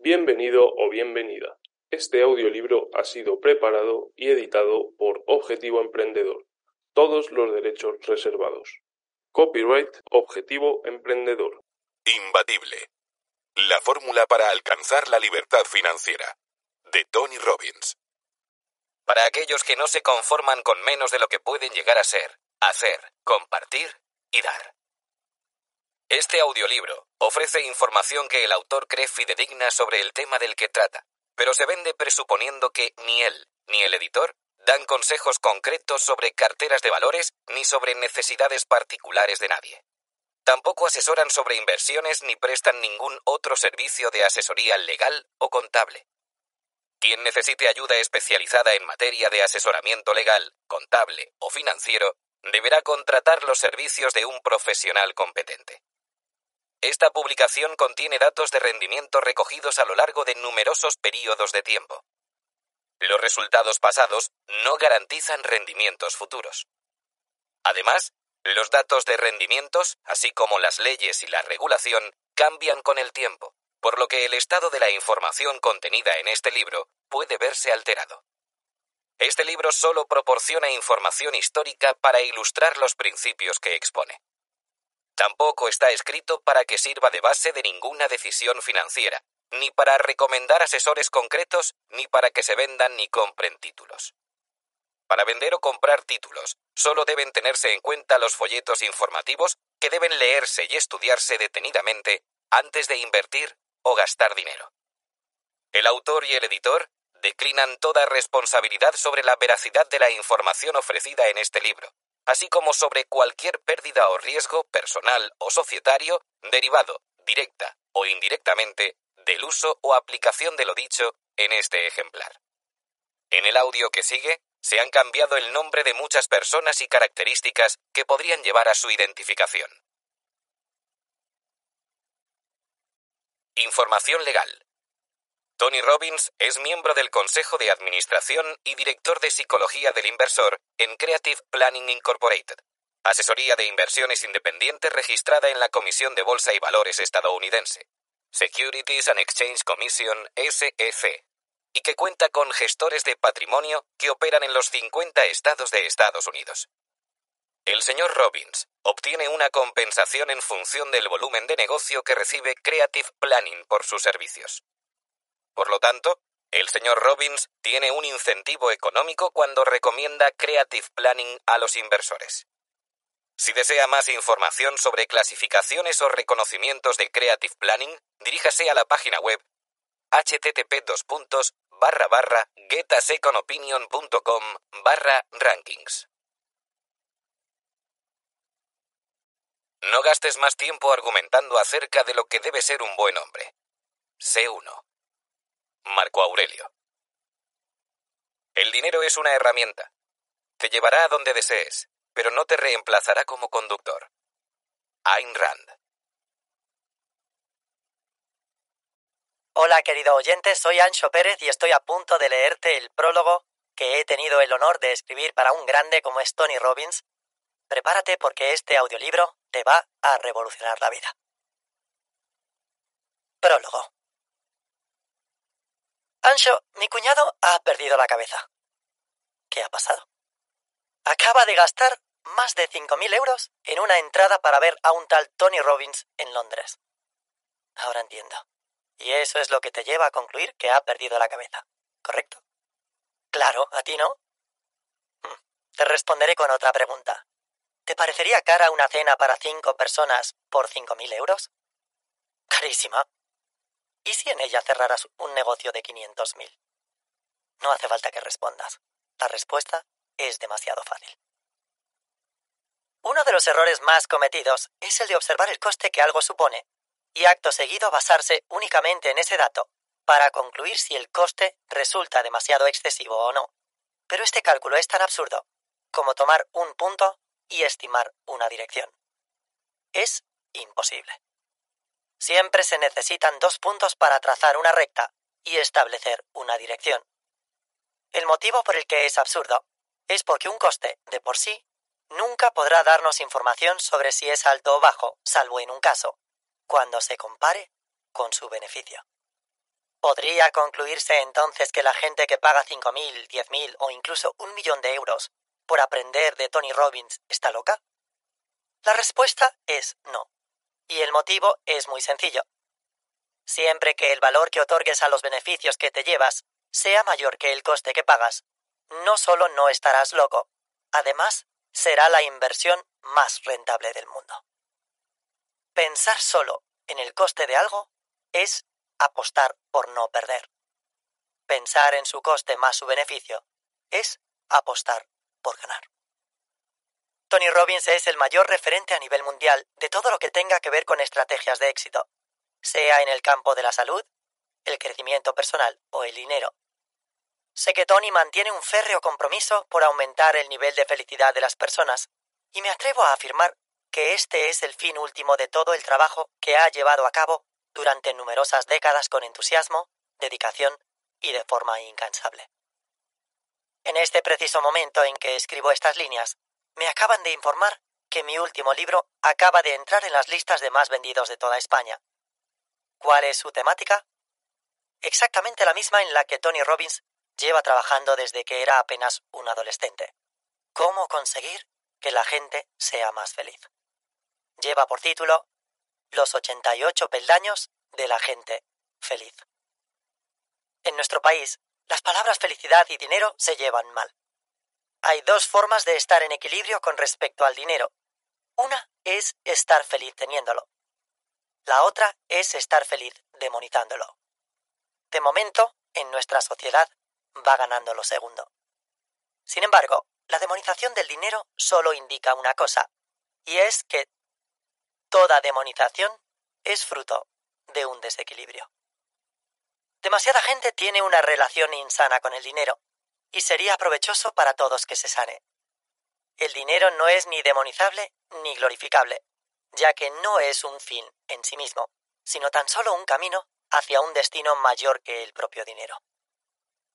Bienvenido o bienvenida. Este audiolibro ha sido preparado y editado por Objetivo Emprendedor. Todos los derechos reservados. Copyright Objetivo Emprendedor. Imbatible. La fórmula para alcanzar la libertad financiera. De Tony Robbins. Para aquellos que no se conforman con menos de lo que pueden llegar a ser, hacer, compartir y dar. Este audiolibro ofrece información que el autor cree fidedigna sobre el tema del que trata, pero se vende presuponiendo que ni él ni el editor dan consejos concretos sobre carteras de valores ni sobre necesidades particulares de nadie. Tampoco asesoran sobre inversiones ni prestan ningún otro servicio de asesoría legal o contable. Quien necesite ayuda especializada en materia de asesoramiento legal, contable o financiero, deberá contratar los servicios de un profesional competente. Esta publicación contiene datos de rendimiento recogidos a lo largo de numerosos periodos de tiempo. Los resultados pasados no garantizan rendimientos futuros. Además, los datos de rendimientos, así como las leyes y la regulación, cambian con el tiempo, por lo que el estado de la información contenida en este libro puede verse alterado. Este libro solo proporciona información histórica para ilustrar los principios que expone. Tampoco está escrito para que sirva de base de ninguna decisión financiera, ni para recomendar asesores concretos, ni para que se vendan ni compren títulos. Para vender o comprar títulos, solo deben tenerse en cuenta los folletos informativos que deben leerse y estudiarse detenidamente antes de invertir o gastar dinero. El autor y el editor declinan toda responsabilidad sobre la veracidad de la información ofrecida en este libro, así como sobre cualquier pérdida o riesgo personal o societario derivado, directa o indirectamente, del uso o aplicación de lo dicho en este ejemplar. En el audio que sigue, se han cambiado el nombre de muchas personas y características que podrían llevar a su identificación. Información legal. Tony Robbins es miembro del Consejo de Administración y director de Psicología del Inversor en Creative Planning Incorporated, asesoría de inversiones independiente registrada en la Comisión de Bolsa y Valores estadounidense, Securities and Exchange Commission SEC, y que cuenta con gestores de patrimonio que operan en los 50 estados de Estados Unidos. El señor Robbins obtiene una compensación en función del volumen de negocio que recibe Creative Planning por sus servicios. Por lo tanto, el señor Robbins tiene un incentivo económico cuando recomienda Creative Planning a los inversores. Si desea más información sobre clasificaciones o reconocimientos de Creative Planning, diríjase a la página web http getaseconopinion.com barra rankings. No gastes más tiempo argumentando acerca de lo que debe ser un buen hombre. Sé uno. Marco Aurelio. El dinero es una herramienta. Te llevará a donde desees, pero no te reemplazará como conductor. Ayn Rand. Hola querido oyente, soy Ancho Pérez y estoy a punto de leerte el prólogo que he tenido el honor de escribir para un grande como es Tony Robbins. Prepárate porque este audiolibro te va a revolucionar la vida. Prólogo. Ancho, mi cuñado ha perdido la cabeza. ¿Qué ha pasado? Acaba de gastar más de 5.000 euros en una entrada para ver a un tal Tony Robbins en Londres. Ahora entiendo. Y eso es lo que te lleva a concluir que ha perdido la cabeza. ¿Correcto? Claro, ¿a ti no? Hmm, te responderé con otra pregunta. ¿Te parecería cara una cena para cinco personas por 5.000 euros? Carísima. ¿Y si en ella cerraras un negocio de 500.000? No hace falta que respondas. La respuesta es demasiado fácil. Uno de los errores más cometidos es el de observar el coste que algo supone y acto seguido basarse únicamente en ese dato para concluir si el coste resulta demasiado excesivo o no. Pero este cálculo es tan absurdo como tomar un punto y estimar una dirección. Es imposible. Siempre se necesitan dos puntos para trazar una recta y establecer una dirección. El motivo por el que es absurdo es porque un coste, de por sí, nunca podrá darnos información sobre si es alto o bajo, salvo en un caso, cuando se compare con su beneficio. ¿Podría concluirse entonces que la gente que paga 5.000, 10.000 o incluso un millón de euros por aprender de Tony Robbins está loca? La respuesta es no. Y el motivo es muy sencillo. Siempre que el valor que otorgues a los beneficios que te llevas sea mayor que el coste que pagas, no solo no estarás loco, además será la inversión más rentable del mundo. Pensar solo en el coste de algo es apostar por no perder. Pensar en su coste más su beneficio es apostar por ganar. Tony Robbins es el mayor referente a nivel mundial de todo lo que tenga que ver con estrategias de éxito, sea en el campo de la salud, el crecimiento personal o el dinero. Sé que Tony mantiene un férreo compromiso por aumentar el nivel de felicidad de las personas, y me atrevo a afirmar que este es el fin último de todo el trabajo que ha llevado a cabo durante numerosas décadas con entusiasmo, dedicación y de forma incansable. En este preciso momento en que escribo estas líneas, me acaban de informar que mi último libro acaba de entrar en las listas de más vendidos de toda España. ¿Cuál es su temática? Exactamente la misma en la que Tony Robbins lleva trabajando desde que era apenas un adolescente. ¿Cómo conseguir que la gente sea más feliz? Lleva por título Los 88 peldaños de la gente feliz. En nuestro país, las palabras felicidad y dinero se llevan mal. Hay dos formas de estar en equilibrio con respecto al dinero. Una es estar feliz teniéndolo. La otra es estar feliz demonizándolo. De momento, en nuestra sociedad, va ganando lo segundo. Sin embargo, la demonización del dinero solo indica una cosa, y es que toda demonización es fruto de un desequilibrio. Demasiada gente tiene una relación insana con el dinero, y sería provechoso para todos que se sane. El dinero no es ni demonizable ni glorificable, ya que no es un fin en sí mismo, sino tan solo un camino hacia un destino mayor que el propio dinero.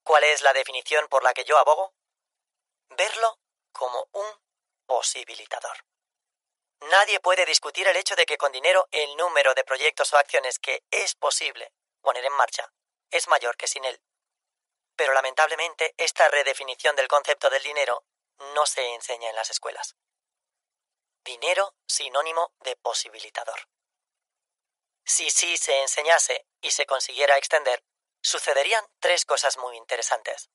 ¿Cuál es la definición por la que yo abogo? Verlo como un posibilitador. Nadie puede discutir el hecho de que con dinero el número de proyectos o acciones que es posible poner en marcha es mayor que sin él. Pero lamentablemente esta redefinición del concepto del dinero no se enseña en las escuelas. Dinero sinónimo de posibilitador. Si sí se enseñase y se consiguiera extender, sucederían tres cosas muy interesantes.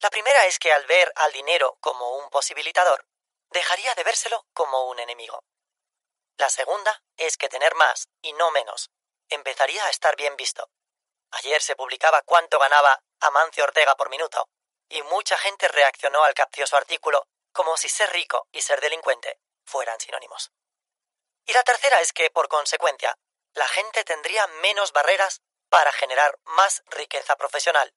La primera es que al ver al dinero como un posibilitador, dejaría de vérselo como un enemigo. La segunda es que tener más y no menos empezaría a estar bien visto. Ayer se publicaba cuánto ganaba Amancio Ortega por minuto, y mucha gente reaccionó al capcioso artículo como si ser rico y ser delincuente fueran sinónimos. Y la tercera es que, por consecuencia, la gente tendría menos barreras para generar más riqueza profesional,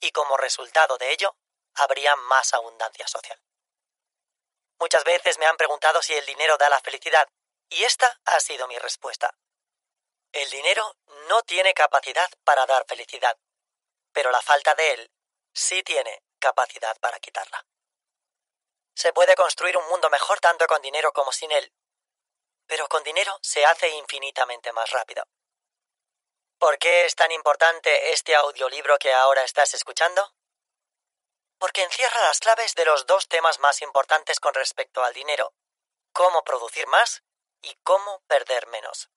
y como resultado de ello, habría más abundancia social. Muchas veces me han preguntado si el dinero da la felicidad, y esta ha sido mi respuesta. El dinero no tiene capacidad para dar felicidad, pero la falta de él sí tiene capacidad para quitarla. Se puede construir un mundo mejor tanto con dinero como sin él, pero con dinero se hace infinitamente más rápido. ¿Por qué es tan importante este audiolibro que ahora estás escuchando? Porque encierra las claves de los dos temas más importantes con respecto al dinero, cómo producir más y cómo perder menos.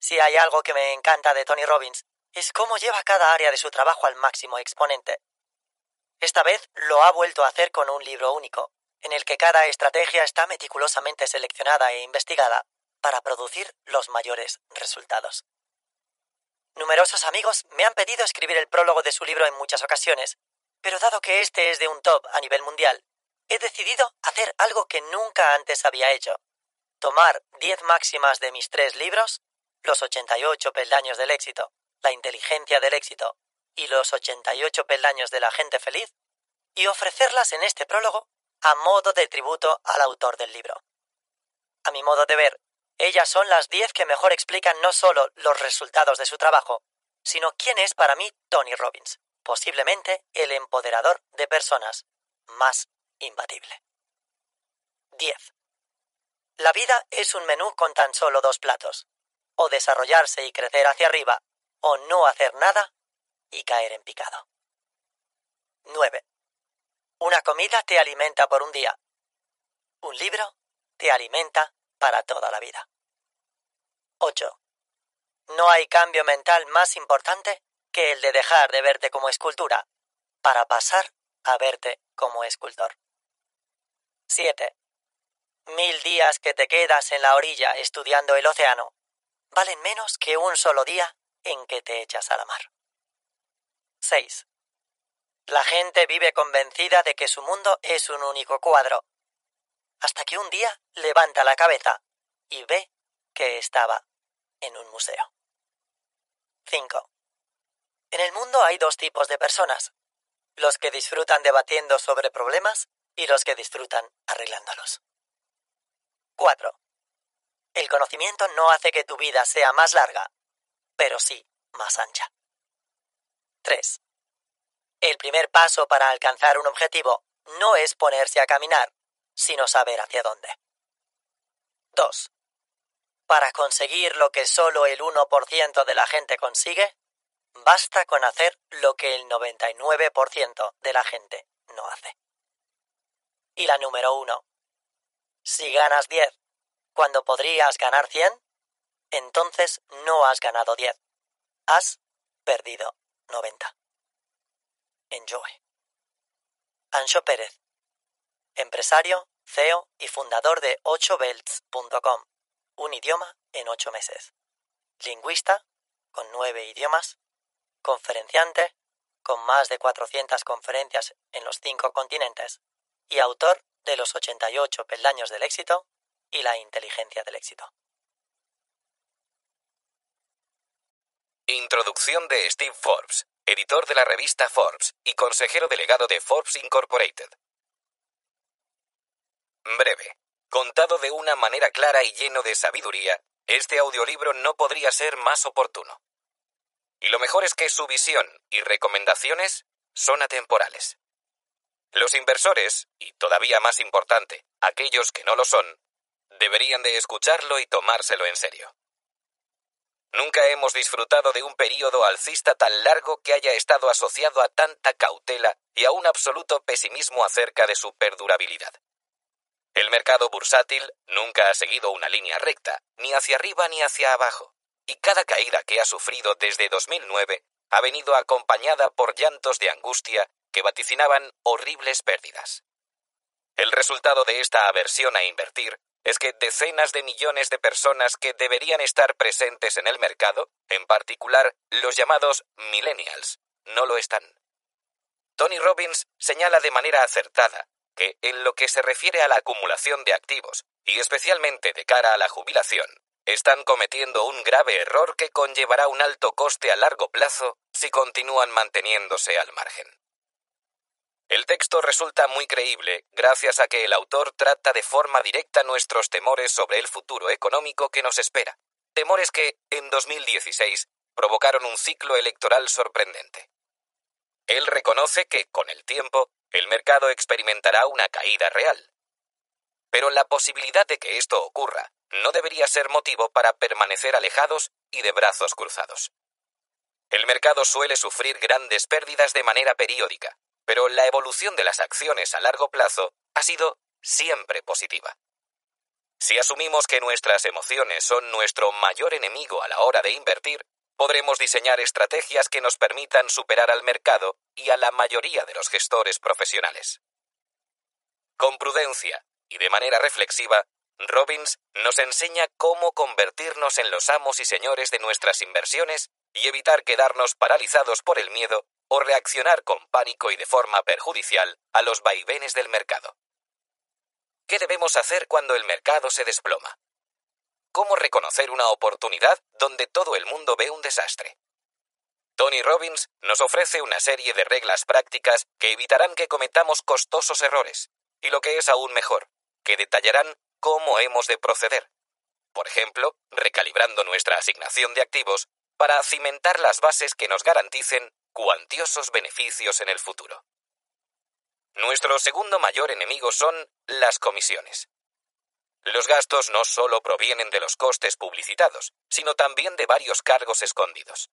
Si hay algo que me encanta de Tony Robbins, es cómo lleva cada área de su trabajo al máximo exponente. Esta vez lo ha vuelto a hacer con un libro único, en el que cada estrategia está meticulosamente seleccionada e investigada para producir los mayores resultados. Numerosos amigos me han pedido escribir el prólogo de su libro en muchas ocasiones, pero dado que este es de un top a nivel mundial, he decidido hacer algo que nunca antes había hecho. Tomar 10 máximas de mis tres libros, Los 88 peldaños del éxito, La inteligencia del éxito y Los 88 peldaños de la gente feliz, y ofrecerlas en este prólogo a modo de tributo al autor del libro. A mi modo de ver, ellas son las diez que mejor explican no solo los resultados de su trabajo, sino quién es para mí Tony Robbins, posiblemente el empoderador de personas más imbatible. 10. La vida es un menú con tan solo dos platos, o desarrollarse y crecer hacia arriba, o no hacer nada y caer en picado. 9. Una comida te alimenta por un día. Un libro te alimenta para toda la vida. 8. No hay cambio mental más importante que el de dejar de verte como escultura para pasar a verte como escultor. 7. Mil días que te quedas en la orilla estudiando el océano valen menos que un solo día en que te echas a la mar. 6. La gente vive convencida de que su mundo es un único cuadro, hasta que un día levanta la cabeza y ve que estaba en un museo. 5. En el mundo hay dos tipos de personas, los que disfrutan debatiendo sobre problemas y los que disfrutan arreglándolos. 4. El conocimiento no hace que tu vida sea más larga, pero sí más ancha. 3. El primer paso para alcanzar un objetivo no es ponerse a caminar, sino saber hacia dónde. 2. Para conseguir lo que solo el 1% de la gente consigue, basta con hacer lo que el 99% de la gente no hace. Y la número 1. Si ganas 10 cuando podrías ganar 100, entonces no has ganado 10. Has perdido 90. Enjoy. Ancho Pérez, empresario, CEO y fundador de 8belts.com, un idioma en 8 meses. Lingüista, con 9 idiomas, conferenciante, con más de 400 conferencias en los 5 continentes, y autor de los 88 peldaños del éxito y la inteligencia del éxito. Introducción de Steve Forbes, editor de la revista Forbes y consejero delegado de Forbes Incorporated. Breve, contado de una manera clara y lleno de sabiduría, este audiolibro no podría ser más oportuno. Y lo mejor es que su visión y recomendaciones son atemporales. Los inversores, y todavía más importante, aquellos que no lo son, deberían de escucharlo y tomárselo en serio. Nunca hemos disfrutado de un período alcista tan largo que haya estado asociado a tanta cautela y a un absoluto pesimismo acerca de su perdurabilidad. El mercado bursátil nunca ha seguido una línea recta, ni hacia arriba ni hacia abajo, y cada caída que ha sufrido desde 2009 ha venido acompañada por llantos de angustia que vaticinaban horribles pérdidas. El resultado de esta aversión a invertir es que decenas de millones de personas que deberían estar presentes en el mercado, en particular los llamados millennials, no lo están. Tony Robbins señala de manera acertada que en lo que se refiere a la acumulación de activos, y especialmente de cara a la jubilación, están cometiendo un grave error que conllevará un alto coste a largo plazo si continúan manteniéndose al margen. El texto resulta muy creíble gracias a que el autor trata de forma directa nuestros temores sobre el futuro económico que nos espera, temores que, en 2016, provocaron un ciclo electoral sorprendente. Él reconoce que, con el tiempo, el mercado experimentará una caída real. Pero la posibilidad de que esto ocurra no debería ser motivo para permanecer alejados y de brazos cruzados. El mercado suele sufrir grandes pérdidas de manera periódica, pero la evolución de las acciones a largo plazo ha sido siempre positiva. Si asumimos que nuestras emociones son nuestro mayor enemigo a la hora de invertir, podremos diseñar estrategias que nos permitan superar al mercado y a la mayoría de los gestores profesionales. Con prudencia y de manera reflexiva, Robbins nos enseña cómo convertirnos en los amos y señores de nuestras inversiones y evitar quedarnos paralizados por el miedo o reaccionar con pánico y de forma perjudicial a los vaivenes del mercado. ¿Qué debemos hacer cuando el mercado se desploma? ¿Cómo reconocer una oportunidad donde todo el mundo ve un desastre? Tony Robbins nos ofrece una serie de reglas prácticas que evitarán que cometamos costosos errores, y lo que es aún mejor, que detallarán cómo hemos de proceder. Por ejemplo, recalibrando nuestra asignación de activos para cimentar las bases que nos garanticen cuantiosos beneficios en el futuro. Nuestro segundo mayor enemigo son las comisiones. Los gastos no solo provienen de los costes publicitados, sino también de varios cargos escondidos.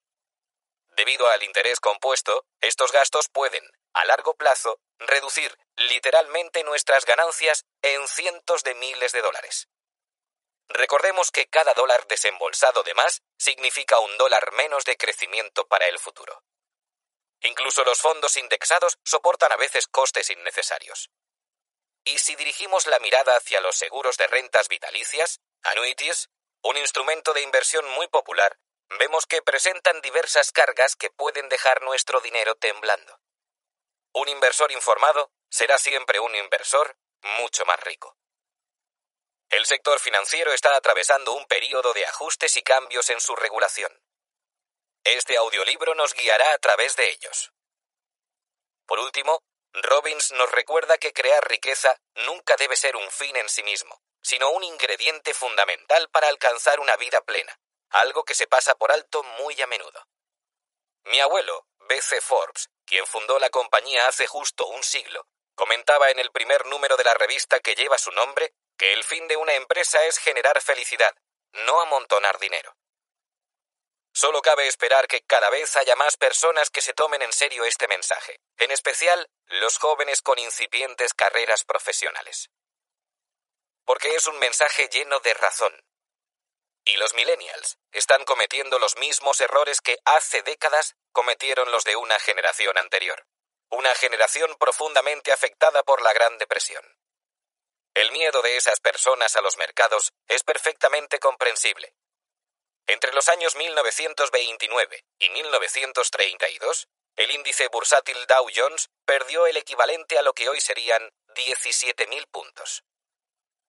Debido al interés compuesto, estos gastos pueden, a largo plazo, reducir literalmente nuestras ganancias en cientos de miles de dólares. Recordemos que cada dólar desembolsado de más significa un dólar menos de crecimiento para el futuro. Incluso los fondos indexados soportan a veces costes innecesarios. Y si dirigimos la mirada hacia los seguros de rentas vitalicias, annuities, un instrumento de inversión muy popular, vemos que presentan diversas cargas que pueden dejar nuestro dinero temblando. Un inversor informado será siempre un inversor mucho más rico. El sector financiero está atravesando un periodo de ajustes y cambios en su regulación. Este audiolibro nos guiará a través de ellos. Por último, Robbins nos recuerda que crear riqueza nunca debe ser un fin en sí mismo, sino un ingrediente fundamental para alcanzar una vida plena, algo que se pasa por alto muy a menudo. Mi abuelo, B.C. Forbes, quien fundó la compañía hace justo un siglo, comentaba en el primer número de la revista que lleva su nombre que el fin de una empresa es generar felicidad, no amontonar dinero. Solo cabe esperar que cada vez haya más personas que se tomen en serio este mensaje, en especial los jóvenes con incipientes carreras profesionales. Porque es un mensaje lleno de razón. Y los millennials están cometiendo los mismos errores que hace décadas cometieron los de una generación anterior, una generación profundamente afectada por la Gran Depresión. El miedo de esas personas a los mercados es perfectamente comprensible. Entre los años 1929 y 1932, el índice bursátil Dow Jones perdió el equivalente a lo que hoy serían 17.000 puntos.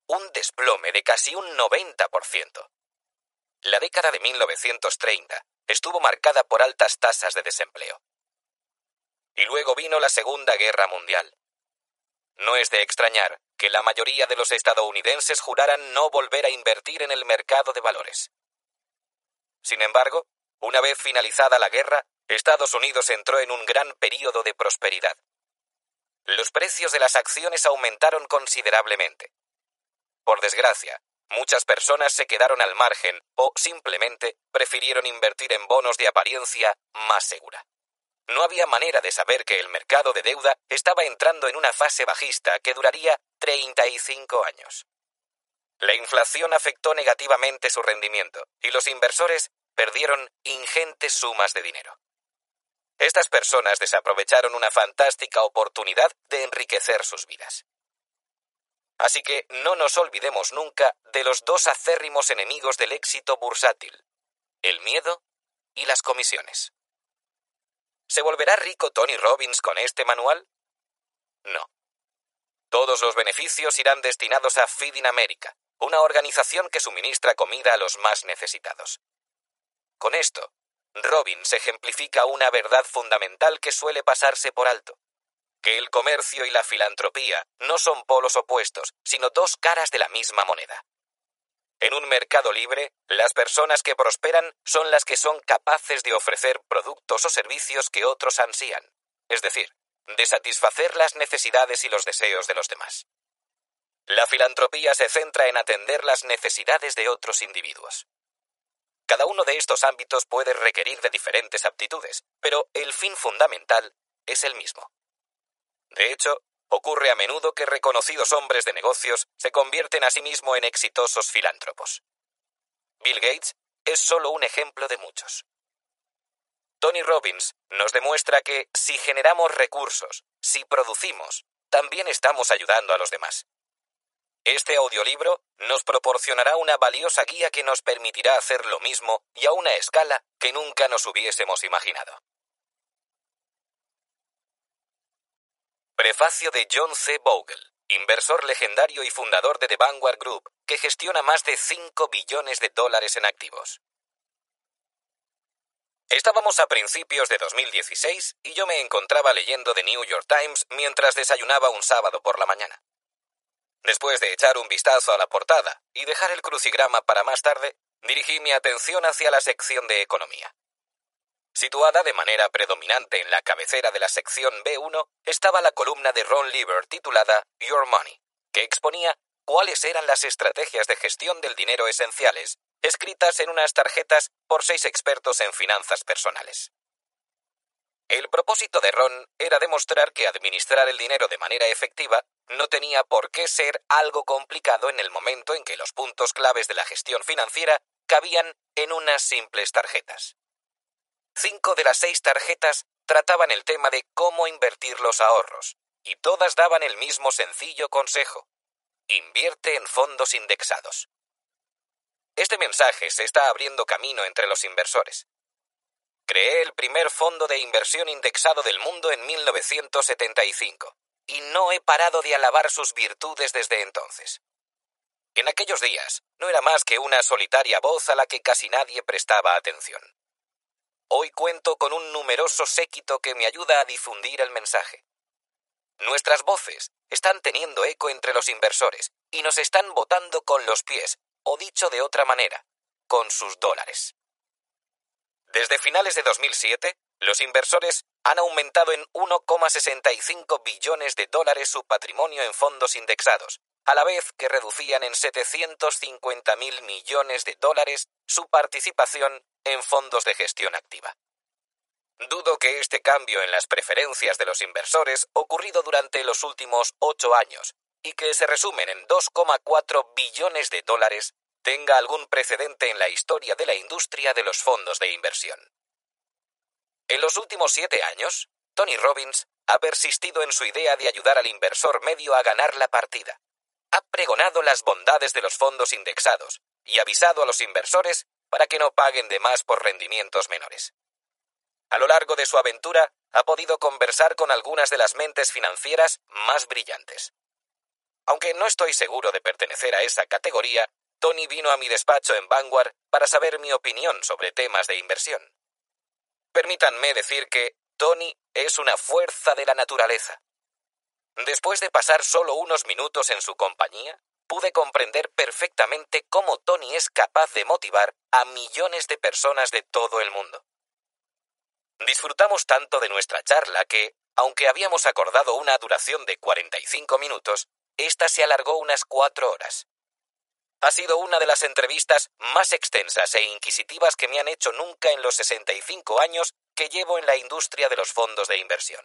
Un desplome de casi un 90%. La década de 1930 estuvo marcada por altas tasas de desempleo. Y luego vino la Segunda Guerra Mundial. No es de extrañar que la mayoría de los estadounidenses juraran no volver a invertir en el mercado de valores. Sin embargo, una vez finalizada la guerra, Estados Unidos entró en un gran período de prosperidad. Los precios de las acciones aumentaron considerablemente. Por desgracia, muchas personas se quedaron al margen o simplemente prefirieron invertir en bonos de apariencia más segura. No había manera de saber que el mercado de deuda estaba entrando en una fase bajista que duraría 35 años. La inflación afectó negativamente su rendimiento y los inversores perdieron ingentes sumas de dinero. Estas personas desaprovecharon una fantástica oportunidad de enriquecer sus vidas. Así que no nos olvidemos nunca de los dos acérrimos enemigos del éxito bursátil, el miedo y las comisiones. ¿Se volverá rico Tony Robbins con este manual? No. Todos los beneficios irán destinados a Feeding America, una organización que suministra comida a los más necesitados. Con esto, Robbins ejemplifica una verdad fundamental que suele pasarse por alto, que el comercio y la filantropía no son polos opuestos, sino dos caras de la misma moneda. En un mercado libre, las personas que prosperan son las que son capaces de ofrecer productos o servicios que otros ansían, es decir, de satisfacer las necesidades y los deseos de los demás. La filantropía se centra en atender las necesidades de otros individuos. Cada uno de estos ámbitos puede requerir de diferentes aptitudes, pero el fin fundamental es el mismo. De hecho, Ocurre a menudo que reconocidos hombres de negocios se convierten a sí mismo en exitosos filántropos. Bill Gates es solo un ejemplo de muchos. Tony Robbins nos demuestra que si generamos recursos, si producimos, también estamos ayudando a los demás. Este audiolibro nos proporcionará una valiosa guía que nos permitirá hacer lo mismo y a una escala que nunca nos hubiésemos imaginado. Prefacio de John C. Bogle, inversor legendario y fundador de The Vanguard Group, que gestiona más de 5 billones de dólares en activos. Estábamos a principios de 2016 y yo me encontraba leyendo The New York Times mientras desayunaba un sábado por la mañana. Después de echar un vistazo a la portada y dejar el crucigrama para más tarde, dirigí mi atención hacia la sección de economía. Situada de manera predominante en la cabecera de la sección B1 estaba la columna de Ron Lieber titulada Your Money, que exponía cuáles eran las estrategias de gestión del dinero esenciales, escritas en unas tarjetas por seis expertos en finanzas personales. El propósito de Ron era demostrar que administrar el dinero de manera efectiva no tenía por qué ser algo complicado en el momento en que los puntos claves de la gestión financiera cabían en unas simples tarjetas. Cinco de las seis tarjetas trataban el tema de cómo invertir los ahorros, y todas daban el mismo sencillo consejo. Invierte en fondos indexados. Este mensaje se está abriendo camino entre los inversores. Creé el primer fondo de inversión indexado del mundo en 1975 y no he parado de alabar sus virtudes desde entonces. En aquellos días no era más que una solitaria voz a la que casi nadie prestaba atención. Hoy cuento con un numeroso séquito que me ayuda a difundir el mensaje. Nuestras voces están teniendo eco entre los inversores y nos están votando con los pies, o dicho de otra manera, con sus dólares. Desde finales de 2007, los inversores han aumentado en 1,65 billones de dólares su patrimonio en fondos indexados, a la vez que reducían en 750 mil millones de dólares su participación en fondos de gestión activa. Dudo que este cambio en las preferencias de los inversores ocurrido durante los últimos ocho años y que se resumen en 2,4 billones de dólares tenga algún precedente en la historia de la industria de los fondos de inversión. En los últimos siete años, Tony Robbins ha persistido en su idea de ayudar al inversor medio a ganar la partida. Ha pregonado las bondades de los fondos indexados y avisado a los inversores para que no paguen de más por rendimientos menores. A lo largo de su aventura, ha podido conversar con algunas de las mentes financieras más brillantes. Aunque no estoy seguro de pertenecer a esa categoría, Tony vino a mi despacho en Vanguard para saber mi opinión sobre temas de inversión. Permítanme decir que Tony es una fuerza de la naturaleza. Después de pasar solo unos minutos en su compañía, pude comprender perfectamente cómo Tony es capaz de motivar a millones de personas de todo el mundo. Disfrutamos tanto de nuestra charla que, aunque habíamos acordado una duración de 45 minutos, ésta se alargó unas cuatro horas. Ha sido una de las entrevistas más extensas e inquisitivas que me han hecho nunca en los 65 años que llevo en la industria de los fondos de inversión.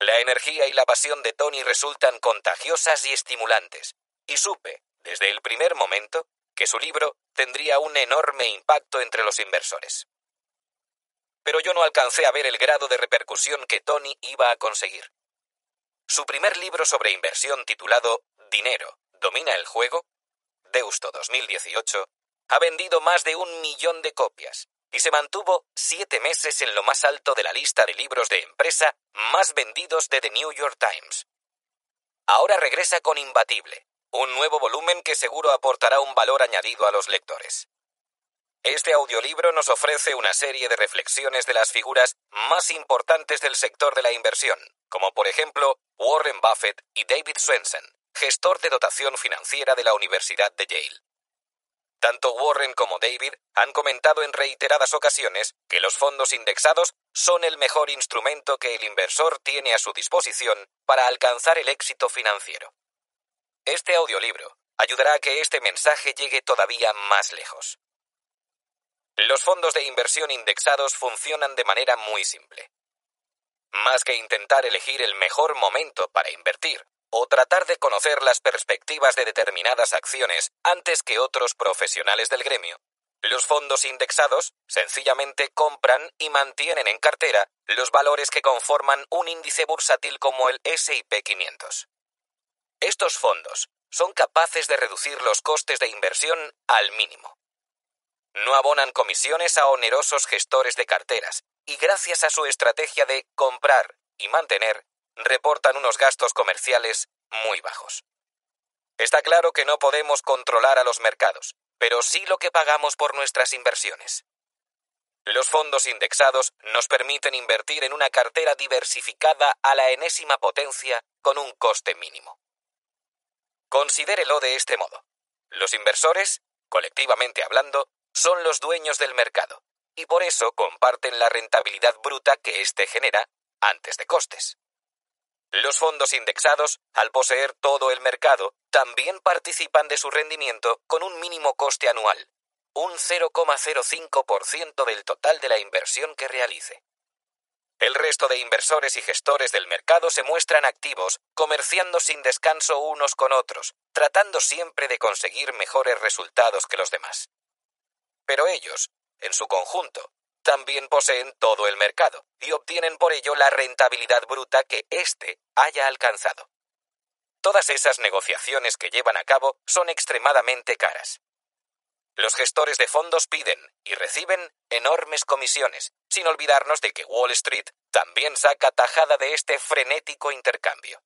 La energía y la pasión de Tony resultan contagiosas y estimulantes, y supe, desde el primer momento, que su libro tendría un enorme impacto entre los inversores. Pero yo no alcancé a ver el grado de repercusión que Tony iba a conseguir. Su primer libro sobre inversión titulado Dinero, ¿domina el juego? Deusto 2018, ha vendido más de un millón de copias y se mantuvo siete meses en lo más alto de la lista de libros de empresa más vendidos de The New York Times. Ahora regresa con Imbatible, un nuevo volumen que seguro aportará un valor añadido a los lectores. Este audiolibro nos ofrece una serie de reflexiones de las figuras más importantes del sector de la inversión, como por ejemplo Warren Buffett y David Swensen, gestor de dotación financiera de la Universidad de Yale. Tanto Warren como David han comentado en reiteradas ocasiones que los fondos indexados son el mejor instrumento que el inversor tiene a su disposición para alcanzar el éxito financiero. Este audiolibro ayudará a que este mensaje llegue todavía más lejos. Los fondos de inversión indexados funcionan de manera muy simple. Más que intentar elegir el mejor momento para invertir o tratar de conocer las perspectivas de determinadas acciones antes que otros profesionales del gremio, los fondos indexados sencillamente compran y mantienen en cartera los valores que conforman un índice bursátil como el SIP 500. Estos fondos son capaces de reducir los costes de inversión al mínimo. No abonan comisiones a onerosos gestores de carteras y gracias a su estrategia de comprar y mantener reportan unos gastos comerciales muy bajos. Está claro que no podemos controlar a los mercados, pero sí lo que pagamos por nuestras inversiones. Los fondos indexados nos permiten invertir en una cartera diversificada a la enésima potencia con un coste mínimo. Considérelo de este modo. Los inversores, colectivamente hablando, son los dueños del mercado, y por eso comparten la rentabilidad bruta que éste genera antes de costes. Los fondos indexados, al poseer todo el mercado, también participan de su rendimiento con un mínimo coste anual, un 0,05% del total de la inversión que realice. El resto de inversores y gestores del mercado se muestran activos, comerciando sin descanso unos con otros, tratando siempre de conseguir mejores resultados que los demás. Pero ellos, en su conjunto, también poseen todo el mercado y obtienen por ello la rentabilidad bruta que éste haya alcanzado. Todas esas negociaciones que llevan a cabo son extremadamente caras. Los gestores de fondos piden y reciben enormes comisiones, sin olvidarnos de que Wall Street también saca tajada de este frenético intercambio.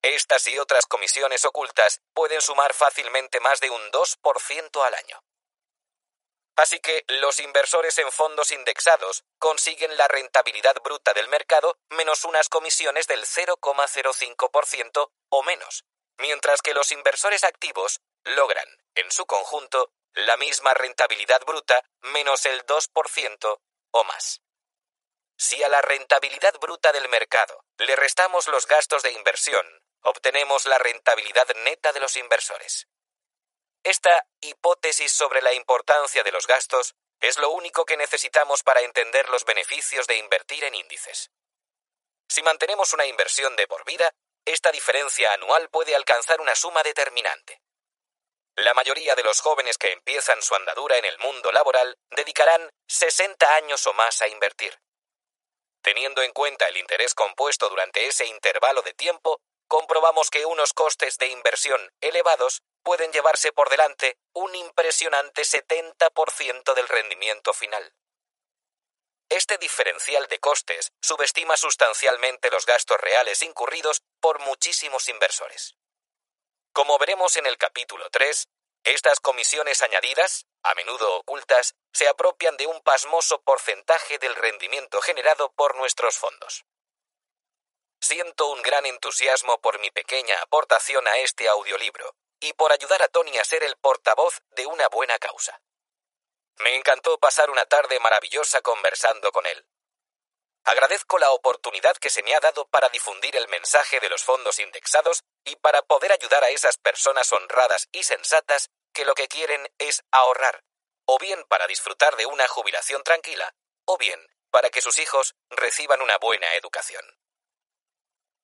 Estas y otras comisiones ocultas pueden sumar fácilmente más de un 2% al año. Así que los inversores en fondos indexados consiguen la rentabilidad bruta del mercado menos unas comisiones del 0,05% o menos, mientras que los inversores activos logran, en su conjunto, la misma rentabilidad bruta menos el 2% o más. Si a la rentabilidad bruta del mercado le restamos los gastos de inversión, obtenemos la rentabilidad neta de los inversores. Esta hipótesis sobre la importancia de los gastos es lo único que necesitamos para entender los beneficios de invertir en índices. Si mantenemos una inversión de por vida, esta diferencia anual puede alcanzar una suma determinante. La mayoría de los jóvenes que empiezan su andadura en el mundo laboral dedicarán 60 años o más a invertir. Teniendo en cuenta el interés compuesto durante ese intervalo de tiempo, comprobamos que unos costes de inversión elevados pueden llevarse por delante un impresionante 70% del rendimiento final. Este diferencial de costes subestima sustancialmente los gastos reales incurridos por muchísimos inversores. Como veremos en el capítulo 3, estas comisiones añadidas, a menudo ocultas, se apropian de un pasmoso porcentaje del rendimiento generado por nuestros fondos. Siento un gran entusiasmo por mi pequeña aportación a este audiolibro y por ayudar a Tony a ser el portavoz de una buena causa. Me encantó pasar una tarde maravillosa conversando con él. Agradezco la oportunidad que se me ha dado para difundir el mensaje de los fondos indexados y para poder ayudar a esas personas honradas y sensatas que lo que quieren es ahorrar, o bien para disfrutar de una jubilación tranquila, o bien para que sus hijos reciban una buena educación.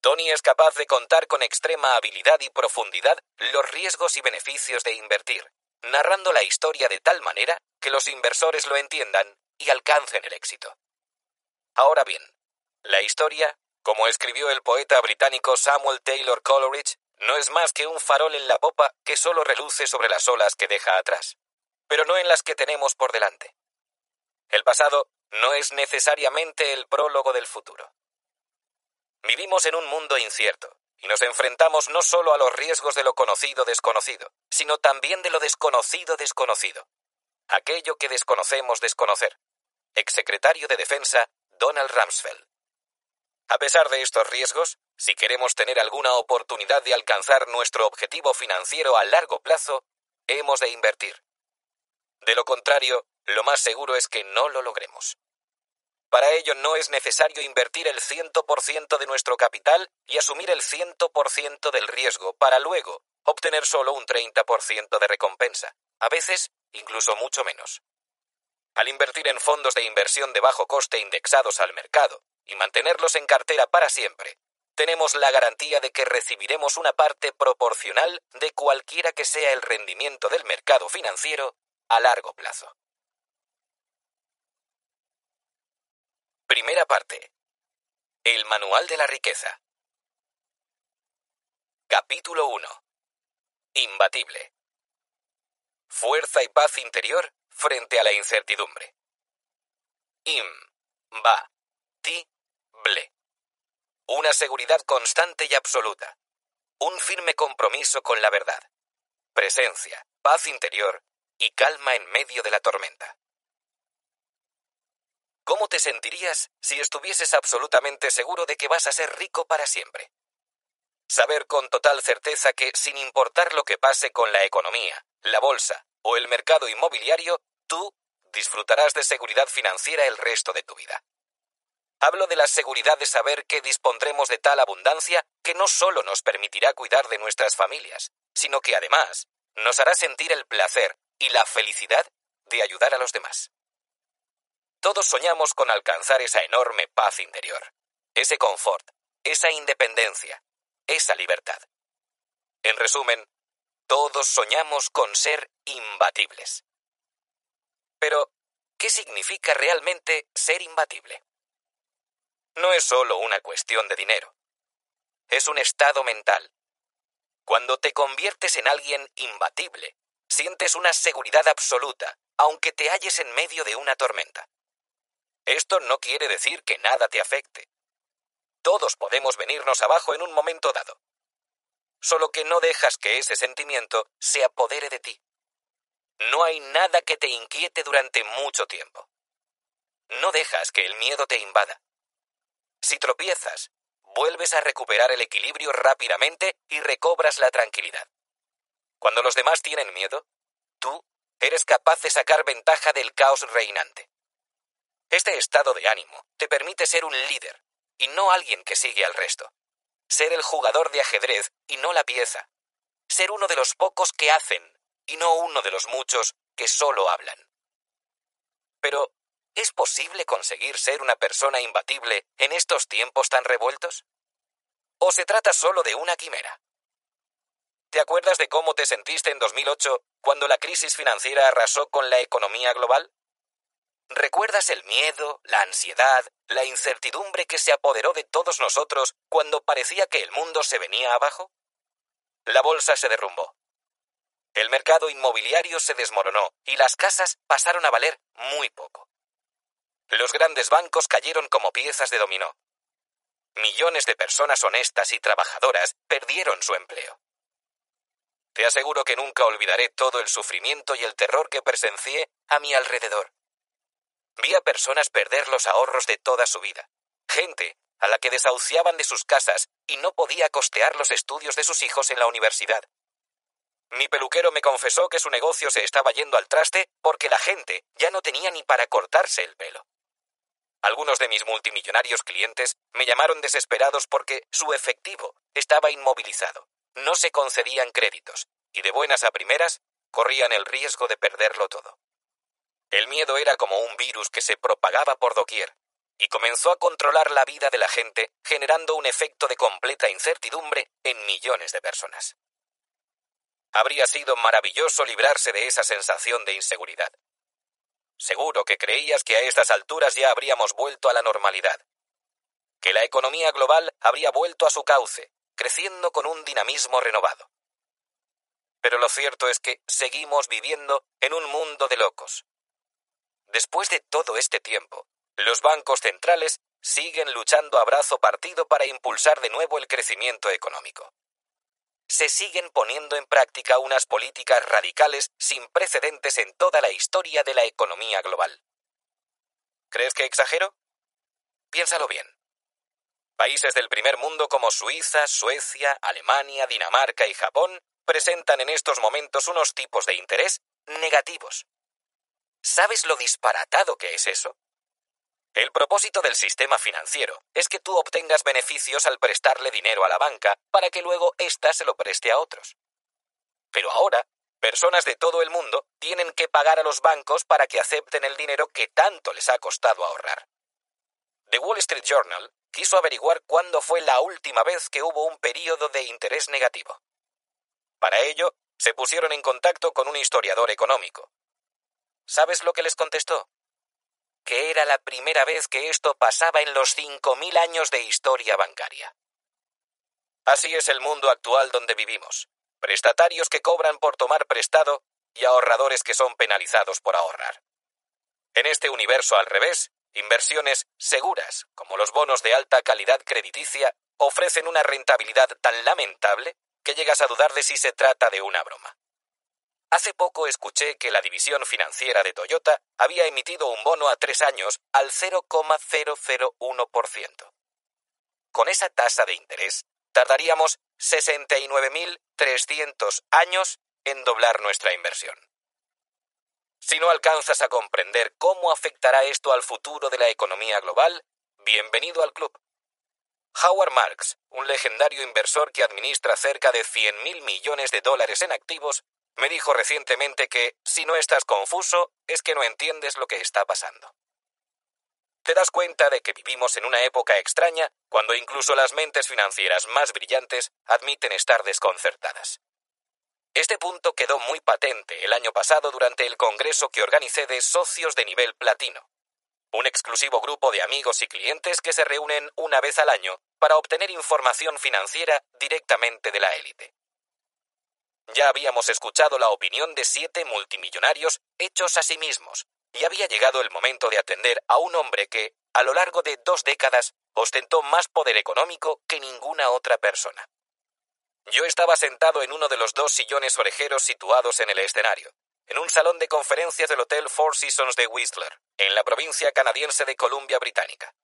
Tony es capaz de contar con extrema habilidad y profundidad los riesgos y beneficios de invertir, narrando la historia de tal manera que los inversores lo entiendan y alcancen el éxito. Ahora bien, la historia, como escribió el poeta británico Samuel Taylor Coleridge, no es más que un farol en la popa que solo reluce sobre las olas que deja atrás, pero no en las que tenemos por delante. El pasado no es necesariamente el prólogo del futuro. Vivimos en un mundo incierto, y nos enfrentamos no solo a los riesgos de lo conocido desconocido, sino también de lo desconocido desconocido. Aquello que desconocemos desconocer. Exsecretario de Defensa Donald Rumsfeld. A pesar de estos riesgos, si queremos tener alguna oportunidad de alcanzar nuestro objetivo financiero a largo plazo, hemos de invertir. De lo contrario, lo más seguro es que no lo logremos. Para ello no es necesario invertir el 100% de nuestro capital y asumir el 100% del riesgo para luego obtener solo un 30% de recompensa, a veces incluso mucho menos. Al invertir en fondos de inversión de bajo coste indexados al mercado y mantenerlos en cartera para siempre, tenemos la garantía de que recibiremos una parte proporcional de cualquiera que sea el rendimiento del mercado financiero a largo plazo. Primera parte. El Manual de la Riqueza. Capítulo 1. Imbatible. Fuerza y paz interior frente a la incertidumbre. Im, ba, ti, ble. Una seguridad constante y absoluta. Un firme compromiso con la verdad. Presencia, paz interior y calma en medio de la tormenta. ¿Cómo te sentirías si estuvieses absolutamente seguro de que vas a ser rico para siempre? Saber con total certeza que, sin importar lo que pase con la economía, la bolsa o el mercado inmobiliario, tú disfrutarás de seguridad financiera el resto de tu vida. Hablo de la seguridad de saber que dispondremos de tal abundancia que no solo nos permitirá cuidar de nuestras familias, sino que además nos hará sentir el placer y la felicidad de ayudar a los demás. Todos soñamos con alcanzar esa enorme paz interior, ese confort, esa independencia, esa libertad. En resumen, todos soñamos con ser imbatibles. Pero, ¿qué significa realmente ser imbatible? No es solo una cuestión de dinero. Es un estado mental. Cuando te conviertes en alguien imbatible, sientes una seguridad absoluta, aunque te halles en medio de una tormenta. Esto no quiere decir que nada te afecte. Todos podemos venirnos abajo en un momento dado. Solo que no dejas que ese sentimiento se apodere de ti. No hay nada que te inquiete durante mucho tiempo. No dejas que el miedo te invada. Si tropiezas, vuelves a recuperar el equilibrio rápidamente y recobras la tranquilidad. Cuando los demás tienen miedo, tú eres capaz de sacar ventaja del caos reinante. Este estado de ánimo te permite ser un líder y no alguien que sigue al resto. Ser el jugador de ajedrez y no la pieza. Ser uno de los pocos que hacen y no uno de los muchos que solo hablan. Pero, ¿es posible conseguir ser una persona imbatible en estos tiempos tan revueltos? ¿O se trata solo de una quimera? ¿Te acuerdas de cómo te sentiste en 2008 cuando la crisis financiera arrasó con la economía global? ¿Recuerdas el miedo, la ansiedad, la incertidumbre que se apoderó de todos nosotros cuando parecía que el mundo se venía abajo? La bolsa se derrumbó. El mercado inmobiliario se desmoronó y las casas pasaron a valer muy poco. Los grandes bancos cayeron como piezas de dominó. Millones de personas honestas y trabajadoras perdieron su empleo. Te aseguro que nunca olvidaré todo el sufrimiento y el terror que presencié a mi alrededor. Vi a personas perder los ahorros de toda su vida. Gente a la que desahuciaban de sus casas y no podía costear los estudios de sus hijos en la universidad. Mi peluquero me confesó que su negocio se estaba yendo al traste porque la gente ya no tenía ni para cortarse el pelo. Algunos de mis multimillonarios clientes me llamaron desesperados porque su efectivo estaba inmovilizado, no se concedían créditos y de buenas a primeras corrían el riesgo de perderlo todo. El miedo era como un virus que se propagaba por doquier y comenzó a controlar la vida de la gente, generando un efecto de completa incertidumbre en millones de personas. Habría sido maravilloso librarse de esa sensación de inseguridad. Seguro que creías que a estas alturas ya habríamos vuelto a la normalidad, que la economía global habría vuelto a su cauce, creciendo con un dinamismo renovado. Pero lo cierto es que seguimos viviendo en un mundo de locos, Después de todo este tiempo, los bancos centrales siguen luchando a brazo partido para impulsar de nuevo el crecimiento económico. Se siguen poniendo en práctica unas políticas radicales sin precedentes en toda la historia de la economía global. ¿Crees que exagero? Piénsalo bien. Países del primer mundo como Suiza, Suecia, Alemania, Dinamarca y Japón presentan en estos momentos unos tipos de interés negativos, ¿Sabes lo disparatado que es eso? El propósito del sistema financiero es que tú obtengas beneficios al prestarle dinero a la banca para que luego ésta se lo preste a otros. Pero ahora, personas de todo el mundo tienen que pagar a los bancos para que acepten el dinero que tanto les ha costado ahorrar. The Wall Street Journal quiso averiguar cuándo fue la última vez que hubo un período de interés negativo. Para ello, se pusieron en contacto con un historiador económico, ¿Sabes lo que les contestó? Que era la primera vez que esto pasaba en los cinco mil años de historia bancaria. Así es el mundo actual donde vivimos. Prestatarios que cobran por tomar prestado y ahorradores que son penalizados por ahorrar. En este universo al revés, inversiones seguras, como los bonos de alta calidad crediticia, ofrecen una rentabilidad tan lamentable que llegas a dudar de si se trata de una broma. Hace poco escuché que la división financiera de Toyota había emitido un bono a tres años al 0,001%. Con esa tasa de interés, tardaríamos 69.300 años en doblar nuestra inversión. Si no alcanzas a comprender cómo afectará esto al futuro de la economía global, bienvenido al club. Howard Marks, un legendario inversor que administra cerca de 100.000 millones de dólares en activos, me dijo recientemente que si no estás confuso es que no entiendes lo que está pasando. te das cuenta de que vivimos en una época extraña cuando incluso las mentes financieras más brillantes admiten estar desconcertadas. Este punto quedó muy patente el año pasado durante el congreso que organicé de socios de nivel platino, un exclusivo grupo de amigos y clientes que se reúnen una vez al año para obtener información financiera directamente de la élite. Ya habíamos escuchado la opinión de siete multimillonarios hechos a sí mismos, y había llegado el momento de atender a un hombre que, a lo largo de dos décadas, ostentó más poder económico que ninguna otra persona. Yo estaba sentado en uno de los dos sillones orejeros situados en el escenario, en un salón de conferencias del Hotel Four Seasons de Whistler, en la provincia canadiense de Columbia Británica.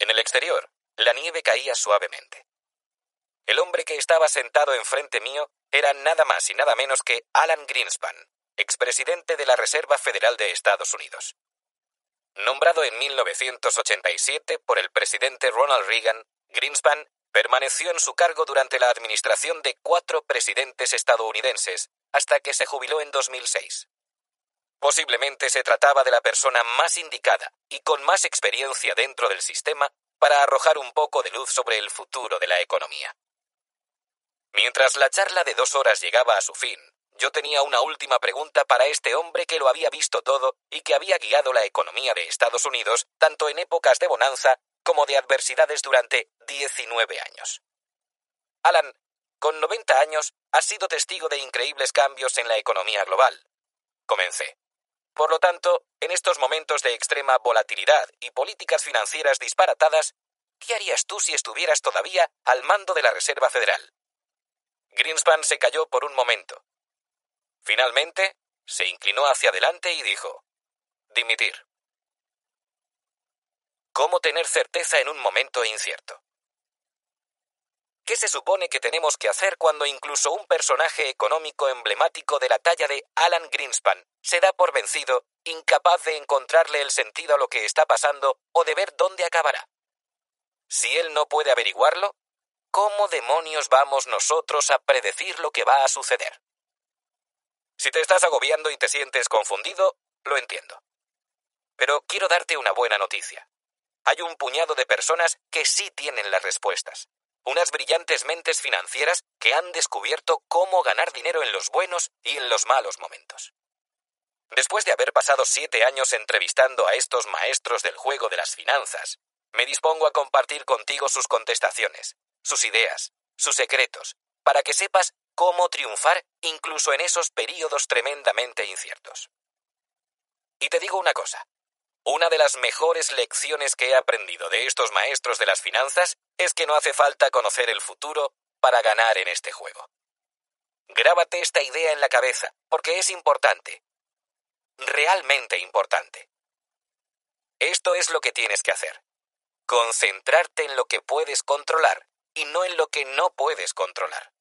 En el exterior, la nieve caía suavemente. El hombre que estaba sentado enfrente mío era nada más y nada menos que Alan Greenspan, expresidente de la Reserva Federal de Estados Unidos. Nombrado en 1987 por el presidente Ronald Reagan, Greenspan permaneció en su cargo durante la administración de cuatro presidentes estadounidenses hasta que se jubiló en 2006. Posiblemente se trataba de la persona más indicada y con más experiencia dentro del sistema para arrojar un poco de luz sobre el futuro de la economía. Mientras la charla de dos horas llegaba a su fin, yo tenía una última pregunta para este hombre que lo había visto todo y que había guiado la economía de Estados Unidos tanto en épocas de bonanza como de adversidades durante 19 años. Alan, con 90 años, ha sido testigo de increíbles cambios en la economía global. Comencé. Por lo tanto, en estos momentos de extrema volatilidad y políticas financieras disparatadas, ¿qué harías tú si estuvieras todavía al mando de la Reserva Federal? Greenspan se calló por un momento. Finalmente, se inclinó hacia adelante y dijo, dimitir. ¿Cómo tener certeza en un momento incierto? ¿Qué se supone que tenemos que hacer cuando incluso un personaje económico emblemático de la talla de Alan Greenspan se da por vencido, incapaz de encontrarle el sentido a lo que está pasando o de ver dónde acabará? Si él no puede averiguarlo, ¿cómo demonios vamos nosotros a predecir lo que va a suceder? Si te estás agobiando y te sientes confundido, lo entiendo. Pero quiero darte una buena noticia. Hay un puñado de personas que sí tienen las respuestas. Unas brillantes mentes financieras que han descubierto cómo ganar dinero en los buenos y en los malos momentos. Después de haber pasado siete años entrevistando a estos maestros del juego de las finanzas, me dispongo a compartir contigo sus contestaciones, sus ideas, sus secretos, para que sepas cómo triunfar incluso en esos períodos tremendamente inciertos. Y te digo una cosa, una de las mejores lecciones que he aprendido de estos maestros de las finanzas es que no hace falta conocer el futuro para ganar en este juego. Grábate esta idea en la cabeza, porque es importante. Realmente importante. Esto es lo que tienes que hacer. Concentrarte en lo que puedes controlar y no en lo que no puedes controlar.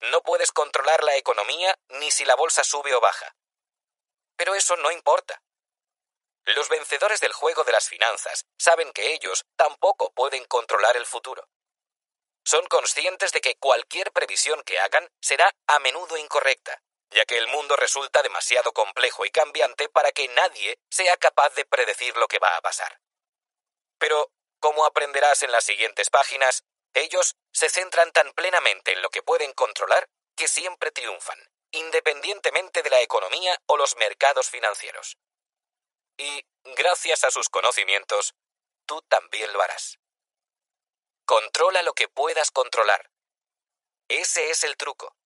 No puedes controlar la economía ni si la bolsa sube o baja. Pero eso no importa. Los vencedores del juego de las finanzas saben que ellos tampoco pueden controlar el futuro. Son conscientes de que cualquier previsión que hagan será a menudo incorrecta, ya que el mundo resulta demasiado complejo y cambiante para que nadie sea capaz de predecir lo que va a pasar. Pero, como aprenderás en las siguientes páginas, ellos se centran tan plenamente en lo que pueden controlar que siempre triunfan, independientemente de la economía o los mercados financieros. Y, gracias a sus conocimientos, tú también lo harás. Controla lo que puedas controlar. Ese es el truco.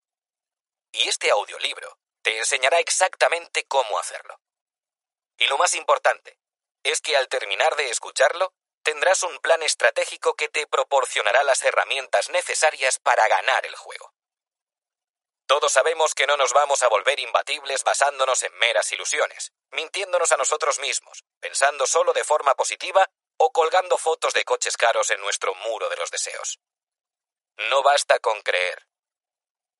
Y este audiolibro te enseñará exactamente cómo hacerlo. Y lo más importante es que al terminar de escucharlo, tendrás un plan estratégico que te proporcionará las herramientas necesarias para ganar el juego. Todos sabemos que no nos vamos a volver imbatibles basándonos en meras ilusiones, mintiéndonos a nosotros mismos, pensando solo de forma positiva o colgando fotos de coches caros en nuestro muro de los deseos. No basta con creer.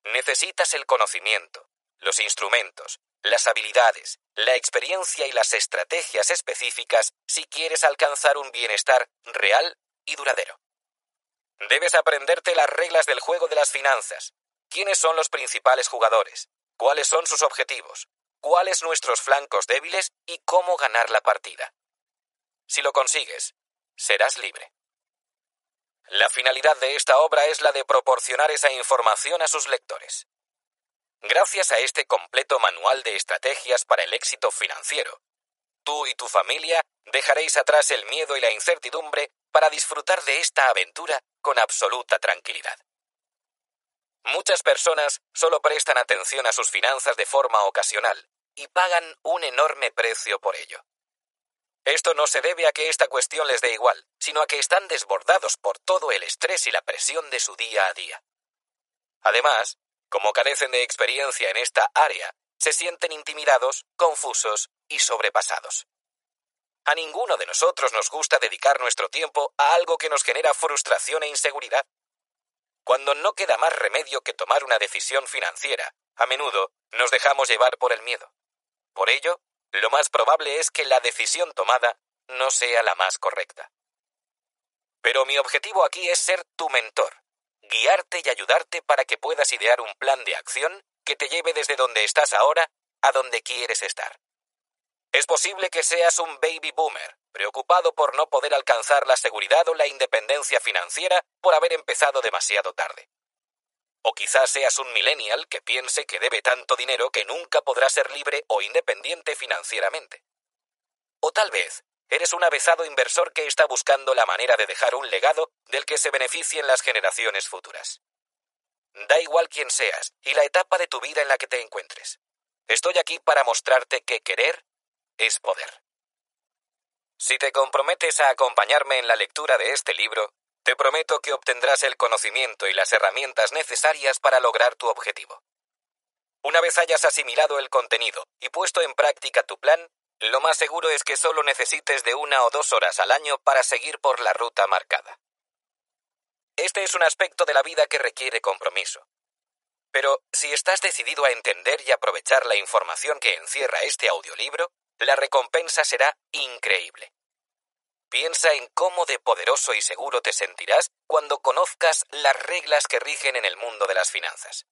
Necesitas el conocimiento, los instrumentos, las habilidades, la experiencia y las estrategias específicas si quieres alcanzar un bienestar real y duradero. Debes aprenderte las reglas del juego de las finanzas. ¿Quiénes son los principales jugadores? ¿Cuáles son sus objetivos? ¿Cuáles nuestros flancos débiles y cómo ganar la partida? Si lo consigues, serás libre. La finalidad de esta obra es la de proporcionar esa información a sus lectores. Gracias a este completo manual de estrategias para el éxito financiero, tú y tu familia dejaréis atrás el miedo y la incertidumbre para disfrutar de esta aventura con absoluta tranquilidad. Muchas personas solo prestan atención a sus finanzas de forma ocasional y pagan un enorme precio por ello. Esto no se debe a que esta cuestión les dé igual, sino a que están desbordados por todo el estrés y la presión de su día a día. Además, como carecen de experiencia en esta área, se sienten intimidados, confusos y sobrepasados. A ninguno de nosotros nos gusta dedicar nuestro tiempo a algo que nos genera frustración e inseguridad. Cuando no queda más remedio que tomar una decisión financiera, a menudo nos dejamos llevar por el miedo. Por ello, lo más probable es que la decisión tomada no sea la más correcta. Pero mi objetivo aquí es ser tu mentor, guiarte y ayudarte para que puedas idear un plan de acción que te lleve desde donde estás ahora a donde quieres estar. Es posible que seas un baby boomer, preocupado por no poder alcanzar la seguridad o la independencia financiera por haber empezado demasiado tarde. O quizás seas un millennial que piense que debe tanto dinero que nunca podrá ser libre o independiente financieramente. O tal vez eres un avezado inversor que está buscando la manera de dejar un legado del que se beneficien las generaciones futuras. Da igual quién seas y la etapa de tu vida en la que te encuentres. Estoy aquí para mostrarte que querer es poder. Si te comprometes a acompañarme en la lectura de este libro, te prometo que obtendrás el conocimiento y las herramientas necesarias para lograr tu objetivo. Una vez hayas asimilado el contenido y puesto en práctica tu plan, lo más seguro es que solo necesites de una o dos horas al año para seguir por la ruta marcada. Este es un aspecto de la vida que requiere compromiso. Pero si estás decidido a entender y aprovechar la información que encierra este audiolibro, la recompensa será increíble. Piensa en cómo de poderoso y seguro te sentirás cuando conozcas las reglas que rigen en el mundo de las finanzas.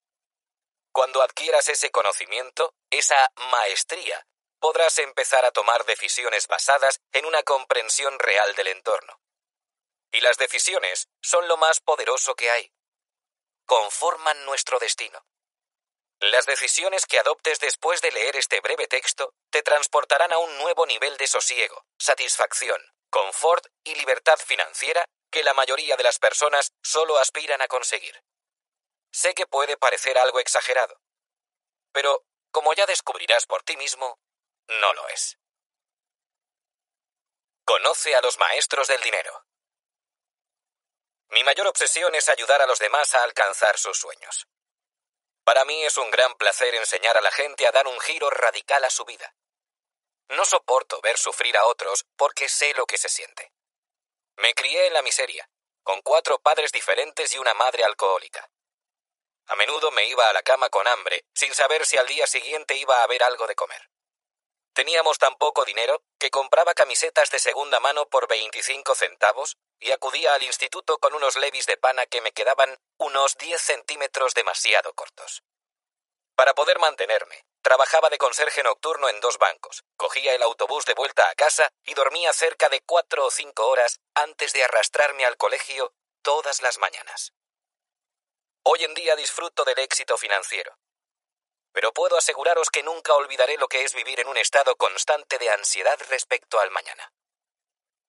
Cuando adquieras ese conocimiento, esa maestría, podrás empezar a tomar decisiones basadas en una comprensión real del entorno. Y las decisiones son lo más poderoso que hay. Conforman nuestro destino. Las decisiones que adoptes después de leer este breve texto te transportarán a un nuevo nivel de sosiego, satisfacción, confort y libertad financiera que la mayoría de las personas solo aspiran a conseguir. Sé que puede parecer algo exagerado, pero, como ya descubrirás por ti mismo, no lo es. Conoce a los maestros del dinero. Mi mayor obsesión es ayudar a los demás a alcanzar sus sueños. Para mí es un gran placer enseñar a la gente a dar un giro radical a su vida. No soporto ver sufrir a otros porque sé lo que se siente. Me crié en la miseria, con cuatro padres diferentes y una madre alcohólica. A menudo me iba a la cama con hambre, sin saber si al día siguiente iba a haber algo de comer. Teníamos tan poco dinero que compraba camisetas de segunda mano por 25 centavos y acudía al instituto con unos levis de pana que me quedaban unos 10 centímetros demasiado cortos. Para poder mantenerme, trabajaba de conserje nocturno en dos bancos, cogía el autobús de vuelta a casa y dormía cerca de cuatro o cinco horas antes de arrastrarme al colegio todas las mañanas. Hoy en día disfruto del éxito financiero, pero puedo aseguraros que nunca olvidaré lo que es vivir en un estado constante de ansiedad respecto al mañana.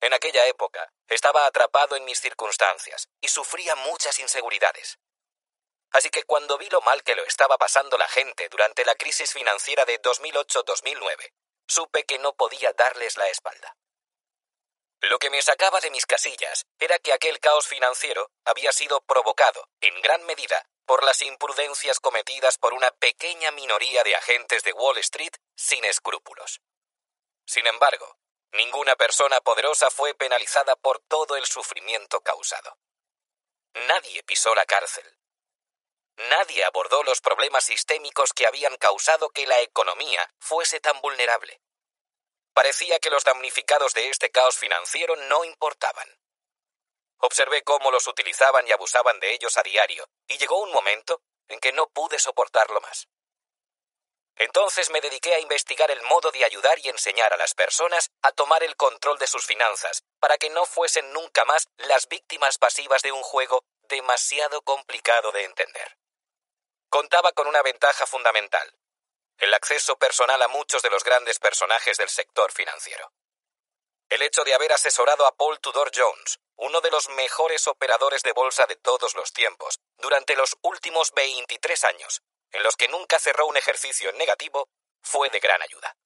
En aquella época estaba atrapado en mis circunstancias y sufría muchas inseguridades. Así que cuando vi lo mal que lo estaba pasando la gente durante la crisis financiera de 2008-2009, supe que no podía darles la espalda. Lo que me sacaba de mis casillas era que aquel caos financiero había sido provocado, en gran medida, por las imprudencias cometidas por una pequeña minoría de agentes de Wall Street sin escrúpulos. Sin embargo, ninguna persona poderosa fue penalizada por todo el sufrimiento causado. Nadie pisó la cárcel. Nadie abordó los problemas sistémicos que habían causado que la economía fuese tan vulnerable. Parecía que los damnificados de este caos financiero no importaban. Observé cómo los utilizaban y abusaban de ellos a diario, y llegó un momento en que no pude soportarlo más. Entonces me dediqué a investigar el modo de ayudar y enseñar a las personas a tomar el control de sus finanzas, para que no fuesen nunca más las víctimas pasivas de un juego demasiado complicado de entender. Contaba con una ventaja fundamental, el acceso personal a muchos de los grandes personajes del sector financiero. El hecho de haber asesorado a Paul Tudor Jones, uno de los mejores operadores de bolsa de todos los tiempos, durante los últimos 23 años, en los que nunca cerró un ejercicio en negativo, fue de gran ayuda.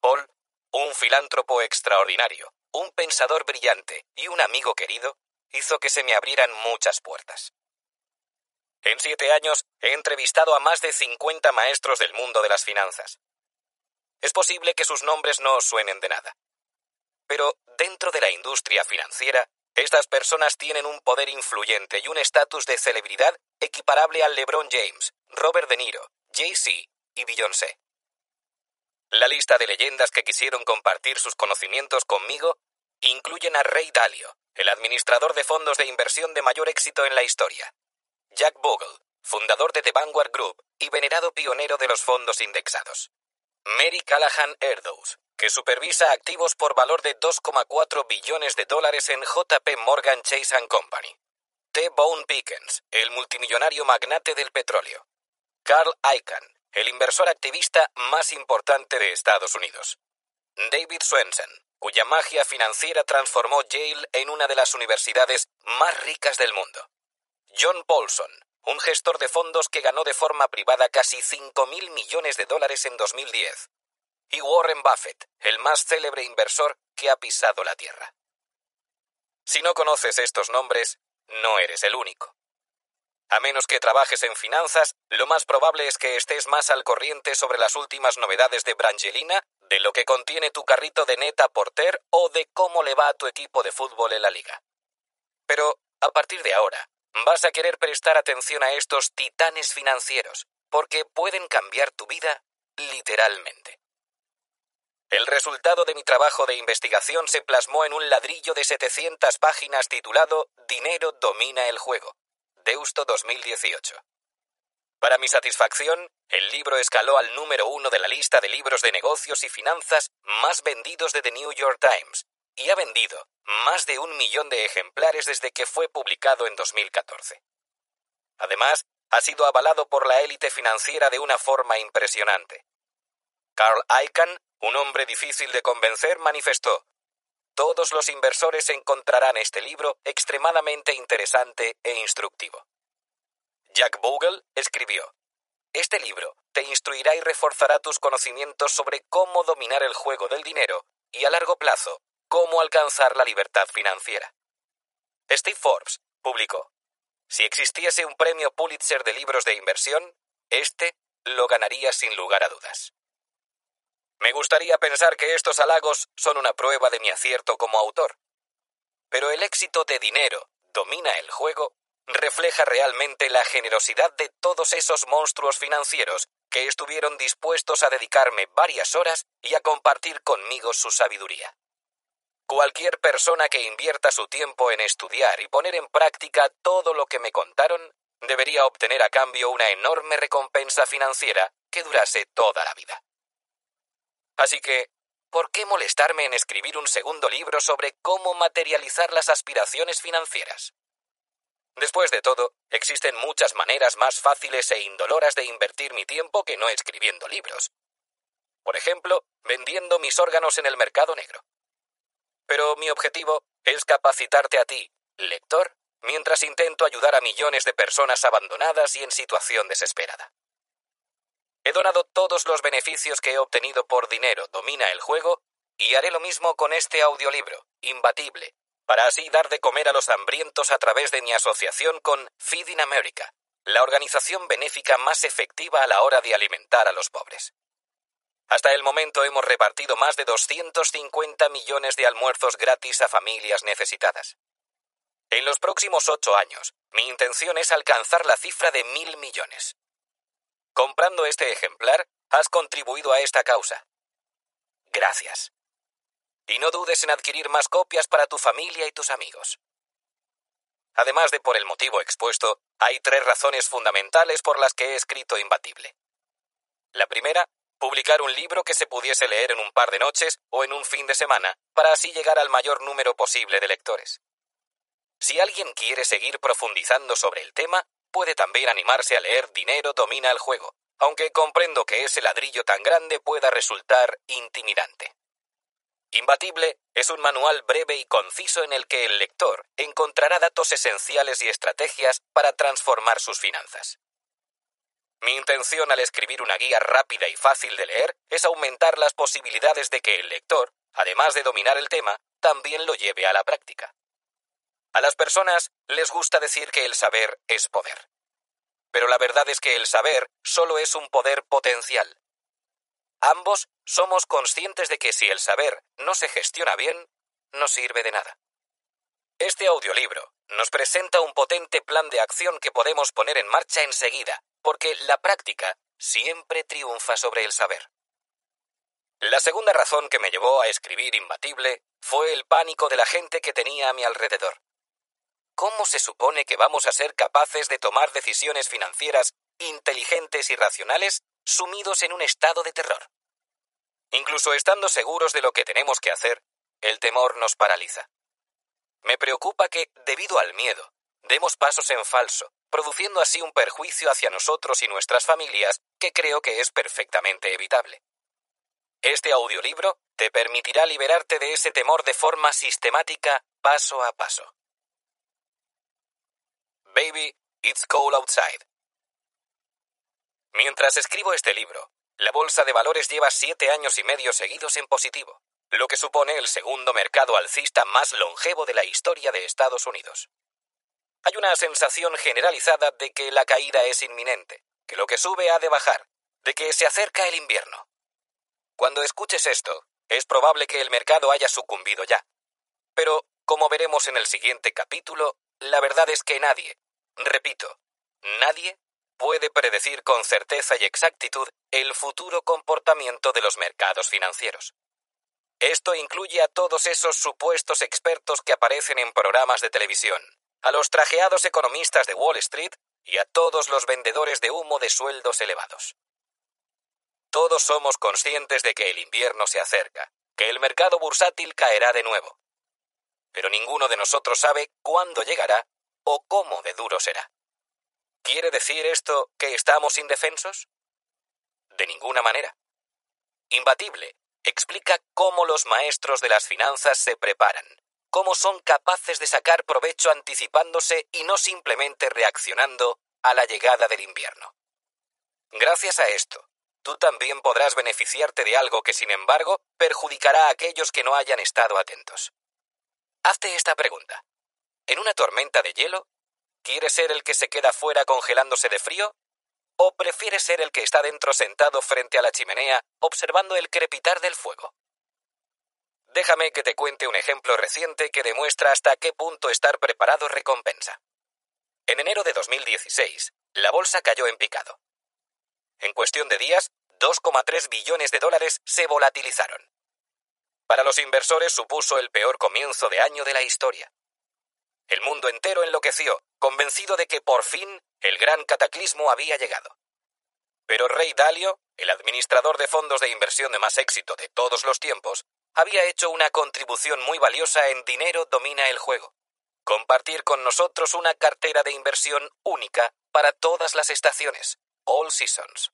Paul, un filántropo extraordinario, un pensador brillante y un amigo querido, hizo que se me abrieran muchas puertas. En siete años he entrevistado a más de 50 maestros del mundo de las finanzas. Es posible que sus nombres no suenen de nada. Pero dentro de la industria financiera, estas personas tienen un poder influyente y un estatus de celebridad equiparable al LeBron James, Robert De Niro, Jay-Z y Beyoncé. La lista de leyendas que quisieron compartir sus conocimientos conmigo incluyen a Ray Dalio, el administrador de fondos de inversión de mayor éxito en la historia, Jack Bogle, fundador de The Vanguard Group y venerado pionero de los fondos indexados, Mary Callahan Erdoes, que supervisa activos por valor de 2,4 billones de dólares en JP Morgan Chase ⁇ Company, T. Bone Pickens, el multimillonario magnate del petróleo, Carl Icahn, el inversor activista más importante de Estados Unidos. David Swensen, cuya magia financiera transformó Yale en una de las universidades más ricas del mundo. John Paulson, un gestor de fondos que ganó de forma privada casi 5.000 millones de dólares en 2010. Y Warren Buffett, el más célebre inversor que ha pisado la Tierra. Si no conoces estos nombres, no eres el único. A menos que trabajes en finanzas, lo más probable es que estés más al corriente sobre las últimas novedades de Brangelina, de lo que contiene tu carrito de neta porter o de cómo le va a tu equipo de fútbol en la liga. Pero, a partir de ahora, vas a querer prestar atención a estos titanes financieros, porque pueden cambiar tu vida literalmente. El resultado de mi trabajo de investigación se plasmó en un ladrillo de 700 páginas titulado Dinero domina el juego Deusto 2018. Para mi satisfacción, el libro escaló al número uno de la lista de libros de negocios y finanzas más vendidos de The New York Times y ha vendido más de un millón de ejemplares desde que fue publicado en 2014. Además, ha sido avalado por la élite financiera de una forma impresionante. Carl Icahn, un hombre difícil de convencer, manifestó todos los inversores encontrarán este libro extremadamente interesante e instructivo. Jack Bogle escribió, Este libro te instruirá y reforzará tus conocimientos sobre cómo dominar el juego del dinero y a largo plazo, cómo alcanzar la libertad financiera. Steve Forbes publicó, Si existiese un premio Pulitzer de libros de inversión, este lo ganaría sin lugar a dudas. Me gustaría pensar que estos halagos son una prueba de mi acierto como autor. Pero el éxito de dinero domina el juego refleja realmente la generosidad de todos esos monstruos financieros que estuvieron dispuestos a dedicarme varias horas y a compartir conmigo su sabiduría. Cualquier persona que invierta su tiempo en estudiar y poner en práctica todo lo que me contaron debería obtener a cambio una enorme recompensa financiera que durase toda la vida. Así que, ¿por qué molestarme en escribir un segundo libro sobre cómo materializar las aspiraciones financieras? Después de todo, existen muchas maneras más fáciles e indoloras de invertir mi tiempo que no escribiendo libros. Por ejemplo, vendiendo mis órganos en el mercado negro. Pero mi objetivo es capacitarte a ti, lector, mientras intento ayudar a millones de personas abandonadas y en situación desesperada. He donado todos los beneficios que he obtenido por dinero, domina el juego, y haré lo mismo con este audiolibro, imbatible, para así dar de comer a los hambrientos a través de mi asociación con Feeding America, la organización benéfica más efectiva a la hora de alimentar a los pobres. Hasta el momento hemos repartido más de 250 millones de almuerzos gratis a familias necesitadas. En los próximos ocho años, mi intención es alcanzar la cifra de mil millones. Comprando este ejemplar, has contribuido a esta causa. Gracias. Y no dudes en adquirir más copias para tu familia y tus amigos. Además de por el motivo expuesto, hay tres razones fundamentales por las que he escrito Imbatible. La primera, publicar un libro que se pudiese leer en un par de noches o en un fin de semana, para así llegar al mayor número posible de lectores. Si alguien quiere seguir profundizando sobre el tema, puede también animarse a leer Dinero domina el juego, aunque comprendo que ese ladrillo tan grande pueda resultar intimidante. Imbatible es un manual breve y conciso en el que el lector encontrará datos esenciales y estrategias para transformar sus finanzas. Mi intención al escribir una guía rápida y fácil de leer es aumentar las posibilidades de que el lector, además de dominar el tema, también lo lleve a la práctica. A las personas les gusta decir que el saber es poder. Pero la verdad es que el saber solo es un poder potencial. Ambos somos conscientes de que si el saber no se gestiona bien, no sirve de nada. Este audiolibro nos presenta un potente plan de acción que podemos poner en marcha enseguida porque la práctica siempre triunfa sobre el saber. La segunda razón que me llevó a escribir Imbatible fue el pánico de la gente que tenía a mi alrededor. ¿Cómo se supone que vamos a ser capaces de tomar decisiones financieras inteligentes y racionales sumidos en un estado de terror? Incluso estando seguros de lo que tenemos que hacer, el temor nos paraliza. Me preocupa que, debido al miedo, demos pasos en falso, produciendo así un perjuicio hacia nosotros y nuestras familias que creo que es perfectamente evitable. Este audiolibro te permitirá liberarte de ese temor de forma sistemática, paso a paso. Baby, it's cold outside. Mientras escribo este libro, la bolsa de valores lleva siete años y medio seguidos en positivo, lo que supone el segundo mercado alcista más longevo de la historia de Estados Unidos. Hay una sensación generalizada de que la caída es inminente, que lo que sube ha de bajar, de que se acerca el invierno. Cuando escuches esto, es probable que el mercado haya sucumbido ya. Pero, como veremos en el siguiente capítulo, la verdad es que nadie, repito, nadie puede predecir con certeza y exactitud el futuro comportamiento de los mercados financieros. Esto incluye a todos esos supuestos expertos que aparecen en programas de televisión, a los trajeados economistas de Wall Street y a todos los vendedores de humo de sueldos elevados. Todos somos conscientes de que el invierno se acerca, que el mercado bursátil caerá de nuevo. Pero ninguno de nosotros sabe cuándo llegará o cómo de duro será. ¿Quiere decir esto que estamos indefensos? De ninguna manera. Imbatible explica cómo los maestros de las finanzas se preparan, cómo son capaces de sacar provecho anticipándose y no simplemente reaccionando a la llegada del invierno. Gracias a esto, tú también podrás beneficiarte de algo que, sin embargo, perjudicará a aquellos que no hayan estado atentos. Hazte esta pregunta. ¿En una tormenta de hielo, quieres ser el que se queda fuera congelándose de frío? ¿O prefieres ser el que está dentro sentado frente a la chimenea observando el crepitar del fuego? Déjame que te cuente un ejemplo reciente que demuestra hasta qué punto estar preparado recompensa. En enero de 2016, la bolsa cayó en picado. En cuestión de días, 2,3 billones de dólares se volatilizaron. Para los inversores supuso el peor comienzo de año de la historia. El mundo entero enloqueció, convencido de que por fin el gran cataclismo había llegado. Pero Rey Dalio, el administrador de fondos de inversión de más éxito de todos los tiempos, había hecho una contribución muy valiosa en Dinero Domina el Juego. Compartir con nosotros una cartera de inversión única para todas las estaciones, All Seasons.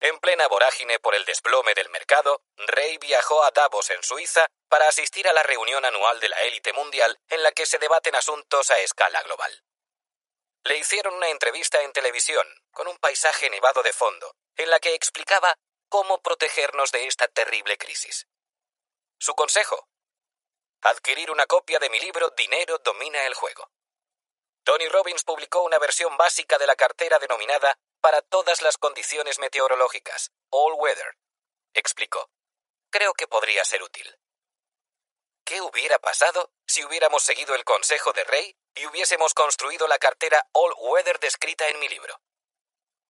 En plena vorágine por el desplome del mercado, Rey viajó a Davos en Suiza para asistir a la reunión anual de la élite mundial en la que se debaten asuntos a escala global. Le hicieron una entrevista en televisión, con un paisaje nevado de fondo, en la que explicaba cómo protegernos de esta terrible crisis. Su consejo. Adquirir una copia de mi libro Dinero domina el juego. Tony Robbins publicó una versión básica de la cartera denominada Para todas las condiciones meteorológicas, All Weather. Explicó. Creo que podría ser útil. ¿Qué hubiera pasado si hubiéramos seguido el consejo de Rey y hubiésemos construido la cartera All Weather descrita en mi libro?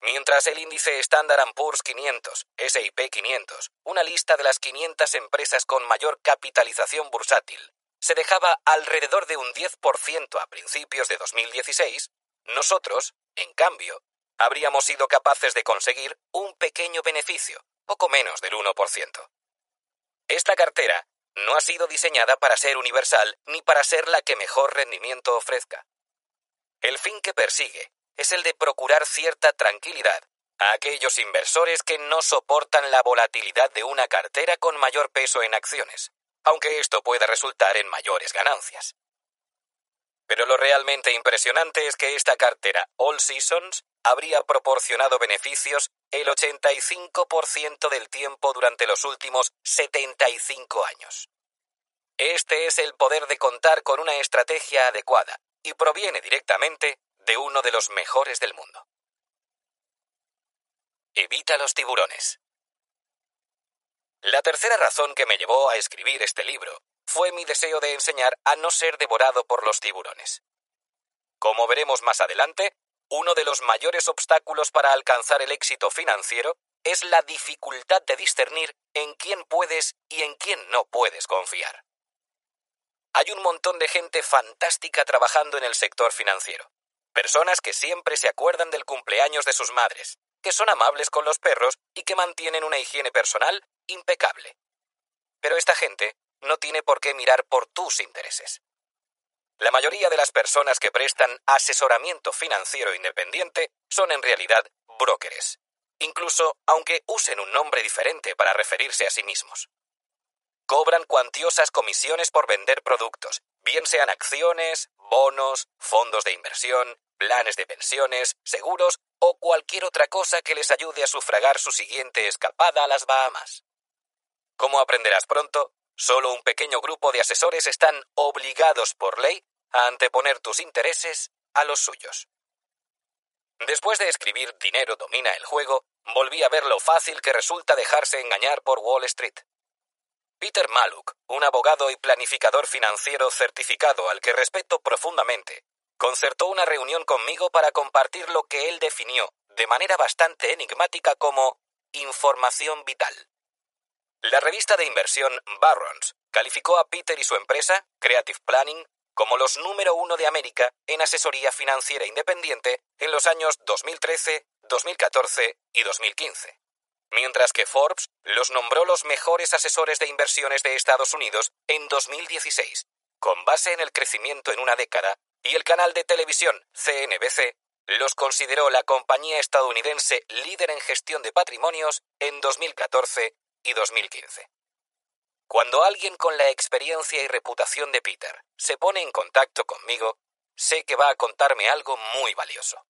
Mientras el índice Standard Poor's 500, SIP 500, una lista de las 500 empresas con mayor capitalización bursátil, se dejaba alrededor de un 10% a principios de 2016, nosotros, en cambio, habríamos sido capaces de conseguir un pequeño beneficio, poco menos del 1%. Esta cartera no ha sido diseñada para ser universal ni para ser la que mejor rendimiento ofrezca. El fin que persigue es el de procurar cierta tranquilidad a aquellos inversores que no soportan la volatilidad de una cartera con mayor peso en acciones, aunque esto pueda resultar en mayores ganancias. Pero lo realmente impresionante es que esta cartera All Seasons habría proporcionado beneficios el 85% del tiempo durante los últimos 75 años. Este es el poder de contar con una estrategia adecuada y proviene directamente de uno de los mejores del mundo. Evita los tiburones. La tercera razón que me llevó a escribir este libro fue mi deseo de enseñar a no ser devorado por los tiburones. Como veremos más adelante, uno de los mayores obstáculos para alcanzar el éxito financiero es la dificultad de discernir en quién puedes y en quién no puedes confiar. Hay un montón de gente fantástica trabajando en el sector financiero. Personas que siempre se acuerdan del cumpleaños de sus madres, que son amables con los perros y que mantienen una higiene personal impecable. Pero esta gente no tiene por qué mirar por tus intereses. La mayoría de las personas que prestan asesoramiento financiero independiente son en realidad brokers, incluso aunque usen un nombre diferente para referirse a sí mismos. Cobran cuantiosas comisiones por vender productos, bien sean acciones, bonos, fondos de inversión, planes de pensiones, seguros o cualquier otra cosa que les ayude a sufragar su siguiente escapada a las Bahamas. Como aprenderás pronto, Solo un pequeño grupo de asesores están obligados por ley a anteponer tus intereses a los suyos. Después de escribir Dinero domina el juego, volví a ver lo fácil que resulta dejarse engañar por Wall Street. Peter Maluk, un abogado y planificador financiero certificado al que respeto profundamente, concertó una reunión conmigo para compartir lo que él definió de manera bastante enigmática como información vital. La revista de inversión Barrons calificó a Peter y su empresa, Creative Planning, como los número uno de América en asesoría financiera independiente en los años 2013, 2014 y 2015. Mientras que Forbes los nombró los mejores asesores de inversiones de Estados Unidos en 2016, con base en el crecimiento en una década, y el canal de televisión CNBC los consideró la compañía estadounidense líder en gestión de patrimonios en 2014 y 2015. Cuando alguien con la experiencia y reputación de Peter se pone en contacto conmigo, sé que va a contarme algo muy valioso.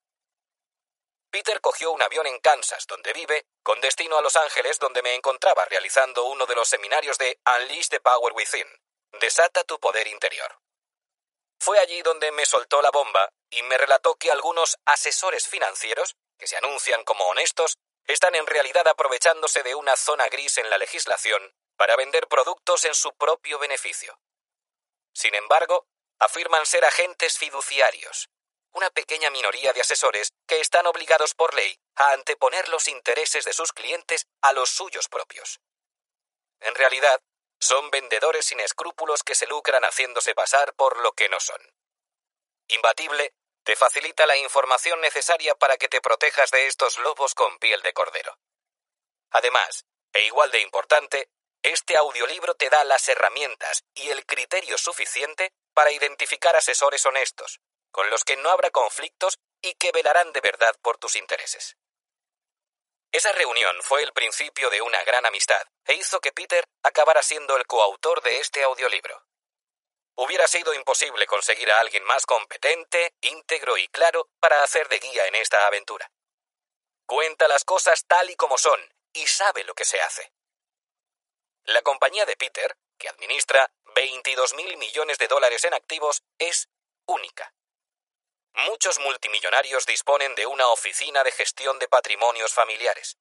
Peter cogió un avión en Kansas, donde vive, con destino a Los Ángeles, donde me encontraba realizando uno de los seminarios de Unleash the Power Within, Desata tu poder interior. Fue allí donde me soltó la bomba y me relató que algunos asesores financieros, que se anuncian como honestos, están en realidad aprovechándose de una zona gris en la legislación para vender productos en su propio beneficio. Sin embargo, afirman ser agentes fiduciarios, una pequeña minoría de asesores que están obligados por ley a anteponer los intereses de sus clientes a los suyos propios. En realidad, son vendedores sin escrúpulos que se lucran haciéndose pasar por lo que no son. Imbatible te facilita la información necesaria para que te protejas de estos lobos con piel de cordero. Además, e igual de importante, este audiolibro te da las herramientas y el criterio suficiente para identificar asesores honestos, con los que no habrá conflictos y que velarán de verdad por tus intereses. Esa reunión fue el principio de una gran amistad e hizo que Peter acabara siendo el coautor de este audiolibro. Hubiera sido imposible conseguir a alguien más competente, íntegro y claro para hacer de guía en esta aventura. Cuenta las cosas tal y como son y sabe lo que se hace. La compañía de Peter, que administra 22 mil millones de dólares en activos, es única. Muchos multimillonarios disponen de una oficina de gestión de patrimonios familiares,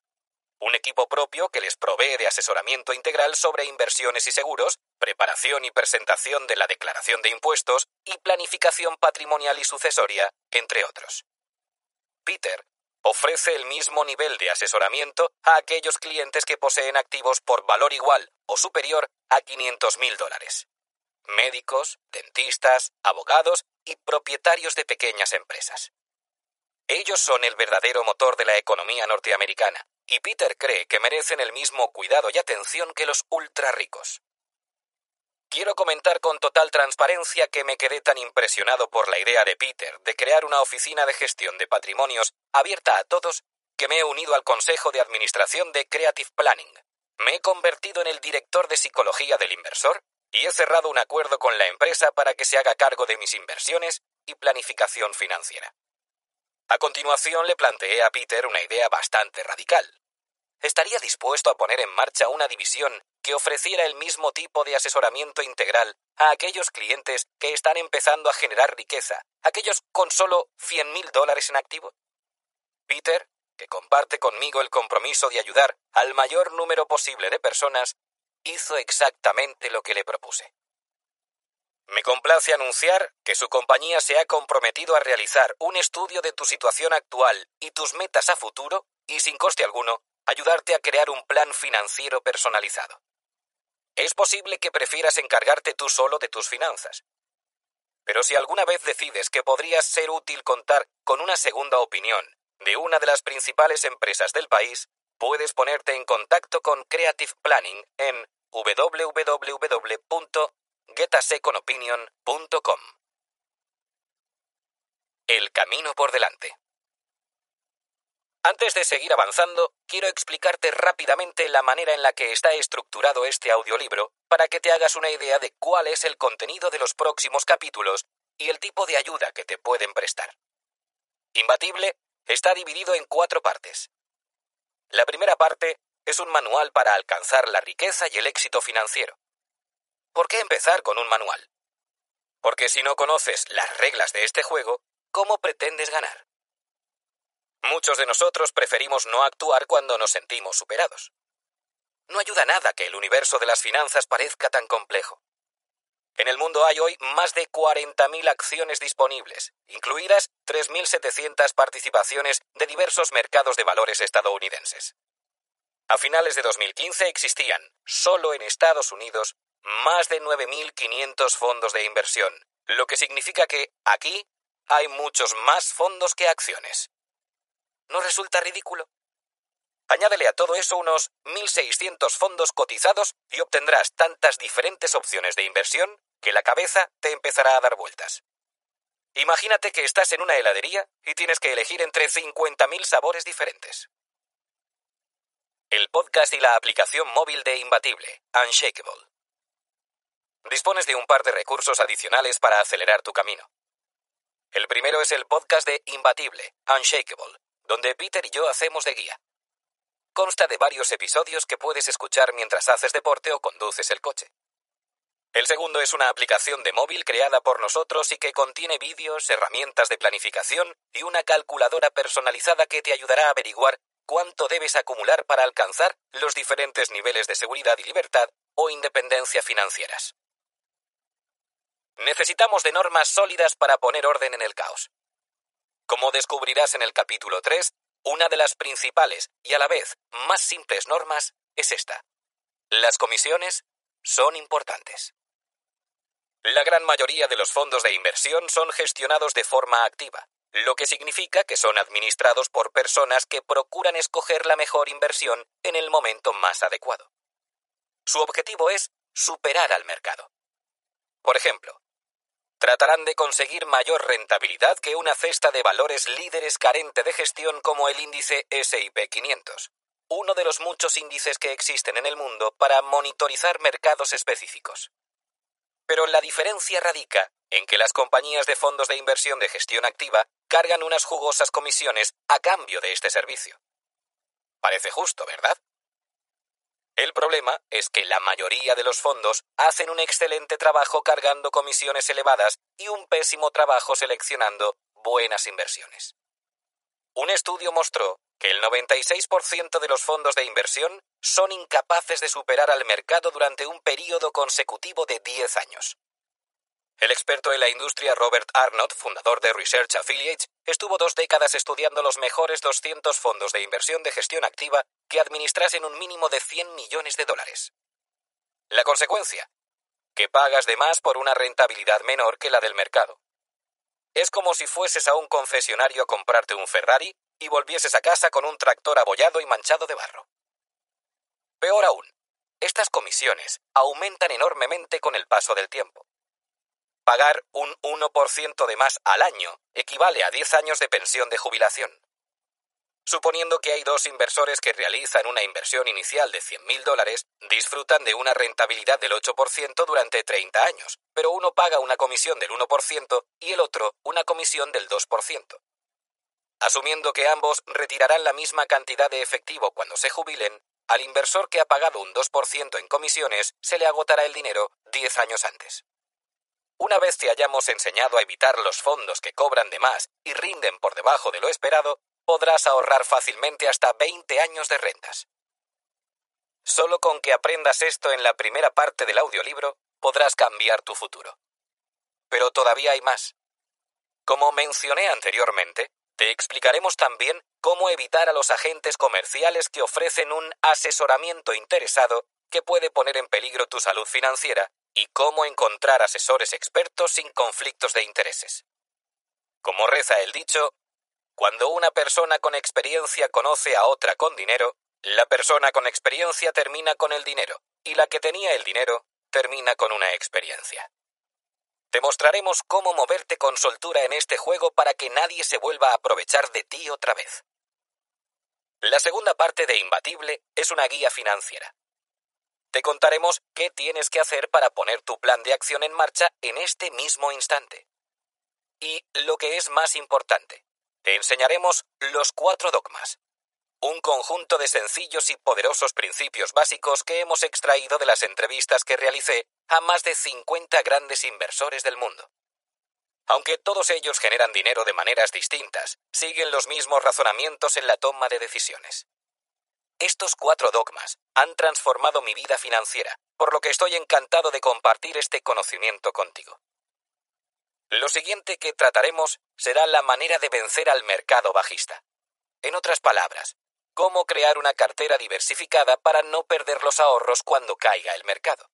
un equipo propio que les provee de asesoramiento integral sobre inversiones y seguros, preparación y presentación de la declaración de impuestos y planificación patrimonial y sucesoria, entre otros. Peter ofrece el mismo nivel de asesoramiento a aquellos clientes que poseen activos por valor igual o superior a 500 mil dólares. Médicos, dentistas, abogados y propietarios de pequeñas empresas. Ellos son el verdadero motor de la economía norteamericana, y Peter cree que merecen el mismo cuidado y atención que los ultra ricos. Quiero comentar con total transparencia que me quedé tan impresionado por la idea de Peter de crear una oficina de gestión de patrimonios abierta a todos que me he unido al Consejo de Administración de Creative Planning. Me he convertido en el director de psicología del inversor y he cerrado un acuerdo con la empresa para que se haga cargo de mis inversiones y planificación financiera. A continuación le planteé a Peter una idea bastante radical. Estaría dispuesto a poner en marcha una división que ofreciera el mismo tipo de asesoramiento integral a aquellos clientes que están empezando a generar riqueza, aquellos con solo 100.000 dólares en activo. Peter, que comparte conmigo el compromiso de ayudar al mayor número posible de personas, hizo exactamente lo que le propuse. Me complace anunciar que su compañía se ha comprometido a realizar un estudio de tu situación actual y tus metas a futuro y sin coste alguno ayudarte a crear un plan financiero personalizado. Es posible que prefieras encargarte tú solo de tus finanzas. Pero si alguna vez decides que podrías ser útil contar con una segunda opinión de una de las principales empresas del país, puedes ponerte en contacto con Creative Planning en www.getasecondopinion.com. El camino por delante. Antes de seguir avanzando, quiero explicarte rápidamente la manera en la que está estructurado este audiolibro para que te hagas una idea de cuál es el contenido de los próximos capítulos y el tipo de ayuda que te pueden prestar. Imbatible está dividido en cuatro partes. La primera parte es un manual para alcanzar la riqueza y el éxito financiero. ¿Por qué empezar con un manual? Porque si no conoces las reglas de este juego, ¿cómo pretendes ganar? Muchos de nosotros preferimos no actuar cuando nos sentimos superados. No ayuda nada que el universo de las finanzas parezca tan complejo. En el mundo hay hoy más de 40.000 acciones disponibles, incluidas 3.700 participaciones de diversos mercados de valores estadounidenses. A finales de 2015 existían, solo en Estados Unidos, más de 9.500 fondos de inversión, lo que significa que aquí hay muchos más fondos que acciones. ¿No resulta ridículo? Añádele a todo eso unos 1.600 fondos cotizados y obtendrás tantas diferentes opciones de inversión que la cabeza te empezará a dar vueltas. Imagínate que estás en una heladería y tienes que elegir entre 50.000 sabores diferentes. El podcast y la aplicación móvil de Imbatible, Unshakeable. Dispones de un par de recursos adicionales para acelerar tu camino. El primero es el podcast de Imbatible, Unshakeable, donde Peter y yo hacemos de guía. Consta de varios episodios que puedes escuchar mientras haces deporte o conduces el coche. El segundo es una aplicación de móvil creada por nosotros y que contiene vídeos, herramientas de planificación y una calculadora personalizada que te ayudará a averiguar cuánto debes acumular para alcanzar los diferentes niveles de seguridad y libertad o independencia financieras. Necesitamos de normas sólidas para poner orden en el caos. Como descubrirás en el capítulo 3, una de las principales y a la vez más simples normas es esta. Las comisiones son importantes. La gran mayoría de los fondos de inversión son gestionados de forma activa, lo que significa que son administrados por personas que procuran escoger la mejor inversión en el momento más adecuado. Su objetivo es superar al mercado. Por ejemplo, tratarán de conseguir mayor rentabilidad que una cesta de valores líderes carente de gestión como el índice SIP 500, uno de los muchos índices que existen en el mundo para monitorizar mercados específicos. Pero la diferencia radica en que las compañías de fondos de inversión de gestión activa cargan unas jugosas comisiones a cambio de este servicio. Parece justo, ¿verdad? El problema es que la mayoría de los fondos hacen un excelente trabajo cargando comisiones elevadas y un pésimo trabajo seleccionando buenas inversiones. Un estudio mostró que el 96% de los fondos de inversión son incapaces de superar al mercado durante un periodo consecutivo de 10 años. El experto en la industria Robert Arnott, fundador de Research Affiliates, estuvo dos décadas estudiando los mejores 200 fondos de inversión de gestión activa que administrasen un mínimo de 100 millones de dólares. La consecuencia, que pagas de más por una rentabilidad menor que la del mercado. Es como si fueses a un concesionario a comprarte un Ferrari y volvieses a casa con un tractor abollado y manchado de barro. Peor aún, estas comisiones aumentan enormemente con el paso del tiempo. Pagar un 1% de más al año equivale a 10 años de pensión de jubilación. Suponiendo que hay dos inversores que realizan una inversión inicial de 100.000 dólares, disfrutan de una rentabilidad del 8% durante 30 años, pero uno paga una comisión del 1% y el otro una comisión del 2%. Asumiendo que ambos retirarán la misma cantidad de efectivo cuando se jubilen, al inversor que ha pagado un 2% en comisiones se le agotará el dinero 10 años antes. Una vez te hayamos enseñado a evitar los fondos que cobran de más y rinden por debajo de lo esperado, podrás ahorrar fácilmente hasta 20 años de rentas. Solo con que aprendas esto en la primera parte del audiolibro podrás cambiar tu futuro. Pero todavía hay más. Como mencioné anteriormente, te explicaremos también cómo evitar a los agentes comerciales que ofrecen un asesoramiento interesado que puede poner en peligro tu salud financiera y cómo encontrar asesores expertos sin conflictos de intereses. Como reza el dicho, cuando una persona con experiencia conoce a otra con dinero, la persona con experiencia termina con el dinero, y la que tenía el dinero termina con una experiencia. Te mostraremos cómo moverte con soltura en este juego para que nadie se vuelva a aprovechar de ti otra vez. La segunda parte de Imbatible es una guía financiera. Te contaremos qué tienes que hacer para poner tu plan de acción en marcha en este mismo instante. Y lo que es más importante, te enseñaremos los cuatro dogmas, un conjunto de sencillos y poderosos principios básicos que hemos extraído de las entrevistas que realicé a más de 50 grandes inversores del mundo. Aunque todos ellos generan dinero de maneras distintas, siguen los mismos razonamientos en la toma de decisiones. Estos cuatro dogmas han transformado mi vida financiera, por lo que estoy encantado de compartir este conocimiento contigo. Lo siguiente que trataremos será la manera de vencer al mercado bajista. En otras palabras, cómo crear una cartera diversificada para no perder los ahorros cuando caiga el mercado.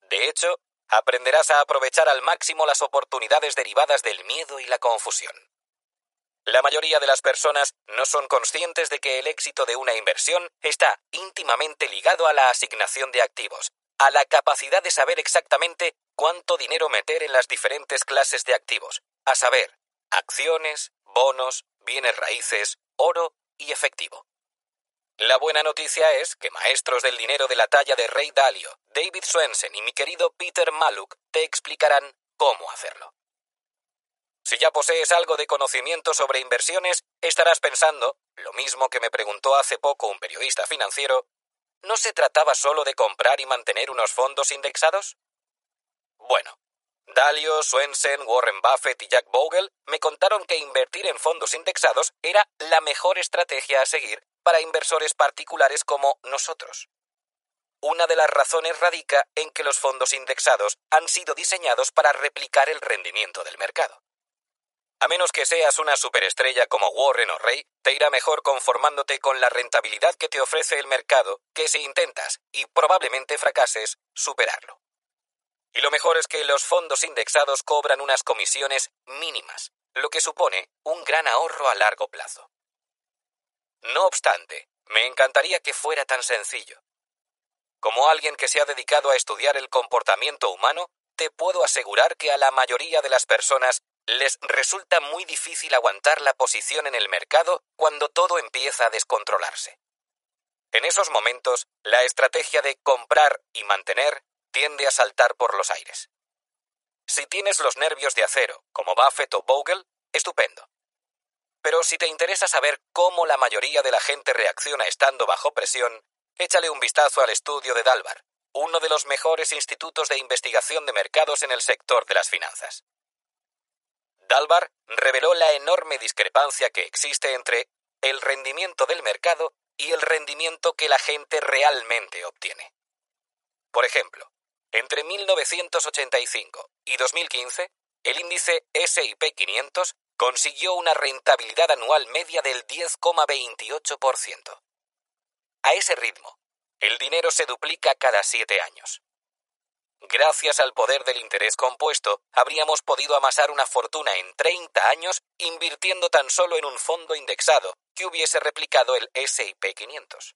De hecho, aprenderás a aprovechar al máximo las oportunidades derivadas del miedo y la confusión. La mayoría de las personas no son conscientes de que el éxito de una inversión está íntimamente ligado a la asignación de activos, a la capacidad de saber exactamente cuánto dinero meter en las diferentes clases de activos, a saber, acciones, bonos, bienes raíces, oro y efectivo. La buena noticia es que maestros del dinero de la talla de Rey Dalio, David Swensen y mi querido Peter Maluk te explicarán cómo hacerlo. Si ya posees algo de conocimiento sobre inversiones, estarás pensando, lo mismo que me preguntó hace poco un periodista financiero, ¿no se trataba solo de comprar y mantener unos fondos indexados? Bueno, Dalio, Swensen, Warren Buffett y Jack Bogle me contaron que invertir en fondos indexados era la mejor estrategia a seguir para inversores particulares como nosotros. Una de las razones radica en que los fondos indexados han sido diseñados para replicar el rendimiento del mercado. A menos que seas una superestrella como Warren o Ray, te irá mejor conformándote con la rentabilidad que te ofrece el mercado que si intentas, y probablemente fracases, superarlo. Y lo mejor es que los fondos indexados cobran unas comisiones mínimas, lo que supone un gran ahorro a largo plazo. No obstante, me encantaría que fuera tan sencillo. Como alguien que se ha dedicado a estudiar el comportamiento humano, te puedo asegurar que a la mayoría de las personas les resulta muy difícil aguantar la posición en el mercado cuando todo empieza a descontrolarse. En esos momentos, la estrategia de comprar y mantener tiende a saltar por los aires. Si tienes los nervios de acero, como Buffett o Bogle, estupendo. Pero si te interesa saber cómo la mayoría de la gente reacciona estando bajo presión, échale un vistazo al estudio de Dalbar, uno de los mejores institutos de investigación de mercados en el sector de las finanzas. Dalbar reveló la enorme discrepancia que existe entre el rendimiento del mercado y el rendimiento que la gente realmente obtiene. Por ejemplo, entre 1985 y 2015, el índice SIP 500 consiguió una rentabilidad anual media del 10,28%. A ese ritmo, el dinero se duplica cada siete años. Gracias al poder del interés compuesto, habríamos podido amasar una fortuna en 30 años invirtiendo tan solo en un fondo indexado que hubiese replicado el S&P 500.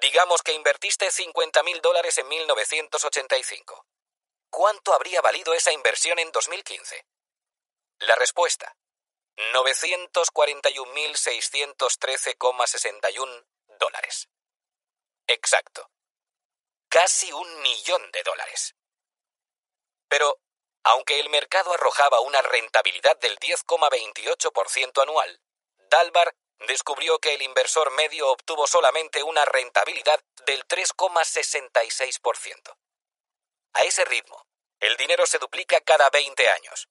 Digamos que invertiste 50.000 dólares en 1985. ¿Cuánto habría valido esa inversión en 2015? La respuesta, 941.613,61 dólares. Exacto. Casi un millón de dólares. Pero, aunque el mercado arrojaba una rentabilidad del 10,28% anual, Dalbar descubrió que el inversor medio obtuvo solamente una rentabilidad del 3,66%. A ese ritmo, el dinero se duplica cada 20 años.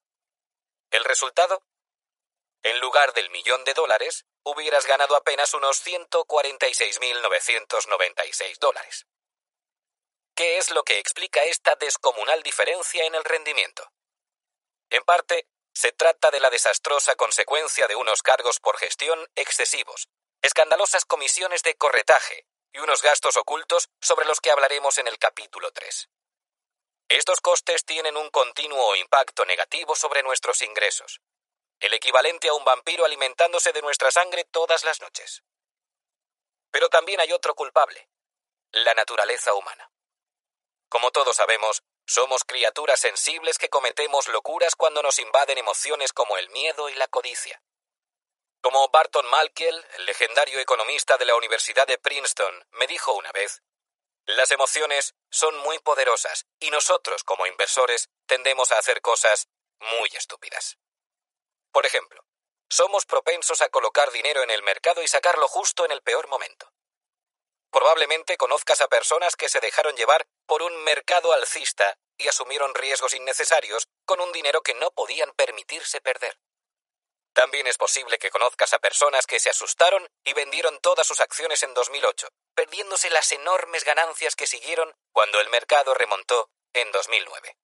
¿El resultado? En lugar del millón de dólares, hubieras ganado apenas unos 146.996 dólares. ¿Qué es lo que explica esta descomunal diferencia en el rendimiento? En parte, se trata de la desastrosa consecuencia de unos cargos por gestión excesivos, escandalosas comisiones de corretaje y unos gastos ocultos sobre los que hablaremos en el capítulo 3. Estos costes tienen un continuo impacto negativo sobre nuestros ingresos, el equivalente a un vampiro alimentándose de nuestra sangre todas las noches. Pero también hay otro culpable, la naturaleza humana. Como todos sabemos, somos criaturas sensibles que cometemos locuras cuando nos invaden emociones como el miedo y la codicia. Como Barton Malkiel, el legendario economista de la Universidad de Princeton, me dijo una vez, las emociones son muy poderosas y nosotros como inversores tendemos a hacer cosas muy estúpidas. Por ejemplo, somos propensos a colocar dinero en el mercado y sacarlo justo en el peor momento. Probablemente conozcas a personas que se dejaron llevar por un mercado alcista y asumieron riesgos innecesarios con un dinero que no podían permitirse perder. También es posible que conozcas a personas que se asustaron y vendieron todas sus acciones en 2008, perdiéndose las enormes ganancias que siguieron cuando el mercado remontó en 2009.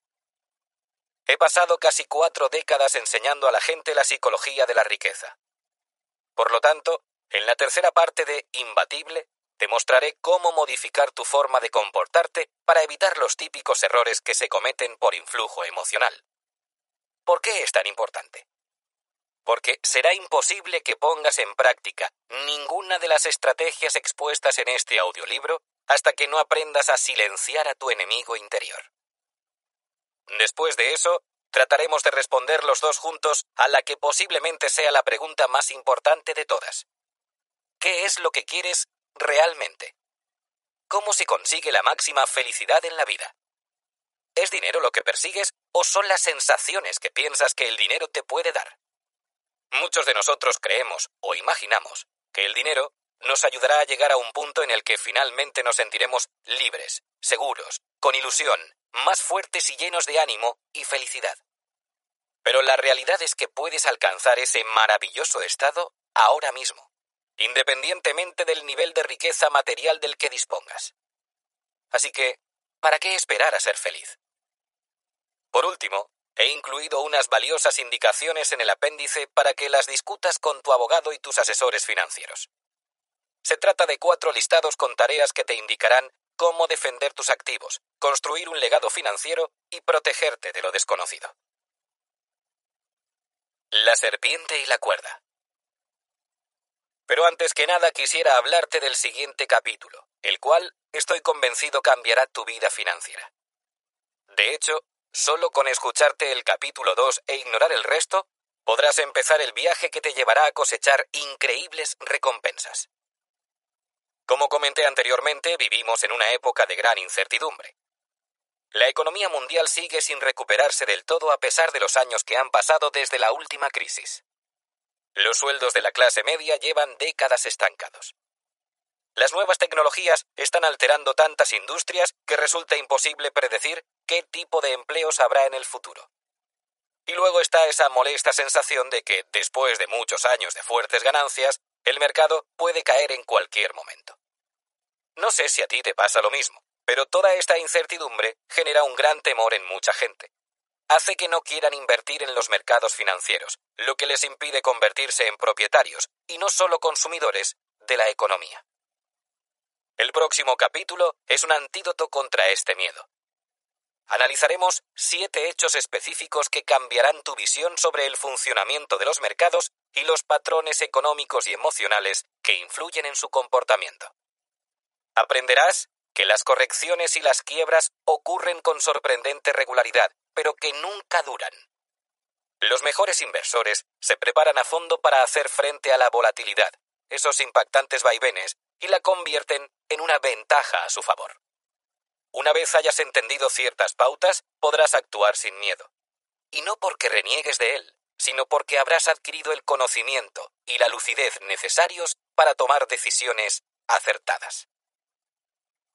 He pasado casi cuatro décadas enseñando a la gente la psicología de la riqueza. Por lo tanto, en la tercera parte de Imbatible te mostraré cómo modificar tu forma de comportarte para evitar los típicos errores que se cometen por influjo emocional. ¿Por qué es tan importante? Porque será imposible que pongas en práctica ninguna de las estrategias expuestas en este audiolibro hasta que no aprendas a silenciar a tu enemigo interior. Después de eso, trataremos de responder los dos juntos a la que posiblemente sea la pregunta más importante de todas. ¿Qué es lo que quieres realmente? ¿Cómo se consigue la máxima felicidad en la vida? ¿Es dinero lo que persigues o son las sensaciones que piensas que el dinero te puede dar? Muchos de nosotros creemos o imaginamos que el dinero nos ayudará a llegar a un punto en el que finalmente nos sentiremos libres, seguros, con ilusión, más fuertes y llenos de ánimo y felicidad. Pero la realidad es que puedes alcanzar ese maravilloso estado ahora mismo independientemente del nivel de riqueza material del que dispongas. Así que, ¿para qué esperar a ser feliz? Por último, he incluido unas valiosas indicaciones en el apéndice para que las discutas con tu abogado y tus asesores financieros. Se trata de cuatro listados con tareas que te indicarán cómo defender tus activos, construir un legado financiero y protegerte de lo desconocido. La serpiente y la cuerda. Pero antes que nada quisiera hablarte del siguiente capítulo, el cual estoy convencido cambiará tu vida financiera. De hecho, solo con escucharte el capítulo 2 e ignorar el resto, podrás empezar el viaje que te llevará a cosechar increíbles recompensas. Como comenté anteriormente, vivimos en una época de gran incertidumbre. La economía mundial sigue sin recuperarse del todo a pesar de los años que han pasado desde la última crisis. Los sueldos de la clase media llevan décadas estancados. Las nuevas tecnologías están alterando tantas industrias que resulta imposible predecir qué tipo de empleos habrá en el futuro. Y luego está esa molesta sensación de que, después de muchos años de fuertes ganancias, el mercado puede caer en cualquier momento. No sé si a ti te pasa lo mismo, pero toda esta incertidumbre genera un gran temor en mucha gente hace que no quieran invertir en los mercados financieros, lo que les impide convertirse en propietarios, y no solo consumidores, de la economía. El próximo capítulo es un antídoto contra este miedo. analizaremos siete hechos específicos que cambiarán tu visión sobre el funcionamiento de los mercados y los patrones económicos y emocionales que influyen en su comportamiento. Aprenderás que las correcciones y las quiebras ocurren con sorprendente regularidad, pero que nunca duran. Los mejores inversores se preparan a fondo para hacer frente a la volatilidad, esos impactantes vaivenes, y la convierten en una ventaja a su favor. Una vez hayas entendido ciertas pautas, podrás actuar sin miedo. Y no porque reniegues de él, sino porque habrás adquirido el conocimiento y la lucidez necesarios para tomar decisiones acertadas.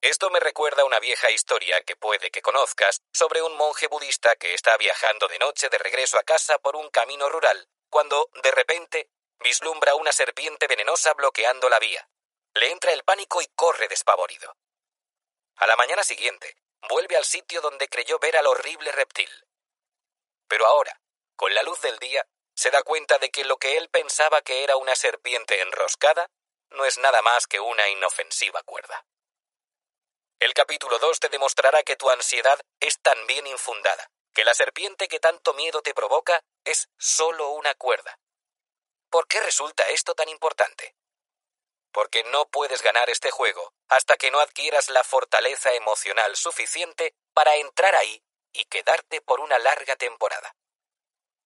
Esto me recuerda una vieja historia que puede que conozcas sobre un monje budista que está viajando de noche de regreso a casa por un camino rural, cuando, de repente, vislumbra una serpiente venenosa bloqueando la vía. Le entra el pánico y corre despavorido. A la mañana siguiente, vuelve al sitio donde creyó ver al horrible reptil. Pero ahora, con la luz del día, se da cuenta de que lo que él pensaba que era una serpiente enroscada no es nada más que una inofensiva cuerda. El capítulo 2 te demostrará que tu ansiedad es tan bien infundada, que la serpiente que tanto miedo te provoca es solo una cuerda. ¿Por qué resulta esto tan importante? Porque no puedes ganar este juego hasta que no adquieras la fortaleza emocional suficiente para entrar ahí y quedarte por una larga temporada.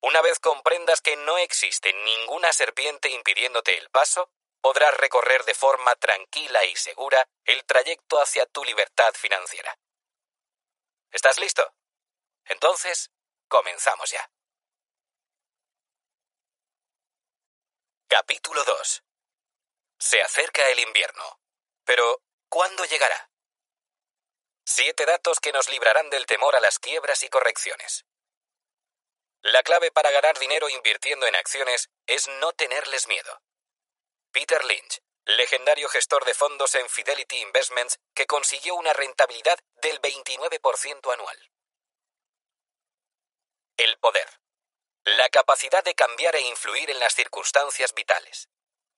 Una vez comprendas que no existe ninguna serpiente impidiéndote el paso, podrás recorrer de forma tranquila y segura el trayecto hacia tu libertad financiera. ¿Estás listo? Entonces, comenzamos ya. Capítulo 2. Se acerca el invierno. Pero, ¿cuándo llegará? Siete datos que nos librarán del temor a las quiebras y correcciones. La clave para ganar dinero invirtiendo en acciones es no tenerles miedo. Peter Lynch, legendario gestor de fondos en Fidelity Investments que consiguió una rentabilidad del 29% anual. El poder. La capacidad de cambiar e influir en las circunstancias vitales.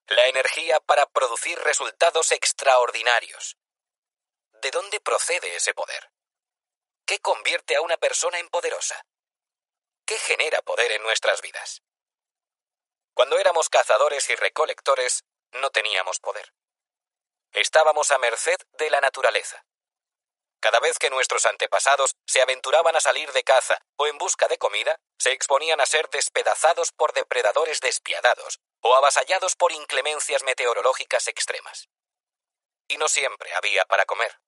La energía para producir resultados extraordinarios. ¿De dónde procede ese poder? ¿Qué convierte a una persona en poderosa? ¿Qué genera poder en nuestras vidas? Cuando éramos cazadores y recolectores, no teníamos poder. Estábamos a merced de la naturaleza. Cada vez que nuestros antepasados se aventuraban a salir de caza o en busca de comida, se exponían a ser despedazados por depredadores despiadados o avasallados por inclemencias meteorológicas extremas. Y no siempre había para comer.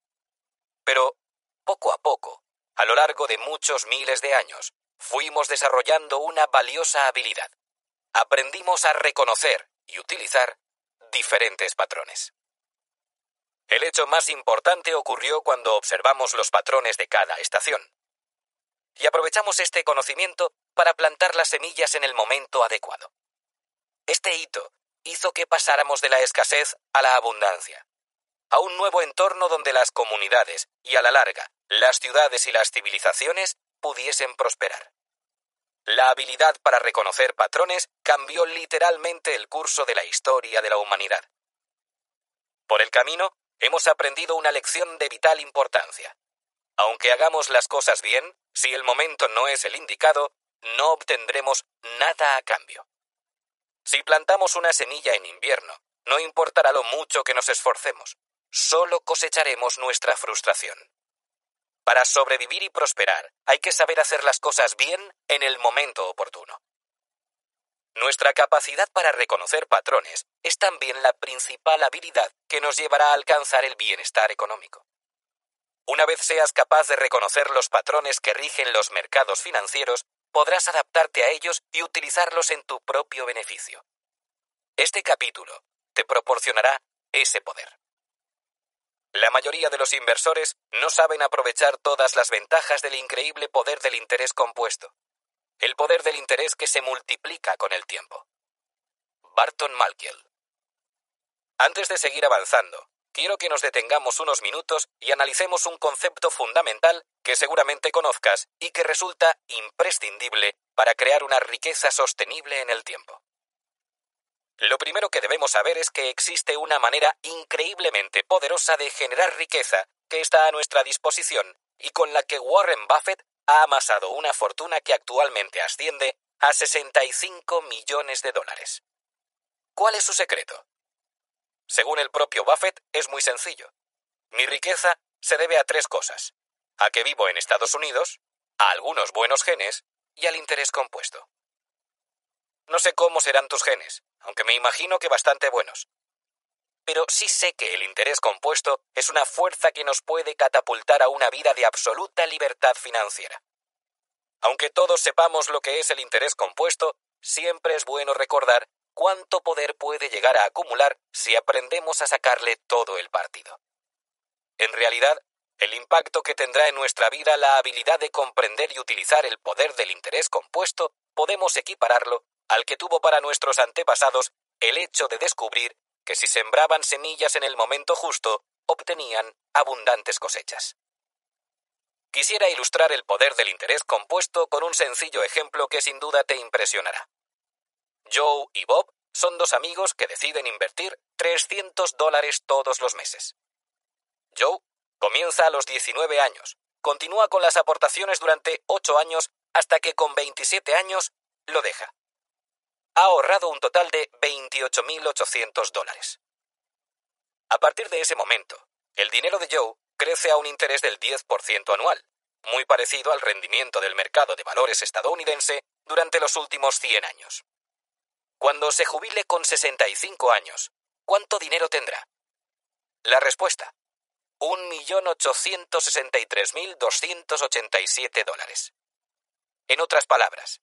Pero, poco a poco, a lo largo de muchos miles de años, fuimos desarrollando una valiosa habilidad, aprendimos a reconocer y utilizar diferentes patrones. El hecho más importante ocurrió cuando observamos los patrones de cada estación. Y aprovechamos este conocimiento para plantar las semillas en el momento adecuado. Este hito hizo que pasáramos de la escasez a la abundancia, a un nuevo entorno donde las comunidades y a la larga las ciudades y las civilizaciones pudiesen prosperar. La habilidad para reconocer patrones cambió literalmente el curso de la historia de la humanidad. Por el camino, hemos aprendido una lección de vital importancia. Aunque hagamos las cosas bien, si el momento no es el indicado, no obtendremos nada a cambio. Si plantamos una semilla en invierno, no importará lo mucho que nos esforcemos, solo cosecharemos nuestra frustración. Para sobrevivir y prosperar, hay que saber hacer las cosas bien en el momento oportuno. Nuestra capacidad para reconocer patrones es también la principal habilidad que nos llevará a alcanzar el bienestar económico. Una vez seas capaz de reconocer los patrones que rigen los mercados financieros, podrás adaptarte a ellos y utilizarlos en tu propio beneficio. Este capítulo te proporcionará ese poder. La mayoría de los inversores no saben aprovechar todas las ventajas del increíble poder del interés compuesto. El poder del interés que se multiplica con el tiempo. Barton Malkiel. Antes de seguir avanzando, quiero que nos detengamos unos minutos y analicemos un concepto fundamental que seguramente conozcas y que resulta imprescindible para crear una riqueza sostenible en el tiempo. Lo primero que debemos saber es que existe una manera increíblemente poderosa de generar riqueza que está a nuestra disposición y con la que Warren Buffett ha amasado una fortuna que actualmente asciende a 65 millones de dólares. ¿Cuál es su secreto? Según el propio Buffett, es muy sencillo. Mi riqueza se debe a tres cosas. A que vivo en Estados Unidos, a algunos buenos genes y al interés compuesto. No sé cómo serán tus genes, aunque me imagino que bastante buenos. Pero sí sé que el interés compuesto es una fuerza que nos puede catapultar a una vida de absoluta libertad financiera. Aunque todos sepamos lo que es el interés compuesto, siempre es bueno recordar cuánto poder puede llegar a acumular si aprendemos a sacarle todo el partido. En realidad, el impacto que tendrá en nuestra vida la habilidad de comprender y utilizar el poder del interés compuesto podemos equipararlo al que tuvo para nuestros antepasados el hecho de descubrir que si sembraban semillas en el momento justo, obtenían abundantes cosechas. Quisiera ilustrar el poder del interés compuesto con un sencillo ejemplo que sin duda te impresionará. Joe y Bob son dos amigos que deciden invertir 300 dólares todos los meses. Joe comienza a los 19 años, continúa con las aportaciones durante 8 años hasta que con 27 años lo deja ha ahorrado un total de 28.800 dólares. A partir de ese momento, el dinero de Joe crece a un interés del 10% anual, muy parecido al rendimiento del mercado de valores estadounidense durante los últimos 100 años. Cuando se jubile con 65 años, ¿cuánto dinero tendrá? La respuesta, 1.863.287 dólares. En otras palabras,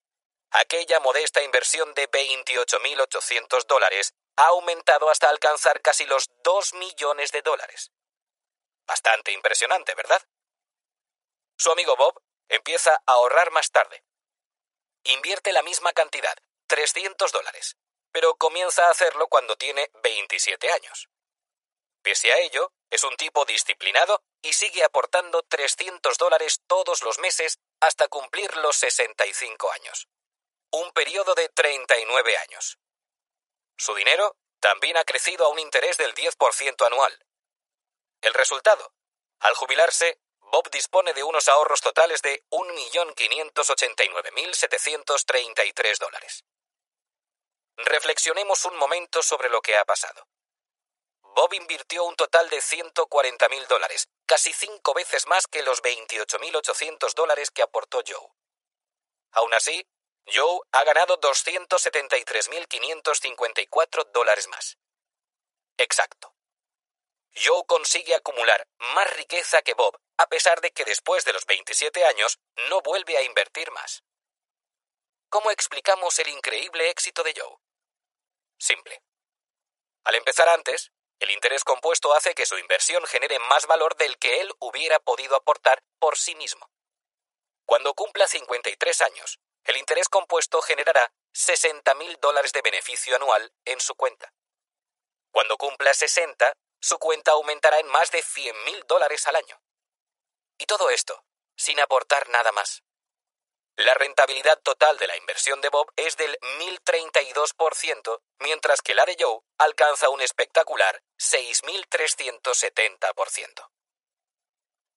aquella modesta inversión de 28.800 dólares ha aumentado hasta alcanzar casi los 2 millones de dólares. Bastante impresionante, ¿verdad? Su amigo Bob empieza a ahorrar más tarde. Invierte la misma cantidad, 300 dólares, pero comienza a hacerlo cuando tiene 27 años. Pese a ello, es un tipo disciplinado y sigue aportando 300 dólares todos los meses hasta cumplir los 65 años un periodo de 39 años. Su dinero también ha crecido a un interés del 10% anual. El resultado, al jubilarse, Bob dispone de unos ahorros totales de 1.589.733 dólares. Reflexionemos un momento sobre lo que ha pasado. Bob invirtió un total de 140.000 dólares, casi cinco veces más que los 28.800 dólares que aportó Joe. Aún así, Joe ha ganado 273.554 dólares más. Exacto. Joe consigue acumular más riqueza que Bob, a pesar de que después de los 27 años no vuelve a invertir más. ¿Cómo explicamos el increíble éxito de Joe? Simple. Al empezar antes, el interés compuesto hace que su inversión genere más valor del que él hubiera podido aportar por sí mismo. Cuando cumpla 53 años, el interés compuesto generará 60.000 dólares de beneficio anual en su cuenta. Cuando cumpla 60, su cuenta aumentará en más de 100.000 dólares al año. Y todo esto, sin aportar nada más. La rentabilidad total de la inversión de Bob es del 1032%, mientras que la de Joe alcanza un espectacular 6370%.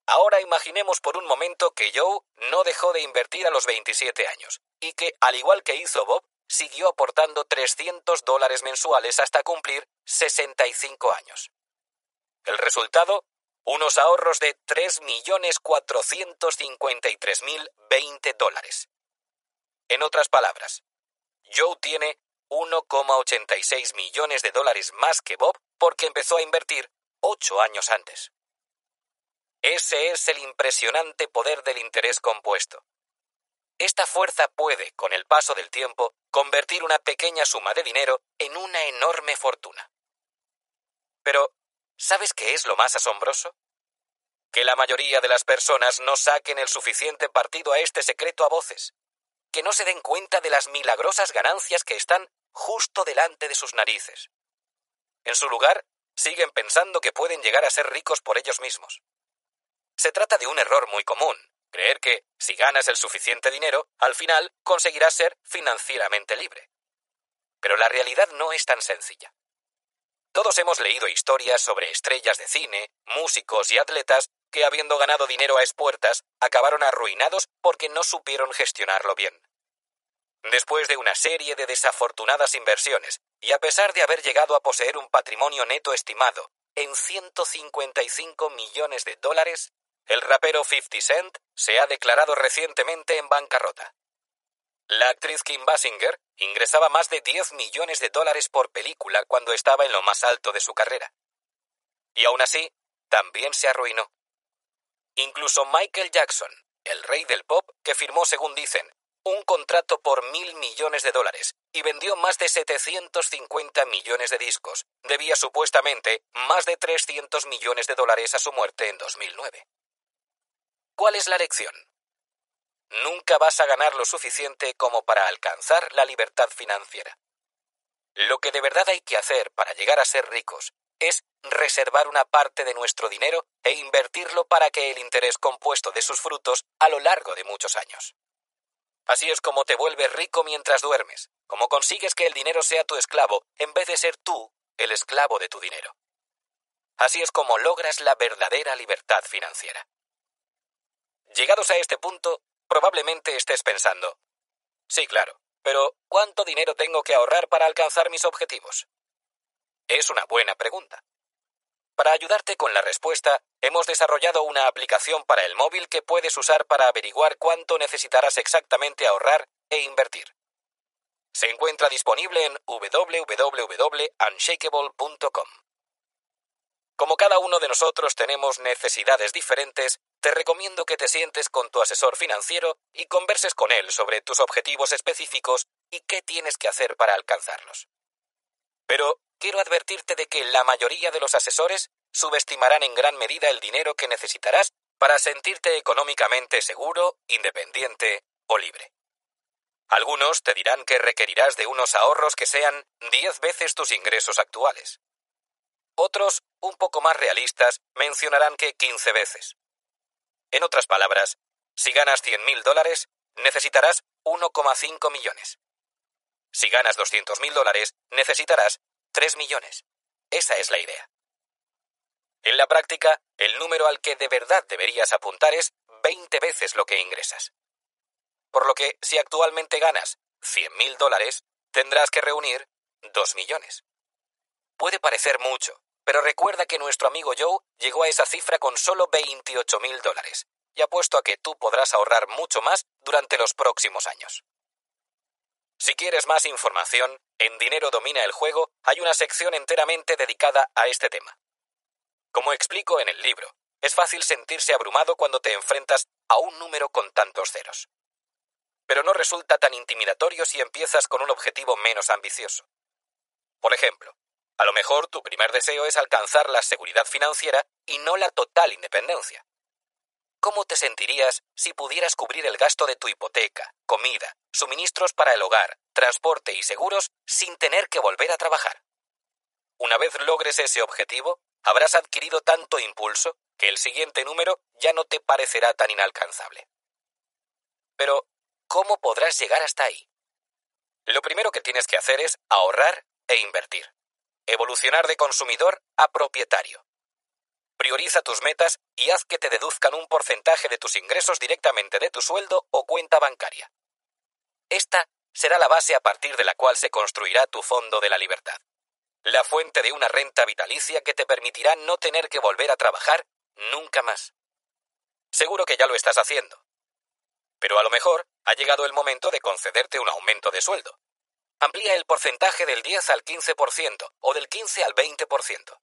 Ahora imaginemos por un momento que Joe no dejó de invertir a los 27 años y que, al igual que hizo Bob, siguió aportando 300 dólares mensuales hasta cumplir 65 años. El resultado, unos ahorros de 3.453.020 dólares. En otras palabras, Joe tiene 1,86 millones de dólares más que Bob porque empezó a invertir ocho años antes. Ese es el impresionante poder del interés compuesto. Esta fuerza puede, con el paso del tiempo, convertir una pequeña suma de dinero en una enorme fortuna. Pero, ¿sabes qué es lo más asombroso? Que la mayoría de las personas no saquen el suficiente partido a este secreto a voces, que no se den cuenta de las milagrosas ganancias que están justo delante de sus narices. En su lugar, siguen pensando que pueden llegar a ser ricos por ellos mismos. Se trata de un error muy común, creer que, si ganas el suficiente dinero, al final conseguirás ser financieramente libre. Pero la realidad no es tan sencilla. Todos hemos leído historias sobre estrellas de cine, músicos y atletas que, habiendo ganado dinero a espuertas, acabaron arruinados porque no supieron gestionarlo bien. Después de una serie de desafortunadas inversiones, y a pesar de haber llegado a poseer un patrimonio neto estimado en 155 millones de dólares, el rapero 50 Cent se ha declarado recientemente en bancarrota. La actriz Kim Basinger ingresaba más de 10 millones de dólares por película cuando estaba en lo más alto de su carrera. Y aún así, también se arruinó. Incluso Michael Jackson, el rey del pop, que firmó, según dicen, un contrato por mil millones de dólares y vendió más de 750 millones de discos, debía supuestamente más de 300 millones de dólares a su muerte en 2009. ¿Cuál es la lección? Nunca vas a ganar lo suficiente como para alcanzar la libertad financiera. Lo que de verdad hay que hacer para llegar a ser ricos es reservar una parte de nuestro dinero e invertirlo para que el interés compuesto de sus frutos a lo largo de muchos años. Así es como te vuelves rico mientras duermes, como consigues que el dinero sea tu esclavo en vez de ser tú el esclavo de tu dinero. Así es como logras la verdadera libertad financiera. Llegados a este punto, probablemente estés pensando, sí, claro, pero ¿cuánto dinero tengo que ahorrar para alcanzar mis objetivos? Es una buena pregunta. Para ayudarte con la respuesta, hemos desarrollado una aplicación para el móvil que puedes usar para averiguar cuánto necesitarás exactamente ahorrar e invertir. Se encuentra disponible en www.unshakable.com. Como cada uno de nosotros tenemos necesidades diferentes, te recomiendo que te sientes con tu asesor financiero y converses con él sobre tus objetivos específicos y qué tienes que hacer para alcanzarlos. Pero quiero advertirte de que la mayoría de los asesores subestimarán en gran medida el dinero que necesitarás para sentirte económicamente seguro, independiente o libre. Algunos te dirán que requerirás de unos ahorros que sean diez veces tus ingresos actuales. Otros, un poco más realistas, mencionarán que 15 veces. En otras palabras, si ganas 100.000 dólares, necesitarás 1,5 millones. Si ganas 200.000 dólares, necesitarás 3 millones. Esa es la idea. En la práctica, el número al que de verdad deberías apuntar es 20 veces lo que ingresas. Por lo que, si actualmente ganas 100.000 dólares, tendrás que reunir 2 millones. Puede parecer mucho, pero recuerda que nuestro amigo Joe llegó a esa cifra con solo 28 mil dólares, y apuesto a que tú podrás ahorrar mucho más durante los próximos años. Si quieres más información, en Dinero Domina el Juego hay una sección enteramente dedicada a este tema. Como explico en el libro, es fácil sentirse abrumado cuando te enfrentas a un número con tantos ceros. Pero no resulta tan intimidatorio si empiezas con un objetivo menos ambicioso. Por ejemplo, a lo mejor tu primer deseo es alcanzar la seguridad financiera y no la total independencia. ¿Cómo te sentirías si pudieras cubrir el gasto de tu hipoteca, comida, suministros para el hogar, transporte y seguros sin tener que volver a trabajar? Una vez logres ese objetivo, habrás adquirido tanto impulso que el siguiente número ya no te parecerá tan inalcanzable. Pero, ¿cómo podrás llegar hasta ahí? Lo primero que tienes que hacer es ahorrar e invertir. Evolucionar de consumidor a propietario. Prioriza tus metas y haz que te deduzcan un porcentaje de tus ingresos directamente de tu sueldo o cuenta bancaria. Esta será la base a partir de la cual se construirá tu fondo de la libertad. La fuente de una renta vitalicia que te permitirá no tener que volver a trabajar nunca más. Seguro que ya lo estás haciendo. Pero a lo mejor ha llegado el momento de concederte un aumento de sueldo. Amplía el porcentaje del 10 al 15% o del 15 al 20%.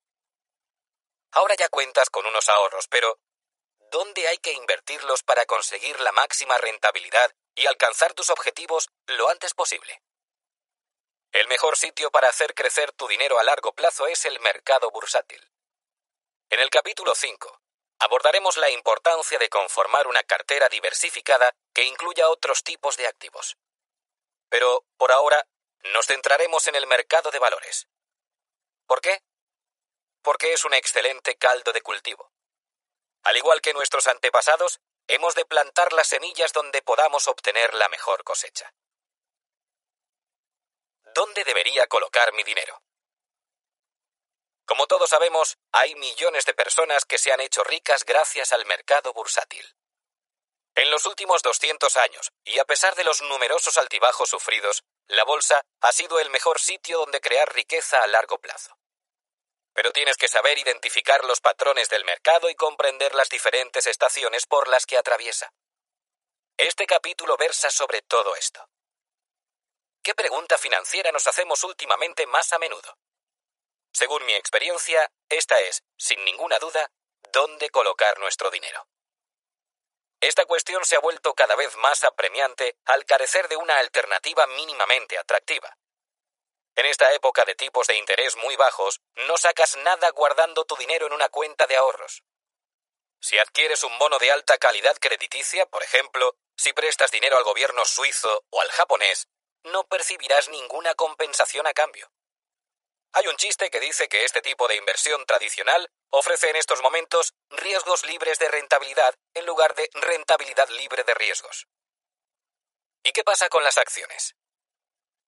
Ahora ya cuentas con unos ahorros, pero ¿dónde hay que invertirlos para conseguir la máxima rentabilidad y alcanzar tus objetivos lo antes posible? El mejor sitio para hacer crecer tu dinero a largo plazo es el mercado bursátil. En el capítulo 5 abordaremos la importancia de conformar una cartera diversificada que incluya otros tipos de activos. Pero por ahora nos centraremos en el mercado de valores. ¿Por qué? Porque es un excelente caldo de cultivo. Al igual que nuestros antepasados, hemos de plantar las semillas donde podamos obtener la mejor cosecha. ¿Dónde debería colocar mi dinero? Como todos sabemos, hay millones de personas que se han hecho ricas gracias al mercado bursátil. En los últimos 200 años, y a pesar de los numerosos altibajos sufridos, la bolsa ha sido el mejor sitio donde crear riqueza a largo plazo. Pero tienes que saber identificar los patrones del mercado y comprender las diferentes estaciones por las que atraviesa. Este capítulo versa sobre todo esto. ¿Qué pregunta financiera nos hacemos últimamente más a menudo? Según mi experiencia, esta es, sin ninguna duda, dónde colocar nuestro dinero. Esta cuestión se ha vuelto cada vez más apremiante al carecer de una alternativa mínimamente atractiva. En esta época de tipos de interés muy bajos, no sacas nada guardando tu dinero en una cuenta de ahorros. Si adquieres un bono de alta calidad crediticia, por ejemplo, si prestas dinero al gobierno suizo o al japonés, no percibirás ninguna compensación a cambio. Hay un chiste que dice que este tipo de inversión tradicional ofrece en estos momentos riesgos libres de rentabilidad en lugar de rentabilidad libre de riesgos. ¿Y qué pasa con las acciones?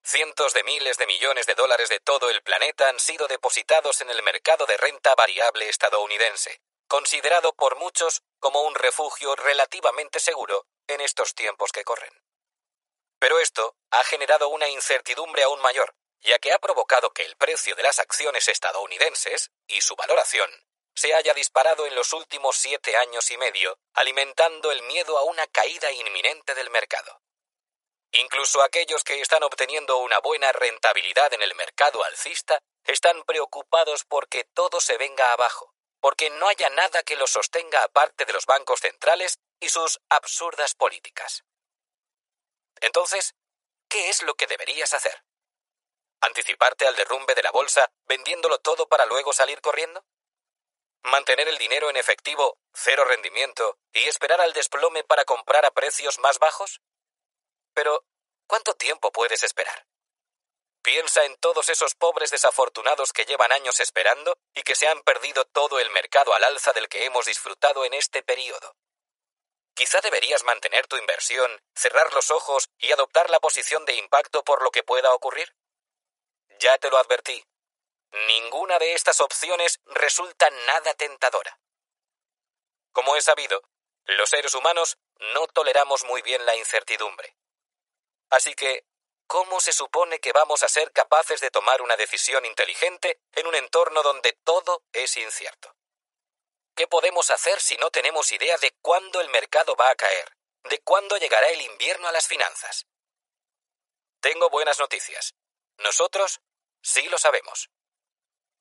Cientos de miles de millones de dólares de todo el planeta han sido depositados en el mercado de renta variable estadounidense, considerado por muchos como un refugio relativamente seguro en estos tiempos que corren. Pero esto ha generado una incertidumbre aún mayor, ya que ha provocado que el precio de las acciones estadounidenses y su valoración se haya disparado en los últimos siete años y medio, alimentando el miedo a una caída inminente del mercado. Incluso aquellos que están obteniendo una buena rentabilidad en el mercado alcista están preocupados porque todo se venga abajo, porque no haya nada que lo sostenga aparte de los bancos centrales y sus absurdas políticas. Entonces, ¿qué es lo que deberías hacer? ¿Anticiparte al derrumbe de la bolsa vendiéndolo todo para luego salir corriendo? ¿Mantener el dinero en efectivo, cero rendimiento, y esperar al desplome para comprar a precios más bajos? Pero, ¿cuánto tiempo puedes esperar? Piensa en todos esos pobres desafortunados que llevan años esperando y que se han perdido todo el mercado al alza del que hemos disfrutado en este periodo. Quizá deberías mantener tu inversión, cerrar los ojos y adoptar la posición de impacto por lo que pueda ocurrir. Ya te lo advertí. Ninguna de estas opciones resulta nada tentadora. Como es sabido, los seres humanos no toleramos muy bien la incertidumbre. Así que, ¿cómo se supone que vamos a ser capaces de tomar una decisión inteligente en un entorno donde todo es incierto? ¿Qué podemos hacer si no tenemos idea de cuándo el mercado va a caer, de cuándo llegará el invierno a las finanzas? Tengo buenas noticias. Nosotros sí lo sabemos.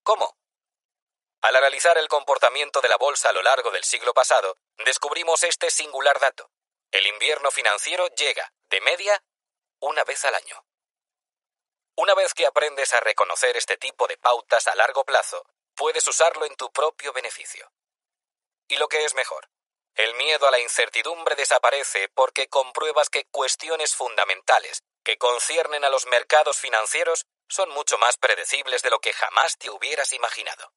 ¿Cómo? Al analizar el comportamiento de la bolsa a lo largo del siglo pasado, descubrimos este singular dato. El invierno financiero llega, de media, una vez al año. Una vez que aprendes a reconocer este tipo de pautas a largo plazo, puedes usarlo en tu propio beneficio. Y lo que es mejor, el miedo a la incertidumbre desaparece porque compruebas que cuestiones fundamentales que conciernen a los mercados financieros son mucho más predecibles de lo que jamás te hubieras imaginado.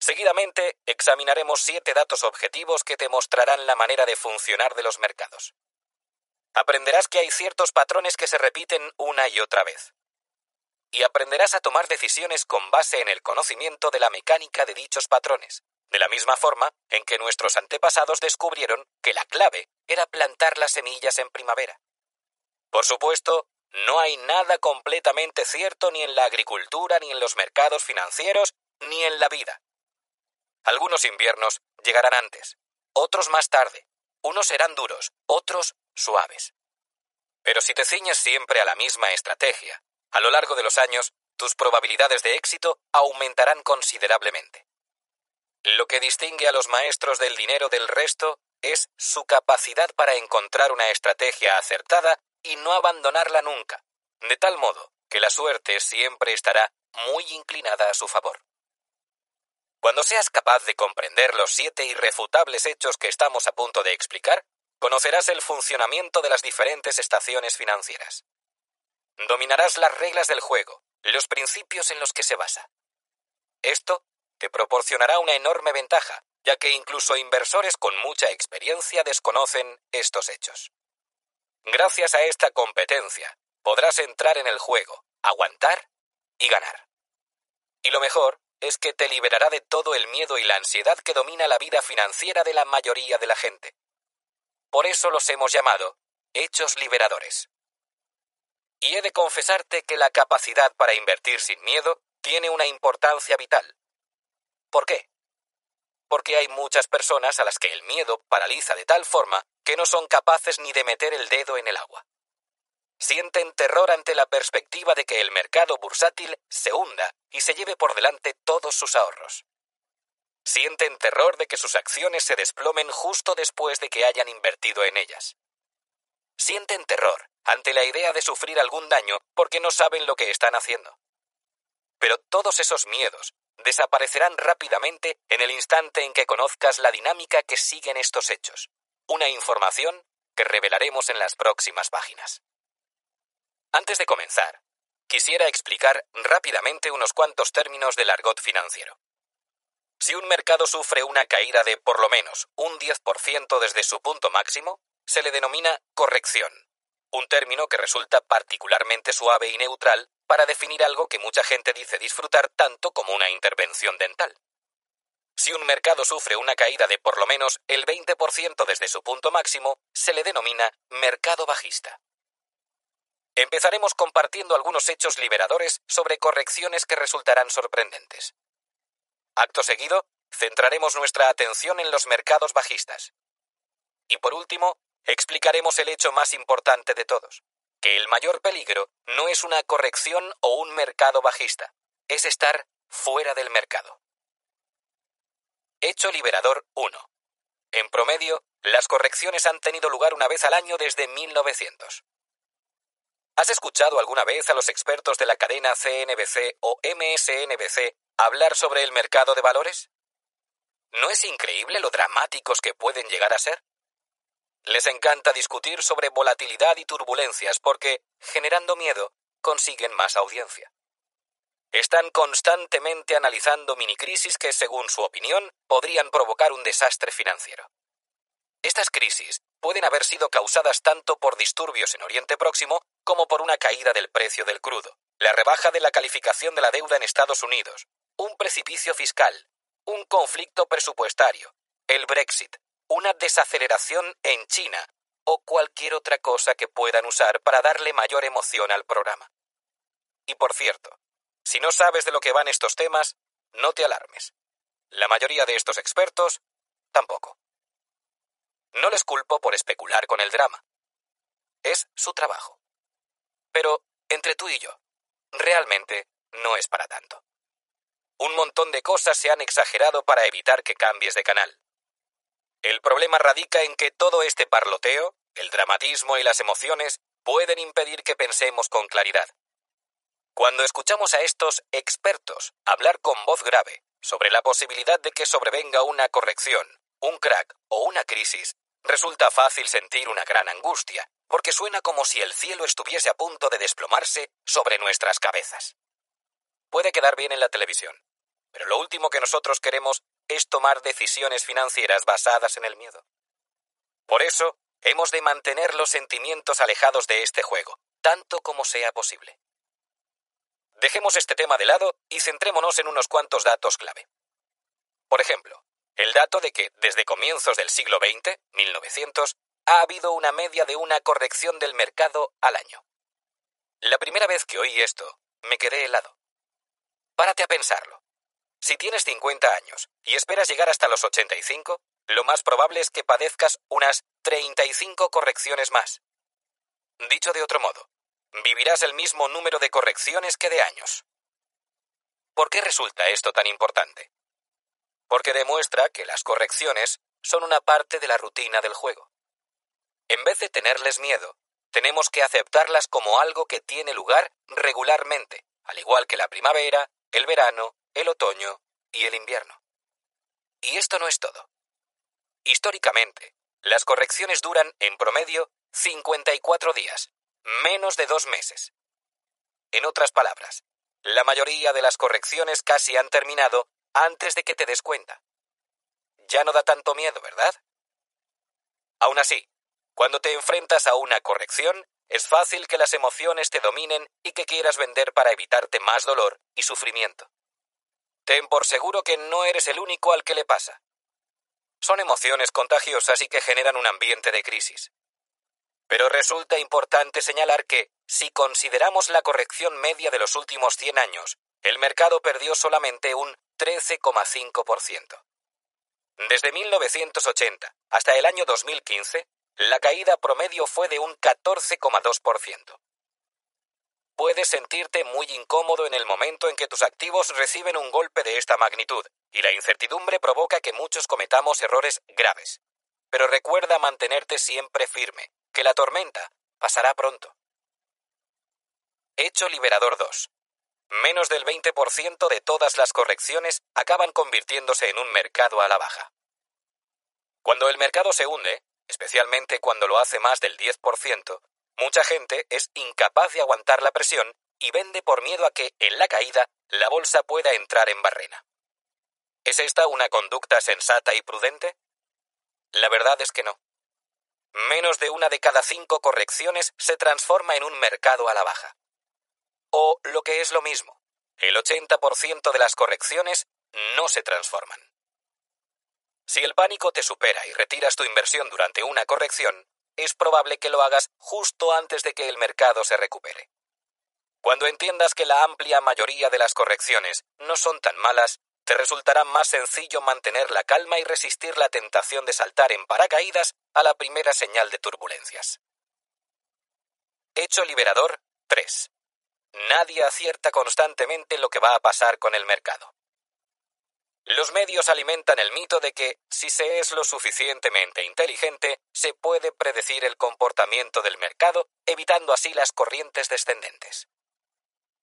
Seguidamente, examinaremos siete datos objetivos que te mostrarán la manera de funcionar de los mercados. Aprenderás que hay ciertos patrones que se repiten una y otra vez. Y aprenderás a tomar decisiones con base en el conocimiento de la mecánica de dichos patrones, de la misma forma en que nuestros antepasados descubrieron que la clave era plantar las semillas en primavera. Por supuesto, no hay nada completamente cierto ni en la agricultura, ni en los mercados financieros, ni en la vida. Algunos inviernos llegarán antes, otros más tarde, unos serán duros, otros suaves. Pero si te ciñes siempre a la misma estrategia, a lo largo de los años, tus probabilidades de éxito aumentarán considerablemente. Lo que distingue a los maestros del dinero del resto es su capacidad para encontrar una estrategia acertada y no abandonarla nunca, de tal modo que la suerte siempre estará muy inclinada a su favor. Cuando seas capaz de comprender los siete irrefutables hechos que estamos a punto de explicar, conocerás el funcionamiento de las diferentes estaciones financieras. Dominarás las reglas del juego, los principios en los que se basa. Esto te proporcionará una enorme ventaja, ya que incluso inversores con mucha experiencia desconocen estos hechos. Gracias a esta competencia, podrás entrar en el juego, aguantar y ganar. Y lo mejor es que te liberará de todo el miedo y la ansiedad que domina la vida financiera de la mayoría de la gente. Por eso los hemos llamado hechos liberadores. Y he de confesarte que la capacidad para invertir sin miedo tiene una importancia vital. ¿Por qué? Porque hay muchas personas a las que el miedo paraliza de tal forma que no son capaces ni de meter el dedo en el agua. Sienten terror ante la perspectiva de que el mercado bursátil se hunda y se lleve por delante todos sus ahorros. Sienten terror de que sus acciones se desplomen justo después de que hayan invertido en ellas. Sienten terror ante la idea de sufrir algún daño porque no saben lo que están haciendo. Pero todos esos miedos desaparecerán rápidamente en el instante en que conozcas la dinámica que siguen estos hechos, una información que revelaremos en las próximas páginas. Antes de comenzar, quisiera explicar rápidamente unos cuantos términos del argot financiero. Si un mercado sufre una caída de por lo menos un 10% desde su punto máximo, se le denomina corrección, un término que resulta particularmente suave y neutral para definir algo que mucha gente dice disfrutar tanto como una intervención dental. Si un mercado sufre una caída de por lo menos el 20% desde su punto máximo, se le denomina mercado bajista. Empezaremos compartiendo algunos hechos liberadores sobre correcciones que resultarán sorprendentes. Acto seguido, centraremos nuestra atención en los mercados bajistas. Y por último, explicaremos el hecho más importante de todos, que el mayor peligro no es una corrección o un mercado bajista, es estar fuera del mercado. Hecho liberador 1. En promedio, las correcciones han tenido lugar una vez al año desde 1900. ¿Has escuchado alguna vez a los expertos de la cadena CNBC o MSNBC hablar sobre el mercado de valores? ¿No es increíble lo dramáticos que pueden llegar a ser? Les encanta discutir sobre volatilidad y turbulencias porque, generando miedo, consiguen más audiencia. Están constantemente analizando minicrisis que, según su opinión, podrían provocar un desastre financiero. Estas crisis pueden haber sido causadas tanto por disturbios en Oriente Próximo como por una caída del precio del crudo, la rebaja de la calificación de la deuda en Estados Unidos, un precipicio fiscal, un conflicto presupuestario, el Brexit, una desaceleración en China o cualquier otra cosa que puedan usar para darle mayor emoción al programa. Y por cierto, si no sabes de lo que van estos temas, no te alarmes. La mayoría de estos expertos tampoco. No les culpo por especular con el drama. Es su trabajo. Pero, entre tú y yo, realmente no es para tanto. Un montón de cosas se han exagerado para evitar que cambies de canal. El problema radica en que todo este parloteo, el dramatismo y las emociones pueden impedir que pensemos con claridad. Cuando escuchamos a estos expertos hablar con voz grave sobre la posibilidad de que sobrevenga una corrección, un crack o una crisis, resulta fácil sentir una gran angustia, porque suena como si el cielo estuviese a punto de desplomarse sobre nuestras cabezas. Puede quedar bien en la televisión, pero lo último que nosotros queremos es tomar decisiones financieras basadas en el miedo. Por eso, hemos de mantener los sentimientos alejados de este juego, tanto como sea posible. Dejemos este tema de lado y centrémonos en unos cuantos datos clave. Por ejemplo, el dato de que desde comienzos del siglo XX, 1900, ha habido una media de una corrección del mercado al año. La primera vez que oí esto, me quedé helado. Párate a pensarlo. Si tienes 50 años y esperas llegar hasta los 85, lo más probable es que padezcas unas 35 correcciones más. Dicho de otro modo, vivirás el mismo número de correcciones que de años. ¿Por qué resulta esto tan importante? porque demuestra que las correcciones son una parte de la rutina del juego. En vez de tenerles miedo, tenemos que aceptarlas como algo que tiene lugar regularmente, al igual que la primavera, el verano, el otoño y el invierno. Y esto no es todo. Históricamente, las correcciones duran en promedio 54 días, menos de dos meses. En otras palabras, la mayoría de las correcciones casi han terminado antes de que te des cuenta. Ya no da tanto miedo, ¿verdad? Aún así, cuando te enfrentas a una corrección, es fácil que las emociones te dominen y que quieras vender para evitarte más dolor y sufrimiento. Ten por seguro que no eres el único al que le pasa. Son emociones contagiosas y que generan un ambiente de crisis. Pero resulta importante señalar que, si consideramos la corrección media de los últimos 100 años, el mercado perdió solamente un 13,5%. Desde 1980 hasta el año 2015, la caída promedio fue de un 14,2%. Puedes sentirte muy incómodo en el momento en que tus activos reciben un golpe de esta magnitud, y la incertidumbre provoca que muchos cometamos errores graves. Pero recuerda mantenerte siempre firme, que la tormenta pasará pronto. Hecho Liberador 2. Menos del 20% de todas las correcciones acaban convirtiéndose en un mercado a la baja. Cuando el mercado se hunde, especialmente cuando lo hace más del 10%, Mucha gente es incapaz de aguantar la presión y vende por miedo a que, en la caída, la bolsa pueda entrar en barrena. ¿Es esta una conducta sensata y prudente? La verdad es que no. Menos de una de cada cinco correcciones se transforma en un mercado a la baja. O, lo que es lo mismo, el 80% de las correcciones no se transforman. Si el pánico te supera y retiras tu inversión durante una corrección, es probable que lo hagas justo antes de que el mercado se recupere. Cuando entiendas que la amplia mayoría de las correcciones no son tan malas, te resultará más sencillo mantener la calma y resistir la tentación de saltar en paracaídas a la primera señal de turbulencias. Hecho liberador 3. Nadie acierta constantemente lo que va a pasar con el mercado. Los medios alimentan el mito de que, si se es lo suficientemente inteligente, se puede predecir el comportamiento del mercado, evitando así las corrientes descendentes.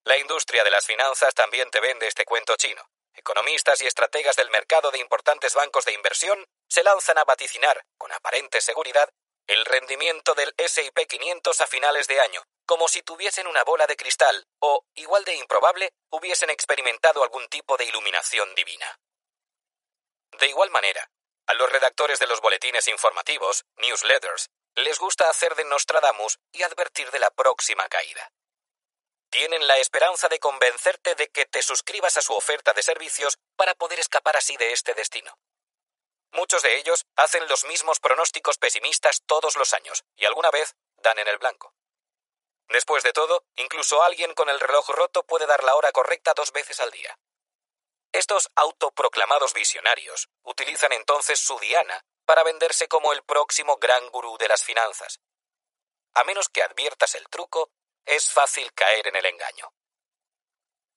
La industria de las finanzas también te vende este cuento chino. Economistas y estrategas del mercado de importantes bancos de inversión se lanzan a vaticinar, con aparente seguridad, el rendimiento del SP 500 a finales de año, como si tuviesen una bola de cristal o, igual de improbable, hubiesen experimentado algún tipo de iluminación divina. De igual manera, a los redactores de los boletines informativos, newsletters, les gusta hacer de Nostradamus y advertir de la próxima caída. Tienen la esperanza de convencerte de que te suscribas a su oferta de servicios para poder escapar así de este destino. Muchos de ellos hacen los mismos pronósticos pesimistas todos los años y alguna vez dan en el blanco. Después de todo, incluso alguien con el reloj roto puede dar la hora correcta dos veces al día. Estos autoproclamados visionarios utilizan entonces su diana para venderse como el próximo gran gurú de las finanzas. A menos que adviertas el truco, es fácil caer en el engaño.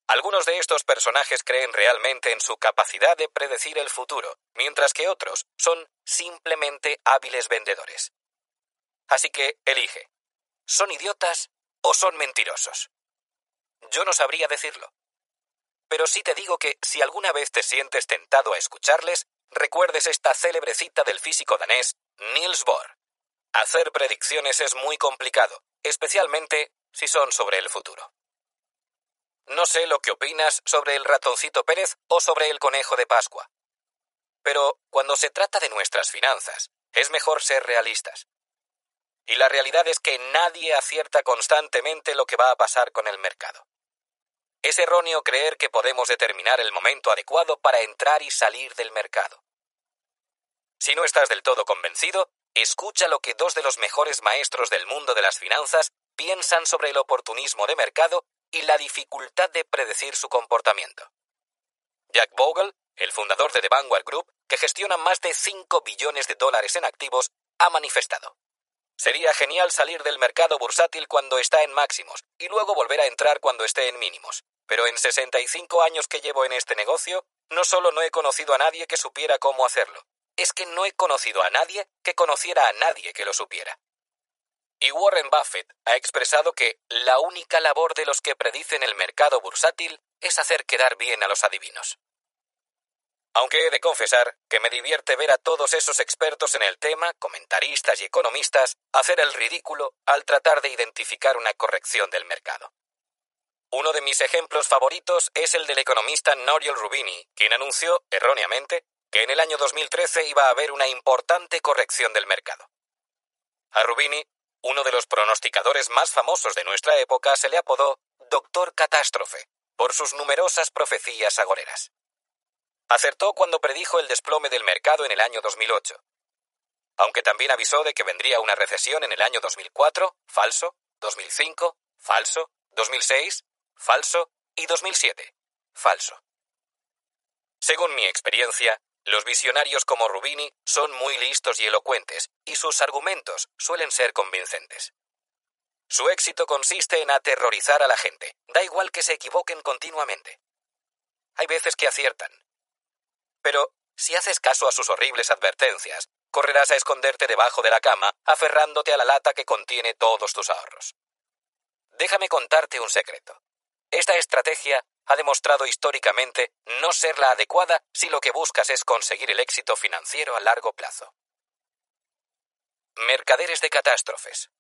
Algunos de estos personajes creen realmente en su capacidad de predecir el futuro, mientras que otros son simplemente hábiles vendedores. Así que elige, ¿son idiotas o son mentirosos? Yo no sabría decirlo. Pero sí te digo que si alguna vez te sientes tentado a escucharles, recuerdes esta célebre cita del físico danés Niels Bohr. Hacer predicciones es muy complicado, especialmente si son sobre el futuro. No sé lo que opinas sobre el ratoncito Pérez o sobre el conejo de Pascua. Pero cuando se trata de nuestras finanzas, es mejor ser realistas. Y la realidad es que nadie acierta constantemente lo que va a pasar con el mercado. Es erróneo creer que podemos determinar el momento adecuado para entrar y salir del mercado. Si no estás del todo convencido, escucha lo que dos de los mejores maestros del mundo de las finanzas piensan sobre el oportunismo de mercado y la dificultad de predecir su comportamiento. Jack Bogle, el fundador de The Vanguard Group, que gestiona más de 5 billones de dólares en activos, ha manifestado. Sería genial salir del mercado bursátil cuando está en máximos y luego volver a entrar cuando esté en mínimos. Pero en 65 años que llevo en este negocio, no solo no he conocido a nadie que supiera cómo hacerlo, es que no he conocido a nadie que conociera a nadie que lo supiera. Y Warren Buffett ha expresado que la única labor de los que predicen el mercado bursátil es hacer quedar bien a los adivinos. Aunque he de confesar que me divierte ver a todos esos expertos en el tema, comentaristas y economistas, hacer el ridículo al tratar de identificar una corrección del mercado. Uno de mis ejemplos favoritos es el del economista Nouriel Rubini, quien anunció, erróneamente, que en el año 2013 iba a haber una importante corrección del mercado. A Rubini, uno de los pronosticadores más famosos de nuestra época, se le apodó Doctor Catástrofe por sus numerosas profecías agoreras. Acertó cuando predijo el desplome del mercado en el año 2008. Aunque también avisó de que vendría una recesión en el año 2004, falso, 2005, falso, 2006, falso y 2007, falso. Según mi experiencia, los visionarios como Rubini son muy listos y elocuentes, y sus argumentos suelen ser convincentes. Su éxito consiste en aterrorizar a la gente, da igual que se equivoquen continuamente. Hay veces que aciertan. Pero, si haces caso a sus horribles advertencias, correrás a esconderte debajo de la cama, aferrándote a la lata que contiene todos tus ahorros. Déjame contarte un secreto. Esta estrategia ha demostrado históricamente no ser la adecuada si lo que buscas es conseguir el éxito financiero a largo plazo. Mercaderes de catástrofes.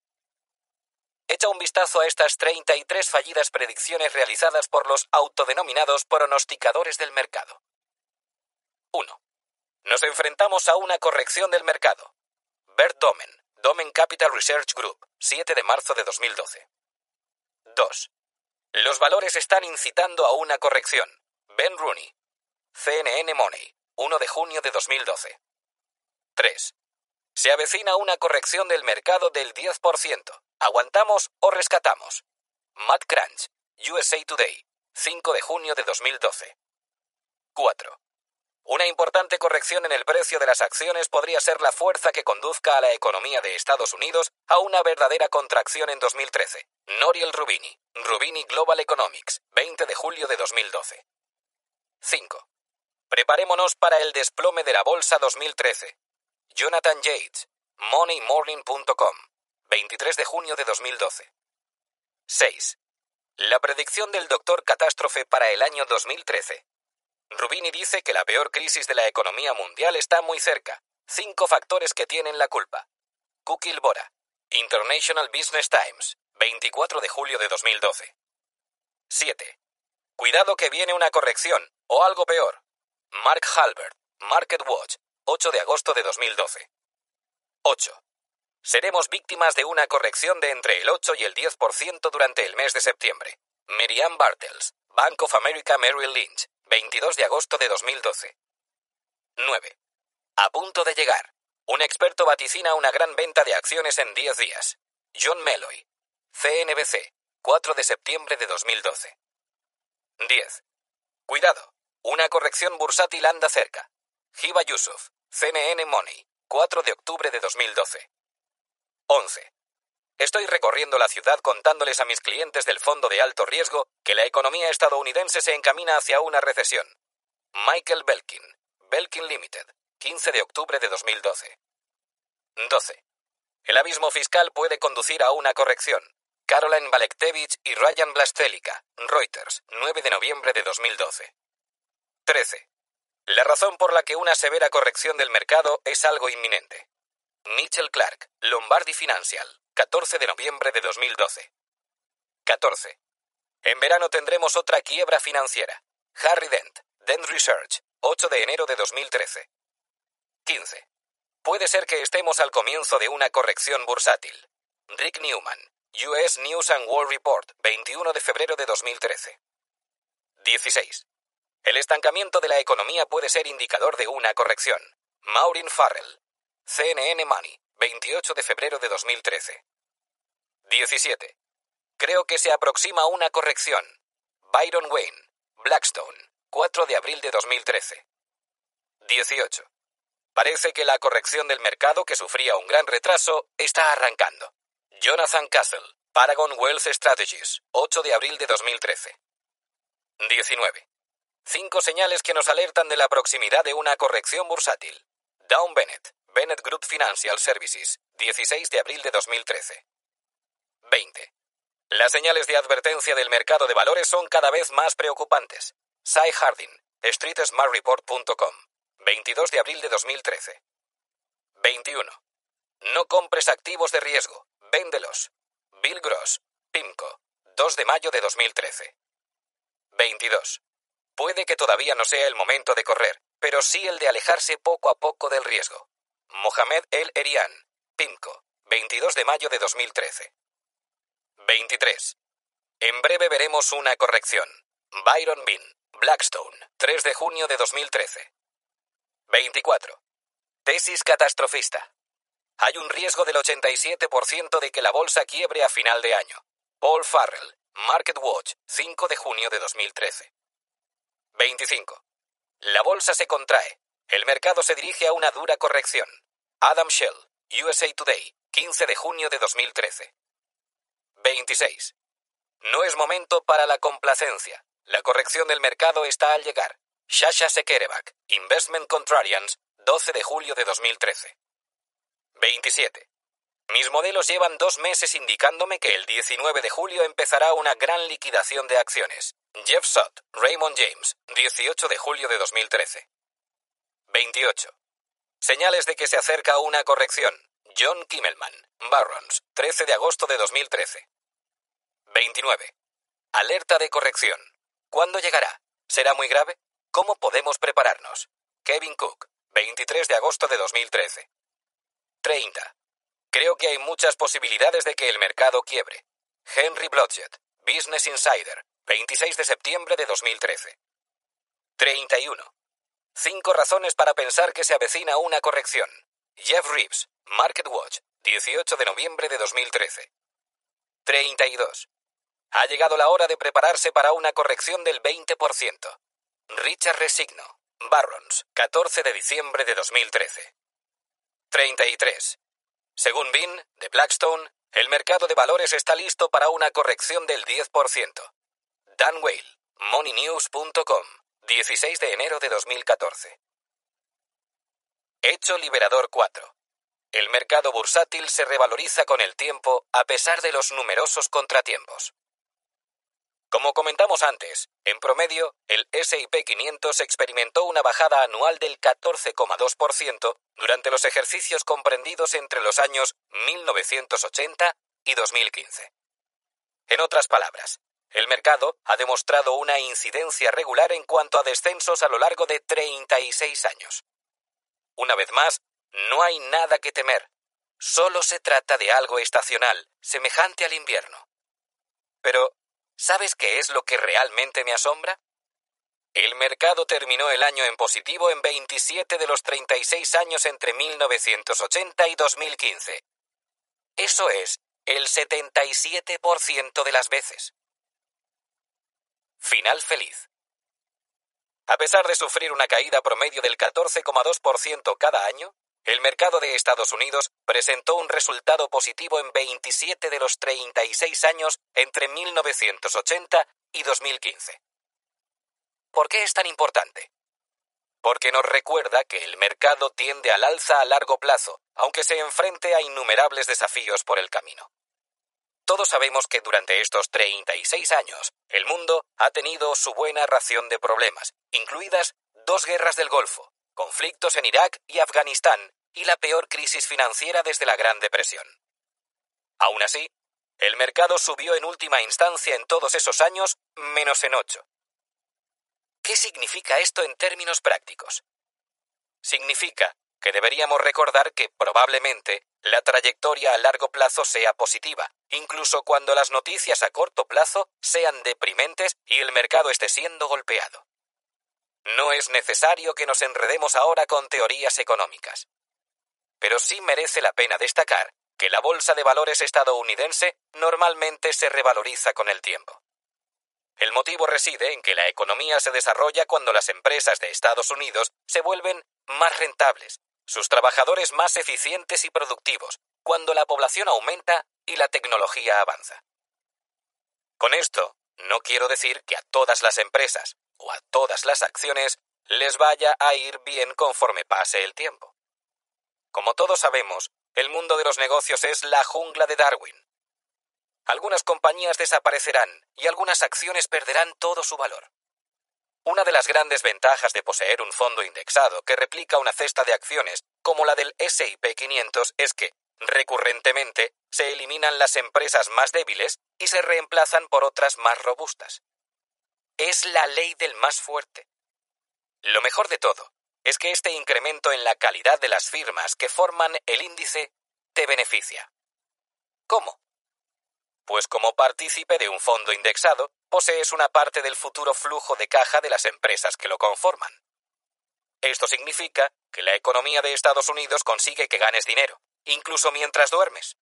Echa un vistazo a estas 33 fallidas predicciones realizadas por los autodenominados pronosticadores del mercado. 1. Nos enfrentamos a una corrección del mercado. Bert Domen, Domen Capital Research Group, 7 de marzo de 2012. 2. Los valores están incitando a una corrección. Ben Rooney. CNN Money. 1 de junio de 2012. 3. Se avecina una corrección del mercado del 10%. ¿Aguantamos o rescatamos? Matt Crunch. USA Today. 5 de junio de 2012. 4. Una importante corrección en el precio de las acciones podría ser la fuerza que conduzca a la economía de Estados Unidos a una verdadera contracción en 2013. Noriel Rubini, Rubini Global Economics, 20 de julio de 2012. 5. Preparémonos para el desplome de la bolsa 2013. Jonathan Yates, moneymorning.com, 23 de junio de 2012. 6. La predicción del doctor Catástrofe para el año 2013. Rubini dice que la peor crisis de la economía mundial está muy cerca. Cinco factores que tienen la culpa. Kukil Bora, International Business Times, 24 de julio de 2012. 7. Cuidado que viene una corrección, o algo peor. Mark Halbert, Market Watch, 8 de agosto de 2012. 8. Seremos víctimas de una corrección de entre el 8 y el 10% durante el mes de septiembre. Miriam Bartels, Bank of America Merrill Lynch, 22 de agosto de 2012. 9. A punto de llegar. Un experto vaticina una gran venta de acciones en 10 días. John Meloy. CNBC. 4 de septiembre de 2012. 10. Cuidado. Una corrección bursátil anda cerca. Hiba Yusuf. CNN Money. 4 de octubre de 2012. 11. Estoy recorriendo la ciudad contándoles a mis clientes del fondo de alto riesgo que la economía estadounidense se encamina hacia una recesión. Michael Belkin, Belkin Limited, 15 de octubre de 2012. 12. El abismo fiscal puede conducir a una corrección. Caroline Balektevich y Ryan Blastelica, Reuters, 9 de noviembre de 2012. 13. La razón por la que una severa corrección del mercado es algo inminente. Mitchell Clark, Lombardi Financial, 14 de noviembre de 2012. 14. En verano tendremos otra quiebra financiera. Harry Dent, Dent Research, 8 de enero de 2013. 15. Puede ser que estemos al comienzo de una corrección bursátil. Rick Newman, US News and World Report, 21 de febrero de 2013. 16. El estancamiento de la economía puede ser indicador de una corrección. Maureen Farrell, CNN Money, 28 de febrero de 2013. 17. Creo que se aproxima una corrección. Byron Wayne, Blackstone, 4 de abril de 2013. 18. Parece que la corrección del mercado que sufría un gran retraso está arrancando. Jonathan Castle, Paragon Wealth Strategies, 8 de abril de 2013. 19. Cinco señales que nos alertan de la proximidad de una corrección bursátil. Down Bennett, Bennett Group Financial Services, 16 de abril de 2013. 20. Las señales de advertencia del mercado de valores son cada vez más preocupantes. Cy Harding, streetsmartreport.com, 22 de abril de 2013. 21. No compres activos de riesgo, véndelos. Bill Gross, PIMCO, 2 de mayo de 2013. 22. Puede que todavía no sea el momento de correr, pero sí el de alejarse poco a poco del riesgo. Mohamed El Erian, PIMCO, 22 de mayo de 2013. 23. En breve veremos una corrección. Byron Bean, Blackstone, 3 de junio de 2013. 24. Tesis catastrofista. Hay un riesgo del 87% de que la bolsa quiebre a final de año. Paul Farrell, Market Watch, 5 de junio de 2013. 25. La bolsa se contrae. El mercado se dirige a una dura corrección. Adam Shell, USA Today, 15 de junio de 2013. 26. No es momento para la complacencia. La corrección del mercado está al llegar. Shasha Sekerebak, Investment Contrarians, 12 de julio de 2013. 27. Mis modelos llevan dos meses indicándome que el 19 de julio empezará una gran liquidación de acciones. Jeff Sott, Raymond James, 18 de julio de 2013. 28. Señales de que se acerca una corrección. John Kimmelman, Barrons, 13 de agosto de 2013. 29. Alerta de corrección. ¿Cuándo llegará? ¿Será muy grave? ¿Cómo podemos prepararnos? Kevin Cook, 23 de agosto de 2013. 30. Creo que hay muchas posibilidades de que el mercado quiebre. Henry Blodgett, Business Insider, 26 de septiembre de 2013. 31. Cinco razones para pensar que se avecina una corrección. Jeff Reeves, Market Watch, 18 de noviembre de 2013. 32. Ha llegado la hora de prepararse para una corrección del 20%. Richard Resigno, Barrons, 14 de diciembre de 2013. 33. Según Bean, de Blackstone, el mercado de valores está listo para una corrección del 10%. Dan Whale, moneynews.com, 16 de enero de 2014. Hecho Liberador 4. El mercado bursátil se revaloriza con el tiempo a pesar de los numerosos contratiempos. Como comentamos antes, en promedio, el SIP 500 experimentó una bajada anual del 14,2% durante los ejercicios comprendidos entre los años 1980 y 2015. En otras palabras, el mercado ha demostrado una incidencia regular en cuanto a descensos a lo largo de 36 años. Una vez más, no hay nada que temer. Solo se trata de algo estacional, semejante al invierno. Pero, ¿Sabes qué es lo que realmente me asombra? El mercado terminó el año en positivo en 27 de los 36 años entre 1980 y 2015. Eso es el 77% de las veces. Final feliz. A pesar de sufrir una caída promedio del 14,2% cada año, el mercado de Estados Unidos presentó un resultado positivo en 27 de los 36 años entre 1980 y 2015. ¿Por qué es tan importante? Porque nos recuerda que el mercado tiende al alza a largo plazo, aunque se enfrente a innumerables desafíos por el camino. Todos sabemos que durante estos 36 años el mundo ha tenido su buena ración de problemas, incluidas dos guerras del Golfo, conflictos en Irak y Afganistán y la peor crisis financiera desde la Gran Depresión. Aún así, el mercado subió en última instancia en todos esos años menos en ocho. ¿Qué significa esto en términos prácticos? Significa que deberíamos recordar que probablemente la trayectoria a largo plazo sea positiva, incluso cuando las noticias a corto plazo sean deprimentes y el mercado esté siendo golpeado. No es necesario que nos enredemos ahora con teorías económicas pero sí merece la pena destacar que la bolsa de valores estadounidense normalmente se revaloriza con el tiempo. El motivo reside en que la economía se desarrolla cuando las empresas de Estados Unidos se vuelven más rentables, sus trabajadores más eficientes y productivos, cuando la población aumenta y la tecnología avanza. Con esto, no quiero decir que a todas las empresas o a todas las acciones les vaya a ir bien conforme pase el tiempo. Como todos sabemos, el mundo de los negocios es la jungla de Darwin. Algunas compañías desaparecerán y algunas acciones perderán todo su valor. Una de las grandes ventajas de poseer un fondo indexado que replica una cesta de acciones como la del SIP 500 es que, recurrentemente, se eliminan las empresas más débiles y se reemplazan por otras más robustas. Es la ley del más fuerte. Lo mejor de todo es que este incremento en la calidad de las firmas que forman el índice te beneficia. ¿Cómo? Pues como partícipe de un fondo indexado, posees una parte del futuro flujo de caja de las empresas que lo conforman. Esto significa que la economía de Estados Unidos consigue que ganes dinero, incluso mientras duermes.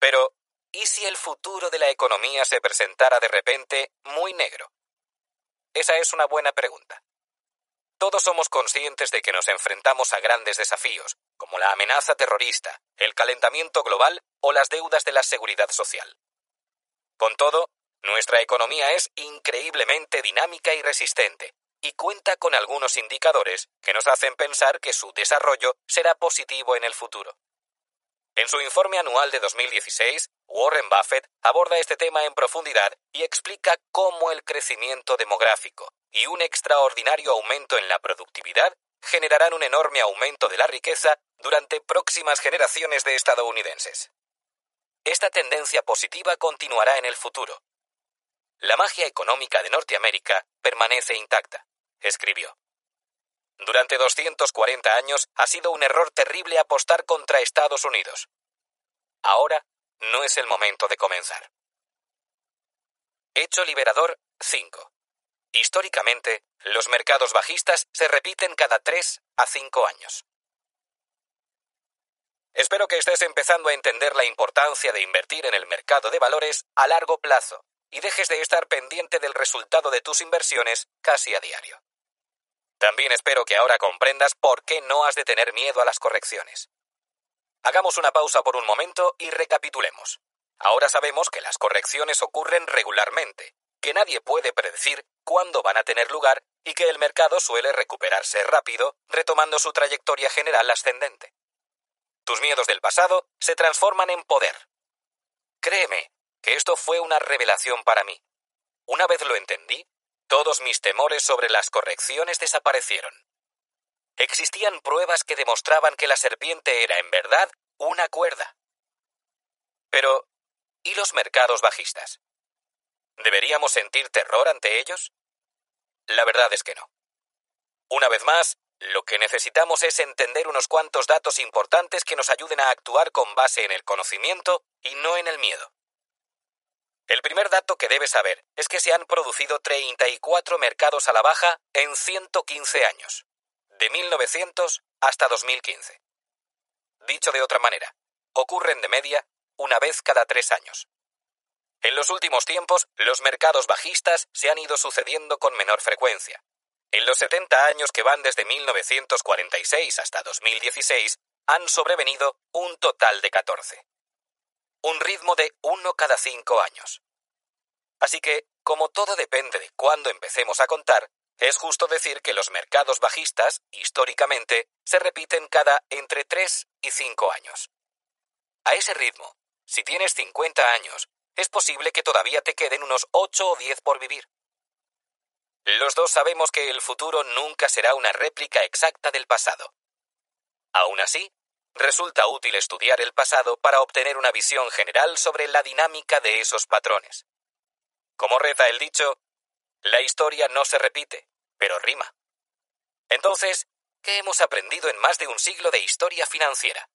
Pero, ¿y si el futuro de la economía se presentara de repente muy negro? Esa es una buena pregunta. Todos somos conscientes de que nos enfrentamos a grandes desafíos, como la amenaza terrorista, el calentamiento global o las deudas de la seguridad social. Con todo, nuestra economía es increíblemente dinámica y resistente, y cuenta con algunos indicadores que nos hacen pensar que su desarrollo será positivo en el futuro. En su informe anual de 2016, Warren Buffett aborda este tema en profundidad y explica cómo el crecimiento demográfico y un extraordinario aumento en la productividad generarán un enorme aumento de la riqueza durante próximas generaciones de estadounidenses. Esta tendencia positiva continuará en el futuro. La magia económica de Norteamérica permanece intacta, escribió. Durante 240 años ha sido un error terrible apostar contra Estados Unidos. Ahora no es el momento de comenzar. Hecho liberador 5. Históricamente, los mercados bajistas se repiten cada 3 a 5 años. Espero que estés empezando a entender la importancia de invertir en el mercado de valores a largo plazo y dejes de estar pendiente del resultado de tus inversiones casi a diario. También espero que ahora comprendas por qué no has de tener miedo a las correcciones. Hagamos una pausa por un momento y recapitulemos. Ahora sabemos que las correcciones ocurren regularmente, que nadie puede predecir cuándo van a tener lugar y que el mercado suele recuperarse rápido, retomando su trayectoria general ascendente. Tus miedos del pasado se transforman en poder. Créeme que esto fue una revelación para mí. Una vez lo entendí, todos mis temores sobre las correcciones desaparecieron. Existían pruebas que demostraban que la serpiente era en verdad una cuerda. Pero, ¿y los mercados bajistas? ¿Deberíamos sentir terror ante ellos? La verdad es que no. Una vez más, lo que necesitamos es entender unos cuantos datos importantes que nos ayuden a actuar con base en el conocimiento y no en el miedo. El primer dato que debes saber es que se han producido 34 mercados a la baja en 115 años, de 1900 hasta 2015. Dicho de otra manera, ocurren de media una vez cada tres años. En los últimos tiempos, los mercados bajistas se han ido sucediendo con menor frecuencia. En los 70 años que van desde 1946 hasta 2016, han sobrevenido un total de 14 un ritmo de uno cada cinco años. Así que, como todo depende de cuándo empecemos a contar, es justo decir que los mercados bajistas, históricamente, se repiten cada entre tres y cinco años. A ese ritmo, si tienes 50 años, es posible que todavía te queden unos 8 o 10 por vivir. Los dos sabemos que el futuro nunca será una réplica exacta del pasado. Aún así, resulta útil estudiar el pasado para obtener una visión general sobre la dinámica de esos patrones. Como reza el dicho, la historia no se repite, pero rima. Entonces, ¿qué hemos aprendido en más de un siglo de historia financiera?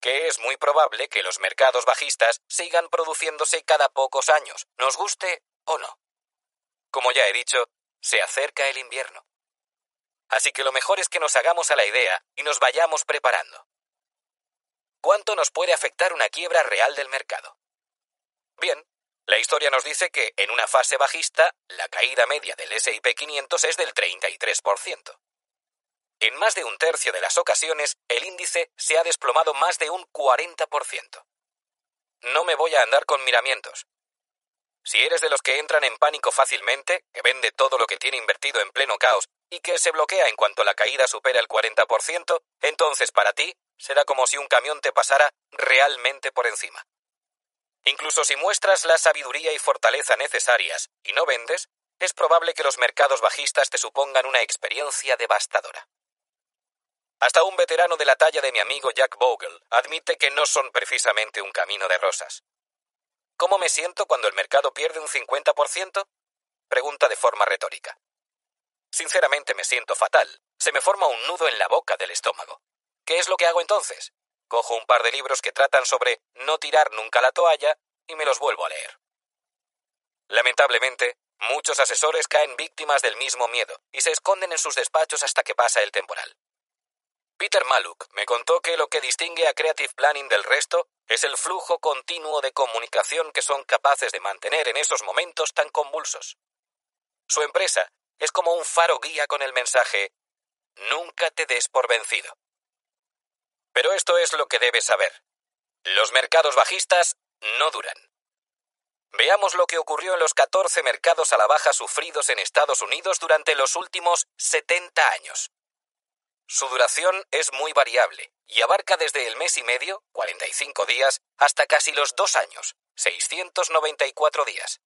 Que es muy probable que los mercados bajistas sigan produciéndose cada pocos años, nos guste o no. Como ya he dicho, se acerca el invierno. Así que lo mejor es que nos hagamos a la idea y nos vayamos preparando. ¿Cuánto nos puede afectar una quiebra real del mercado? Bien, la historia nos dice que en una fase bajista la caída media del SP 500 es del 33%. En más de un tercio de las ocasiones el índice se ha desplomado más de un 40%. No me voy a andar con miramientos. Si eres de los que entran en pánico fácilmente, que vende todo lo que tiene invertido en pleno caos y que se bloquea en cuanto la caída supera el 40%, entonces para ti será como si un camión te pasara realmente por encima. Incluso si muestras la sabiduría y fortaleza necesarias y no vendes, es probable que los mercados bajistas te supongan una experiencia devastadora. Hasta un veterano de la talla de mi amigo Jack Bogle admite que no son precisamente un camino de rosas. ¿Cómo me siento cuando el mercado pierde un 50%? Pregunta de forma retórica. Sinceramente me siento fatal. Se me forma un nudo en la boca del estómago. ¿Qué es lo que hago entonces? Cojo un par de libros que tratan sobre no tirar nunca la toalla y me los vuelvo a leer. Lamentablemente, muchos asesores caen víctimas del mismo miedo y se esconden en sus despachos hasta que pasa el temporal. Peter Maluk me contó que lo que distingue a Creative Planning del resto es el flujo continuo de comunicación que son capaces de mantener en esos momentos tan convulsos. Su empresa es como un faro guía con el mensaje Nunca te des por vencido. Pero esto es lo que debes saber. Los mercados bajistas no duran. Veamos lo que ocurrió en los 14 mercados a la baja sufridos en Estados Unidos durante los últimos 70 años. Su duración es muy variable y abarca desde el mes y medio, 45 días, hasta casi los dos años, 694 días.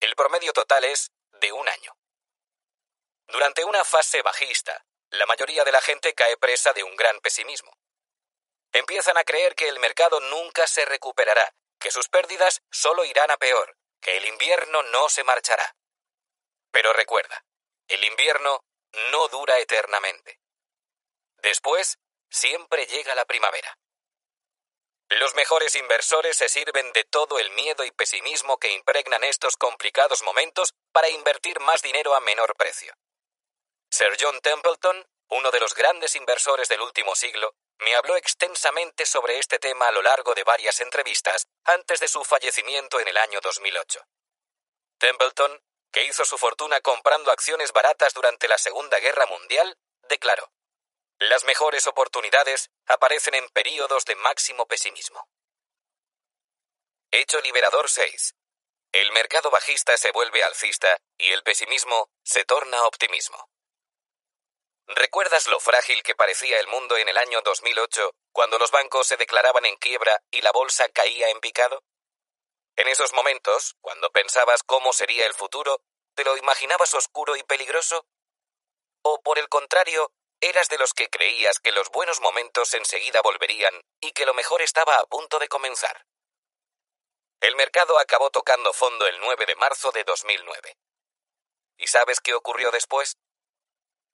El promedio total es de un año. Durante una fase bajista, la mayoría de la gente cae presa de un gran pesimismo. Empiezan a creer que el mercado nunca se recuperará, que sus pérdidas solo irán a peor, que el invierno no se marchará. Pero recuerda, el invierno no dura eternamente. Después, siempre llega la primavera. Los mejores inversores se sirven de todo el miedo y pesimismo que impregnan estos complicados momentos para invertir más dinero a menor precio. Sir John Templeton, uno de los grandes inversores del último siglo, me habló extensamente sobre este tema a lo largo de varias entrevistas antes de su fallecimiento en el año 2008. Templeton, que hizo su fortuna comprando acciones baratas durante la Segunda Guerra Mundial, declaró las mejores oportunidades aparecen en períodos de máximo pesimismo. Hecho liberador 6. El mercado bajista se vuelve alcista y el pesimismo se torna optimismo. ¿Recuerdas lo frágil que parecía el mundo en el año 2008 cuando los bancos se declaraban en quiebra y la bolsa caía en picado? En esos momentos, cuando pensabas cómo sería el futuro, ¿te lo imaginabas oscuro y peligroso? ¿O por el contrario, Eras de los que creías que los buenos momentos enseguida volverían y que lo mejor estaba a punto de comenzar. El mercado acabó tocando fondo el 9 de marzo de 2009. ¿Y sabes qué ocurrió después?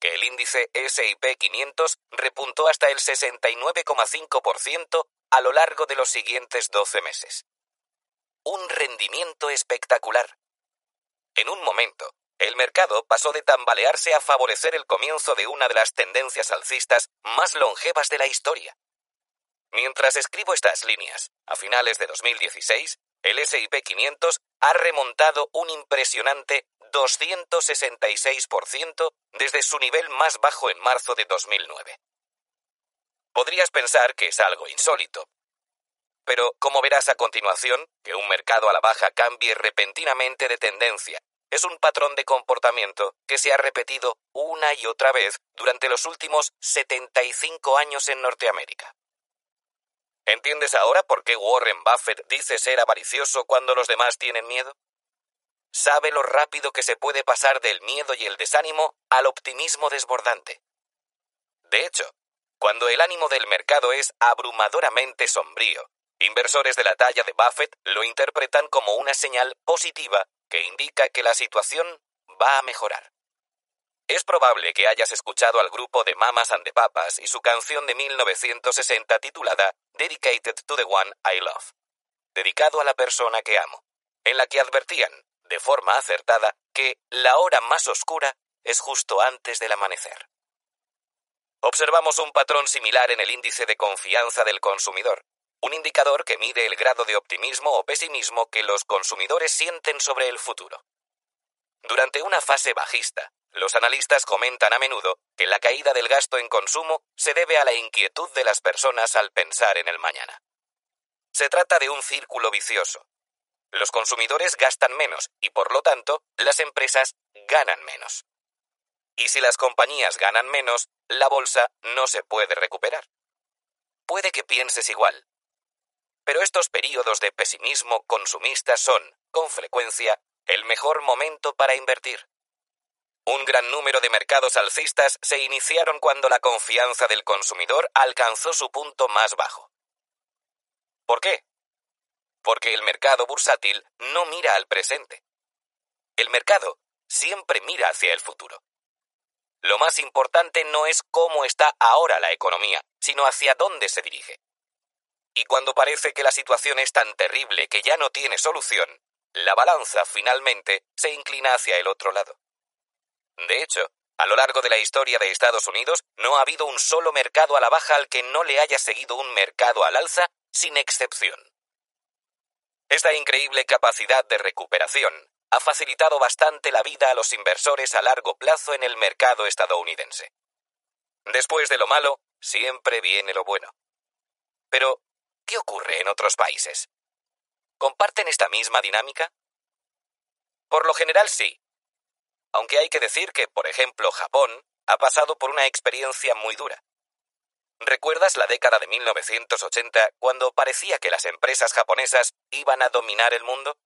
Que el índice SIP 500 repuntó hasta el 69,5% a lo largo de los siguientes 12 meses. Un rendimiento espectacular. En un momento, el mercado pasó de tambalearse a favorecer el comienzo de una de las tendencias alcistas más longevas de la historia. Mientras escribo estas líneas, a finales de 2016, el SIP 500 ha remontado un impresionante 266% desde su nivel más bajo en marzo de 2009. Podrías pensar que es algo insólito. Pero, como verás a continuación, que un mercado a la baja cambie repentinamente de tendencia es un patrón de comportamiento que se ha repetido una y otra vez durante los últimos 75 años en Norteamérica. ¿Entiendes ahora por qué Warren Buffett dice ser avaricioso cuando los demás tienen miedo? Sabe lo rápido que se puede pasar del miedo y el desánimo al optimismo desbordante. De hecho, cuando el ánimo del mercado es abrumadoramente sombrío, inversores de la talla de Buffett lo interpretan como una señal positiva que indica que la situación va a mejorar. Es probable que hayas escuchado al grupo de Mamas and the Papas y su canción de 1960 titulada Dedicated to the One I Love, dedicado a la persona que amo, en la que advertían, de forma acertada, que la hora más oscura es justo antes del amanecer. Observamos un patrón similar en el índice de confianza del consumidor, un indicador que mide el grado de optimismo o pesimismo que los consumidores sienten sobre el futuro. Durante una fase bajista, los analistas comentan a menudo que la caída del gasto en consumo se debe a la inquietud de las personas al pensar en el mañana. Se trata de un círculo vicioso. Los consumidores gastan menos y por lo tanto las empresas ganan menos. Y si las compañías ganan menos, la bolsa no se puede recuperar. Puede que pienses igual, pero estos períodos de pesimismo consumista son, con frecuencia, el mejor momento para invertir. Un gran número de mercados alcistas se iniciaron cuando la confianza del consumidor alcanzó su punto más bajo. ¿Por qué? Porque el mercado bursátil no mira al presente. El mercado siempre mira hacia el futuro. Lo más importante no es cómo está ahora la economía, sino hacia dónde se dirige. Y cuando parece que la situación es tan terrible que ya no tiene solución, la balanza finalmente se inclina hacia el otro lado. De hecho, a lo largo de la historia de Estados Unidos no ha habido un solo mercado a la baja al que no le haya seguido un mercado al alza, sin excepción. Esta increíble capacidad de recuperación ha facilitado bastante la vida a los inversores a largo plazo en el mercado estadounidense. Después de lo malo, siempre viene lo bueno. Pero, ¿qué ocurre en otros países? ¿Comparten esta misma dinámica? Por lo general sí, aunque hay que decir que, por ejemplo, Japón ha pasado por una experiencia muy dura. ¿Recuerdas la década de 1980 cuando parecía que las empresas japonesas iban a dominar el mundo?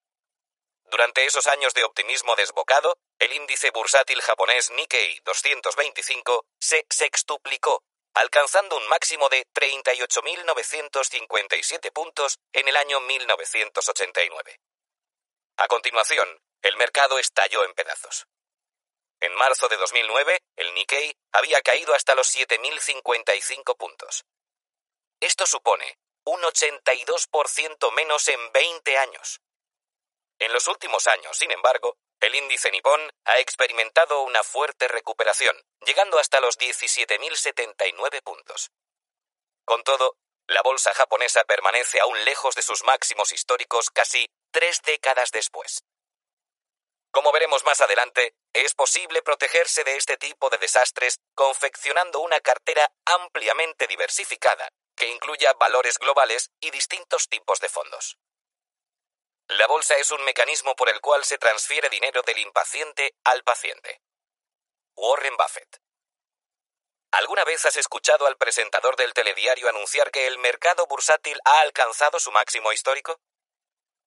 Durante esos años de optimismo desbocado, el índice bursátil japonés Nikkei 225 se sextuplicó, alcanzando un máximo de 38.957 puntos en el año 1989. A continuación, el mercado estalló en pedazos. En marzo de 2009, el Nikkei había caído hasta los 7.055 puntos. Esto supone un 82% menos en 20 años. En los últimos años, sin embargo, el índice nipón ha experimentado una fuerte recuperación, llegando hasta los 17.079 puntos. Con todo, la bolsa japonesa permanece aún lejos de sus máximos históricos casi tres décadas después. Como veremos más adelante, es posible protegerse de este tipo de desastres confeccionando una cartera ampliamente diversificada, que incluya valores globales y distintos tipos de fondos. La bolsa es un mecanismo por el cual se transfiere dinero del impaciente al paciente. Warren Buffett. ¿Alguna vez has escuchado al presentador del telediario anunciar que el mercado bursátil ha alcanzado su máximo histórico?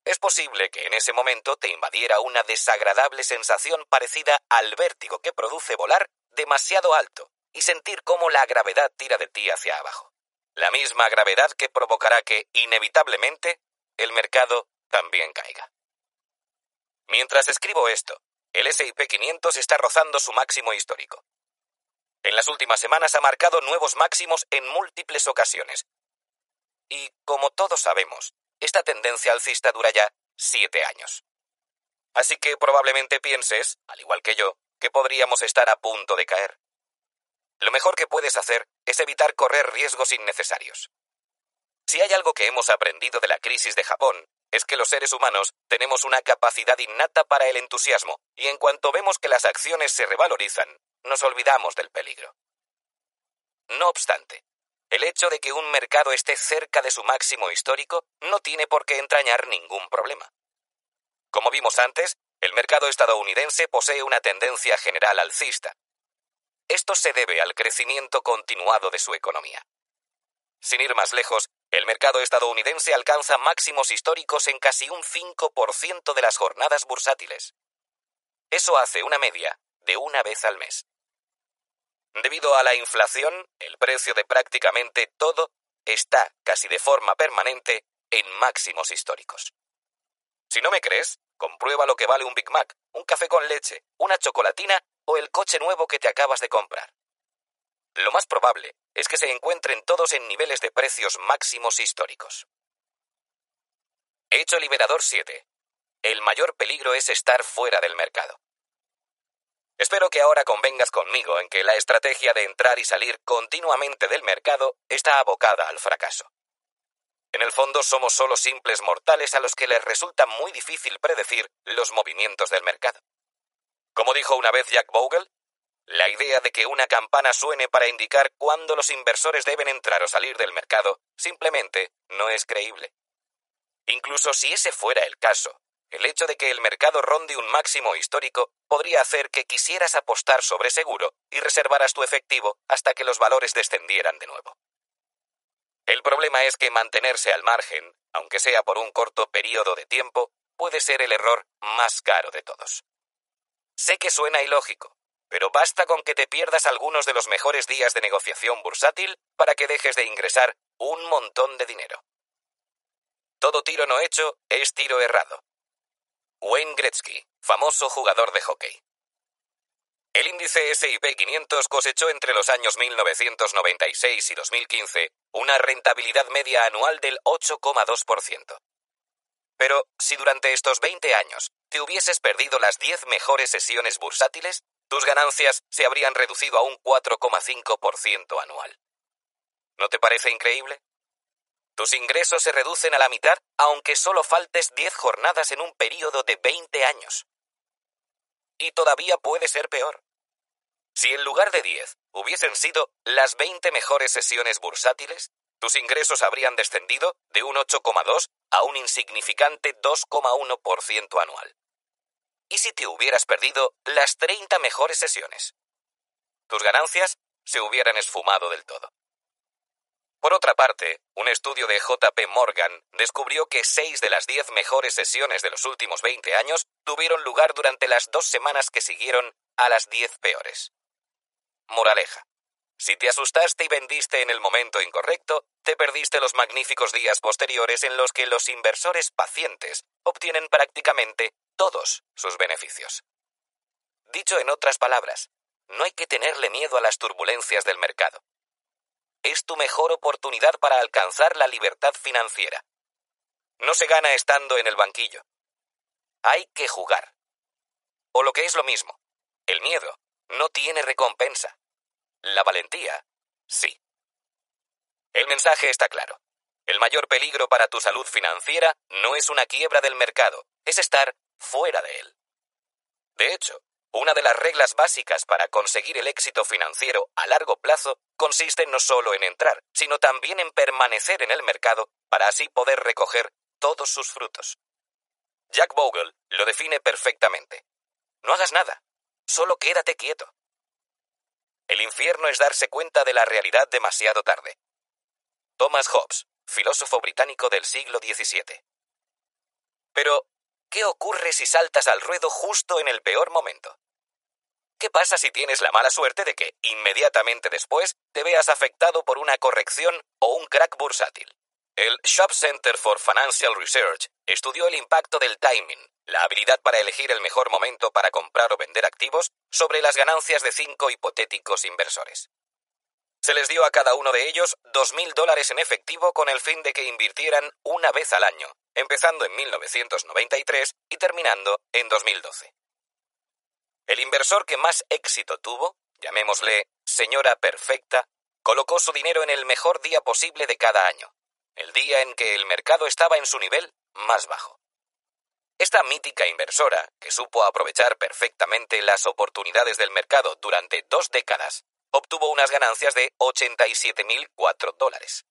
Es posible que en ese momento te invadiera una desagradable sensación parecida al vértigo que produce volar demasiado alto y sentir cómo la gravedad tira de ti hacia abajo. La misma gravedad que provocará que, inevitablemente, el mercado también caiga. Mientras escribo esto, el SIP 500 está rozando su máximo histórico. En las últimas semanas ha marcado nuevos máximos en múltiples ocasiones. Y, como todos sabemos, esta tendencia alcista dura ya siete años. Así que probablemente pienses, al igual que yo, que podríamos estar a punto de caer. Lo mejor que puedes hacer es evitar correr riesgos innecesarios. Si hay algo que hemos aprendido de la crisis de Japón, es que los seres humanos tenemos una capacidad innata para el entusiasmo, y en cuanto vemos que las acciones se revalorizan, nos olvidamos del peligro. No obstante, el hecho de que un mercado esté cerca de su máximo histórico no tiene por qué entrañar ningún problema. Como vimos antes, el mercado estadounidense posee una tendencia general alcista. Esto se debe al crecimiento continuado de su economía. Sin ir más lejos, el mercado estadounidense alcanza máximos históricos en casi un 5% de las jornadas bursátiles. Eso hace una media de una vez al mes. Debido a la inflación, el precio de prácticamente todo está, casi de forma permanente, en máximos históricos. Si no me crees, comprueba lo que vale un Big Mac, un café con leche, una chocolatina o el coche nuevo que te acabas de comprar. Lo más probable es que se encuentren todos en niveles de precios máximos históricos. Hecho liberador 7. El mayor peligro es estar fuera del mercado. Espero que ahora convengas conmigo en que la estrategia de entrar y salir continuamente del mercado está abocada al fracaso. En el fondo somos solo simples mortales a los que les resulta muy difícil predecir los movimientos del mercado. Como dijo una vez Jack Bogle, la idea de que una campana suene para indicar cuándo los inversores deben entrar o salir del mercado simplemente no es creíble. Incluso si ese fuera el caso, el hecho de que el mercado ronde un máximo histórico podría hacer que quisieras apostar sobre seguro y reservaras tu efectivo hasta que los valores descendieran de nuevo. El problema es que mantenerse al margen, aunque sea por un corto periodo de tiempo, puede ser el error más caro de todos. Sé que suena ilógico, pero basta con que te pierdas algunos de los mejores días de negociación bursátil para que dejes de ingresar un montón de dinero. Todo tiro no hecho es tiro errado. Wayne Gretzky, famoso jugador de hockey. El índice S&P 500 cosechó entre los años 1996 y 2015 una rentabilidad media anual del 8,2%. Pero si durante estos 20 años te hubieses perdido las 10 mejores sesiones bursátiles, tus ganancias se habrían reducido a un 4,5% anual. ¿No te parece increíble? Tus ingresos se reducen a la mitad aunque solo faltes 10 jornadas en un periodo de 20 años. Y todavía puede ser peor. Si en lugar de 10 hubiesen sido las 20 mejores sesiones bursátiles, tus ingresos habrían descendido de un 8,2 a un insignificante 2,1% anual. ¿Y si te hubieras perdido las 30 mejores sesiones? Tus ganancias se hubieran esfumado del todo. Por otra parte, un estudio de JP Morgan descubrió que 6 de las 10 mejores sesiones de los últimos 20 años tuvieron lugar durante las dos semanas que siguieron a las 10 peores. Moraleja. Si te asustaste y vendiste en el momento incorrecto, te perdiste los magníficos días posteriores en los que los inversores pacientes obtienen prácticamente todos sus beneficios. Dicho en otras palabras, no hay que tenerle miedo a las turbulencias del mercado es tu mejor oportunidad para alcanzar la libertad financiera. No se gana estando en el banquillo. Hay que jugar. O lo que es lo mismo, el miedo no tiene recompensa. La valentía, sí. El mensaje está claro. El mayor peligro para tu salud financiera no es una quiebra del mercado, es estar fuera de él. De hecho, una de las reglas básicas para conseguir el éxito financiero a largo plazo consiste no solo en entrar, sino también en permanecer en el mercado para así poder recoger todos sus frutos. Jack Bogle lo define perfectamente. No hagas nada, solo quédate quieto. El infierno es darse cuenta de la realidad demasiado tarde. Thomas Hobbes, filósofo británico del siglo XVII. Pero, ¿qué ocurre si saltas al ruedo justo en el peor momento? ¿Qué pasa si tienes la mala suerte de que, inmediatamente después, te veas afectado por una corrección o un crack bursátil? El Shop Center for Financial Research estudió el impacto del timing, la habilidad para elegir el mejor momento para comprar o vender activos, sobre las ganancias de cinco hipotéticos inversores. Se les dio a cada uno de ellos dos mil dólares en efectivo con el fin de que invirtieran una vez al año, empezando en 1993 y terminando en 2012. El inversor que más éxito tuvo, llamémosle señora perfecta, colocó su dinero en el mejor día posible de cada año, el día en que el mercado estaba en su nivel más bajo. Esta mítica inversora, que supo aprovechar perfectamente las oportunidades del mercado durante dos décadas, obtuvo unas ganancias de 87.004 dólares.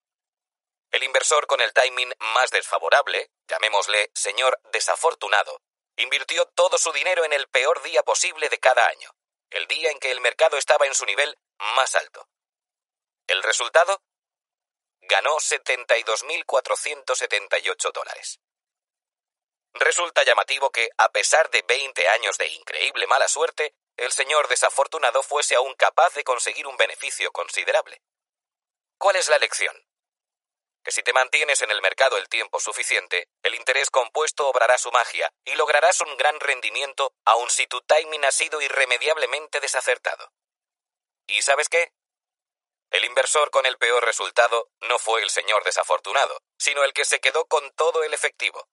El inversor con el timing más desfavorable, llamémosle señor desafortunado, Invirtió todo su dinero en el peor día posible de cada año, el día en que el mercado estaba en su nivel más alto. ¿El resultado? Ganó 72.478 dólares. Resulta llamativo que, a pesar de 20 años de increíble mala suerte, el señor desafortunado fuese aún capaz de conseguir un beneficio considerable. ¿Cuál es la lección? Que si te mantienes en el mercado el tiempo suficiente, el interés compuesto obrará su magia y lograrás un gran rendimiento aun si tu timing ha sido irremediablemente desacertado. ¿Y sabes qué? El inversor con el peor resultado no fue el señor desafortunado, sino el que se quedó con todo el efectivo.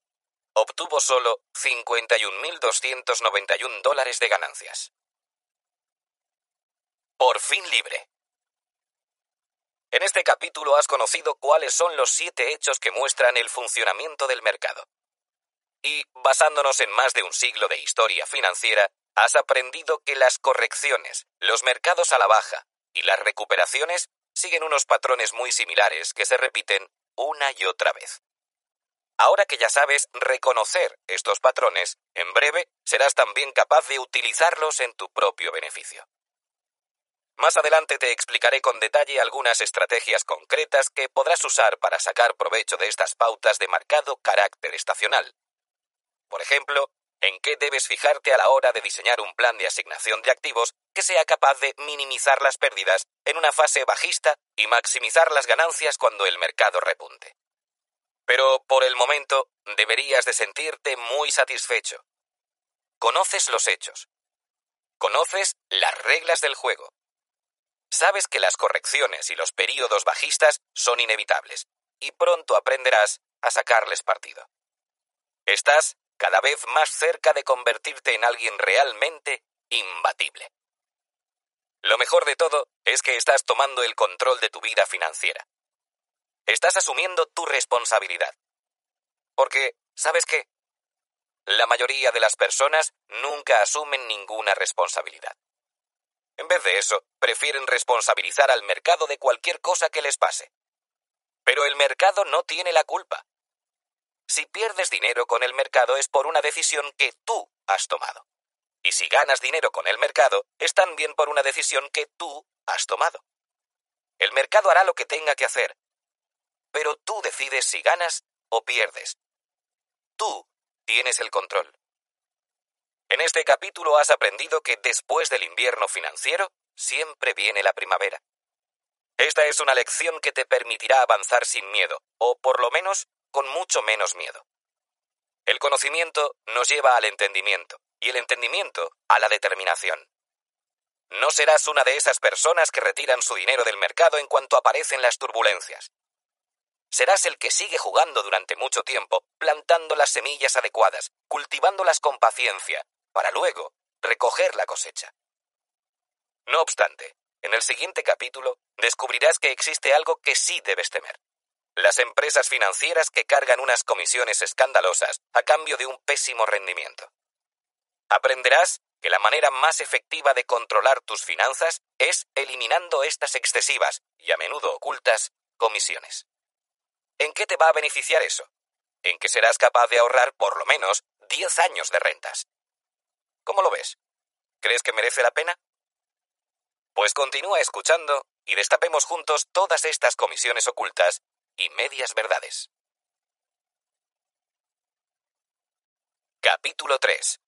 Obtuvo solo 51.291 dólares de ganancias. Por fin libre. En este capítulo has conocido cuáles son los siete hechos que muestran el funcionamiento del mercado. Y, basándonos en más de un siglo de historia financiera, has aprendido que las correcciones, los mercados a la baja y las recuperaciones siguen unos patrones muy similares que se repiten una y otra vez. Ahora que ya sabes reconocer estos patrones, en breve serás también capaz de utilizarlos en tu propio beneficio. Más adelante te explicaré con detalle algunas estrategias concretas que podrás usar para sacar provecho de estas pautas de marcado carácter estacional. Por ejemplo, en qué debes fijarte a la hora de diseñar un plan de asignación de activos que sea capaz de minimizar las pérdidas en una fase bajista y maximizar las ganancias cuando el mercado repunte. Pero por el momento deberías de sentirte muy satisfecho. Conoces los hechos, Conoces las reglas del juego. Sabes que las correcciones y los períodos bajistas son inevitables, y pronto aprenderás a sacarles partido. Estás cada vez más cerca de convertirte en alguien realmente imbatible. Lo mejor de todo es que estás tomando el control de tu vida financiera. Estás asumiendo tu responsabilidad. Porque, ¿sabes qué? La mayoría de las personas nunca asumen ninguna responsabilidad. En vez de eso, prefieren responsabilizar al mercado de cualquier cosa que les pase. Pero el mercado no tiene la culpa. Si pierdes dinero con el mercado es por una decisión que tú has tomado. Y si ganas dinero con el mercado, es también por una decisión que tú has tomado. El mercado hará lo que tenga que hacer, pero tú decides si ganas o pierdes. Tú tienes el control. En este capítulo has aprendido que después del invierno financiero siempre viene la primavera. Esta es una lección que te permitirá avanzar sin miedo, o por lo menos con mucho menos miedo. El conocimiento nos lleva al entendimiento, y el entendimiento a la determinación. No serás una de esas personas que retiran su dinero del mercado en cuanto aparecen las turbulencias. Serás el que sigue jugando durante mucho tiempo, plantando las semillas adecuadas, cultivándolas con paciencia, para luego recoger la cosecha. No obstante, en el siguiente capítulo descubrirás que existe algo que sí debes temer. Las empresas financieras que cargan unas comisiones escandalosas a cambio de un pésimo rendimiento. Aprenderás que la manera más efectiva de controlar tus finanzas es eliminando estas excesivas y a menudo ocultas comisiones. ¿En qué te va a beneficiar eso? En que serás capaz de ahorrar por lo menos 10 años de rentas. ¿Cómo lo ves? ¿Crees que merece la pena? Pues continúa escuchando y destapemos juntos todas estas comisiones ocultas y medias verdades. Capítulo 3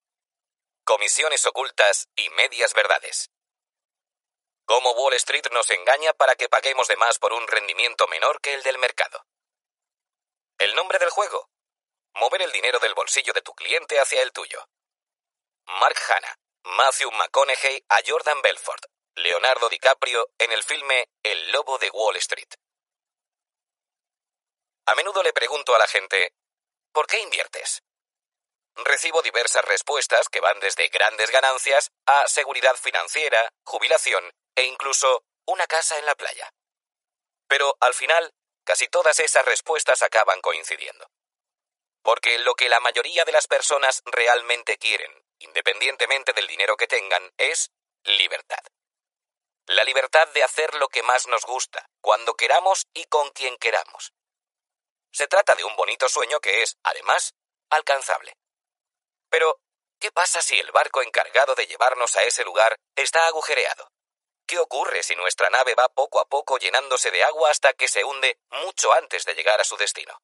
comisiones ocultas y medias verdades. Cómo Wall Street nos engaña para que paguemos de más por un rendimiento menor que el del mercado. El nombre del juego. Mover el dinero del bolsillo de tu cliente hacia el tuyo. Mark Hanna, Matthew McConaughey a Jordan Belfort, Leonardo DiCaprio en el filme El Lobo de Wall Street. A menudo le pregunto a la gente, ¿por qué inviertes? recibo diversas respuestas que van desde grandes ganancias a seguridad financiera, jubilación e incluso una casa en la playa. Pero al final, casi todas esas respuestas acaban coincidiendo. Porque lo que la mayoría de las personas realmente quieren, independientemente del dinero que tengan, es libertad. La libertad de hacer lo que más nos gusta, cuando queramos y con quien queramos. Se trata de un bonito sueño que es, además, alcanzable. Pero, ¿qué pasa si el barco encargado de llevarnos a ese lugar está agujereado? ¿Qué ocurre si nuestra nave va poco a poco llenándose de agua hasta que se hunde mucho antes de llegar a su destino?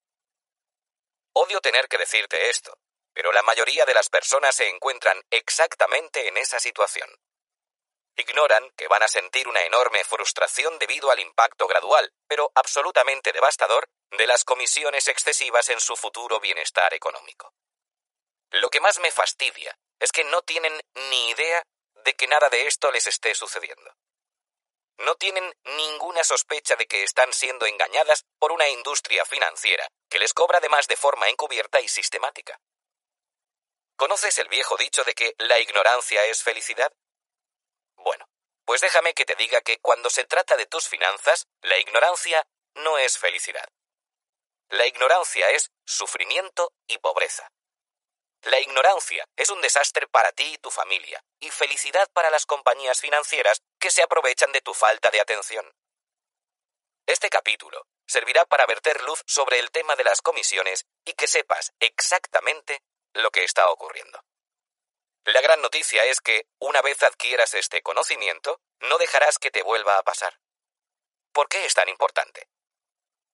Odio tener que decirte esto, pero la mayoría de las personas se encuentran exactamente en esa situación. Ignoran que van a sentir una enorme frustración debido al impacto gradual, pero absolutamente devastador, de las comisiones excesivas en su futuro bienestar económico. Lo que más me fastidia es que no tienen ni idea de que nada de esto les esté sucediendo. No tienen ninguna sospecha de que están siendo engañadas por una industria financiera que les cobra además de forma encubierta y sistemática. ¿Conoces el viejo dicho de que la ignorancia es felicidad? Bueno, pues déjame que te diga que cuando se trata de tus finanzas, la ignorancia no es felicidad. La ignorancia es sufrimiento y pobreza. La ignorancia es un desastre para ti y tu familia, y felicidad para las compañías financieras que se aprovechan de tu falta de atención. Este capítulo servirá para verter luz sobre el tema de las comisiones y que sepas exactamente lo que está ocurriendo. La gran noticia es que, una vez adquieras este conocimiento, no dejarás que te vuelva a pasar. ¿Por qué es tan importante?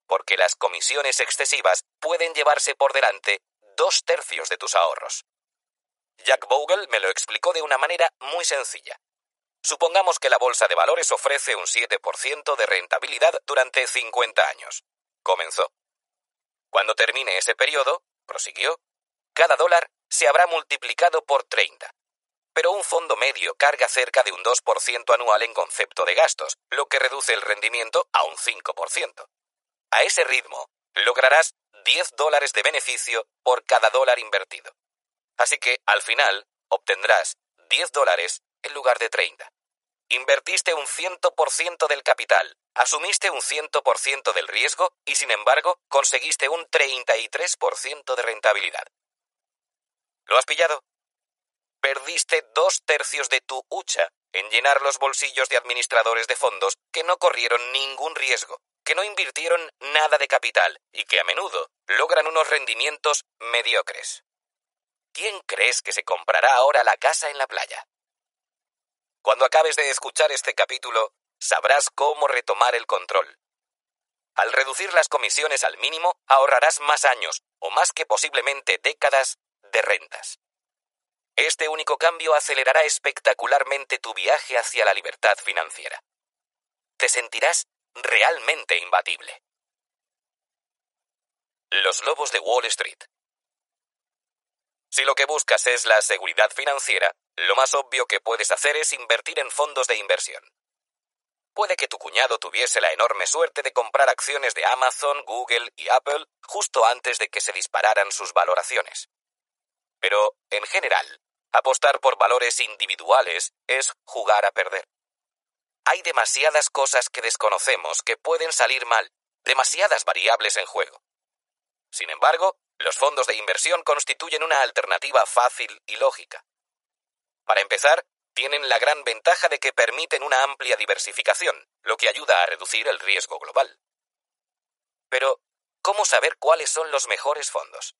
Porque las comisiones excesivas pueden llevarse por delante dos tercios de tus ahorros. Jack Bogle me lo explicó de una manera muy sencilla. Supongamos que la bolsa de valores ofrece un 7% de rentabilidad durante 50 años. Comenzó. Cuando termine ese periodo, prosiguió, cada dólar se habrá multiplicado por 30. Pero un fondo medio carga cerca de un 2% anual en concepto de gastos, lo que reduce el rendimiento a un 5%. A ese ritmo, lograrás 10 dólares de beneficio por cada dólar invertido. Así que, al final, obtendrás 10 dólares en lugar de 30. Invertiste un 100% del capital, asumiste un 100% del riesgo y, sin embargo, conseguiste un 33% de rentabilidad. ¿Lo has pillado? Perdiste dos tercios de tu hucha en llenar los bolsillos de administradores de fondos que no corrieron ningún riesgo, que no invirtieron nada de capital y que a menudo logran unos rendimientos mediocres. ¿Quién crees que se comprará ahora la casa en la playa? Cuando acabes de escuchar este capítulo, sabrás cómo retomar el control. Al reducir las comisiones al mínimo, ahorrarás más años, o más que posiblemente décadas, de rentas. Este único cambio acelerará espectacularmente tu viaje hacia la libertad financiera. Te sentirás realmente imbatible. Los lobos de Wall Street. Si lo que buscas es la seguridad financiera, lo más obvio que puedes hacer es invertir en fondos de inversión. Puede que tu cuñado tuviese la enorme suerte de comprar acciones de Amazon, Google y Apple justo antes de que se dispararan sus valoraciones. Pero, en general, apostar por valores individuales es jugar a perder. Hay demasiadas cosas que desconocemos que pueden salir mal, demasiadas variables en juego. Sin embargo, los fondos de inversión constituyen una alternativa fácil y lógica. Para empezar, tienen la gran ventaja de que permiten una amplia diversificación, lo que ayuda a reducir el riesgo global. Pero, ¿cómo saber cuáles son los mejores fondos?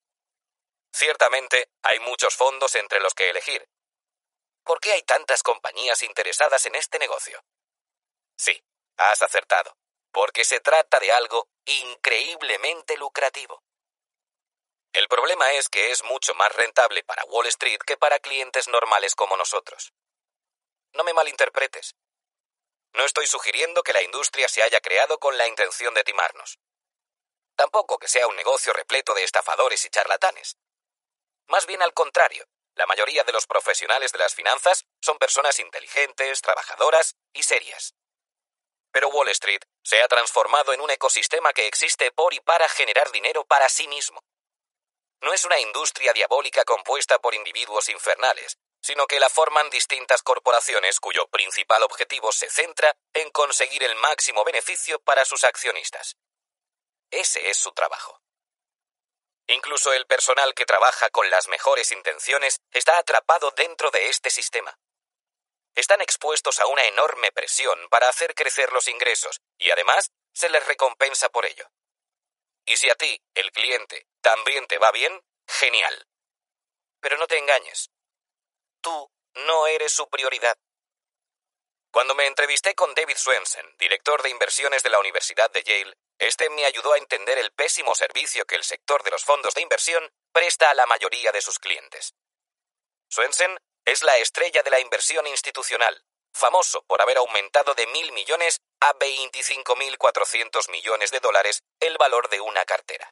Ciertamente, hay muchos fondos entre los que elegir. ¿Por qué hay tantas compañías interesadas en este negocio? Sí, has acertado, porque se trata de algo increíblemente lucrativo. El problema es que es mucho más rentable para Wall Street que para clientes normales como nosotros. No me malinterpretes. No estoy sugiriendo que la industria se haya creado con la intención de timarnos. Tampoco que sea un negocio repleto de estafadores y charlatanes. Más bien al contrario, la mayoría de los profesionales de las finanzas son personas inteligentes, trabajadoras y serias. Pero Wall Street se ha transformado en un ecosistema que existe por y para generar dinero para sí mismo no es una industria diabólica compuesta por individuos infernales, sino que la forman distintas corporaciones cuyo principal objetivo se centra en conseguir el máximo beneficio para sus accionistas. Ese es su trabajo. Incluso el personal que trabaja con las mejores intenciones está atrapado dentro de este sistema. Están expuestos a una enorme presión para hacer crecer los ingresos y además se les recompensa por ello. Y si a ti, el cliente, también te va bien, genial. Pero no te engañes. Tú no eres su prioridad. Cuando me entrevisté con David Swensen, director de inversiones de la Universidad de Yale, este me ayudó a entender el pésimo servicio que el sector de los fondos de inversión presta a la mayoría de sus clientes. Swensen es la estrella de la inversión institucional, famoso por haber aumentado de mil millones a 25.400 millones de dólares el valor de una cartera.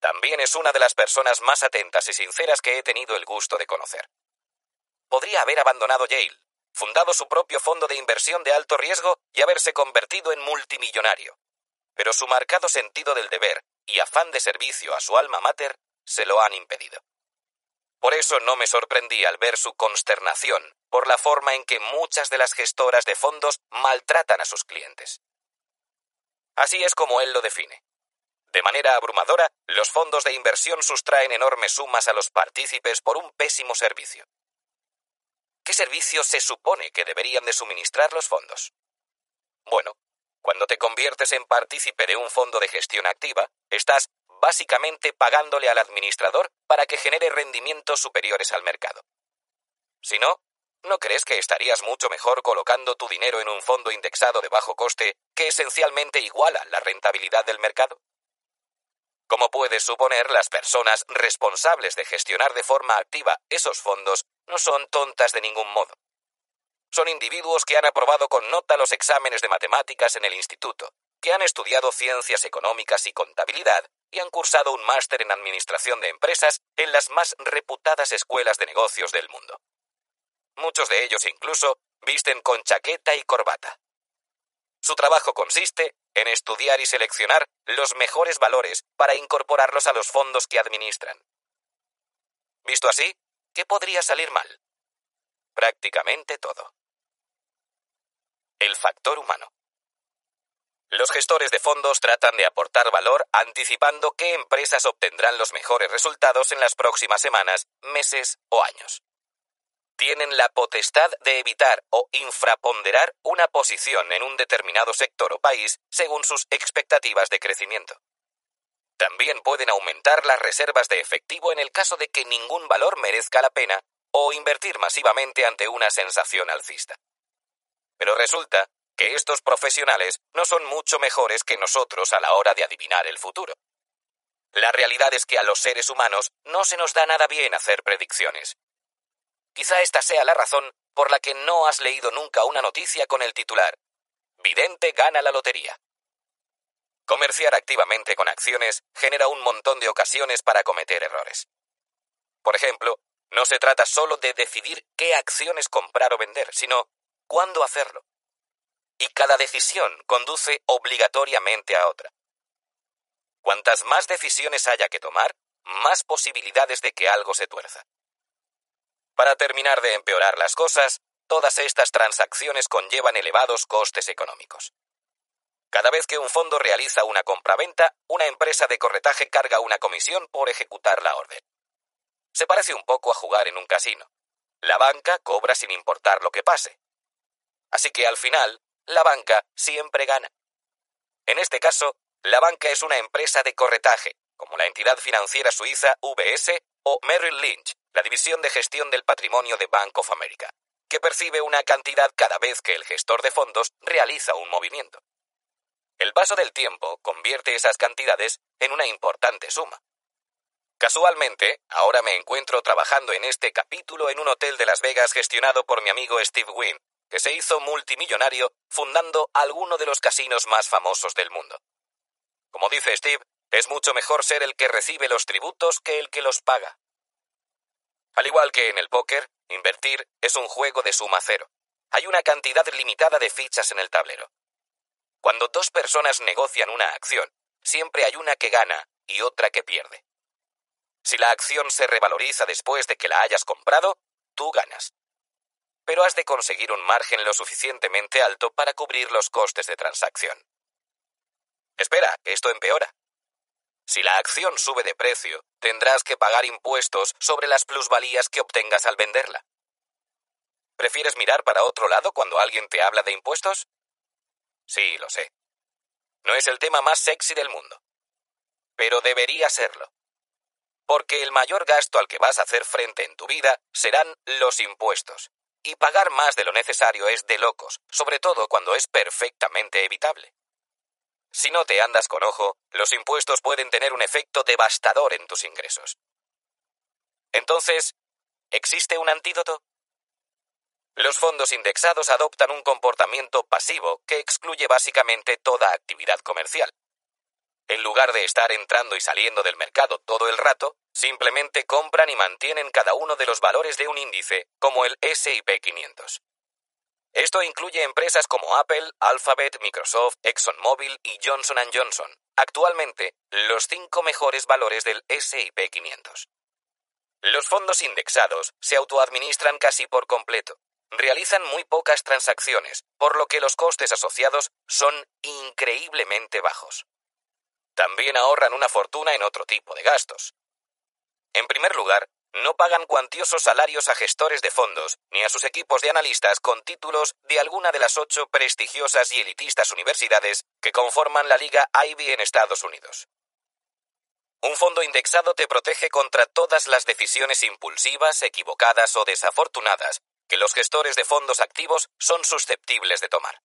También es una de las personas más atentas y sinceras que he tenido el gusto de conocer. Podría haber abandonado Yale, fundado su propio fondo de inversión de alto riesgo y haberse convertido en multimillonario. Pero su marcado sentido del deber y afán de servicio a su alma mater se lo han impedido. Por eso no me sorprendí al ver su consternación por la forma en que muchas de las gestoras de fondos maltratan a sus clientes. Así es como él lo define. De manera abrumadora, los fondos de inversión sustraen enormes sumas a los partícipes por un pésimo servicio. ¿Qué servicio se supone que deberían de suministrar los fondos? Bueno, cuando te conviertes en partícipe de un fondo de gestión activa, estás básicamente pagándole al administrador para que genere rendimientos superiores al mercado. Si no, ¿no crees que estarías mucho mejor colocando tu dinero en un fondo indexado de bajo coste que esencialmente iguala la rentabilidad del mercado? Como puedes suponer, las personas responsables de gestionar de forma activa esos fondos no son tontas de ningún modo. Son individuos que han aprobado con nota los exámenes de matemáticas en el instituto, que han estudiado ciencias económicas y contabilidad y han cursado un máster en Administración de Empresas en las más reputadas escuelas de negocios del mundo. muchos de ellos incluso visten con chaqueta y corbata. Su trabajo consiste en estudiar y seleccionar los mejores valores para incorporarlos a los fondos que administran. Visto así, ¿qué podría salir mal? Prácticamente todo. El factor humano. Los gestores de fondos tratan de aportar valor anticipando qué empresas obtendrán los mejores resultados en las próximas semanas, meses o años. Tienen la potestad de evitar o infraponderar una posición en un determinado sector o país según sus expectativas de crecimiento. También pueden aumentar las reservas de efectivo en el caso de que ningún valor merezca la pena o invertir masivamente ante una sensación alcista. Pero resulta que estos profesionales no son mucho mejores que nosotros a la hora de adivinar el futuro. La realidad es que a los seres humanos no se nos da nada bien hacer predicciones. Quizá esta sea la razón por la que no has leído nunca una noticia con el titular Vidente gana la lotería. Comerciar activamente con acciones genera un montón de ocasiones para cometer errores. Por ejemplo, no se trata solo de decidir qué acciones comprar o vender, sino cuándo hacerlo y cada decisión conduce obligatoriamente a otra. Cuantas más decisiones haya que tomar, más posibilidades de que algo se tuerza. Para terminar de empeorar las cosas, todas estas transacciones conllevan elevados costes económicos. Cada vez que un fondo realiza una compraventa, una empresa de corretaje carga una comisión por ejecutar la orden. Se parece un poco a jugar en un casino. La banca cobra sin importar lo que pase. Así que al final, la banca siempre gana. En este caso, la banca es una empresa de corretaje, como la entidad financiera suiza UBS o Merrill Lynch, la división de gestión del patrimonio de Bank of America, que percibe una cantidad cada vez que el gestor de fondos realiza un movimiento. El paso del tiempo convierte esas cantidades en una importante suma. Casualmente, ahora me encuentro trabajando en este capítulo en un hotel de Las Vegas gestionado por mi amigo Steve Wynn, que se hizo multimillonario fundando alguno de los casinos más famosos del mundo. Como dice Steve, es mucho mejor ser el que recibe los tributos que el que los paga. Al igual que en el póker, invertir es un juego de suma cero. Hay una cantidad limitada de fichas en el tablero. Cuando dos personas negocian una acción, siempre hay una que gana y otra que pierde. Si la acción se revaloriza después de que la hayas comprado, tú ganas pero has de conseguir un margen lo suficientemente alto para cubrir los costes de transacción. Espera, esto empeora. Si la acción sube de precio, tendrás que pagar impuestos sobre las plusvalías que obtengas al venderla. ¿Prefieres mirar para otro lado cuando alguien te habla de impuestos? Sí, lo sé. No es el tema más sexy del mundo. Pero debería serlo. Porque el mayor gasto al que vas a hacer frente en tu vida serán los impuestos y pagar más de lo necesario es de locos, sobre todo cuando es perfectamente evitable. Si no te andas con ojo, los impuestos pueden tener un efecto devastador en tus ingresos. Entonces, ¿existe un antídoto? Los fondos indexados adoptan un comportamiento pasivo que excluye básicamente toda actividad comercial. En lugar de estar entrando y saliendo del mercado todo el rato, simplemente compran y mantienen cada uno de los valores de un índice, como el SP 500. Esto incluye empresas como Apple, Alphabet, Microsoft, ExxonMobil y Johnson ⁇ Johnson, actualmente los cinco mejores valores del SP 500. Los fondos indexados se autoadministran casi por completo, realizan muy pocas transacciones, por lo que los costes asociados son increíblemente bajos. También ahorran una fortuna en otro tipo de gastos. En primer lugar, no pagan cuantiosos salarios a gestores de fondos ni a sus equipos de analistas con títulos de alguna de las ocho prestigiosas y elitistas universidades que conforman la Liga Ivy en Estados Unidos. Un fondo indexado te protege contra todas las decisiones impulsivas, equivocadas o desafortunadas que los gestores de fondos activos son susceptibles de tomar.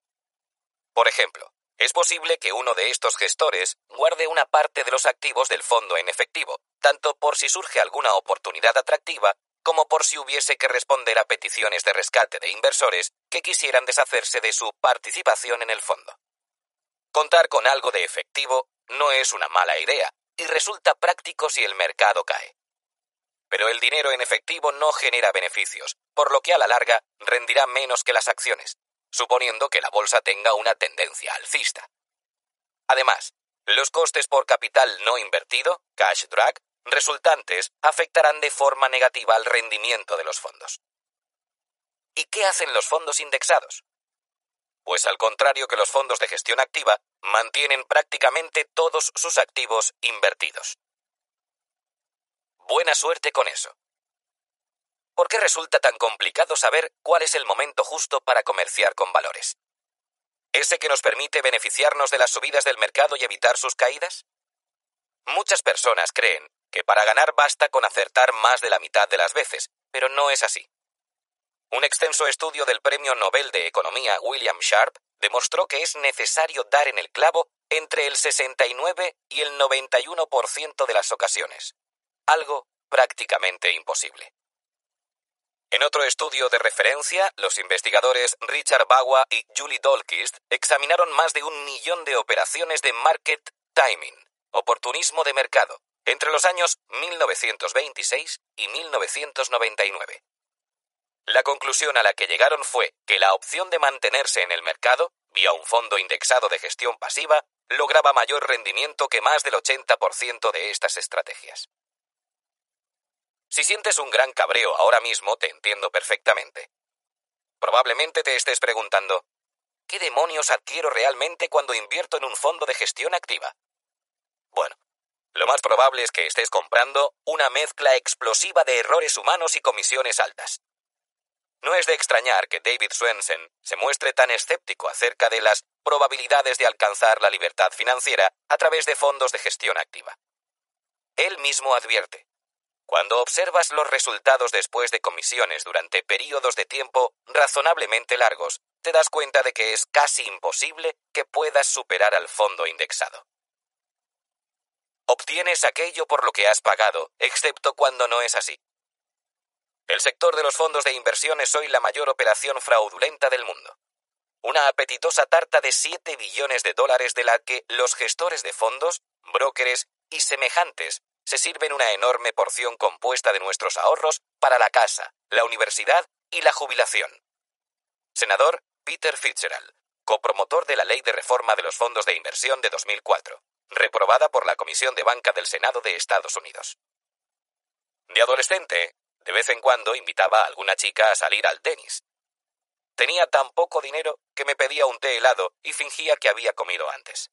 Por ejemplo, es posible que uno de estos gestores guarde una parte de los activos del fondo en efectivo, tanto por si surge alguna oportunidad atractiva como por si hubiese que responder a peticiones de rescate de inversores que quisieran deshacerse de su participación en el fondo. Contar con algo de efectivo no es una mala idea y resulta práctico si el mercado cae. pero el dinero en efectivo no genera beneficios, por lo que a la larga rendirá menos que las acciones, suponiendo que la bolsa tenga una tendencia alcista. Además, los costes por capital no invertido, cash drag, resultantes afectarán de forma negativa al rendimiento de los fondos. ¿Y qué hacen los fondos indexados? Pues al contrario que los fondos de gestión activa, mantienen prácticamente todos sus activos invertidos. Buena suerte con eso. ¿Por qué resulta tan complicado saber cuál es el momento justo para comerciar con valores? ¿Ese que nos permite beneficiarnos de las subidas del mercado y evitar sus caídas? Muchas personas creen que para ganar basta con acertar más de la mitad de las veces, pero no es así. Un extenso estudio del Premio Nobel de Economía William Sharp demostró que es necesario dar en el clavo entre el 69 y el 91% de las ocasiones, algo prácticamente imposible. En otro estudio de referencia, los investigadores Richard Bawa y Julie Dolkist examinaron más de un millón de operaciones de market timing, oportunismo de mercado, entre los años 1926 y 1999. La conclusión a la que llegaron fue que la opción de mantenerse en el mercado, vía un fondo indexado de gestión pasiva, lograba mayor rendimiento que más del 80% de estas estrategias. Si sientes un gran cabreo ahora mismo, te entiendo perfectamente. Probablemente te estés preguntando, ¿qué demonios adquiero realmente cuando invierto en un fondo de gestión activa? Bueno, lo más probable es que estés comprando una mezcla explosiva de errores humanos y comisiones altas. No es de extrañar que David Swensen se muestre tan escéptico acerca de las probabilidades de alcanzar la libertad financiera a través de fondos de gestión activa. Él mismo advierte, cuando observas los resultados después de comisiones durante periodos de tiempo razonablemente largos, te das cuenta de que es casi imposible que puedas superar al fondo indexado. Obtienes aquello por lo que has pagado, excepto cuando no es así. El sector de los fondos de inversión es hoy la mayor operación fraudulenta del mundo. Una apetitosa tarta de 7 billones de dólares de la que los gestores de fondos, brokers y semejantes se sirven una enorme porción compuesta de nuestros ahorros para la casa, la universidad y la jubilación. Senador Peter Fitzgerald, copromotor de la Ley de Reforma de los Fondos de Inversión de 2004, reprobada por la Comisión de Banca del Senado de Estados Unidos. De adolescente, de vez en cuando invitaba a alguna chica a salir al tenis. Tenía tan poco dinero que me pedía un té helado y fingía que había comido antes.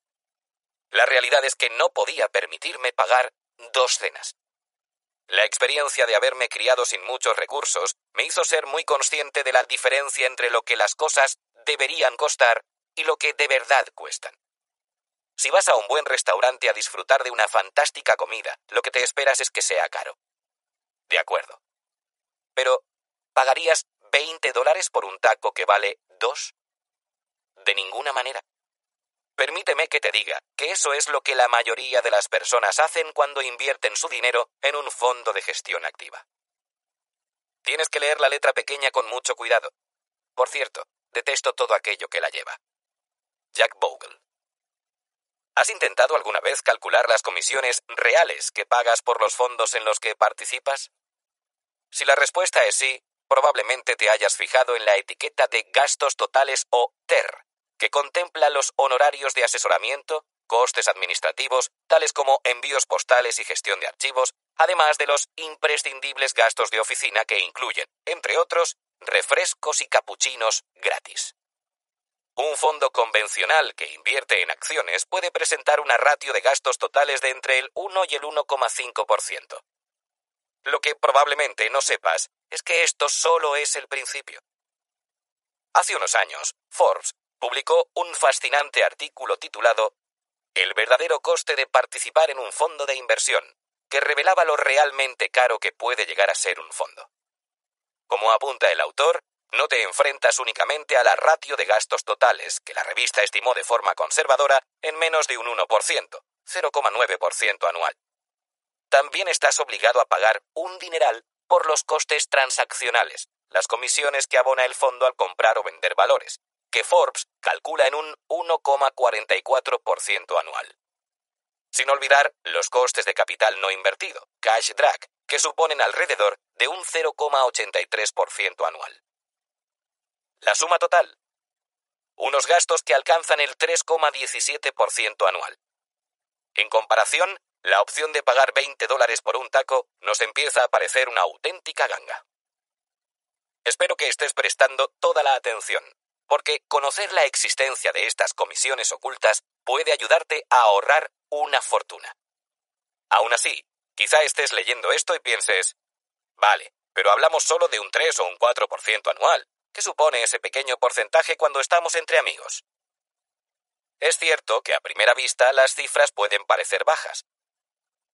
La realidad es que no podía permitirme pagar dos cenas. La experiencia de haberme criado sin muchos recursos me hizo ser muy consciente de la diferencia entre lo que las cosas deberían costar y lo que de verdad cuestan. Si vas a un buen restaurante a disfrutar de una fantástica comida, lo que te esperas es que sea caro. De acuerdo. Pero, ¿pagarías 20 dólares por un taco que vale 2? De ninguna manera. Permíteme que te diga que eso es lo que la mayoría de las personas hacen cuando invierten su dinero en un fondo de gestión activa. Tienes que leer la letra pequeña con mucho cuidado. Por cierto, detesto todo aquello que la lleva. Jack Bogle. ¿Has intentado alguna vez calcular las comisiones reales que pagas por los fondos en los que participas? Si la respuesta es sí, probablemente te hayas fijado en la etiqueta de gastos totales o TER, que contempla los honorarios de asesoramiento, costes administrativos, tales como envíos postales y gestión de archivos, además de los imprescindibles gastos de oficina que incluyen, entre otros, refrescos y capuchinos gratis. Un fondo convencional que invierte en acciones puede presentar una ratio de gastos totales de entre el 1 y el 1,5%. Lo que probablemente no sepas es que esto solo es el principio. Hace unos años, Forbes publicó un fascinante artículo titulado El verdadero coste de participar en un fondo de inversión, que revelaba lo realmente caro que puede llegar a ser un fondo. Como apunta el autor, no te enfrentas únicamente a la ratio de gastos totales, que la revista estimó de forma conservadora en menos de un 1%, 0,9% anual también estás obligado a pagar un dineral por los costes transaccionales, las comisiones que abona el fondo al comprar o vender valores, que Forbes calcula en un 1,44% anual. Sin olvidar los costes de capital no invertido, cash drag, que suponen alrededor de un 0,83% anual. La suma total. Unos gastos que alcanzan el 3,17% anual. En comparación, la opción de pagar 20 dólares por un taco nos empieza a parecer una auténtica ganga. Espero que estés prestando toda la atención, porque conocer la existencia de estas comisiones ocultas puede ayudarte a ahorrar una fortuna. Aún así, quizá estés leyendo esto y pienses, vale, pero hablamos solo de un 3 o un 4% anual. ¿Qué supone ese pequeño porcentaje cuando estamos entre amigos? Es cierto que a primera vista las cifras pueden parecer bajas.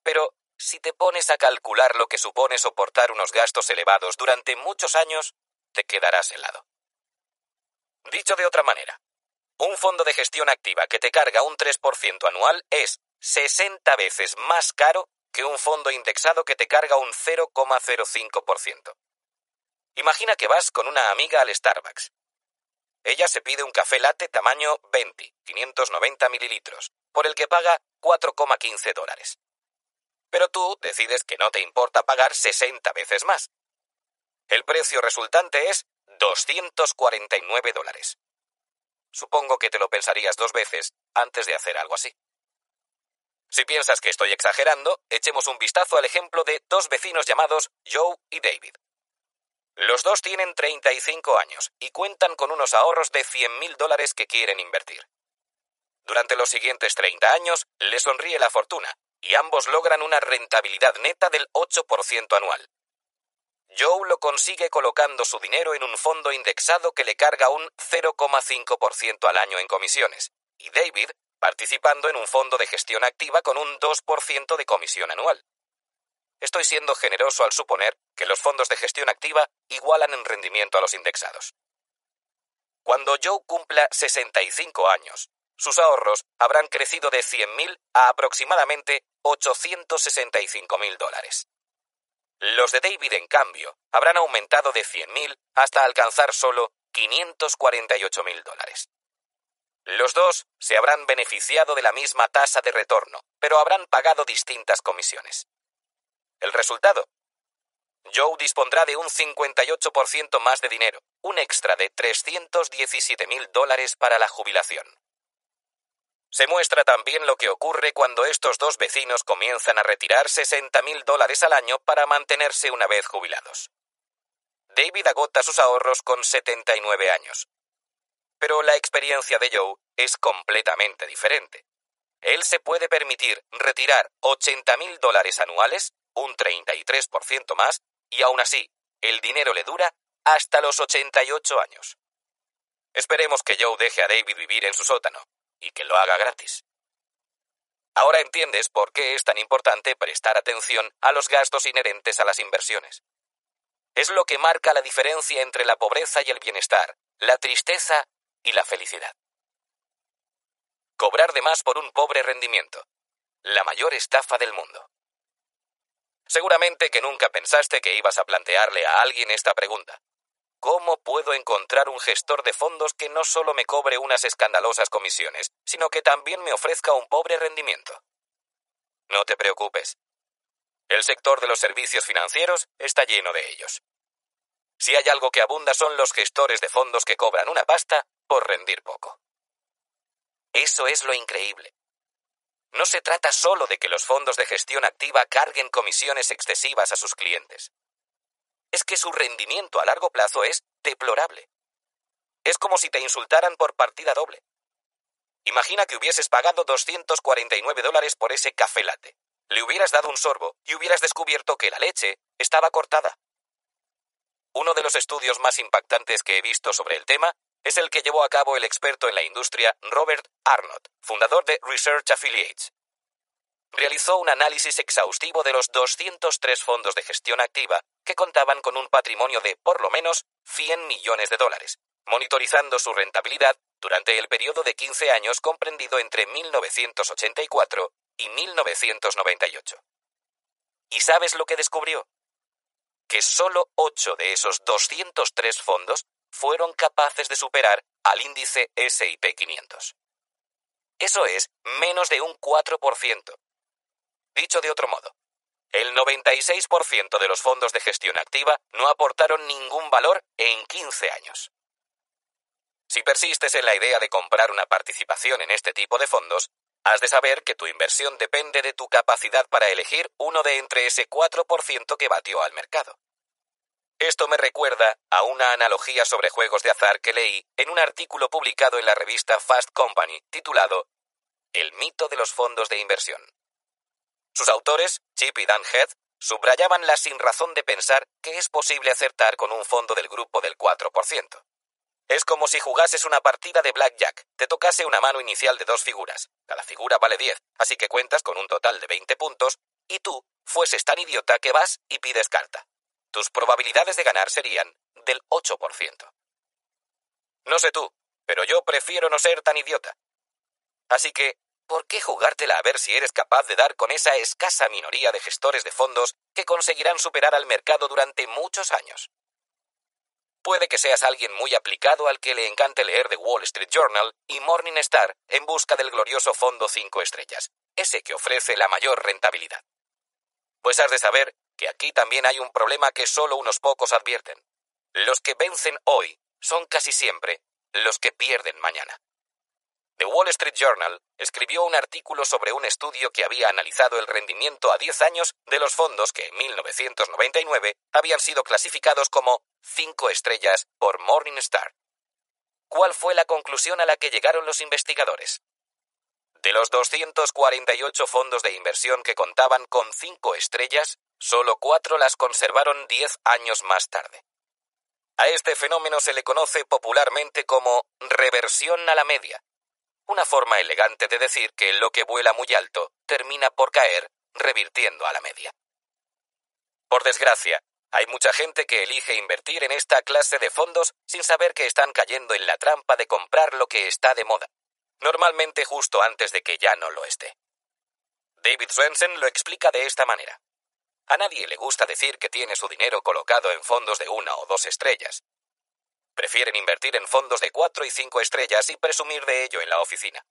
Pero si te pones a calcular lo que supone soportar unos gastos elevados durante muchos años, te quedarás helado. Dicho de otra manera, un fondo de gestión activa que te carga un 3% anual es 60 veces más caro que un fondo indexado que te carga un 0,05%. Imagina que vas con una amiga al Starbucks. Ella se pide un café latte tamaño 20, 590 mililitros, por el que paga 4,15 dólares. Pero tú decides que no te importa pagar 60 veces más. El precio resultante es 249 dólares. Supongo que te lo pensarías dos veces antes de hacer algo así. Si piensas que estoy exagerando, echemos un vistazo al ejemplo de dos vecinos llamados Joe y David. Los dos tienen 35 años y cuentan con unos ahorros de 100.000 dólares que quieren invertir. Durante los siguientes 30 años les sonríe la fortuna y ambos logran una rentabilidad neta del 8% anual. Joe lo consigue colocando su dinero en un fondo indexado que le carga un 0,5% al año en comisiones, y David participando en un fondo de gestión activa con un 2% de comisión anual. Estoy siendo generoso al suponer que los fondos de gestión activa igualan en rendimiento a los indexados. Cuando Joe cumpla 65 años, sus ahorros habrán crecido de 100.000 a aproximadamente 865.000 dólares. Los de David, en cambio, habrán aumentado de 100.000 hasta alcanzar solo 548.000 dólares. Los dos se habrán beneficiado de la misma tasa de retorno, pero habrán pagado distintas comisiones. El resultado. Joe dispondrá de un 58% más de dinero, un extra de 317.000 dólares para la jubilación. Se muestra también lo que ocurre cuando estos dos vecinos comienzan a retirar 60.000 dólares al año para mantenerse una vez jubilados. David agota sus ahorros con 79 años. Pero la experiencia de Joe es completamente diferente. Él se puede permitir retirar 80.000 dólares anuales, un 33% más, y aún así, el dinero le dura hasta los 88 años. Esperemos que Joe deje a David vivir en su sótano, y que lo haga gratis. Ahora entiendes por qué es tan importante prestar atención a los gastos inherentes a las inversiones. Es lo que marca la diferencia entre la pobreza y el bienestar, la tristeza y la felicidad. Cobrar de más por un pobre rendimiento. La mayor estafa del mundo. Seguramente que nunca pensaste que ibas a plantearle a alguien esta pregunta. ¿Cómo puedo encontrar un gestor de fondos que no solo me cobre unas escandalosas comisiones, sino que también me ofrezca un pobre rendimiento? No te preocupes. El sector de los servicios financieros está lleno de ellos. Si hay algo que abunda son los gestores de fondos que cobran una pasta por rendir poco. Eso es lo increíble. No se trata solo de que los fondos de gestión activa carguen comisiones excesivas a sus clientes es que su rendimiento a largo plazo es deplorable. Es como si te insultaran por partida doble. Imagina que hubieses pagado 249 dólares por ese café latte. Le hubieras dado un sorbo y hubieras descubierto que la leche estaba cortada. Uno de los estudios más impactantes que he visto sobre el tema es el que llevó a cabo el experto en la industria Robert Arnott, fundador de Research Affiliates, realizó un análisis exhaustivo de los 203 fondos de gestión activa que contaban con un patrimonio de por lo menos 100 millones de dólares, monitorizando su rentabilidad durante el periodo de 15 años comprendido entre 1984 y 1998. ¿Y sabes lo que descubrió? Que solo 8 de esos 203 fondos fueron capaces de superar al índice SIP 500. Eso es menos de un 4%, Dicho de otro modo, el 96% de los fondos de gestión activa no aportaron ningún valor en 15 años. Si persistes en la idea de comprar una participación en este tipo de fondos, has de saber que tu inversión depende de tu capacidad para elegir uno de entre ese 4% que batió al mercado. Esto me recuerda a una analogía sobre juegos de azar que leí en un artículo publicado en la revista Fast Company titulado El mito de los fondos de inversión. Sus autores, Chip y Dan Heath, subrayaban la sinrazón de pensar que es posible acertar con un fondo del grupo del 4%. Es como si jugases una partida de blackjack, te tocase una mano inicial de dos figuras. Cada figura vale 10, así que cuentas con un total de 20 puntos, y tú fueses tan idiota que vas y pides carta. Tus probabilidades de ganar serían del 8%. No sé tú, pero yo prefiero no ser tan idiota. Así que ¿por qué jugártela a ver si eres capaz de dar con esa escasa minoría de gestores de fondos que conseguirán superar al mercado durante muchos años? Puede que seas alguien muy aplicado al que le encante leer The Wall Street Journal y Morning Star en busca del glorioso fondo 5 estrellas, ese que ofrece la mayor rentabilidad. Pues has de saber que aquí también hay un problema que solo unos pocos advierten. Los que vencen hoy son casi siempre los que pierden mañana. The Wall Street Journal escribió un artículo sobre un estudio que había analizado el rendimiento a 10 años de los fondos que en 1999 habían sido clasificados como 5 estrellas por Morningstar. ¿Cuál fue la conclusión a la que llegaron los investigadores? De los 248 fondos de inversión que contaban con 5 estrellas, solo 4 las conservaron 10 años más tarde. A este fenómeno se le conoce popularmente como reversión a la media, una forma elegante de decir que lo que vuela muy alto termina por caer, revirtiendo a la media. Por desgracia, hay mucha gente que elige invertir en esta clase de fondos sin saber que están cayendo en la trampa de comprar lo que está de moda, normalmente justo antes de que ya no lo esté. David Swensen lo explica de esta manera. A nadie le gusta decir que tiene su dinero colocado en fondos de una o dos estrellas, Prefieren invertir en fondos de cuatro y cinco estrellas y presumir de ello en la oficina.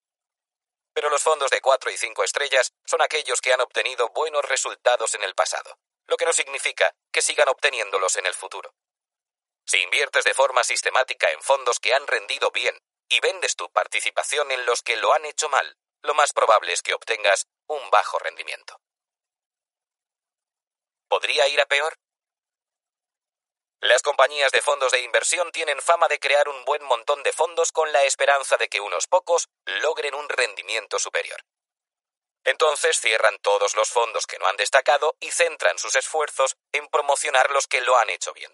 Pero los fondos de cuatro y cinco estrellas son aquellos que han obtenido buenos resultados en el pasado, lo que no significa que sigan obteniéndolos en el futuro. Si inviertes de forma sistemática en fondos que han rendido bien y vendes tu participación en los que lo han hecho mal, lo más probable es que obtengas un bajo rendimiento. ¿Podría ir a peor? Las compañías de fondos de inversión tienen fama de crear un buen montón de fondos con la esperanza de que unos pocos logren un rendimiento superior. Entonces cierran todos los fondos que no han destacado y centran sus esfuerzos en promocionar los que lo han hecho bien.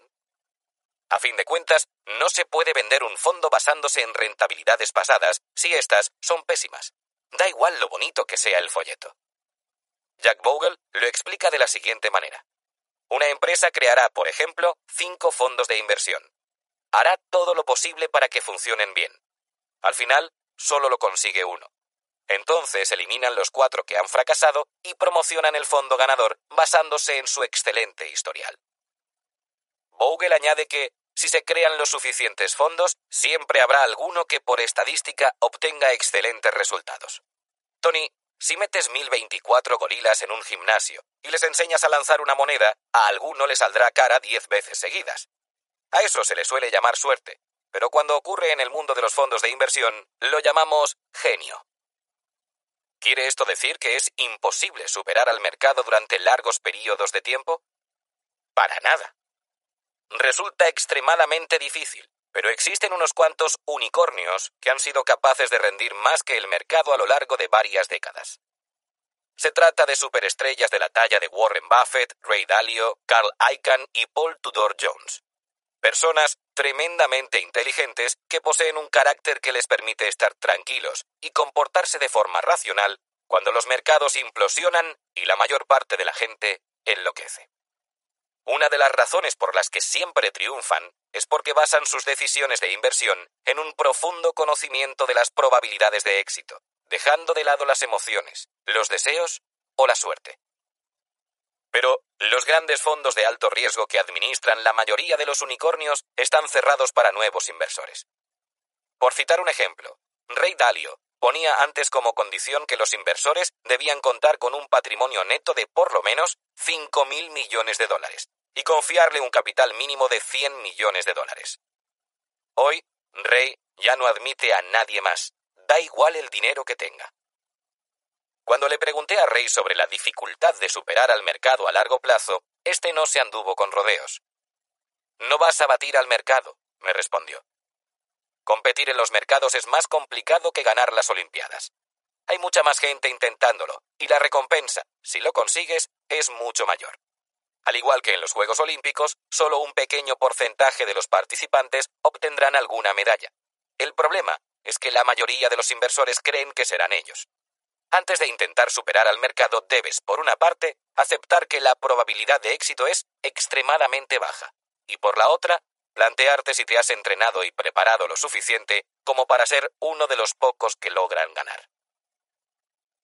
A fin de cuentas, no se puede vender un fondo basándose en rentabilidades pasadas si éstas son pésimas. Da igual lo bonito que sea el folleto. Jack Bogle lo explica de la siguiente manera. Una empresa creará, por ejemplo, cinco fondos de inversión. Hará todo lo posible para que funcionen bien. Al final, solo lo consigue uno. Entonces eliminan los cuatro que han fracasado y promocionan el fondo ganador basándose en su excelente historial. Bogle añade que, si se crean los suficientes fondos, siempre habrá alguno que por estadística obtenga excelentes resultados. Tony si metes 1024 gorilas en un gimnasio y les enseñas a lanzar una moneda, a alguno le saldrá cara diez veces seguidas. A eso se le suele llamar suerte, pero cuando ocurre en el mundo de los fondos de inversión, lo llamamos genio. ¿Quiere esto decir que es imposible superar al mercado durante largos periodos de tiempo? Para nada. Resulta extremadamente difícil, pero existen unos cuantos unicornios que han sido capaces de rendir más que el mercado a lo largo de varias décadas. Se trata de superestrellas de la talla de Warren Buffett, Ray Dalio, Carl Icahn y Paul Tudor Jones. Personas tremendamente inteligentes que poseen un carácter que les permite estar tranquilos y comportarse de forma racional cuando los mercados implosionan y la mayor parte de la gente enloquece. Una de las razones por las que siempre triunfan es porque basan sus decisiones de inversión en un profundo conocimiento de las probabilidades de éxito, dejando de lado las emociones, los deseos o la suerte. Pero los grandes fondos de alto riesgo que administran la mayoría de los unicornios están cerrados para nuevos inversores. Por citar un ejemplo, Ray Dalio, ponía antes como condición que los inversores debían contar con un patrimonio neto de por lo menos 5.000 millones de dólares y confiarle un capital mínimo de 100 millones de dólares. Hoy, Rey ya no admite a nadie más, da igual el dinero que tenga. Cuando le pregunté a Rey sobre la dificultad de superar al mercado a largo plazo, este no se anduvo con rodeos. No vas a batir al mercado, me respondió. Competir en los mercados es más complicado que ganar las Olimpiadas. Hay mucha más gente intentándolo, y la recompensa, si lo consigues, es mucho mayor. Al igual que en los Juegos Olímpicos, solo un pequeño porcentaje de los participantes obtendrán alguna medalla. El problema es que la mayoría de los inversores creen que serán ellos. Antes de intentar superar al mercado, debes, por una parte, aceptar que la probabilidad de éxito es extremadamente baja, y por la otra, plantearte si te has entrenado y preparado lo suficiente como para ser uno de los pocos que logran ganar.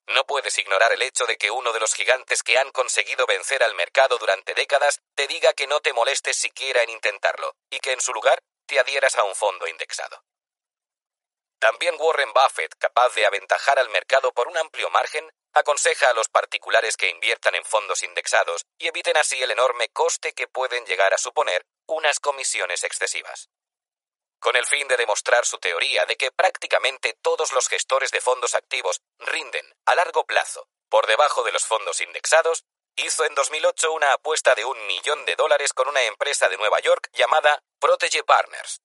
No puedes ignorar el hecho de que uno de los gigantes que han conseguido vencer al mercado durante décadas te diga que no te molestes siquiera en intentarlo y que en su lugar te adhieras a un fondo indexado. También Warren Buffett, capaz de aventajar al mercado por un amplio margen, aconseja a los particulares que inviertan en fondos indexados y eviten así el enorme coste que pueden llegar a suponer unas comisiones excesivas. Con el fin de demostrar su teoría de que prácticamente todos los gestores de fondos activos rinden a largo plazo por debajo de los fondos indexados, hizo en 2008 una apuesta de un millón de dólares con una empresa de Nueva York llamada Protege Partners.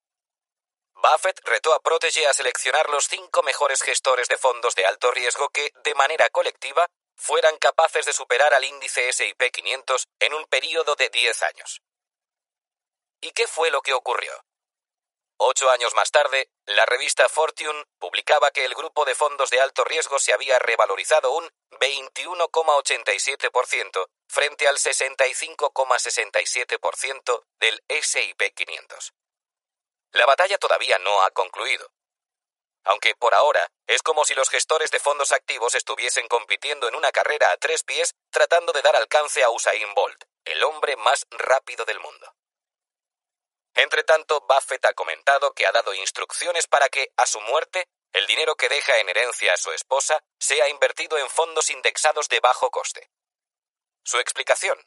Buffett retó a Protege a seleccionar los cinco mejores gestores de fondos de alto riesgo que, de manera colectiva, fueran capaces de superar al índice SIP 500 en un periodo de 10 años. ¿Y qué fue lo que ocurrió? Ocho años más tarde, la revista Fortune publicaba que el grupo de fondos de alto riesgo se había revalorizado un 21,87% frente al 65,67% del SIP 500. La batalla todavía no ha concluido. Aunque por ahora es como si los gestores de fondos activos estuviesen compitiendo en una carrera a tres pies tratando de dar alcance a Usain Bolt, el hombre más rápido del mundo. Entre tanto, Buffett ha comentado que ha dado instrucciones para que, a su muerte, el dinero que deja en herencia a su esposa sea invertido en fondos indexados de bajo coste. Su explicación.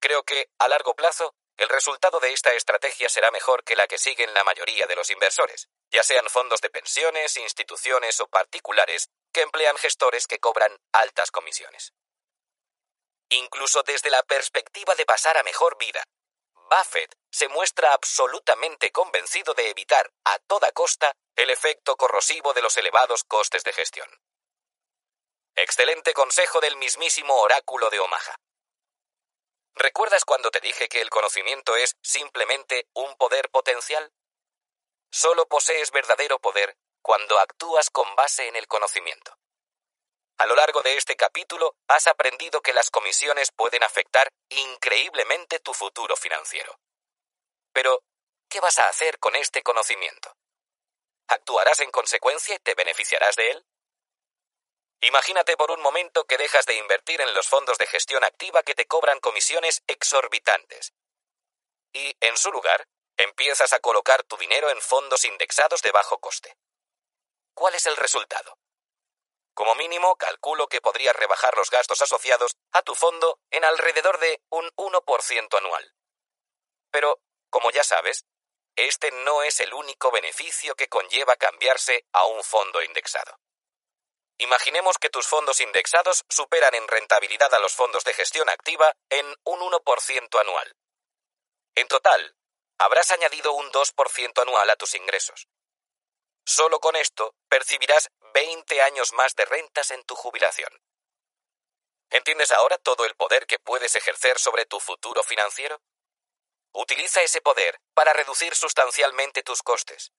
Creo que, a largo plazo, el resultado de esta estrategia será mejor que la que siguen la mayoría de los inversores, ya sean fondos de pensiones, instituciones o particulares que emplean gestores que cobran altas comisiones. Incluso desde la perspectiva de pasar a mejor vida, Buffett se muestra absolutamente convencido de evitar a toda costa el efecto corrosivo de los elevados costes de gestión. Excelente consejo del mismísimo oráculo de Omaha. ¿Recuerdas cuando te dije que el conocimiento es simplemente un poder potencial? Solo posees verdadero poder cuando actúas con base en el conocimiento. A lo largo de este capítulo has aprendido que las comisiones pueden afectar increíblemente tu futuro financiero. Pero, ¿qué vas a hacer con este conocimiento? ¿Actuarás en consecuencia y te beneficiarás de él? Imagínate por un momento que dejas de invertir en los fondos de gestión activa que te cobran comisiones exorbitantes. Y, en su lugar, empiezas a colocar tu dinero en fondos indexados de bajo coste. ¿Cuál es el resultado? Como mínimo, calculo que podrías rebajar los gastos asociados a tu fondo en alrededor de un 1% anual. Pero, como ya sabes, este no es el único beneficio que conlleva cambiarse a un fondo indexado. Imaginemos que tus fondos indexados superan en rentabilidad a los fondos de gestión activa en un 1% anual. En total, habrás añadido un 2% anual a tus ingresos. Solo con esto percibirás 20 años más de rentas en tu jubilación. ¿Entiendes ahora todo el poder que puedes ejercer sobre tu futuro financiero? Utiliza ese poder para reducir sustancialmente tus costes.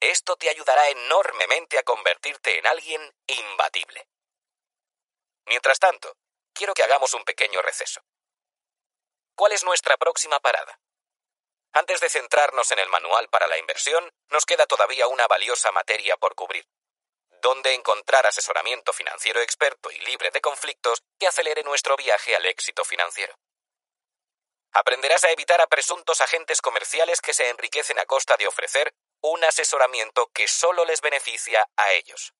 Esto te ayudará enormemente a convertirte en alguien imbatible. Mientras tanto, quiero que hagamos un pequeño receso. ¿Cuál es nuestra próxima parada? Antes de centrarnos en el manual para la inversión, nos queda todavía una valiosa materia por cubrir. ¿Dónde encontrar asesoramiento financiero experto y libre de conflictos que acelere nuestro viaje al éxito financiero? Aprenderás a evitar a presuntos agentes comerciales que se enriquecen a costa de ofrecer un asesoramiento que solo les beneficia a ellos.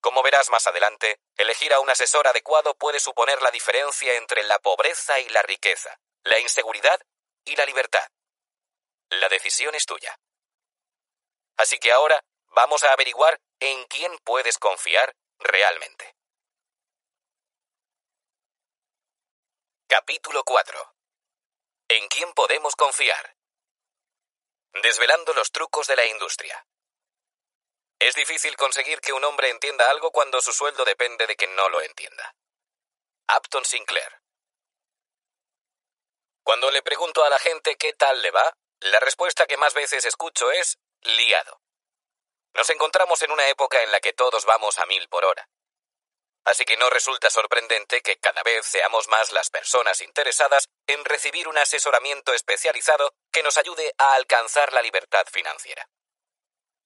Como verás más adelante, elegir a un asesor adecuado puede suponer la diferencia entre la pobreza y la riqueza, la inseguridad y la libertad. La decisión es tuya. Así que ahora vamos a averiguar en quién puedes confiar realmente. Capítulo 4. ¿En quién podemos confiar? Desvelando los trucos de la industria. Es difícil conseguir que un hombre entienda algo cuando su sueldo depende de que no lo entienda. Upton Sinclair. Cuando le pregunto a la gente qué tal le va, la respuesta que más veces escucho es liado. Nos encontramos en una época en la que todos vamos a mil por hora. Así que no resulta sorprendente que cada vez seamos más las personas interesadas en recibir un asesoramiento especializado que nos ayude a alcanzar la libertad financiera.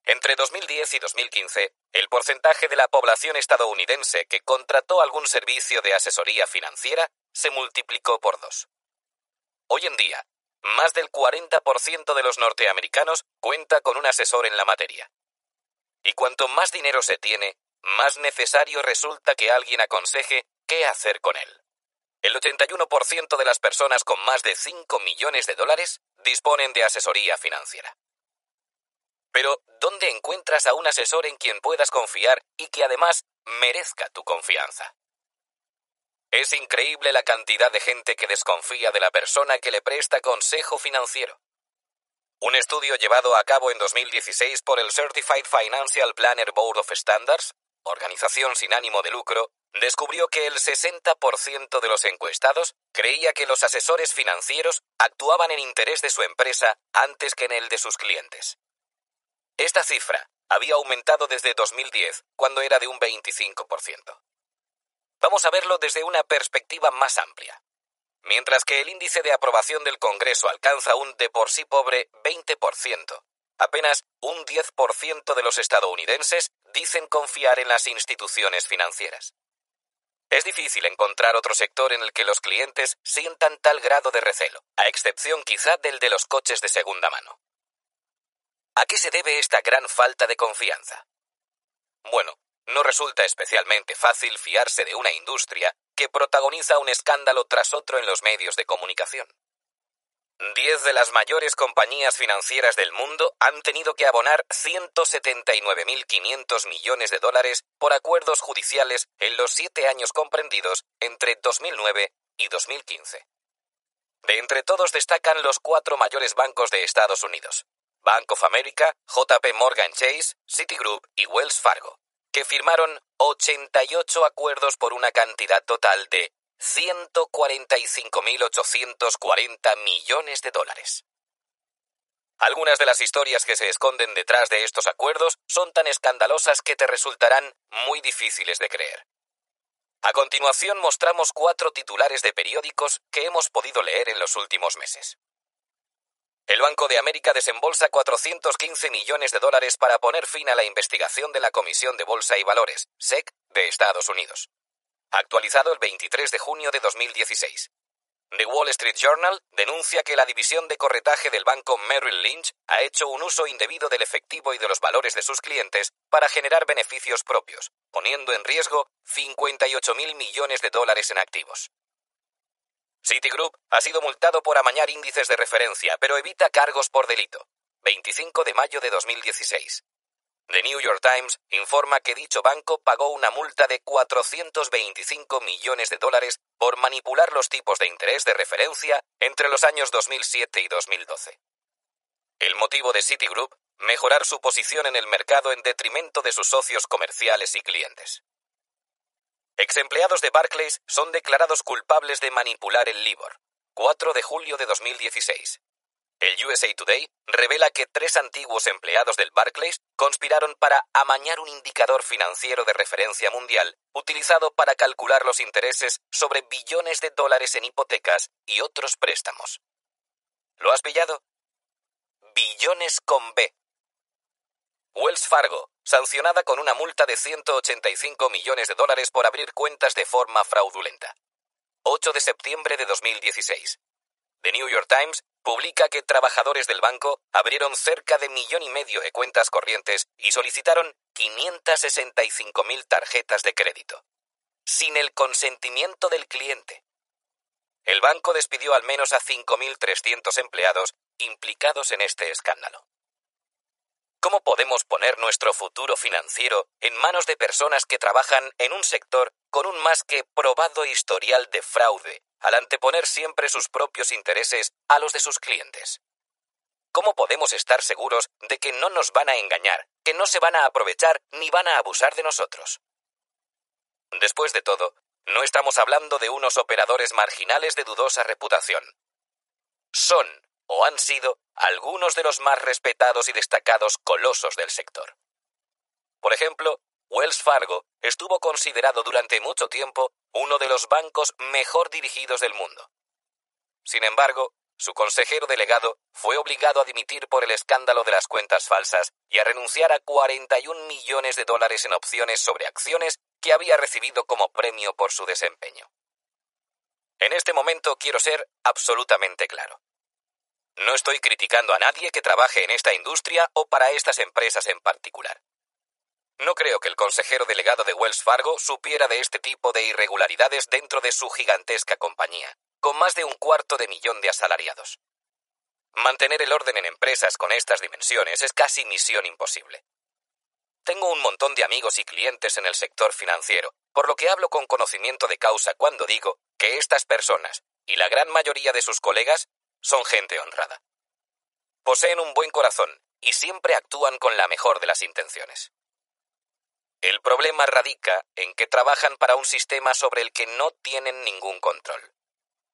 Entre 2010 y 2015, el porcentaje de la población estadounidense que contrató algún servicio de asesoría financiera se multiplicó por dos. Hoy en día, más del 40% de los norteamericanos cuenta con un asesor en la materia. Y cuanto más dinero se tiene, más necesario resulta que alguien aconseje qué hacer con él. El 81% de las personas con más de 5 millones de dólares disponen de asesoría financiera. Pero, ¿dónde encuentras a un asesor en quien puedas confiar y que además merezca tu confianza? Es increíble la cantidad de gente que desconfía de la persona que le presta consejo financiero. Un estudio llevado a cabo en 2016 por el Certified Financial Planner Board of Standards, organización sin ánimo de lucro, descubrió que el 60% de los encuestados creía que los asesores financieros actuaban en interés de su empresa antes que en el de sus clientes. Esta cifra había aumentado desde 2010, cuando era de un 25%. Vamos a verlo desde una perspectiva más amplia. Mientras que el índice de aprobación del Congreso alcanza un de por sí pobre 20%, apenas un 10% de los estadounidenses dicen confiar en las instituciones financieras. Es difícil encontrar otro sector en el que los clientes sientan tal grado de recelo, a excepción quizá del de los coches de segunda mano. ¿A qué se debe esta gran falta de confianza? Bueno, no resulta especialmente fácil fiarse de una industria que protagoniza un escándalo tras otro en los medios de comunicación. Diez de las mayores compañías financieras del mundo han tenido que abonar 179.500 millones de dólares por acuerdos judiciales en los siete años comprendidos entre 2009 y 2015. De entre todos destacan los cuatro mayores bancos de Estados Unidos, Bank of America, JP Morgan Chase, Citigroup y Wells Fargo, que firmaron 88 acuerdos por una cantidad total de 145.840 millones de dólares. Algunas de las historias que se esconden detrás de estos acuerdos son tan escandalosas que te resultarán muy difíciles de creer. A continuación mostramos cuatro titulares de periódicos que hemos podido leer en los últimos meses. El Banco de América desembolsa 415 millones de dólares para poner fin a la investigación de la Comisión de Bolsa y Valores, SEC, de Estados Unidos. Actualizado el 23 de junio de 2016. The Wall Street Journal denuncia que la división de corretaje del banco Merrill Lynch ha hecho un uso indebido del efectivo y de los valores de sus clientes para generar beneficios propios, poniendo en riesgo 58 mil millones de dólares en activos. Citigroup ha sido multado por amañar índices de referencia, pero evita cargos por delito. 25 de mayo de 2016. The New York Times informa que dicho banco pagó una multa de 425 millones de dólares por manipular los tipos de interés de referencia entre los años 2007 y 2012. El motivo de Citigroup, mejorar su posición en el mercado en detrimento de sus socios comerciales y clientes. Exempleados de Barclays son declarados culpables de manipular el LIBOR. 4 de julio de 2016. El USA Today revela que tres antiguos empleados del Barclays conspiraron para amañar un indicador financiero de referencia mundial utilizado para calcular los intereses sobre billones de dólares en hipotecas y otros préstamos. ¿Lo has pillado? Billones con B. Wells Fargo, sancionada con una multa de 185 millones de dólares por abrir cuentas de forma fraudulenta. 8 de septiembre de 2016. The New York Times publica que trabajadores del banco abrieron cerca de millón y medio de cuentas corrientes y solicitaron 565.000 tarjetas de crédito, sin el consentimiento del cliente. El banco despidió al menos a 5.300 empleados implicados en este escándalo. ¿Cómo podemos poner nuestro futuro financiero en manos de personas que trabajan en un sector con un más que probado historial de fraude, al anteponer siempre sus propios intereses a los de sus clientes? ¿Cómo podemos estar seguros de que no nos van a engañar, que no se van a aprovechar ni van a abusar de nosotros? Después de todo, no estamos hablando de unos operadores marginales de dudosa reputación. Son o han sido algunos de los más respetados y destacados colosos del sector. Por ejemplo, Wells Fargo estuvo considerado durante mucho tiempo uno de los bancos mejor dirigidos del mundo. Sin embargo, su consejero delegado fue obligado a dimitir por el escándalo de las cuentas falsas y a renunciar a 41 millones de dólares en opciones sobre acciones que había recibido como premio por su desempeño. En este momento quiero ser absolutamente claro. No estoy criticando a nadie que trabaje en esta industria o para estas empresas en particular. No creo que el consejero delegado de Wells Fargo supiera de este tipo de irregularidades dentro de su gigantesca compañía, con más de un cuarto de millón de asalariados. Mantener el orden en empresas con estas dimensiones es casi misión imposible. Tengo un montón de amigos y clientes en el sector financiero, por lo que hablo con conocimiento de causa cuando digo que estas personas, y la gran mayoría de sus colegas, son gente honrada. Poseen un buen corazón y siempre actúan con la mejor de las intenciones. El problema radica en que trabajan para un sistema sobre el que no tienen ningún control.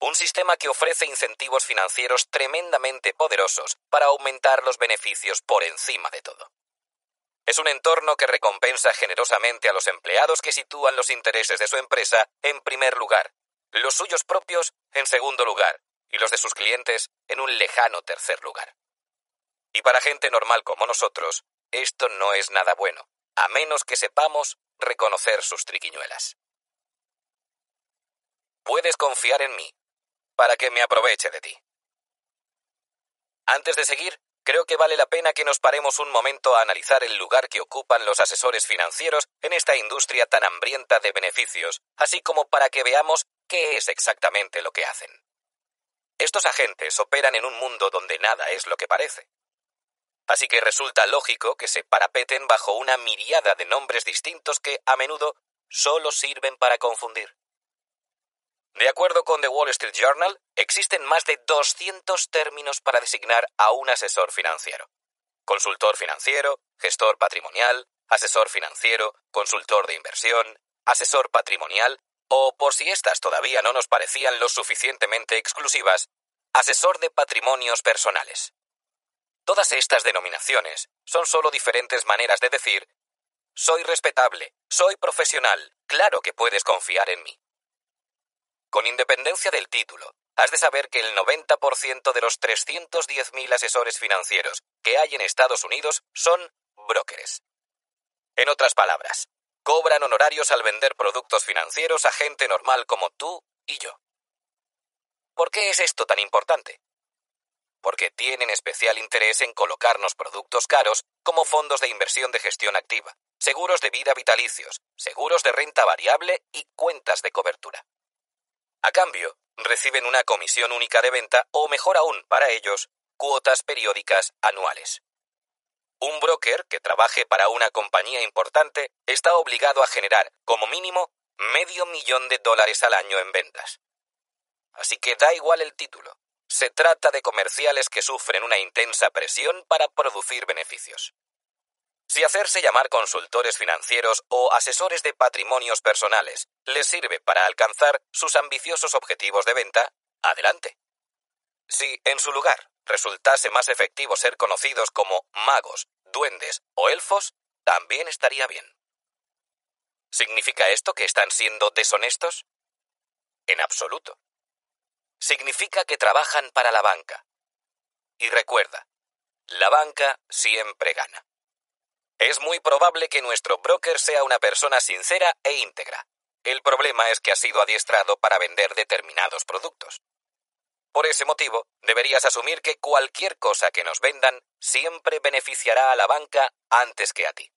Un sistema que ofrece incentivos financieros tremendamente poderosos para aumentar los beneficios por encima de todo. Es un entorno que recompensa generosamente a los empleados que sitúan los intereses de su empresa en primer lugar, los suyos propios en segundo lugar y los de sus clientes en un lejano tercer lugar. Y para gente normal como nosotros, esto no es nada bueno, a menos que sepamos reconocer sus triquiñuelas. Puedes confiar en mí, para que me aproveche de ti. Antes de seguir, creo que vale la pena que nos paremos un momento a analizar el lugar que ocupan los asesores financieros en esta industria tan hambrienta de beneficios, así como para que veamos qué es exactamente lo que hacen. Estos agentes operan en un mundo donde nada es lo que parece. Así que resulta lógico que se parapeten bajo una miriada de nombres distintos que, a menudo, solo sirven para confundir. De acuerdo con The Wall Street Journal, existen más de 200 términos para designar a un asesor financiero. Consultor financiero, gestor patrimonial, asesor financiero, consultor de inversión, asesor patrimonial o, por si estas todavía no nos parecían lo suficientemente exclusivas, asesor de patrimonios personales. Todas estas denominaciones son solo diferentes maneras de decir soy respetable, soy profesional, claro que puedes confiar en mí. Con independencia del título, has de saber que el 90% de los 310.000 asesores financieros que hay en Estados Unidos son brokers. En otras palabras, Cobran honorarios al vender productos financieros a gente normal como tú y yo. ¿Por qué es esto tan importante? Porque tienen especial interés en colocarnos productos caros como fondos de inversión de gestión activa, seguros de vida vitalicios, seguros de renta variable y cuentas de cobertura. A cambio, reciben una comisión única de venta o, mejor aún para ellos, cuotas periódicas anuales. Un broker que trabaje para una compañía importante está obligado a generar, como mínimo, medio millón de dólares al año en ventas. Así que da igual el título. Se trata de comerciales que sufren una intensa presión para producir beneficios. Si hacerse llamar consultores financieros o asesores de patrimonios personales les sirve para alcanzar sus ambiciosos objetivos de venta, adelante. Si, en su lugar, resultase más efectivo ser conocidos como magos, duendes o elfos, también estaría bien. ¿Significa esto que están siendo deshonestos? En absoluto. Significa que trabajan para la banca. Y recuerda, la banca siempre gana. Es muy probable que nuestro broker sea una persona sincera e íntegra. El problema es que ha sido adiestrado para vender determinados productos. Por ese motivo, deberías asumir que cualquier cosa que nos vendan siempre beneficiará a la banca antes que a ti.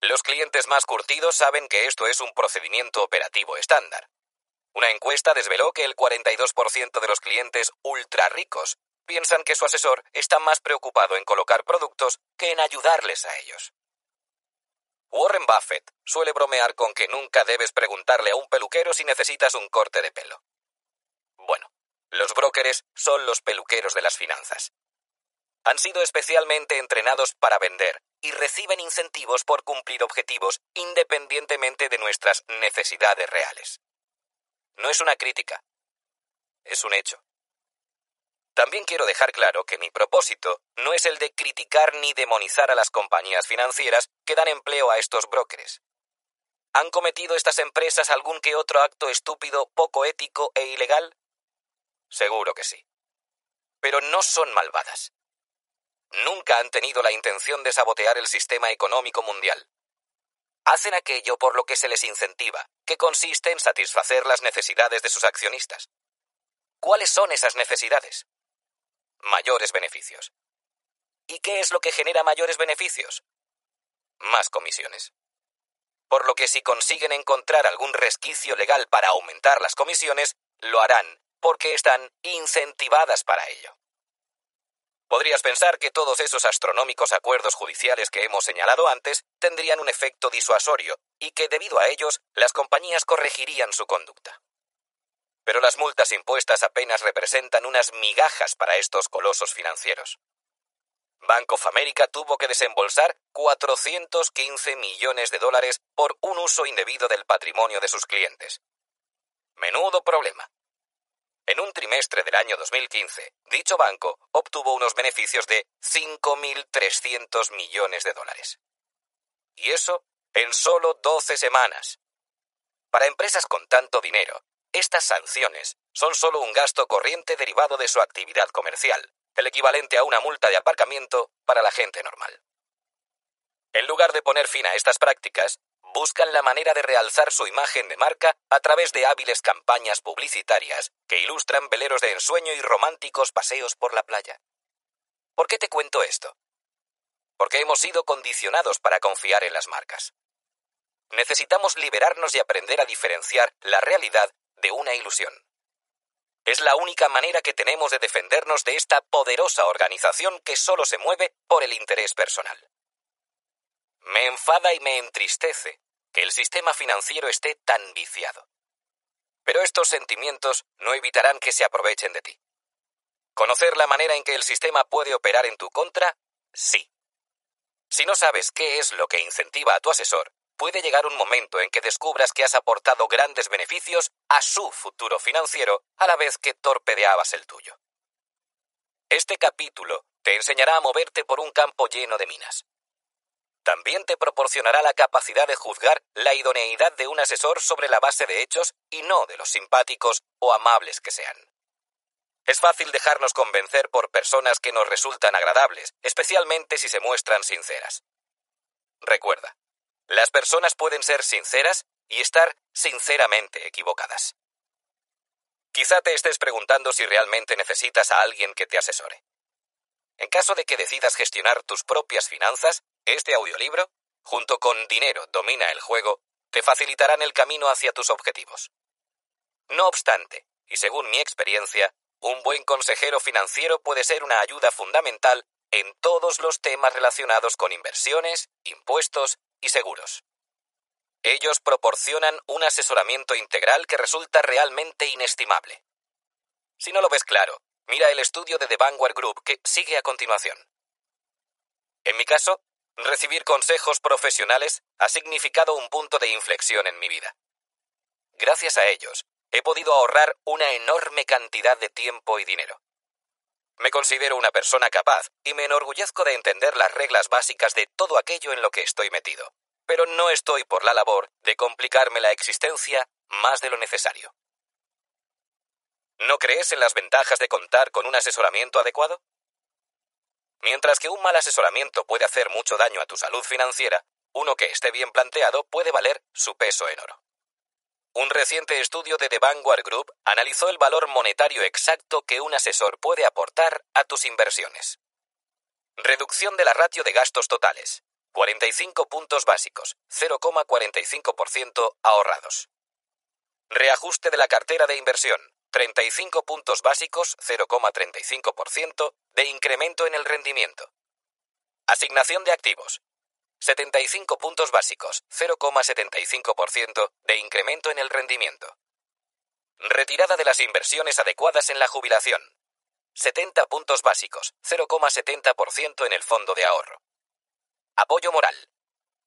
Los clientes más curtidos saben que esto es un procedimiento operativo estándar. Una encuesta desveló que el 42% de los clientes ultra ricos piensan que su asesor está más preocupado en colocar productos que en ayudarles a ellos. Warren Buffett suele bromear con que nunca debes preguntarle a un peluquero si necesitas un corte de pelo. Bueno, los brokers son los peluqueros de las finanzas. Han sido especialmente entrenados para vender y reciben incentivos por cumplir objetivos independientemente de nuestras necesidades reales. No es una crítica, es un hecho. También quiero dejar claro que mi propósito no es el de criticar ni demonizar a las compañías financieras que dan empleo a estos brokers. ¿Han cometido estas empresas algún que otro acto estúpido, poco ético e ilegal? Seguro que sí. Pero no son malvadas. Nunca han tenido la intención de sabotear el sistema económico mundial. Hacen aquello por lo que se les incentiva, que consiste en satisfacer las necesidades de sus accionistas. ¿Cuáles son esas necesidades? mayores beneficios. ¿Y qué es lo que genera mayores beneficios? Más comisiones. Por lo que si consiguen encontrar algún resquicio legal para aumentar las comisiones, lo harán porque están incentivadas para ello. Podrías pensar que todos esos astronómicos acuerdos judiciales que hemos señalado antes tendrían un efecto disuasorio y que debido a ellos las compañías corregirían su conducta. Pero las multas impuestas apenas representan unas migajas para estos colosos financieros. Bank of America tuvo que desembolsar 415 millones de dólares por un uso indebido del patrimonio de sus clientes. Menudo problema. En un trimestre del año 2015, dicho banco obtuvo unos beneficios de 5.300 millones de dólares. Y eso en solo 12 semanas. Para empresas con tanto dinero, estas sanciones son solo un gasto corriente derivado de su actividad comercial, el equivalente a una multa de aparcamiento para la gente normal. En lugar de poner fin a estas prácticas, buscan la manera de realzar su imagen de marca a través de hábiles campañas publicitarias que ilustran veleros de ensueño y románticos paseos por la playa. ¿Por qué te cuento esto? Porque hemos sido condicionados para confiar en las marcas. Necesitamos liberarnos y aprender a diferenciar la realidad de una ilusión. Es la única manera que tenemos de defendernos de esta poderosa organización que solo se mueve por el interés personal. Me enfada y me entristece que el sistema financiero esté tan viciado. Pero estos sentimientos no evitarán que se aprovechen de ti. ¿Conocer la manera en que el sistema puede operar en tu contra? Sí. Si no sabes qué es lo que incentiva a tu asesor, puede llegar un momento en que descubras que has aportado grandes beneficios a su futuro financiero a la vez que torpedeabas el tuyo. Este capítulo te enseñará a moverte por un campo lleno de minas. También te proporcionará la capacidad de juzgar la idoneidad de un asesor sobre la base de hechos y no de los simpáticos o amables que sean. Es fácil dejarnos convencer por personas que nos resultan agradables, especialmente si se muestran sinceras. Recuerda, las personas pueden ser sinceras y estar sinceramente equivocadas. Quizá te estés preguntando si realmente necesitas a alguien que te asesore. En caso de que decidas gestionar tus propias finanzas, este audiolibro, junto con Dinero domina el juego, te facilitarán el camino hacia tus objetivos. No obstante, y según mi experiencia, un buen consejero financiero puede ser una ayuda fundamental en todos los temas relacionados con inversiones, impuestos y seguros. Ellos proporcionan un asesoramiento integral que resulta realmente inestimable. Si no lo ves claro, mira el estudio de The Vanguard Group que sigue a continuación. En mi caso, recibir consejos profesionales ha significado un punto de inflexión en mi vida. Gracias a ellos, he podido ahorrar una enorme cantidad de tiempo y dinero. Me considero una persona capaz y me enorgullezco de entender las reglas básicas de todo aquello en lo que estoy metido. Pero no estoy por la labor de complicarme la existencia más de lo necesario. ¿No crees en las ventajas de contar con un asesoramiento adecuado? Mientras que un mal asesoramiento puede hacer mucho daño a tu salud financiera, uno que esté bien planteado puede valer su peso en oro. Un reciente estudio de The Vanguard Group analizó el valor monetario exacto que un asesor puede aportar a tus inversiones. Reducción de la ratio de gastos totales. 45 puntos básicos, 0,45% ahorrados. Reajuste de la cartera de inversión. 35 puntos básicos, 0,35% de incremento en el rendimiento. Asignación de activos. 75 puntos básicos, 0,75% de incremento en el rendimiento. Retirada de las inversiones adecuadas en la jubilación. 70 puntos básicos, 0,70% en el fondo de ahorro. Apoyo moral.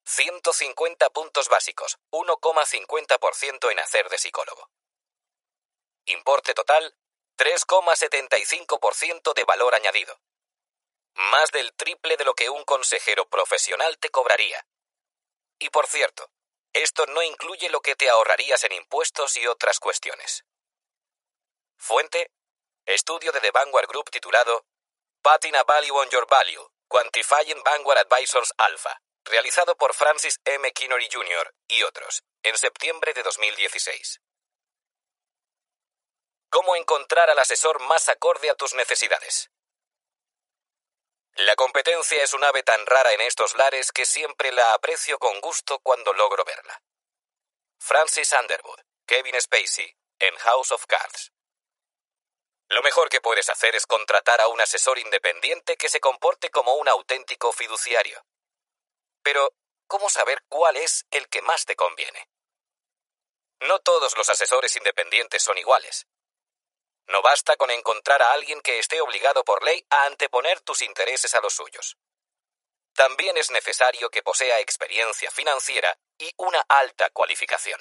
150 puntos básicos, 1,50% en hacer de psicólogo. Importe total, 3,75% de valor añadido más del triple de lo que un consejero profesional te cobraría. Y por cierto, esto no incluye lo que te ahorrarías en impuestos y otras cuestiones. Fuente, estudio de The Vanguard Group titulado Putting a Value on Your Value, Quantifying Vanguard Advisors Alpha, realizado por Francis M. Kinnery Jr. y otros, en septiembre de 2016. ¿Cómo encontrar al asesor más acorde a tus necesidades? La competencia es un ave tan rara en estos lares que siempre la aprecio con gusto cuando logro verla. Francis Underwood, Kevin Spacey, en House of Cards. Lo mejor que puedes hacer es contratar a un asesor independiente que se comporte como un auténtico fiduciario. Pero, ¿cómo saber cuál es el que más te conviene? No todos los asesores independientes son iguales. No basta con encontrar a alguien que esté obligado por ley a anteponer tus intereses a los suyos. También es necesario que posea experiencia financiera y una alta cualificación.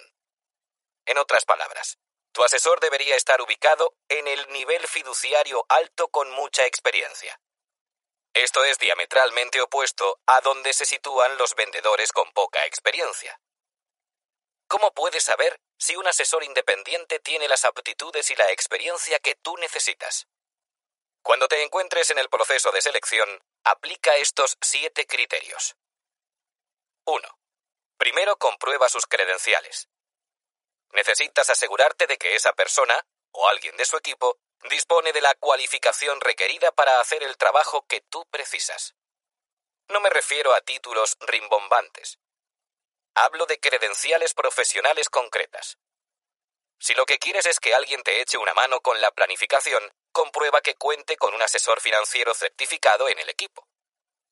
En otras palabras, tu asesor debería estar ubicado en el nivel fiduciario alto con mucha experiencia. Esto es diametralmente opuesto a donde se sitúan los vendedores con poca experiencia. ¿Cómo puedes saber si un asesor independiente tiene las aptitudes y la experiencia que tú necesitas? Cuando te encuentres en el proceso de selección, aplica estos siete criterios. 1. Primero comprueba sus credenciales. Necesitas asegurarte de que esa persona, o alguien de su equipo, dispone de la cualificación requerida para hacer el trabajo que tú precisas. No me refiero a títulos rimbombantes, Hablo de credenciales profesionales concretas. Si lo que quieres es que alguien te eche una mano con la planificación, comprueba que cuente con un asesor financiero certificado en el equipo.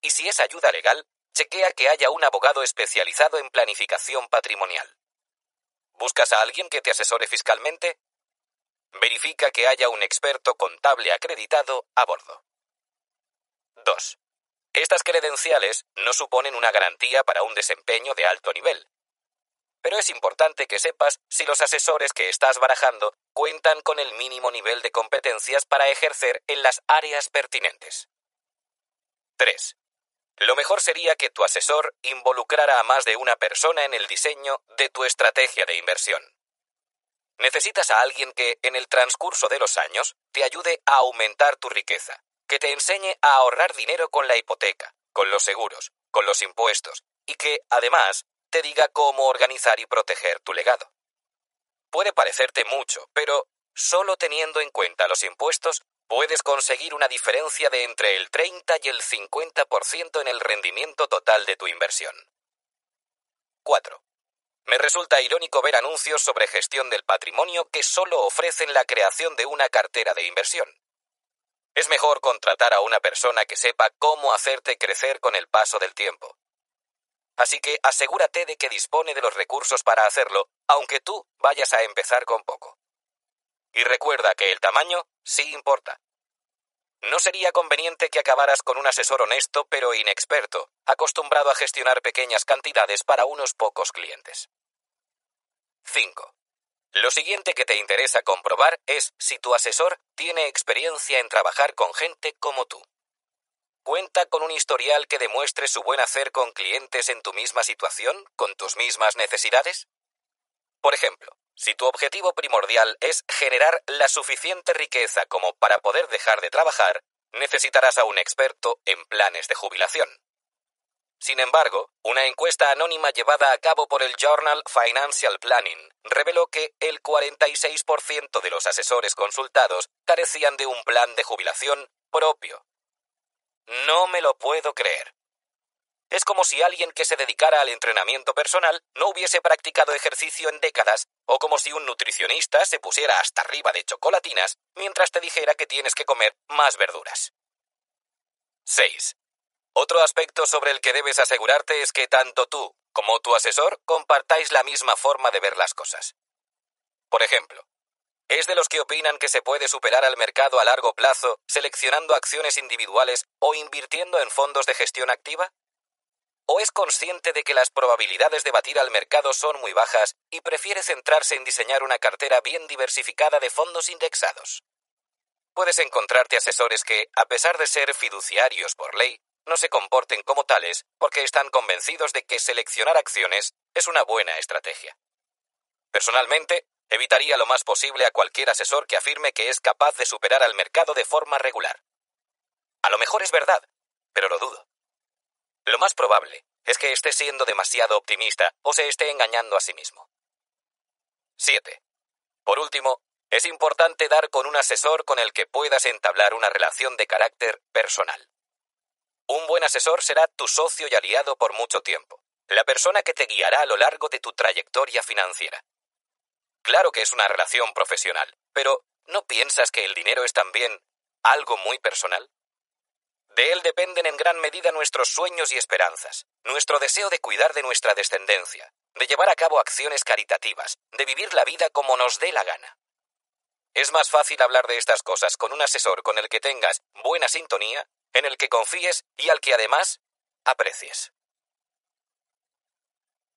Y si es ayuda legal, chequea que haya un abogado especializado en planificación patrimonial. ¿Buscas a alguien que te asesore fiscalmente? Verifica que haya un experto contable acreditado a bordo. 2. Estas credenciales no suponen una garantía para un desempeño de alto nivel. Pero es importante que sepas si los asesores que estás barajando cuentan con el mínimo nivel de competencias para ejercer en las áreas pertinentes. 3. Lo mejor sería que tu asesor involucrara a más de una persona en el diseño de tu estrategia de inversión. Necesitas a alguien que, en el transcurso de los años, te ayude a aumentar tu riqueza, que te enseñe a ahorrar dinero con la hipoteca, con los seguros, con los impuestos, y que, además, te diga cómo organizar y proteger tu legado. Puede parecerte mucho, pero solo teniendo en cuenta los impuestos puedes conseguir una diferencia de entre el 30 y el 50% en el rendimiento total de tu inversión. 4. Me resulta irónico ver anuncios sobre gestión del patrimonio que solo ofrecen la creación de una cartera de inversión. Es mejor contratar a una persona que sepa cómo hacerte crecer con el paso del tiempo. Así que asegúrate de que dispone de los recursos para hacerlo, aunque tú vayas a empezar con poco. Y recuerda que el tamaño sí importa. No sería conveniente que acabaras con un asesor honesto pero inexperto, acostumbrado a gestionar pequeñas cantidades para unos pocos clientes. 5. Lo siguiente que te interesa comprobar es si tu asesor tiene experiencia en trabajar con gente como tú. ¿Cuenta con un historial que demuestre su buen hacer con clientes en tu misma situación, con tus mismas necesidades? Por ejemplo, si tu objetivo primordial es generar la suficiente riqueza como para poder dejar de trabajar, necesitarás a un experto en planes de jubilación. Sin embargo, una encuesta anónima llevada a cabo por el Journal Financial Planning reveló que el 46% de los asesores consultados carecían de un plan de jubilación propio. No me lo puedo creer. Es como si alguien que se dedicara al entrenamiento personal no hubiese practicado ejercicio en décadas, o como si un nutricionista se pusiera hasta arriba de chocolatinas mientras te dijera que tienes que comer más verduras. 6. Otro aspecto sobre el que debes asegurarte es que tanto tú como tu asesor compartáis la misma forma de ver las cosas. Por ejemplo, ¿es de los que opinan que se puede superar al mercado a largo plazo seleccionando acciones individuales o invirtiendo en fondos de gestión activa? ¿O es consciente de que las probabilidades de batir al mercado son muy bajas y prefiere centrarse en diseñar una cartera bien diversificada de fondos indexados? Puedes encontrarte asesores que, a pesar de ser fiduciarios por ley, no se comporten como tales porque están convencidos de que seleccionar acciones es una buena estrategia. Personalmente, evitaría lo más posible a cualquier asesor que afirme que es capaz de superar al mercado de forma regular. A lo mejor es verdad, pero lo dudo. Lo más probable es que esté siendo demasiado optimista o se esté engañando a sí mismo. 7. Por último, es importante dar con un asesor con el que puedas entablar una relación de carácter personal. Un buen asesor será tu socio y aliado por mucho tiempo, la persona que te guiará a lo largo de tu trayectoria financiera. Claro que es una relación profesional, pero ¿no piensas que el dinero es también algo muy personal? De él dependen en gran medida nuestros sueños y esperanzas, nuestro deseo de cuidar de nuestra descendencia, de llevar a cabo acciones caritativas, de vivir la vida como nos dé la gana. Es más fácil hablar de estas cosas con un asesor con el que tengas buena sintonía en el que confíes y al que además aprecies.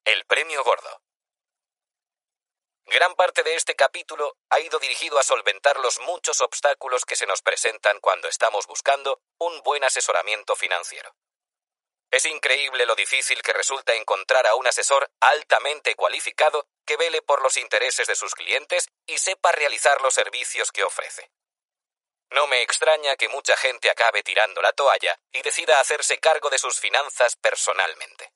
El premio gordo. Gran parte de este capítulo ha ido dirigido a solventar los muchos obstáculos que se nos presentan cuando estamos buscando un buen asesoramiento financiero. Es increíble lo difícil que resulta encontrar a un asesor altamente cualificado que vele por los intereses de sus clientes y sepa realizar los servicios que ofrece. No me extraña que mucha gente acabe tirando la toalla y decida hacerse cargo de sus finanzas personalmente.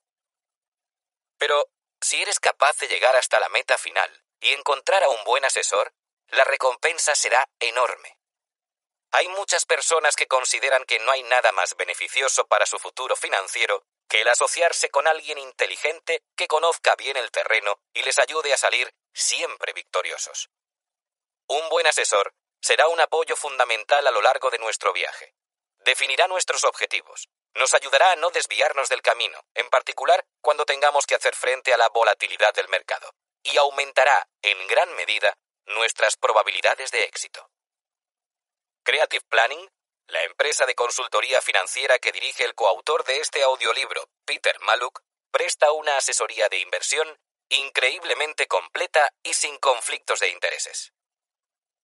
Pero, si eres capaz de llegar hasta la meta final y encontrar a un buen asesor, la recompensa será enorme. Hay muchas personas que consideran que no hay nada más beneficioso para su futuro financiero que el asociarse con alguien inteligente que conozca bien el terreno y les ayude a salir siempre victoriosos. Un buen asesor será un apoyo fundamental a lo largo de nuestro viaje. Definirá nuestros objetivos, nos ayudará a no desviarnos del camino, en particular cuando tengamos que hacer frente a la volatilidad del mercado, y aumentará, en gran medida, nuestras probabilidades de éxito. Creative Planning, la empresa de consultoría financiera que dirige el coautor de este audiolibro, Peter Maluk, presta una asesoría de inversión increíblemente completa y sin conflictos de intereses.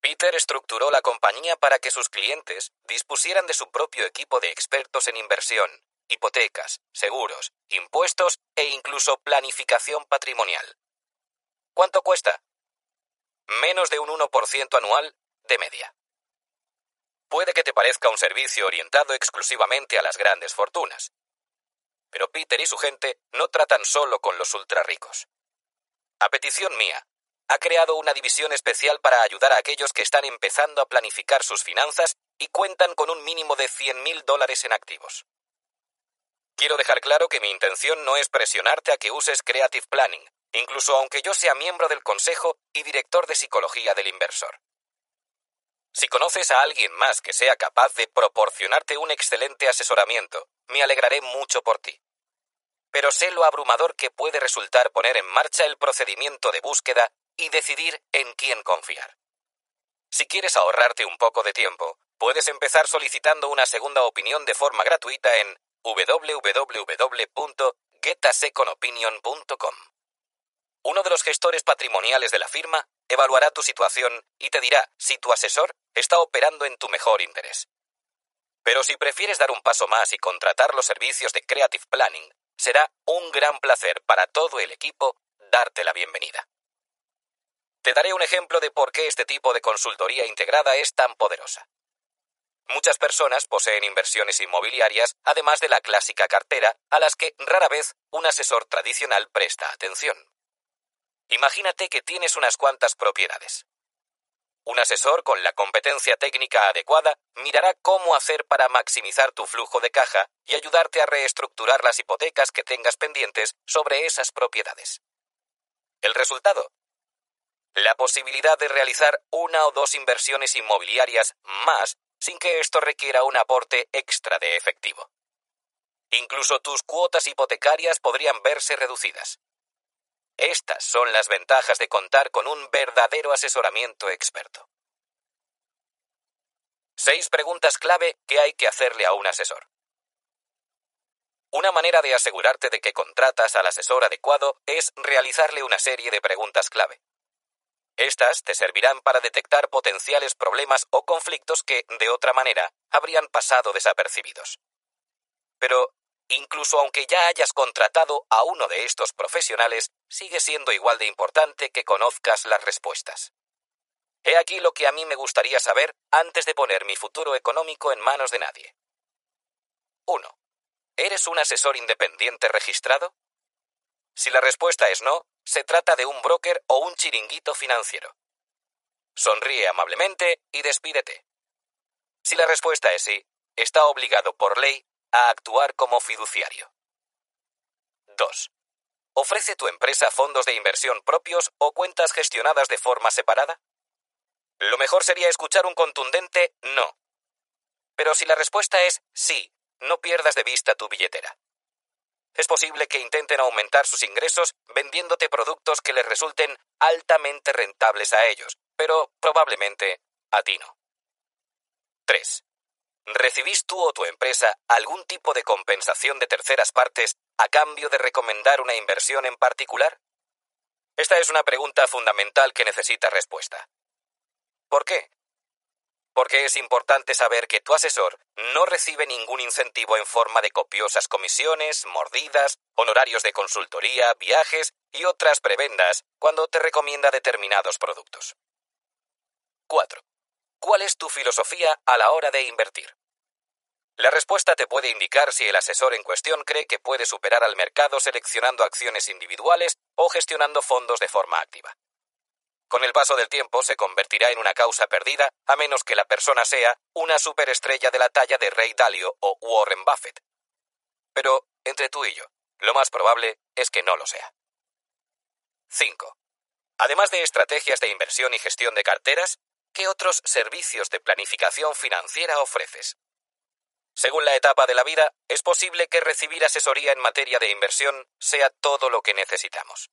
Peter estructuró la compañía para que sus clientes dispusieran de su propio equipo de expertos en inversión, hipotecas, seguros, impuestos e incluso planificación patrimonial. ¿Cuánto cuesta? Menos de un 1% anual de media. Puede que te parezca un servicio orientado exclusivamente a las grandes fortunas. Pero Peter y su gente no tratan solo con los ultrarricos. A petición mía, ha creado una división especial para ayudar a aquellos que están empezando a planificar sus finanzas y cuentan con un mínimo de 100.000 dólares en activos. Quiero dejar claro que mi intención no es presionarte a que uses Creative Planning, incluso aunque yo sea miembro del Consejo y director de Psicología del Inversor. Si conoces a alguien más que sea capaz de proporcionarte un excelente asesoramiento, me alegraré mucho por ti. Pero sé lo abrumador que puede resultar poner en marcha el procedimiento de búsqueda y decidir en quién confiar. Si quieres ahorrarte un poco de tiempo, puedes empezar solicitando una segunda opinión de forma gratuita en www.getaseconopinion.com. Uno de los gestores patrimoniales de la firma evaluará tu situación y te dirá si tu asesor está operando en tu mejor interés. Pero si prefieres dar un paso más y contratar los servicios de Creative Planning, será un gran placer para todo el equipo darte la bienvenida. Te daré un ejemplo de por qué este tipo de consultoría integrada es tan poderosa. Muchas personas poseen inversiones inmobiliarias, además de la clásica cartera, a las que rara vez un asesor tradicional presta atención. Imagínate que tienes unas cuantas propiedades. Un asesor con la competencia técnica adecuada mirará cómo hacer para maximizar tu flujo de caja y ayudarte a reestructurar las hipotecas que tengas pendientes sobre esas propiedades. ¿El resultado? La posibilidad de realizar una o dos inversiones inmobiliarias más sin que esto requiera un aporte extra de efectivo. Incluso tus cuotas hipotecarias podrían verse reducidas. Estas son las ventajas de contar con un verdadero asesoramiento experto. Seis preguntas clave que hay que hacerle a un asesor. Una manera de asegurarte de que contratas al asesor adecuado es realizarle una serie de preguntas clave. Estas te servirán para detectar potenciales problemas o conflictos que, de otra manera, habrían pasado desapercibidos. Pero, incluso aunque ya hayas contratado a uno de estos profesionales, sigue siendo igual de importante que conozcas las respuestas. He aquí lo que a mí me gustaría saber antes de poner mi futuro económico en manos de nadie. 1. ¿Eres un asesor independiente registrado? Si la respuesta es no, se trata de un broker o un chiringuito financiero. Sonríe amablemente y despídete. Si la respuesta es sí, está obligado por ley a actuar como fiduciario. 2. ¿Ofrece tu empresa fondos de inversión propios o cuentas gestionadas de forma separada? Lo mejor sería escuchar un contundente no. Pero si la respuesta es sí, no pierdas de vista tu billetera. Es posible que intenten aumentar sus ingresos vendiéndote productos que les resulten altamente rentables a ellos, pero probablemente a ti no. 3. ¿Recibís tú o tu empresa algún tipo de compensación de terceras partes a cambio de recomendar una inversión en particular? Esta es una pregunta fundamental que necesita respuesta. ¿Por qué? Porque es importante saber que tu asesor no recibe ningún incentivo en forma de copiosas comisiones, mordidas, honorarios de consultoría, viajes y otras prebendas cuando te recomienda determinados productos. 4. ¿Cuál es tu filosofía a la hora de invertir? La respuesta te puede indicar si el asesor en cuestión cree que puede superar al mercado seleccionando acciones individuales o gestionando fondos de forma activa. Con el paso del tiempo se convertirá en una causa perdida a menos que la persona sea una superestrella de la talla de Ray Dalio o Warren Buffett. Pero, entre tú y yo, lo más probable es que no lo sea. 5. Además de estrategias de inversión y gestión de carteras, ¿qué otros servicios de planificación financiera ofreces? Según la etapa de la vida, es posible que recibir asesoría en materia de inversión sea todo lo que necesitamos.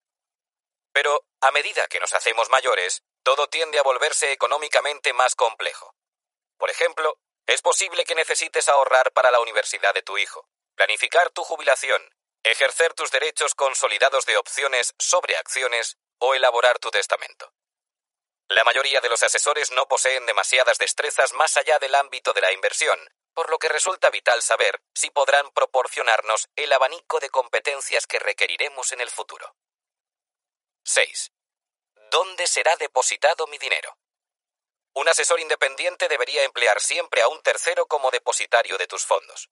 Pero, a medida que nos hacemos mayores, todo tiende a volverse económicamente más complejo. Por ejemplo, es posible que necesites ahorrar para la universidad de tu hijo, planificar tu jubilación, ejercer tus derechos consolidados de opciones sobre acciones o elaborar tu testamento. La mayoría de los asesores no poseen demasiadas destrezas más allá del ámbito de la inversión, por lo que resulta vital saber si podrán proporcionarnos el abanico de competencias que requeriremos en el futuro. 6. ¿Dónde será depositado mi dinero? Un asesor independiente debería emplear siempre a un tercero como depositario de tus fondos.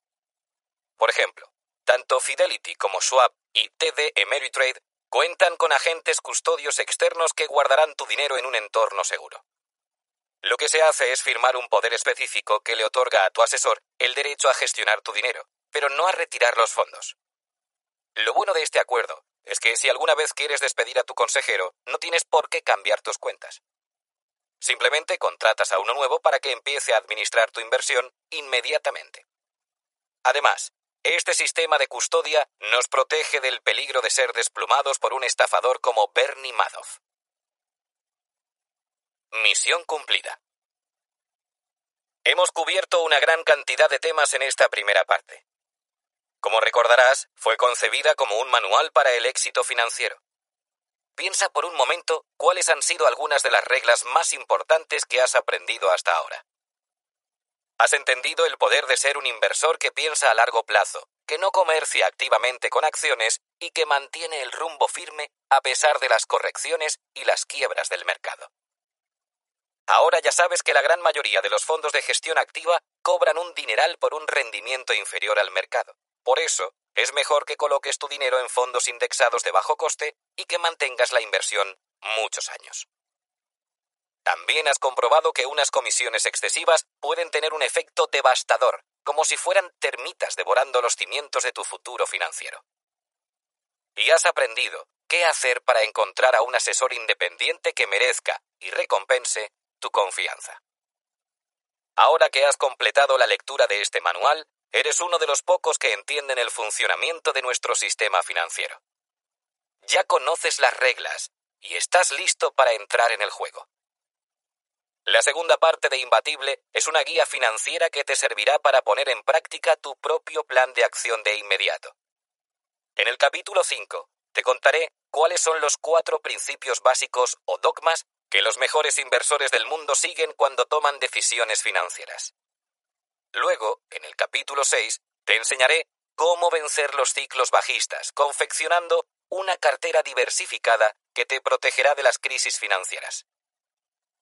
Por ejemplo, tanto Fidelity como Schwab y TD Ameritrade cuentan con agentes custodios externos que guardarán tu dinero en un entorno seguro. Lo que se hace es firmar un poder específico que le otorga a tu asesor el derecho a gestionar tu dinero, pero no a retirar los fondos. Lo bueno de este acuerdo es que si alguna vez quieres despedir a tu consejero, no tienes por qué cambiar tus cuentas. Simplemente contratas a uno nuevo para que empiece a administrar tu inversión inmediatamente. Además, este sistema de custodia nos protege del peligro de ser desplumados por un estafador como Bernie Madoff. Misión cumplida. Hemos cubierto una gran cantidad de temas en esta primera parte. Como recordarás, fue concebida como un manual para el éxito financiero. Piensa por un momento cuáles han sido algunas de las reglas más importantes que has aprendido hasta ahora. Has entendido el poder de ser un inversor que piensa a largo plazo, que no comercia activamente con acciones y que mantiene el rumbo firme a pesar de las correcciones y las quiebras del mercado. Ahora ya sabes que la gran mayoría de los fondos de gestión activa cobran un dineral por un rendimiento inferior al mercado. Por eso, es mejor que coloques tu dinero en fondos indexados de bajo coste y que mantengas la inversión muchos años. También has comprobado que unas comisiones excesivas pueden tener un efecto devastador, como si fueran termitas devorando los cimientos de tu futuro financiero. Y has aprendido qué hacer para encontrar a un asesor independiente que merezca y recompense tu confianza. Ahora que has completado la lectura de este manual, eres uno de los pocos que entienden el funcionamiento de nuestro sistema financiero. Ya conoces las reglas y estás listo para entrar en el juego. La segunda parte de Imbatible es una guía financiera que te servirá para poner en práctica tu propio plan de acción de inmediato. En el capítulo 5 te contaré cuáles son los cuatro principios básicos o dogmas que los mejores inversores del mundo siguen cuando toman decisiones financieras. Luego, en el capítulo 6, te enseñaré cómo vencer los ciclos bajistas, confeccionando una cartera diversificada que te protegerá de las crisis financieras.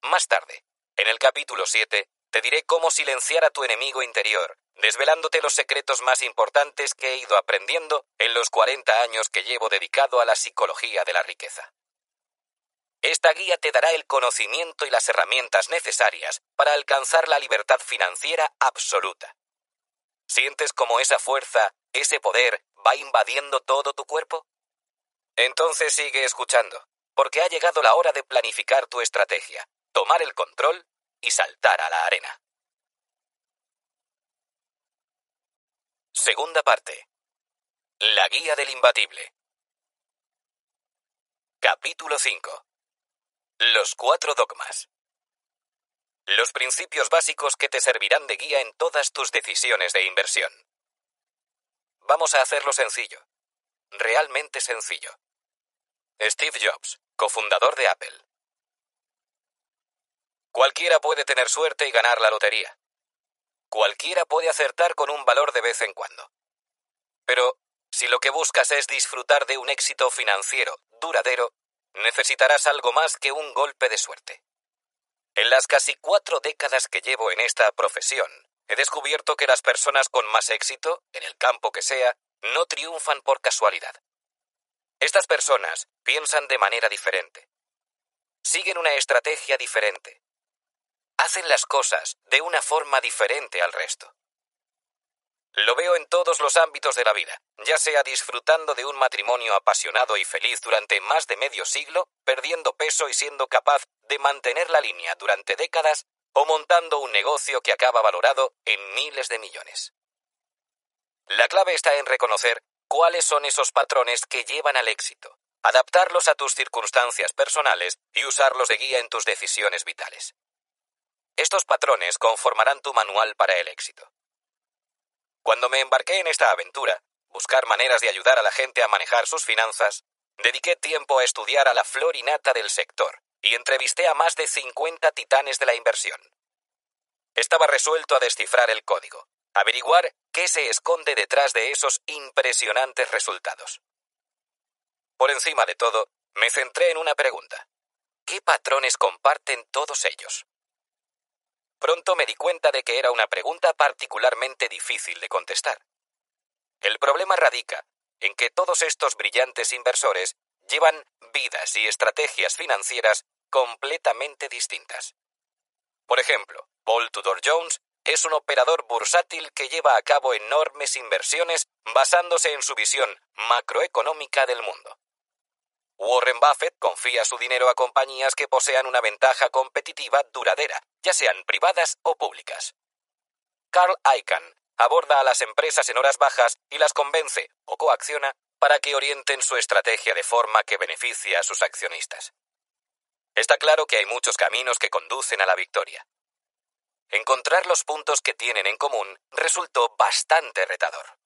Más tarde, en el capítulo 7, te diré cómo silenciar a tu enemigo interior, desvelándote los secretos más importantes que he ido aprendiendo en los 40 años que llevo dedicado a la psicología de la riqueza. Esta guía te dará el conocimiento y las herramientas necesarias para alcanzar la libertad financiera absoluta. ¿Sientes cómo esa fuerza, ese poder, va invadiendo todo tu cuerpo? Entonces sigue escuchando, porque ha llegado la hora de planificar tu estrategia, tomar el control y saltar a la arena. Segunda parte. La guía del imbatible. Capítulo 5. Los cuatro dogmas. Los principios básicos que te servirán de guía en todas tus decisiones de inversión. Vamos a hacerlo sencillo. Realmente sencillo. Steve Jobs, cofundador de Apple. Cualquiera puede tener suerte y ganar la lotería. Cualquiera puede acertar con un valor de vez en cuando. Pero si lo que buscas es disfrutar de un éxito financiero duradero, necesitarás algo más que un golpe de suerte. En las casi cuatro décadas que llevo en esta profesión, he descubierto que las personas con más éxito, en el campo que sea, no triunfan por casualidad. Estas personas piensan de manera diferente. Siguen una estrategia diferente hacen las cosas de una forma diferente al resto. Lo veo en todos los ámbitos de la vida, ya sea disfrutando de un matrimonio apasionado y feliz durante más de medio siglo, perdiendo peso y siendo capaz de mantener la línea durante décadas, o montando un negocio que acaba valorado en miles de millones. La clave está en reconocer cuáles son esos patrones que llevan al éxito, adaptarlos a tus circunstancias personales y usarlos de guía en tus decisiones vitales. Estos patrones conformarán tu manual para el éxito. Cuando me embarqué en esta aventura, buscar maneras de ayudar a la gente a manejar sus finanzas, dediqué tiempo a estudiar a la flor y nata del sector y entrevisté a más de 50 titanes de la inversión. Estaba resuelto a descifrar el código, averiguar qué se esconde detrás de esos impresionantes resultados. Por encima de todo, me centré en una pregunta. ¿Qué patrones comparten todos ellos? Pronto me di cuenta de que era una pregunta particularmente difícil de contestar. El problema radica en que todos estos brillantes inversores llevan vidas y estrategias financieras completamente distintas. Por ejemplo, Paul Tudor Jones es un operador bursátil que lleva a cabo enormes inversiones basándose en su visión macroeconómica del mundo. Warren Buffett confía su dinero a compañías que posean una ventaja competitiva duradera, ya sean privadas o públicas. Carl Icahn aborda a las empresas en horas bajas y las convence o coacciona para que orienten su estrategia de forma que beneficie a sus accionistas. Está claro que hay muchos caminos que conducen a la victoria. Encontrar los puntos que tienen en común resultó bastante retador.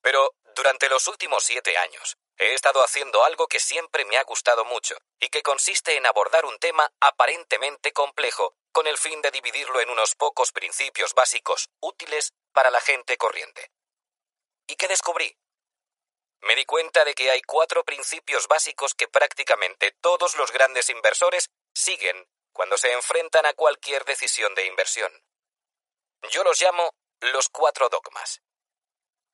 Pero durante los últimos siete años, He estado haciendo algo que siempre me ha gustado mucho, y que consiste en abordar un tema aparentemente complejo con el fin de dividirlo en unos pocos principios básicos útiles para la gente corriente. ¿Y qué descubrí? Me di cuenta de que hay cuatro principios básicos que prácticamente todos los grandes inversores siguen cuando se enfrentan a cualquier decisión de inversión. Yo los llamo los cuatro dogmas.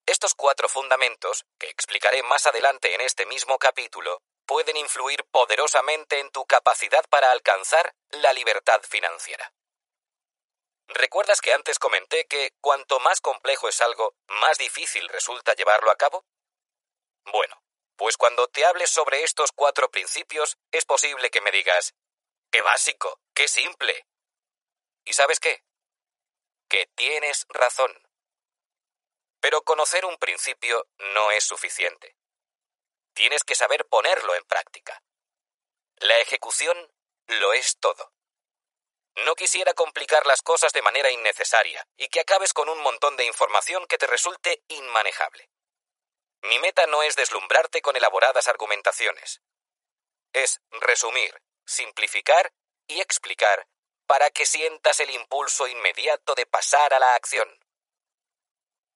Estos cuatro fundamentos, que explicaré más adelante en este mismo capítulo, pueden influir poderosamente en tu capacidad para alcanzar la libertad financiera. ¿Recuerdas que antes comenté que cuanto más complejo es algo, más difícil resulta llevarlo a cabo? Bueno, pues cuando te hables sobre estos cuatro principios, es posible que me digas, ¡qué básico! ¡qué simple! ¿Y sabes qué? Que tienes razón. Pero conocer un principio no es suficiente. Tienes que saber ponerlo en práctica. La ejecución lo es todo. No quisiera complicar las cosas de manera innecesaria y que acabes con un montón de información que te resulte inmanejable. Mi meta no es deslumbrarte con elaboradas argumentaciones. Es resumir, simplificar y explicar para que sientas el impulso inmediato de pasar a la acción.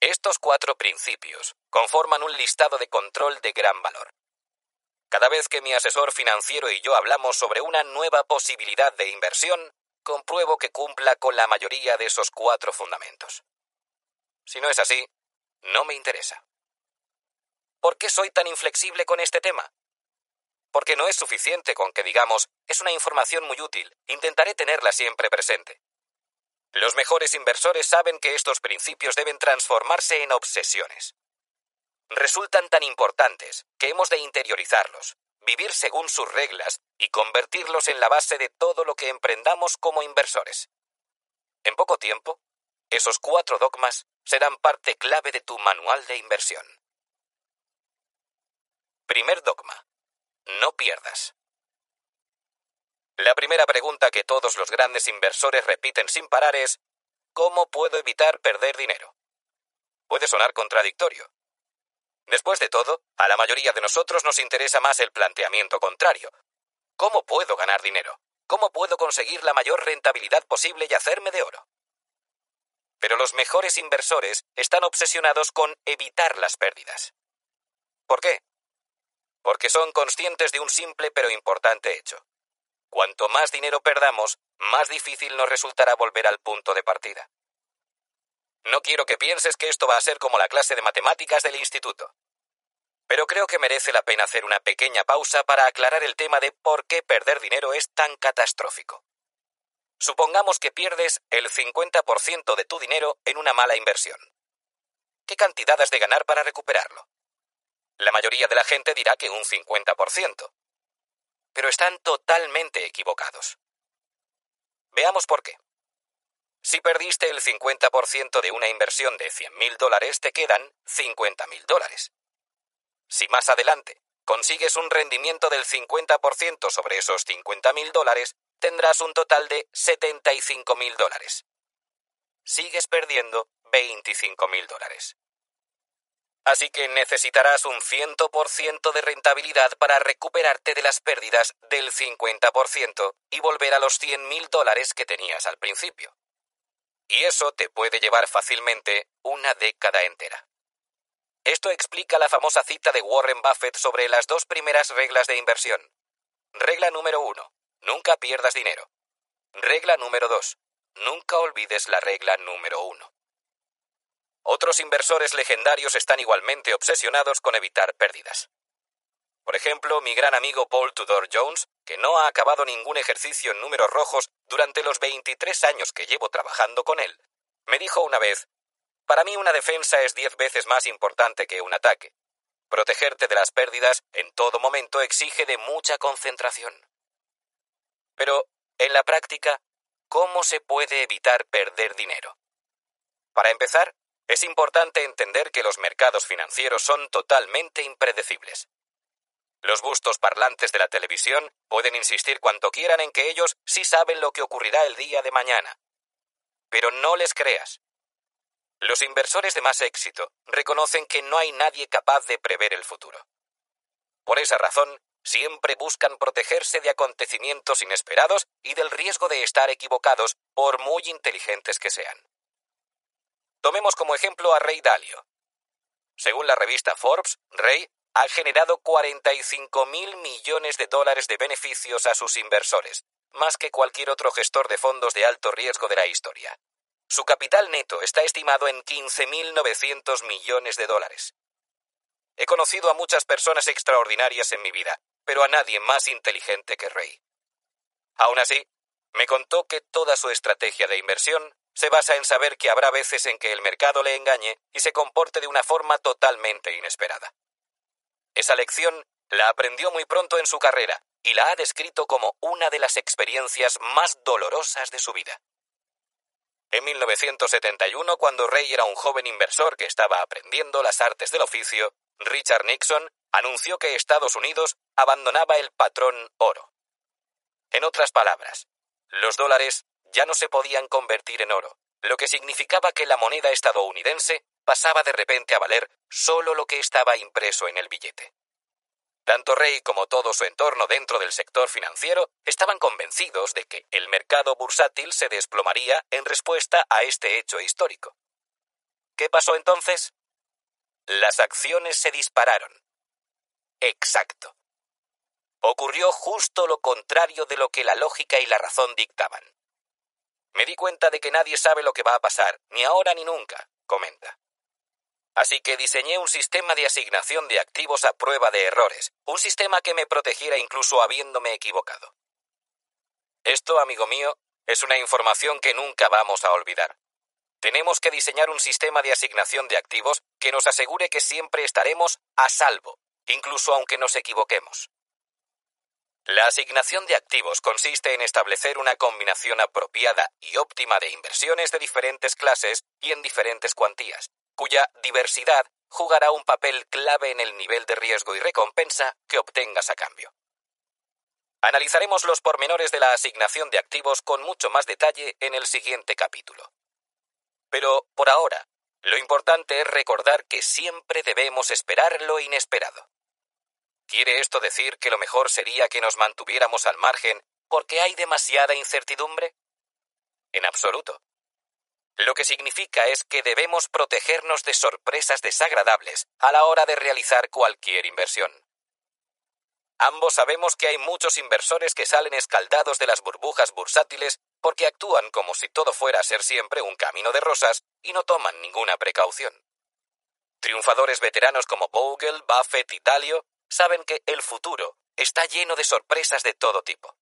Estos cuatro principios conforman un listado de control de gran valor. Cada vez que mi asesor financiero y yo hablamos sobre una nueva posibilidad de inversión, compruebo que cumpla con la mayoría de esos cuatro fundamentos. Si no es así, no me interesa. ¿Por qué soy tan inflexible con este tema? Porque no es suficiente con que digamos, es una información muy útil, intentaré tenerla siempre presente. Los mejores inversores saben que estos principios deben transformarse en obsesiones. Resultan tan importantes que hemos de interiorizarlos, vivir según sus reglas y convertirlos en la base de todo lo que emprendamos como inversores. En poco tiempo, esos cuatro dogmas serán parte clave de tu manual de inversión. Primer dogma. No pierdas. La primera pregunta que todos los grandes inversores repiten sin parar es ¿cómo puedo evitar perder dinero? Puede sonar contradictorio, Después de todo, a la mayoría de nosotros nos interesa más el planteamiento contrario. ¿Cómo puedo ganar dinero? ¿Cómo puedo conseguir la mayor rentabilidad posible y hacerme de oro? Pero los mejores inversores están obsesionados con evitar las pérdidas. ¿Por qué? Porque son conscientes de un simple pero importante hecho. Cuanto más dinero perdamos, más difícil nos resultará volver al punto de partida. No quiero que pienses que esto va a ser como la clase de matemáticas del instituto. Pero creo que merece la pena hacer una pequeña pausa para aclarar el tema de por qué perder dinero es tan catastrófico. Supongamos que pierdes el 50% de tu dinero en una mala inversión. ¿Qué cantidad has de ganar para recuperarlo? La mayoría de la gente dirá que un 50%. Pero están totalmente equivocados. Veamos por qué. Si perdiste el 50% de una inversión de 100.000 dólares, te quedan 50.000 dólares. Si más adelante consigues un rendimiento del 50% sobre esos 50.000 dólares, tendrás un total de 75.000 dólares. Sigues perdiendo 25.000 dólares. Así que necesitarás un 100% de rentabilidad para recuperarte de las pérdidas del 50% y volver a los 100.000 dólares que tenías al principio. Y eso te puede llevar fácilmente una década entera. Esto explica la famosa cita de Warren Buffett sobre las dos primeras reglas de inversión. Regla número uno. Nunca pierdas dinero. Regla número dos. Nunca olvides la regla número uno. Otros inversores legendarios están igualmente obsesionados con evitar pérdidas. Por ejemplo, mi gran amigo Paul Tudor Jones, que no ha acabado ningún ejercicio en números rojos durante los 23 años que llevo trabajando con él, me dijo una vez, para mí una defensa es diez veces más importante que un ataque. Protegerte de las pérdidas en todo momento exige de mucha concentración. Pero, en la práctica, ¿cómo se puede evitar perder dinero? Para empezar, es importante entender que los mercados financieros son totalmente impredecibles. Los bustos parlantes de la televisión pueden insistir cuanto quieran en que ellos sí saben lo que ocurrirá el día de mañana. Pero no les creas. Los inversores de más éxito reconocen que no hay nadie capaz de prever el futuro. Por esa razón, siempre buscan protegerse de acontecimientos inesperados y del riesgo de estar equivocados, por muy inteligentes que sean. Tomemos como ejemplo a Rey Dalio. Según la revista Forbes, Rey ha generado 45 mil millones de dólares de beneficios a sus inversores, más que cualquier otro gestor de fondos de alto riesgo de la historia. Su capital neto está estimado en 15.900 millones de dólares. He conocido a muchas personas extraordinarias en mi vida, pero a nadie más inteligente que Ray. Aún así, me contó que toda su estrategia de inversión se basa en saber que habrá veces en que el mercado le engañe y se comporte de una forma totalmente inesperada. Esa lección la aprendió muy pronto en su carrera y la ha descrito como una de las experiencias más dolorosas de su vida. En 1971, cuando Ray era un joven inversor que estaba aprendiendo las artes del oficio, Richard Nixon anunció que Estados Unidos abandonaba el patrón oro. En otras palabras, los dólares ya no se podían convertir en oro, lo que significaba que la moneda estadounidense pasaba de repente a valer solo lo que estaba impreso en el billete. Tanto Rey como todo su entorno dentro del sector financiero estaban convencidos de que el mercado bursátil se desplomaría en respuesta a este hecho histórico. ¿Qué pasó entonces? Las acciones se dispararon. Exacto. Ocurrió justo lo contrario de lo que la lógica y la razón dictaban. Me di cuenta de que nadie sabe lo que va a pasar, ni ahora ni nunca, comenta. Así que diseñé un sistema de asignación de activos a prueba de errores, un sistema que me protegiera incluso habiéndome equivocado. Esto, amigo mío, es una información que nunca vamos a olvidar. Tenemos que diseñar un sistema de asignación de activos que nos asegure que siempre estaremos a salvo, incluso aunque nos equivoquemos. La asignación de activos consiste en establecer una combinación apropiada y óptima de inversiones de diferentes clases y en diferentes cuantías, cuya diversidad jugará un papel clave en el nivel de riesgo y recompensa que obtengas a cambio. Analizaremos los pormenores de la asignación de activos con mucho más detalle en el siguiente capítulo. Pero, por ahora, lo importante es recordar que siempre debemos esperar lo inesperado. ¿Quiere esto decir que lo mejor sería que nos mantuviéramos al margen porque hay demasiada incertidumbre? En absoluto. Lo que significa es que debemos protegernos de sorpresas desagradables a la hora de realizar cualquier inversión. Ambos sabemos que hay muchos inversores que salen escaldados de las burbujas bursátiles porque actúan como si todo fuera a ser siempre un camino de rosas y no toman ninguna precaución. Triunfadores veteranos como Bogle, Buffett y Talio saben que el futuro está lleno de sorpresas de todo tipo.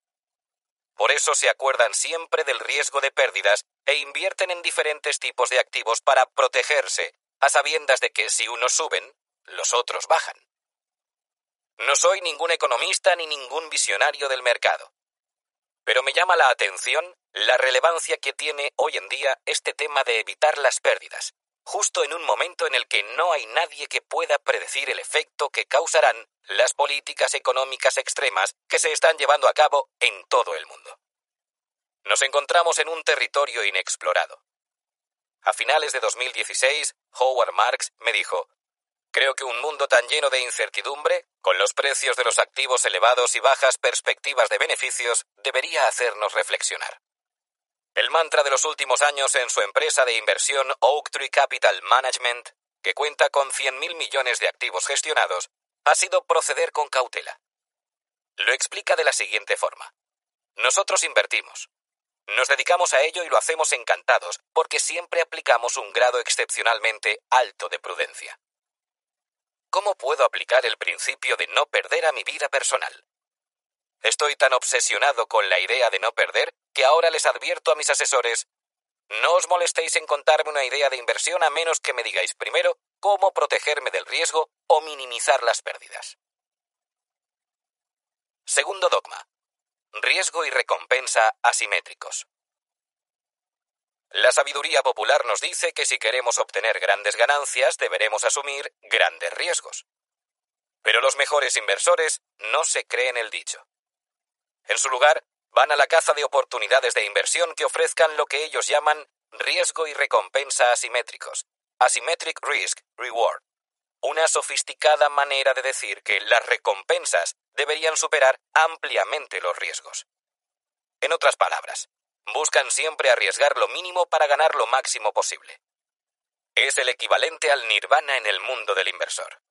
Por eso se acuerdan siempre del riesgo de pérdidas e invierten en diferentes tipos de activos para protegerse, a sabiendas de que si unos suben, los otros bajan. No soy ningún economista ni ningún visionario del mercado. Pero me llama la atención la relevancia que tiene hoy en día este tema de evitar las pérdidas, justo en un momento en el que no hay nadie que pueda predecir el efecto que causarán las políticas económicas extremas que se están llevando a cabo en todo el mundo. Nos encontramos en un territorio inexplorado. A finales de 2016, Howard Marks me dijo, Creo que un mundo tan lleno de incertidumbre, con los precios de los activos elevados y bajas perspectivas de beneficios, debería hacernos reflexionar. El mantra de los últimos años en su empresa de inversión Oaktree Capital Management, que cuenta con 100.000 millones de activos gestionados, ha sido proceder con cautela. Lo explica de la siguiente forma. Nosotros invertimos. Nos dedicamos a ello y lo hacemos encantados, porque siempre aplicamos un grado excepcionalmente alto de prudencia. ¿Cómo puedo aplicar el principio de no perder a mi vida personal? Estoy tan obsesionado con la idea de no perder que ahora les advierto a mis asesores no os molestéis en contarme una idea de inversión a menos que me digáis primero cómo protegerme del riesgo o minimizar las pérdidas. Segundo dogma. Riesgo y recompensa asimétricos. La sabiduría popular nos dice que si queremos obtener grandes ganancias deberemos asumir grandes riesgos. Pero los mejores inversores no se creen el dicho. En su lugar, van a la caza de oportunidades de inversión que ofrezcan lo que ellos llaman riesgo y recompensa asimétricos, asymmetric risk reward, una sofisticada manera de decir que las recompensas deberían superar ampliamente los riesgos. En otras palabras, buscan siempre arriesgar lo mínimo para ganar lo máximo posible. Es el equivalente al nirvana en el mundo del inversor.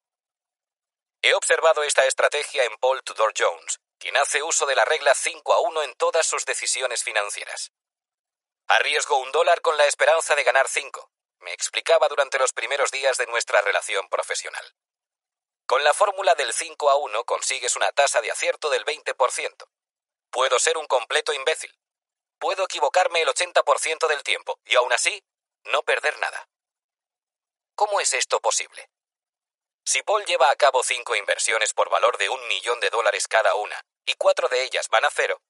He observado esta estrategia en Paul Tudor Jones, quien hace uso de la regla 5 a 1 en todas sus decisiones financieras. Arriesgo un dólar con la esperanza de ganar cinco, me explicaba durante los primeros días de nuestra relación profesional. Con la fórmula del 5 a 1 consigues una tasa de acierto del 20%. Puedo ser un completo imbécil. Puedo equivocarme el 80% del tiempo y aún así no perder nada. ¿Cómo es esto posible? Si Paul lleva a cabo cinco inversiones por valor de un millón de dólares cada una y cuatro de ellas van a cero,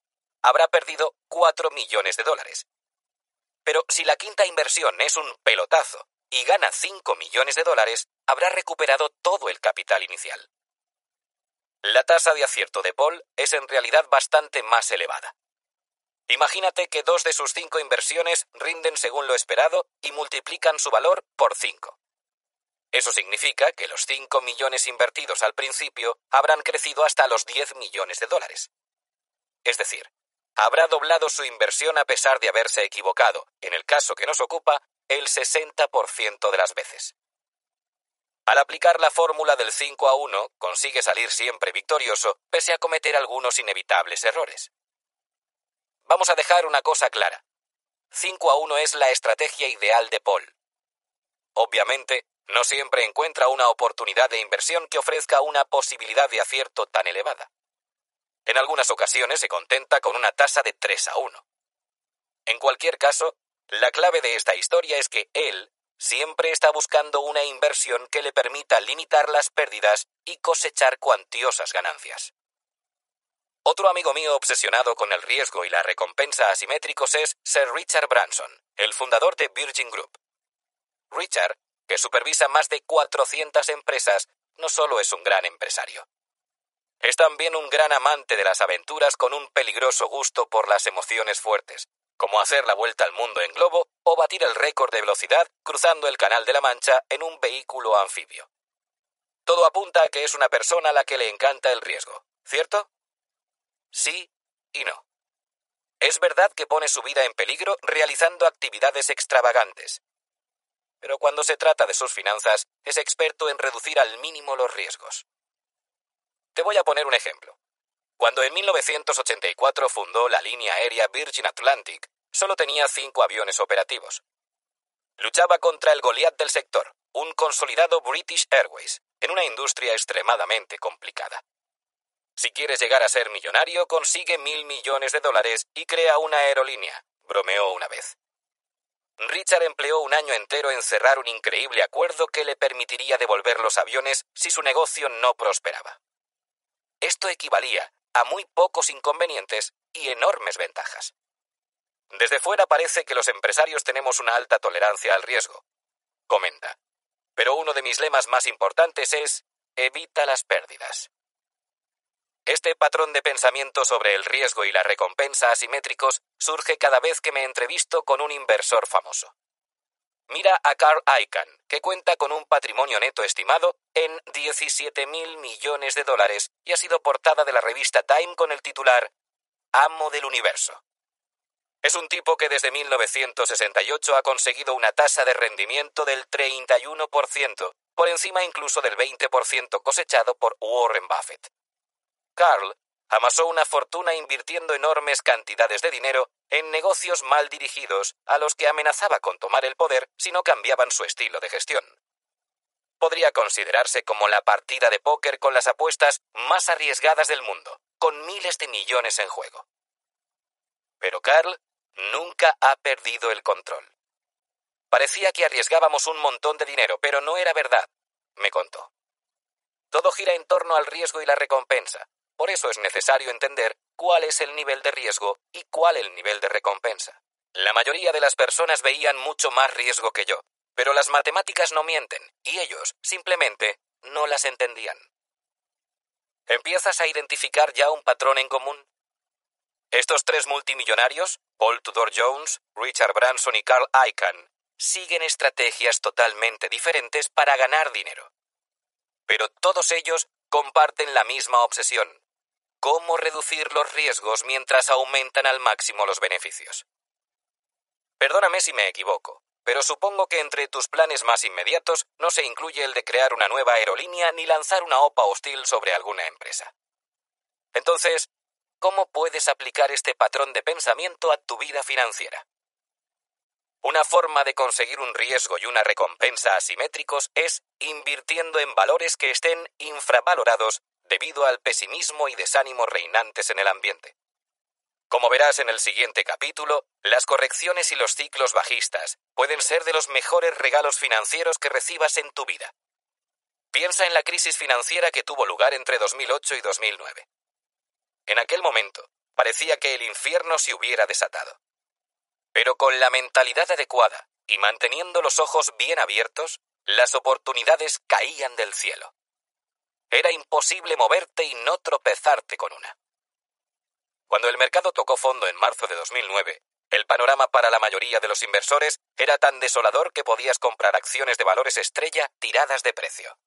habrá perdido cuatro millones de dólares. Pero si la quinta inversión es un pelotazo y gana 5 millones de dólares, habrá recuperado todo el capital inicial. La tasa de acierto de Paul es en realidad bastante más elevada. Imagínate que dos de sus cinco inversiones rinden según lo esperado y multiplican su valor por 5. Eso significa que los 5 millones invertidos al principio habrán crecido hasta los 10 millones de dólares. Es decir, habrá doblado su inversión a pesar de haberse equivocado, en el caso que nos ocupa, el 60% de las veces. Al aplicar la fórmula del 5 a 1, consigue salir siempre victorioso, pese a cometer algunos inevitables errores. Vamos a dejar una cosa clara. 5 a 1 es la estrategia ideal de Paul. Obviamente, no siempre encuentra una oportunidad de inversión que ofrezca una posibilidad de acierto tan elevada. En algunas ocasiones se contenta con una tasa de 3 a 1. En cualquier caso, la clave de esta historia es que él siempre está buscando una inversión que le permita limitar las pérdidas y cosechar cuantiosas ganancias. Otro amigo mío obsesionado con el riesgo y la recompensa asimétricos es Sir Richard Branson, el fundador de Virgin Group. Richard, que supervisa más de 400 empresas, no solo es un gran empresario. Es también un gran amante de las aventuras con un peligroso gusto por las emociones fuertes, como hacer la vuelta al mundo en globo o batir el récord de velocidad cruzando el Canal de la Mancha en un vehículo anfibio. Todo apunta a que es una persona a la que le encanta el riesgo, ¿cierto? Sí y no. Es verdad que pone su vida en peligro realizando actividades extravagantes. Pero cuando se trata de sus finanzas, es experto en reducir al mínimo los riesgos. Te voy a poner un ejemplo. Cuando en 1984 fundó la línea aérea Virgin Atlantic, solo tenía cinco aviones operativos. Luchaba contra el Goliath del sector, un consolidado British Airways, en una industria extremadamente complicada. Si quieres llegar a ser millonario, consigue mil millones de dólares y crea una aerolínea, bromeó una vez. Richard empleó un año entero en cerrar un increíble acuerdo que le permitiría devolver los aviones si su negocio no prosperaba. Esto equivalía a muy pocos inconvenientes y enormes ventajas. Desde fuera parece que los empresarios tenemos una alta tolerancia al riesgo. Comenta. Pero uno de mis lemas más importantes es evita las pérdidas. Este patrón de pensamiento sobre el riesgo y la recompensa asimétricos surge cada vez que me entrevisto con un inversor famoso. Mira a Carl Icahn, que cuenta con un patrimonio neto estimado en 17 mil millones de dólares y ha sido portada de la revista Time con el titular Amo del Universo. Es un tipo que desde 1968 ha conseguido una tasa de rendimiento del 31%, por encima incluso del 20% cosechado por Warren Buffett. Carl amasó una fortuna invirtiendo enormes cantidades de dinero en negocios mal dirigidos a los que amenazaba con tomar el poder si no cambiaban su estilo de gestión. Podría considerarse como la partida de póker con las apuestas más arriesgadas del mundo, con miles de millones en juego. Pero Carl nunca ha perdido el control. Parecía que arriesgábamos un montón de dinero, pero no era verdad, me contó. Todo gira en torno al riesgo y la recompensa, por eso es necesario entender cuál es el nivel de riesgo y cuál el nivel de recompensa. La mayoría de las personas veían mucho más riesgo que yo, pero las matemáticas no mienten, y ellos simplemente no las entendían. ¿Empiezas a identificar ya un patrón en común? Estos tres multimillonarios, Paul Tudor Jones, Richard Branson y Carl Icahn, siguen estrategias totalmente diferentes para ganar dinero. Pero todos ellos comparten la misma obsesión, cómo reducir los riesgos mientras aumentan al máximo los beneficios. Perdóname si me equivoco, pero supongo que entre tus planes más inmediatos no se incluye el de crear una nueva aerolínea ni lanzar una OPA hostil sobre alguna empresa. Entonces, ¿cómo puedes aplicar este patrón de pensamiento a tu vida financiera? Una forma de conseguir un riesgo y una recompensa asimétricos es invirtiendo en valores que estén infravalorados debido al pesimismo y desánimo reinantes en el ambiente. Como verás en el siguiente capítulo, las correcciones y los ciclos bajistas pueden ser de los mejores regalos financieros que recibas en tu vida. Piensa en la crisis financiera que tuvo lugar entre 2008 y 2009. En aquel momento, parecía que el infierno se hubiera desatado. Pero con la mentalidad adecuada y manteniendo los ojos bien abiertos, las oportunidades caían del cielo. Era imposible moverte y no tropezarte con una. Cuando el mercado tocó fondo en marzo de 2009, el panorama para la mayoría de los inversores era tan desolador que podías comprar acciones de valores estrella tiradas de precio.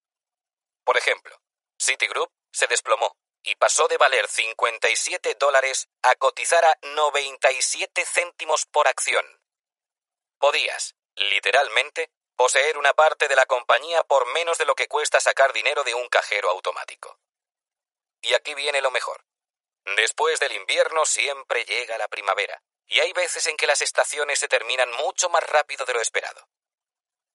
Por ejemplo, Citigroup se desplomó y pasó de valer 57 dólares a cotizar a 97 céntimos por acción. Podías, literalmente, poseer una parte de la compañía por menos de lo que cuesta sacar dinero de un cajero automático. Y aquí viene lo mejor. Después del invierno siempre llega la primavera, y hay veces en que las estaciones se terminan mucho más rápido de lo esperado.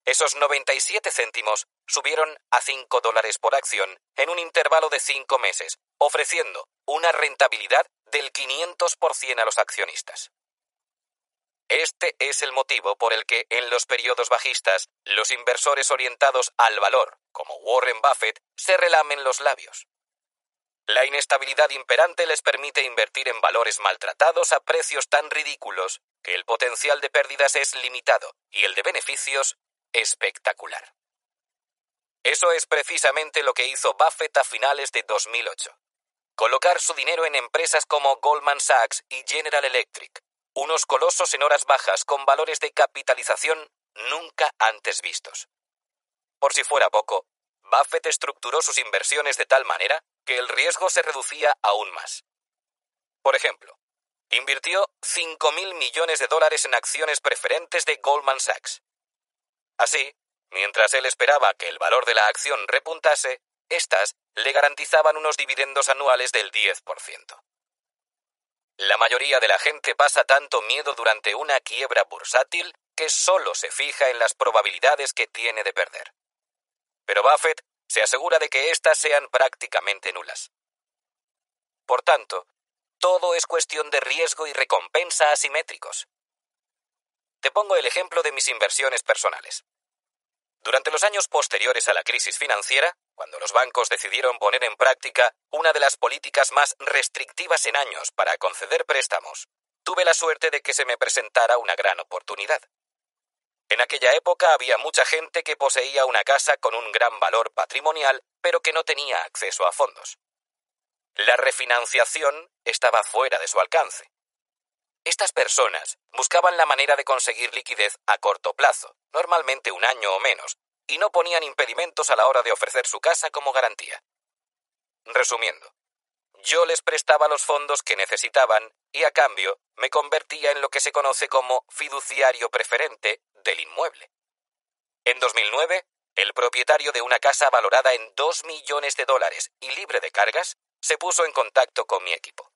Esos 97 céntimos subieron a 5 dólares por acción en un intervalo de 5 meses, ofreciendo una rentabilidad del 500% a los accionistas. Este es el motivo por el que en los periodos bajistas los inversores orientados al valor, como Warren Buffett, se relamen los labios. La inestabilidad imperante les permite invertir en valores maltratados a precios tan ridículos que el potencial de pérdidas es limitado y el de beneficios espectacular. Eso es precisamente lo que hizo Buffett a finales de 2008. Colocar su dinero en empresas como Goldman Sachs y General Electric, unos colosos en horas bajas con valores de capitalización nunca antes vistos. Por si fuera poco, Buffett estructuró sus inversiones de tal manera que el riesgo se reducía aún más. Por ejemplo, invirtió 5.000 millones de dólares en acciones preferentes de Goldman Sachs. Así, mientras él esperaba que el valor de la acción repuntase, éstas le garantizaban unos dividendos anuales del 10%. La mayoría de la gente pasa tanto miedo durante una quiebra bursátil que solo se fija en las probabilidades que tiene de perder pero Buffett se asegura de que éstas sean prácticamente nulas. Por tanto, todo es cuestión de riesgo y recompensa asimétricos. Te pongo el ejemplo de mis inversiones personales. Durante los años posteriores a la crisis financiera, cuando los bancos decidieron poner en práctica una de las políticas más restrictivas en años para conceder préstamos, tuve la suerte de que se me presentara una gran oportunidad. En aquella época había mucha gente que poseía una casa con un gran valor patrimonial, pero que no tenía acceso a fondos. La refinanciación estaba fuera de su alcance. Estas personas buscaban la manera de conseguir liquidez a corto plazo, normalmente un año o menos, y no ponían impedimentos a la hora de ofrecer su casa como garantía. Resumiendo, yo les prestaba los fondos que necesitaban y a cambio me convertía en lo que se conoce como fiduciario preferente del inmueble. En 2009, el propietario de una casa valorada en 2 millones de dólares y libre de cargas se puso en contacto con mi equipo.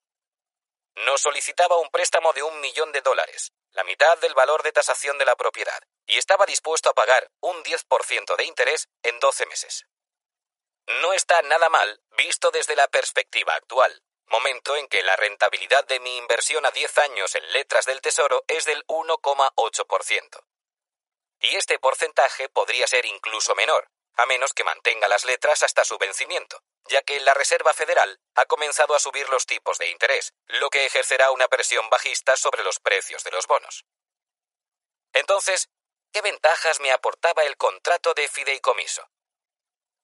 Nos solicitaba un préstamo de un millón de dólares, la mitad del valor de tasación de la propiedad, y estaba dispuesto a pagar un 10% de interés en 12 meses. No está nada mal visto desde la perspectiva actual, momento en que la rentabilidad de mi inversión a 10 años en letras del Tesoro es del 1,8%. Y este porcentaje podría ser incluso menor, a menos que mantenga las letras hasta su vencimiento, ya que la Reserva Federal ha comenzado a subir los tipos de interés, lo que ejercerá una presión bajista sobre los precios de los bonos. Entonces, ¿qué ventajas me aportaba el contrato de fideicomiso?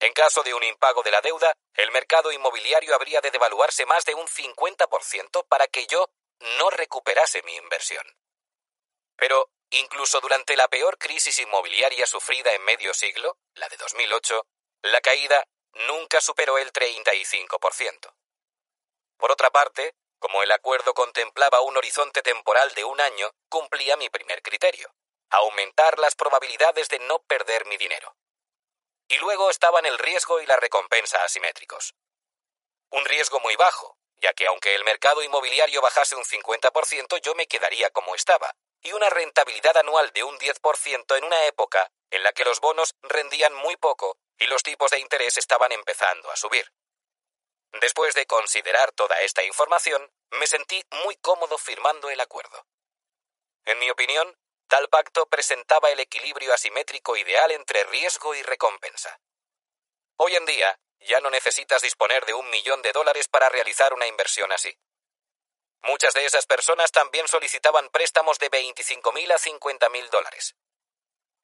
En caso de un impago de la deuda, el mercado inmobiliario habría de devaluarse más de un 50% para que yo no recuperase mi inversión. Pero, incluso durante la peor crisis inmobiliaria sufrida en medio siglo, la de 2008, la caída nunca superó el 35%. Por otra parte, como el acuerdo contemplaba un horizonte temporal de un año, cumplía mi primer criterio, aumentar las probabilidades de no perder mi dinero. Y luego estaban el riesgo y la recompensa asimétricos. Un riesgo muy bajo, ya que aunque el mercado inmobiliario bajase un 50%, yo me quedaría como estaba, y una rentabilidad anual de un 10% en una época en la que los bonos rendían muy poco y los tipos de interés estaban empezando a subir. Después de considerar toda esta información, me sentí muy cómodo firmando el acuerdo. En mi opinión, tal pacto presentaba el equilibrio asimétrico ideal entre riesgo y recompensa. Hoy en día, ya no necesitas disponer de un millón de dólares para realizar una inversión así. Muchas de esas personas también solicitaban préstamos de 25.000 a 50.000 dólares.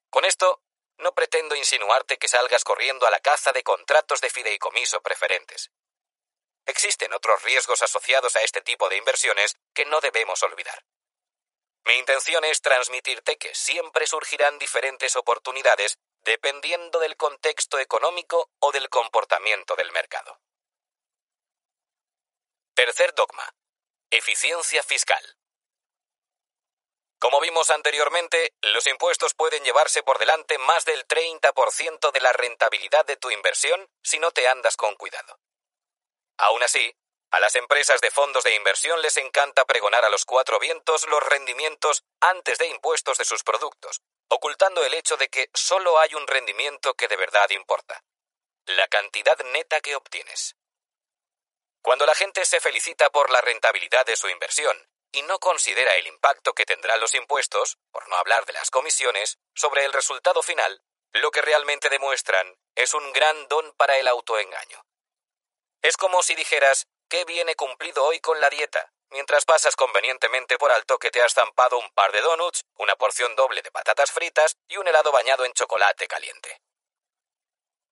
Con esto, no pretendo insinuarte que salgas corriendo a la caza de contratos de fideicomiso preferentes. Existen otros riesgos asociados a este tipo de inversiones que no debemos olvidar. Mi intención es transmitirte que siempre surgirán diferentes oportunidades dependiendo del contexto económico o del comportamiento del mercado. Tercer dogma. Eficiencia fiscal. Como vimos anteriormente, los impuestos pueden llevarse por delante más del 30% de la rentabilidad de tu inversión si no te andas con cuidado. Aún así, a las empresas de fondos de inversión les encanta pregonar a los cuatro vientos los rendimientos antes de impuestos de sus productos, ocultando el hecho de que solo hay un rendimiento que de verdad importa, la cantidad neta que obtienes. Cuando la gente se felicita por la rentabilidad de su inversión y no considera el impacto que tendrán los impuestos, por no hablar de las comisiones, sobre el resultado final, lo que realmente demuestran es un gran don para el autoengaño. Es como si dijeras, qué bien he cumplido hoy con la dieta, mientras pasas convenientemente por alto que te has zampado un par de donuts, una porción doble de patatas fritas y un helado bañado en chocolate caliente.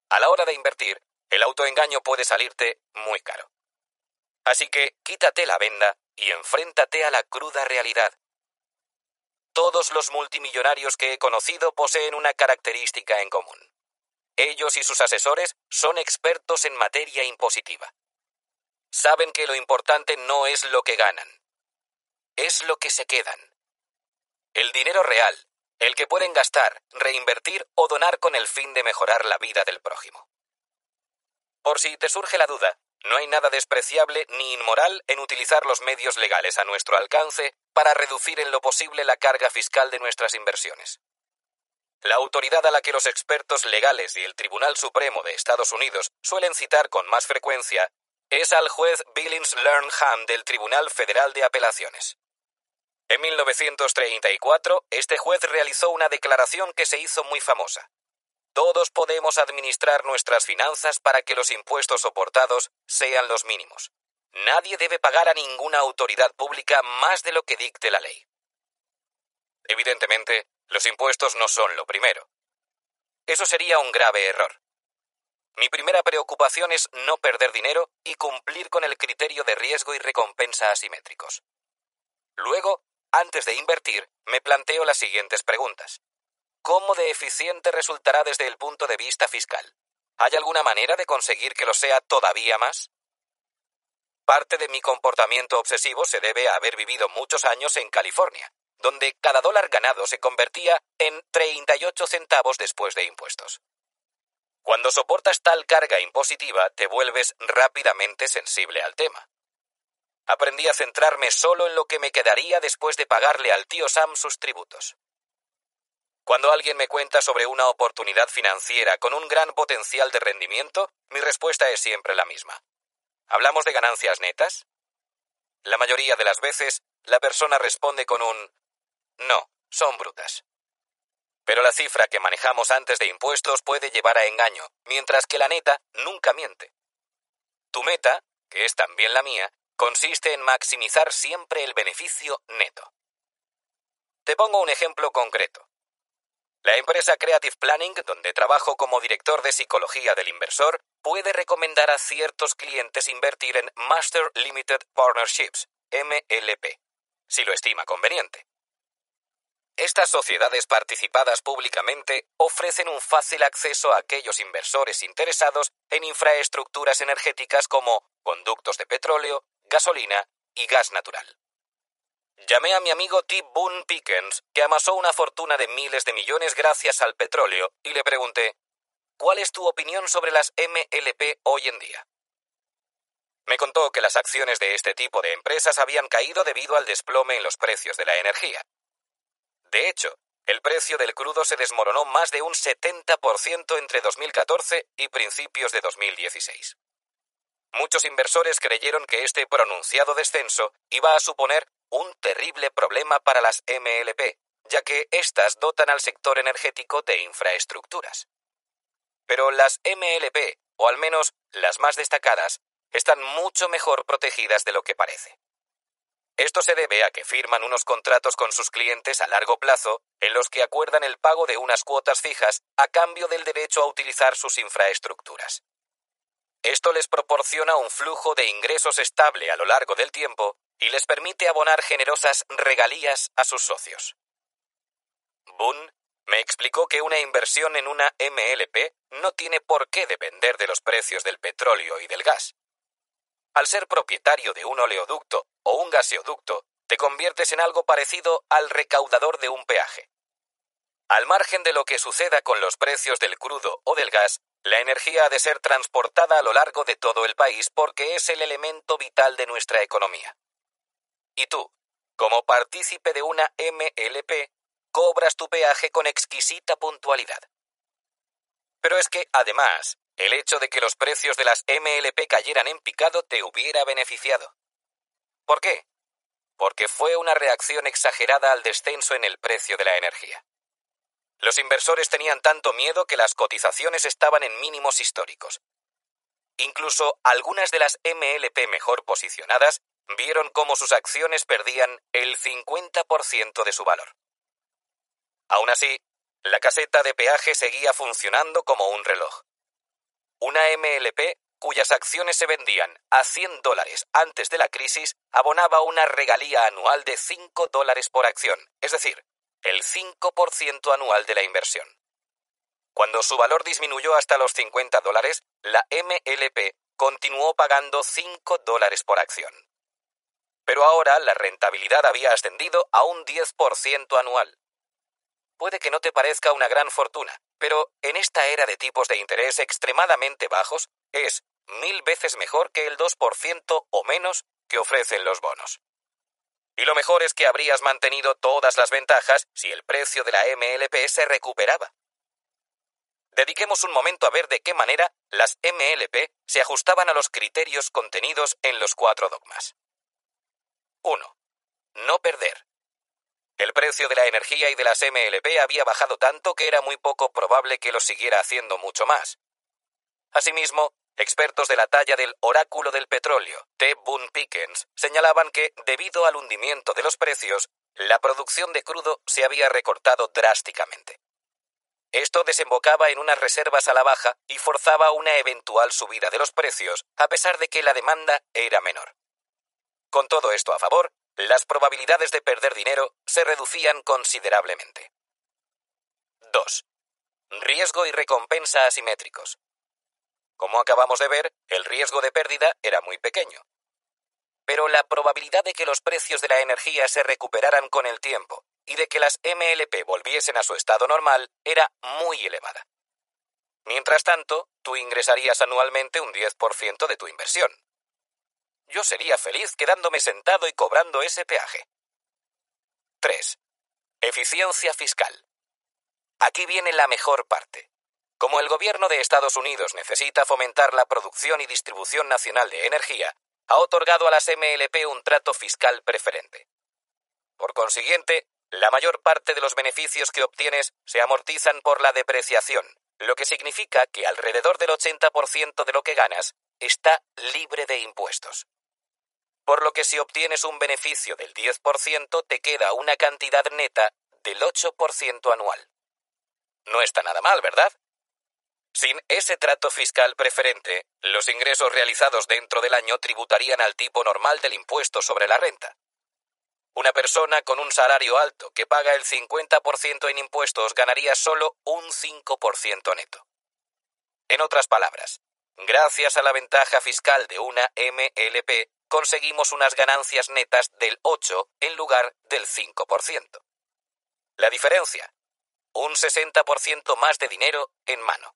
A la hora de invertir, el autoengaño puede salirte muy caro. Así que quítate la venda y enfréntate a la cruda realidad. Todos los multimillonarios que he conocido poseen una característica en común. Ellos y sus asesores son expertos en materia impositiva. Saben que lo importante no es lo que ganan, es lo que se quedan. El dinero real, el que pueden gastar, reinvertir o donar con el fin de mejorar la vida del prójimo. Por si te surge la duda, no hay nada despreciable ni inmoral en utilizar los medios legales a nuestro alcance para reducir en lo posible la carga fiscal de nuestras inversiones. La autoridad a la que los expertos legales y el Tribunal Supremo de Estados Unidos suelen citar con más frecuencia es al juez Billings Lernham del Tribunal Federal de Apelaciones. En 1934, este juez realizó una declaración que se hizo muy famosa. Todos podemos administrar nuestras finanzas para que los impuestos soportados sean los mínimos. Nadie debe pagar a ninguna autoridad pública más de lo que dicte la ley. Evidentemente, los impuestos no son lo primero. Eso sería un grave error. Mi primera preocupación es no perder dinero y cumplir con el criterio de riesgo y recompensa asimétricos. Luego, antes de invertir, me planteo las siguientes preguntas. ¿Cómo de eficiente resultará desde el punto de vista fiscal? ¿Hay alguna manera de conseguir que lo sea todavía más? Parte de mi comportamiento obsesivo se debe a haber vivido muchos años en California, donde cada dólar ganado se convertía en 38 centavos después de impuestos. Cuando soportas tal carga impositiva, te vuelves rápidamente sensible al tema. Aprendí a centrarme solo en lo que me quedaría después de pagarle al tío Sam sus tributos. Cuando alguien me cuenta sobre una oportunidad financiera con un gran potencial de rendimiento, mi respuesta es siempre la misma. ¿Hablamos de ganancias netas? La mayoría de las veces, la persona responde con un no, son brutas. Pero la cifra que manejamos antes de impuestos puede llevar a engaño, mientras que la neta nunca miente. Tu meta, que es también la mía, consiste en maximizar siempre el beneficio neto. Te pongo un ejemplo concreto. La empresa Creative Planning, donde trabajo como director de psicología del inversor, puede recomendar a ciertos clientes invertir en Master Limited Partnerships, MLP, si lo estima conveniente. Estas sociedades participadas públicamente ofrecen un fácil acceso a aquellos inversores interesados en infraestructuras energéticas como conductos de petróleo, gasolina y gas natural. Llamé a mi amigo T. Boone Pickens, que amasó una fortuna de miles de millones gracias al petróleo, y le pregunté, ¿cuál es tu opinión sobre las MLP hoy en día? Me contó que las acciones de este tipo de empresas habían caído debido al desplome en los precios de la energía. De hecho, el precio del crudo se desmoronó más de un 70% entre 2014 y principios de 2016. Muchos inversores creyeron que este pronunciado descenso iba a suponer un terrible problema para las MLP, ya que éstas dotan al sector energético de infraestructuras. Pero las MLP, o al menos las más destacadas, están mucho mejor protegidas de lo que parece. Esto se debe a que firman unos contratos con sus clientes a largo plazo en los que acuerdan el pago de unas cuotas fijas a cambio del derecho a utilizar sus infraestructuras. Esto les proporciona un flujo de ingresos estable a lo largo del tiempo y les permite abonar generosas regalías a sus socios. Boone me explicó que una inversión en una MLP no tiene por qué depender de los precios del petróleo y del gas. Al ser propietario de un oleoducto o un gaseoducto, te conviertes en algo parecido al recaudador de un peaje. Al margen de lo que suceda con los precios del crudo o del gas, la energía ha de ser transportada a lo largo de todo el país porque es el elemento vital de nuestra economía. Y tú, como partícipe de una MLP, cobras tu peaje con exquisita puntualidad. Pero es que, además, el hecho de que los precios de las MLP cayeran en picado te hubiera beneficiado. ¿Por qué? Porque fue una reacción exagerada al descenso en el precio de la energía. Los inversores tenían tanto miedo que las cotizaciones estaban en mínimos históricos. Incluso algunas de las MLP mejor posicionadas vieron cómo sus acciones perdían el 50% de su valor. Aún así, la caseta de peaje seguía funcionando como un reloj. Una MLP cuyas acciones se vendían a 100 dólares antes de la crisis abonaba una regalía anual de 5 dólares por acción, es decir, el 5% anual de la inversión. Cuando su valor disminuyó hasta los 50 dólares, la MLP continuó pagando 5 dólares por acción. Pero ahora la rentabilidad había ascendido a un 10% anual. Puede que no te parezca una gran fortuna, pero en esta era de tipos de interés extremadamente bajos es mil veces mejor que el 2% o menos que ofrecen los bonos. Y lo mejor es que habrías mantenido todas las ventajas si el precio de la MLP se recuperaba. Dediquemos un momento a ver de qué manera las MLP se ajustaban a los criterios contenidos en los cuatro dogmas. 1. No perder. El precio de la energía y de las MLP había bajado tanto que era muy poco probable que lo siguiera haciendo mucho más. Asimismo, expertos de la talla del oráculo del petróleo, T. Boone Pickens, señalaban que, debido al hundimiento de los precios, la producción de crudo se había recortado drásticamente. Esto desembocaba en unas reservas a la baja y forzaba una eventual subida de los precios, a pesar de que la demanda era menor. Con todo esto a favor, las probabilidades de perder dinero se reducían considerablemente. 2. Riesgo y recompensa asimétricos. Como acabamos de ver, el riesgo de pérdida era muy pequeño. Pero la probabilidad de que los precios de la energía se recuperaran con el tiempo y de que las MLP volviesen a su estado normal era muy elevada. Mientras tanto, tú ingresarías anualmente un 10% de tu inversión. Yo sería feliz quedándome sentado y cobrando ese peaje. 3. Eficiencia fiscal. Aquí viene la mejor parte. Como el gobierno de Estados Unidos necesita fomentar la producción y distribución nacional de energía, ha otorgado a las MLP un trato fiscal preferente. Por consiguiente, la mayor parte de los beneficios que obtienes se amortizan por la depreciación, lo que significa que alrededor del 80% de lo que ganas está libre de impuestos. Por lo que si obtienes un beneficio del 10%, te queda una cantidad neta del 8% anual. No está nada mal, ¿verdad? Sin ese trato fiscal preferente, los ingresos realizados dentro del año tributarían al tipo normal del impuesto sobre la renta. Una persona con un salario alto que paga el 50% en impuestos ganaría solo un 5% neto. En otras palabras, gracias a la ventaja fiscal de una MLP, conseguimos unas ganancias netas del 8 en lugar del 5%. La diferencia, un 60% más de dinero en mano.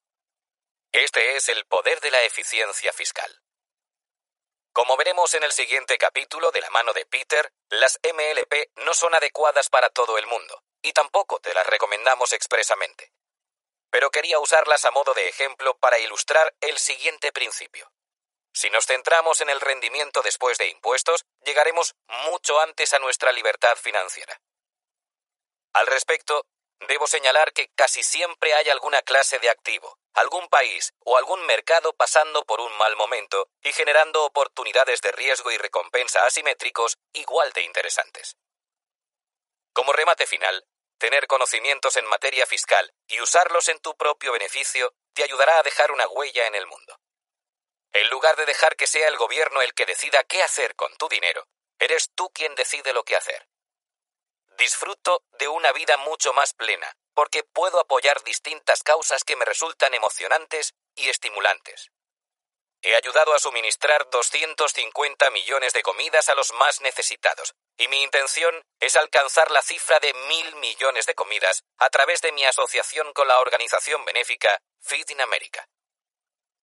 Este es el poder de la eficiencia fiscal. Como veremos en el siguiente capítulo de la mano de Peter, las MLP no son adecuadas para todo el mundo, y tampoco te las recomendamos expresamente. Pero quería usarlas a modo de ejemplo para ilustrar el siguiente principio. Si nos centramos en el rendimiento después de impuestos, llegaremos mucho antes a nuestra libertad financiera. Al respecto, debo señalar que casi siempre hay alguna clase de activo, algún país o algún mercado pasando por un mal momento y generando oportunidades de riesgo y recompensa asimétricos igual de interesantes. Como remate final, tener conocimientos en materia fiscal y usarlos en tu propio beneficio te ayudará a dejar una huella en el mundo. En lugar de dejar que sea el gobierno el que decida qué hacer con tu dinero, eres tú quien decide lo que hacer. Disfruto de una vida mucho más plena, porque puedo apoyar distintas causas que me resultan emocionantes y estimulantes. He ayudado a suministrar 250 millones de comidas a los más necesitados, y mi intención es alcanzar la cifra de mil millones de comidas a través de mi asociación con la organización benéfica Feeding America.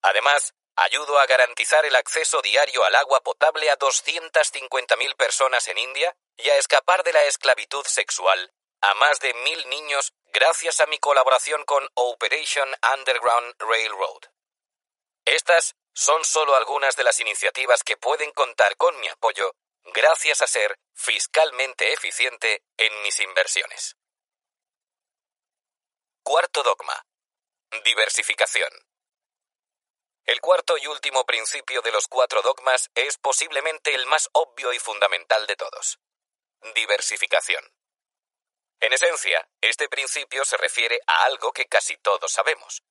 Además, ayudo a garantizar el acceso diario al agua potable a 250.000 personas en India y a escapar de la esclavitud sexual a más de mil niños gracias a mi colaboración con Operation Underground Railroad. Estas son solo algunas de las iniciativas que pueden contar con mi apoyo gracias a ser fiscalmente eficiente en mis inversiones. Cuarto dogma. Diversificación. El cuarto y último principio de los cuatro dogmas es posiblemente el más obvio y fundamental de todos. Diversificación. En esencia, este principio se refiere a algo que casi todos sabemos.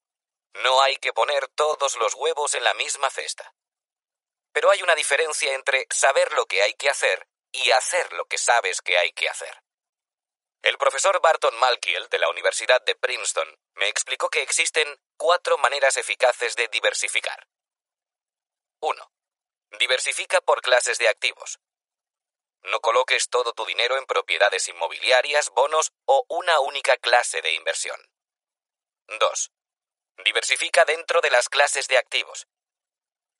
No hay que poner todos los huevos en la misma cesta. Pero hay una diferencia entre saber lo que hay que hacer y hacer lo que sabes que hay que hacer. El profesor Barton Malkiel de la Universidad de Princeton me explicó que existen cuatro maneras eficaces de diversificar. 1. Diversifica por clases de activos. No coloques todo tu dinero en propiedades inmobiliarias, bonos o una única clase de inversión. 2. Diversifica dentro de las clases de activos.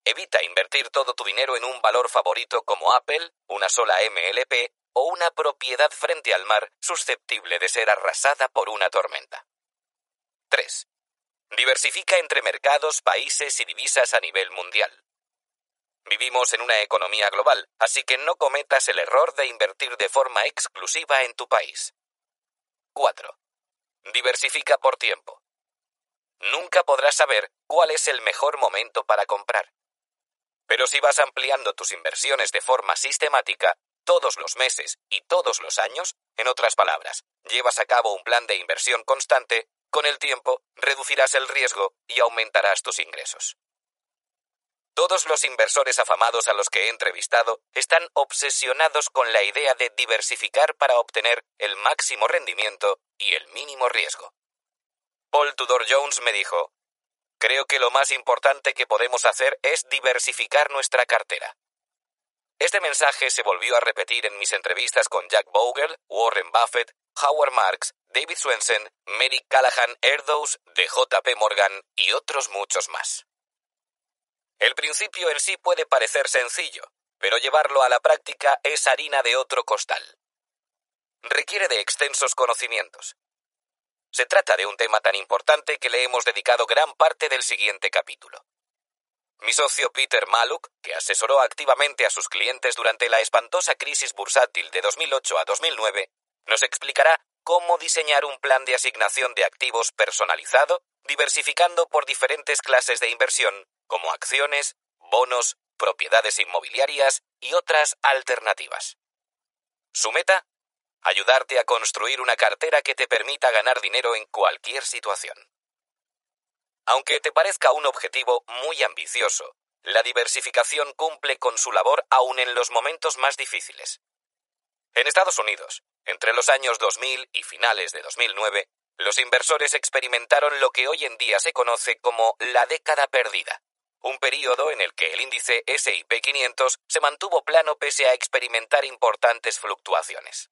Evita invertir todo tu dinero en un valor favorito como Apple, una sola MLP o una propiedad frente al mar susceptible de ser arrasada por una tormenta. 3. Diversifica entre mercados, países y divisas a nivel mundial. Vivimos en una economía global, así que no cometas el error de invertir de forma exclusiva en tu país. 4. Diversifica por tiempo. Nunca podrás saber cuál es el mejor momento para comprar. Pero si vas ampliando tus inversiones de forma sistemática, todos los meses y todos los años, en otras palabras, llevas a cabo un plan de inversión constante, con el tiempo reducirás el riesgo y aumentarás tus ingresos. Todos los inversores afamados a los que he entrevistado están obsesionados con la idea de diversificar para obtener el máximo rendimiento y el mínimo riesgo. Paul Tudor Jones me dijo, Creo que lo más importante que podemos hacer es diversificar nuestra cartera. Este mensaje se volvió a repetir en mis entrevistas con Jack Bogle, Warren Buffett, Howard Marks, David Swensen, Mary Callahan Erdos, de JP Morgan y otros muchos más. El principio en sí puede parecer sencillo, pero llevarlo a la práctica es harina de otro costal. Requiere de extensos conocimientos. Se trata de un tema tan importante que le hemos dedicado gran parte del siguiente capítulo. Mi socio Peter Maluk, que asesoró activamente a sus clientes durante la espantosa crisis bursátil de 2008 a 2009, nos explicará cómo diseñar un plan de asignación de activos personalizado, diversificando por diferentes clases de inversión como acciones, bonos, propiedades inmobiliarias y otras alternativas. Su meta, ayudarte a construir una cartera que te permita ganar dinero en cualquier situación. Aunque te parezca un objetivo muy ambicioso, la diversificación cumple con su labor aún en los momentos más difíciles. En Estados Unidos, entre los años 2000 y finales de 2009, los inversores experimentaron lo que hoy en día se conoce como la década perdida, un periodo en el que el índice SIP 500 se mantuvo plano pese a experimentar importantes fluctuaciones.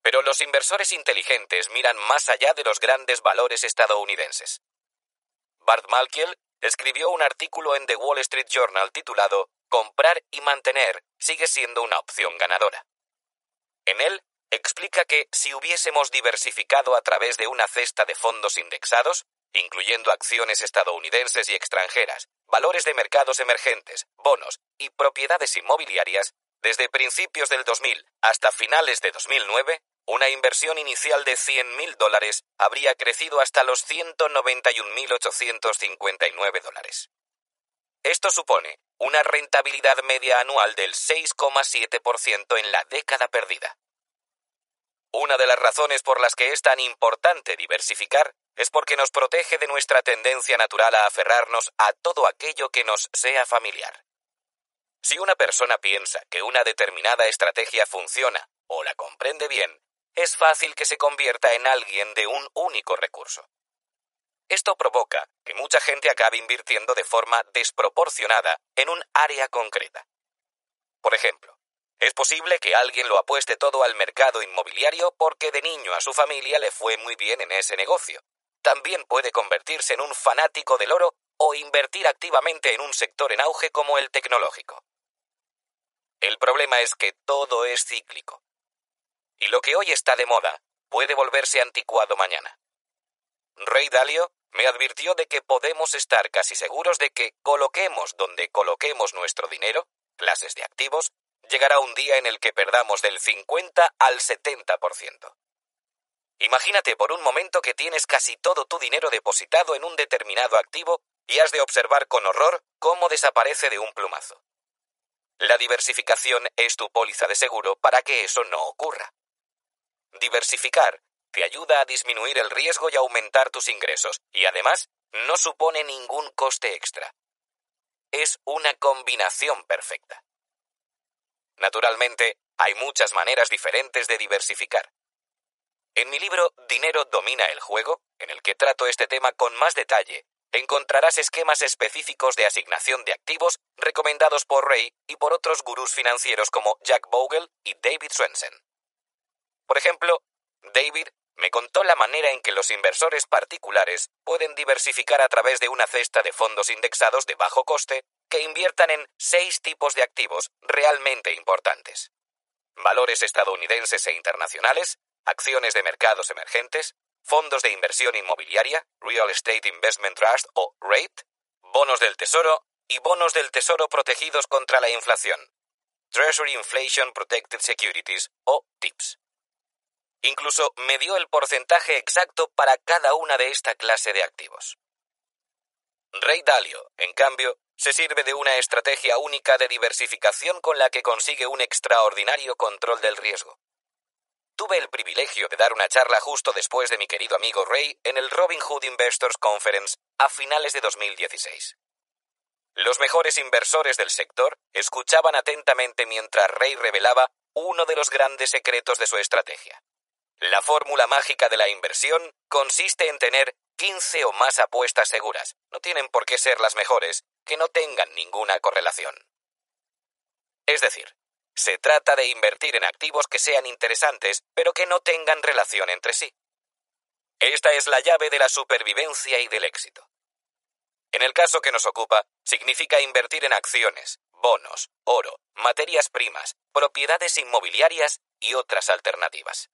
Pero los inversores inteligentes miran más allá de los grandes valores estadounidenses. Bart Malkiel escribió un artículo en The Wall Street Journal titulado Comprar y mantener sigue siendo una opción ganadora. En él explica que si hubiésemos diversificado a través de una cesta de fondos indexados, incluyendo acciones estadounidenses y extranjeras, valores de mercados emergentes, bonos y propiedades inmobiliarias, desde principios del 2000 hasta finales de 2009, una inversión inicial de 100.000 dólares habría crecido hasta los 191.859 dólares. Esto supone una rentabilidad media anual del 6,7% en la década perdida. Una de las razones por las que es tan importante diversificar es porque nos protege de nuestra tendencia natural a aferrarnos a todo aquello que nos sea familiar. Si una persona piensa que una determinada estrategia funciona o la comprende bien, es fácil que se convierta en alguien de un único recurso. Esto provoca que mucha gente acabe invirtiendo de forma desproporcionada en un área concreta. Por ejemplo, es posible que alguien lo apueste todo al mercado inmobiliario porque de niño a su familia le fue muy bien en ese negocio. También puede convertirse en un fanático del oro o invertir activamente en un sector en auge como el tecnológico. El problema es que todo es cíclico. Y lo que hoy está de moda puede volverse anticuado mañana. Rey Dalio me advirtió de que podemos estar casi seguros de que coloquemos donde coloquemos nuestro dinero, clases de activos, llegará un día en el que perdamos del 50 al 70%. Imagínate por un momento que tienes casi todo tu dinero depositado en un determinado activo y has de observar con horror cómo desaparece de un plumazo. La diversificación es tu póliza de seguro para que eso no ocurra. Diversificar te ayuda a disminuir el riesgo y aumentar tus ingresos, y además no supone ningún coste extra. Es una combinación perfecta. Naturalmente, hay muchas maneras diferentes de diversificar. En mi libro Dinero domina el juego, en el que trato este tema con más detalle, encontrarás esquemas específicos de asignación de activos recomendados por Ray y por otros gurús financieros como Jack Bogle y David Swensen. Por ejemplo, David me contó la manera en que los inversores particulares pueden diversificar a través de una cesta de fondos indexados de bajo coste que inviertan en seis tipos de activos realmente importantes. Valores estadounidenses e internacionales, acciones de mercados emergentes, fondos de inversión inmobiliaria, Real Estate Investment Trust o RATE, bonos del Tesoro y bonos del Tesoro protegidos contra la inflación, Treasury Inflation Protected Securities o TIPS. Incluso me dio el porcentaje exacto para cada una de esta clase de activos. Rey Dalio, en cambio, se sirve de una estrategia única de diversificación con la que consigue un extraordinario control del riesgo. Tuve el privilegio de dar una charla justo después de mi querido amigo Ray en el Robin Hood Investors Conference a finales de 2016. Los mejores inversores del sector escuchaban atentamente mientras Ray revelaba uno de los grandes secretos de su estrategia. La fórmula mágica de la inversión consiste en tener 15 o más apuestas seguras, no tienen por qué ser las mejores, que no tengan ninguna correlación. Es decir, se trata de invertir en activos que sean interesantes, pero que no tengan relación entre sí. Esta es la llave de la supervivencia y del éxito. En el caso que nos ocupa, significa invertir en acciones, bonos, oro, materias primas, propiedades inmobiliarias y otras alternativas.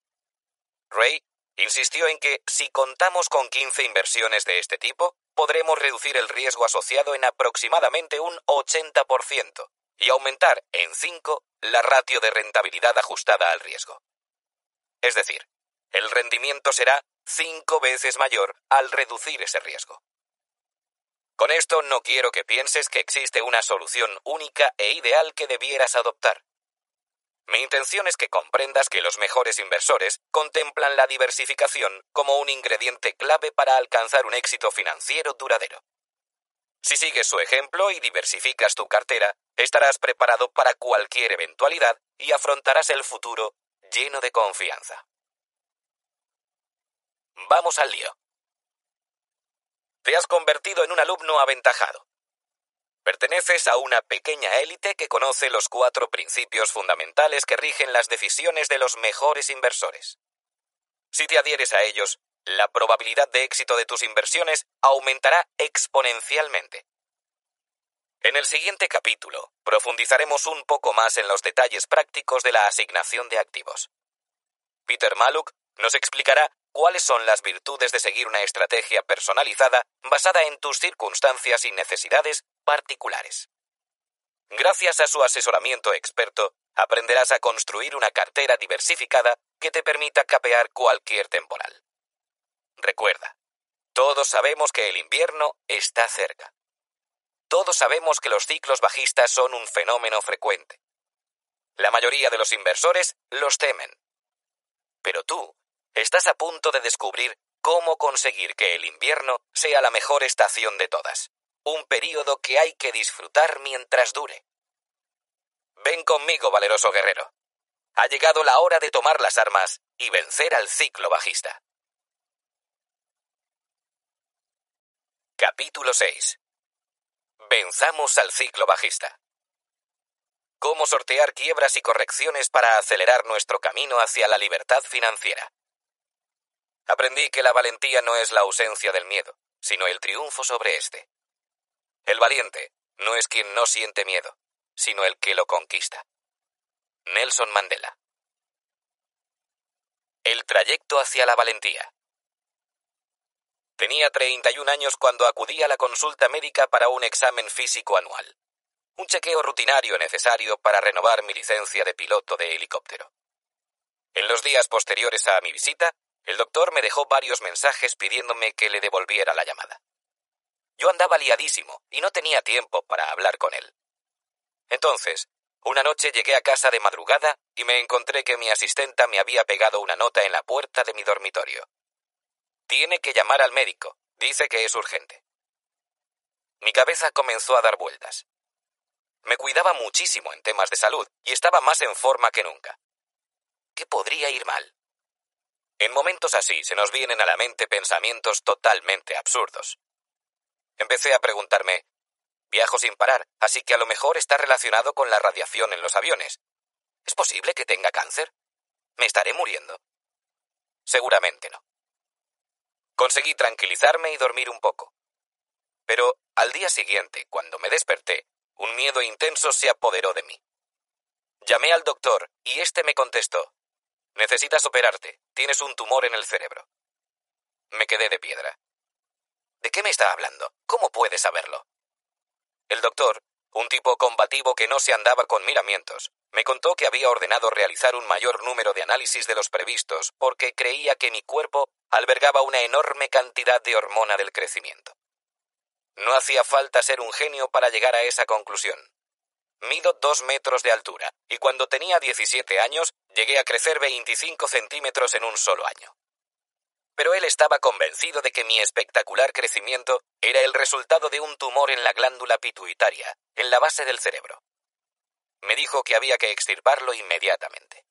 Ray insistió en que si contamos con 15 inversiones de este tipo, podremos reducir el riesgo asociado en aproximadamente un 80%, y aumentar en 5 la ratio de rentabilidad ajustada al riesgo. Es decir, el rendimiento será 5 veces mayor al reducir ese riesgo. Con esto no quiero que pienses que existe una solución única e ideal que debieras adoptar. Mi intención es que comprendas que los mejores inversores contemplan la diversificación como un ingrediente clave para alcanzar un éxito financiero duradero. Si sigues su ejemplo y diversificas tu cartera, estarás preparado para cualquier eventualidad y afrontarás el futuro lleno de confianza. Vamos al lío. Te has convertido en un alumno aventajado. Perteneces a una pequeña élite que conoce los cuatro principios fundamentales que rigen las decisiones de los mejores inversores. Si te adhieres a ellos, la probabilidad de éxito de tus inversiones aumentará exponencialmente. En el siguiente capítulo profundizaremos un poco más en los detalles prácticos de la asignación de activos. Peter Maluk, nos explicará cuáles son las virtudes de seguir una estrategia personalizada basada en tus circunstancias y necesidades particulares. Gracias a su asesoramiento experto, aprenderás a construir una cartera diversificada que te permita capear cualquier temporal. Recuerda, todos sabemos que el invierno está cerca. Todos sabemos que los ciclos bajistas son un fenómeno frecuente. La mayoría de los inversores los temen. Pero tú estás a punto de descubrir cómo conseguir que el invierno sea la mejor estación de todas, un período que hay que disfrutar mientras dure. Ven conmigo, valeroso guerrero. Ha llegado la hora de tomar las armas y vencer al ciclo bajista. Capítulo 6. Venzamos al ciclo bajista. Cómo sortear quiebras y correcciones para acelerar nuestro camino hacia la libertad financiera. Aprendí que la valentía no es la ausencia del miedo, sino el triunfo sobre éste. El valiente no es quien no siente miedo, sino el que lo conquista. Nelson Mandela. El trayecto hacia la valentía. Tenía 31 años cuando acudí a la consulta médica para un examen físico anual, un chequeo rutinario necesario para renovar mi licencia de piloto de helicóptero. En los días posteriores a mi visita, el doctor me dejó varios mensajes pidiéndome que le devolviera la llamada. Yo andaba liadísimo y no tenía tiempo para hablar con él. Entonces, una noche llegué a casa de madrugada y me encontré que mi asistenta me había pegado una nota en la puerta de mi dormitorio. Tiene que llamar al médico. Dice que es urgente. Mi cabeza comenzó a dar vueltas. Me cuidaba muchísimo en temas de salud y estaba más en forma que nunca. ¿Qué podría ir mal? En momentos así se nos vienen a la mente pensamientos totalmente absurdos. Empecé a preguntarme, viajo sin parar, así que a lo mejor está relacionado con la radiación en los aviones. ¿Es posible que tenga cáncer? ¿Me estaré muriendo? Seguramente no. Conseguí tranquilizarme y dormir un poco. Pero al día siguiente, cuando me desperté, un miedo intenso se apoderó de mí. Llamé al doctor y éste me contestó Necesitas operarte. Tienes un tumor en el cerebro. Me quedé de piedra. ¿De qué me está hablando? ¿Cómo puede saberlo? El doctor, un tipo combativo que no se andaba con miramientos, me contó que había ordenado realizar un mayor número de análisis de los previstos porque creía que mi cuerpo albergaba una enorme cantidad de hormona del crecimiento. No hacía falta ser un genio para llegar a esa conclusión. Mido dos metros de altura y cuando tenía 17 años llegué a crecer 25 centímetros en un solo año. Pero él estaba convencido de que mi espectacular crecimiento era el resultado de un tumor en la glándula pituitaria, en la base del cerebro. Me dijo que había que extirparlo inmediatamente.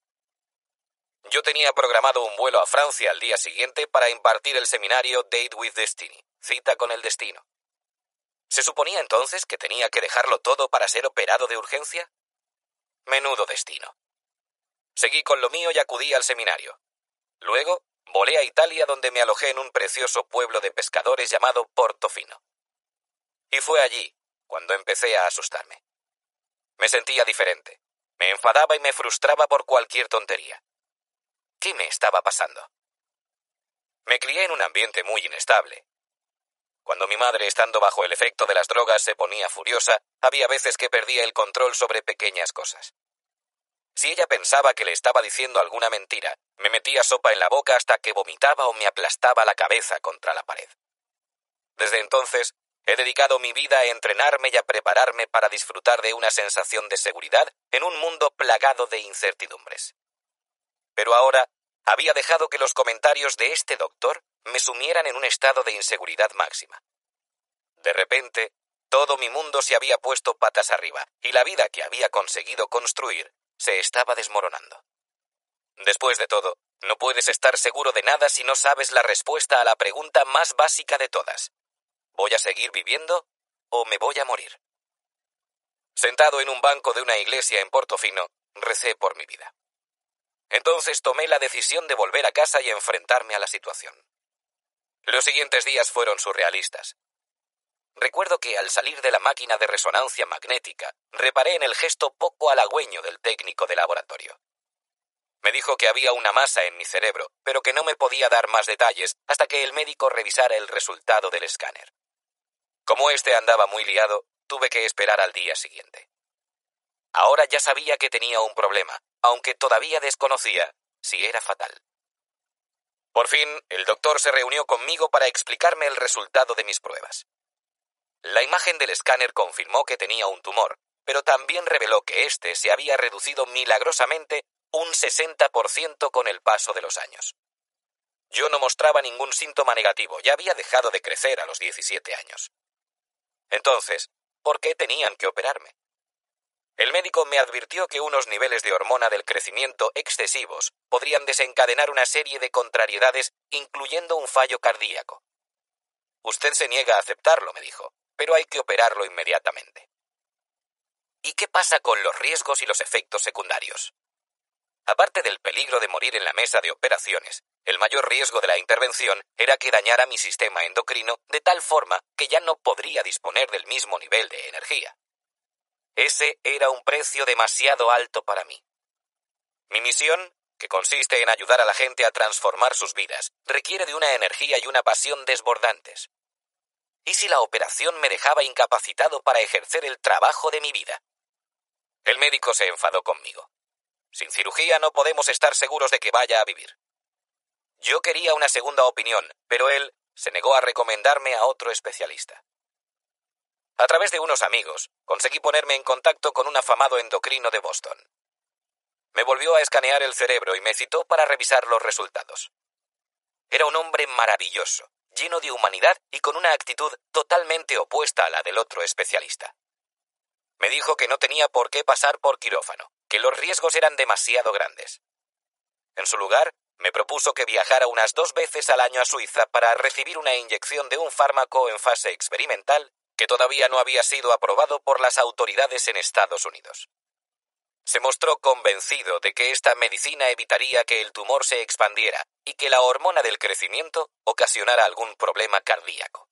Yo tenía programado un vuelo a Francia al día siguiente para impartir el seminario Date with Destiny, cita con el destino. ¿Se suponía entonces que tenía que dejarlo todo para ser operado de urgencia? Menudo destino. Seguí con lo mío y acudí al seminario. Luego, volé a Italia donde me alojé en un precioso pueblo de pescadores llamado Portofino. Y fue allí cuando empecé a asustarme. Me sentía diferente. Me enfadaba y me frustraba por cualquier tontería. ¿Qué me estaba pasando? Me crié en un ambiente muy inestable, cuando mi madre, estando bajo el efecto de las drogas, se ponía furiosa, había veces que perdía el control sobre pequeñas cosas. Si ella pensaba que le estaba diciendo alguna mentira, me metía sopa en la boca hasta que vomitaba o me aplastaba la cabeza contra la pared. Desde entonces, he dedicado mi vida a entrenarme y a prepararme para disfrutar de una sensación de seguridad en un mundo plagado de incertidumbres. Pero ahora había dejado que los comentarios de este doctor me sumieran en un estado de inseguridad máxima. De repente, todo mi mundo se había puesto patas arriba, y la vida que había conseguido construir se estaba desmoronando. Después de todo, no puedes estar seguro de nada si no sabes la respuesta a la pregunta más básica de todas. ¿Voy a seguir viviendo o me voy a morir? Sentado en un banco de una iglesia en Portofino, recé por mi vida. Entonces tomé la decisión de volver a casa y enfrentarme a la situación. Los siguientes días fueron surrealistas. Recuerdo que al salir de la máquina de resonancia magnética, reparé en el gesto poco halagüeño del técnico de laboratorio. Me dijo que había una masa en mi cerebro, pero que no me podía dar más detalles hasta que el médico revisara el resultado del escáner. Como este andaba muy liado, tuve que esperar al día siguiente. Ahora ya sabía que tenía un problema, aunque todavía desconocía si era fatal. Por fin, el doctor se reunió conmigo para explicarme el resultado de mis pruebas. La imagen del escáner confirmó que tenía un tumor, pero también reveló que éste se había reducido milagrosamente un 60% con el paso de los años. Yo no mostraba ningún síntoma negativo, ya había dejado de crecer a los 17 años. Entonces, ¿por qué tenían que operarme? El médico me advirtió que unos niveles de hormona del crecimiento excesivos podrían desencadenar una serie de contrariedades, incluyendo un fallo cardíaco. Usted se niega a aceptarlo, me dijo, pero hay que operarlo inmediatamente. ¿Y qué pasa con los riesgos y los efectos secundarios? Aparte del peligro de morir en la mesa de operaciones, el mayor riesgo de la intervención era que dañara mi sistema endocrino de tal forma que ya no podría disponer del mismo nivel de energía. Ese era un precio demasiado alto para mí. Mi misión, que consiste en ayudar a la gente a transformar sus vidas, requiere de una energía y una pasión desbordantes. ¿Y si la operación me dejaba incapacitado para ejercer el trabajo de mi vida? El médico se enfadó conmigo. Sin cirugía no podemos estar seguros de que vaya a vivir. Yo quería una segunda opinión, pero él se negó a recomendarme a otro especialista. A través de unos amigos, conseguí ponerme en contacto con un afamado endocrino de Boston. Me volvió a escanear el cerebro y me citó para revisar los resultados. Era un hombre maravilloso, lleno de humanidad y con una actitud totalmente opuesta a la del otro especialista. Me dijo que no tenía por qué pasar por quirófano, que los riesgos eran demasiado grandes. En su lugar, me propuso que viajara unas dos veces al año a Suiza para recibir una inyección de un fármaco en fase experimental que todavía no había sido aprobado por las autoridades en Estados Unidos. Se mostró convencido de que esta medicina evitaría que el tumor se expandiera y que la hormona del crecimiento ocasionara algún problema cardíaco.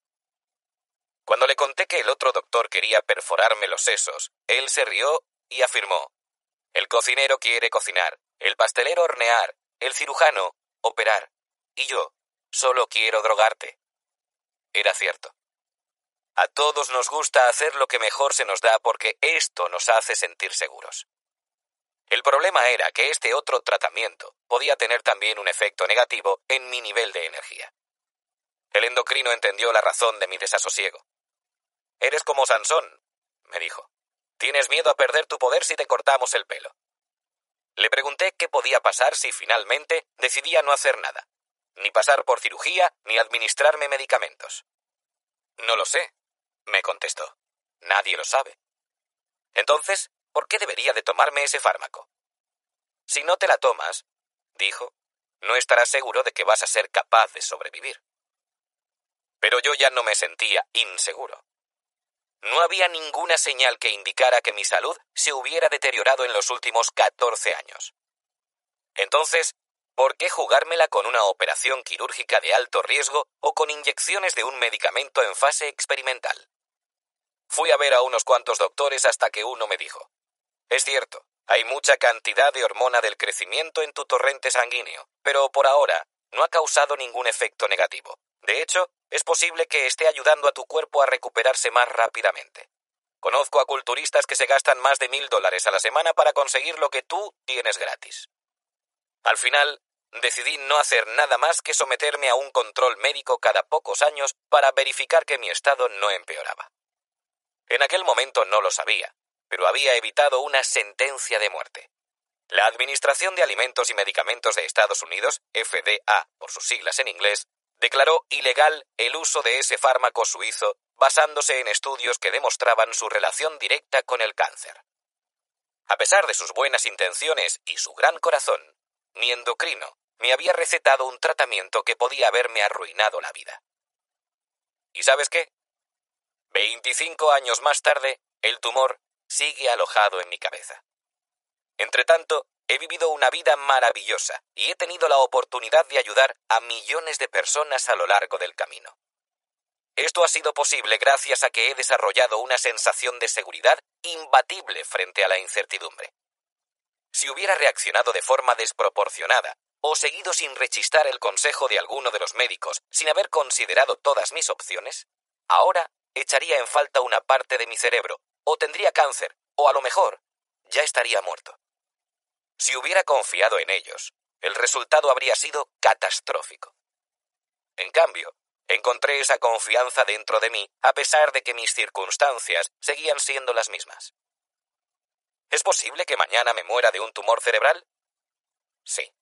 Cuando le conté que el otro doctor quería perforarme los sesos, él se rió y afirmó el cocinero quiere cocinar, el pastelero hornear, el cirujano operar, y yo solo quiero drogarte. Era cierto. A todos nos gusta hacer lo que mejor se nos da porque esto nos hace sentir seguros. El problema era que este otro tratamiento podía tener también un efecto negativo en mi nivel de energía. El endocrino entendió la razón de mi desasosiego. Eres como Sansón, me dijo. Tienes miedo a perder tu poder si te cortamos el pelo. Le pregunté qué podía pasar si finalmente decidía no hacer nada, ni pasar por cirugía, ni administrarme medicamentos. No lo sé, me contestó. Nadie lo sabe. Entonces, ¿por qué debería de tomarme ese fármaco? Si no te la tomas, dijo, no estarás seguro de que vas a ser capaz de sobrevivir. Pero yo ya no me sentía inseguro. No había ninguna señal que indicara que mi salud se hubiera deteriorado en los últimos 14 años. Entonces, ¿por qué jugármela con una operación quirúrgica de alto riesgo o con inyecciones de un medicamento en fase experimental? Fui a ver a unos cuantos doctores hasta que uno me dijo, es cierto, hay mucha cantidad de hormona del crecimiento en tu torrente sanguíneo, pero por ahora no ha causado ningún efecto negativo. De hecho, es posible que esté ayudando a tu cuerpo a recuperarse más rápidamente. Conozco a culturistas que se gastan más de mil dólares a la semana para conseguir lo que tú tienes gratis. Al final, decidí no hacer nada más que someterme a un control médico cada pocos años para verificar que mi estado no empeoraba. En aquel momento no lo sabía, pero había evitado una sentencia de muerte. La Administración de Alimentos y Medicamentos de Estados Unidos, FDA por sus siglas en inglés, declaró ilegal el uso de ese fármaco suizo basándose en estudios que demostraban su relación directa con el cáncer. A pesar de sus buenas intenciones y su gran corazón, mi endocrino me había recetado un tratamiento que podía haberme arruinado la vida. ¿Y sabes qué? Veinticinco años más tarde, el tumor sigue alojado en mi cabeza. Entretanto, He vivido una vida maravillosa y he tenido la oportunidad de ayudar a millones de personas a lo largo del camino. Esto ha sido posible gracias a que he desarrollado una sensación de seguridad imbatible frente a la incertidumbre. Si hubiera reaccionado de forma desproporcionada, o seguido sin rechistar el consejo de alguno de los médicos, sin haber considerado todas mis opciones, ahora echaría en falta una parte de mi cerebro, o tendría cáncer, o a lo mejor ya estaría muerto. Si hubiera confiado en ellos, el resultado habría sido catastrófico. En cambio, encontré esa confianza dentro de mí a pesar de que mis circunstancias seguían siendo las mismas. ¿Es posible que mañana me muera de un tumor cerebral? Sí.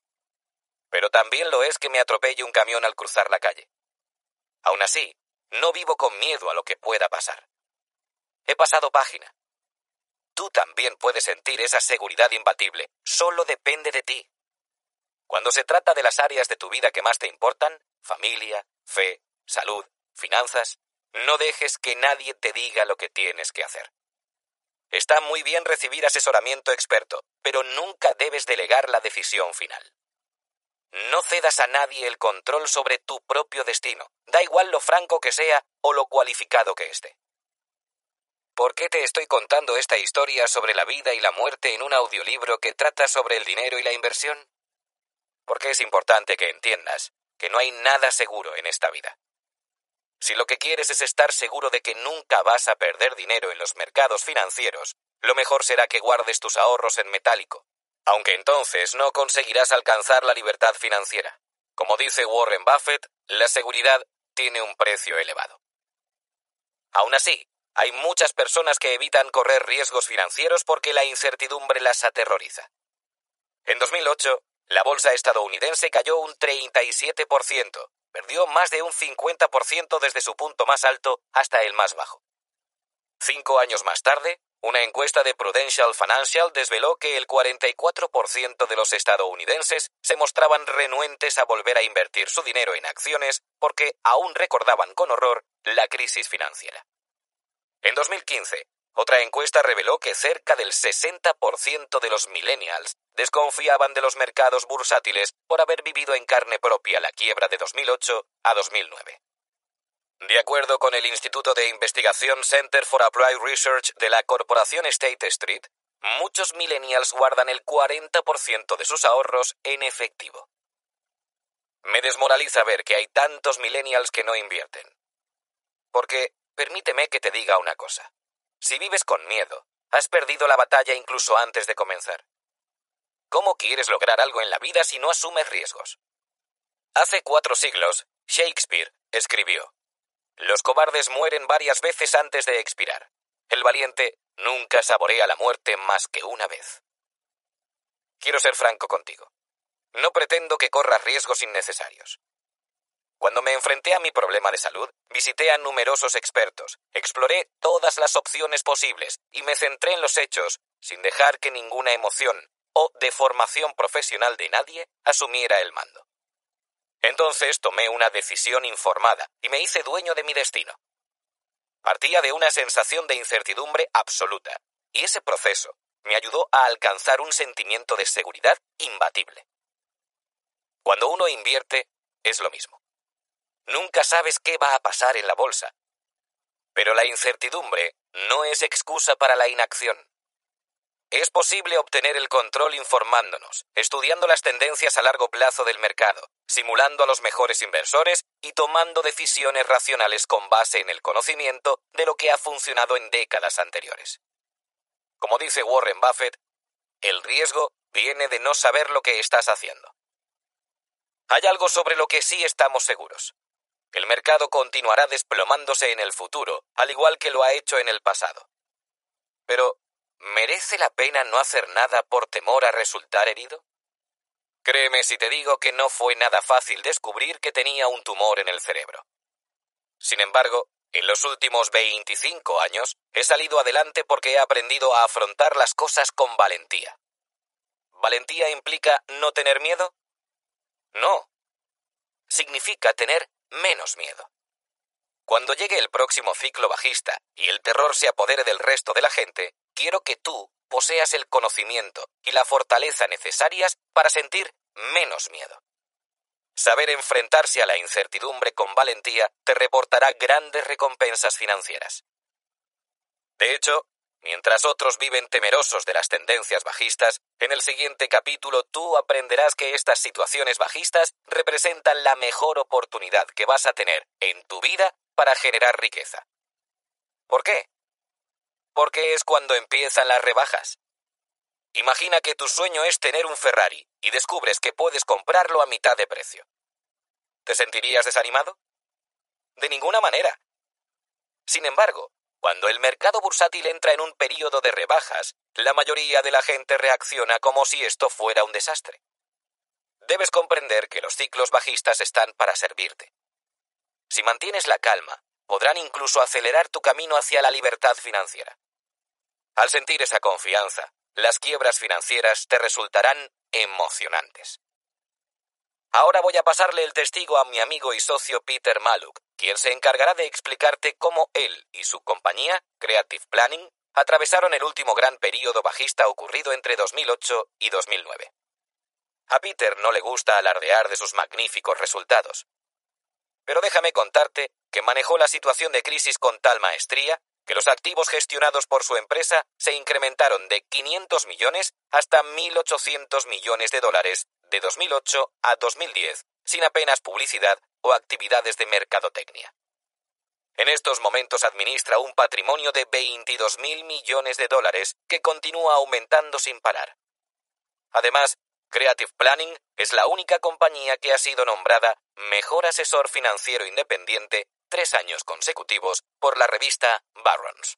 Pero también lo es que me atropelle un camión al cruzar la calle. Aún así, no vivo con miedo a lo que pueda pasar. He pasado página. Tú también puedes sentir esa seguridad imbatible. Solo depende de ti. Cuando se trata de las áreas de tu vida que más te importan, familia, fe, salud, finanzas, no dejes que nadie te diga lo que tienes que hacer. Está muy bien recibir asesoramiento experto, pero nunca debes delegar la decisión final. No cedas a nadie el control sobre tu propio destino, da igual lo franco que sea o lo cualificado que esté. ¿Por qué te estoy contando esta historia sobre la vida y la muerte en un audiolibro que trata sobre el dinero y la inversión? Porque es importante que entiendas que no hay nada seguro en esta vida. Si lo que quieres es estar seguro de que nunca vas a perder dinero en los mercados financieros, lo mejor será que guardes tus ahorros en metálico, aunque entonces no conseguirás alcanzar la libertad financiera. Como dice Warren Buffett, la seguridad tiene un precio elevado. Aún así, hay muchas personas que evitan correr riesgos financieros porque la incertidumbre las aterroriza. En 2008, la bolsa estadounidense cayó un 37%, perdió más de un 50% desde su punto más alto hasta el más bajo. Cinco años más tarde, una encuesta de Prudential Financial desveló que el 44% de los estadounidenses se mostraban renuentes a volver a invertir su dinero en acciones porque aún recordaban con horror la crisis financiera. En 2015, otra encuesta reveló que cerca del 60% de los millennials desconfiaban de los mercados bursátiles por haber vivido en carne propia la quiebra de 2008 a 2009. De acuerdo con el Instituto de Investigación Center for Applied Research de la corporación State Street, muchos millennials guardan el 40% de sus ahorros en efectivo. Me desmoraliza ver que hay tantos millennials que no invierten. Porque, permíteme que te diga una cosa. Si vives con miedo, has perdido la batalla incluso antes de comenzar. ¿Cómo quieres lograr algo en la vida si no asumes riesgos? Hace cuatro siglos, Shakespeare escribió, los cobardes mueren varias veces antes de expirar. El valiente nunca saborea la muerte más que una vez. Quiero ser franco contigo. No pretendo que corras riesgos innecesarios. Cuando me enfrenté a mi problema de salud, visité a numerosos expertos, exploré todas las opciones posibles y me centré en los hechos, sin dejar que ninguna emoción o deformación profesional de nadie asumiera el mando. Entonces tomé una decisión informada y me hice dueño de mi destino. Partía de una sensación de incertidumbre absoluta, y ese proceso me ayudó a alcanzar un sentimiento de seguridad imbatible. Cuando uno invierte, es lo mismo. Nunca sabes qué va a pasar en la bolsa. Pero la incertidumbre no es excusa para la inacción. Es posible obtener el control informándonos, estudiando las tendencias a largo plazo del mercado, simulando a los mejores inversores y tomando decisiones racionales con base en el conocimiento de lo que ha funcionado en décadas anteriores. Como dice Warren Buffett, el riesgo viene de no saber lo que estás haciendo. Hay algo sobre lo que sí estamos seguros. El mercado continuará desplomándose en el futuro, al igual que lo ha hecho en el pasado. Pero, ¿merece la pena no hacer nada por temor a resultar herido? Créeme si te digo que no fue nada fácil descubrir que tenía un tumor en el cerebro. Sin embargo, en los últimos 25 años he salido adelante porque he aprendido a afrontar las cosas con valentía. ¿Valentía implica no tener miedo? No. Significa tener menos miedo. Cuando llegue el próximo ciclo bajista y el terror se apodere del resto de la gente, quiero que tú poseas el conocimiento y la fortaleza necesarias para sentir menos miedo. Saber enfrentarse a la incertidumbre con valentía te reportará grandes recompensas financieras. De hecho, Mientras otros viven temerosos de las tendencias bajistas, en el siguiente capítulo tú aprenderás que estas situaciones bajistas representan la mejor oportunidad que vas a tener en tu vida para generar riqueza. ¿Por qué? Porque es cuando empiezan las rebajas. Imagina que tu sueño es tener un Ferrari y descubres que puedes comprarlo a mitad de precio. ¿Te sentirías desanimado? De ninguna manera. Sin embargo, cuando el mercado bursátil entra en un periodo de rebajas, la mayoría de la gente reacciona como si esto fuera un desastre. Debes comprender que los ciclos bajistas están para servirte. Si mantienes la calma, podrán incluso acelerar tu camino hacia la libertad financiera. Al sentir esa confianza, las quiebras financieras te resultarán emocionantes. Ahora voy a pasarle el testigo a mi amigo y socio Peter Maluk, quien se encargará de explicarte cómo él y su compañía, Creative Planning, atravesaron el último gran período bajista ocurrido entre 2008 y 2009. A Peter no le gusta alardear de sus magníficos resultados. Pero déjame contarte que manejó la situación de crisis con tal maestría que los activos gestionados por su empresa se incrementaron de 500 millones hasta 1.800 millones de dólares de 2008 a 2010, sin apenas publicidad o actividades de mercadotecnia. En estos momentos administra un patrimonio de 22.000 millones de dólares que continúa aumentando sin parar. Además, Creative Planning es la única compañía que ha sido nombrada Mejor Asesor Financiero Independiente tres años consecutivos por la revista Barrons.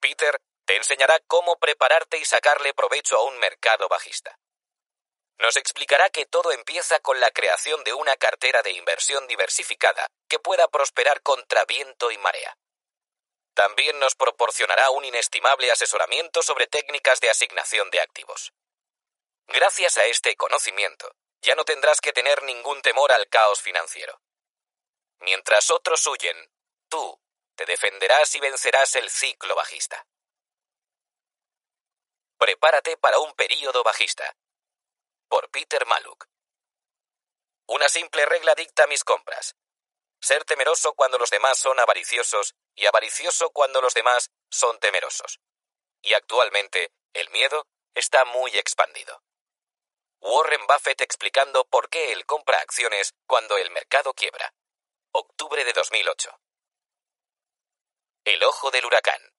Peter te enseñará cómo prepararte y sacarle provecho a un mercado bajista. Nos explicará que todo empieza con la creación de una cartera de inversión diversificada que pueda prosperar contra viento y marea. También nos proporcionará un inestimable asesoramiento sobre técnicas de asignación de activos. Gracias a este conocimiento, ya no tendrás que tener ningún temor al caos financiero. Mientras otros huyen, tú te defenderás y vencerás el ciclo bajista. Prepárate para un período bajista por Peter Maluk. Una simple regla dicta mis compras. Ser temeroso cuando los demás son avariciosos y avaricioso cuando los demás son temerosos. Y actualmente el miedo está muy expandido. Warren Buffett explicando por qué él compra acciones cuando el mercado quiebra. Octubre de 2008. El ojo del huracán.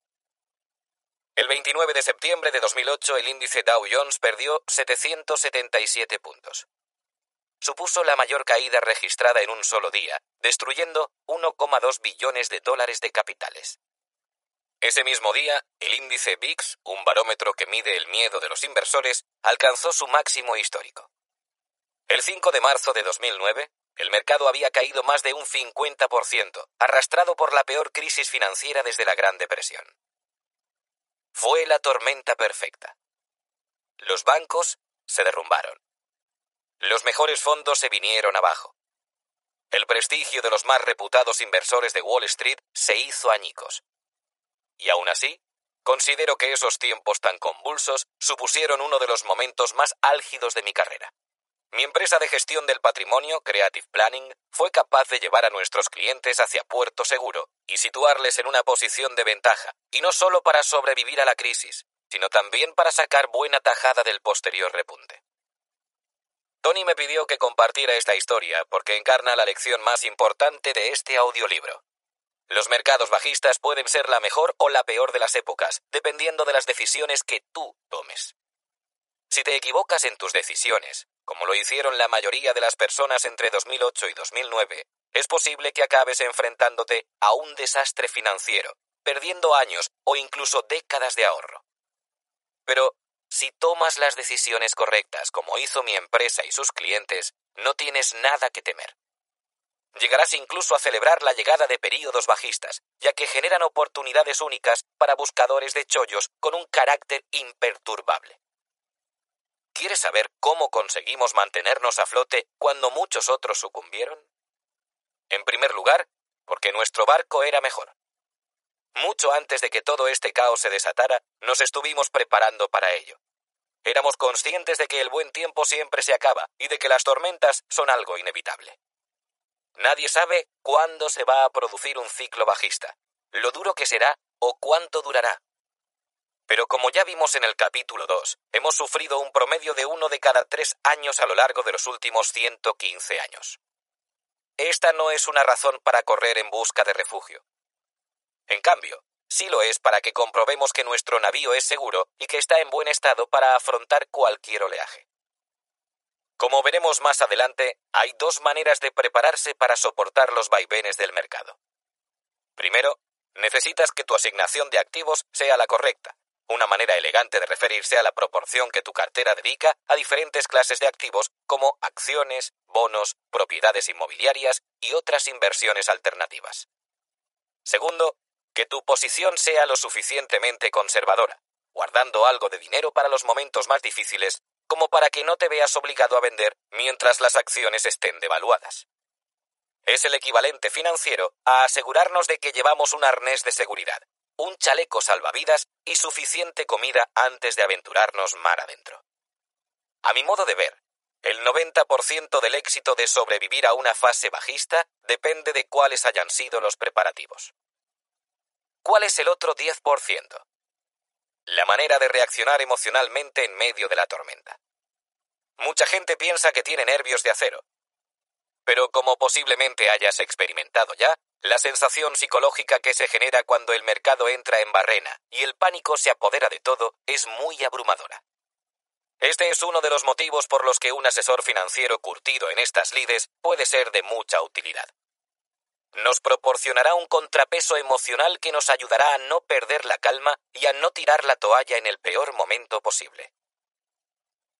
El 29 de septiembre de 2008 el índice Dow Jones perdió 777 puntos. Supuso la mayor caída registrada en un solo día, destruyendo 1,2 billones de dólares de capitales. Ese mismo día, el índice VIX, un barómetro que mide el miedo de los inversores, alcanzó su máximo histórico. El 5 de marzo de 2009, el mercado había caído más de un 50%, arrastrado por la peor crisis financiera desde la Gran Depresión. Fue la tormenta perfecta. Los bancos se derrumbaron. Los mejores fondos se vinieron abajo. El prestigio de los más reputados inversores de Wall Street se hizo añicos. Y aún así, considero que esos tiempos tan convulsos supusieron uno de los momentos más álgidos de mi carrera. Mi empresa de gestión del patrimonio, Creative Planning, fue capaz de llevar a nuestros clientes hacia puerto seguro y situarles en una posición de ventaja, y no solo para sobrevivir a la crisis, sino también para sacar buena tajada del posterior repunte. Tony me pidió que compartiera esta historia porque encarna la lección más importante de este audiolibro. Los mercados bajistas pueden ser la mejor o la peor de las épocas, dependiendo de las decisiones que tú tomes. Si te equivocas en tus decisiones, como lo hicieron la mayoría de las personas entre 2008 y 2009, es posible que acabes enfrentándote a un desastre financiero, perdiendo años o incluso décadas de ahorro. Pero, si tomas las decisiones correctas como hizo mi empresa y sus clientes, no tienes nada que temer. Llegarás incluso a celebrar la llegada de períodos bajistas, ya que generan oportunidades únicas para buscadores de chollos con un carácter imperturbable. ¿Quieres saber cómo conseguimos mantenernos a flote cuando muchos otros sucumbieron? En primer lugar, porque nuestro barco era mejor. Mucho antes de que todo este caos se desatara, nos estuvimos preparando para ello. Éramos conscientes de que el buen tiempo siempre se acaba y de que las tormentas son algo inevitable. Nadie sabe cuándo se va a producir un ciclo bajista, lo duro que será o cuánto durará, Pero como ya vimos en el capítulo 2, hemos sufrido un promedio de uno de cada tres años a lo largo de los últimos 115 años. Esta no es una razón para correr en busca de refugio. En cambio, sí lo es para que comprobemos que nuestro navío es seguro y que está en buen estado para afrontar cualquier oleaje. Como veremos más adelante, hay dos maneras de prepararse para soportar los vaivenes del mercado. Primero, necesitas que tu asignación de activos sea la correcta, una manera elegante de referirse a la proporción que tu cartera dedica a diferentes clases de activos como acciones, bonos, propiedades inmobiliarias y otras inversiones alternativas. Segundo, que tu posición sea lo suficientemente conservadora, guardando algo de dinero para los momentos más difíciles, como para que no te veas obligado a vender mientras las acciones estén devaluadas. Es el equivalente financiero a asegurarnos de que llevamos un arnés de seguridad, un chaleco salvavidas y suficiente comida antes de aventurarnos mar adentro. A mi modo de ver, el 90% del éxito de sobrevivir a una fase bajista depende de cuáles hayan sido los preparativos. ¿Cuál es el otro 10%? La manera de reaccionar emocionalmente en medio de la tormenta. Mucha gente piensa que tiene nervios de acero. Pero como posiblemente hayas experimentado ya, la sensación psicológica que se genera cuando el mercado entra en barrena y el pánico se apodera de todo es muy abrumadora. Este es uno de los motivos por los que un asesor financiero curtido en estas lides puede ser de mucha utilidad. Nos proporcionará un contrapeso emocional que nos ayudará a no perder la calma y a no tirar la toalla en el peor momento posible.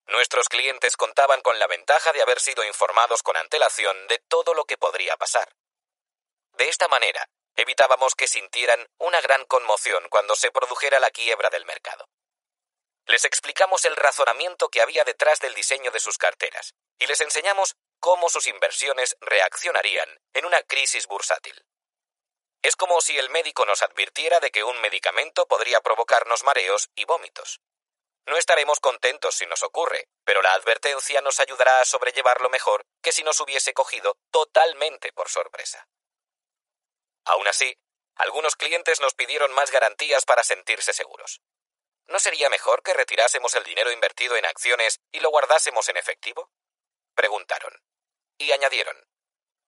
Nuestros clientes contaban con la ventaja de haber sido informados con antelación de todo lo que podría pasar. De esta manera, evitábamos que sintieran una gran conmoción cuando se produjera la quiebra del mercado. Les explicamos el razonamiento que había detrás del diseño de sus carteras y les enseñamos cómo sus inversiones reaccionarían en una crisis bursátil. Es como si el médico nos advirtiera de que un medicamento podría provocarnos mareos y vómitos. No estaremos contentos si nos ocurre, pero la advertencia nos ayudará a sobrellevarlo mejor que si nos hubiese cogido totalmente por sorpresa. Aún así, algunos clientes nos pidieron más garantías para sentirse seguros. ¿No sería mejor que retirásemos el dinero invertido en acciones y lo guardásemos en efectivo? Preguntaron. Y añadieron.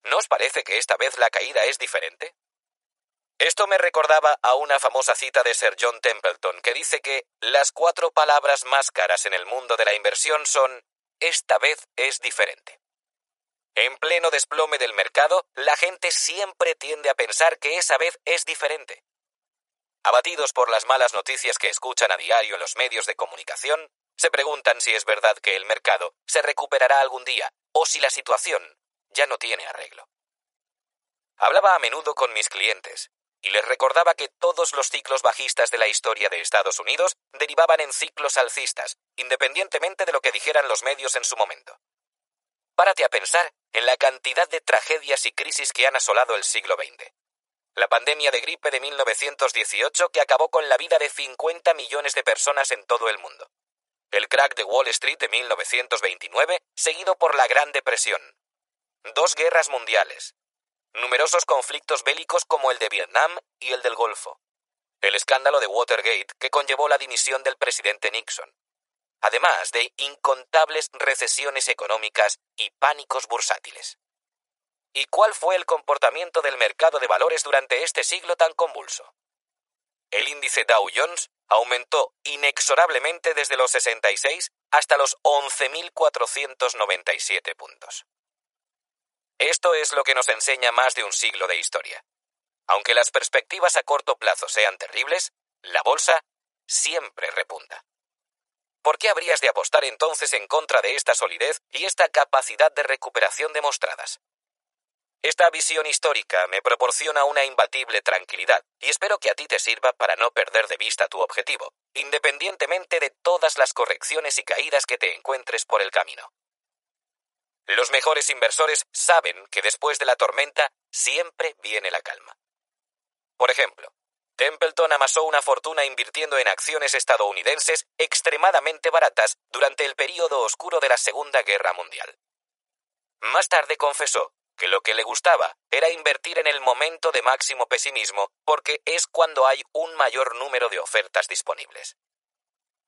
¿No os parece que esta vez la caída es diferente? Esto me recordaba a una famosa cita de Sir John Templeton que dice que las cuatro palabras más caras en el mundo de la inversión son esta vez es diferente. En pleno desplome del mercado, la gente siempre tiende a pensar que esa vez es diferente. Abatidos por las malas noticias que escuchan a diario en los medios de comunicación, se preguntan si es verdad que el mercado se recuperará algún día o si la situación ya no tiene arreglo. Hablaba a menudo con mis clientes y les recordaba que todos los ciclos bajistas de la historia de Estados Unidos derivaban en ciclos alcistas, independientemente de lo que dijeran los medios en su momento. Párate a pensar en la cantidad de tragedias y crisis que han asolado el siglo XX. La pandemia de gripe de 1918 que acabó con la vida de 50 millones de personas en todo el mundo. El crack de Wall Street de 1929, seguido por la Gran Depresión. Dos guerras mundiales. Numerosos conflictos bélicos como el de Vietnam y el del Golfo. El escándalo de Watergate que conllevó la dimisión del presidente Nixon además de incontables recesiones económicas y pánicos bursátiles. ¿Y cuál fue el comportamiento del mercado de valores durante este siglo tan convulso? El índice Dow Jones aumentó inexorablemente desde los 66 hasta los 11.497 puntos. Esto es lo que nos enseña más de un siglo de historia. Aunque las perspectivas a corto plazo sean terribles, la bolsa siempre repunta. ¿Por qué habrías de apostar entonces en contra de esta solidez y esta capacidad de recuperación demostradas? Esta visión histórica me proporciona una imbatible tranquilidad y espero que a ti te sirva para no perder de vista tu objetivo, independientemente de todas las correcciones y caídas que te encuentres por el camino. Los mejores inversores saben que después de la tormenta siempre viene la calma. Por ejemplo, Templeton amasó una fortuna invirtiendo en acciones estadounidenses extremadamente baratas durante el período oscuro de la Segunda Guerra Mundial. Más tarde confesó que lo que le gustaba era invertir en el momento de máximo pesimismo porque es cuando hay un mayor número de ofertas disponibles.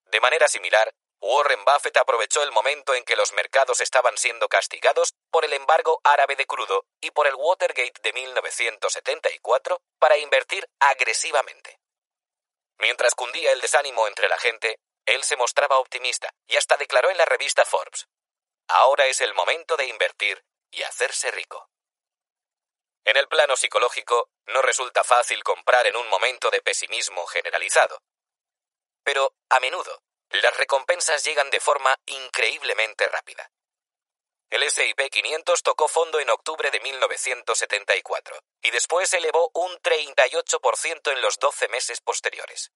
De manera similar, Warren Buffett aprovechó el momento en que los mercados estaban siendo castigados por el embargo árabe de crudo y por el Watergate de 1974 para invertir agresivamente. Mientras cundía el desánimo entre la gente, él se mostraba optimista y hasta declaró en la revista Forbes, Ahora es el momento de invertir y hacerse rico. En el plano psicológico, no resulta fácil comprar en un momento de pesimismo generalizado. Pero, a menudo, las recompensas llegan de forma increíblemente rápida. El S&P 500 tocó fondo en octubre de 1974 y después elevó un 38% en los 12 meses posteriores.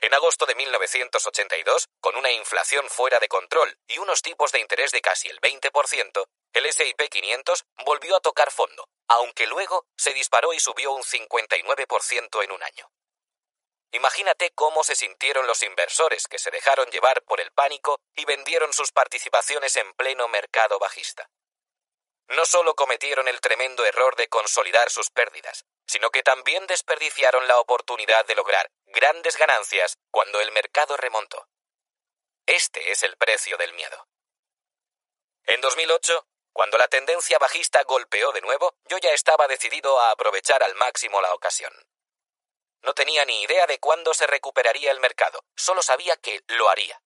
En agosto de 1982, con una inflación fuera de control y unos tipos de interés de casi el 20%, el S&P 500 volvió a tocar fondo, aunque luego se disparó y subió un 59% en un año. Imagínate cómo se sintieron los inversores que se dejaron llevar por el pánico y vendieron sus participaciones en pleno mercado bajista. No solo cometieron el tremendo error de consolidar sus pérdidas, sino que también desperdiciaron la oportunidad de lograr grandes ganancias cuando el mercado remontó. Este es el precio del miedo. En 2008, cuando la tendencia bajista golpeó de nuevo, yo ya estaba decidido a aprovechar al máximo la ocasión. No tenía ni idea de cuándo se recuperaría el mercado, solo sabía que lo haría.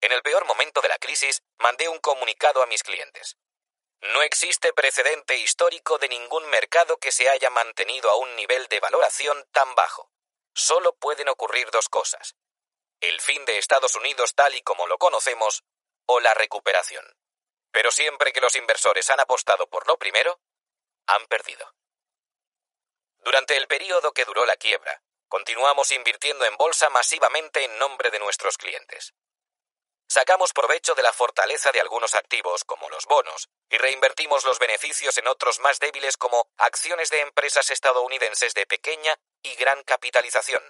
En el peor momento de la crisis, mandé un comunicado a mis clientes. No existe precedente histórico de ningún mercado que se haya mantenido a un nivel de valoración tan bajo. Solo pueden ocurrir dos cosas. El fin de Estados Unidos tal y como lo conocemos o la recuperación. Pero siempre que los inversores han apostado por lo primero, han perdido. Durante el periodo que duró la quiebra, continuamos invirtiendo en bolsa masivamente en nombre de nuestros clientes. Sacamos provecho de la fortaleza de algunos activos, como los bonos, y reinvertimos los beneficios en otros más débiles como acciones de empresas estadounidenses de pequeña y gran capitalización,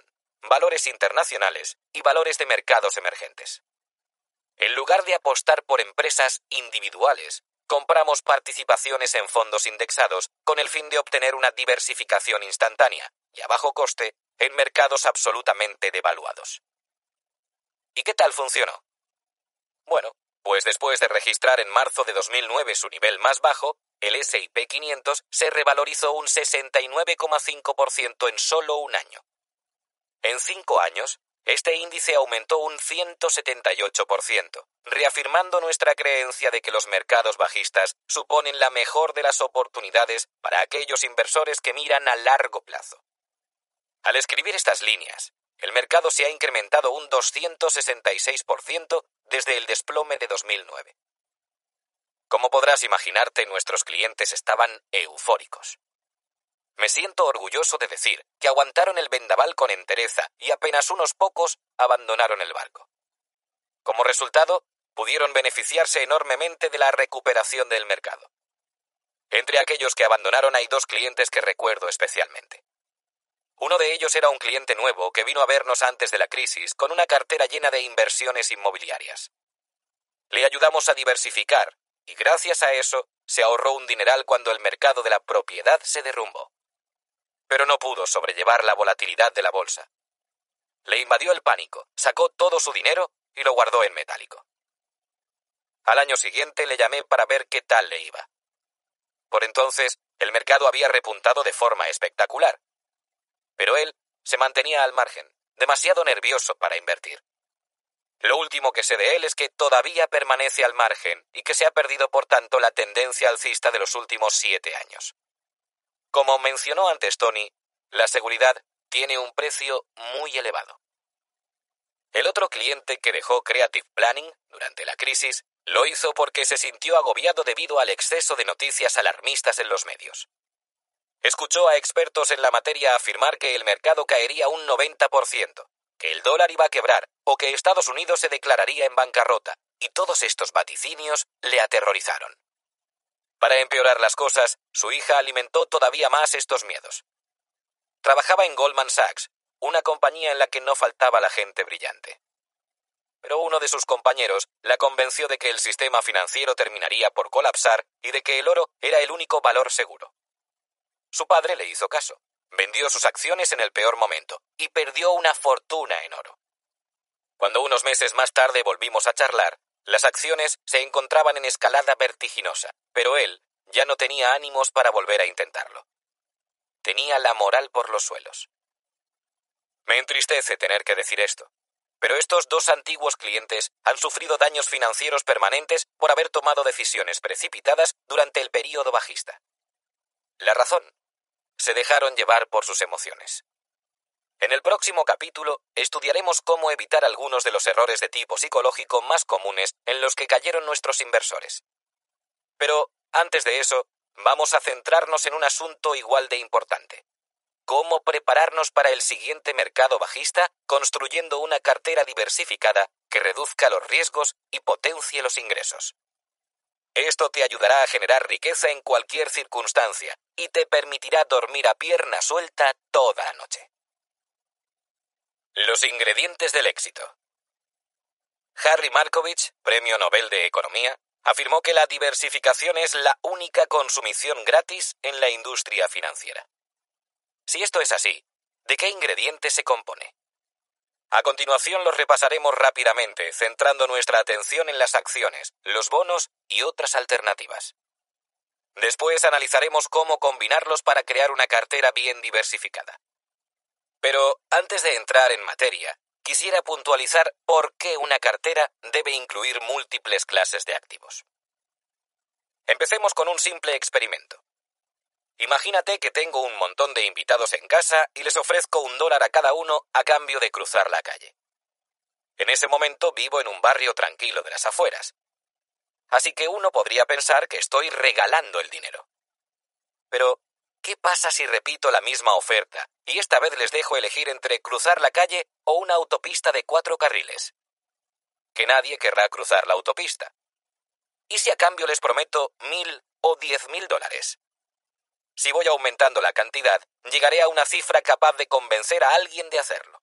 valores internacionales y valores de mercados emergentes. En lugar de apostar por empresas individuales, compramos participaciones en fondos indexados con el fin de obtener una diversificación instantánea y a bajo coste en mercados absolutamente devaluados. ¿Y qué tal funcionó? Bueno, pues después de registrar en marzo de 2009 su nivel más bajo, el S&P 500 se revalorizó un 69,5% en solo un año. En cinco años, este índice aumentó un 178%, reafirmando nuestra creencia de que los mercados bajistas suponen la mejor de las oportunidades para aquellos inversores que miran a largo plazo. Al escribir estas líneas, el mercado se ha incrementado un 266% desde el desplome de 2009. Como podrás imaginarte, nuestros clientes estaban eufóricos. Me siento orgulloso de decir que aguantaron el vendaval con entereza y apenas unos pocos abandonaron el barco. Como resultado, pudieron beneficiarse enormemente de la recuperación del mercado. Entre aquellos que abandonaron hay dos clientes que recuerdo especialmente. Uno de ellos era un cliente nuevo que vino a vernos antes de la crisis con una cartera llena de inversiones inmobiliarias. Le ayudamos a diversificar y gracias a eso se ahorró un dineral cuando el mercado de la propiedad se derrumbó. Pero no pudo sobrellevar la volatilidad de la bolsa. Le invadió el pánico, sacó todo su dinero y lo guardó en metálico. Al año siguiente le llamé para ver qué tal le iba. Por entonces, el mercado había repuntado de forma espectacular pero él se mantenía al margen, demasiado nervioso para invertir. Lo último que sé de él es que todavía permanece al margen y que se ha perdido por tanto la tendencia alcista de los últimos siete años. Como mencionó antes Tony, la seguridad tiene un precio muy elevado. El otro cliente que dejó Creative Planning durante la crisis lo hizo porque se sintió agobiado debido al exceso de noticias alarmistas en los medios. Escuchó a expertos en la materia afirmar que el mercado caería un 90%, que el dólar iba a quebrar o que Estados Unidos se declararía en bancarrota, y todos estos vaticinios le aterrorizaron. Para empeorar las cosas, su hija alimentó todavía más estos miedos. Trabajaba en Goldman Sachs, una compañía en la que no faltaba la gente brillante. Pero uno de sus compañeros la convenció de que el sistema financiero terminaría por colapsar y de que el oro era el único valor seguro. Su padre le hizo caso. Vendió sus acciones en el peor momento y perdió una fortuna en oro. Cuando unos meses más tarde volvimos a charlar, las acciones se encontraban en escalada vertiginosa, pero él ya no tenía ánimos para volver a intentarlo. Tenía la moral por los suelos. Me entristece tener que decir esto, pero estos dos antiguos clientes han sufrido daños financieros permanentes por haber tomado decisiones precipitadas durante el período bajista. La razón. Se dejaron llevar por sus emociones. En el próximo capítulo estudiaremos cómo evitar algunos de los errores de tipo psicológico más comunes en los que cayeron nuestros inversores. Pero, antes de eso, vamos a centrarnos en un asunto igual de importante. Cómo prepararnos para el siguiente mercado bajista construyendo una cartera diversificada que reduzca los riesgos y potencie los ingresos. Esto te ayudará a generar riqueza en cualquier circunstancia y te permitirá dormir a pierna suelta toda la noche. Los ingredientes del éxito. Harry Markovich, Premio Nobel de Economía, afirmó que la diversificación es la única consumición gratis en la industria financiera. Si esto es así, ¿de qué ingredientes se compone? A continuación los repasaremos rápidamente, centrando nuestra atención en las acciones, los bonos y otras alternativas. Después analizaremos cómo combinarlos para crear una cartera bien diversificada. Pero antes de entrar en materia, quisiera puntualizar por qué una cartera debe incluir múltiples clases de activos. Empecemos con un simple experimento. Imagínate que tengo un montón de invitados en casa y les ofrezco un dólar a cada uno a cambio de cruzar la calle. En ese momento vivo en un barrio tranquilo de las afueras. Así que uno podría pensar que estoy regalando el dinero. Pero, ¿qué pasa si repito la misma oferta y esta vez les dejo elegir entre cruzar la calle o una autopista de cuatro carriles? Que nadie querrá cruzar la autopista. ¿Y si a cambio les prometo mil o diez mil dólares? Si voy aumentando la cantidad, llegaré a una cifra capaz de convencer a alguien de hacerlo.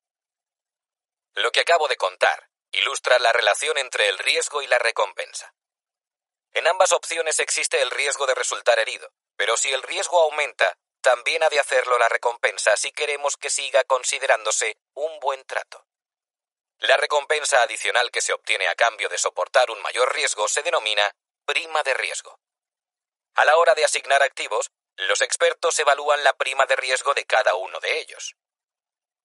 Lo que acabo de contar ilustra la relación entre el riesgo y la recompensa. En ambas opciones existe el riesgo de resultar herido, pero si el riesgo aumenta, también ha de hacerlo la recompensa si queremos que siga considerándose un buen trato. La recompensa adicional que se obtiene a cambio de soportar un mayor riesgo se denomina prima de riesgo. A la hora de asignar activos, los expertos evalúan la prima de riesgo de cada uno de ellos.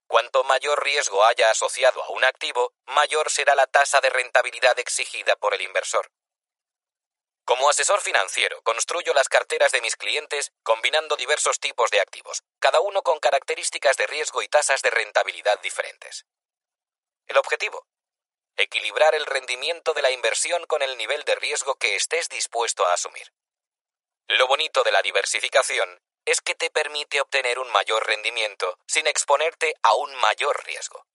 Cuanto mayor riesgo haya asociado a un activo, mayor será la tasa de rentabilidad exigida por el inversor. Como asesor financiero, construyo las carteras de mis clientes combinando diversos tipos de activos, cada uno con características de riesgo y tasas de rentabilidad diferentes. El objetivo, equilibrar el rendimiento de la inversión con el nivel de riesgo que estés dispuesto a asumir. Lo bonito de la diversificación es que te permite obtener un mayor rendimiento sin exponerte a un mayor riesgo.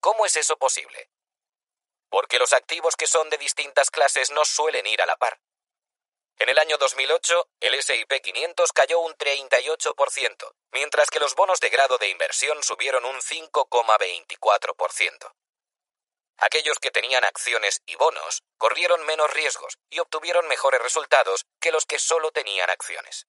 ¿Cómo es eso posible? Porque los activos que son de distintas clases no suelen ir a la par. En el año 2008, el SIP 500 cayó un 38%, mientras que los bonos de grado de inversión subieron un 5,24%. Aquellos que tenían acciones y bonos corrieron menos riesgos y obtuvieron mejores resultados que los que solo tenían acciones.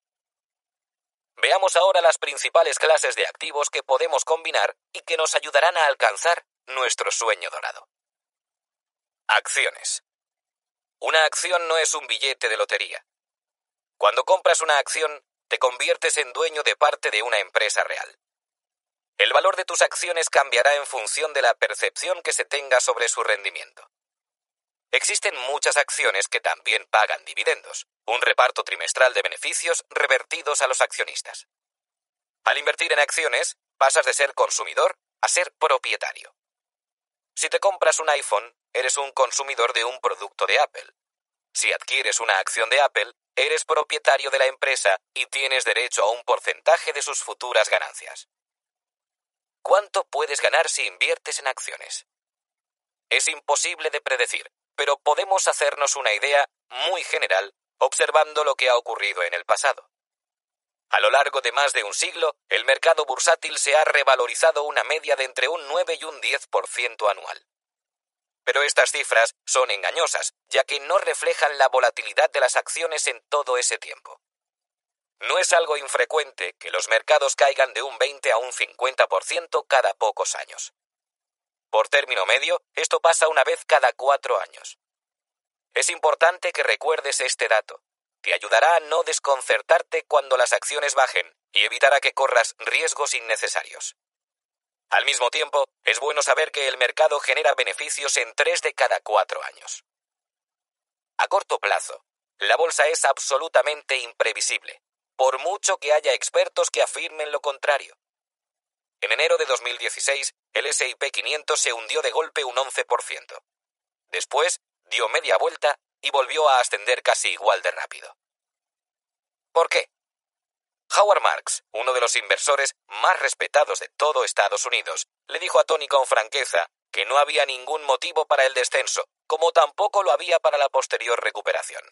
Veamos ahora las principales clases de activos que podemos combinar y que nos ayudarán a alcanzar nuestro sueño dorado. Acciones. Una acción no es un billete de lotería. Cuando compras una acción, te conviertes en dueño de parte de una empresa real. El valor de tus acciones cambiará en función de la percepción que se tenga sobre su rendimiento. Existen muchas acciones que también pagan dividendos, un reparto trimestral de beneficios revertidos a los accionistas. Al invertir en acciones, pasas de ser consumidor a ser propietario. Si te compras un iPhone, eres un consumidor de un producto de Apple. Si adquieres una acción de Apple, eres propietario de la empresa y tienes derecho a un porcentaje de sus futuras ganancias. ¿Cuánto puedes ganar si inviertes en acciones? Es imposible de predecir, pero podemos hacernos una idea muy general observando lo que ha ocurrido en el pasado. A lo largo de más de un siglo, el mercado bursátil se ha revalorizado una media de entre un 9 y un 10% anual. Pero estas cifras son engañosas, ya que no reflejan la volatilidad de las acciones en todo ese tiempo. No es algo infrecuente que los mercados caigan de un 20 a un 50% cada pocos años. Por término medio, esto pasa una vez cada cuatro años. Es importante que recuerdes este dato. Te ayudará a no desconcertarte cuando las acciones bajen y evitará que corras riesgos innecesarios. Al mismo tiempo, es bueno saber que el mercado genera beneficios en tres de cada cuatro años. A corto plazo, la bolsa es absolutamente imprevisible, por mucho que haya expertos que afirmen lo contrario. En enero de 2016, el SIP 500 se hundió de golpe un 11%. Después, dio media vuelta y volvió a ascender casi igual de rápido. ¿Por qué? Howard Marks, uno de los inversores más respetados de todo Estados Unidos, le dijo a Tony con franqueza que no había ningún motivo para el descenso, como tampoco lo había para la posterior recuperación.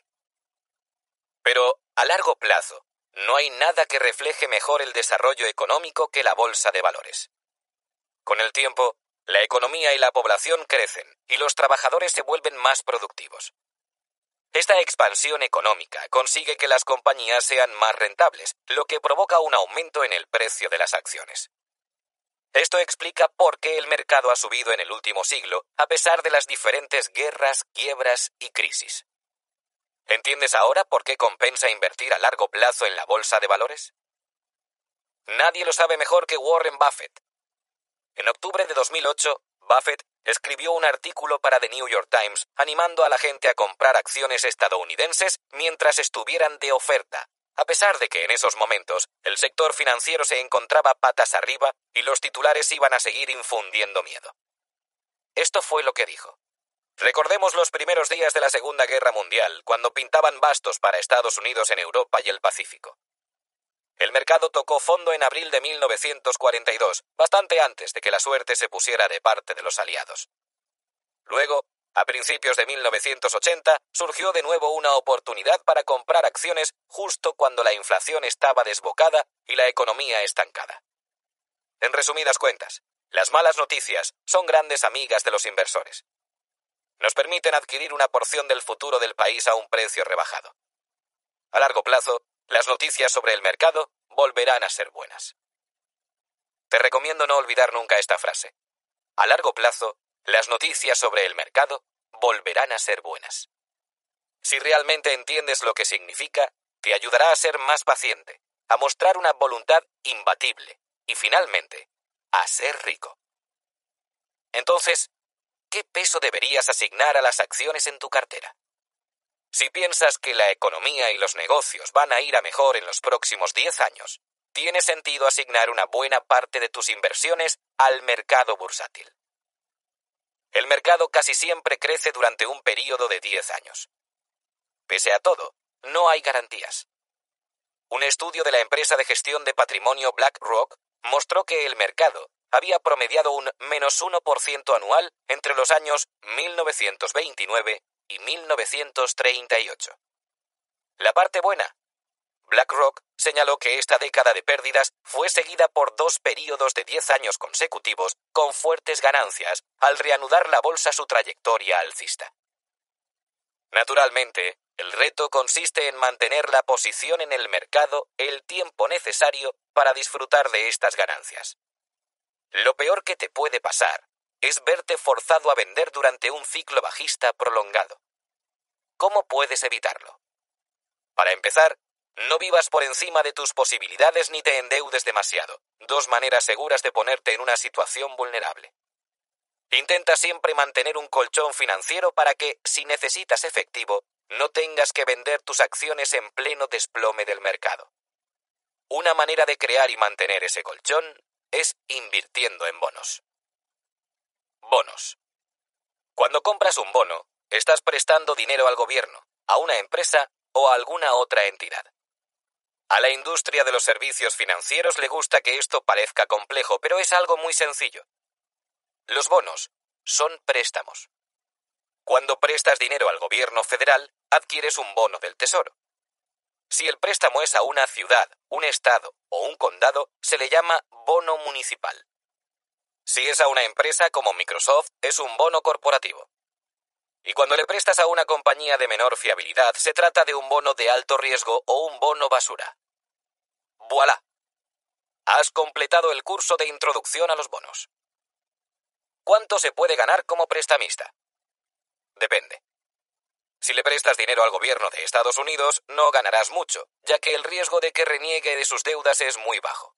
Pero, a largo plazo, no hay nada que refleje mejor el desarrollo económico que la bolsa de valores. Con el tiempo, la economía y la población crecen y los trabajadores se vuelven más productivos. Esta expansión económica consigue que las compañías sean más rentables, lo que provoca un aumento en el precio de las acciones. Esto explica por qué el mercado ha subido en el último siglo, a pesar de las diferentes guerras, quiebras y crisis. ¿Entiendes ahora por qué compensa invertir a largo plazo en la bolsa de valores? Nadie lo sabe mejor que Warren Buffett. En octubre de 2008, Buffett escribió un artículo para The New York Times animando a la gente a comprar acciones estadounidenses mientras estuvieran de oferta, a pesar de que en esos momentos el sector financiero se encontraba patas arriba y los titulares iban a seguir infundiendo miedo. Esto fue lo que dijo. Recordemos los primeros días de la Segunda Guerra Mundial, cuando pintaban bastos para Estados Unidos en Europa y el Pacífico. El mercado tocó fondo en abril de 1942, bastante antes de que la suerte se pusiera de parte de los aliados. Luego, a principios de 1980, surgió de nuevo una oportunidad para comprar acciones justo cuando la inflación estaba desbocada y la economía estancada. En resumidas cuentas, las malas noticias son grandes amigas de los inversores. Nos permiten adquirir una porción del futuro del país a un precio rebajado. A largo plazo, las noticias sobre el mercado volverán a ser buenas. Te recomiendo no olvidar nunca esta frase. A largo plazo, las noticias sobre el mercado volverán a ser buenas. Si realmente entiendes lo que significa, te ayudará a ser más paciente, a mostrar una voluntad imbatible y finalmente, a ser rico. Entonces, ¿qué peso deberías asignar a las acciones en tu cartera? Si piensas que la economía y los negocios van a ir a mejor en los próximos 10 años, tiene sentido asignar una buena parte de tus inversiones al mercado bursátil. El mercado casi siempre crece durante un periodo de 10 años. Pese a todo, no hay garantías. Un estudio de la empresa de gestión de patrimonio BlackRock mostró que el mercado había promediado un menos 1% anual entre los años 1929 y 1938. La parte buena. BlackRock señaló que esta década de pérdidas fue seguida por dos periodos de 10 años consecutivos con fuertes ganancias al reanudar la bolsa su trayectoria alcista. Naturalmente, el reto consiste en mantener la posición en el mercado el tiempo necesario para disfrutar de estas ganancias. Lo peor que te puede pasar es verte forzado a vender durante un ciclo bajista prolongado. ¿Cómo puedes evitarlo? Para empezar, no vivas por encima de tus posibilidades ni te endeudes demasiado, dos maneras seguras de ponerte en una situación vulnerable. Intenta siempre mantener un colchón financiero para que, si necesitas efectivo, no tengas que vender tus acciones en pleno desplome del mercado. Una manera de crear y mantener ese colchón es invirtiendo en bonos. Bonos. Cuando compras un bono, estás prestando dinero al gobierno, a una empresa o a alguna otra entidad. A la industria de los servicios financieros le gusta que esto parezca complejo, pero es algo muy sencillo. Los bonos son préstamos. Cuando prestas dinero al gobierno federal, adquieres un bono del Tesoro. Si el préstamo es a una ciudad, un estado o un condado, se le llama bono municipal. Si es a una empresa como Microsoft, es un bono corporativo. Y cuando le prestas a una compañía de menor fiabilidad, se trata de un bono de alto riesgo o un bono basura. ¡Voilà! Has completado el curso de introducción a los bonos. ¿cuánto se puede ganar como prestamista? Depende. Si le prestas dinero al gobierno de Estados Unidos, no ganarás mucho, ya que el riesgo de que reniegue de sus deudas es muy bajo.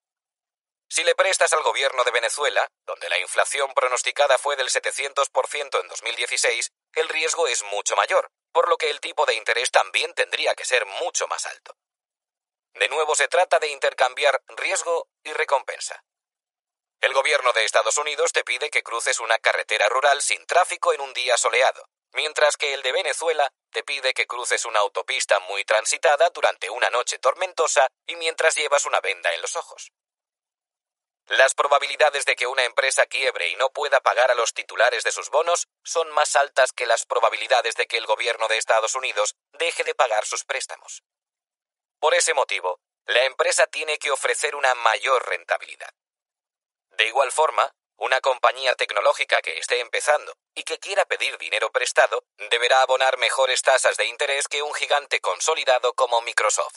Si le prestas al gobierno de Venezuela, donde la inflación pronosticada fue del 700% en 2016, el riesgo es mucho mayor, por lo que el tipo de interés también tendría que ser mucho más alto. De nuevo se trata de intercambiar riesgo y recompensa. El gobierno de Estados Unidos te pide que cruces una carretera rural sin tráfico en un día soleado, mientras que el de Venezuela te pide que cruces una autopista muy transitada durante una noche tormentosa y mientras llevas una venda en los ojos. Las probabilidades de que una empresa quiebre y no pueda pagar a los titulares de sus bonos son más altas que las probabilidades de que el gobierno de Estados Unidos deje de pagar sus préstamos. Por ese motivo, la empresa tiene que ofrecer una mayor rentabilidad. De igual forma, una compañía tecnológica que esté empezando y que quiera pedir dinero prestado deberá abonar mejores tasas de interés que un gigante consolidado como Microsoft.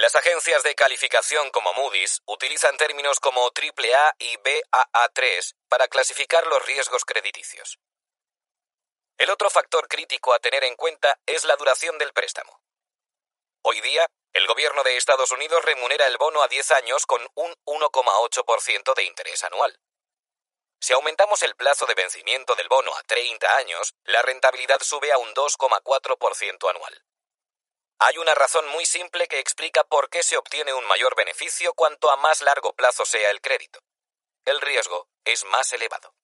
Las agencias de calificación como Moody's utilizan términos como AAA y BAA3 para clasificar los riesgos crediticios. El otro factor crítico a tener en cuenta es la duración del préstamo. Hoy día, el gobierno de Estados Unidos remunera el bono a 10 años con un 1,8% de interés anual. Si aumentamos el plazo de vencimiento del bono a 30 años, la rentabilidad sube a un 2,4% anual. Hay una razón muy simple que explica por qué se obtiene un mayor beneficio cuanto a más largo plazo sea el crédito. El riesgo es más elevado.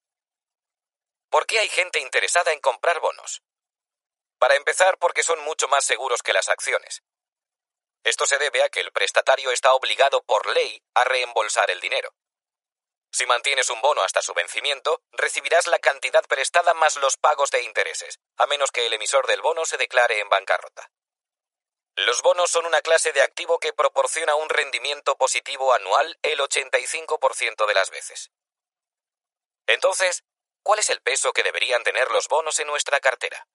¿Por qué hay gente interesada en comprar bonos? Para empezar, porque son mucho más seguros que las acciones. Esto se debe a que el prestatario está obligado por ley a reembolsar el dinero. Si mantienes un bono hasta su vencimiento, recibirás la cantidad prestada más los pagos de intereses, a menos que el emisor del bono se declare en bancarrota. Los bonos son una clase de activo que proporciona un rendimiento positivo anual el 85% de las veces. Entonces, ¿cuál es el peso que deberían tener los bonos en nuestra cartera?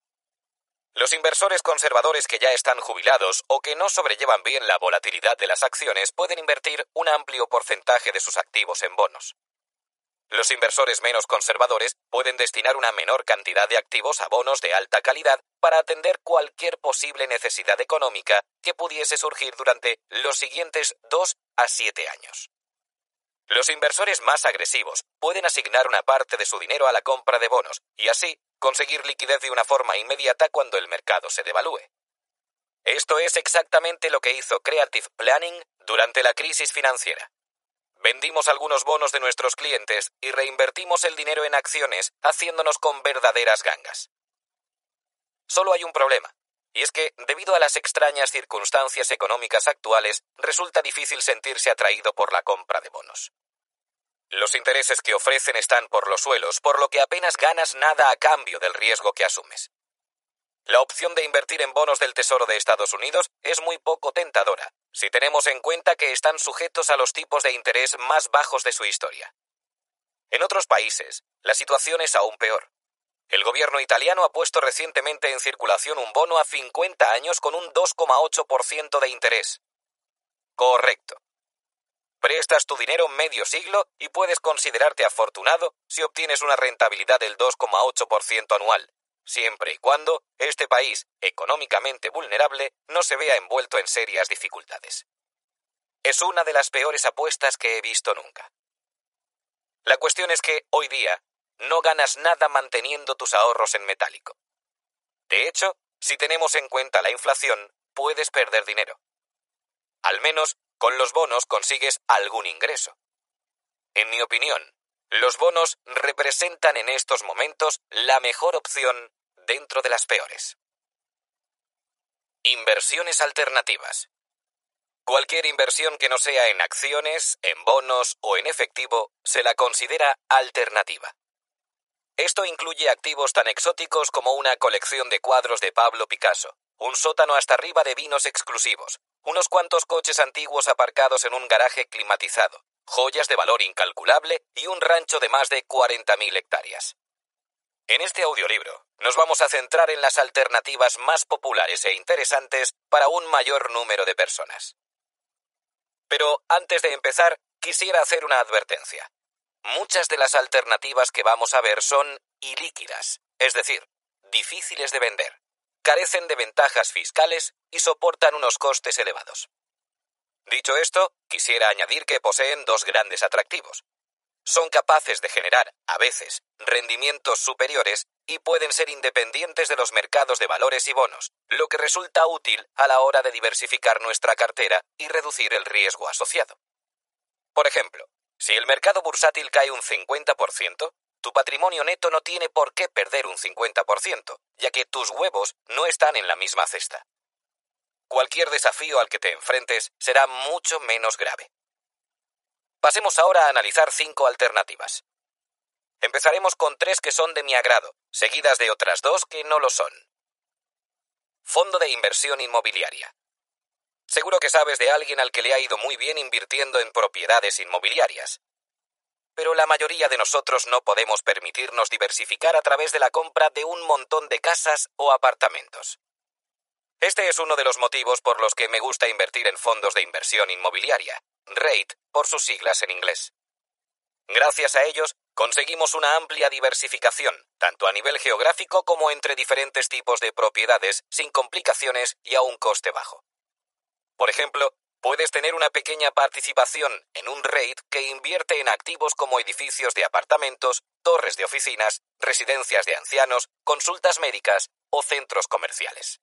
Los inversores conservadores que ya están jubilados o que no sobrellevan bien la volatilidad de las acciones pueden invertir un amplio porcentaje de sus activos en bonos. Los inversores menos conservadores pueden destinar una menor cantidad de activos a bonos de alta calidad para atender cualquier posible necesidad económica que pudiese surgir durante los siguientes dos a siete años. Los inversores más agresivos pueden asignar una parte de su dinero a la compra de bonos y así conseguir liquidez de una forma inmediata cuando el mercado se devalúe. Esto es exactamente lo que hizo Creative Planning durante la crisis financiera. Vendimos algunos bonos de nuestros clientes y reinvertimos el dinero en acciones, haciéndonos con verdaderas gangas. Solo hay un problema, y es que, debido a las extrañas circunstancias económicas actuales, resulta difícil sentirse atraído por la compra de bonos. Los intereses que ofrecen están por los suelos, por lo que apenas ganas nada a cambio del riesgo que asumes. La opción de invertir en bonos del Tesoro de Estados Unidos es muy poco tentadora, si tenemos en cuenta que están sujetos a los tipos de interés más bajos de su historia. En otros países, la situación es aún peor. El gobierno italiano ha puesto recientemente en circulación un bono a 50 años con un 2,8% de interés. Correcto. Prestas tu dinero medio siglo y puedes considerarte afortunado si obtienes una rentabilidad del 2,8% anual, siempre y cuando este país, económicamente vulnerable, no se vea envuelto en serias dificultades. Es una de las peores apuestas que he visto nunca. La cuestión es que, hoy día, no ganas nada manteniendo tus ahorros en metálico. De hecho, si tenemos en cuenta la inflación, puedes perder dinero. Al menos, con los bonos consigues algún ingreso. En mi opinión, los bonos representan en estos momentos la mejor opción dentro de las peores. Inversiones alternativas. Cualquier inversión que no sea en acciones, en bonos o en efectivo se la considera alternativa. Esto incluye activos tan exóticos como una colección de cuadros de Pablo Picasso, un sótano hasta arriba de vinos exclusivos, unos cuantos coches antiguos aparcados en un garaje climatizado, joyas de valor incalculable y un rancho de más de 40.000 hectáreas. En este audiolibro nos vamos a centrar en las alternativas más populares e interesantes para un mayor número de personas. Pero antes de empezar, quisiera hacer una advertencia. Muchas de las alternativas que vamos a ver son ilíquidas, es decir, difíciles de vender, carecen de ventajas fiscales y soportan unos costes elevados. Dicho esto, quisiera añadir que poseen dos grandes atractivos. Son capaces de generar, a veces, rendimientos superiores y pueden ser independientes de los mercados de valores y bonos, lo que resulta útil a la hora de diversificar nuestra cartera y reducir el riesgo asociado. Por ejemplo, si el mercado bursátil cae un 50%, tu patrimonio neto no tiene por qué perder un 50%, ya que tus huevos no están en la misma cesta. Cualquier desafío al que te enfrentes será mucho menos grave. Pasemos ahora a analizar cinco alternativas. Empezaremos con tres que son de mi agrado, seguidas de otras dos que no lo son. Fondo de inversión inmobiliaria. Seguro que sabes de alguien al que le ha ido muy bien invirtiendo en propiedades inmobiliarias. Pero la mayoría de nosotros no podemos permitirnos diversificar a través de la compra de un montón de casas o apartamentos. Este es uno de los motivos por los que me gusta invertir en fondos de inversión inmobiliaria, REIT por sus siglas en inglés. Gracias a ellos, conseguimos una amplia diversificación, tanto a nivel geográfico como entre diferentes tipos de propiedades, sin complicaciones y a un coste bajo. Por ejemplo, puedes tener una pequeña participación en un REIT que invierte en activos como edificios de apartamentos, torres de oficinas, residencias de ancianos, consultas médicas o centros comerciales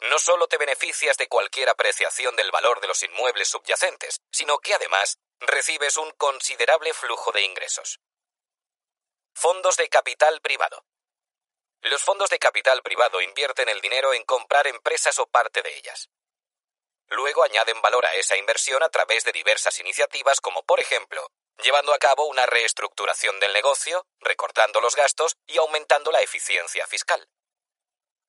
no solo te beneficias de cualquier apreciación del valor de los inmuebles subyacentes, sino que además recibes un considerable flujo de ingresos. Fondos de capital privado. Los fondos de capital privado invierten el dinero en comprar empresas o parte de ellas. Luego añaden valor a esa inversión a través de diversas iniciativas como, por ejemplo, llevando a cabo una reestructuración del negocio, recortando los gastos y aumentando la eficiencia fiscal.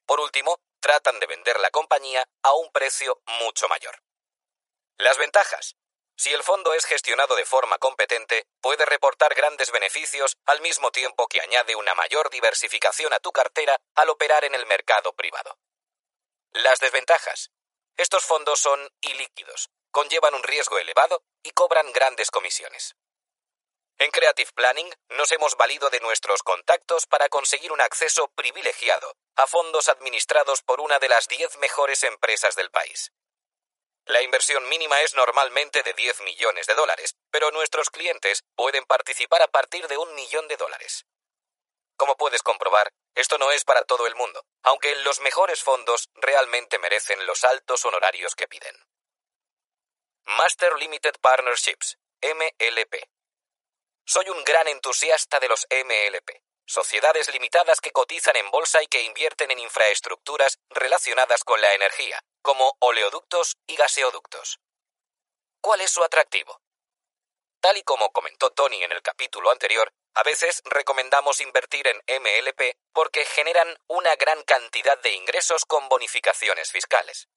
Por último, tratan de vender la compañía a un precio mucho mayor. Las ventajas. Si el fondo es gestionado de forma competente, puede reportar grandes beneficios al mismo tiempo que añade una mayor diversificación a tu cartera al operar en el mercado privado. Las desventajas. Estos fondos son ilíquidos, conllevan un riesgo elevado y cobran grandes comisiones. En Creative Planning nos hemos valido de nuestros contactos para conseguir un acceso privilegiado a fondos administrados por una de las 10 mejores empresas del país. La inversión mínima es normalmente de 10 millones de dólares, pero nuestros clientes pueden participar a partir de un millón de dólares. Como puedes comprobar, esto no es para todo el mundo, aunque los mejores fondos realmente merecen los altos honorarios que piden. Master Limited Partnerships, MLP. Soy un gran entusiasta de los MLP, sociedades limitadas que cotizan en bolsa y que invierten en infraestructuras relacionadas con la energía, como oleoductos y gaseoductos. ¿Cuál es su atractivo? Tal y como comentó Tony en el capítulo anterior, a veces recomendamos invertir en MLP porque generan una gran cantidad de ingresos con bonificaciones fiscales.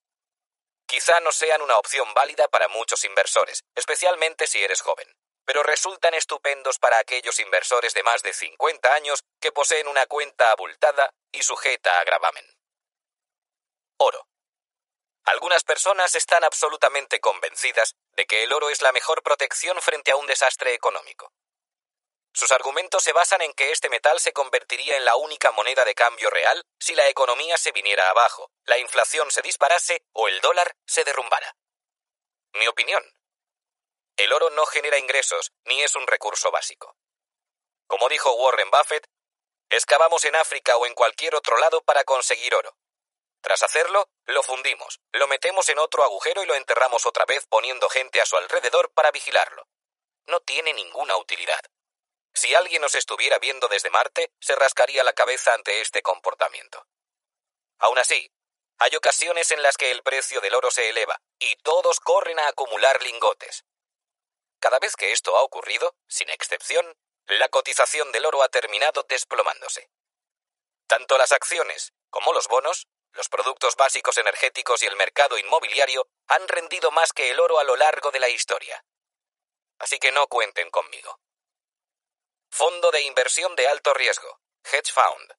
Quizá no sean una opción válida para muchos inversores, especialmente si eres joven pero resultan estupendos para aquellos inversores de más de 50 años que poseen una cuenta abultada y sujeta a gravamen. Oro. Algunas personas están absolutamente convencidas de que el oro es la mejor protección frente a un desastre económico. Sus argumentos se basan en que este metal se convertiría en la única moneda de cambio real si la economía se viniera abajo, la inflación se disparase o el dólar se derrumbara. Mi opinión el oro no genera ingresos ni es un recurso básico. Como dijo Warren Buffett, excavamos en África o en cualquier otro lado para conseguir oro. Tras hacerlo, lo fundimos, lo metemos en otro agujero y lo enterramos otra vez poniendo gente a su alrededor para vigilarlo. No tiene ninguna utilidad. Si alguien nos estuviera viendo desde Marte, se rascaría la cabeza ante este comportamiento. Aún así, hay ocasiones en las que el precio del oro se eleva y todos corren a acumular lingotes. Cada vez que esto ha ocurrido, sin excepción, la cotización del oro ha terminado desplomándose. Tanto las acciones como los bonos, los productos básicos energéticos y el mercado inmobiliario han rendido más que el oro a lo largo de la historia. Así que no cuenten conmigo. Fondo de inversión de alto riesgo, Hedge Fund.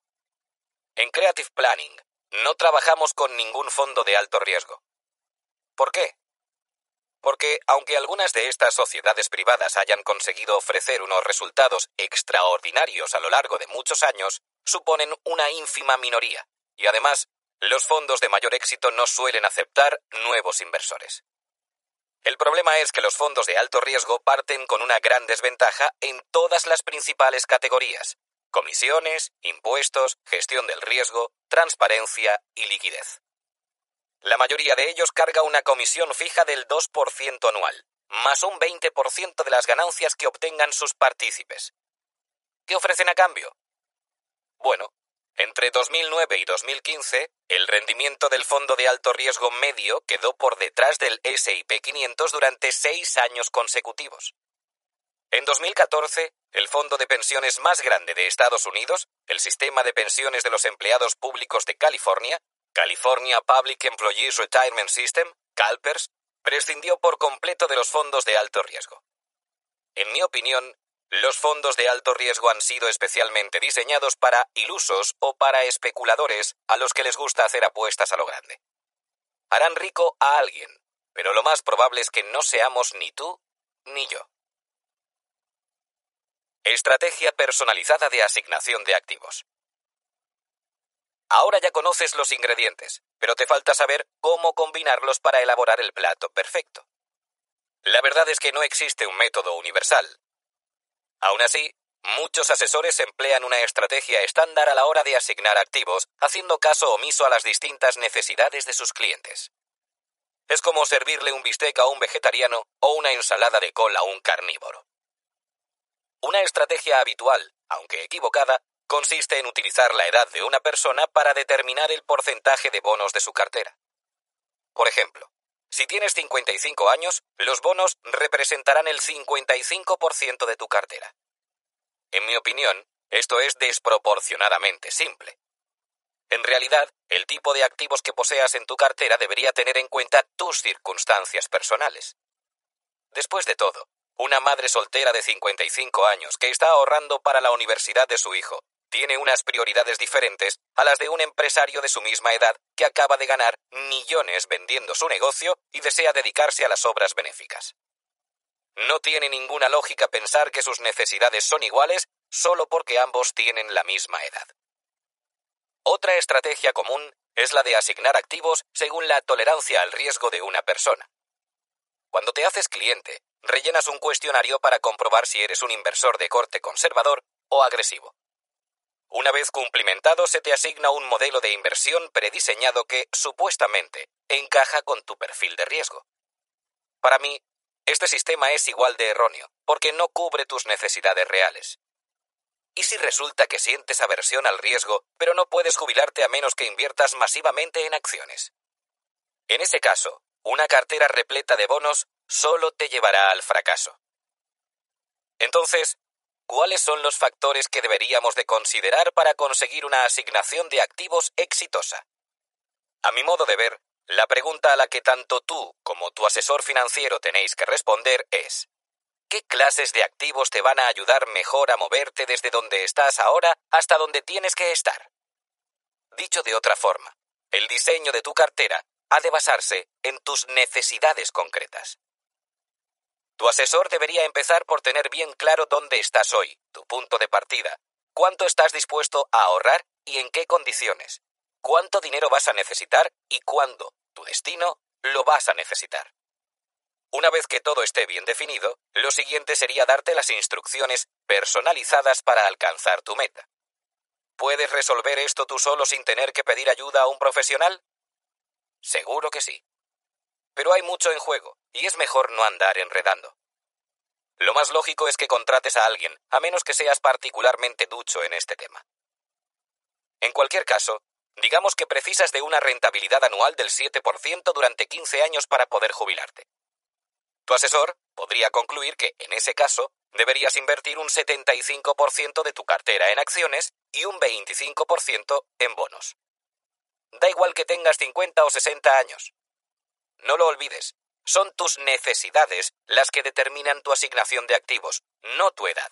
En Creative Planning no trabajamos con ningún fondo de alto riesgo. ¿Por qué? Porque aunque algunas de estas sociedades privadas hayan conseguido ofrecer unos resultados extraordinarios a lo largo de muchos años, suponen una ínfima minoría, y además los fondos de mayor éxito no suelen aceptar nuevos inversores. El problema es que los fondos de alto riesgo parten con una gran desventaja en todas las principales categorías comisiones, impuestos, gestión del riesgo, transparencia y liquidez. La mayoría de ellos carga una comisión fija del 2% anual, más un 20% de las ganancias que obtengan sus partícipes. ¿Qué ofrecen a cambio? Bueno, entre 2009 y 2015, el rendimiento del fondo de alto riesgo medio quedó por detrás del SIP 500 durante seis años consecutivos. En 2014, el fondo de pensiones más grande de Estados Unidos, el Sistema de Pensiones de los Empleados Públicos de California, California Public Employees Retirement System, CalPERS, prescindió por completo de los fondos de alto riesgo. En mi opinión, los fondos de alto riesgo han sido especialmente diseñados para ilusos o para especuladores a los que les gusta hacer apuestas a lo grande. Harán rico a alguien, pero lo más probable es que no seamos ni tú ni yo. Estrategia personalizada de asignación de activos. Ahora ya conoces los ingredientes, pero te falta saber cómo combinarlos para elaborar el plato perfecto. La verdad es que no existe un método universal, Aún así, muchos asesores emplean una estrategia estándar a la hora de asignar activos, haciendo caso omiso a las distintas necesidades de sus clientes. Es como servirle un bistec a un vegetariano o una ensalada de col a un carnívoro. Una estrategia habitual, aunque equivocada, consiste en utilizar la edad de una persona para determinar el porcentaje de bonos de su cartera. Por ejemplo, si tienes 55 años, los bonos representarán el 55% de tu cartera. En mi opinión, esto es desproporcionadamente simple. En realidad, el tipo de activos que poseas en tu cartera debería tener en cuenta tus circunstancias personales. Después de todo, una madre soltera de 55 años que está ahorrando para la universidad de su hijo tiene unas prioridades diferentes a las de un empresario de su misma edad que acaba de ganar millones vendiendo su negocio y desea dedicarse a las obras benéficas. No tiene ninguna lógica pensar que sus necesidades son iguales solo porque ambos tienen la misma edad. Otra estrategia común es la de asignar activos según la tolerancia al riesgo de una persona. Cuando te haces cliente, rellenas un cuestionario para comprobar si eres un inversor de corte conservador o agresivo. Una vez cumplimentado, se te asigna un modelo de inversión prediseñado que, supuestamente, encaja con tu perfil de riesgo. Para mí, este sistema es igual de erróneo, porque no cubre tus necesidades reales. ¿Y si resulta que sientes aversión al riesgo, pero no puedes jubilarte a menos que inviertas masivamente en acciones? En ese caso, una cartera repleta de bonos solo te llevará al fracaso. Entonces, ¿Cuáles son los factores que deberíamos de considerar para conseguir una asignación de activos exitosa? A mi modo de ver, la pregunta a la que tanto tú como tu asesor financiero tenéis que responder es ¿Qué clases de activos te van a ayudar mejor a moverte desde donde estás ahora hasta donde tienes que estar? Dicho de otra forma, el diseño de tu cartera ha de basarse en tus necesidades concretas. Tu asesor debería empezar por tener bien claro dónde estás hoy, tu punto de partida, cuánto estás dispuesto a ahorrar y en qué condiciones, cuánto dinero vas a necesitar y cuándo, tu destino, lo vas a necesitar. Una vez que todo esté bien definido, lo siguiente sería darte las instrucciones personalizadas para alcanzar tu meta. ¿Puedes resolver esto tú solo sin tener que pedir ayuda a un profesional? Seguro que sí. Pero hay mucho en juego, y es mejor no andar enredando. Lo más lógico es que contrates a alguien, a menos que seas particularmente ducho en este tema. En cualquier caso, digamos que precisas de una rentabilidad anual del 7% durante 15 años para poder jubilarte. Tu asesor podría concluir que, en ese caso, deberías invertir un 75% de tu cartera en acciones y un 25% en bonos. Da igual que tengas 50 o 60 años. No lo olvides, son tus necesidades las que determinan tu asignación de activos, no tu edad.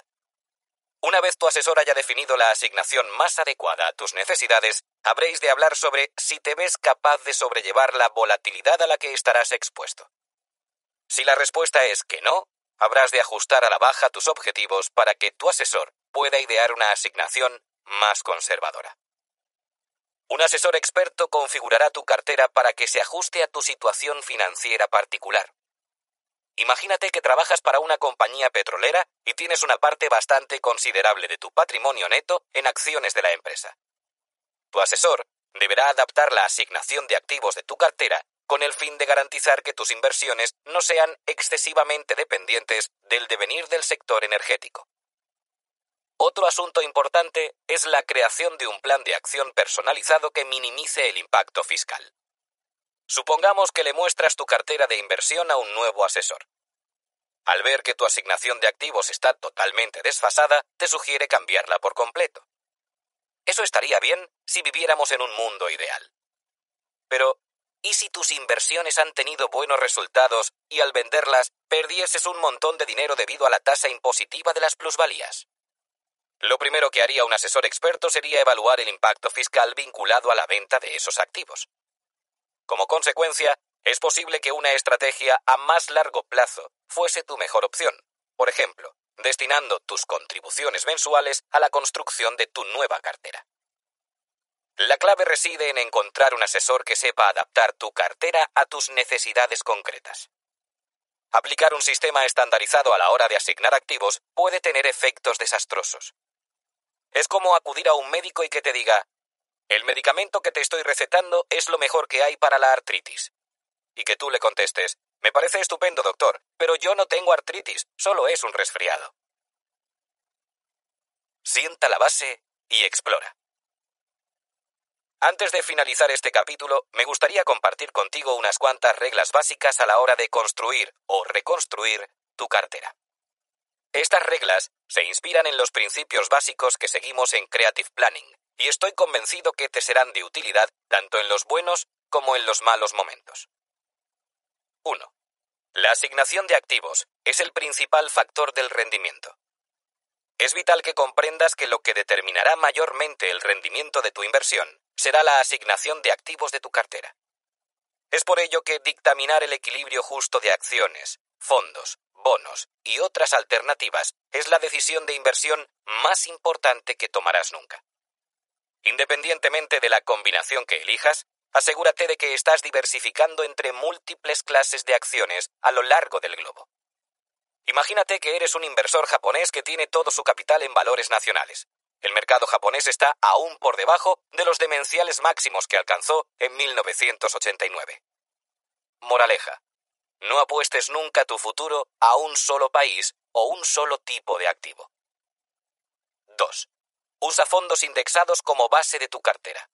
Una vez tu asesor haya definido la asignación más adecuada a tus necesidades, habréis de hablar sobre si te ves capaz de sobrellevar la volatilidad a la que estarás expuesto. Si la respuesta es que no, habrás de ajustar a la baja tus objetivos para que tu asesor pueda idear una asignación más conservadora. Un asesor experto configurará tu cartera para que se ajuste a tu situación financiera particular. Imagínate que trabajas para una compañía petrolera y tienes una parte bastante considerable de tu patrimonio neto en acciones de la empresa. Tu asesor deberá adaptar la asignación de activos de tu cartera con el fin de garantizar que tus inversiones no sean excesivamente dependientes del devenir del sector energético. Otro asunto importante es la creación de un plan de acción personalizado que minimice el impacto fiscal. Supongamos que le muestras tu cartera de inversión a un nuevo asesor. Al ver que tu asignación de activos está totalmente desfasada, te sugiere cambiarla por completo. Eso estaría bien si viviéramos en un mundo ideal. Pero, ¿y si tus inversiones han tenido buenos resultados y al venderlas perdieses un montón de dinero debido a la tasa impositiva de las plusvalías? Lo primero que haría un asesor experto sería evaluar el impacto fiscal vinculado a la venta de esos activos. Como consecuencia, es posible que una estrategia a más largo plazo fuese tu mejor opción. Por ejemplo, destinando tus contribuciones mensuales a la construcción de tu nueva cartera. La clave reside en encontrar un asesor que sepa adaptar tu cartera a tus necesidades concretas. Aplicar un sistema estandarizado a la hora de asignar activos puede tener efectos desastrosos. Es como acudir a un médico y que te diga, el medicamento que te estoy recetando es lo mejor que hay para la artritis. Y que tú le contestes, me parece estupendo, doctor, pero yo no tengo artritis, solo es un resfriado. Sienta la base y explora. Antes de finalizar este capítulo, me gustaría compartir contigo unas cuantas reglas básicas a la hora de construir o reconstruir tu cartera. Estas reglas se inspiran en los principios básicos que seguimos en Creative Planning, y estoy convencido que te serán de utilidad tanto en los buenos como en los malos momentos. 1. La asignación de activos es el principal factor del rendimiento. Es vital que comprendas que lo que determinará mayormente el rendimiento de tu inversión será la asignación de activos de tu cartera. Es por ello que dictaminar el equilibrio justo de acciones, fondos, bonos y otras alternativas es la decisión de inversión más importante que tomarás nunca. Independientemente de la combinación que elijas, asegúrate de que estás diversificando entre múltiples clases de acciones a lo largo del globo. Imagínate que eres un inversor japonés que tiene todo su capital en valores nacionales. El mercado japonés está aún por debajo de los demenciales máximos que alcanzó en 1989. Moraleja. No apuestes nunca tu futuro a un solo país o un solo tipo de activo. 2. Usa fondos indexados como base de tu cartera.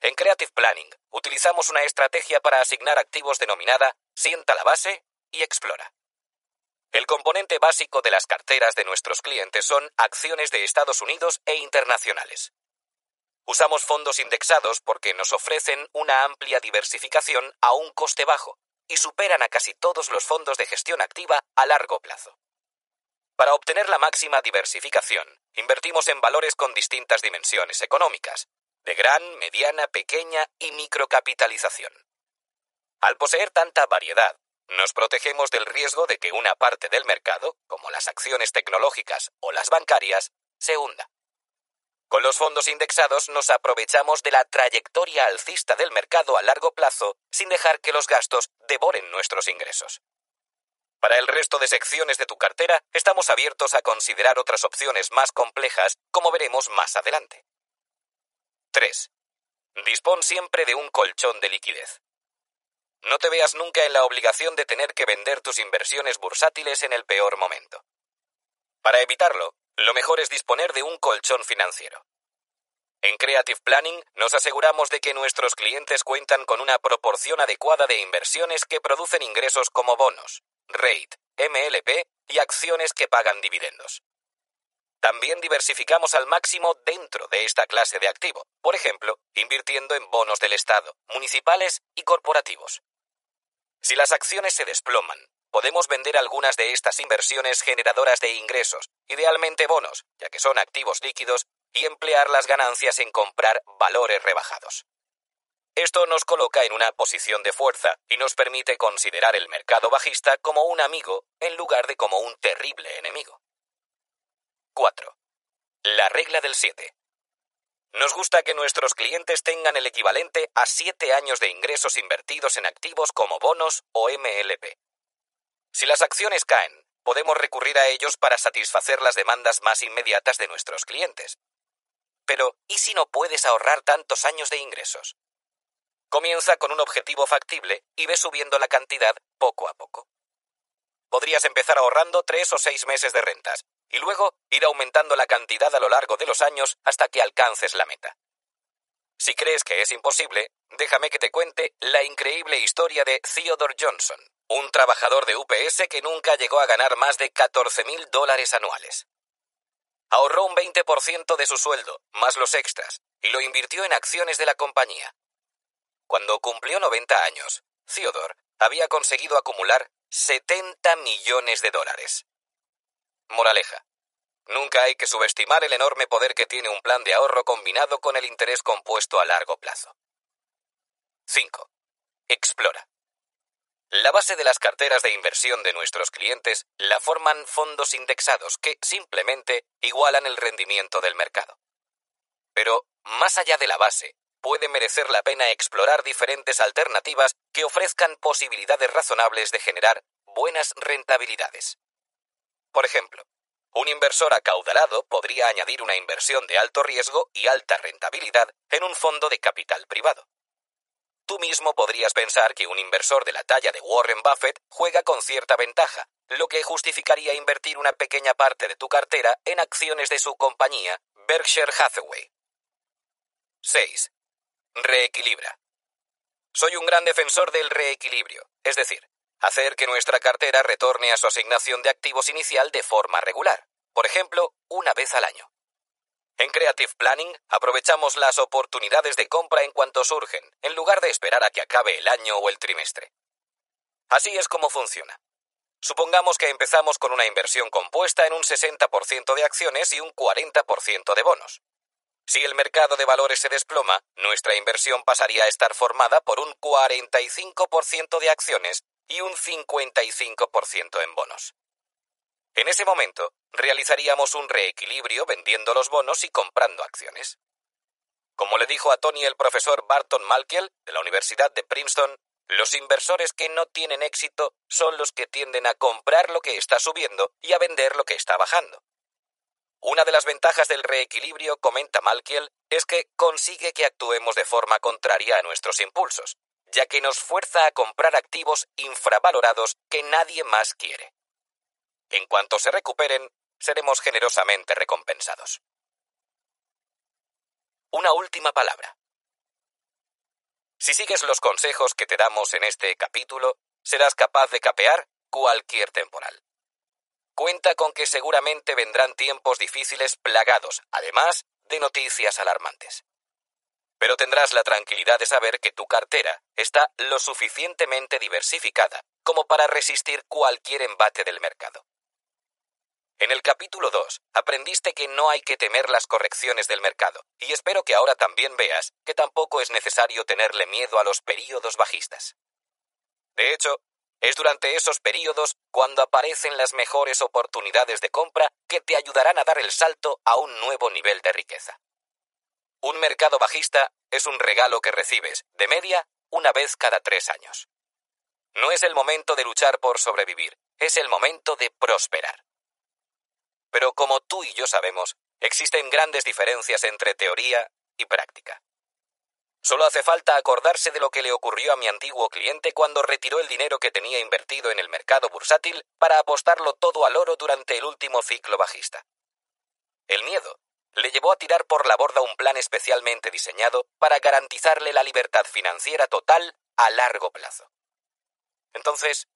En Creative Planning utilizamos una estrategia para asignar activos denominada Sienta la base y explora. El componente básico de las carteras de nuestros clientes son acciones de Estados Unidos e internacionales. Usamos fondos indexados porque nos ofrecen una amplia diversificación a un coste bajo y superan a casi todos los fondos de gestión activa a largo plazo. Para obtener la máxima diversificación, invertimos en valores con distintas dimensiones económicas, de gran, mediana, pequeña y microcapitalización. Al poseer tanta variedad, nos protegemos del riesgo de que una parte del mercado, como las acciones tecnológicas o las bancarias, se hunda. Con los fondos indexados nos aprovechamos de la trayectoria alcista del mercado a largo plazo sin dejar que los gastos devoren nuestros ingresos. Para el resto de secciones de tu cartera, estamos abiertos a considerar otras opciones más complejas, como veremos más adelante. 3. Dispón siempre de un colchón de liquidez. No te veas nunca en la obligación de tener que vender tus inversiones bursátiles en el peor momento. Para evitarlo, lo mejor es disponer de un colchón financiero. En Creative Planning nos aseguramos de que nuestros clientes cuentan con una proporción adecuada de inversiones que producen ingresos como bonos, rate, MLP y acciones que pagan dividendos. También diversificamos al máximo dentro de esta clase de activo, por ejemplo, invirtiendo en bonos del Estado, municipales y corporativos. Si las acciones se desploman, podemos vender algunas de estas inversiones generadoras de ingresos, idealmente bonos, ya que son activos líquidos, y emplear las ganancias en comprar valores rebajados. Esto nos coloca en una posición de fuerza y nos permite considerar el mercado bajista como un amigo en lugar de como un terrible enemigo. 4. La regla del 7. Nos gusta que nuestros clientes tengan el equivalente a 7 años de ingresos invertidos en activos como bonos o MLP. Si las acciones caen, podemos recurrir a ellos para satisfacer las demandas más inmediatas de nuestros clientes. Pero, ¿y si no puedes ahorrar tantos años de ingresos? Comienza con un objetivo factible y ve subiendo la cantidad poco a poco. Podrías empezar ahorrando tres o seis meses de rentas y luego ir aumentando la cantidad a lo largo de los años hasta que alcances la meta. Si crees que es imposible, déjame que te cuente la increíble historia de Theodore Johnson, un trabajador de UPS que nunca llegó a ganar más de 14 mil dólares anuales. Ahorró un 20% de su sueldo, más los extras, y lo invirtió en acciones de la compañía. Cuando cumplió 90 años, Theodore había conseguido acumular 70 millones de dólares. Moraleja. Nunca hay que subestimar el enorme poder que tiene un plan de ahorro combinado con el interés compuesto a largo plazo. 5. Explora. La base de las carteras de inversión de nuestros clientes la forman fondos indexados que simplemente igualan el rendimiento del mercado. Pero, más allá de la base, puede merecer la pena explorar diferentes alternativas que ofrezcan posibilidades razonables de generar buenas rentabilidades. Por ejemplo, un inversor acaudalado podría añadir una inversión de alto riesgo y alta rentabilidad en un fondo de capital privado. Tú mismo podrías pensar que un inversor de la talla de Warren Buffett juega con cierta ventaja, lo que justificaría invertir una pequeña parte de tu cartera en acciones de su compañía, Berkshire Hathaway. 6. Reequilibra. Soy un gran defensor del reequilibrio, es decir, hacer que nuestra cartera retorne a su asignación de activos inicial de forma regular, por ejemplo, una vez al año. En Creative Planning aprovechamos las oportunidades de compra en cuanto surgen, en lugar de esperar a que acabe el año o el trimestre. Así es como funciona. Supongamos que empezamos con una inversión compuesta en un 60% de acciones y un 40% de bonos. Si el mercado de valores se desploma, nuestra inversión pasaría a estar formada por un 45% de acciones y un 55% en bonos. En ese momento, realizaríamos un reequilibrio vendiendo los bonos y comprando acciones. Como le dijo a Tony el profesor Barton Malkiel de la Universidad de Princeton, los inversores que no tienen éxito son los que tienden a comprar lo que está subiendo y a vender lo que está bajando. Una de las ventajas del reequilibrio, comenta Malkiel, es que consigue que actuemos de forma contraria a nuestros impulsos, ya que nos fuerza a comprar activos infravalorados que nadie más quiere. En cuanto se recuperen, seremos generosamente recompensados. Una última palabra. Si sigues los consejos que te damos en este capítulo, serás capaz de capear cualquier temporal. Cuenta con que seguramente vendrán tiempos difíciles plagados, además de noticias alarmantes. Pero tendrás la tranquilidad de saber que tu cartera está lo suficientemente diversificada como para resistir cualquier embate del mercado. En el capítulo 2 aprendiste que no hay que temer las correcciones del mercado, y espero que ahora también veas que tampoco es necesario tenerle miedo a los períodos bajistas. De hecho, es durante esos periodos cuando aparecen las mejores oportunidades de compra que te ayudarán a dar el salto a un nuevo nivel de riqueza. Un mercado bajista es un regalo que recibes, de media, una vez cada tres años. No es el momento de luchar por sobrevivir, es el momento de prosperar. Pero como tú y yo sabemos, existen grandes diferencias entre teoría y práctica. Solo hace falta acordarse de lo que le ocurrió a mi antiguo cliente cuando retiró el dinero que tenía invertido en el mercado bursátil para apostarlo todo al oro durante el último ciclo bajista. El miedo le llevó a tirar por la borda un plan especialmente diseñado para garantizarle la libertad financiera total a largo plazo. Entonces,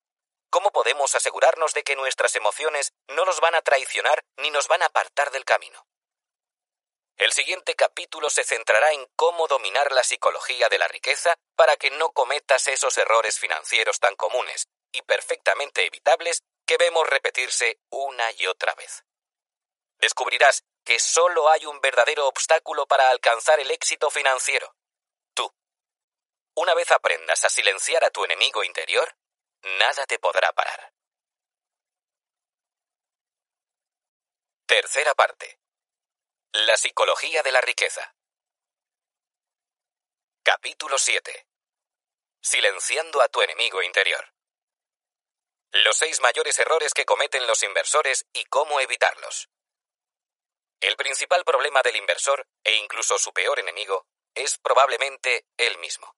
¿cómo podemos asegurarnos de que nuestras emociones no nos van a traicionar ni nos van a apartar del camino? El siguiente capítulo se centrará en cómo dominar la psicología de la riqueza para que no cometas esos errores financieros tan comunes y perfectamente evitables que vemos repetirse una y otra vez. Descubrirás que solo hay un verdadero obstáculo para alcanzar el éxito financiero. Tú. una vez aprendas a silenciar a tu enemigo interior, nada te podrá parar. Tercera parte. La psicología de la riqueza. Capítulo 7. Silenciando a tu enemigo interior. Los seis mayores errores que cometen los inversores y cómo evitarlos. El principal problema del inversor, e incluso su peor enemigo, es probablemente él mismo.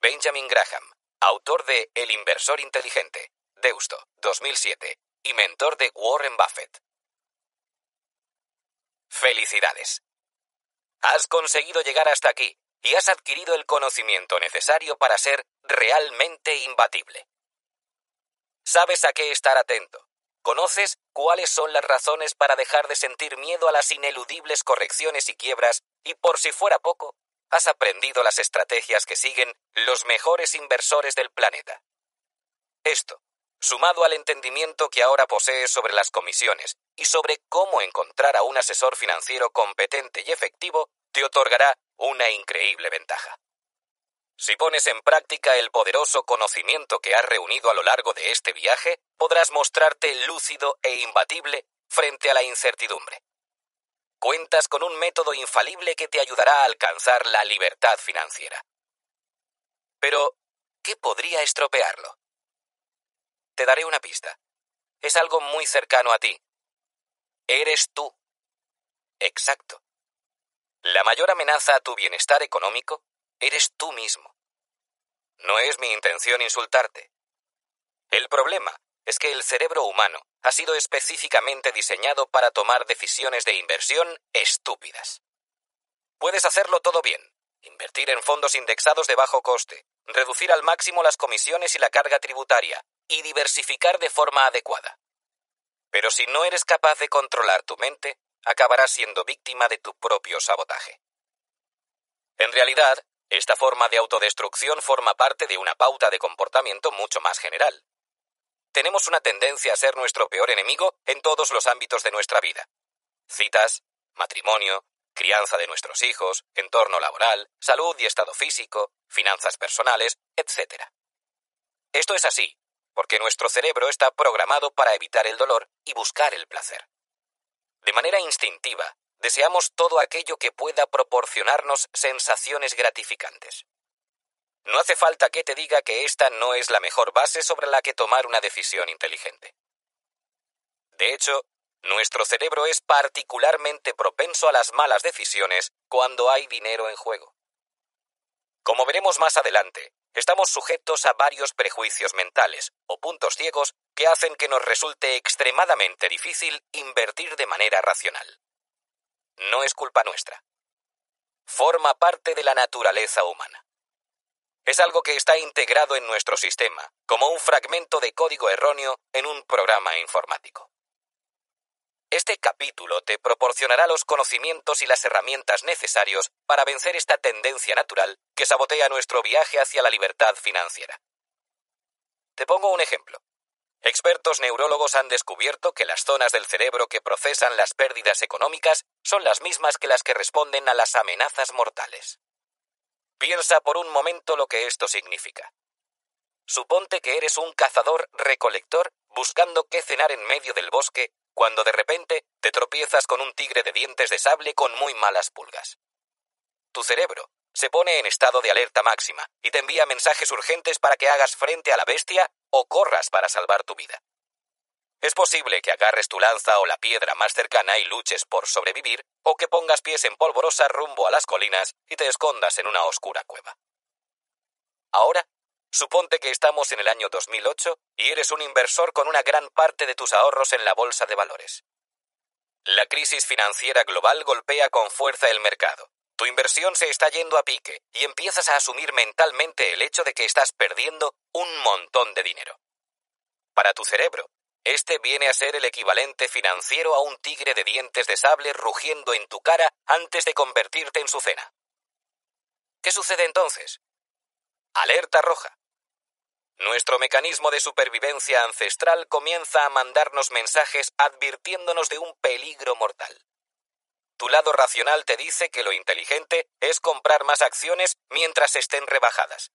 Benjamin Graham, autor de El inversor inteligente, Deusto, 2007, y mentor de Warren Buffett. Felicidades. Has conseguido llegar hasta aquí y has adquirido el conocimiento necesario para ser realmente imbatible. Sabes a qué estar atento. Conoces cuáles son las razones para dejar de sentir miedo a las ineludibles correcciones y quiebras y por si fuera poco, has aprendido las estrategias que siguen los mejores inversores del planeta. Esto, sumado al entendimiento que ahora posees sobre las comisiones y sobre cómo encontrar a un asesor financiero competente y efectivo, te otorgará una increíble ventaja. Si pones en práctica el poderoso conocimiento que has reunido a lo largo de este viaje, podrás mostrarte lúcido e imbatible frente a la incertidumbre. Cuentas con un método infalible que te ayudará a alcanzar la libertad financiera. Pero, ¿qué podría estropearlo? Te daré una pista. Es algo muy cercano a ti. Eres tú. Exacto. La mayor amenaza a tu bienestar económico eres tú mismo. No es mi intención insultarte. El problema es que el cerebro humano ha sido específicamente diseñado para tomar decisiones de inversión estúpidas. Puedes hacerlo todo bien, invertir en fondos indexados de bajo coste, reducir al máximo las comisiones y la carga tributaria, y diversificar de forma adecuada. Pero si no eres capaz de controlar tu mente, acabarás siendo víctima de tu propio sabotaje. En realidad, esta forma de autodestrucción forma parte de una pauta de comportamiento mucho más general. Tenemos una tendencia a ser nuestro peor enemigo en todos los ámbitos de nuestra vida. Citas, matrimonio, crianza de nuestros hijos, entorno laboral, salud y estado físico, finanzas personales, etc. Esto es así, porque nuestro cerebro está programado para evitar el dolor y buscar el placer. De manera instintiva, deseamos todo aquello que pueda proporcionarnos sensaciones gratificantes. No hace falta que te diga que esta no es la mejor base sobre la que tomar una decisión inteligente. De hecho, nuestro cerebro es particularmente propenso a las malas decisiones cuando hay dinero en juego. Como veremos más adelante, estamos sujetos a varios prejuicios mentales o puntos ciegos que hacen que nos resulte extremadamente difícil invertir de manera racional. No es culpa nuestra. Forma parte de la naturaleza humana. Es algo que está integrado en nuestro sistema, como un fragmento de código erróneo en un programa informático. Este capítulo te proporcionará los conocimientos y las herramientas necesarios para vencer esta tendencia natural que sabotea nuestro viaje hacia la libertad financiera. Te pongo un ejemplo. Expertos neurólogos han descubierto que las zonas del cerebro que procesan las pérdidas económicas son las mismas que las que responden a las amenazas mortales. Piensa por un momento lo que esto significa. Suponte que eres un cazador recolector buscando qué cenar en medio del bosque cuando de repente te tropiezas con un tigre de dientes de sable con muy malas pulgas. Tu cerebro se pone en estado de alerta máxima y te envía mensajes urgentes para que hagas frente a la bestia o corras para salvar tu vida. Es posible que agarres tu lanza o la piedra más cercana y luches por sobrevivir, o que pongas pies en polvorosa rumbo a las colinas y te escondas en una oscura cueva. Ahora Suponte que estamos en el año 2008 y eres un inversor con una gran parte de tus ahorros en la bolsa de valores. La crisis financiera global golpea con fuerza el mercado. Tu inversión se está yendo a pique y empiezas a asumir mentalmente el hecho de que estás perdiendo un montón de dinero. Para tu cerebro, este viene a ser el equivalente financiero a un tigre de dientes de sable rugiendo en tu cara antes de convertirte en su cena. ¿Qué sucede entonces? Alerta roja. Nuestro mecanismo de supervivencia ancestral comienza a mandarnos mensajes advirtiéndonos de un peligro mortal. Tu lado racional te dice que lo inteligente es comprar más acciones mientras estén rebajadas.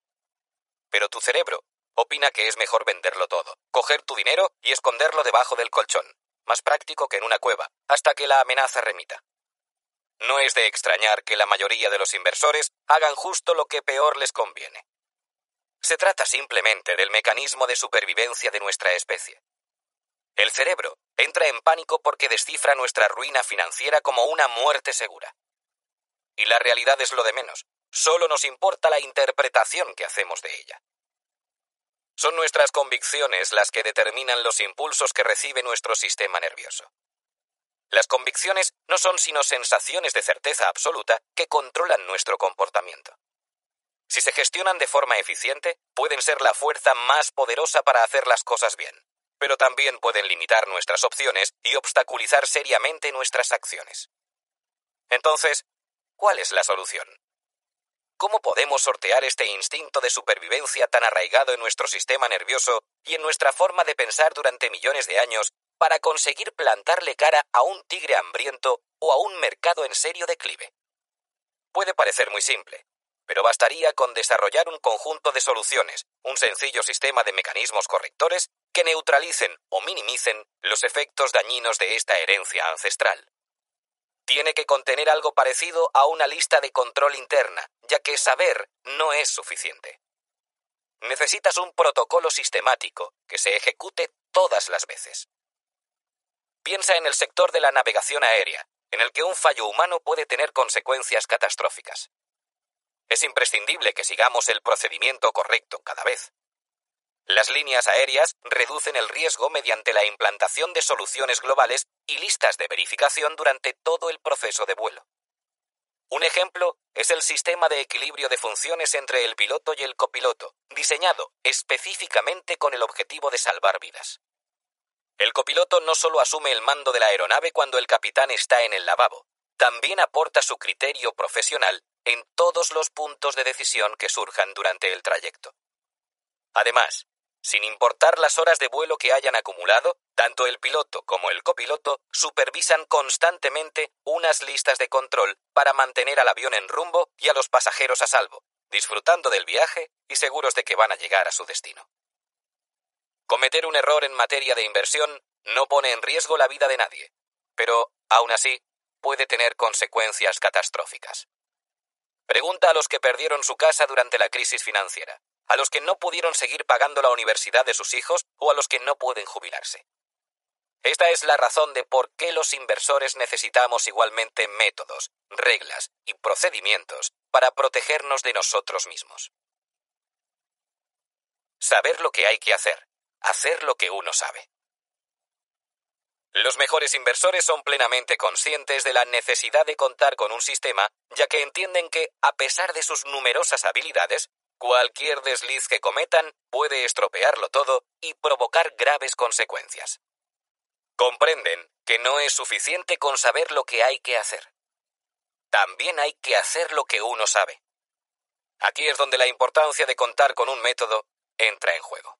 Pero tu cerebro opina que es mejor venderlo todo, coger tu dinero y esconderlo debajo del colchón, más práctico que en una cueva, hasta que la amenaza remita. No es de extrañar que la mayoría de los inversores hagan justo lo que peor les conviene. Se trata simplemente del mecanismo de supervivencia de nuestra especie. El cerebro entra en pánico porque descifra nuestra ruina financiera como una muerte segura. Y la realidad es lo de menos. Solo nos importa la interpretación que hacemos de ella. Son nuestras convicciones las que determinan los impulsos que recibe nuestro sistema nervioso. Las convicciones no son sino sensaciones de certeza absoluta que controlan nuestro comportamiento. Si se gestionan de forma eficiente, pueden ser la fuerza más poderosa para hacer las cosas bien, pero también pueden limitar nuestras opciones y obstaculizar seriamente nuestras acciones. Entonces, ¿cuál es la solución? ¿Cómo podemos sortear este instinto de supervivencia tan arraigado en nuestro sistema nervioso y en nuestra forma de pensar durante millones de años para conseguir plantarle cara a un tigre hambriento o a un mercado en serio declive? Puede parecer muy simple, pero bastaría con desarrollar un conjunto de soluciones, un sencillo sistema de mecanismos correctores que neutralicen o minimicen los efectos dañinos de esta herencia ancestral tiene que contener algo parecido a una lista de control interna, ya que saber no es suficiente. Necesitas un protocolo sistemático que se ejecute todas las veces. Piensa en el sector de la navegación aérea, en el que un fallo humano puede tener consecuencias catastróficas. Es imprescindible que sigamos el procedimiento correcto cada vez. Las líneas aéreas reducen el riesgo mediante la implantación de soluciones globales y listas de verificación durante todo el proceso de vuelo. Un ejemplo es el sistema de equilibrio de funciones entre el piloto y el copiloto, diseñado específicamente con el objetivo de salvar vidas. El copiloto no solo asume el mando de la aeronave cuando el capitán está en el lavabo, también aporta su criterio profesional en todos los puntos de decisión que surjan durante el trayecto. Además, sin importar las horas de vuelo que hayan acumulado, tanto el piloto como el copiloto supervisan constantemente unas listas de control para mantener al avión en rumbo y a los pasajeros a salvo, disfrutando del viaje y seguros de que van a llegar a su destino. Cometer un error en materia de inversión no pone en riesgo la vida de nadie, pero, aún así, puede tener consecuencias catastróficas. Pregunta a los que perdieron su casa durante la crisis financiera a los que no pudieron seguir pagando la universidad de sus hijos o a los que no pueden jubilarse. Esta es la razón de por qué los inversores necesitamos igualmente métodos, reglas y procedimientos para protegernos de nosotros mismos. Saber lo que hay que hacer, hacer lo que uno sabe. Los mejores inversores son plenamente conscientes de la necesidad de contar con un sistema, ya que entienden que, a pesar de sus numerosas habilidades, Cualquier desliz que cometan puede estropearlo todo y provocar graves consecuencias. Comprenden que no es suficiente con saber lo que hay que hacer. También hay que hacer lo que uno sabe. Aquí es donde la importancia de contar con un método entra en juego.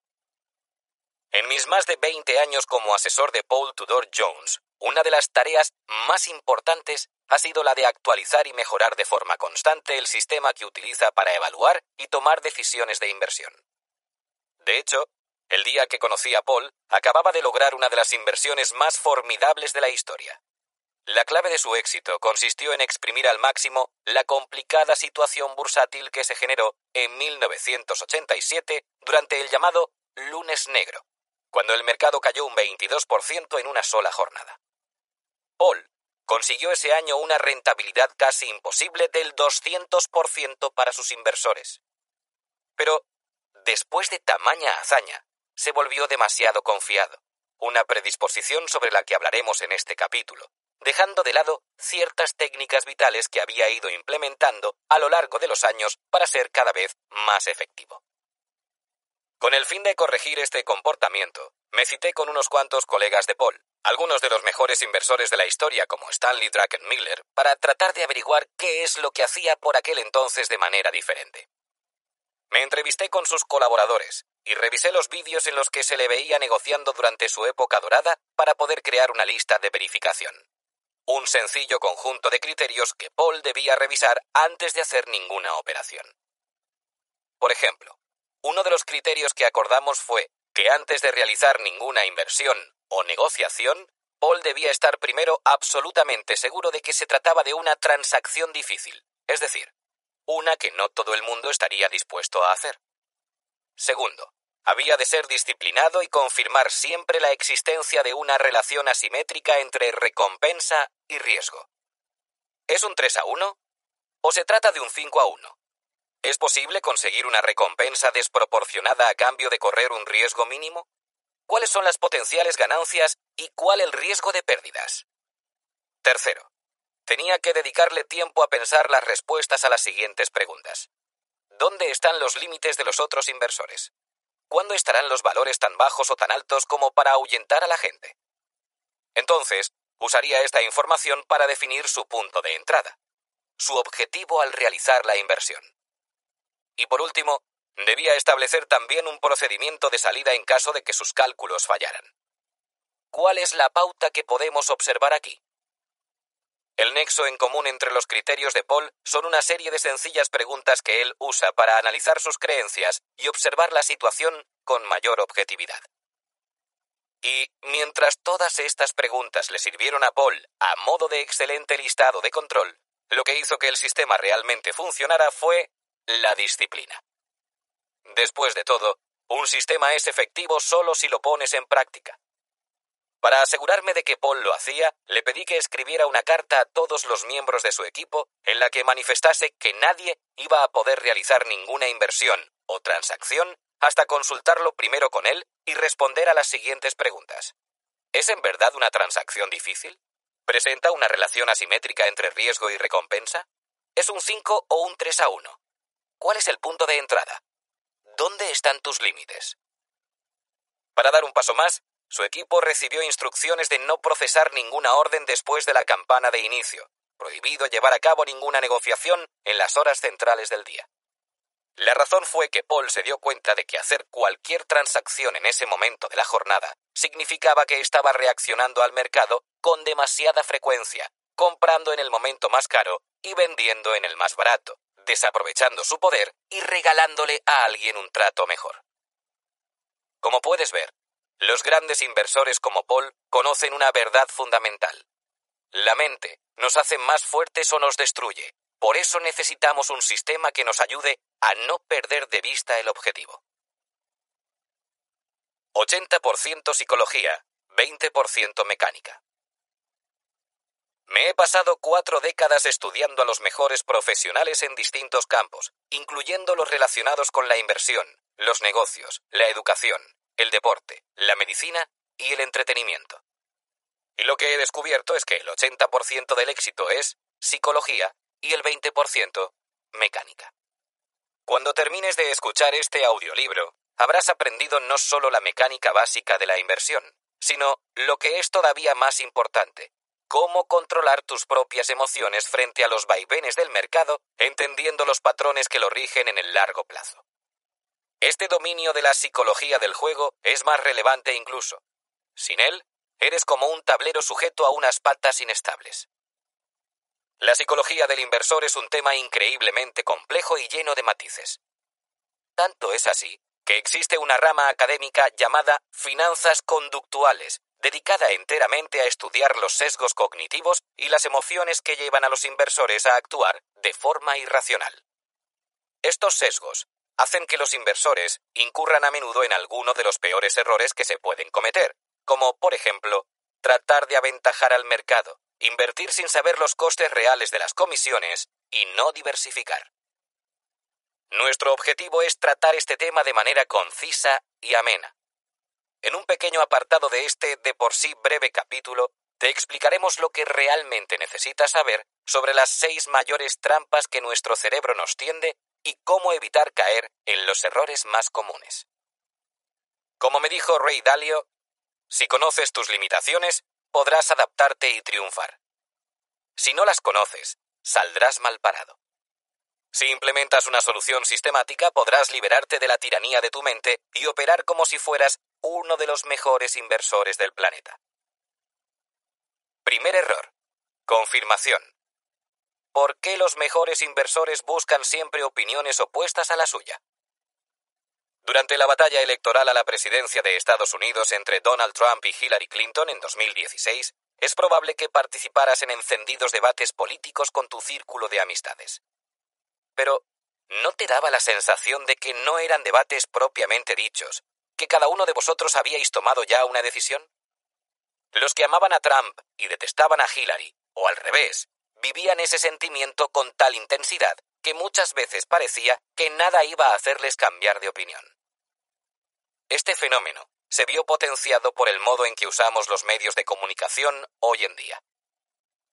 En mis más de 20 años como asesor de Paul Tudor Jones, una de las tareas más importantes ha sido la de actualizar y mejorar de forma constante el sistema que utiliza para evaluar y tomar decisiones de inversión. De hecho, el día que conocí a Paul, acababa de lograr una de las inversiones más formidables de la historia. La clave de su éxito consistió en exprimir al máximo la complicada situación bursátil que se generó en 1987 durante el llamado lunes negro, cuando el mercado cayó un 22% en una sola jornada. Paul consiguió ese año una rentabilidad casi imposible del 200% para sus inversores. Pero, después de tamaña hazaña, se volvió demasiado confiado, una predisposición sobre la que hablaremos en este capítulo, dejando de lado ciertas técnicas vitales que había ido implementando a lo largo de los años para ser cada vez más efectivo. Con el fin de corregir este comportamiento, me cité con unos cuantos colegas de Paul, algunos de los mejores inversores de la historia como Stanley Druckenmiller, para tratar de averiguar qué es lo que hacía por aquel entonces de manera diferente. Me entrevisté con sus colaboradores y revisé los vídeos en los que se le veía negociando durante su época dorada para poder crear una lista de verificación. un sencillo conjunto de criterios que Paul debía revisar antes de hacer ninguna operación. Por ejemplo, uno de los criterios que acordamos fue que antes de realizar ninguna inversión o negociación, Paul debía estar primero absolutamente seguro de que se trataba de una transacción difícil, es decir, una que no todo el mundo estaría dispuesto a hacer. Segundo, había de ser disciplinado y confirmar siempre la existencia de una relación asimétrica entre recompensa y riesgo. ¿Es un 3 a 1? ¿O se trata de un 5 a 1? ¿Es posible conseguir una recompensa desproporcionada a cambio de correr un riesgo mínimo? ¿Cuáles son las potenciales ganancias y cuál el riesgo de pérdidas? Tercero, tenía que dedicarle tiempo a pensar las respuestas a las siguientes preguntas. ¿Dónde están los límites de los otros inversores? ¿Cuándo estarán los valores tan bajos o tan altos como para ahuyentar a la gente? Entonces, usaría esta información para definir su punto de entrada, su objetivo al realizar la inversión. Y por último, debía establecer también un procedimiento de salida en caso de que sus cálculos fallaran. ¿Cuál es la pauta que podemos observar aquí? El nexo en común entre los criterios de Paul son una serie de sencillas preguntas que él usa para analizar sus creencias y observar la situación con mayor objetividad. Y mientras todas estas preguntas le sirvieron a Paul a modo de excelente listado de control, lo que hizo que el sistema realmente funcionara fue la disciplina. Después de todo, un sistema es efectivo solo si lo pones en práctica. Para asegurarme de que Paul lo hacía, le pedí que escribiera una carta a todos los miembros de su equipo en la que manifestase que nadie iba a poder realizar ninguna inversión o transacción hasta consultarlo primero con él y responder a las siguientes preguntas. ¿Es en verdad una transacción difícil? ¿Presenta una relación asimétrica entre riesgo y recompensa? ¿Es un 5 o un 3 a 1? ¿Cuál es el punto de entrada? ¿Dónde están tus límites? Para dar un paso más, su equipo recibió instrucciones de no procesar ninguna orden después de la campana de inicio, prohibido llevar a cabo ninguna negociación en las horas centrales del día. La razón fue que Paul se dio cuenta de que hacer cualquier transacción en ese momento de la jornada significaba que estaba reaccionando al mercado con demasiada frecuencia, comprando en el momento más caro y vendiendo en el más barato, desaprovechando su poder y regalándole a alguien un trato mejor. Como puedes ver, los grandes inversores como Paul conocen una verdad fundamental. La mente nos hace más fuertes o nos destruye. Por eso necesitamos un sistema que nos ayude a no perder de vista el objetivo. 80% psicología, 20% mecánica. Me he pasado cuatro décadas estudiando a los mejores profesionales en distintos campos, incluyendo los relacionados con la inversión, los negocios, la educación, el deporte, la medicina y el entretenimiento. Y lo que he descubierto es que el 80% del éxito es psicología y el 20% mecánica. Cuando termines de escuchar este audiolibro, habrás aprendido no solo la mecánica básica de la inversión, sino lo que es todavía más importante, cómo controlar tus propias emociones frente a los vaivenes del mercado, entendiendo los patrones que lo rigen en el largo plazo. Este dominio de la psicología del juego es más relevante incluso. Sin él, eres como un tablero sujeto a unas patas inestables. La psicología del inversor es un tema increíblemente complejo y lleno de matices. Tanto es así que existe una rama académica llamada finanzas conductuales, dedicada enteramente a estudiar los sesgos cognitivos y las emociones que llevan a los inversores a actuar de forma irracional. Estos sesgos hacen que los inversores incurran a menudo en alguno de los peores errores que se pueden cometer, como, por ejemplo, tratar de aventajar al mercado, invertir sin saber los costes reales de las comisiones y no diversificar. Nuestro objetivo es tratar este tema de manera concisa y amena, en un pequeño apartado de este de por sí breve capítulo, te explicaremos lo que realmente necesitas saber sobre las seis mayores trampas que nuestro cerebro nos tiende y cómo evitar caer en los errores más comunes. Como me dijo Ray Dalio, si conoces tus limitaciones, podrás adaptarte y triunfar. Si no las conoces, saldrás mal parado. Si implementas una solución sistemática, podrás liberarte de la tiranía de tu mente y operar como si fueras uno de los mejores inversores del planeta. Primer error. Confirmación. ¿Por qué los mejores inversores buscan siempre opiniones opuestas a la suya? Durante la batalla electoral a la presidencia de Estados Unidos entre Donald Trump y Hillary Clinton en 2016, es probable que participaras en encendidos debates políticos con tu círculo de amistades. Pero, ¿no te daba la sensación de que no eran debates propiamente dichos, que cada uno de vosotros habíais tomado ya una decisión? Los que amaban a Trump y detestaban a Hillary, o al revés, vivían ese sentimiento con tal intensidad que muchas veces parecía que nada iba a hacerles cambiar de opinión. Este fenómeno se vio potenciado por el modo en que usamos los medios de comunicación hoy en día.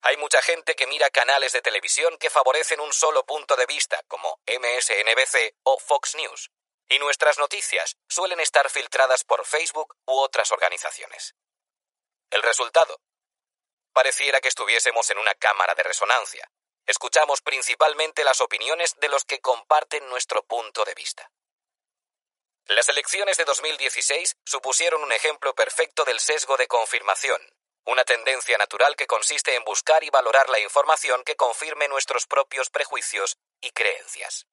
Hay mucha gente que mira canales de televisión que favorecen un solo punto de vista, como MSNBC o Fox News, y nuestras noticias suelen estar filtradas por Facebook u otras organizaciones. El resultado. Pareciera que estuviésemos en una cámara de resonancia. Escuchamos principalmente las opiniones de los que comparten nuestro punto de vista. Las elecciones de 2016 supusieron un ejemplo perfecto del sesgo de confirmación, una tendencia natural que consiste en buscar y valorar la información que confirme nuestros propios prejuicios y creencias.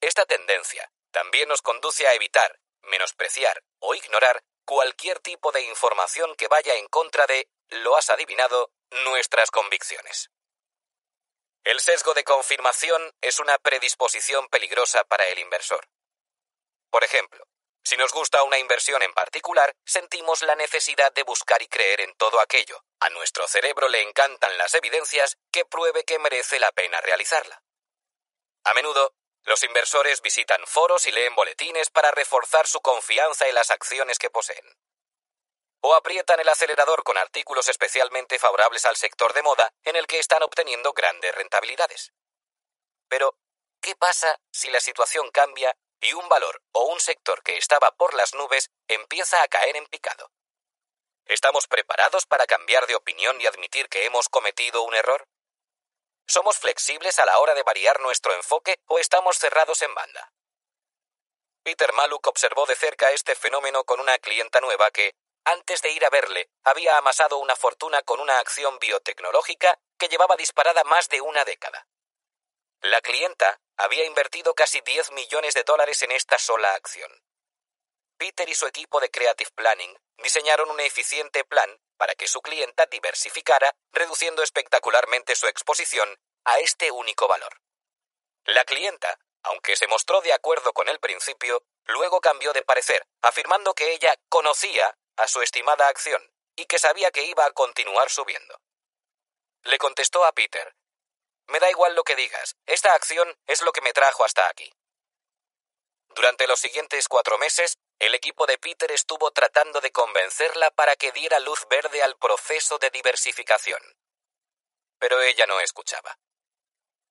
Esta tendencia también nos conduce a evitar, menospreciar o ignorar cualquier tipo de información que vaya en contra de, lo has adivinado, nuestras convicciones. El sesgo de confirmación es una predisposición peligrosa para el inversor. Por ejemplo, si nos gusta una inversión en particular, sentimos la necesidad de buscar y creer en todo aquello. A nuestro cerebro le encantan las evidencias que pruebe que merece la pena realizarla. A menudo, los inversores visitan foros y leen boletines para reforzar su confianza en las acciones que poseen. O aprietan el acelerador con artículos especialmente favorables al sector de moda en el que están obteniendo grandes rentabilidades. Pero, ¿qué pasa si la situación cambia y un valor o un sector que estaba por las nubes empieza a caer en picado. ¿Estamos preparados para cambiar de opinión y admitir que hemos cometido un error? ¿Somos flexibles a la hora de variar nuestro enfoque o estamos cerrados en banda? Peter Maluk observó de cerca este fenómeno con una clienta nueva que, antes de ir a verle, había amasado una fortuna con una acción biotecnológica que llevaba disparada más de una década. La clienta había invertido casi 10 millones de dólares en esta sola acción. Peter y su equipo de Creative Planning diseñaron un eficiente plan para que su clienta diversificara, reduciendo espectacularmente su exposición a este único valor. La clienta, aunque se mostró de acuerdo con el principio, luego cambió de parecer, afirmando que ella conocía a su estimada acción y que sabía que iba a continuar subiendo. Le contestó a Peter me da igual lo que digas. Esta acción es lo que me trajo hasta aquí. Durante los siguientes cuatro meses, el equipo de Peter estuvo tratando de convencerla para que diera luz verde al proceso de diversificación. Pero ella no escuchaba.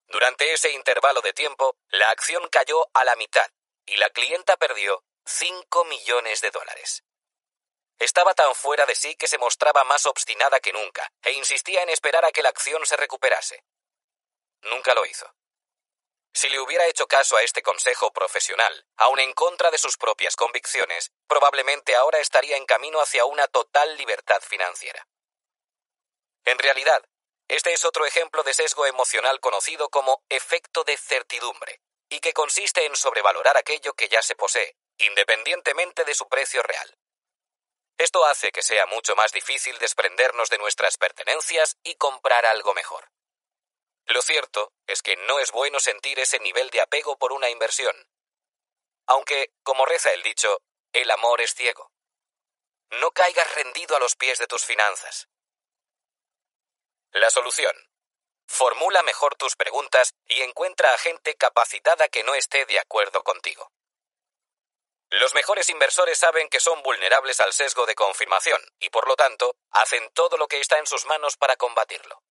Durante ese intervalo de tiempo, la acción cayó a la mitad y la clienta perdió 5 millones de dólares. Estaba tan fuera de sí que se mostraba más obstinada que nunca e insistía en esperar a que la acción se recuperase. Nunca lo hizo. Si le hubiera hecho caso a este consejo profesional, aun en contra de sus propias convicciones, probablemente ahora estaría en camino hacia una total libertad financiera. En realidad, este es otro ejemplo de sesgo emocional conocido como efecto de certidumbre, y que consiste en sobrevalorar aquello que ya se posee, independientemente de su precio real. Esto hace que sea mucho más difícil desprendernos de nuestras pertenencias y comprar algo mejor. Lo cierto es que no es bueno sentir ese nivel de apego por una inversión. Aunque, como reza el dicho, el amor es ciego. No caigas rendido a los pies de tus finanzas. La solución. Formula mejor tus preguntas y encuentra a gente capacitada que no esté de acuerdo contigo. Los mejores inversores saben que son vulnerables al sesgo de confirmación y por lo tanto hacen todo lo que está en sus manos para combatirlo.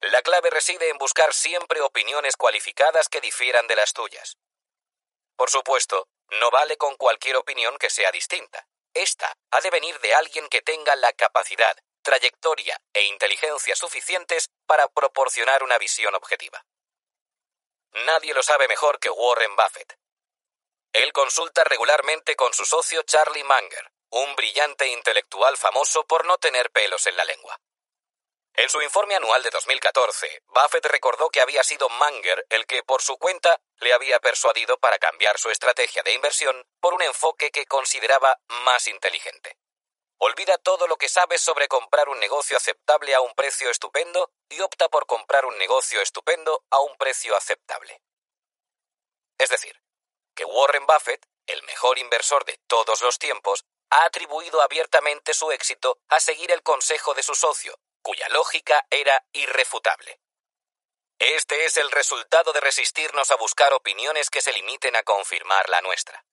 La clave reside en buscar siempre opiniones cualificadas que difieran de las tuyas. Por supuesto, no vale con cualquier opinión que sea distinta. Esta ha de venir de alguien que tenga la capacidad, trayectoria e inteligencia suficientes para proporcionar una visión objetiva. Nadie lo sabe mejor que Warren Buffett. Él consulta regularmente con su socio Charlie Munger, un brillante intelectual famoso por no tener pelos en la lengua. En su informe anual de 2014, Buffett recordó que había sido Munger el que, por su cuenta, le había persuadido para cambiar su estrategia de inversión por un enfoque que consideraba más inteligente. Olvida todo lo que sabes sobre comprar un negocio aceptable a un precio estupendo y opta por comprar un negocio estupendo a un precio aceptable. Es decir, que Warren Buffett, el mejor inversor de todos los tiempos, ha atribuido abiertamente su éxito a seguir el consejo de su socio, cuya lógica era irrefutable. Este es el resultado de resistirnos a buscar opiniones que se limiten a confirmar la nuestra.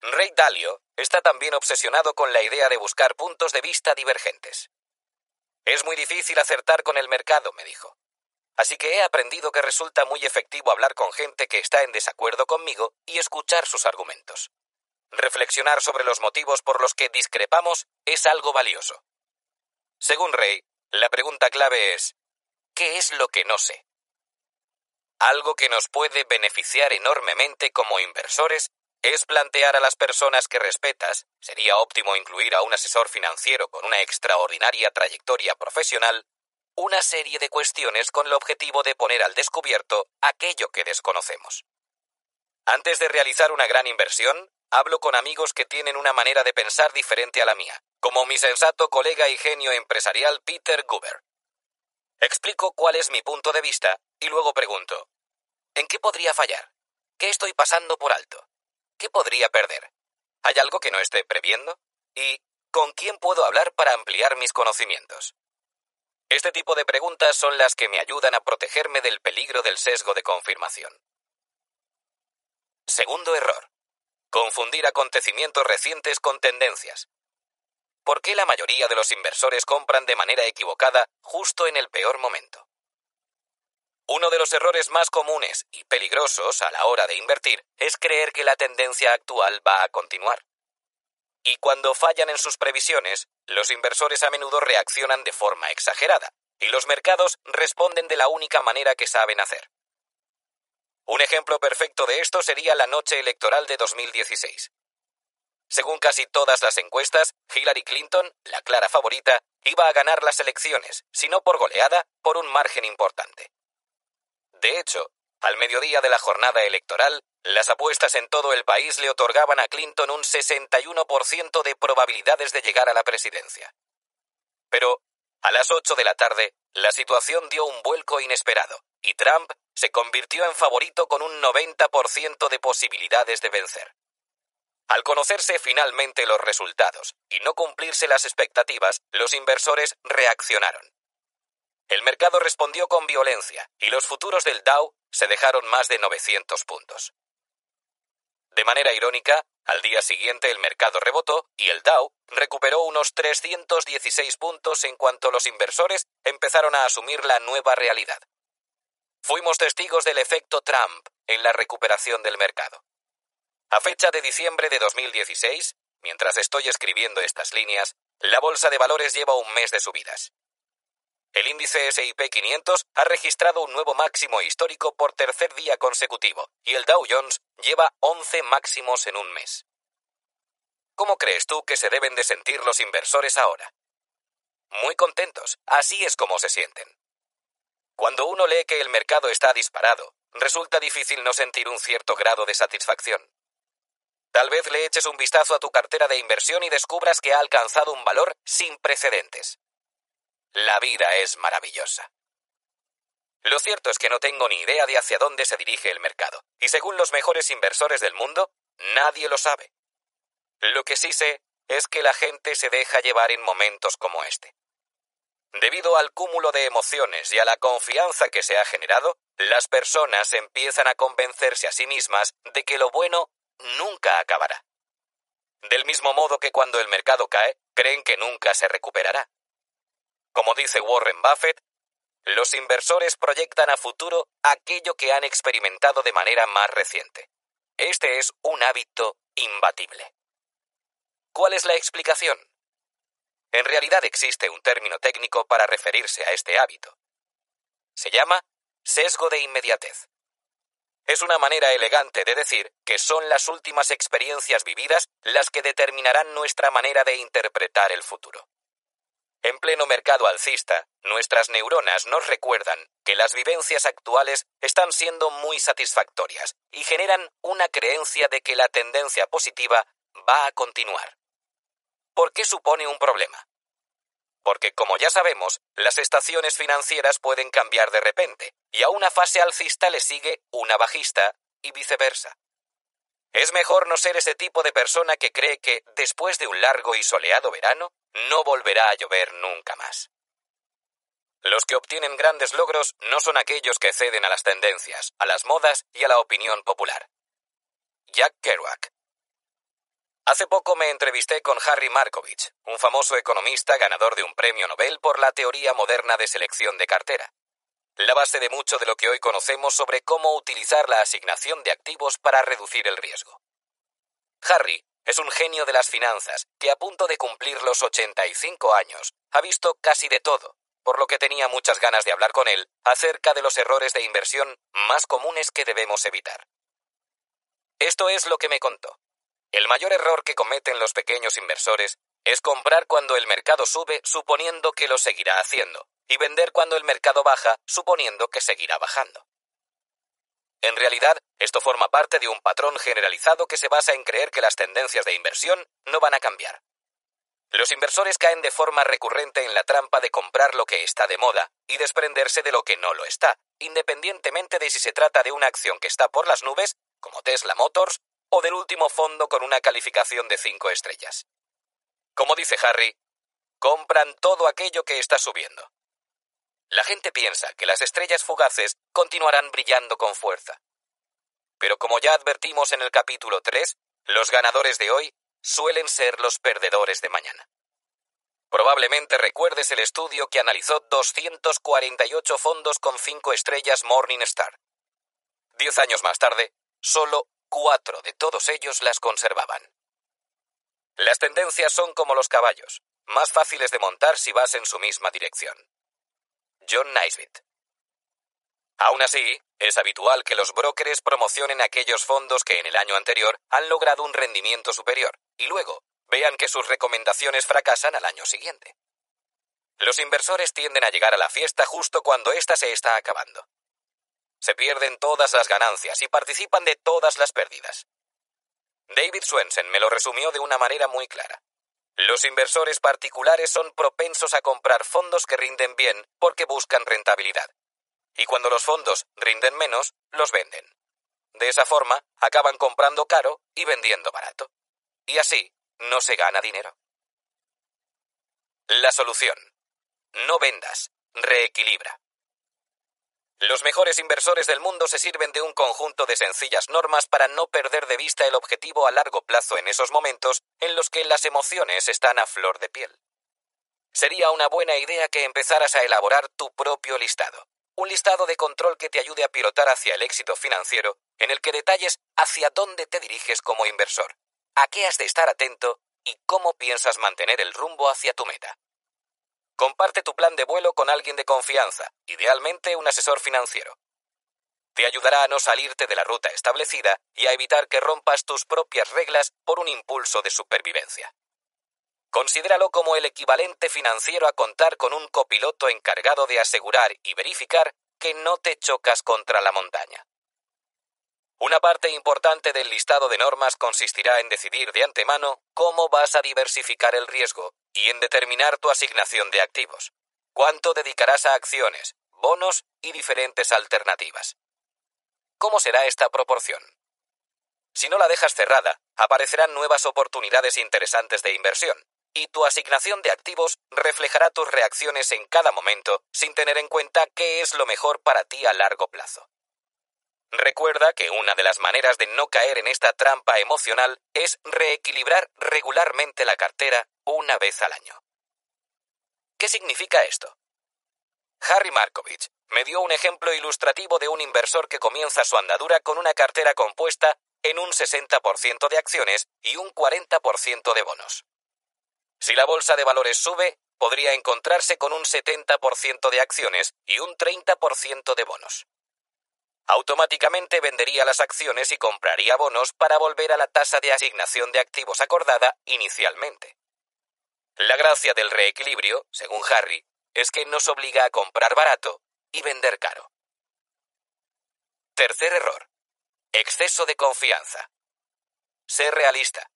Ray Dalio está también obsesionado con la idea de buscar puntos de vista divergentes. Es muy difícil acertar con el mercado, me dijo. Así que he aprendido que resulta muy efectivo hablar con gente que está en desacuerdo conmigo y escuchar sus argumentos. Reflexionar sobre los motivos por los que discrepamos es algo valioso. Según Rey, la pregunta clave es, ¿qué es lo que no sé? Algo que nos puede beneficiar enormemente como inversores es plantear a las personas que respetas, sería óptimo incluir a un asesor financiero con una extraordinaria trayectoria profesional, una serie de cuestiones con el objetivo de poner al descubierto aquello que desconocemos. Antes de realizar una gran inversión, hablo con amigos que tienen una manera de pensar diferente a la mía, como mi sensato colega y genio empresarial Peter Guber. Explico cuál es mi punto de vista y luego pregunto, ¿en qué podría fallar? ¿Qué estoy pasando por alto? ¿Qué podría perder? ¿Hay algo que no esté previendo? ¿Y con quién puedo hablar para ampliar mis conocimientos? Este tipo de preguntas son las que me ayudan a protegerme del peligro del sesgo de confirmación. Segundo error. Confundir acontecimientos recientes con tendencias. ¿Por qué la mayoría de los inversores compran de manera equivocada justo en el peor momento? Uno de los errores más comunes y peligrosos a la hora de invertir es creer que la tendencia actual va a continuar. Y cuando fallan en sus previsiones, los inversores a menudo reaccionan de forma exagerada, y los mercados responden de la única manera que saben hacer. Un ejemplo perfecto de esto sería la noche electoral de 2016. Según casi todas las encuestas, Hillary Clinton, la clara favorita, iba a ganar las elecciones, si no por goleada, por un margen importante. De hecho, al mediodía de la jornada electoral, las apuestas en todo el país le otorgaban a Clinton un 61% de probabilidades de llegar a la presidencia. Pero, a las 8 de la tarde, la situación dio un vuelco inesperado, y Trump se convirtió en favorito con un 90% de posibilidades de vencer. Al conocerse finalmente los resultados y no cumplirse las expectativas, los inversores reaccionaron. El mercado respondió con violencia y los futuros del Dow se dejaron más de 900 puntos. De manera irónica, al día siguiente el mercado rebotó y el Dow recuperó unos 316 puntos en cuanto los inversores empezaron a asumir la nueva realidad. Fuimos testigos del efecto Trump en la recuperación del mercado. A fecha de diciembre de 2016, mientras estoy escribiendo estas líneas, la bolsa de valores lleva un mes de subidas. El índice SIP 500 ha registrado un nuevo máximo histórico por tercer día consecutivo y el Dow Jones lleva 11 máximos en un mes. ¿Cómo crees tú que se deben de sentir los inversores ahora? Muy contentos, así es como se sienten. Cuando uno lee que el mercado está disparado, resulta difícil no sentir un cierto grado de satisfacción. Tal vez le eches un vistazo a tu cartera de inversión y descubras que ha alcanzado un valor sin precedentes. La vida es maravillosa. Lo cierto es que no tengo ni idea de hacia dónde se dirige el mercado, y según los mejores inversores del mundo, nadie lo sabe. Lo que sí sé es que la gente se deja llevar en momentos como este. Debido al cúmulo de emociones y a la confianza que se ha generado, las personas empiezan a convencerse a sí mismas de que lo bueno nunca acabará. Del mismo modo que cuando el mercado cae, creen que nunca se recuperará. Como dice Warren Buffett, los inversores proyectan a futuro aquello que han experimentado de manera más reciente. Este es un hábito imbatible. ¿Cuál es la explicación? En realidad existe un término técnico para referirse a este hábito. Se llama sesgo de inmediatez. Es una manera elegante de decir que son las últimas experiencias vividas las que determinarán nuestra manera de interpretar el futuro. En pleno mercado alcista, nuestras neuronas nos recuerdan que las vivencias actuales están siendo muy satisfactorias y generan una creencia de que la tendencia positiva va a continuar. ¿Por qué supone un problema? Porque, como ya sabemos, las estaciones financieras pueden cambiar de repente, y a una fase alcista le sigue una bajista, y viceversa. Es mejor no ser ese tipo de persona que cree que, después de un largo y soleado verano, no volverá a llover nunca más. Los que obtienen grandes logros no son aquellos que ceden a las tendencias, a las modas y a la opinión popular. Jack Kerouac Hace poco me entrevisté con Harry Markovich, un famoso economista ganador de un premio Nobel por la teoría moderna de selección de cartera, la base de mucho de lo que hoy conocemos sobre cómo utilizar la asignación de activos para reducir el riesgo. Harry es un genio de las finanzas que a punto de cumplir los 85 años ha visto casi de todo, por lo que tenía muchas ganas de hablar con él acerca de los errores de inversión más comunes que debemos evitar. Esto es lo que me contó. El mayor error que cometen los pequeños inversores es comprar cuando el mercado sube suponiendo que lo seguirá haciendo, y vender cuando el mercado baja suponiendo que seguirá bajando. En realidad, esto forma parte de un patrón generalizado que se basa en creer que las tendencias de inversión no van a cambiar. Los inversores caen de forma recurrente en la trampa de comprar lo que está de moda y desprenderse de lo que no lo está, independientemente de si se trata de una acción que está por las nubes, como Tesla Motors, del último fondo con una calificación de 5 estrellas. Como dice Harry, compran todo aquello que está subiendo. La gente piensa que las estrellas fugaces continuarán brillando con fuerza. Pero como ya advertimos en el capítulo 3, los ganadores de hoy suelen ser los perdedores de mañana. Probablemente recuerdes el estudio que analizó 248 fondos con 5 estrellas Morningstar. Diez años más tarde, solo cuatro de todos ellos las conservaban. Las tendencias son como los caballos, más fáciles de montar si vas en su misma dirección. John Naisbitt. Aún así, es habitual que los brokers promocionen aquellos fondos que en el año anterior han logrado un rendimiento superior y luego vean que sus recomendaciones fracasan al año siguiente. Los inversores tienden a llegar a la fiesta justo cuando ésta se está acabando. Se pierden todas las ganancias y participan de todas las pérdidas. David Swensen me lo resumió de una manera muy clara. Los inversores particulares son propensos a comprar fondos que rinden bien porque buscan rentabilidad. Y cuando los fondos rinden menos, los venden. De esa forma, acaban comprando caro y vendiendo barato. Y así, no se gana dinero. La solución. No vendas, reequilibra. Los mejores inversores del mundo se sirven de un conjunto de sencillas normas para no perder de vista el objetivo a largo plazo en esos momentos en los que las emociones están a flor de piel. Sería una buena idea que empezaras a elaborar tu propio listado. Un listado de control que te ayude a pilotar hacia el éxito financiero, en el que detalles hacia dónde te diriges como inversor, a qué has de estar atento y cómo piensas mantener el rumbo hacia tu meta. Comparte tu plan de vuelo con alguien de confianza, idealmente un asesor financiero. Te ayudará a no salirte de la ruta establecida y a evitar que rompas tus propias reglas por un impulso de supervivencia. Considéralo como el equivalente financiero a contar con un copiloto encargado de asegurar y verificar que no te chocas contra la montaña. Una parte importante del listado de normas consistirá en decidir de antemano cómo vas a diversificar el riesgo y en determinar tu asignación de activos, cuánto dedicarás a acciones, bonos y diferentes alternativas. ¿Cómo será esta proporción? Si no la dejas cerrada, aparecerán nuevas oportunidades interesantes de inversión, y tu asignación de activos reflejará tus reacciones en cada momento sin tener en cuenta qué es lo mejor para ti a largo plazo. Recuerda que una de las maneras de no caer en esta trampa emocional es reequilibrar regularmente la cartera una vez al año. ¿Qué significa esto? Harry Markovich me dio un ejemplo ilustrativo de un inversor que comienza su andadura con una cartera compuesta en un 60% de acciones y un 40% de bonos. Si la bolsa de valores sube, podría encontrarse con un 70% de acciones y un 30% de bonos automáticamente vendería las acciones y compraría bonos para volver a la tasa de asignación de activos acordada inicialmente. La gracia del reequilibrio, según Harry, es que nos obliga a comprar barato y vender caro. Tercer error. Exceso de confianza. Ser realista.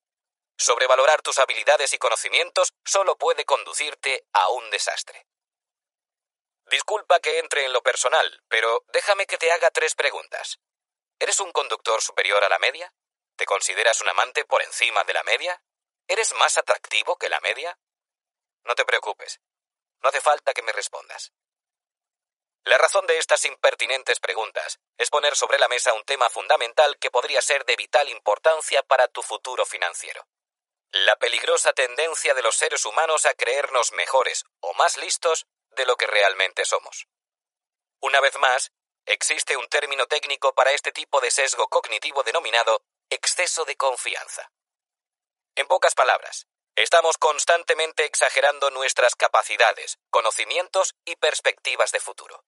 Sobrevalorar tus habilidades y conocimientos solo puede conducirte a un desastre. Disculpa que entre en lo personal, pero déjame que te haga tres preguntas. ¿Eres un conductor superior a la media? ¿Te consideras un amante por encima de la media? ¿Eres más atractivo que la media? No te preocupes. No hace falta que me respondas. La razón de estas impertinentes preguntas es poner sobre la mesa un tema fundamental que podría ser de vital importancia para tu futuro financiero. La peligrosa tendencia de los seres humanos a creernos mejores o más listos de lo que realmente somos. Una vez más, existe un término técnico para este tipo de sesgo cognitivo denominado exceso de confianza. En pocas palabras, estamos constantemente exagerando nuestras capacidades, conocimientos y perspectivas de futuro.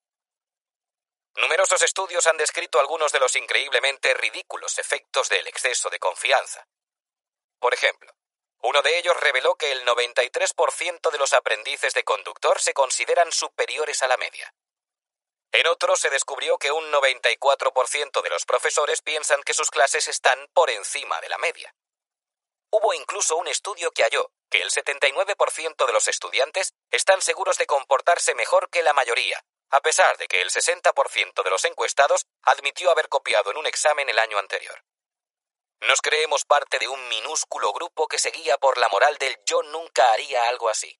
Numerosos estudios han descrito algunos de los increíblemente ridículos efectos del exceso de confianza. Por ejemplo, uno de ellos reveló que el 93% de los aprendices de conductor se consideran superiores a la media. En otro se descubrió que un 94% de los profesores piensan que sus clases están por encima de la media. Hubo incluso un estudio que halló que el 79% de los estudiantes están seguros de comportarse mejor que la mayoría, a pesar de que el 60% de los encuestados admitió haber copiado en un examen el año anterior. Nos creemos parte de un minúsculo grupo que seguía por la moral del yo nunca haría algo así.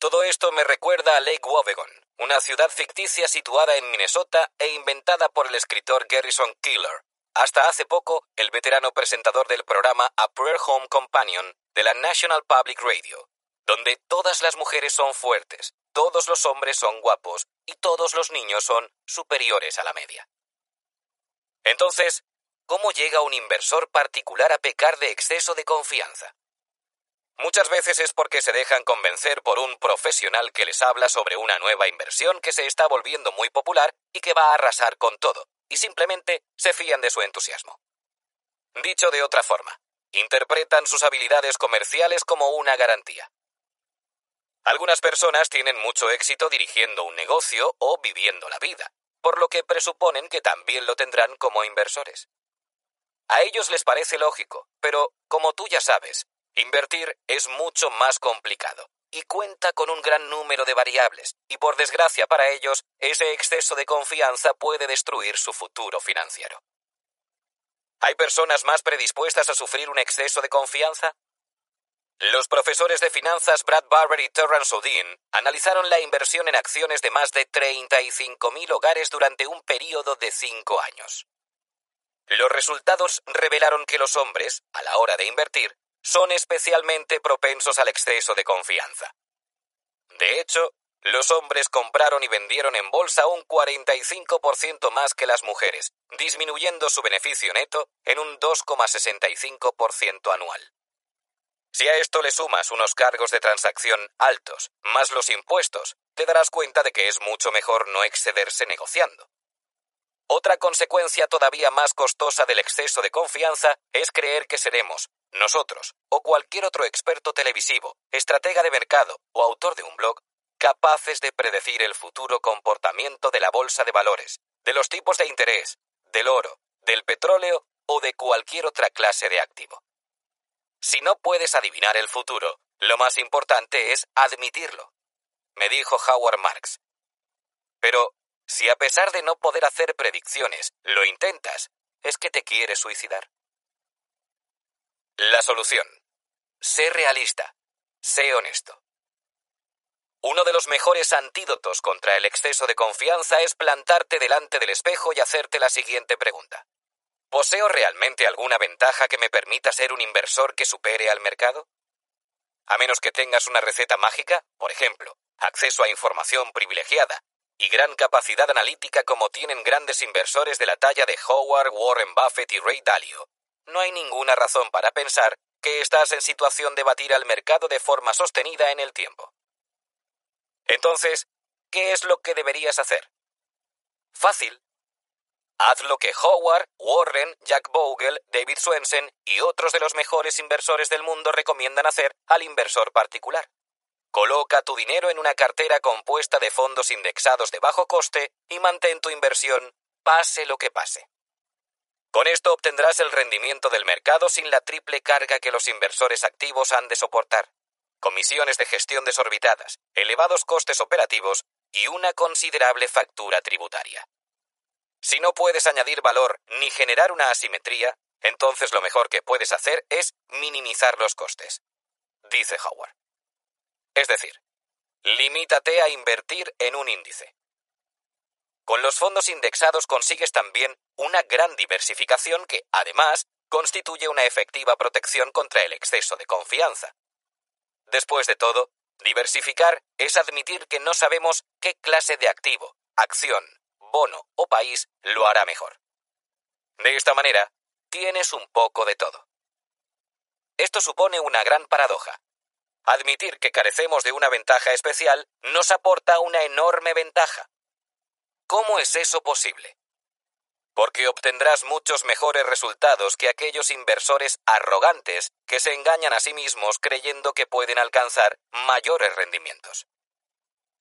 Todo esto me recuerda a Lake Wobegon, una ciudad ficticia situada en Minnesota e inventada por el escritor Garrison Keillor, hasta hace poco el veterano presentador del programa A Prayer Home Companion de la National Public Radio, donde todas las mujeres son fuertes, todos los hombres son guapos y todos los niños son superiores a la media. Entonces, ¿cómo llega un inversor particular a pecar de exceso de confianza? Muchas veces es porque se dejan convencer por un profesional que les habla sobre una nueva inversión que se está volviendo muy popular y que va a arrasar con todo, y simplemente se fían de su entusiasmo. Dicho de otra forma, interpretan sus habilidades comerciales como una garantía. Algunas personas tienen mucho éxito dirigiendo un negocio o viviendo la vida, por lo que presuponen que también lo tendrán como inversores. A ellos les parece lógico, pero, como tú ya sabes, invertir es mucho más complicado y cuenta con un gran número de variables, y por desgracia para ellos, ese exceso de confianza puede destruir su futuro financiero. ¿Hay personas más predispuestas a sufrir un exceso de confianza? Los profesores de finanzas Brad Barber y Terrence O'Dean analizaron la inversión en acciones de más de 35.000 hogares durante un periodo de cinco años. Los resultados revelaron que los hombres, a la hora de invertir, son especialmente propensos al exceso de confianza. De hecho, los hombres compraron y vendieron en bolsa un 45% más que las mujeres, disminuyendo su beneficio neto en un 2,65% anual. Si a esto le sumas unos cargos de transacción altos, más los impuestos, te darás cuenta de que es mucho mejor no excederse negociando. Otra consecuencia todavía más costosa del exceso de confianza es creer que seremos, nosotros, o cualquier otro experto televisivo, estratega de mercado o autor de un blog, capaces de predecir el futuro comportamiento de la bolsa de valores, de los tipos de interés, del oro, del petróleo o de cualquier otra clase de activo. Si no puedes adivinar el futuro, lo más importante es admitirlo, me dijo Howard Marks. Pero, si a pesar de no poder hacer predicciones, lo intentas, es que te quieres suicidar. La solución. Sé realista. Sé honesto. Uno de los mejores antídotos contra el exceso de confianza es plantarte delante del espejo y hacerte la siguiente pregunta. ¿Poseo realmente alguna ventaja que me permita ser un inversor que supere al mercado? A menos que tengas una receta mágica, por ejemplo, acceso a información privilegiada y gran capacidad analítica como tienen grandes inversores de la talla de Howard, Warren Buffett y Ray Dalio, no hay ninguna razón para pensar que estás en situación de batir al mercado de forma sostenida en el tiempo. Entonces, ¿qué es lo que deberías hacer? Fácil, Haz lo que Howard, Warren, Jack Bogle, David Swensen y otros de los mejores inversores del mundo recomiendan hacer al inversor particular. Coloca tu dinero en una cartera compuesta de fondos indexados de bajo coste y mantén tu inversión pase lo que pase. Con esto obtendrás el rendimiento del mercado sin la triple carga que los inversores activos han de soportar. Comisiones de gestión desorbitadas, elevados costes operativos y una considerable factura tributaria. Si no puedes añadir valor ni generar una asimetría, entonces lo mejor que puedes hacer es minimizar los costes, dice Howard. Es decir, limítate a invertir en un índice. Con los fondos indexados consigues también una gran diversificación que, además, constituye una efectiva protección contra el exceso de confianza. Después de todo, diversificar es admitir que no sabemos qué clase de activo, acción, bono o país lo hará mejor. De esta manera, tienes un poco de todo. Esto supone una gran paradoja. Admitir que carecemos de una ventaja especial nos aporta una enorme ventaja. ¿Cómo es eso posible? Porque obtendrás muchos mejores resultados que aquellos inversores arrogantes que se engañan a sí mismos creyendo que pueden alcanzar mayores rendimientos.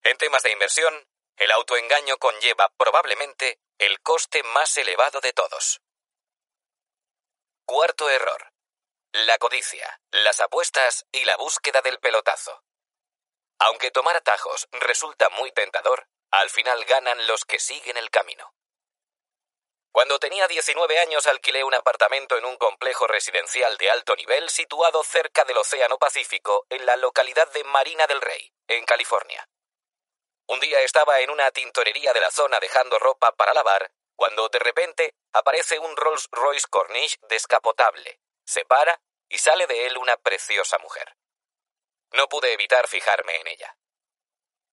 En temas de inversión, el autoengaño conlleva probablemente el coste más elevado de todos. Cuarto error. La codicia, las apuestas y la búsqueda del pelotazo. Aunque tomar atajos resulta muy tentador, al final ganan los que siguen el camino. Cuando tenía 19 años alquilé un apartamento en un complejo residencial de alto nivel situado cerca del Océano Pacífico en la localidad de Marina del Rey, en California. Un día estaba en una tintorería de la zona dejando ropa para lavar, cuando de repente aparece un Rolls Royce Corniche descapotable, se para y sale de él una preciosa mujer. No pude evitar fijarme en ella.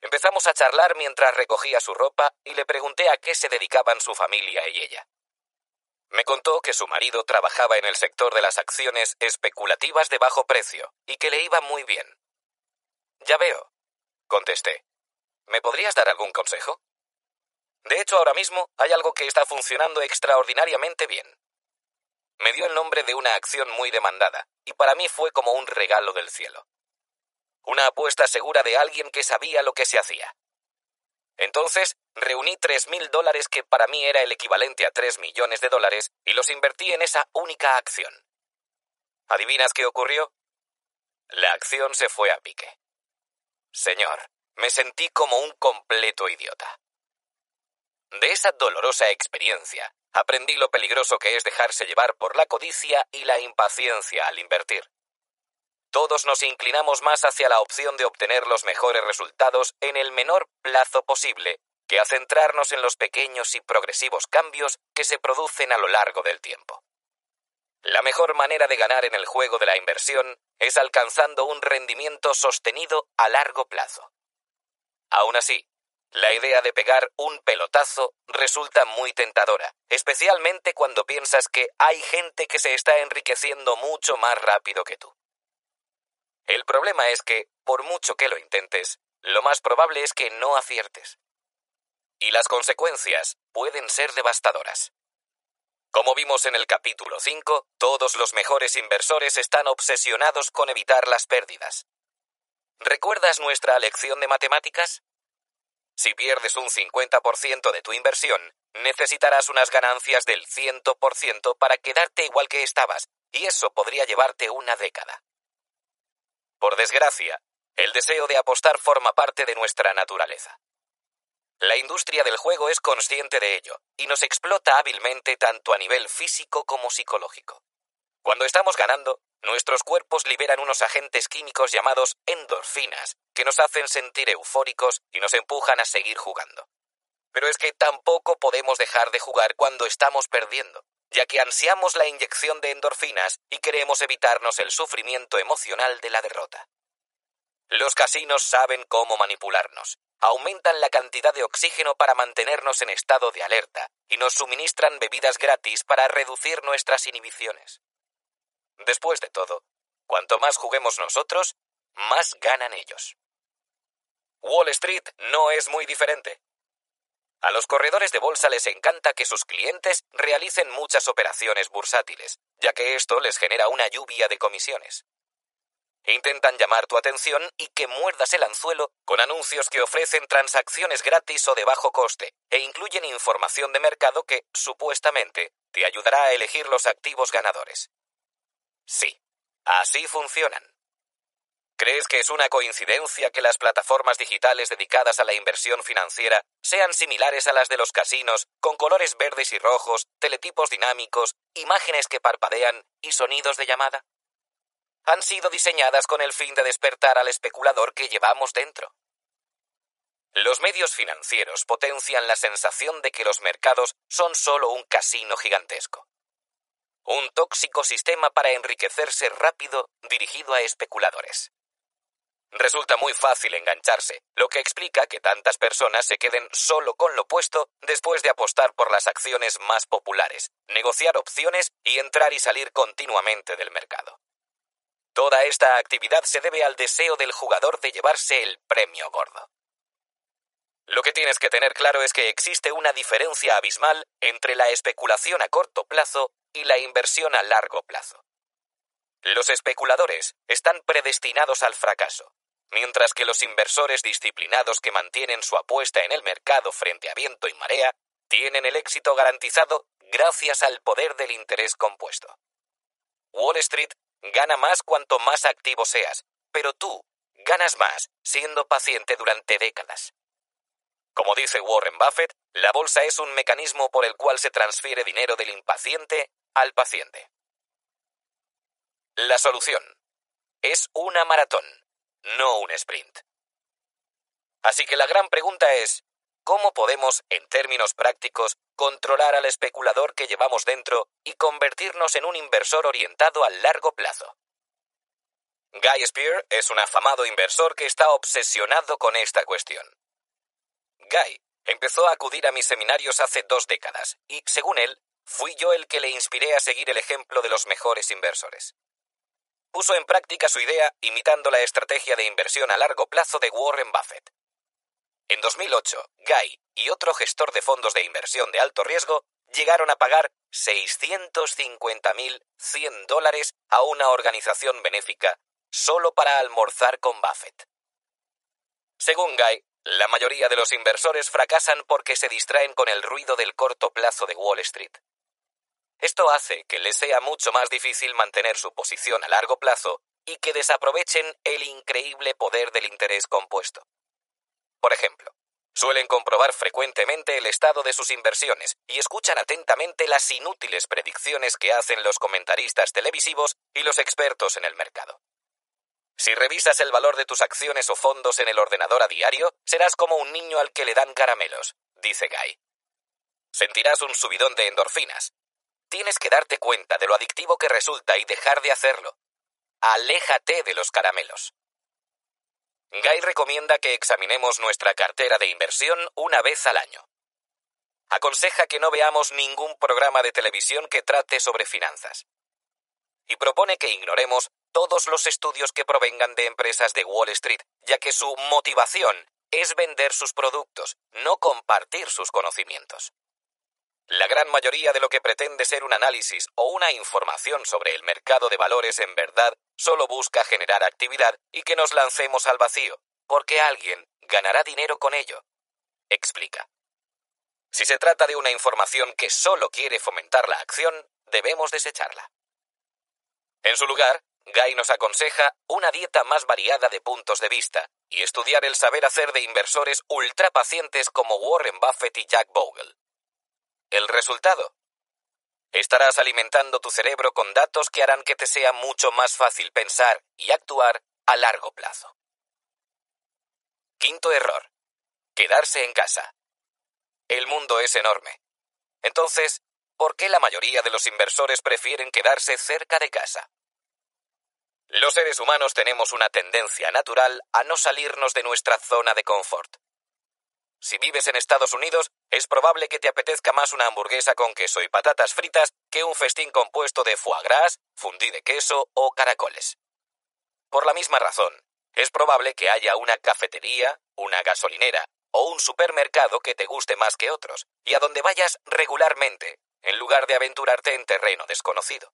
Empezamos a charlar mientras recogía su ropa y le pregunté a qué se dedicaban su familia y ella. Me contó que su marido trabajaba en el sector de las acciones especulativas de bajo precio y que le iba muy bien. Ya veo, contesté. ¿Me podrías dar algún consejo? De hecho, ahora mismo hay algo que está funcionando extraordinariamente bien. Me dio el nombre de una acción muy demandada, y para mí fue como un regalo del cielo. Una apuesta segura de alguien que sabía lo que se hacía. Entonces, reuní tres mil dólares que para mí era el equivalente a tres millones de dólares y los invertí en esa única acción. ¿Adivinas qué ocurrió? La acción se fue a pique. Señor, me sentí como un completo idiota. De esa dolorosa experiencia, aprendí lo peligroso que es dejarse llevar por la codicia y la impaciencia al invertir. Todos nos inclinamos más hacia la opción de obtener los mejores resultados en el menor plazo posible que a centrarnos en los pequeños y progresivos cambios que se producen a lo largo del tiempo. La mejor manera de ganar en el juego de la inversión es alcanzando un rendimiento sostenido a largo plazo. Aún así, la idea de pegar un pelotazo resulta muy tentadora, especialmente cuando piensas que hay gente que se está enriqueciendo mucho más rápido que tú. El problema es que, por mucho que lo intentes, lo más probable es que no aciertes. Y las consecuencias pueden ser devastadoras. Como vimos en el capítulo 5, todos los mejores inversores están obsesionados con evitar las pérdidas. ¿Recuerdas nuestra lección de matemáticas? Si pierdes un 50% de tu inversión, necesitarás unas ganancias del 100% para quedarte igual que estabas, y eso podría llevarte una década. Por desgracia, el deseo de apostar forma parte de nuestra naturaleza. La industria del juego es consciente de ello y nos explota hábilmente tanto a nivel físico como psicológico. Cuando estamos ganando, Nuestros cuerpos liberan unos agentes químicos llamados endorfinas, que nos hacen sentir eufóricos y nos empujan a seguir jugando. Pero es que tampoco podemos dejar de jugar cuando estamos perdiendo, ya que ansiamos la inyección de endorfinas y queremos evitarnos el sufrimiento emocional de la derrota. Los casinos saben cómo manipularnos. Aumentan la cantidad de oxígeno para mantenernos en estado de alerta y nos suministran bebidas gratis para reducir nuestras inhibiciones. Después de todo, cuanto más juguemos nosotros, más ganan ellos. Wall Street no es muy diferente. A los corredores de bolsa les encanta que sus clientes realicen muchas operaciones bursátiles, ya que esto les genera una lluvia de comisiones. Intentan llamar tu atención y que muerdas el anzuelo con anuncios que ofrecen transacciones gratis o de bajo coste e incluyen información de mercado que, supuestamente, te ayudará a elegir los activos ganadores. Sí, así funcionan. ¿Crees que es una coincidencia que las plataformas digitales dedicadas a la inversión financiera sean similares a las de los casinos, con colores verdes y rojos, teletipos dinámicos, imágenes que parpadean y sonidos de llamada? Han sido diseñadas con el fin de despertar al especulador que llevamos dentro. Los medios financieros potencian la sensación de que los mercados son solo un casino gigantesco. Un tóxico sistema para enriquecerse rápido dirigido a especuladores. Resulta muy fácil engancharse, lo que explica que tantas personas se queden solo con lo puesto después de apostar por las acciones más populares, negociar opciones y entrar y salir continuamente del mercado. Toda esta actividad se debe al deseo del jugador de llevarse el premio gordo. Lo que tienes que tener claro es que existe una diferencia abismal entre la especulación a corto plazo y la inversión a largo plazo. Los especuladores están predestinados al fracaso, mientras que los inversores disciplinados que mantienen su apuesta en el mercado frente a viento y marea tienen el éxito garantizado gracias al poder del interés compuesto. Wall Street gana más cuanto más activo seas, pero tú ganas más siendo paciente durante décadas. Como dice Warren Buffett, la bolsa es un mecanismo por el cual se transfiere dinero del impaciente al paciente. La solución es una maratón no un sprint. Así que la gran pregunta es, ¿cómo podemos, en términos prácticos, controlar al especulador que llevamos dentro y convertirnos en un inversor orientado al largo plazo? Guy Spear es un afamado inversor que está obsesionado con esta cuestión. Guy empezó a acudir a mis seminarios hace dos décadas y, según él, fui yo el que le inspiré a seguir el ejemplo de los mejores inversores puso en práctica su idea imitando la estrategia de inversión a largo plazo de Warren Buffett. En 2008, Guy y otro gestor de fondos de inversión de alto riesgo llegaron a pagar 650.100 dólares a una organización benéfica solo para almorzar con Buffett. Según Guy, la mayoría de los inversores fracasan porque se distraen con el ruido del corto plazo de Wall Street. Esto hace que les sea mucho más difícil mantener su posición a largo plazo y que desaprovechen el increíble poder del interés compuesto. Por ejemplo, suelen comprobar frecuentemente el estado de sus inversiones y escuchan atentamente las inútiles predicciones que hacen los comentaristas televisivos y los expertos en el mercado. Si revisas el valor de tus acciones o fondos en el ordenador a diario, serás como un niño al que le dan caramelos, dice Guy. Sentirás un subidón de endorfinas, Tienes que darte cuenta de lo adictivo que resulta y dejar de hacerlo. Aléjate de los caramelos. Guy recomienda que examinemos nuestra cartera de inversión una vez al año. Aconseja que no veamos ningún programa de televisión que trate sobre finanzas. Y propone que ignoremos todos los estudios que provengan de empresas de Wall Street, ya que su motivación es vender sus productos, no compartir sus conocimientos. La gran mayoría de lo que pretende ser un análisis o una información sobre el mercado de valores en verdad solo busca generar actividad y que nos lancemos al vacío, porque alguien ganará dinero con ello. Explica. Si se trata de una información que solo quiere fomentar la acción, debemos desecharla. En su lugar, Guy nos aconseja una dieta más variada de puntos de vista y estudiar el saber hacer de inversores ultrapacientes como Warren Buffett y Jack Bogle. El resultado. Estarás alimentando tu cerebro con datos que harán que te sea mucho más fácil pensar y actuar a largo plazo. Quinto error. Quedarse en casa. El mundo es enorme. Entonces, ¿por qué la mayoría de los inversores prefieren quedarse cerca de casa? Los seres humanos tenemos una tendencia natural a no salirnos de nuestra zona de confort. Si vives en Estados Unidos, es probable que te apetezca más una hamburguesa con queso y patatas fritas que un festín compuesto de foie gras, fundí de queso o caracoles. Por la misma razón, es probable que haya una cafetería, una gasolinera o un supermercado que te guste más que otros y a donde vayas regularmente, en lugar de aventurarte en terreno desconocido.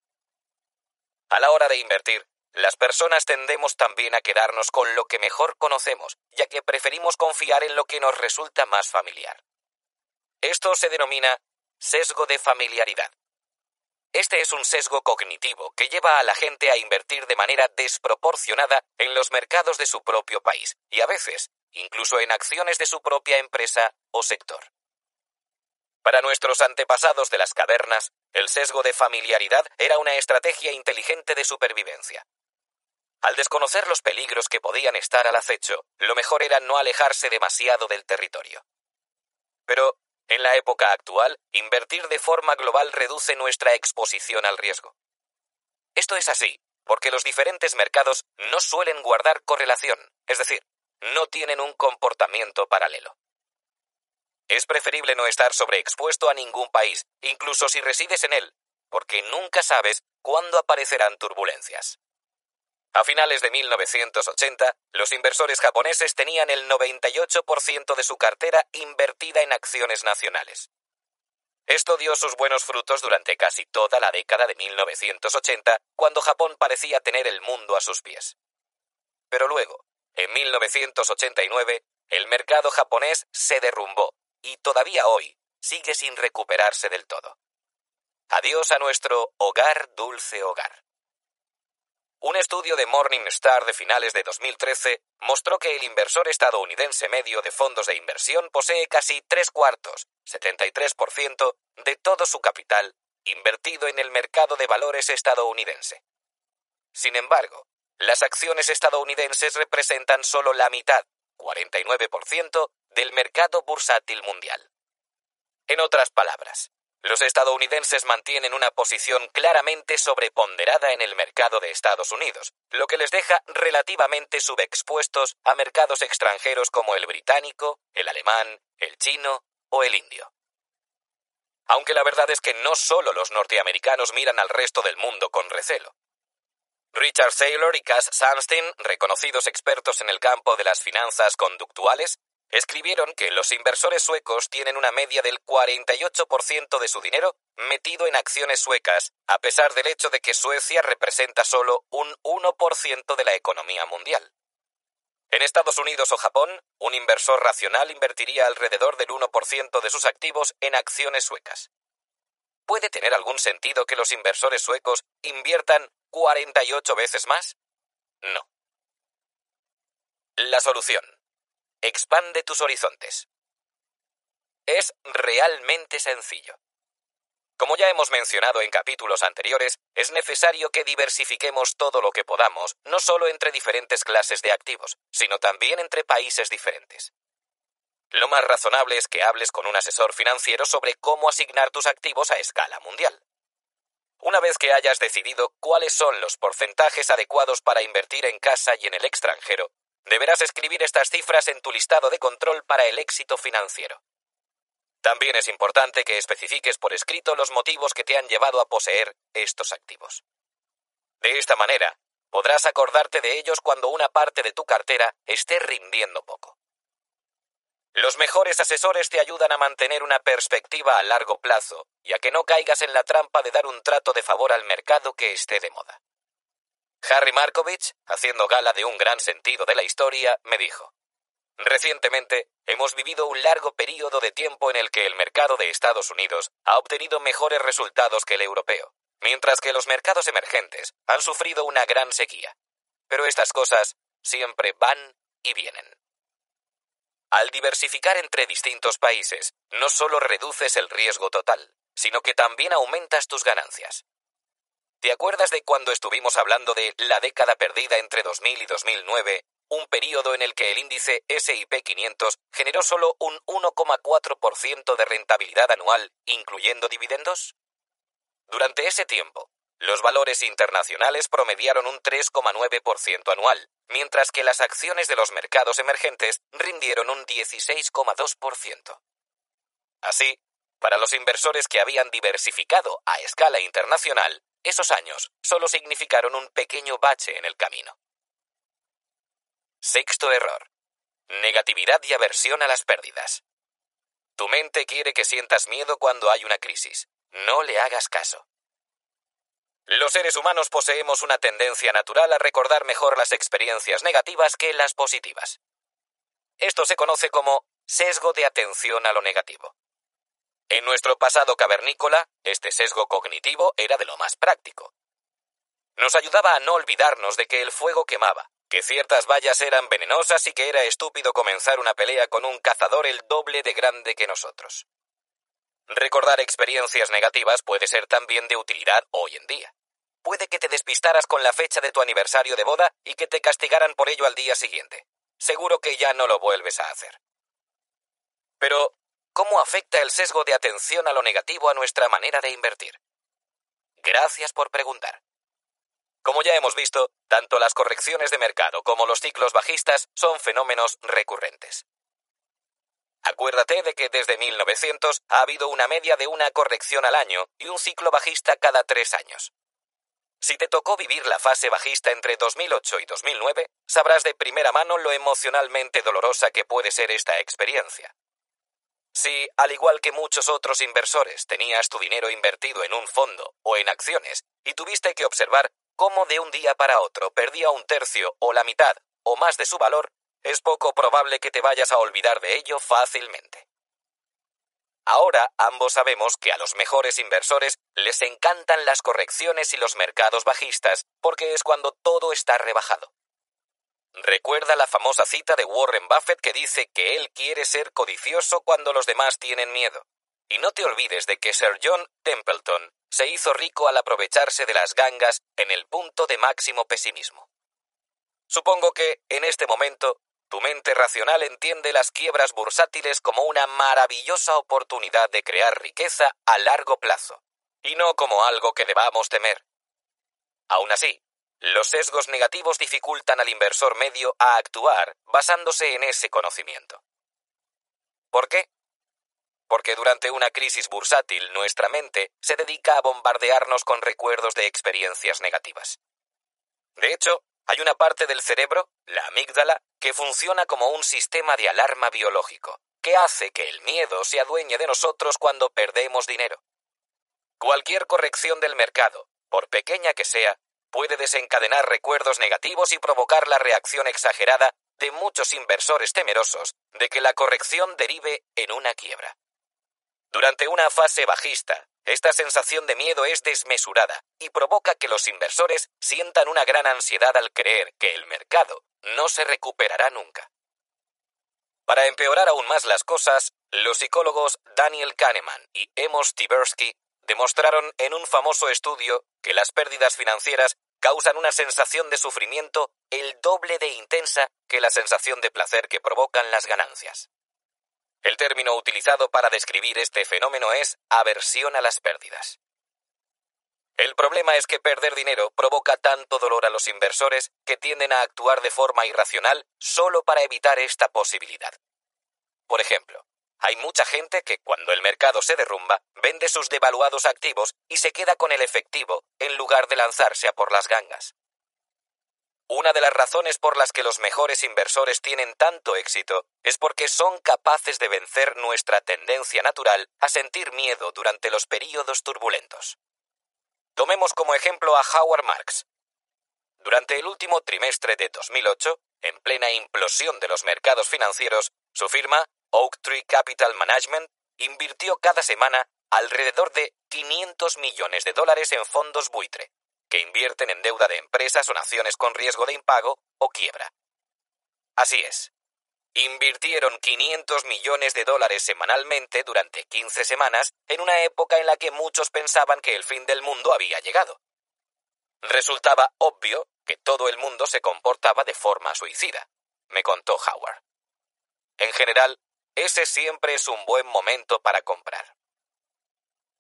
A la hora de invertir, las personas tendemos también a quedarnos con lo que mejor conocemos, ya que preferimos confiar en lo que nos resulta más familiar. Esto se denomina sesgo de familiaridad. Este es un sesgo cognitivo que lleva a la gente a invertir de manera desproporcionada en los mercados de su propio país y a veces incluso en acciones de su propia empresa o sector. Para nuestros antepasados de las cavernas, el sesgo de familiaridad era una estrategia inteligente de supervivencia. Al desconocer los peligros que podían estar al acecho, lo mejor era no alejarse demasiado del territorio. Pero, en la época actual, invertir de forma global reduce nuestra exposición al riesgo. Esto es así, porque los diferentes mercados no suelen guardar correlación, es decir, no tienen un comportamiento paralelo. Es preferible no estar sobreexpuesto a ningún país, incluso si resides en él, porque nunca sabes cuándo aparecerán turbulencias. A finales de 1980, los inversores japoneses tenían el 98% de su cartera invertida en acciones nacionales. Esto dio sus buenos frutos durante casi toda la década de 1980, cuando Japón parecía tener el mundo a sus pies. Pero luego, en 1989, el mercado japonés se derrumbó y todavía hoy sigue sin recuperarse del todo. Adiós a nuestro hogar dulce hogar. Un estudio de Morningstar de finales de 2013 mostró que el inversor estadounidense medio de fondos de inversión posee casi tres cuartos, 73%, de todo su capital invertido en el mercado de valores estadounidense. Sin embargo, las acciones estadounidenses representan solo la mitad, 49%, del mercado bursátil mundial. En otras palabras, los estadounidenses mantienen una posición claramente sobreponderada en el mercado de Estados Unidos, lo que les deja relativamente subexpuestos a mercados extranjeros como el británico, el alemán, el chino o el indio. Aunque la verdad es que no solo los norteamericanos miran al resto del mundo con recelo. Richard Saylor y Cass Sunstein, reconocidos expertos en el campo de las finanzas conductuales, escribieron que los inversores suecos tienen una media del 48% de su dinero metido en acciones suecas, a pesar del hecho de que Suecia representa solo un 1% de la economía mundial. En Estados Unidos o Japón, un inversor racional invertiría alrededor del 1% de sus activos en acciones suecas. ¿Puede tener algún sentido que los inversores suecos inviertan 48 veces más? No. La solución. Expande tus horizontes. Es realmente sencillo. Como ya hemos mencionado en capítulos anteriores, es necesario que diversifiquemos todo lo que podamos, no solo entre diferentes clases de activos, sino también entre países diferentes. Lo más razonable es que hables con un asesor financiero sobre cómo asignar tus activos a escala mundial. Una vez que hayas decidido cuáles son los porcentajes adecuados para invertir en casa y en el extranjero, deberás escribir estas cifras en tu listado de control para el éxito financiero. También es importante que especifiques por escrito los motivos que te han llevado a poseer estos activos. De esta manera, podrás acordarte de ellos cuando una parte de tu cartera esté rindiendo poco. Los mejores asesores te ayudan a mantener una perspectiva a largo plazo y a que no caigas en la trampa de dar un trato de favor al mercado que esté de moda. Harry Markovich, haciendo gala de un gran sentido de la historia, me dijo, Recientemente hemos vivido un largo periodo de tiempo en el que el mercado de Estados Unidos ha obtenido mejores resultados que el europeo, mientras que los mercados emergentes han sufrido una gran sequía. Pero estas cosas siempre van y vienen. Al diversificar entre distintos países, no solo reduces el riesgo total, sino que también aumentas tus ganancias. ¿Te acuerdas de cuando estuvimos hablando de la década perdida entre 2000 y 2009, un periodo en el que el índice SIP 500 generó solo un 1,4% de rentabilidad anual, incluyendo dividendos? Durante ese tiempo, los valores internacionales promediaron un 3,9% anual, mientras que las acciones de los mercados emergentes rindieron un 16,2%. Así, para los inversores que habían diversificado a escala internacional, esos años solo significaron un pequeño bache en el camino. Sexto error. negatividad y aversión a las pérdidas. Tu mente quiere que sientas miedo cuando hay una crisis. No le hagas caso. Los seres humanos poseemos una tendencia natural a recordar mejor las experiencias negativas que las positivas. Esto se conoce como sesgo de atención a lo negativo. En nuestro pasado cavernícola, este sesgo cognitivo era de lo más práctico. Nos ayudaba a no olvidarnos de que el fuego quemaba, que ciertas vallas eran venenosas y que era estúpido comenzar una pelea con un cazador el doble de grande que nosotros. Recordar experiencias negativas puede ser también de utilidad hoy en día. Puede que te despistaras con la fecha de tu aniversario de boda y que te castigaran por ello al día siguiente. Seguro que ya no lo vuelves a hacer. Pero, ¿cómo afecta el sesgo de atención a lo negativo a nuestra manera de invertir? Gracias por preguntar. Como ya hemos visto, tanto las correcciones de mercado como los ciclos bajistas son fenómenos recurrentes. Acuérdate de que desde 1900 ha habido una media de una corrección al año y un ciclo bajista cada tres años. Si te tocó vivir la fase bajista entre 2008 y 2009, sabrás de primera mano lo emocionalmente dolorosa que puede ser esta experiencia. Si, al igual que muchos otros inversores, tenías tu dinero invertido en un fondo o en acciones y tuviste que observar cómo de un día para otro perdía un tercio o la mitad o más de su valor, es poco probable que te vayas a olvidar de ello fácilmente. Ahora ambos sabemos que a los mejores inversores les encantan las correcciones y los mercados bajistas porque es cuando todo está rebajado. Recuerda la famosa cita de Warren Buffett que dice que él quiere ser codicioso cuando los demás tienen miedo. Y no te olvides de que Sir John Templeton se hizo rico al aprovecharse de las gangas en el punto de máximo pesimismo. Supongo que, en este momento, tu mente racional entiende las quiebras bursátiles como una maravillosa oportunidad de crear riqueza a largo plazo, y no como algo que debamos temer. Aún así, los sesgos negativos dificultan al inversor medio a actuar basándose en ese conocimiento. ¿Por qué? porque durante una crisis bursátil nuestra mente se dedica a bombardearnos con recuerdos de experiencias negativas. De hecho, hay una parte del cerebro, la amígdala, que funciona como un sistema de alarma biológico, que hace que el miedo se adueñe de nosotros cuando perdemos dinero. Cualquier corrección del mercado, por pequeña que sea, puede desencadenar recuerdos negativos y provocar la reacción exagerada de muchos inversores temerosos de que la corrección derive en una quiebra. Durante una fase bajista, esta sensación de miedo es desmesurada y provoca que los inversores sientan una gran ansiedad al creer que el mercado no se recuperará nunca. Para empeorar aún más las cosas, los psicólogos Daniel Kahneman y Emos Tversky demostraron en un famoso estudio que las pérdidas financieras causan una sensación de sufrimiento el doble de intensa que la sensación de placer que provocan las ganancias. El término utilizado para describir este fenómeno es aversión a las pérdidas. El problema es que perder dinero provoca tanto dolor a los inversores que tienden a actuar de forma irracional solo para evitar esta posibilidad. Por ejemplo, hay mucha gente que cuando el mercado se derrumba vende sus devaluados activos y se queda con el efectivo en lugar de lanzarse a por las gangas. Una de las razones por las que los mejores inversores tienen tanto éxito es porque son capaces de vencer nuestra tendencia natural a sentir miedo durante los períodos turbulentos. Tomemos como ejemplo a Howard Marks. Durante el último trimestre de 2008, en plena implosión de los mercados financieros, su firma, Oak Tree Capital Management, invirtió cada semana alrededor de 500 millones de dólares en fondos buitre, que invierten en deuda de empresas o naciones con riesgo de impago o quiebra. Así es. Invirtieron 500 millones de dólares semanalmente durante 15 semanas en una época en la que muchos pensaban que el fin del mundo había llegado. Resultaba obvio que todo el mundo se comportaba de forma suicida, me contó Howard. En general, ese siempre es un buen momento para comprar.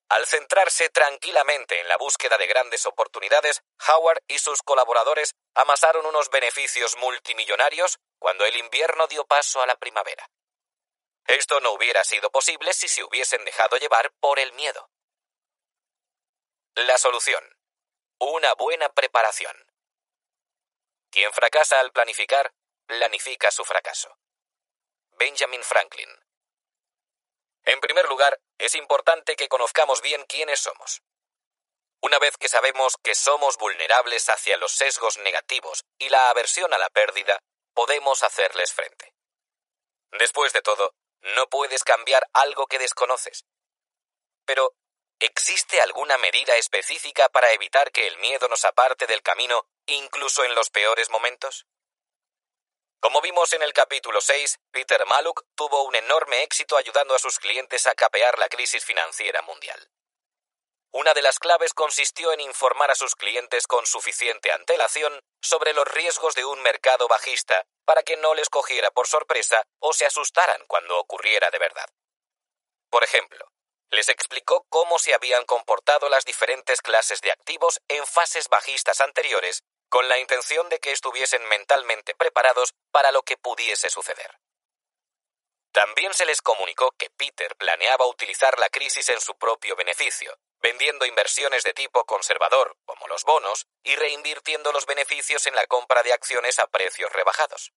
Al centrarse tranquilamente en la búsqueda de grandes oportunidades, Howard y sus colaboradores amasaron unos beneficios multimillonarios cuando el invierno dio paso a la primavera. Esto no hubiera sido posible si se hubiesen dejado llevar por el miedo. La solución. Una buena preparación. Quien fracasa al planificar, planifica su fracaso. Benjamin Franklin. En primer lugar, es importante que conozcamos bien quiénes somos. Una vez que sabemos que somos vulnerables hacia los sesgos negativos y la aversión a la pérdida, podemos hacerles frente. Después de todo, no puedes cambiar algo que desconoces. Pero, ¿existe alguna medida específica para evitar que el miedo nos aparte del camino, incluso en los peores momentos? Como vimos en el capítulo 6, Peter Maluk tuvo un enorme éxito ayudando a sus clientes a capear la crisis financiera mundial. Una de las claves consistió en informar a sus clientes con suficiente antelación sobre los riesgos de un mercado bajista para que no les cogiera por sorpresa o se asustaran cuando ocurriera de verdad. Por ejemplo, les explicó cómo se habían comportado las diferentes clases de activos en fases bajistas anteriores con la intención de que estuviesen mentalmente preparados para lo que pudiese suceder. También se les comunicó que Peter planeaba utilizar la crisis en su propio beneficio, vendiendo inversiones de tipo conservador, como los bonos, y reinvirtiendo los beneficios en la compra de acciones a precios rebajados.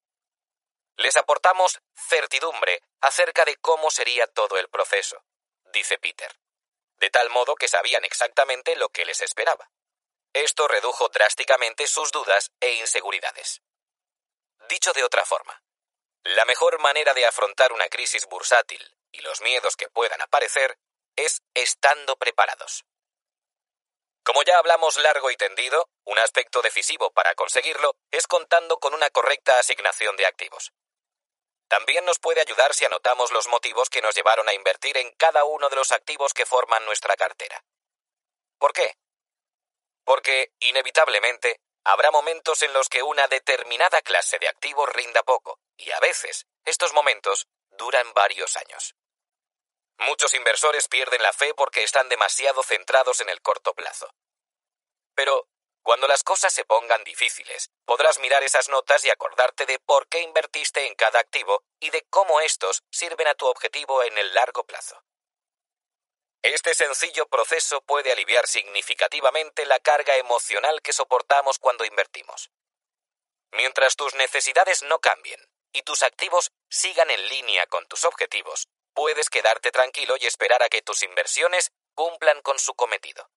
Les aportamos certidumbre acerca de cómo sería todo el proceso, dice Peter, de tal modo que sabían exactamente lo que les esperaba. Esto redujo drásticamente sus dudas e inseguridades. Dicho de otra forma, la mejor manera de afrontar una crisis bursátil y los miedos que puedan aparecer es estando preparados. Como ya hablamos largo y tendido, un aspecto decisivo para conseguirlo es contando con una correcta asignación de activos. También nos puede ayudar si anotamos los motivos que nos llevaron a invertir en cada uno de los activos que forman nuestra cartera. ¿Por qué? Porque, inevitablemente, habrá momentos en los que una determinada clase de activos rinda poco, y a veces estos momentos duran varios años. Muchos inversores pierden la fe porque están demasiado centrados en el corto plazo. Pero, cuando las cosas se pongan difíciles, podrás mirar esas notas y acordarte de por qué invertiste en cada activo y de cómo estos sirven a tu objetivo en el largo plazo. Este sencillo proceso puede aliviar significativamente la carga emocional que soportamos cuando invertimos. Mientras tus necesidades no cambien y tus activos sigan en línea con tus objetivos, puedes quedarte tranquilo y esperar a que tus inversiones cumplan con su cometido.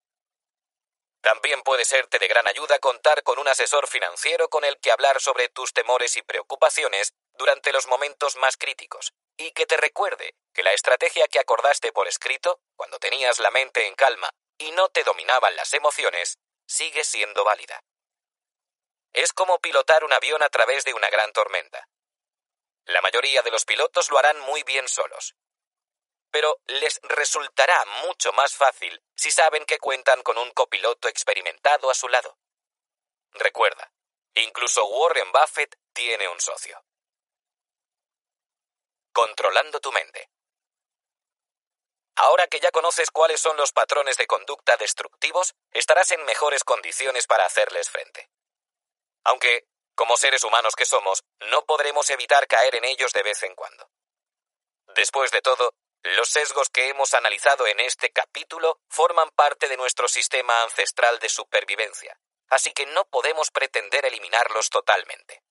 También puede serte de gran ayuda contar con un asesor financiero con el que hablar sobre tus temores y preocupaciones durante los momentos más críticos, y que te recuerde que la estrategia que acordaste por escrito, cuando tenías la mente en calma y no te dominaban las emociones, sigue siendo válida. Es como pilotar un avión a través de una gran tormenta. La mayoría de los pilotos lo harán muy bien solos. Pero les resultará mucho más fácil si saben que cuentan con un copiloto experimentado a su lado. Recuerda, incluso Warren Buffett tiene un socio. Controlando tu mente. Ahora que ya conoces cuáles son los patrones de conducta destructivos, estarás en mejores condiciones para hacerles frente. Aunque, como seres humanos que somos, no podremos evitar caer en ellos de vez en cuando. Después de todo, los sesgos que hemos analizado en este capítulo forman parte de nuestro sistema ancestral de supervivencia, así que no podemos pretender eliminarlos totalmente.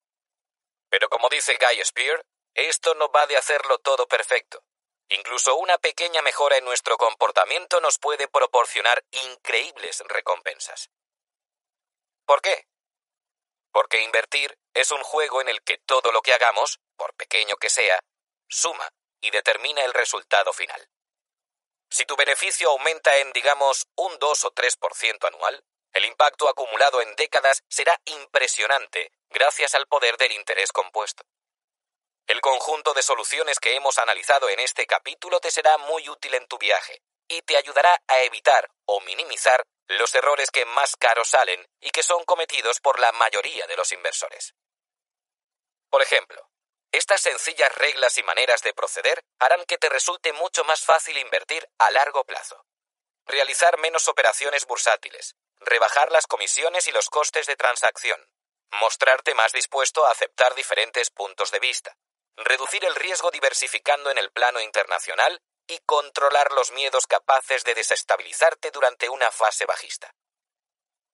Pero como dice Guy Spear, esto no va de hacerlo todo perfecto. Incluso una pequeña mejora en nuestro comportamiento nos puede proporcionar increíbles recompensas. ¿Por qué? Porque invertir es un juego en el que todo lo que hagamos, por pequeño que sea, suma y determina el resultado final. Si tu beneficio aumenta en, digamos, un 2 o 3% anual, el impacto acumulado en décadas será impresionante gracias al poder del interés compuesto. El conjunto de soluciones que hemos analizado en este capítulo te será muy útil en tu viaje y te ayudará a evitar o minimizar los errores que más caros salen y que son cometidos por la mayoría de los inversores. Por ejemplo, estas sencillas reglas y maneras de proceder harán que te resulte mucho más fácil invertir a largo plazo. Realizar menos operaciones bursátiles, rebajar las comisiones y los costes de transacción, mostrarte más dispuesto a aceptar diferentes puntos de vista, reducir el riesgo diversificando en el plano internacional y controlar los miedos capaces de desestabilizarte durante una fase bajista.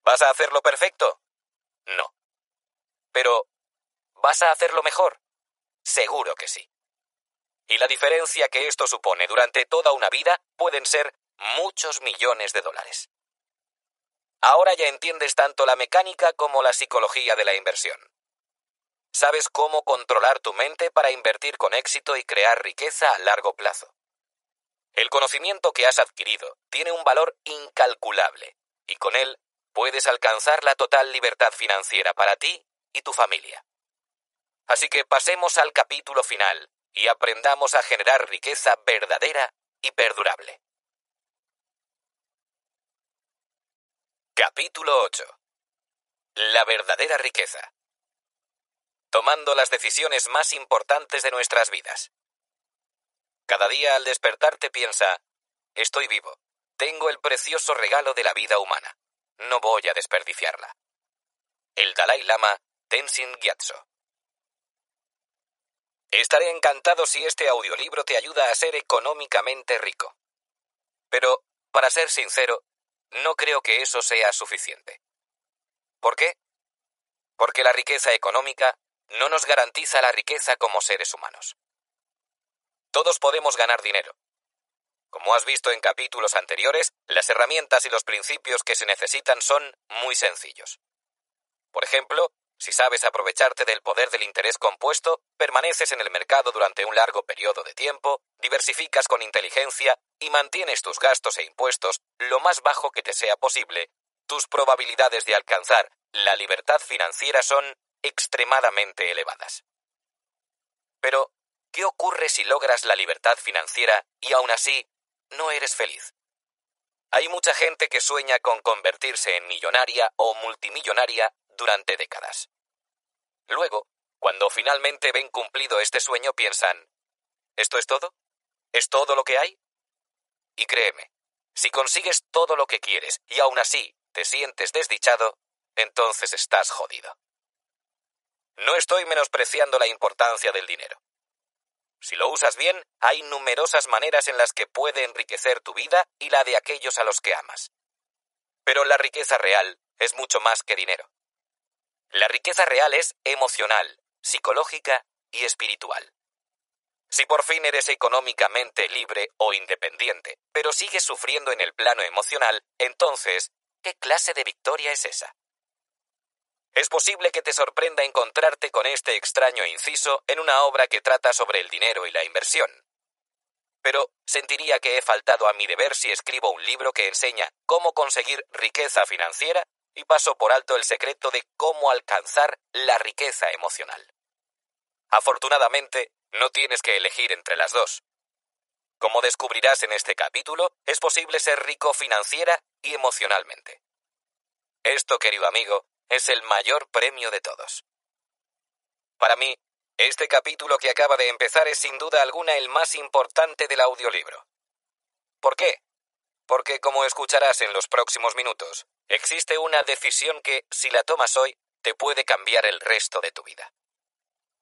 ¿Vas a hacerlo perfecto? No. Pero, ¿vas a hacerlo mejor? Seguro que sí. Y la diferencia que esto supone durante toda una vida pueden ser muchos millones de dólares. Ahora ya entiendes tanto la mecánica como la psicología de la inversión. Sabes cómo controlar tu mente para invertir con éxito y crear riqueza a largo plazo. El conocimiento que has adquirido tiene un valor incalculable y con él puedes alcanzar la total libertad financiera para ti y tu familia. Así que pasemos al capítulo final y aprendamos a generar riqueza verdadera y perdurable. Capítulo 8. La verdadera riqueza. Tomando las decisiones más importantes de nuestras vidas. Cada día al despertarte piensa, estoy vivo, tengo el precioso regalo de la vida humana, no voy a desperdiciarla. El Dalai Lama Tenzin Gyatso. Estaré encantado si este audiolibro te ayuda a ser económicamente rico. Pero, para ser sincero, no creo que eso sea suficiente. ¿Por qué? Porque la riqueza económica no nos garantiza la riqueza como seres humanos. Todos podemos ganar dinero. Como has visto en capítulos anteriores, las herramientas y los principios que se necesitan son muy sencillos. Por ejemplo, si sabes aprovecharte del poder del interés compuesto, permaneces en el mercado durante un largo periodo de tiempo, diversificas con inteligencia y mantienes tus gastos e impuestos lo más bajo que te sea posible, tus probabilidades de alcanzar la libertad financiera son extremadamente elevadas. Pero, ¿qué ocurre si logras la libertad financiera y aún así no eres feliz? Hay mucha gente que sueña con convertirse en millonaria o multimillonaria durante décadas. Luego, cuando finalmente ven cumplido este sueño, piensan, ¿esto es todo? ¿Es todo lo que hay? Y créeme, si consigues todo lo que quieres y aún así te sientes desdichado, entonces estás jodido. No estoy menospreciando la importancia del dinero. Si lo usas bien, hay numerosas maneras en las que puede enriquecer tu vida y la de aquellos a los que amas. Pero la riqueza real es mucho más que dinero. La riqueza real es emocional, psicológica y espiritual. Si por fin eres económicamente libre o independiente, pero sigues sufriendo en el plano emocional, entonces, ¿qué clase de victoria es esa? Es posible que te sorprenda encontrarte con este extraño inciso en una obra que trata sobre el dinero y la inversión. Pero sentiría que he faltado a mi deber si escribo un libro que enseña cómo conseguir riqueza financiera y paso por alto el secreto de cómo alcanzar la riqueza emocional. Afortunadamente, no tienes que elegir entre las dos. Como descubrirás en este capítulo, es posible ser rico financiera y emocionalmente. Esto, querido amigo, es el mayor premio de todos. Para mí, este capítulo que acaba de empezar es sin duda alguna el más importante del audiolibro. ¿Por qué? Porque, como escucharás en los próximos minutos, existe una decisión que, si la tomas hoy, te puede cambiar el resto de tu vida.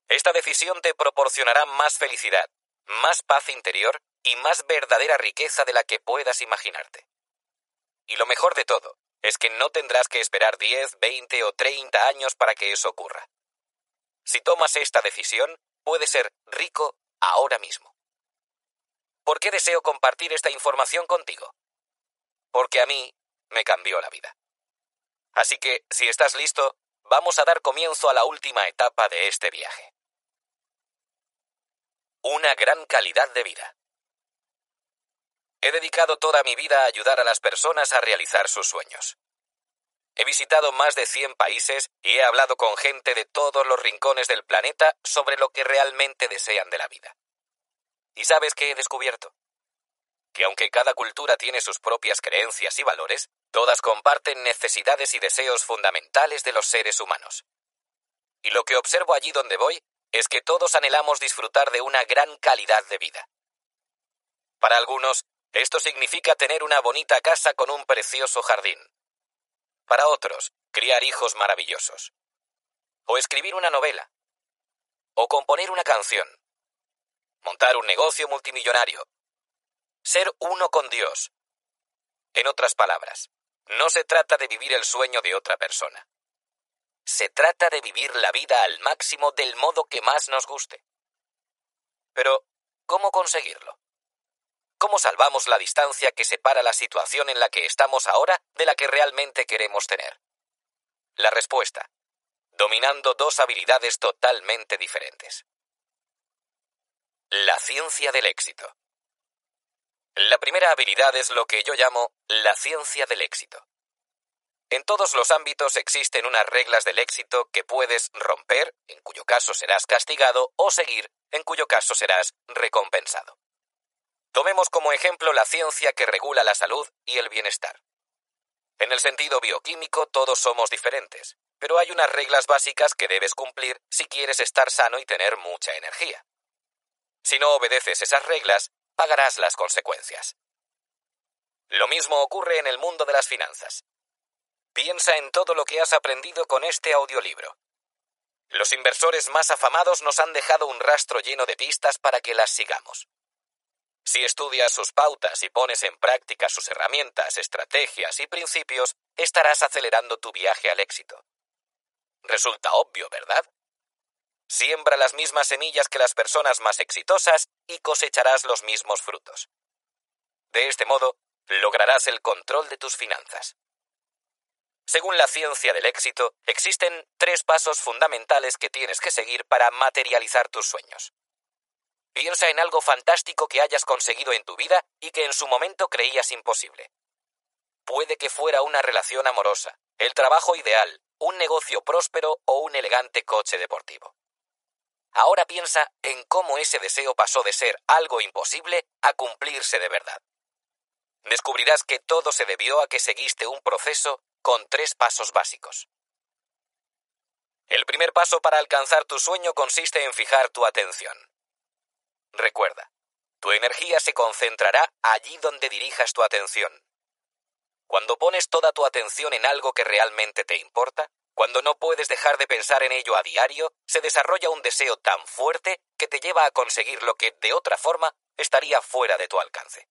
Esta decisión te proporcionará más felicidad, más paz interior y más verdadera riqueza de la que puedas imaginarte. Y lo mejor de todo es que no tendrás que esperar 10, 20 o 30 años para que eso ocurra. Si tomas esta decisión, puedes ser rico ahora mismo. ¿Por qué deseo compartir esta información contigo? Porque a mí me cambió la vida. Así que, si estás listo, vamos a dar comienzo a la última etapa de este viaje. Una gran calidad de vida. He dedicado toda mi vida a ayudar a las personas a realizar sus sueños. He visitado más de 100 países y he hablado con gente de todos los rincones del planeta sobre lo que realmente desean de la vida. ¿Y sabes qué he descubierto? Que aunque cada cultura tiene sus propias creencias y valores, todas comparten necesidades y deseos fundamentales de los seres humanos. Y lo que observo allí donde voy es que todos anhelamos disfrutar de una gran calidad de vida. Para algunos, esto significa tener una bonita casa con un precioso jardín. Para otros, criar hijos maravillosos. O escribir una novela. O componer una canción. Montar un negocio multimillonario. Ser uno con Dios. En otras palabras, no se trata de vivir el sueño de otra persona. Se trata de vivir la vida al máximo del modo que más nos guste. Pero, ¿cómo conseguirlo? ¿Cómo salvamos la distancia que separa la situación en la que estamos ahora de la que realmente queremos tener? La respuesta, dominando dos habilidades totalmente diferentes. La ciencia del éxito. La primera habilidad es lo que yo llamo la ciencia del éxito. En todos los ámbitos existen unas reglas del éxito que puedes romper, en cuyo caso serás castigado, o seguir, en cuyo caso serás recompensado. Tomemos como ejemplo la ciencia que regula la salud y el bienestar. En el sentido bioquímico todos somos diferentes, pero hay unas reglas básicas que debes cumplir si quieres estar sano y tener mucha energía. Si no obedeces esas reglas, pagarás las consecuencias. Lo mismo ocurre en el mundo de las finanzas. Piensa en todo lo que has aprendido con este audiolibro. Los inversores más afamados nos han dejado un rastro lleno de pistas para que las sigamos. Si estudias sus pautas y pones en práctica sus herramientas, estrategias y principios, estarás acelerando tu viaje al éxito. Resulta obvio, ¿verdad? Siembra las mismas semillas que las personas más exitosas y cosecharás los mismos frutos. De este modo, lograrás el control de tus finanzas. Según la ciencia del éxito, existen tres pasos fundamentales que tienes que seguir para materializar tus sueños. Piensa en algo fantástico que hayas conseguido en tu vida y que en su momento creías imposible. Puede que fuera una relación amorosa, el trabajo ideal, un negocio próspero o un elegante coche deportivo. Ahora piensa en cómo ese deseo pasó de ser algo imposible a cumplirse de verdad. Descubrirás que todo se debió a que seguiste un proceso con tres pasos básicos. El primer paso para alcanzar tu sueño consiste en fijar tu atención. Recuerda, tu energía se concentrará allí donde dirijas tu atención. Cuando pones toda tu atención en algo que realmente te importa, cuando no puedes dejar de pensar en ello a diario, se desarrolla un deseo tan fuerte que te lleva a conseguir lo que, de otra forma, estaría fuera de tu alcance.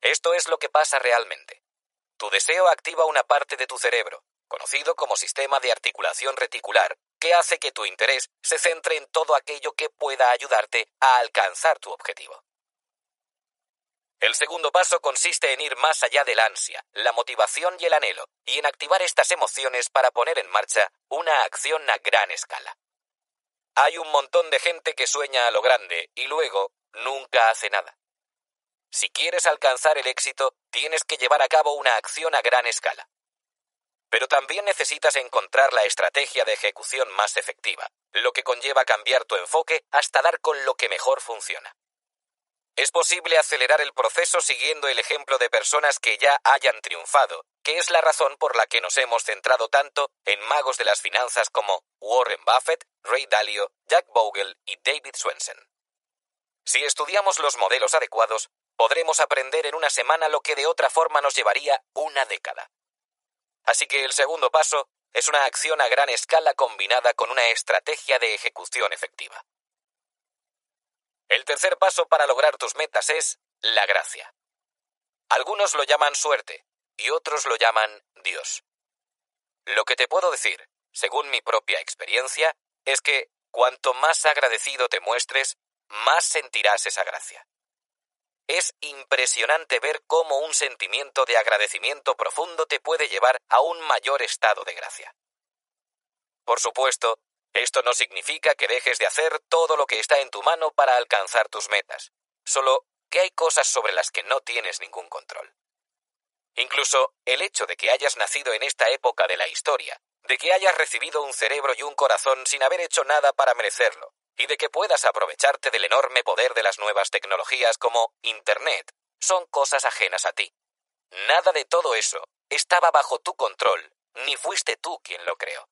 Esto es lo que pasa realmente. Tu deseo activa una parte de tu cerebro, conocido como sistema de articulación reticular, que hace que tu interés se centre en todo aquello que pueda ayudarte a alcanzar tu objetivo. El segundo paso consiste en ir más allá de la ansia, la motivación y el anhelo, y en activar estas emociones para poner en marcha una acción a gran escala. Hay un montón de gente que sueña a lo grande y luego nunca hace nada. Si quieres alcanzar el éxito, tienes que llevar a cabo una acción a gran escala. Pero también necesitas encontrar la estrategia de ejecución más efectiva, lo que conlleva cambiar tu enfoque hasta dar con lo que mejor funciona. Es posible acelerar el proceso siguiendo el ejemplo de personas que ya hayan triunfado, que es la razón por la que nos hemos centrado tanto en magos de las finanzas como Warren Buffett, Ray Dalio, Jack Bogle y David Swensen. Si estudiamos los modelos adecuados, podremos aprender en una semana lo que de otra forma nos llevaría una década. Así que el segundo paso es una acción a gran escala combinada con una estrategia de ejecución efectiva. El tercer paso para lograr tus metas es la gracia. Algunos lo llaman suerte y otros lo llaman Dios. Lo que te puedo decir, según mi propia experiencia, es que cuanto más agradecido te muestres, más sentirás esa gracia. Es impresionante ver cómo un sentimiento de agradecimiento profundo te puede llevar a un mayor estado de gracia. Por supuesto, esto no significa que dejes de hacer todo lo que está en tu mano para alcanzar tus metas, solo que hay cosas sobre las que no tienes ningún control. Incluso el hecho de que hayas nacido en esta época de la historia, de que hayas recibido un cerebro y un corazón sin haber hecho nada para merecerlo, y de que puedas aprovecharte del enorme poder de las nuevas tecnologías como Internet son cosas ajenas a ti. Nada de todo eso estaba bajo tu control, ni fuiste tú quien lo creó.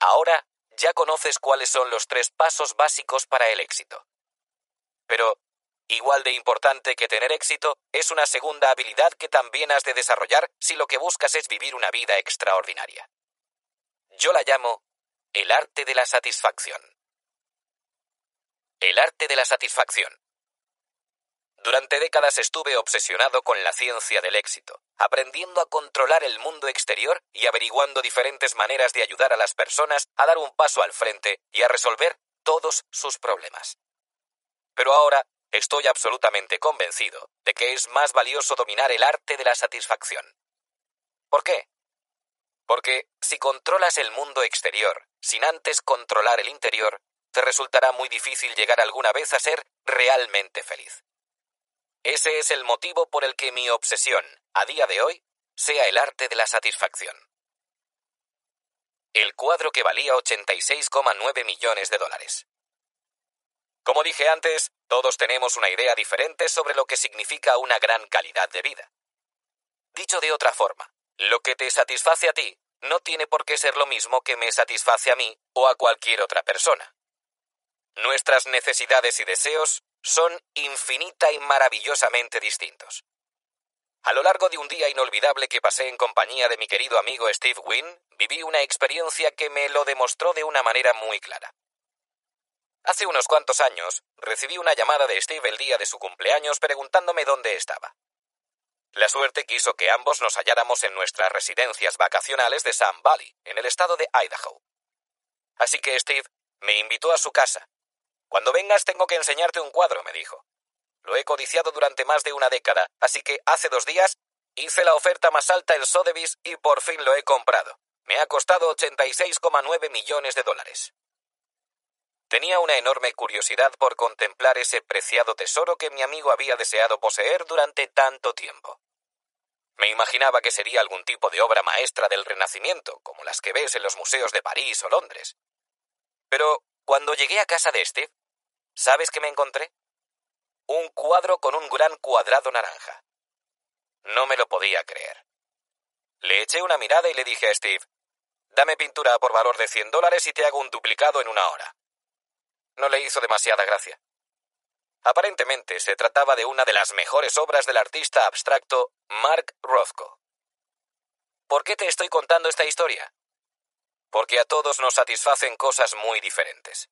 Ahora ya conoces cuáles son los tres pasos básicos para el éxito. Pero, igual de importante que tener éxito, es una segunda habilidad que también has de desarrollar si lo que buscas es vivir una vida extraordinaria. Yo la llamo el arte de la satisfacción. El arte de la satisfacción. Durante décadas estuve obsesionado con la ciencia del éxito, aprendiendo a controlar el mundo exterior y averiguando diferentes maneras de ayudar a las personas a dar un paso al frente y a resolver todos sus problemas. Pero ahora estoy absolutamente convencido de que es más valioso dominar el arte de la satisfacción. ¿Por qué? Porque si controlas el mundo exterior sin antes controlar el interior, resultará muy difícil llegar alguna vez a ser realmente feliz. Ese es el motivo por el que mi obsesión, a día de hoy, sea el arte de la satisfacción. El cuadro que valía 86,9 millones de dólares. Como dije antes, todos tenemos una idea diferente sobre lo que significa una gran calidad de vida. Dicho de otra forma, lo que te satisface a ti no tiene por qué ser lo mismo que me satisface a mí o a cualquier otra persona. Nuestras necesidades y deseos son infinita y maravillosamente distintos. A lo largo de un día inolvidable que pasé en compañía de mi querido amigo Steve Wynn, viví una experiencia que me lo demostró de una manera muy clara. Hace unos cuantos años recibí una llamada de Steve el día de su cumpleaños preguntándome dónde estaba. La suerte quiso que ambos nos halláramos en nuestras residencias vacacionales de Sun Valley, en el estado de Idaho. Así que Steve me invitó a su casa. Cuando vengas tengo que enseñarte un cuadro, me dijo. Lo he codiciado durante más de una década, así que hace dos días hice la oferta más alta en Sotheby's y por fin lo he comprado. Me ha costado 86,9 millones de dólares. Tenía una enorme curiosidad por contemplar ese preciado tesoro que mi amigo había deseado poseer durante tanto tiempo. Me imaginaba que sería algún tipo de obra maestra del Renacimiento, como las que ves en los museos de París o Londres. Pero cuando llegué a casa de Steve, ¿sabes qué me encontré? Un cuadro con un gran cuadrado naranja. No me lo podía creer. Le eché una mirada y le dije a Steve, dame pintura por valor de 100 dólares y te hago un duplicado en una hora no le hizo demasiada gracia. Aparentemente se trataba de una de las mejores obras del artista abstracto Mark Rothko. ¿Por qué te estoy contando esta historia? Porque a todos nos satisfacen cosas muy diferentes.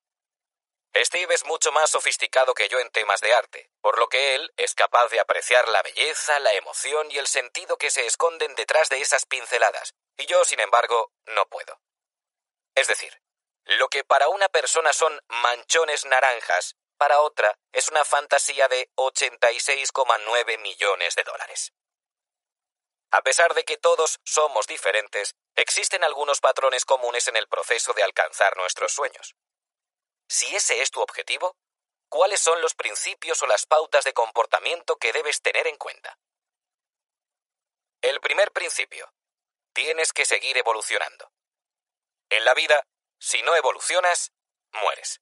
Steve es mucho más sofisticado que yo en temas de arte, por lo que él es capaz de apreciar la belleza, la emoción y el sentido que se esconden detrás de esas pinceladas, y yo, sin embargo, no puedo. Es decir, lo que para una persona son manchones naranjas, para otra es una fantasía de 86,9 millones de dólares. A pesar de que todos somos diferentes, existen algunos patrones comunes en el proceso de alcanzar nuestros sueños. Si ese es tu objetivo, ¿cuáles son los principios o las pautas de comportamiento que debes tener en cuenta? El primer principio. Tienes que seguir evolucionando. En la vida si no evolucionas, mueres.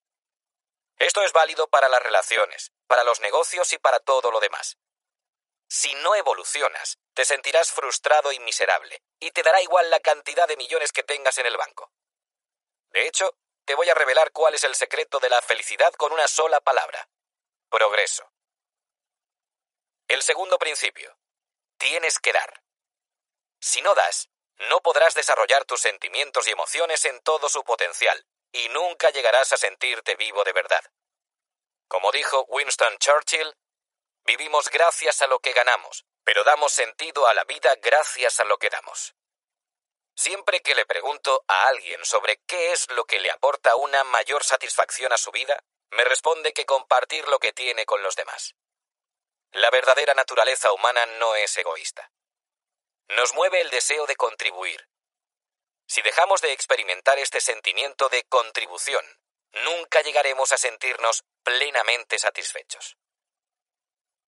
Esto es válido para las relaciones, para los negocios y para todo lo demás. Si no evolucionas, te sentirás frustrado y miserable, y te dará igual la cantidad de millones que tengas en el banco. De hecho, te voy a revelar cuál es el secreto de la felicidad con una sola palabra. Progreso. El segundo principio. Tienes que dar. Si no das, no podrás desarrollar tus sentimientos y emociones en todo su potencial, y nunca llegarás a sentirte vivo de verdad. Como dijo Winston Churchill, vivimos gracias a lo que ganamos, pero damos sentido a la vida gracias a lo que damos. Siempre que le pregunto a alguien sobre qué es lo que le aporta una mayor satisfacción a su vida, me responde que compartir lo que tiene con los demás. La verdadera naturaleza humana no es egoísta. Nos mueve el deseo de contribuir. Si dejamos de experimentar este sentimiento de contribución, nunca llegaremos a sentirnos plenamente satisfechos.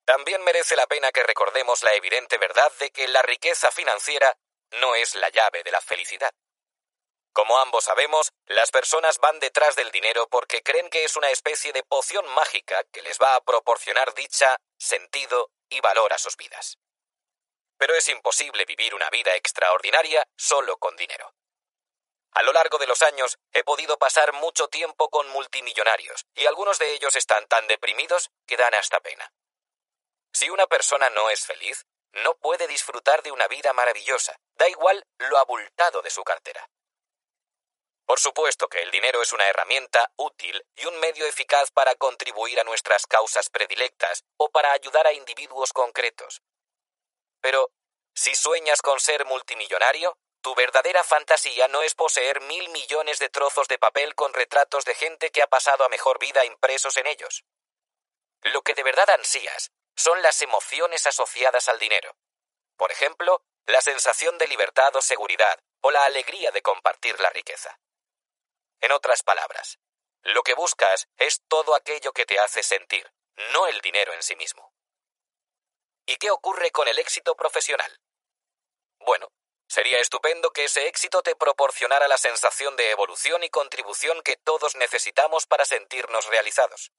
También merece la pena que recordemos la evidente verdad de que la riqueza financiera no es la llave de la felicidad. Como ambos sabemos, las personas van detrás del dinero porque creen que es una especie de poción mágica que les va a proporcionar dicha, sentido y valor a sus vidas. Pero es imposible vivir una vida extraordinaria solo con dinero. A lo largo de los años he podido pasar mucho tiempo con multimillonarios, y algunos de ellos están tan deprimidos que dan hasta pena. Si una persona no es feliz, no puede disfrutar de una vida maravillosa, da igual lo abultado de su cartera. Por supuesto que el dinero es una herramienta útil y un medio eficaz para contribuir a nuestras causas predilectas o para ayudar a individuos concretos, pero, si sueñas con ser multimillonario, tu verdadera fantasía no es poseer mil millones de trozos de papel con retratos de gente que ha pasado a mejor vida impresos en ellos. Lo que de verdad ansías son las emociones asociadas al dinero. Por ejemplo, la sensación de libertad o seguridad, o la alegría de compartir la riqueza. En otras palabras, lo que buscas es todo aquello que te hace sentir, no el dinero en sí mismo. ¿Y qué ocurre con el éxito profesional? Bueno, sería estupendo que ese éxito te proporcionara la sensación de evolución y contribución que todos necesitamos para sentirnos realizados.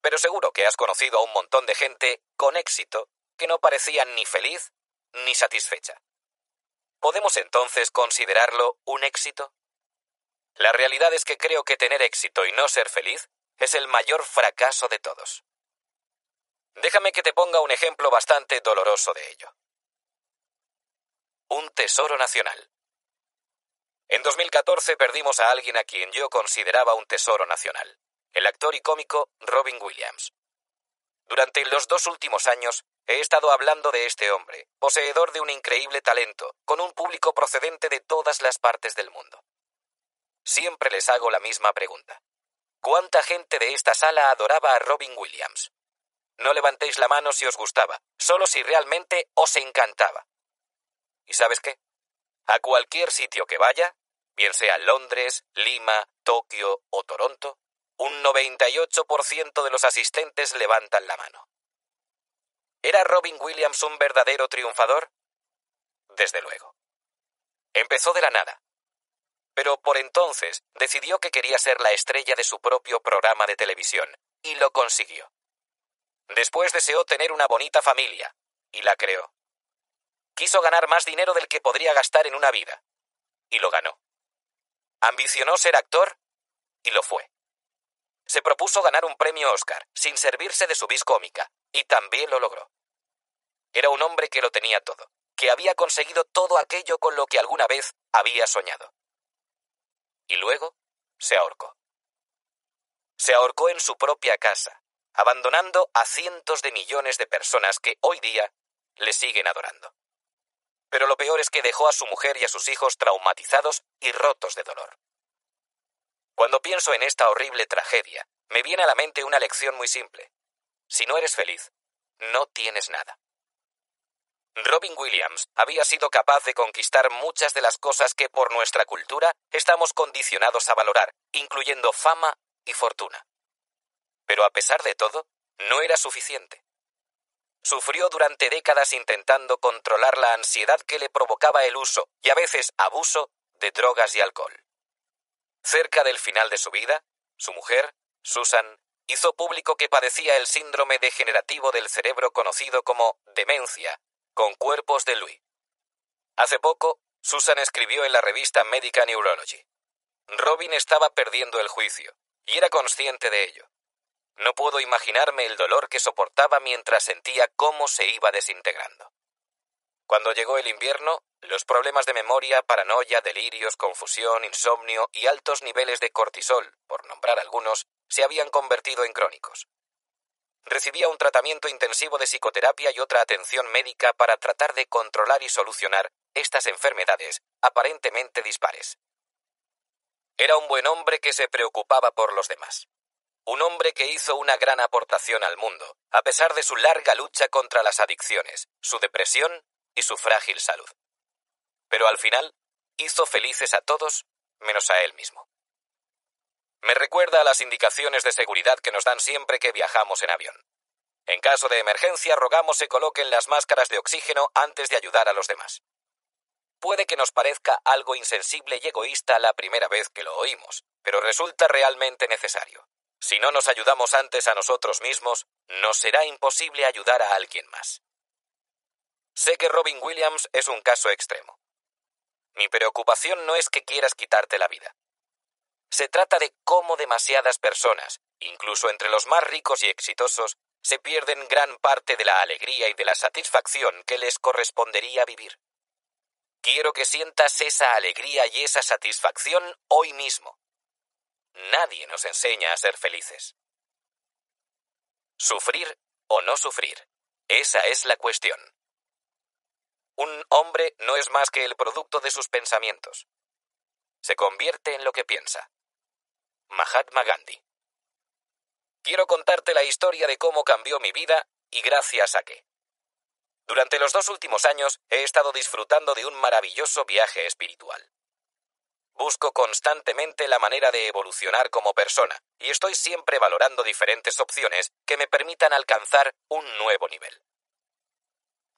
Pero seguro que has conocido a un montón de gente con éxito que no parecía ni feliz ni satisfecha. ¿Podemos entonces considerarlo un éxito? La realidad es que creo que tener éxito y no ser feliz es el mayor fracaso de todos. Déjame que te ponga un ejemplo bastante doloroso de ello. Un tesoro nacional. En 2014 perdimos a alguien a quien yo consideraba un tesoro nacional, el actor y cómico Robin Williams. Durante los dos últimos años he estado hablando de este hombre, poseedor de un increíble talento, con un público procedente de todas las partes del mundo. Siempre les hago la misma pregunta. ¿Cuánta gente de esta sala adoraba a Robin Williams? No levantéis la mano si os gustaba, solo si realmente os encantaba. ¿Y sabes qué? A cualquier sitio que vaya, bien sea Londres, Lima, Tokio o Toronto, un 98% de los asistentes levantan la mano. ¿Era Robin Williams un verdadero triunfador? Desde luego. Empezó de la nada, pero por entonces decidió que quería ser la estrella de su propio programa de televisión, y lo consiguió. Después deseó tener una bonita familia, y la creó. Quiso ganar más dinero del que podría gastar en una vida, y lo ganó. Ambicionó ser actor, y lo fue. Se propuso ganar un premio Oscar, sin servirse de su vis y también lo logró. Era un hombre que lo tenía todo, que había conseguido todo aquello con lo que alguna vez había soñado y luego se ahorcó. Se ahorcó en su propia casa, abandonando a cientos de millones de personas que hoy día le siguen adorando. Pero lo peor es que dejó a su mujer y a sus hijos traumatizados y rotos de dolor. Cuando pienso en esta horrible tragedia, me viene a la mente una lección muy simple. Si no eres feliz, no tienes nada. Robin Williams había sido capaz de conquistar muchas de las cosas que por nuestra cultura estamos condicionados a valorar, incluyendo fama y fortuna. Pero a pesar de todo, no era suficiente. Sufrió durante décadas intentando controlar la ansiedad que le provocaba el uso, y a veces abuso, de drogas y alcohol. Cerca del final de su vida, su mujer, Susan, hizo público que padecía el síndrome degenerativo del cerebro conocido como demencia, con cuerpos de Louis. Hace poco, Susan escribió en la revista Medical Neurology. Robin estaba perdiendo el juicio, y era consciente de ello. No puedo imaginarme el dolor que soportaba mientras sentía cómo se iba desintegrando. Cuando llegó el invierno, los problemas de memoria, paranoia, delirios, confusión, insomnio y altos niveles de cortisol, por nombrar algunos, se habían convertido en crónicos recibía un tratamiento intensivo de psicoterapia y otra atención médica para tratar de controlar y solucionar estas enfermedades aparentemente dispares. Era un buen hombre que se preocupaba por los demás. Un hombre que hizo una gran aportación al mundo, a pesar de su larga lucha contra las adicciones, su depresión y su frágil salud. Pero al final, hizo felices a todos menos a él mismo. Me recuerda a las indicaciones de seguridad que nos dan siempre que viajamos en avión. En caso de emergencia, rogamos se coloquen las máscaras de oxígeno antes de ayudar a los demás. Puede que nos parezca algo insensible y egoísta la primera vez que lo oímos, pero resulta realmente necesario. Si no nos ayudamos antes a nosotros mismos, nos será imposible ayudar a alguien más. Sé que Robin Williams es un caso extremo. Mi preocupación no es que quieras quitarte la vida. Se trata de cómo demasiadas personas, incluso entre los más ricos y exitosos, se pierden gran parte de la alegría y de la satisfacción que les correspondería vivir. Quiero que sientas esa alegría y esa satisfacción hoy mismo. Nadie nos enseña a ser felices. Sufrir o no sufrir. Esa es la cuestión. Un hombre no es más que el producto de sus pensamientos. Se convierte en lo que piensa. Mahatma Gandhi. quiero contarte la historia de cómo cambió mi vida y gracias a qué. Durante los dos últimos años he estado disfrutando de un maravilloso viaje espiritual. Busco constantemente la manera de evolucionar como persona y estoy siempre valorando diferentes opciones que me permitan alcanzar un nuevo nivel.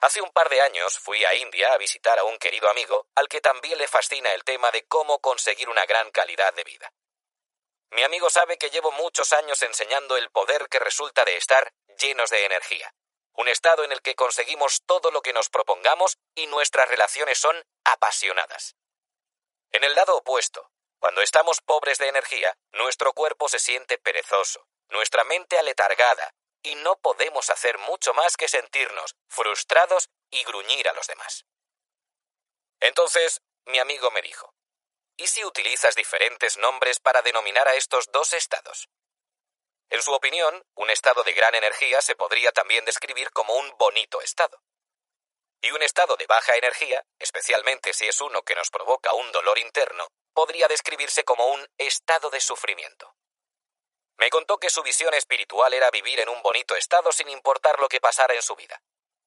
Hace un par de años fui a India a visitar a un querido amigo al que también le fascina el tema de cómo conseguir una gran calidad de vida. Mi amigo sabe que llevo muchos años enseñando el poder que resulta de estar llenos de energía, un estado en el que conseguimos todo lo que nos propongamos y nuestras relaciones son apasionadas. En el lado opuesto, cuando estamos pobres de energía, nuestro cuerpo se siente perezoso, nuestra mente aletargada, y no podemos hacer mucho más que sentirnos frustrados y gruñir a los demás. Entonces, mi amigo me dijo, ¿y si utilizas diferentes nombres para denominar a estos dos estados? En su opinión, un estado de gran energía se podría también describir como un bonito estado. Y un estado de baja energía, especialmente si es uno que nos provoca un dolor interno, podría describirse como un estado de sufrimiento. Me contó que su visión espiritual era vivir en un bonito estado sin importar lo que pasara en su vida.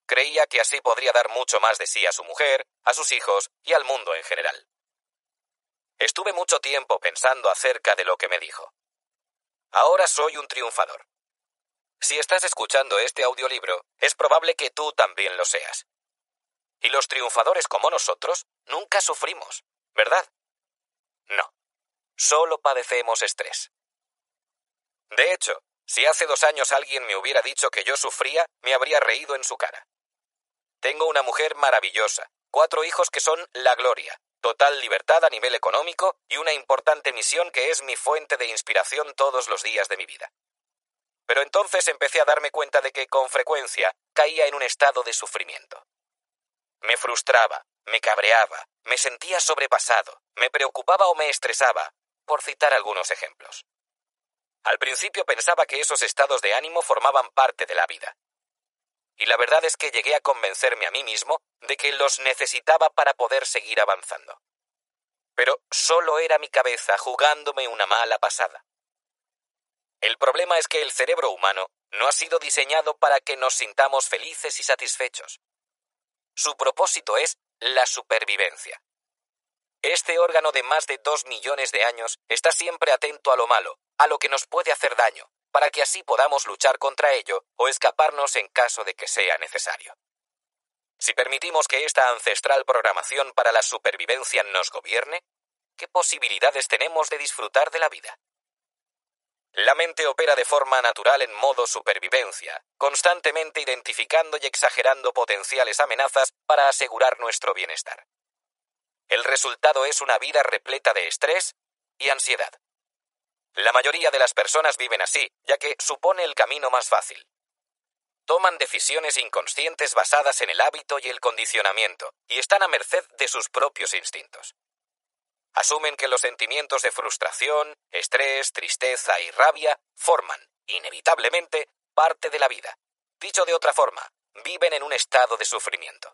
Creía que así podría dar mucho más de sí a su mujer, a sus hijos y al mundo en general. Estuve mucho tiempo pensando acerca de lo que me dijo. Ahora soy un triunfador. Si estás escuchando este audiolibro, es probable que tú también lo seas. Y los triunfadores como nosotros nunca sufrimos, ¿verdad? No. Solo padecemos estrés. De hecho, si hace dos años alguien me hubiera dicho que yo sufría, me habría reído en su cara. Tengo una mujer maravillosa, cuatro hijos que son la gloria, total libertad a nivel económico y una importante misión que es mi fuente de inspiración todos los días de mi vida. Pero entonces empecé a darme cuenta de que con frecuencia caía en un estado de sufrimiento. Me frustraba, me cabreaba, me sentía sobrepasado, me preocupaba o me estresaba, por citar algunos ejemplos. Al principio pensaba que esos estados de ánimo formaban parte de la vida. Y la verdad es que llegué a convencerme a mí mismo de que los necesitaba para poder seguir avanzando. Pero solo era mi cabeza jugándome una mala pasada. El problema es que el cerebro humano no ha sido diseñado para que nos sintamos felices y satisfechos. Su propósito es la supervivencia. Este órgano de más de dos millones de años está siempre atento a lo malo, a lo que nos puede hacer daño, para que así podamos luchar contra ello o escaparnos en caso de que sea necesario. Si permitimos que esta ancestral programación para la supervivencia nos gobierne, ¿qué posibilidades tenemos de disfrutar de la vida? La mente opera de forma natural en modo supervivencia, constantemente identificando y exagerando potenciales amenazas para asegurar nuestro bienestar. El resultado es una vida repleta de estrés y ansiedad. La mayoría de las personas viven así, ya que supone el camino más fácil. Toman decisiones inconscientes basadas en el hábito y el condicionamiento, y están a merced de sus propios instintos. Asumen que los sentimientos de frustración, estrés, tristeza y rabia forman, inevitablemente, parte de la vida. Dicho de otra forma, viven en un estado de sufrimiento.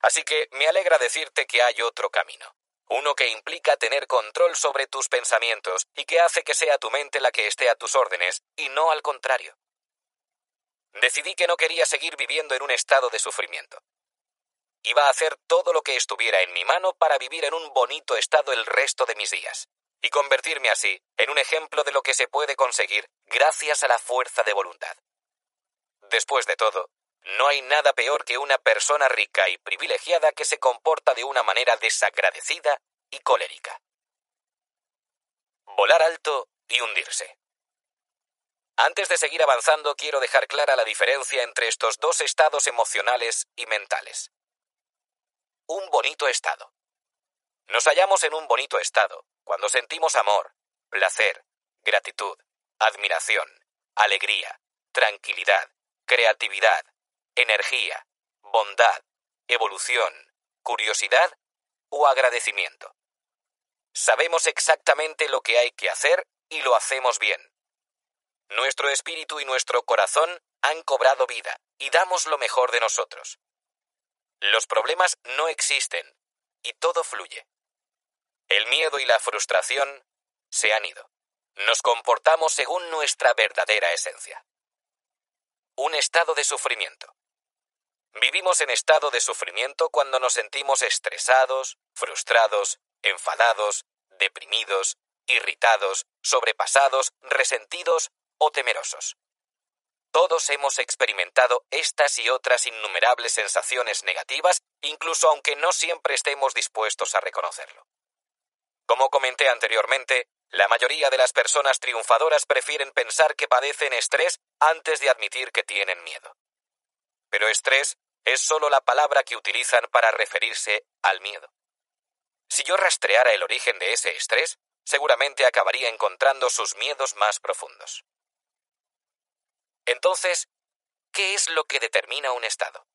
Así que me alegra decirte que hay otro camino. Uno que implica tener control sobre tus pensamientos y que hace que sea tu mente la que esté a tus órdenes y no al contrario. Decidí que no quería seguir viviendo en un estado de sufrimiento. Iba a hacer todo lo que estuviera en mi mano para vivir en un bonito estado el resto de mis días, y convertirme así en un ejemplo de lo que se puede conseguir gracias a la fuerza de voluntad. Después de todo, no hay nada peor que una persona rica y privilegiada que se comporta de una manera desagradecida y colérica. Volar alto y hundirse. Antes de seguir avanzando, quiero dejar clara la diferencia entre estos dos estados emocionales y mentales un bonito estado. Nos hallamos en un bonito estado cuando sentimos amor, placer, gratitud, admiración, alegría, tranquilidad, creatividad, energía, bondad, evolución, curiosidad o agradecimiento. Sabemos exactamente lo que hay que hacer y lo hacemos bien. Nuestro espíritu y nuestro corazón han cobrado vida y damos lo mejor de nosotros. Los problemas no existen y todo fluye. El miedo y la frustración se han ido. Nos comportamos según nuestra verdadera esencia. Un estado de sufrimiento. Vivimos en estado de sufrimiento cuando nos sentimos estresados, frustrados, enfadados, deprimidos, irritados, sobrepasados, resentidos o temerosos. Todos hemos experimentado estas y otras innumerables sensaciones negativas, incluso aunque no siempre estemos dispuestos a reconocerlo. Como comenté anteriormente, la mayoría de las personas triunfadoras prefieren pensar que padecen estrés antes de admitir que tienen miedo. Pero estrés es solo la palabra que utilizan para referirse al miedo. Si yo rastreara el origen de ese estrés, seguramente acabaría encontrando sus miedos más profundos. Entonces, ¿qué es lo que determina un estado?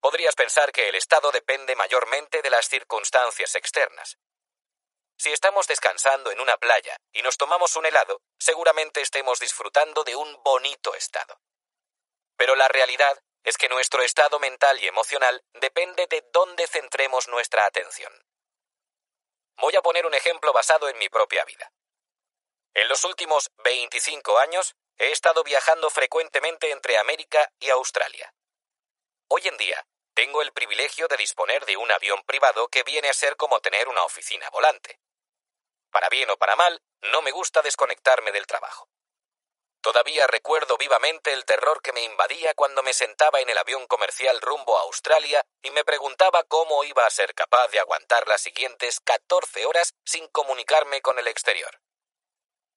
Podrías pensar que el estado depende mayormente de las circunstancias externas. Si estamos descansando en una playa y nos tomamos un helado, seguramente estemos disfrutando de un bonito estado. Pero la realidad es que nuestro estado mental y emocional depende de dónde centremos nuestra atención. Voy a poner un ejemplo basado en mi propia vida. En los últimos 25 años he estado viajando frecuentemente entre América y Australia. Hoy en día tengo el privilegio de disponer de un avión privado que viene a ser como tener una oficina volante. Para bien o para mal, no me gusta desconectarme del trabajo. Todavía recuerdo vivamente el terror que me invadía cuando me sentaba en el avión comercial rumbo a Australia y me preguntaba cómo iba a ser capaz de aguantar las siguientes 14 horas sin comunicarme con el exterior.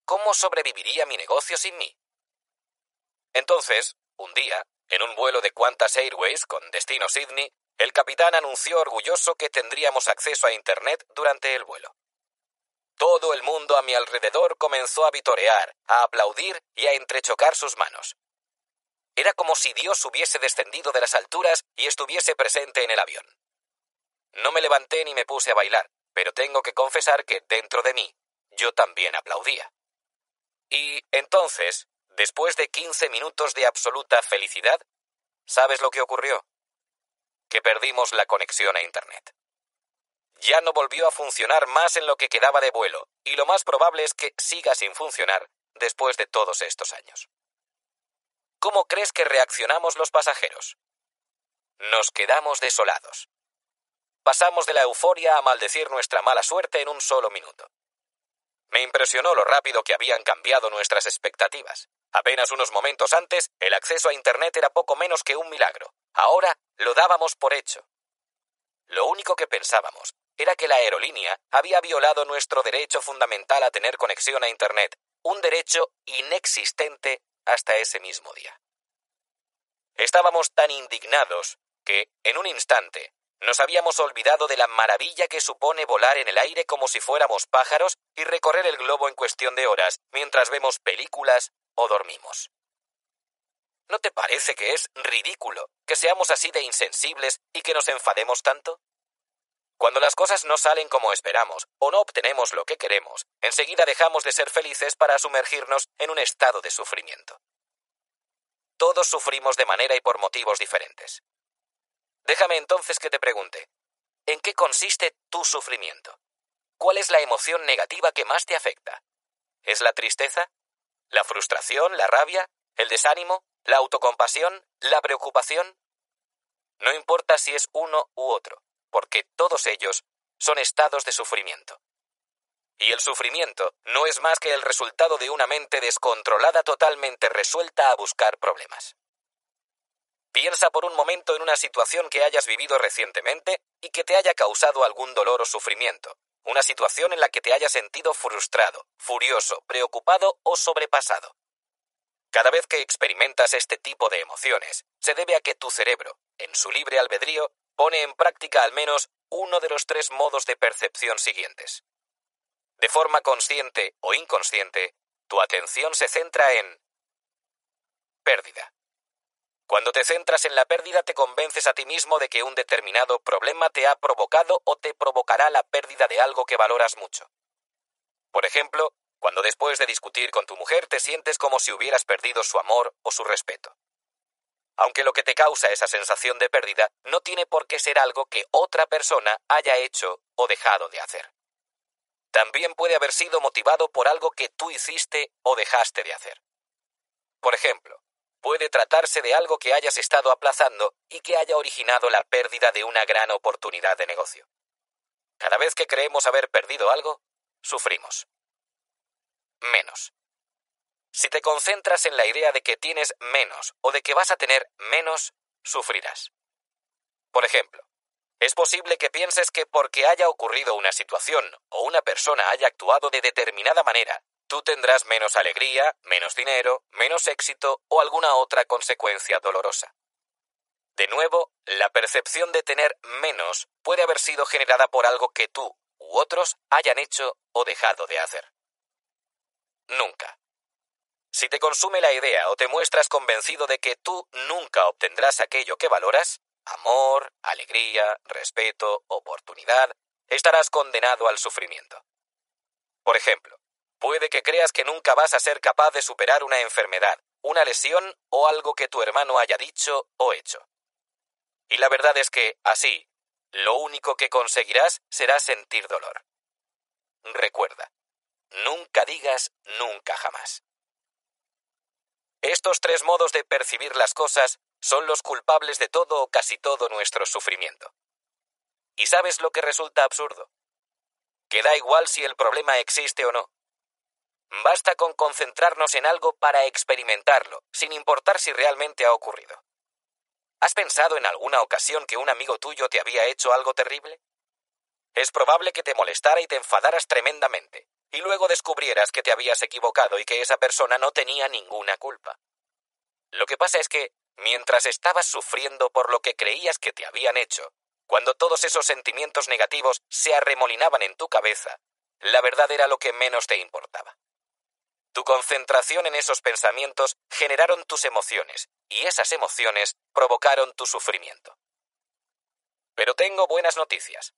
¿Cómo sobreviviría mi negocio sin mí? Entonces, un día, en un vuelo de Qantas Airways con destino Sydney, el capitán anunció orgulloso que tendríamos acceso a Internet durante el vuelo. Todo el mundo a mi alrededor comenzó a vitorear, a aplaudir y a entrechocar sus manos. Era como si Dios hubiese descendido de las alturas y estuviese presente en el avión. No me levanté ni me puse a bailar, pero tengo que confesar que dentro de mí yo también aplaudía. Y entonces, después de quince minutos de absoluta felicidad, ¿sabes lo que ocurrió? Que perdimos la conexión a Internet ya no volvió a funcionar más en lo que quedaba de vuelo, y lo más probable es que siga sin funcionar después de todos estos años. ¿Cómo crees que reaccionamos los pasajeros? Nos quedamos desolados. Pasamos de la euforia a maldecir nuestra mala suerte en un solo minuto. Me impresionó lo rápido que habían cambiado nuestras expectativas. Apenas unos momentos antes, el acceso a Internet era poco menos que un milagro. Ahora lo dábamos por hecho. Lo único que pensábamos era que la aerolínea había violado nuestro derecho fundamental a tener conexión a Internet, un derecho inexistente hasta ese mismo día. Estábamos tan indignados que, en un instante, nos habíamos olvidado de la maravilla que supone volar en el aire como si fuéramos pájaros y recorrer el globo en cuestión de horas mientras vemos películas o dormimos. ¿No te parece que es ridículo que seamos así de insensibles y que nos enfademos tanto? Cuando las cosas no salen como esperamos o no obtenemos lo que queremos, enseguida dejamos de ser felices para sumergirnos en un estado de sufrimiento. Todos sufrimos de manera y por motivos diferentes. Déjame entonces que te pregunte, ¿en qué consiste tu sufrimiento? ¿Cuál es la emoción negativa que más te afecta? ¿Es la tristeza? ¿La frustración? ¿La rabia? ¿El desánimo? ¿La autocompasión? ¿La preocupación? No importa si es uno u otro porque todos ellos son estados de sufrimiento. Y el sufrimiento no es más que el resultado de una mente descontrolada totalmente resuelta a buscar problemas. Piensa por un momento en una situación que hayas vivido recientemente y que te haya causado algún dolor o sufrimiento, una situación en la que te hayas sentido frustrado, furioso, preocupado o sobrepasado. Cada vez que experimentas este tipo de emociones, se debe a que tu cerebro, en su libre albedrío, pone en práctica al menos uno de los tres modos de percepción siguientes. De forma consciente o inconsciente, tu atención se centra en pérdida. Cuando te centras en la pérdida te convences a ti mismo de que un determinado problema te ha provocado o te provocará la pérdida de algo que valoras mucho. Por ejemplo, cuando después de discutir con tu mujer te sientes como si hubieras perdido su amor o su respeto aunque lo que te causa esa sensación de pérdida no tiene por qué ser algo que otra persona haya hecho o dejado de hacer. también puede haber sido motivado por algo que tú hiciste o dejaste de hacer. Por ejemplo, puede tratarse de algo que hayas estado aplazando y que haya originado la pérdida de una gran oportunidad de negocio. Cada vez que creemos haber perdido algo, sufrimos. Menos. Si te concentras en la idea de que tienes menos o de que vas a tener menos, sufrirás. Por ejemplo, es posible que pienses que porque haya ocurrido una situación o una persona haya actuado de determinada manera, tú tendrás menos alegría, menos dinero, menos éxito o alguna otra consecuencia dolorosa. De nuevo, la percepción de tener menos puede haber sido generada por algo que tú u otros hayan hecho o dejado de hacer. Nunca. Si te consume la idea o te muestras convencido de que tú nunca obtendrás aquello que valoras, amor, alegría, respeto, oportunidad, estarás condenado al sufrimiento. Por ejemplo, puede que creas que nunca vas a ser capaz de superar una enfermedad, una lesión o algo que tu hermano haya dicho o hecho. Y la verdad es que, así, lo único que conseguirás será sentir dolor. Recuerda, nunca digas nunca jamás. Estos tres modos de percibir las cosas son los culpables de todo o casi todo nuestro sufrimiento. ¿Y sabes lo que resulta absurdo? Que da igual si el problema existe o no. Basta con concentrarnos en algo para experimentarlo, sin importar si realmente ha ocurrido. ¿Has pensado en alguna ocasión que un amigo tuyo te había hecho algo terrible? Es probable que te molestara y te enfadaras tremendamente, y luego descubrieras que te habías equivocado y que esa persona no tenía ninguna culpa. Lo que pasa es que, mientras estabas sufriendo por lo que creías que te habían hecho, cuando todos esos sentimientos negativos se arremolinaban en tu cabeza, la verdad era lo que menos te importaba. Tu concentración en esos pensamientos generaron tus emociones, y esas emociones provocaron tu sufrimiento. Pero tengo buenas noticias.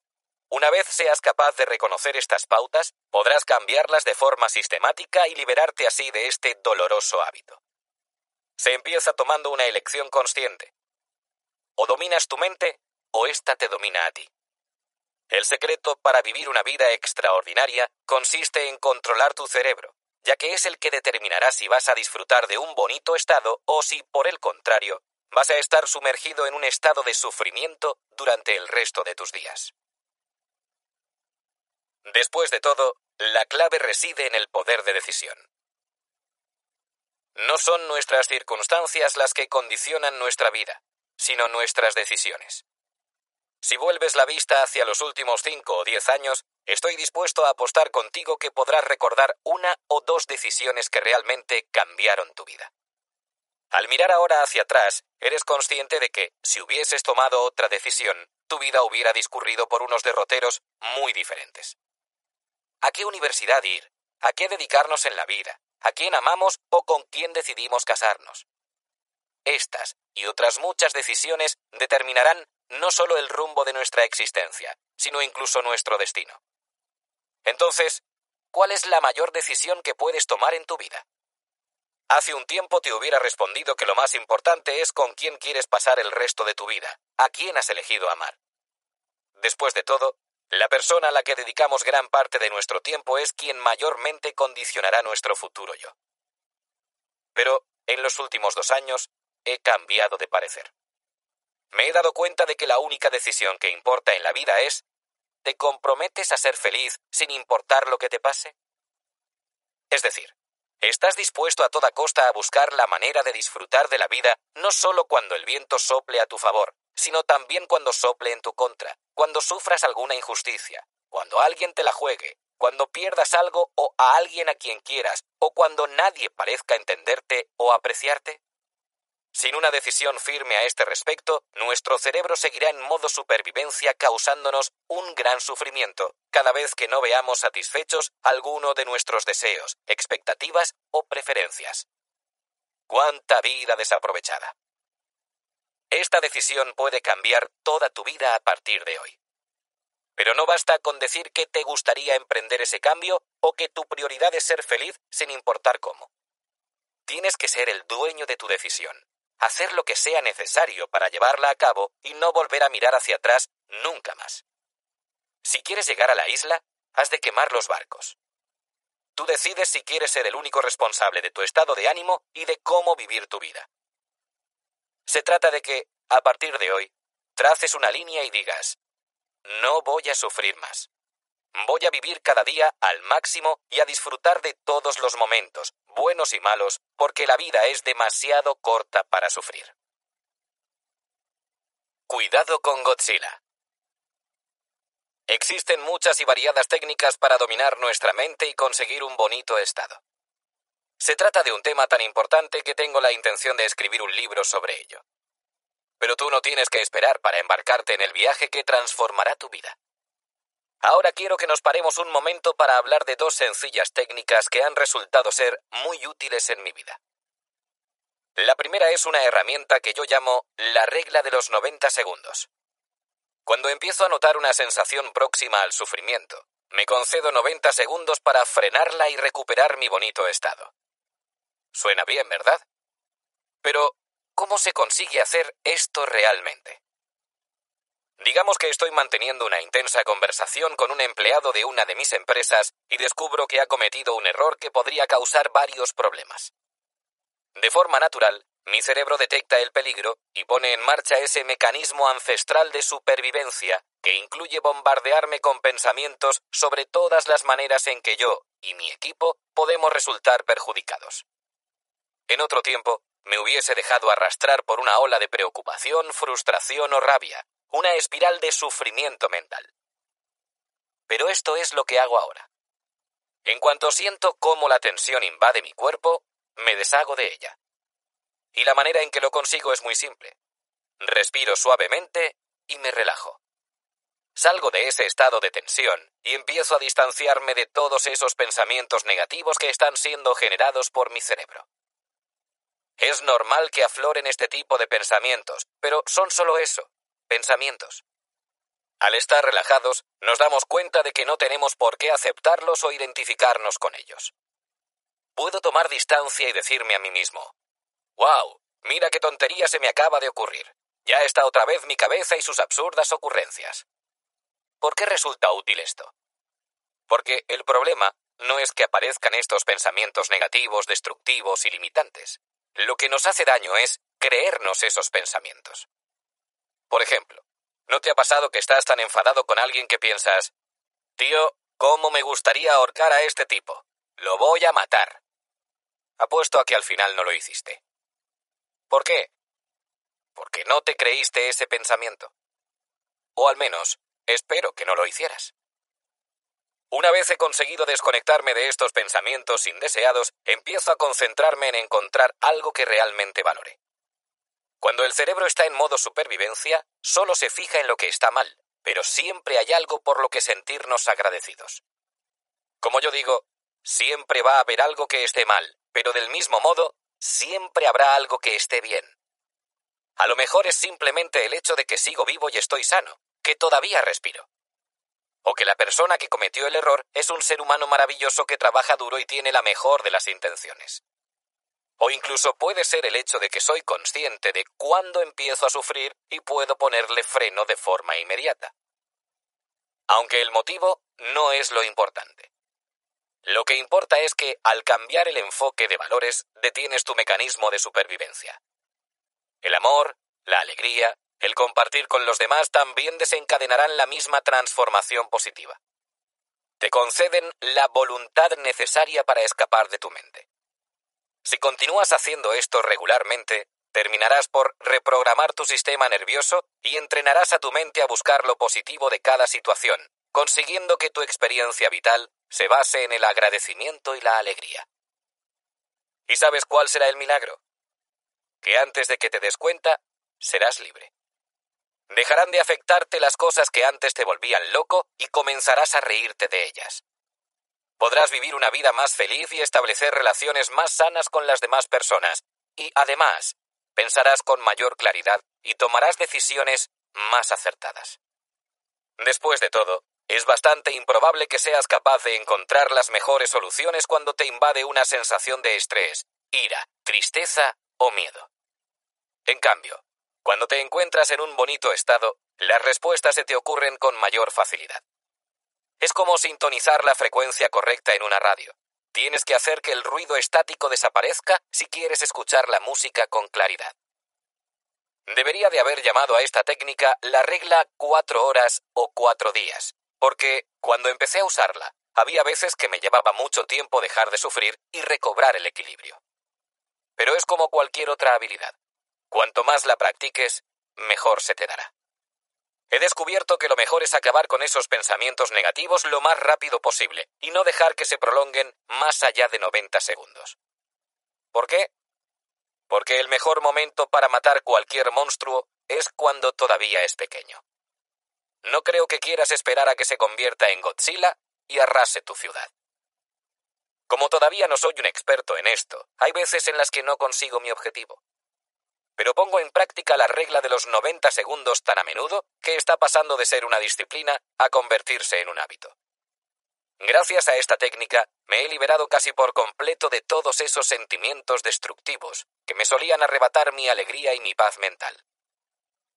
Una vez seas capaz de reconocer estas pautas, podrás cambiarlas de forma sistemática y liberarte así de este doloroso hábito. Se empieza tomando una elección consciente. O dominas tu mente o ésta te domina a ti. El secreto para vivir una vida extraordinaria consiste en controlar tu cerebro, ya que es el que determinará si vas a disfrutar de un bonito estado o si, por el contrario, vas a estar sumergido en un estado de sufrimiento durante el resto de tus días. Después de todo, la clave reside en el poder de decisión. No son nuestras circunstancias las que condicionan nuestra vida, sino nuestras decisiones. Si vuelves la vista hacia los últimos cinco o diez años, estoy dispuesto a apostar contigo que podrás recordar una o dos decisiones que realmente cambiaron tu vida. Al mirar ahora hacia atrás, eres consciente de que, si hubieses tomado otra decisión, tu vida hubiera discurrido por unos derroteros muy diferentes. ¿A qué universidad ir? ¿A qué dedicarnos en la vida? ¿A quién amamos o con quién decidimos casarnos? Estas y otras muchas decisiones determinarán no solo el rumbo de nuestra existencia, sino incluso nuestro destino. Entonces, ¿cuál es la mayor decisión que puedes tomar en tu vida? Hace un tiempo te hubiera respondido que lo más importante es con quién quieres pasar el resto de tu vida, a quién has elegido amar. Después de todo, la persona a la que dedicamos gran parte de nuestro tiempo es quien mayormente condicionará nuestro futuro yo. Pero en los últimos dos años he cambiado de parecer. Me he dado cuenta de que la única decisión que importa en la vida es ¿te comprometes a ser feliz sin importar lo que te pase? Es decir, ¿estás dispuesto a toda costa a buscar la manera de disfrutar de la vida no solo cuando el viento sople a tu favor, sino también cuando sople en tu contra, cuando sufras alguna injusticia, cuando alguien te la juegue, cuando pierdas algo o a alguien a quien quieras, o cuando nadie parezca entenderte o apreciarte? Sin una decisión firme a este respecto, nuestro cerebro seguirá en modo supervivencia causándonos un gran sufrimiento cada vez que no veamos satisfechos alguno de nuestros deseos, expectativas o preferencias. ¡Cuánta vida desaprovechada! Esta decisión puede cambiar toda tu vida a partir de hoy. Pero no basta con decir que te gustaría emprender ese cambio o que tu prioridad es ser feliz sin importar cómo. Tienes que ser el dueño de tu decisión, hacer lo que sea necesario para llevarla a cabo y no volver a mirar hacia atrás nunca más. Si quieres llegar a la isla, has de quemar los barcos. Tú decides si quieres ser el único responsable de tu estado de ánimo y de cómo vivir tu vida. Se trata de que, a partir de hoy, traces una línea y digas, no voy a sufrir más. Voy a vivir cada día al máximo y a disfrutar de todos los momentos, buenos y malos, porque la vida es demasiado corta para sufrir. Cuidado con Godzilla. Existen muchas y variadas técnicas para dominar nuestra mente y conseguir un bonito estado. Se trata de un tema tan importante que tengo la intención de escribir un libro sobre ello. Pero tú no tienes que esperar para embarcarte en el viaje que transformará tu vida. Ahora quiero que nos paremos un momento para hablar de dos sencillas técnicas que han resultado ser muy útiles en mi vida. La primera es una herramienta que yo llamo la regla de los 90 segundos. Cuando empiezo a notar una sensación próxima al sufrimiento, me concedo 90 segundos para frenarla y recuperar mi bonito estado. Suena bien, ¿verdad? Pero, ¿cómo se consigue hacer esto realmente? Digamos que estoy manteniendo una intensa conversación con un empleado de una de mis empresas y descubro que ha cometido un error que podría causar varios problemas. De forma natural, mi cerebro detecta el peligro y pone en marcha ese mecanismo ancestral de supervivencia que incluye bombardearme con pensamientos sobre todas las maneras en que yo y mi equipo podemos resultar perjudicados. En otro tiempo, me hubiese dejado arrastrar por una ola de preocupación, frustración o rabia, una espiral de sufrimiento mental. Pero esto es lo que hago ahora. En cuanto siento cómo la tensión invade mi cuerpo, me deshago de ella. Y la manera en que lo consigo es muy simple. Respiro suavemente y me relajo. Salgo de ese estado de tensión y empiezo a distanciarme de todos esos pensamientos negativos que están siendo generados por mi cerebro. Es normal que afloren este tipo de pensamientos, pero son solo eso, pensamientos. Al estar relajados, nos damos cuenta de que no tenemos por qué aceptarlos o identificarnos con ellos. Puedo tomar distancia y decirme a mí mismo, ¡Wow! Mira qué tontería se me acaba de ocurrir. Ya está otra vez mi cabeza y sus absurdas ocurrencias. ¿Por qué resulta útil esto? Porque el problema no es que aparezcan estos pensamientos negativos, destructivos y limitantes. Lo que nos hace daño es creernos esos pensamientos. Por ejemplo, ¿no te ha pasado que estás tan enfadado con alguien que piensas, tío, ¿cómo me gustaría ahorcar a este tipo? Lo voy a matar. Apuesto a que al final no lo hiciste. ¿Por qué? Porque no te creíste ese pensamiento. O al menos, espero que no lo hicieras. Una vez he conseguido desconectarme de estos pensamientos indeseados, empiezo a concentrarme en encontrar algo que realmente valore. Cuando el cerebro está en modo supervivencia, solo se fija en lo que está mal, pero siempre hay algo por lo que sentirnos agradecidos. Como yo digo, siempre va a haber algo que esté mal, pero del mismo modo, siempre habrá algo que esté bien. A lo mejor es simplemente el hecho de que sigo vivo y estoy sano, que todavía respiro. O que la persona que cometió el error es un ser humano maravilloso que trabaja duro y tiene la mejor de las intenciones. O incluso puede ser el hecho de que soy consciente de cuándo empiezo a sufrir y puedo ponerle freno de forma inmediata. Aunque el motivo no es lo importante. Lo que importa es que al cambiar el enfoque de valores detienes tu mecanismo de supervivencia. El amor, la alegría, el compartir con los demás también desencadenarán la misma transformación positiva. Te conceden la voluntad necesaria para escapar de tu mente. Si continúas haciendo esto regularmente, terminarás por reprogramar tu sistema nervioso y entrenarás a tu mente a buscar lo positivo de cada situación, consiguiendo que tu experiencia vital se base en el agradecimiento y la alegría. ¿Y sabes cuál será el milagro? Que antes de que te des cuenta, serás libre. Dejarán de afectarte las cosas que antes te volvían loco y comenzarás a reírte de ellas. Podrás vivir una vida más feliz y establecer relaciones más sanas con las demás personas. Y además, pensarás con mayor claridad y tomarás decisiones más acertadas. Después de todo, es bastante improbable que seas capaz de encontrar las mejores soluciones cuando te invade una sensación de estrés, ira, tristeza o miedo. En cambio, cuando te encuentras en un bonito estado, las respuestas se te ocurren con mayor facilidad. Es como sintonizar la frecuencia correcta en una radio. Tienes que hacer que el ruido estático desaparezca si quieres escuchar la música con claridad. Debería de haber llamado a esta técnica la regla cuatro horas o cuatro días, porque cuando empecé a usarla, había veces que me llevaba mucho tiempo dejar de sufrir y recobrar el equilibrio. Pero es como cualquier otra habilidad. Cuanto más la practiques, mejor se te dará. He descubierto que lo mejor es acabar con esos pensamientos negativos lo más rápido posible y no dejar que se prolonguen más allá de 90 segundos. ¿Por qué? Porque el mejor momento para matar cualquier monstruo es cuando todavía es pequeño. No creo que quieras esperar a que se convierta en Godzilla y arrase tu ciudad. Como todavía no soy un experto en esto, hay veces en las que no consigo mi objetivo. Pero pongo en práctica la regla de los 90 segundos tan a menudo que está pasando de ser una disciplina a convertirse en un hábito. Gracias a esta técnica me he liberado casi por completo de todos esos sentimientos destructivos que me solían arrebatar mi alegría y mi paz mental.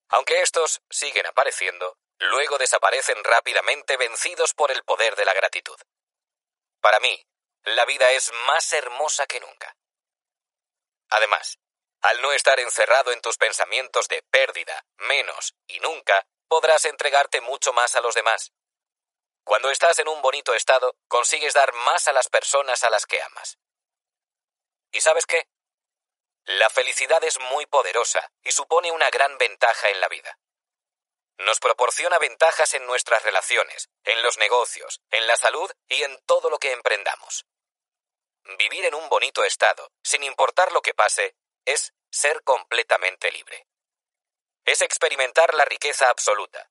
Aunque estos siguen apareciendo, luego desaparecen rápidamente vencidos por el poder de la gratitud. Para mí, la vida es más hermosa que nunca. Además, al no estar encerrado en tus pensamientos de pérdida, menos y nunca, podrás entregarte mucho más a los demás. Cuando estás en un bonito estado, consigues dar más a las personas a las que amas. ¿Y sabes qué? La felicidad es muy poderosa y supone una gran ventaja en la vida. Nos proporciona ventajas en nuestras relaciones, en los negocios, en la salud y en todo lo que emprendamos. Vivir en un bonito estado, sin importar lo que pase, es ser completamente libre. Es experimentar la riqueza absoluta.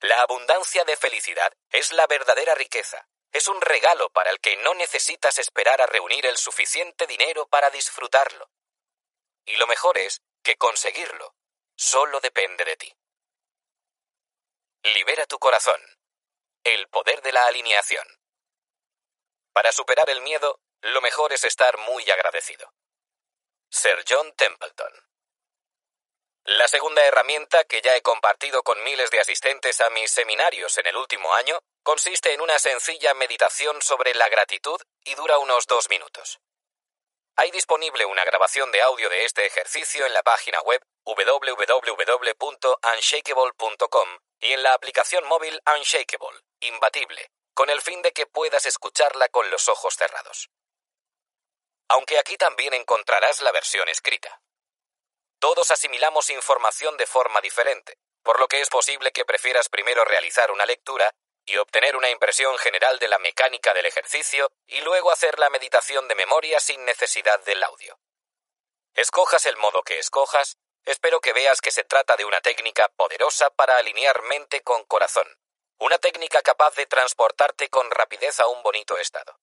La abundancia de felicidad es la verdadera riqueza. Es un regalo para el que no necesitas esperar a reunir el suficiente dinero para disfrutarlo. Y lo mejor es que conseguirlo solo depende de ti. Libera tu corazón. El poder de la alineación. Para superar el miedo, lo mejor es estar muy agradecido. Sir John Templeton. La segunda herramienta que ya he compartido con miles de asistentes a mis seminarios en el último año consiste en una sencilla meditación sobre la gratitud y dura unos dos minutos. Hay disponible una grabación de audio de este ejercicio en la página web www.unshakable.com y en la aplicación móvil Unshakable, imbatible, con el fin de que puedas escucharla con los ojos cerrados. Aunque aquí también encontrarás la versión escrita. Todos asimilamos información de forma diferente, por lo que es posible que prefieras primero realizar una lectura y obtener una impresión general de la mecánica del ejercicio y luego hacer la meditación de memoria sin necesidad del audio. Escojas el modo que escojas, Espero que veas que se trata de una técnica poderosa para alinear mente con corazón, una técnica capaz de transportarte con rapidez a un bonito estado.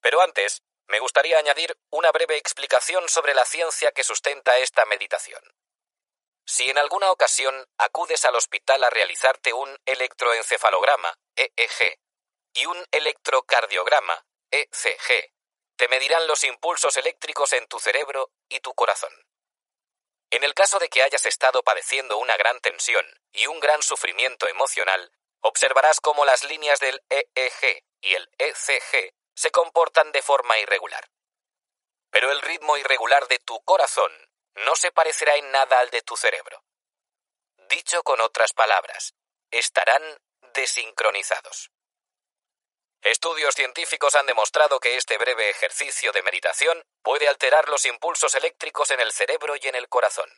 Pero antes, me gustaría añadir una breve explicación sobre la ciencia que sustenta esta meditación. Si en alguna ocasión acudes al hospital a realizarte un electroencefalograma, EEG, y un electrocardiograma, ECG, te medirán los impulsos eléctricos en tu cerebro y tu corazón. En el caso de que hayas estado padeciendo una gran tensión y un gran sufrimiento emocional, observarás cómo las líneas del EEG y el ECG se comportan de forma irregular. Pero el ritmo irregular de tu corazón no se parecerá en nada al de tu cerebro. Dicho con otras palabras, estarán desincronizados. Estudios científicos han demostrado que este breve ejercicio de meditación puede alterar los impulsos eléctricos en el cerebro y en el corazón.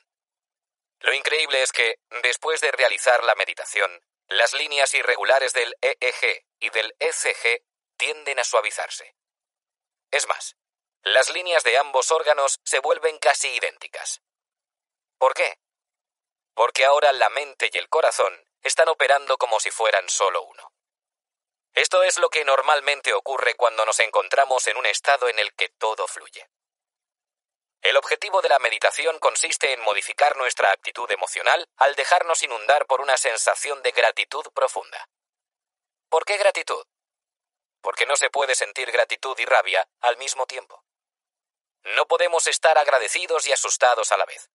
Lo increíble es que, después de realizar la meditación, las líneas irregulares del EEG y del ECG tienden a suavizarse. Es más, las líneas de ambos órganos se vuelven casi idénticas. ¿Por qué? Porque ahora la mente y el corazón están operando como si fueran solo uno. Esto es lo que normalmente ocurre cuando nos encontramos en un estado en el que todo fluye. El objetivo de la meditación consiste en modificar nuestra actitud emocional al dejarnos inundar por una sensación de gratitud profunda. ¿Por qué gratitud? Porque no se puede sentir gratitud y rabia al mismo tiempo. No podemos estar agradecidos y asustados a la vez.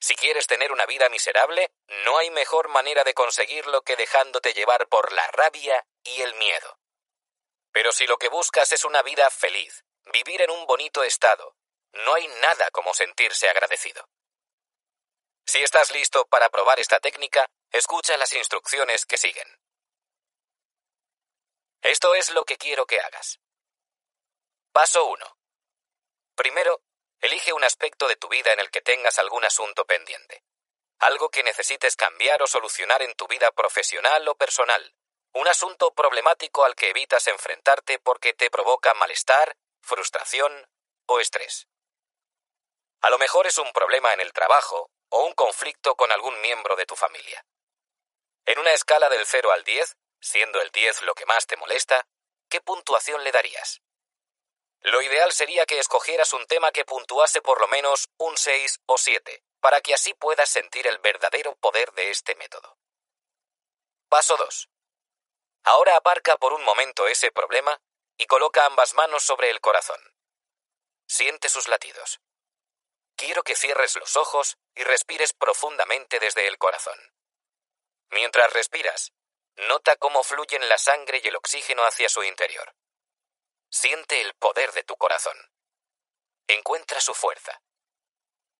Si quieres tener una vida miserable, no hay mejor manera de conseguirlo que dejándote llevar por la rabia y el miedo. Pero si lo que buscas es una vida feliz, vivir en un bonito estado, no hay nada como sentirse agradecido. Si estás listo para probar esta técnica, escucha las instrucciones que siguen. Esto es lo que quiero que hagas. Paso 1. Primero, elige un aspecto de tu vida en el que tengas algún asunto pendiente. Algo que necesites cambiar o solucionar en tu vida profesional o personal. Un asunto problemático al que evitas enfrentarte porque te provoca malestar, frustración o estrés. A lo mejor es un problema en el trabajo o un conflicto con algún miembro de tu familia. En una escala del 0 al 10, siendo el 10 lo que más te molesta, ¿qué puntuación le darías? Lo ideal sería que escogieras un tema que puntuase por lo menos un 6 o 7, para que así puedas sentir el verdadero poder de este método. Paso 2. Ahora aparca por un momento ese problema y coloca ambas manos sobre el corazón. Siente sus latidos. Quiero que cierres los ojos y respires profundamente desde el corazón. Mientras respiras, nota cómo fluyen la sangre y el oxígeno hacia su interior. Siente el poder de tu corazón. Encuentra su fuerza.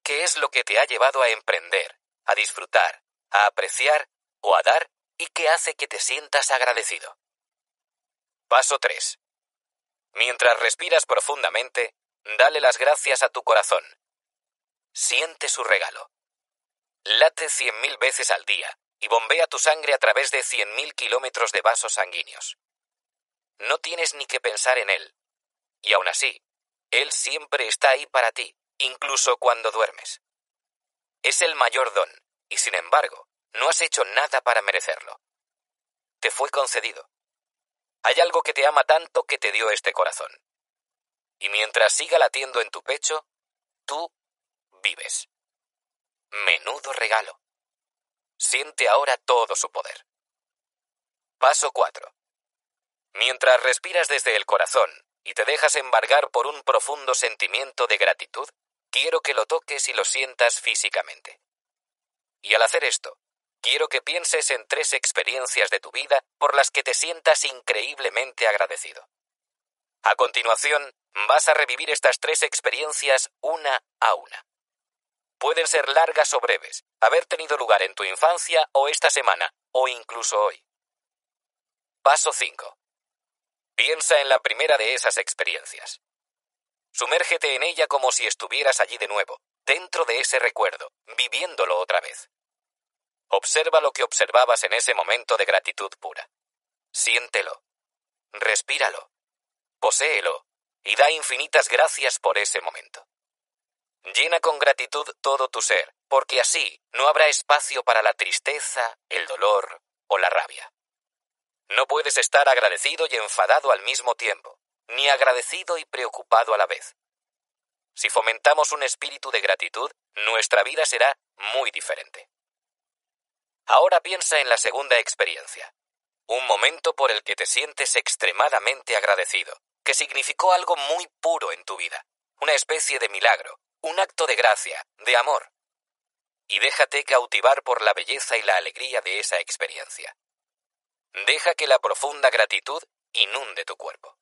¿Qué es lo que te ha llevado a emprender, a disfrutar, a apreciar o a dar y que hace que te sientas agradecido? Paso 3. Mientras respiras profundamente, dale las gracias a tu corazón. Siente su regalo. Late cien mil veces al día y bombea tu sangre a través de cien mil kilómetros de vasos sanguíneos. No tienes ni que pensar en Él. Y aún así, Él siempre está ahí para ti, incluso cuando duermes. Es el mayor don, y sin embargo, no has hecho nada para merecerlo. Te fue concedido. Hay algo que te ama tanto que te dio este corazón. Y mientras siga latiendo en tu pecho, tú vives. Menudo regalo. Siente ahora todo su poder. Paso 4. Mientras respiras desde el corazón y te dejas embargar por un profundo sentimiento de gratitud, quiero que lo toques y lo sientas físicamente. Y al hacer esto, quiero que pienses en tres experiencias de tu vida por las que te sientas increíblemente agradecido. A continuación, vas a revivir estas tres experiencias una a una. Pueden ser largas o breves, haber tenido lugar en tu infancia o esta semana, o incluso hoy. Paso 5. Piensa en la primera de esas experiencias. Sumérgete en ella como si estuvieras allí de nuevo, dentro de ese recuerdo, viviéndolo otra vez. Observa lo que observabas en ese momento de gratitud pura. Siéntelo. Respíralo. Poséelo y da infinitas gracias por ese momento. Llena con gratitud todo tu ser, porque así no habrá espacio para la tristeza, el dolor o la rabia. No puedes estar agradecido y enfadado al mismo tiempo, ni agradecido y preocupado a la vez. Si fomentamos un espíritu de gratitud, nuestra vida será muy diferente. Ahora piensa en la segunda experiencia, un momento por el que te sientes extremadamente agradecido, que significó algo muy puro en tu vida, una especie de milagro, un acto de gracia, de amor. Y déjate cautivar por la belleza y la alegría de esa experiencia. Deja que la profunda gratitud inunde tu cuerpo.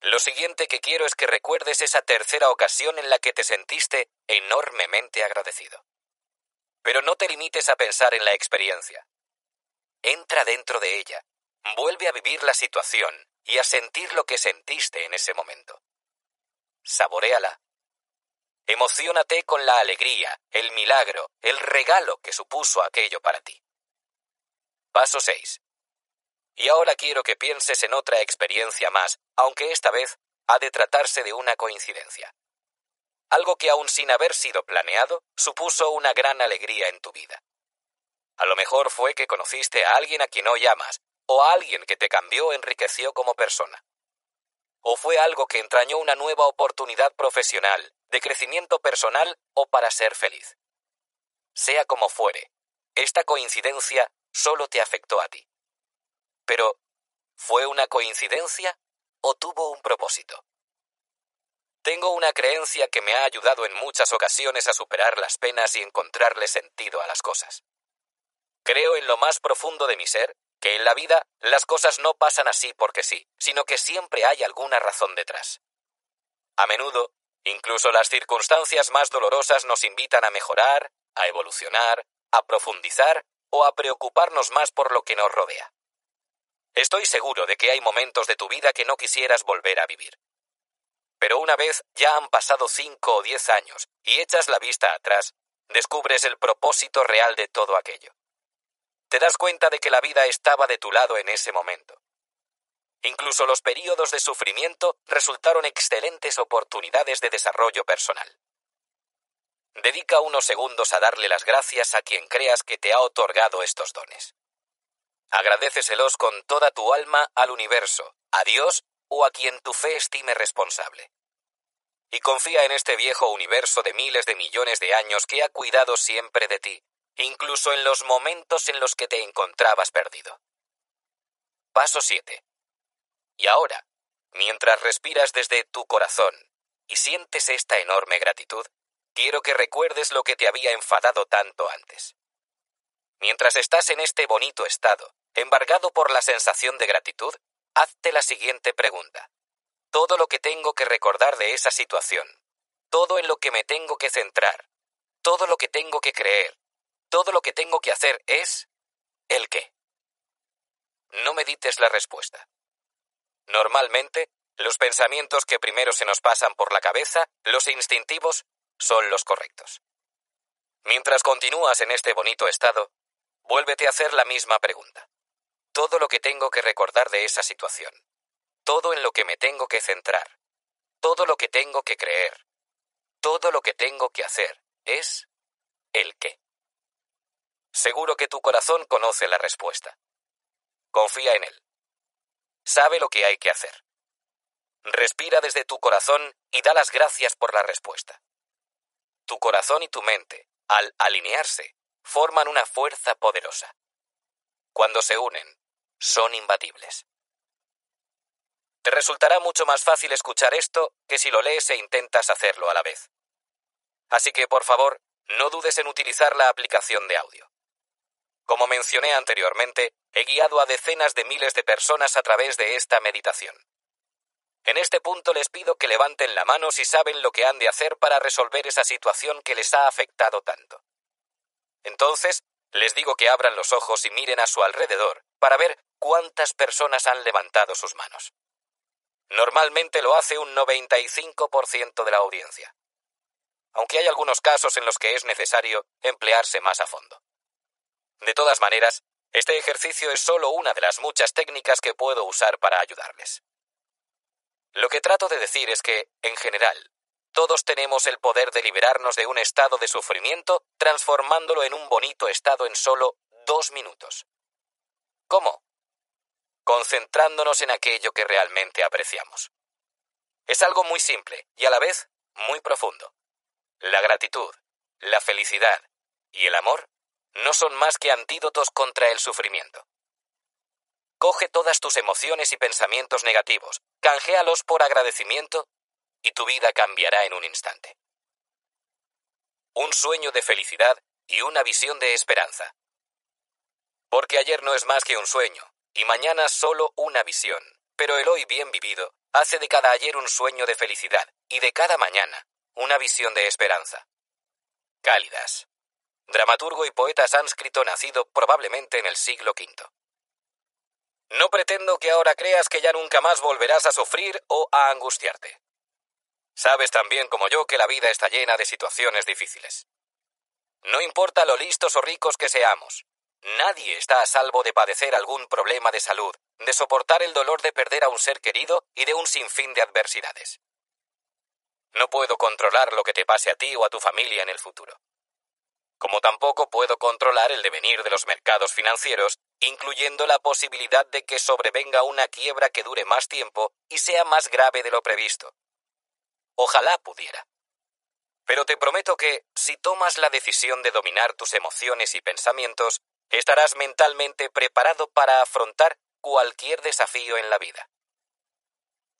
Lo siguiente que quiero es que recuerdes esa tercera ocasión en la que te sentiste enormemente agradecido. Pero no te limites a pensar en la experiencia. Entra dentro de ella, vuelve a vivir la situación y a sentir lo que sentiste en ese momento. Saboréala. Emocionate con la alegría, el milagro, el regalo que supuso aquello para ti. Paso 6. Y ahora quiero que pienses en otra experiencia más, aunque esta vez ha de tratarse de una coincidencia. Algo que aun sin haber sido planeado, supuso una gran alegría en tu vida. A lo mejor fue que conociste a alguien a quien hoy amas, o a alguien que te cambió o enriqueció como persona. O fue algo que entrañó una nueva oportunidad profesional, de crecimiento personal o para ser feliz. Sea como fuere, esta coincidencia solo te afectó a ti. Pero, ¿fue una coincidencia o tuvo un propósito? Tengo una creencia que me ha ayudado en muchas ocasiones a superar las penas y encontrarle sentido a las cosas. Creo en lo más profundo de mi ser que en la vida las cosas no pasan así porque sí, sino que siempre hay alguna razón detrás. A menudo, incluso las circunstancias más dolorosas nos invitan a mejorar, a evolucionar, a profundizar o a preocuparnos más por lo que nos rodea. Estoy seguro de que hay momentos de tu vida que no quisieras volver a vivir. Pero una vez ya han pasado cinco o diez años y echas la vista atrás, descubres el propósito real de todo aquello. Te das cuenta de que la vida estaba de tu lado en ese momento. Incluso los períodos de sufrimiento resultaron excelentes oportunidades de desarrollo personal. Dedica unos segundos a darle las gracias a quien creas que te ha otorgado estos dones. Agradeceselos con toda tu alma al universo, a Dios o a quien tu fe estime responsable. Y confía en este viejo universo de miles de millones de años que ha cuidado siempre de ti, incluso en los momentos en los que te encontrabas perdido. Paso 7. Y ahora, mientras respiras desde tu corazón y sientes esta enorme gratitud, quiero que recuerdes lo que te había enfadado tanto antes. Mientras estás en este bonito estado, embargado por la sensación de gratitud, hazte la siguiente pregunta. Todo lo que tengo que recordar de esa situación, todo en lo que me tengo que centrar, todo lo que tengo que creer, todo lo que tengo que hacer es el qué. No medites la respuesta. Normalmente, los pensamientos que primero se nos pasan por la cabeza, los instintivos, son los correctos. Mientras continúas en este bonito estado, vuélvete a hacer la misma pregunta todo lo que tengo que recordar de esa situación, todo en lo que me tengo que centrar, todo lo que tengo que creer, todo lo que tengo que hacer es el qué. Seguro que tu corazón conoce la respuesta. Confía en él. Sabe lo que hay que hacer. Respira desde tu corazón y da las gracias por la respuesta. Tu corazón y tu mente, al alinearse, forman una fuerza poderosa. Cuando se unen, son imbatibles. Te resultará mucho más fácil escuchar esto que si lo lees e intentas hacerlo a la vez. Así que, por favor, no dudes en utilizar la aplicación de audio. Como mencioné anteriormente, he guiado a decenas de miles de personas a través de esta meditación. En este punto les pido que levanten la mano si saben lo que han de hacer para resolver esa situación que les ha afectado tanto. Entonces, les digo que abran los ojos y miren a su alrededor para ver cuántas personas han levantado sus manos. Normalmente lo hace un 95% de la audiencia, aunque hay algunos casos en los que es necesario emplearse más a fondo. De todas maneras, este ejercicio es solo una de las muchas técnicas que puedo usar para ayudarles. Lo que trato de decir es que, en general, todos tenemos el poder de liberarnos de un estado de sufrimiento transformándolo en un bonito estado en solo dos minutos. ¿Cómo? Concentrándonos en aquello que realmente apreciamos. Es algo muy simple y a la vez muy profundo. La gratitud, la felicidad y el amor no son más que antídotos contra el sufrimiento. Coge todas tus emociones y pensamientos negativos, canjéalos por agradecimiento y tu vida cambiará en un instante. Un sueño de felicidad y una visión de esperanza. Porque ayer no es más que un sueño, y mañana solo una visión, pero el hoy bien vivido hace de cada ayer un sueño de felicidad, y de cada mañana una visión de esperanza. Cálidas. Dramaturgo y poeta sánscrito nacido probablemente en el siglo V. No pretendo que ahora creas que ya nunca más volverás a sufrir o a angustiarte. Sabes también como yo que la vida está llena de situaciones difíciles. No importa lo listos o ricos que seamos, Nadie está a salvo de padecer algún problema de salud, de soportar el dolor de perder a un ser querido y de un sinfín de adversidades. No puedo controlar lo que te pase a ti o a tu familia en el futuro. Como tampoco puedo controlar el devenir de los mercados financieros, incluyendo la posibilidad de que sobrevenga una quiebra que dure más tiempo y sea más grave de lo previsto. Ojalá pudiera. Pero te prometo que, si tomas la decisión de dominar tus emociones y pensamientos, estarás mentalmente preparado para afrontar cualquier desafío en la vida.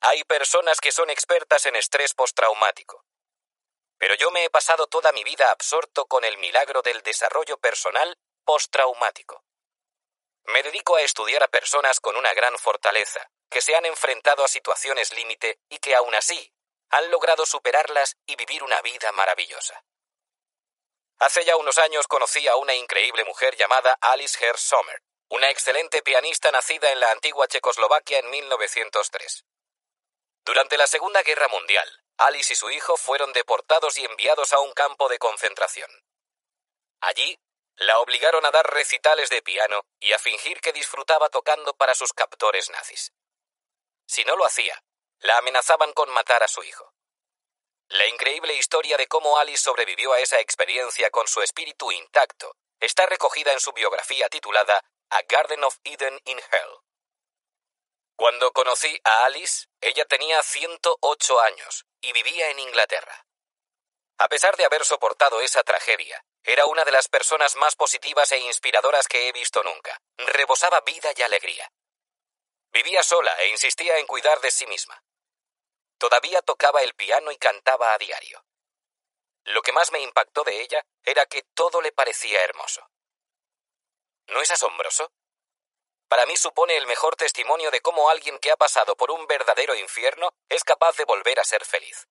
hay personas que son expertas en estrés postraumático. Pero yo me he pasado toda mi vida absorto con el milagro del desarrollo personal postraumático. Me dedico a estudiar a personas con una gran fortaleza, que se han enfrentado a situaciones límite y que aún así han logrado superarlas y vivir una vida maravillosa. Hace ya unos años conocí a una increíble mujer llamada Alice Herr Sommer, una excelente pianista nacida en la antigua Checoslovaquia en 1903. Durante la Segunda Guerra Mundial, Alice y su hijo fueron deportados y enviados a un campo de concentración. Allí, la obligaron a dar recitales de piano y a fingir que disfrutaba tocando para sus captores nazis. Si no lo hacía, la amenazaban con matar a su hijo. La increíble historia de cómo Alice sobrevivió a esa experiencia con su espíritu intacto está recogida en su biografía titulada A Garden of Eden in Hell. Cuando conocí a Alice, ella tenía 108 años y vivía en Inglaterra. A pesar de haber soportado esa tragedia, era una de las personas más positivas e inspiradoras que he visto nunca. Rebosaba vida y alegría. Vivía sola e insistía en cuidar de sí misma. Todavía tocaba el piano y cantaba a diario. Lo que más me impactó de ella era que todo le parecía hermoso. ¿No es asombroso? Para mí supone el mejor testimonio de cómo alguien que ha pasado por un verdadero infierno es capaz de volver a ser feliz.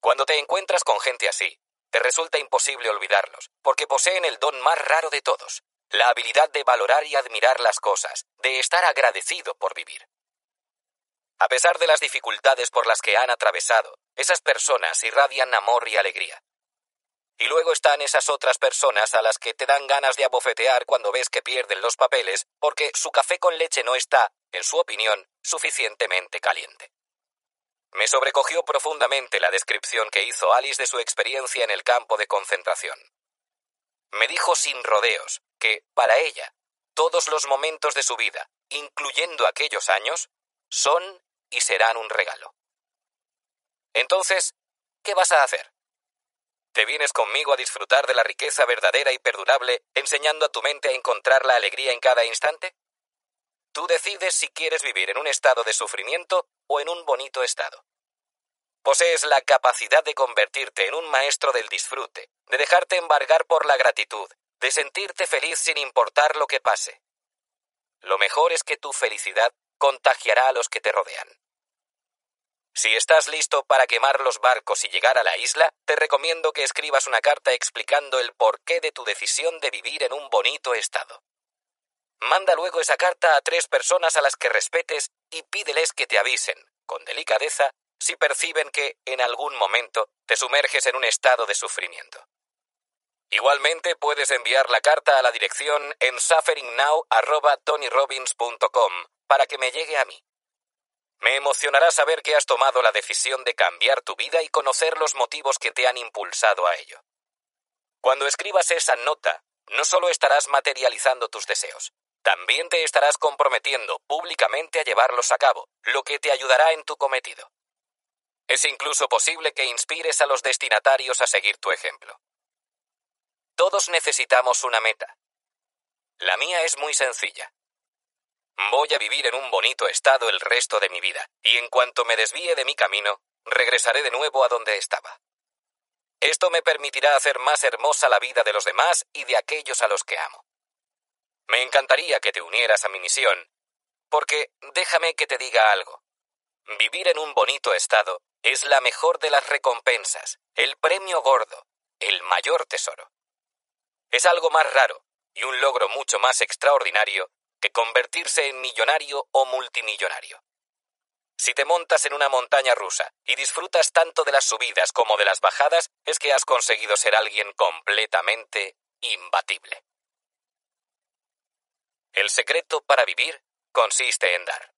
Cuando te encuentras con gente así, te resulta imposible olvidarlos, porque poseen el don más raro de todos, la habilidad de valorar y admirar las cosas, de estar agradecido por vivir. A pesar de las dificultades por las que han atravesado, esas personas irradian amor y alegría. Y luego están esas otras personas a las que te dan ganas de abofetear cuando ves que pierden los papeles porque su café con leche no está, en su opinión, suficientemente caliente. Me sobrecogió profundamente la descripción que hizo Alice de su experiencia en el campo de concentración. Me dijo sin rodeos que, para ella, todos los momentos de su vida, incluyendo aquellos años, son y serán un regalo. Entonces, ¿qué vas a hacer? ¿Te vienes conmigo a disfrutar de la riqueza verdadera y perdurable, enseñando a tu mente a encontrar la alegría en cada instante? Tú decides si quieres vivir en un estado de sufrimiento o en un bonito estado. Posees la capacidad de convertirte en un maestro del disfrute, de dejarte embargar por la gratitud, de sentirte feliz sin importar lo que pase. Lo mejor es que tu felicidad contagiará a los que te rodean. Si estás listo para quemar los barcos y llegar a la isla, te recomiendo que escribas una carta explicando el porqué de tu decisión de vivir en un bonito estado. Manda luego esa carta a tres personas a las que respetes y pídeles que te avisen, con delicadeza, si perciben que, en algún momento, te sumerges en un estado de sufrimiento. Igualmente puedes enviar la carta a la dirección en sufferingnow.tonyrobbins.com para que me llegue a mí. Me emocionará saber que has tomado la decisión de cambiar tu vida y conocer los motivos que te han impulsado a ello. Cuando escribas esa nota, no solo estarás materializando tus deseos, también te estarás comprometiendo públicamente a llevarlos a cabo, lo que te ayudará en tu cometido. Es incluso posible que inspires a los destinatarios a seguir tu ejemplo. Todos necesitamos una meta. La mía es muy sencilla. Voy a vivir en un bonito estado el resto de mi vida, y en cuanto me desvíe de mi camino, regresaré de nuevo a donde estaba. Esto me permitirá hacer más hermosa la vida de los demás y de aquellos a los que amo. Me encantaría que te unieras a mi misión, porque déjame que te diga algo. Vivir en un bonito estado es la mejor de las recompensas, el premio gordo, el mayor tesoro. Es algo más raro y un logro mucho más extraordinario que convertirse en millonario o multimillonario. Si te montas en una montaña rusa y disfrutas tanto de las subidas como de las bajadas, es que has conseguido ser alguien completamente imbatible. El secreto para vivir consiste en dar.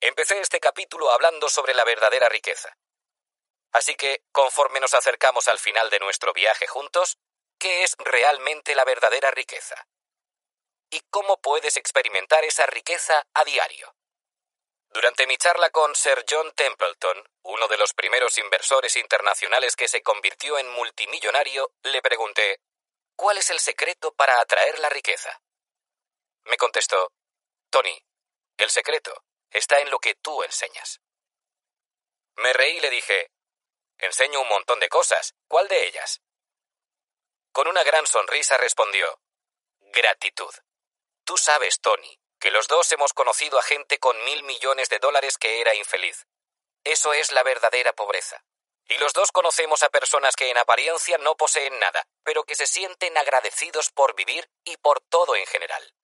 Empecé este capítulo hablando sobre la verdadera riqueza. Así que, conforme nos acercamos al final de nuestro viaje juntos, ¿qué es realmente la verdadera riqueza? Y cómo puedes experimentar esa riqueza a diario. Durante mi charla con Sir John Templeton, uno de los primeros inversores internacionales que se convirtió en multimillonario, le pregunté, ¿cuál es el secreto para atraer la riqueza? Me contestó, Tony, el secreto está en lo que tú enseñas. Me reí y le dije, enseño un montón de cosas, ¿cuál de ellas? Con una gran sonrisa respondió, gratitud. Tú sabes, Tony, que los dos hemos conocido a gente con mil millones de dólares que era infeliz. Eso es la verdadera pobreza. Y los dos conocemos a personas que en apariencia no poseen nada, pero que se sienten agradecidos por vivir y por todo en general.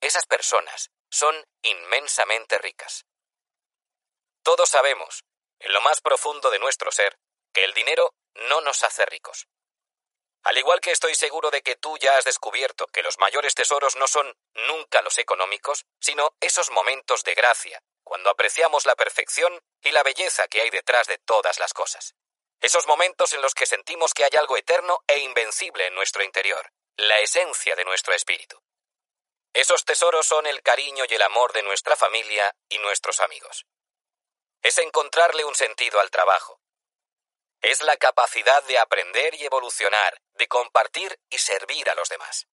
Esas personas son inmensamente ricas. Todos sabemos, en lo más profundo de nuestro ser, que el dinero no nos hace ricos. Al igual que estoy seguro de que tú ya has descubierto que los mayores tesoros no son nunca los económicos, sino esos momentos de gracia, cuando apreciamos la perfección y la belleza que hay detrás de todas las cosas. Esos momentos en los que sentimos que hay algo eterno e invencible en nuestro interior, la esencia de nuestro espíritu. Esos tesoros son el cariño y el amor de nuestra familia y nuestros amigos. Es encontrarle un sentido al trabajo. Es la capacidad de aprender y evolucionar, de compartir y servir a los demás.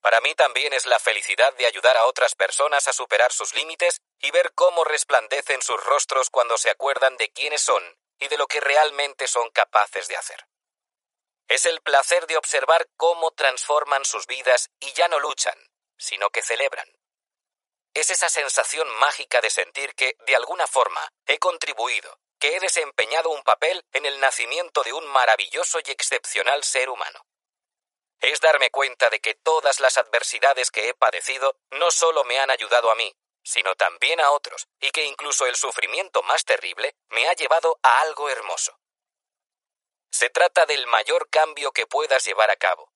Para mí también es la felicidad de ayudar a otras personas a superar sus límites y ver cómo resplandecen sus rostros cuando se acuerdan de quiénes son y de lo que realmente son capaces de hacer. Es el placer de observar cómo transforman sus vidas y ya no luchan, sino que celebran. Es esa sensación mágica de sentir que, de alguna forma, he contribuido, que he desempeñado un papel en el nacimiento de un maravilloso y excepcional ser humano. Es darme cuenta de que todas las adversidades que he padecido no solo me han ayudado a mí, sino también a otros, y que incluso el sufrimiento más terrible me ha llevado a algo hermoso. Se trata del mayor cambio que puedas llevar a cabo.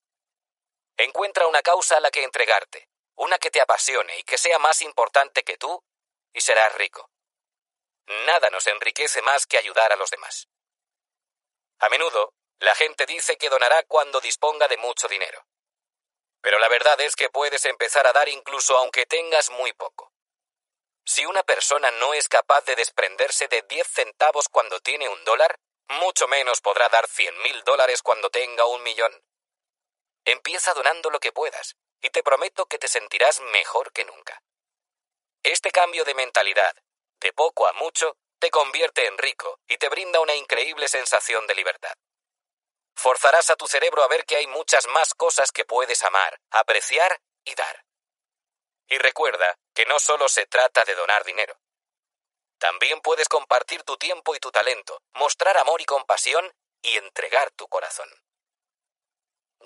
Encuentra una causa a la que entregarte, una que te apasione y que sea más importante que tú, y serás rico. Nada nos enriquece más que ayudar a los demás. A menudo, la gente dice que donará cuando disponga de mucho dinero. Pero la verdad es que puedes empezar a dar incluso aunque tengas muy poco. Si una persona no es capaz de desprenderse de 10 centavos cuando tiene un dólar, mucho menos podrá dar cien mil dólares cuando tenga un millón. Empieza donando lo que puedas, y te prometo que te sentirás mejor que nunca. Este cambio de mentalidad, de poco a mucho, te convierte en rico y te brinda una increíble sensación de libertad. Forzarás a tu cerebro a ver que hay muchas más cosas que puedes amar, apreciar y dar. Y recuerda que no solo se trata de donar dinero. También puedes compartir tu tiempo y tu talento, mostrar amor y compasión y entregar tu corazón.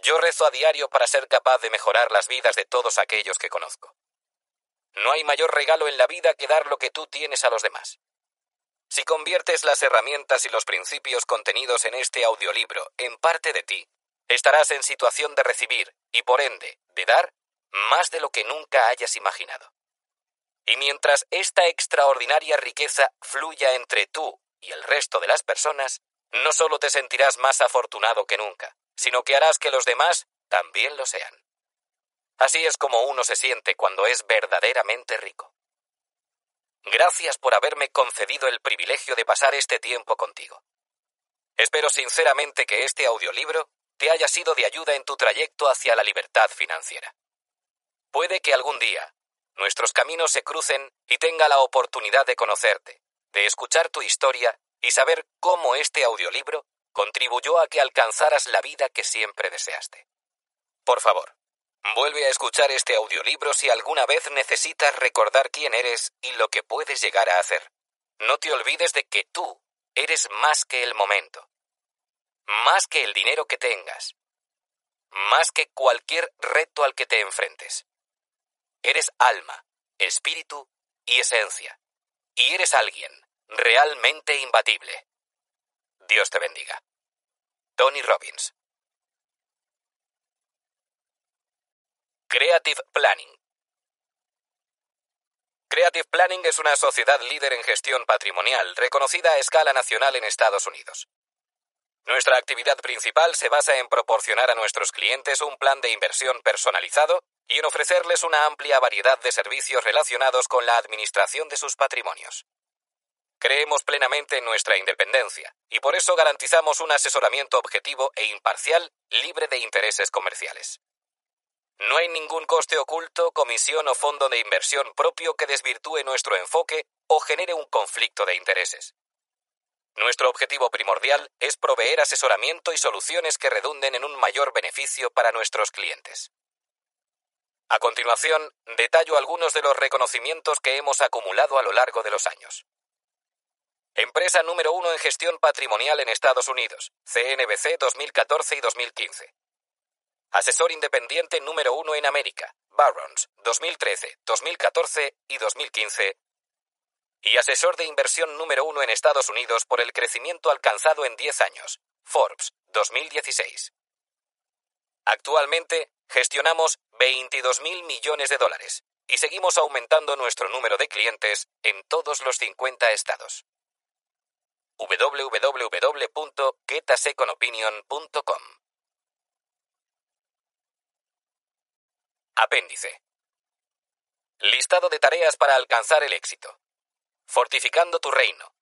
Yo rezo a diario para ser capaz de mejorar las vidas de todos aquellos que conozco. No hay mayor regalo en la vida que dar lo que tú tienes a los demás. Si conviertes las herramientas y los principios contenidos en este audiolibro en parte de ti, estarás en situación de recibir y por ende de dar más de lo que nunca hayas imaginado. Y mientras esta extraordinaria riqueza fluya entre tú y el resto de las personas, no solo te sentirás más afortunado que nunca, sino que harás que los demás también lo sean. Así es como uno se siente cuando es verdaderamente rico. Gracias por haberme concedido el privilegio de pasar este tiempo contigo. Espero sinceramente que este audiolibro te haya sido de ayuda en tu trayecto hacia la libertad financiera. Puede que algún día nuestros caminos se crucen y tenga la oportunidad de conocerte, de escuchar tu historia y saber cómo este audiolibro contribuyó a que alcanzaras la vida que siempre deseaste. Por favor, vuelve a escuchar este audiolibro si alguna vez necesitas recordar quién eres y lo que puedes llegar a hacer. No te olvides de que tú eres más que el momento, más que el dinero que tengas, más que cualquier reto al que te enfrentes. Eres alma, espíritu y esencia. Y eres alguien realmente imbatible. Dios te bendiga. Tony Robbins. Creative Planning. Creative Planning es una sociedad líder en gestión patrimonial, reconocida a escala nacional en Estados Unidos. Nuestra actividad principal se basa en proporcionar a nuestros clientes un plan de inversión personalizado y en ofrecerles una amplia variedad de servicios relacionados con la administración de sus patrimonios. Creemos plenamente en nuestra independencia y por eso garantizamos un asesoramiento objetivo e imparcial libre de intereses comerciales. No hay ningún coste oculto, comisión o fondo de inversión propio que desvirtúe nuestro enfoque o genere un conflicto de intereses. Nuestro objetivo primordial es proveer asesoramiento y soluciones que redunden en un mayor beneficio para nuestros clientes. A continuación, detallo algunos de los reconocimientos que hemos acumulado a lo largo de los años. Empresa número uno en gestión patrimonial en Estados Unidos, CNBC 2014 y 2015. Asesor independiente número uno en América, Barrons, 2013, 2014 y 2015. Y asesor de inversión número uno en Estados Unidos por el crecimiento alcanzado en 10 años, Forbes, 2016. Actualmente gestionamos 22.000 millones de dólares y seguimos aumentando nuestro número de clientes en todos los 50 estados www.getaseconopinion.com. Apéndice. Listado de tareas para alcanzar el éxito. Fortificando tu reino.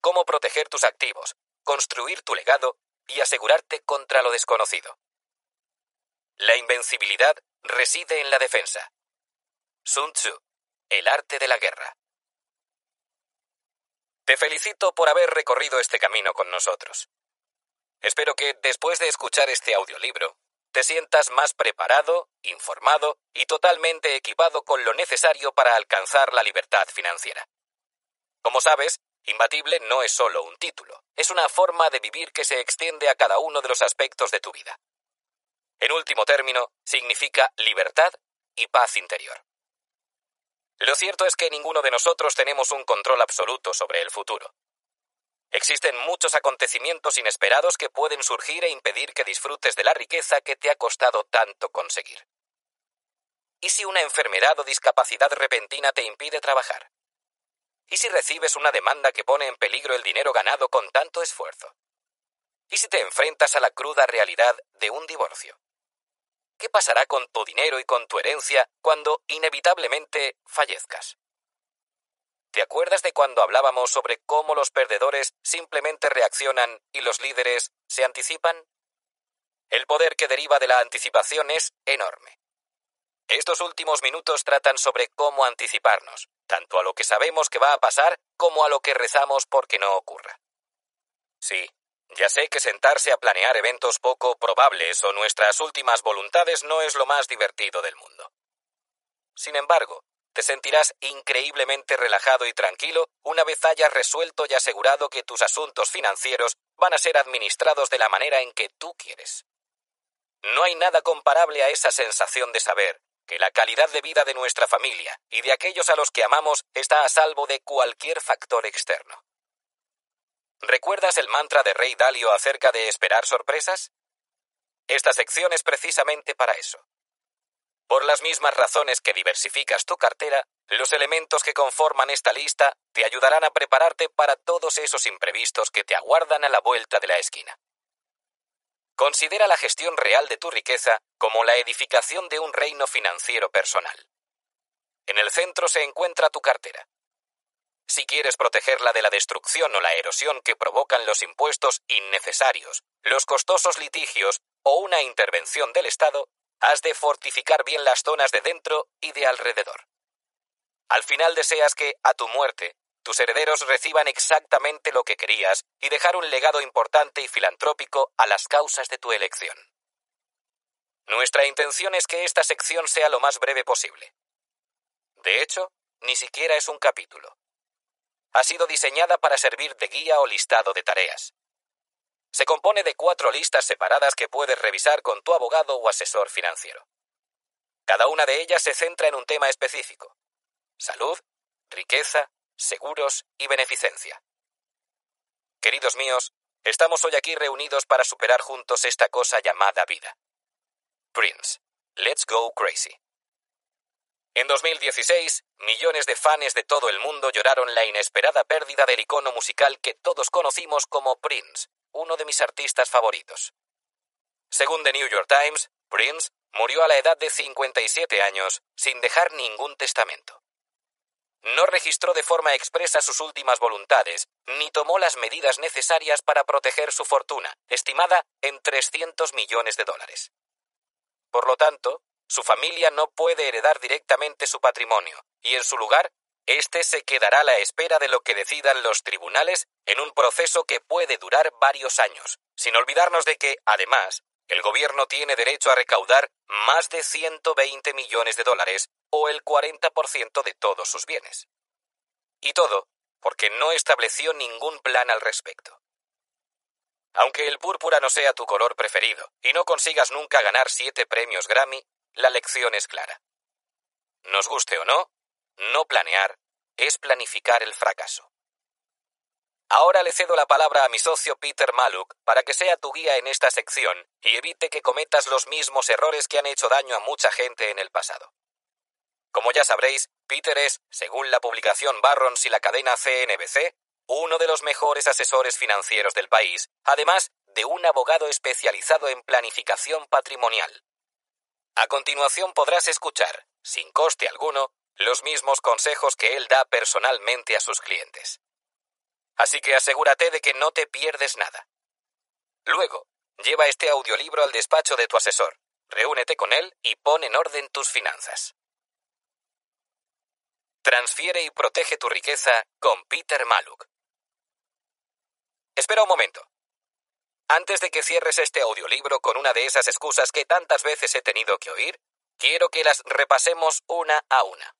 Cómo proteger tus activos, construir tu legado y asegurarte contra lo desconocido. La invencibilidad reside en la defensa. Sun Tzu, el arte de la guerra. Te felicito por haber recorrido este camino con nosotros. Espero que, después de escuchar este audiolibro, te sientas más preparado, informado y totalmente equipado con lo necesario para alcanzar la libertad financiera. Como sabes, Imbatible no es solo un título, es una forma de vivir que se extiende a cada uno de los aspectos de tu vida. En último término, significa libertad y paz interior. Lo cierto es que ninguno de nosotros tenemos un control absoluto sobre el futuro. Existen muchos acontecimientos inesperados que pueden surgir e impedir que disfrutes de la riqueza que te ha costado tanto conseguir. ¿Y si una enfermedad o discapacidad repentina te impide trabajar? ¿Y si recibes una demanda que pone en peligro el dinero ganado con tanto esfuerzo? ¿Y si te enfrentas a la cruda realidad de un divorcio? ¿Qué pasará con tu dinero y con tu herencia cuando inevitablemente fallezcas? ¿Te acuerdas de cuando hablábamos sobre cómo los perdedores simplemente reaccionan y los líderes se anticipan? El poder que deriva de la anticipación es enorme. Estos últimos minutos tratan sobre cómo anticiparnos, tanto a lo que sabemos que va a pasar como a lo que rezamos porque no ocurra. Sí, ya sé que sentarse a planear eventos poco probables o nuestras últimas voluntades no es lo más divertido del mundo. Sin embargo, te sentirás increíblemente relajado y tranquilo una vez hayas resuelto y asegurado que tus asuntos financieros van a ser administrados de la manera en que tú quieres. No hay nada comparable a esa sensación de saber que la calidad de vida de nuestra familia y de aquellos a los que amamos está a salvo de cualquier factor externo. ¿Recuerdas el mantra de Rey Dalio acerca de esperar sorpresas? Esta sección es precisamente para eso. Por las mismas razones que diversificas tu cartera, los elementos que conforman esta lista te ayudarán a prepararte para todos esos imprevistos que te aguardan a la vuelta de la esquina. Considera la gestión real de tu riqueza como la edificación de un reino financiero personal. En el centro se encuentra tu cartera. Si quieres protegerla de la destrucción o la erosión que provocan los impuestos innecesarios, los costosos litigios o una intervención del Estado, has de fortificar bien las zonas de dentro y de alrededor. Al final deseas que, a tu muerte, tus herederos reciban exactamente lo que querías y dejar un legado importante y filantrópico a las causas de tu elección. Nuestra intención es que esta sección sea lo más breve posible. De hecho, ni siquiera es un capítulo ha sido diseñada para servir de guía o listado de tareas. Se compone de cuatro listas separadas que puedes revisar con tu abogado o asesor financiero. Cada una de ellas se centra en un tema específico. Salud, riqueza, seguros y beneficencia. Queridos míos, estamos hoy aquí reunidos para superar juntos esta cosa llamada vida. Prince, let's go crazy. En 2016, millones de fans de todo el mundo lloraron la inesperada pérdida del icono musical que todos conocimos como Prince, uno de mis artistas favoritos. Según The New York Times, Prince murió a la edad de 57 años sin dejar ningún testamento. No registró de forma expresa sus últimas voluntades, ni tomó las medidas necesarias para proteger su fortuna, estimada en 300 millones de dólares. Por lo tanto, su familia no puede heredar directamente su patrimonio, y en su lugar, éste se quedará a la espera de lo que decidan los tribunales en un proceso que puede durar varios años, sin olvidarnos de que, además, el gobierno tiene derecho a recaudar más de 120 millones de dólares o el 40% de todos sus bienes. Y todo porque no estableció ningún plan al respecto. Aunque el púrpura no sea tu color preferido y no consigas nunca ganar siete premios Grammy, la lección es clara. Nos guste o no, no planear es planificar el fracaso. Ahora le cedo la palabra a mi socio Peter Maluk para que sea tu guía en esta sección y evite que cometas los mismos errores que han hecho daño a mucha gente en el pasado. Como ya sabréis, Peter es, según la publicación Barrons y la cadena CNBC, uno de los mejores asesores financieros del país, además de un abogado especializado en planificación patrimonial. A continuación podrás escuchar, sin coste alguno, los mismos consejos que él da personalmente a sus clientes. Así que asegúrate de que no te pierdes nada. Luego, lleva este audiolibro al despacho de tu asesor, reúnete con él y pon en orden tus finanzas. Transfiere y protege tu riqueza con Peter Maluk. Espera un momento. Antes de que cierres este audiolibro con una de esas excusas que tantas veces he tenido que oír, quiero que las repasemos una a una.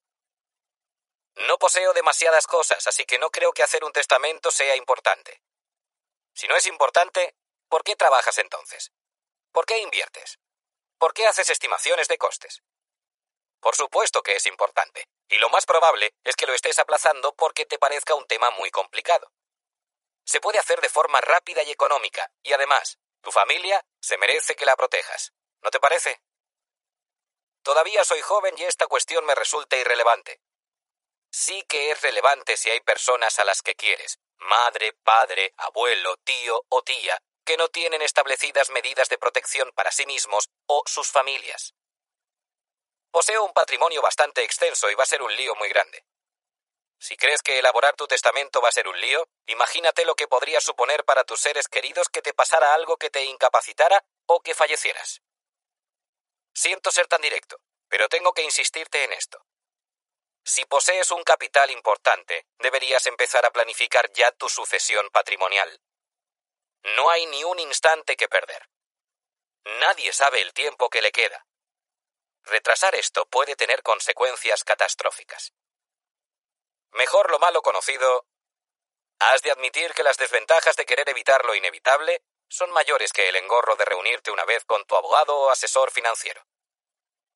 No poseo demasiadas cosas, así que no creo que hacer un testamento sea importante. Si no es importante, ¿por qué trabajas entonces? ¿Por qué inviertes? ¿Por qué haces estimaciones de costes? Por supuesto que es importante, y lo más probable es que lo estés aplazando porque te parezca un tema muy complicado. Se puede hacer de forma rápida y económica, y además, tu familia se merece que la protejas. ¿No te parece? Todavía soy joven y esta cuestión me resulta irrelevante, sí que es relevante si hay personas a las que quieres, madre, padre, abuelo, tío o tía, que no tienen establecidas medidas de protección para sí mismos o sus familias. Poseo un patrimonio bastante extenso y va a ser un lío muy grande. Si crees que elaborar tu testamento va a ser un lío, imagínate lo que podría suponer para tus seres queridos que te pasara algo que te incapacitara o que fallecieras. Siento ser tan directo, pero tengo que insistirte en esto. Si posees un capital importante, deberías empezar a planificar ya tu sucesión patrimonial. No hay ni un instante que perder. Nadie sabe el tiempo que le queda. Retrasar esto puede tener consecuencias catastróficas. Mejor lo malo conocido. Has de admitir que las desventajas de querer evitar lo inevitable son mayores que el engorro de reunirte una vez con tu abogado o asesor financiero.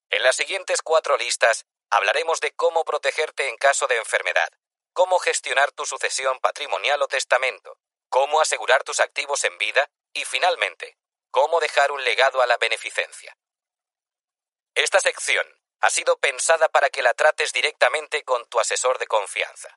En las siguientes cuatro listas Hablaremos de cómo protegerte en caso de enfermedad, cómo gestionar tu sucesión patrimonial o testamento, cómo asegurar tus activos en vida y, finalmente, cómo dejar un legado a la beneficencia. Esta sección ha sido pensada para que la trates directamente con tu asesor de confianza.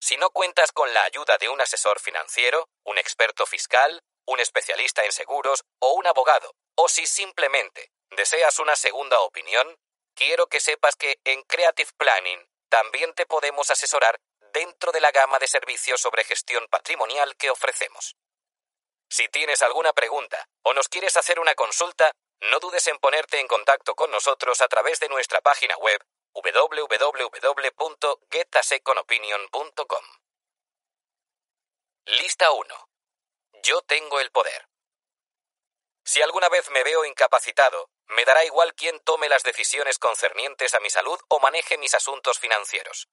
Si no cuentas con la ayuda de un asesor financiero, un experto fiscal, un especialista en seguros o un abogado, o si simplemente deseas una segunda opinión, quiero que sepas que en Creative Planning también te podemos asesorar dentro de la gama de servicios sobre gestión patrimonial que ofrecemos. Si tienes alguna pregunta o nos quieres hacer una consulta, no dudes en ponerte en contacto con nosotros a través de nuestra página web www.getaseconopinion.com. Lista 1. Yo tengo el poder. Si alguna vez me veo incapacitado, me dará igual quién tome las decisiones concernientes a mi salud o maneje mis asuntos financieros.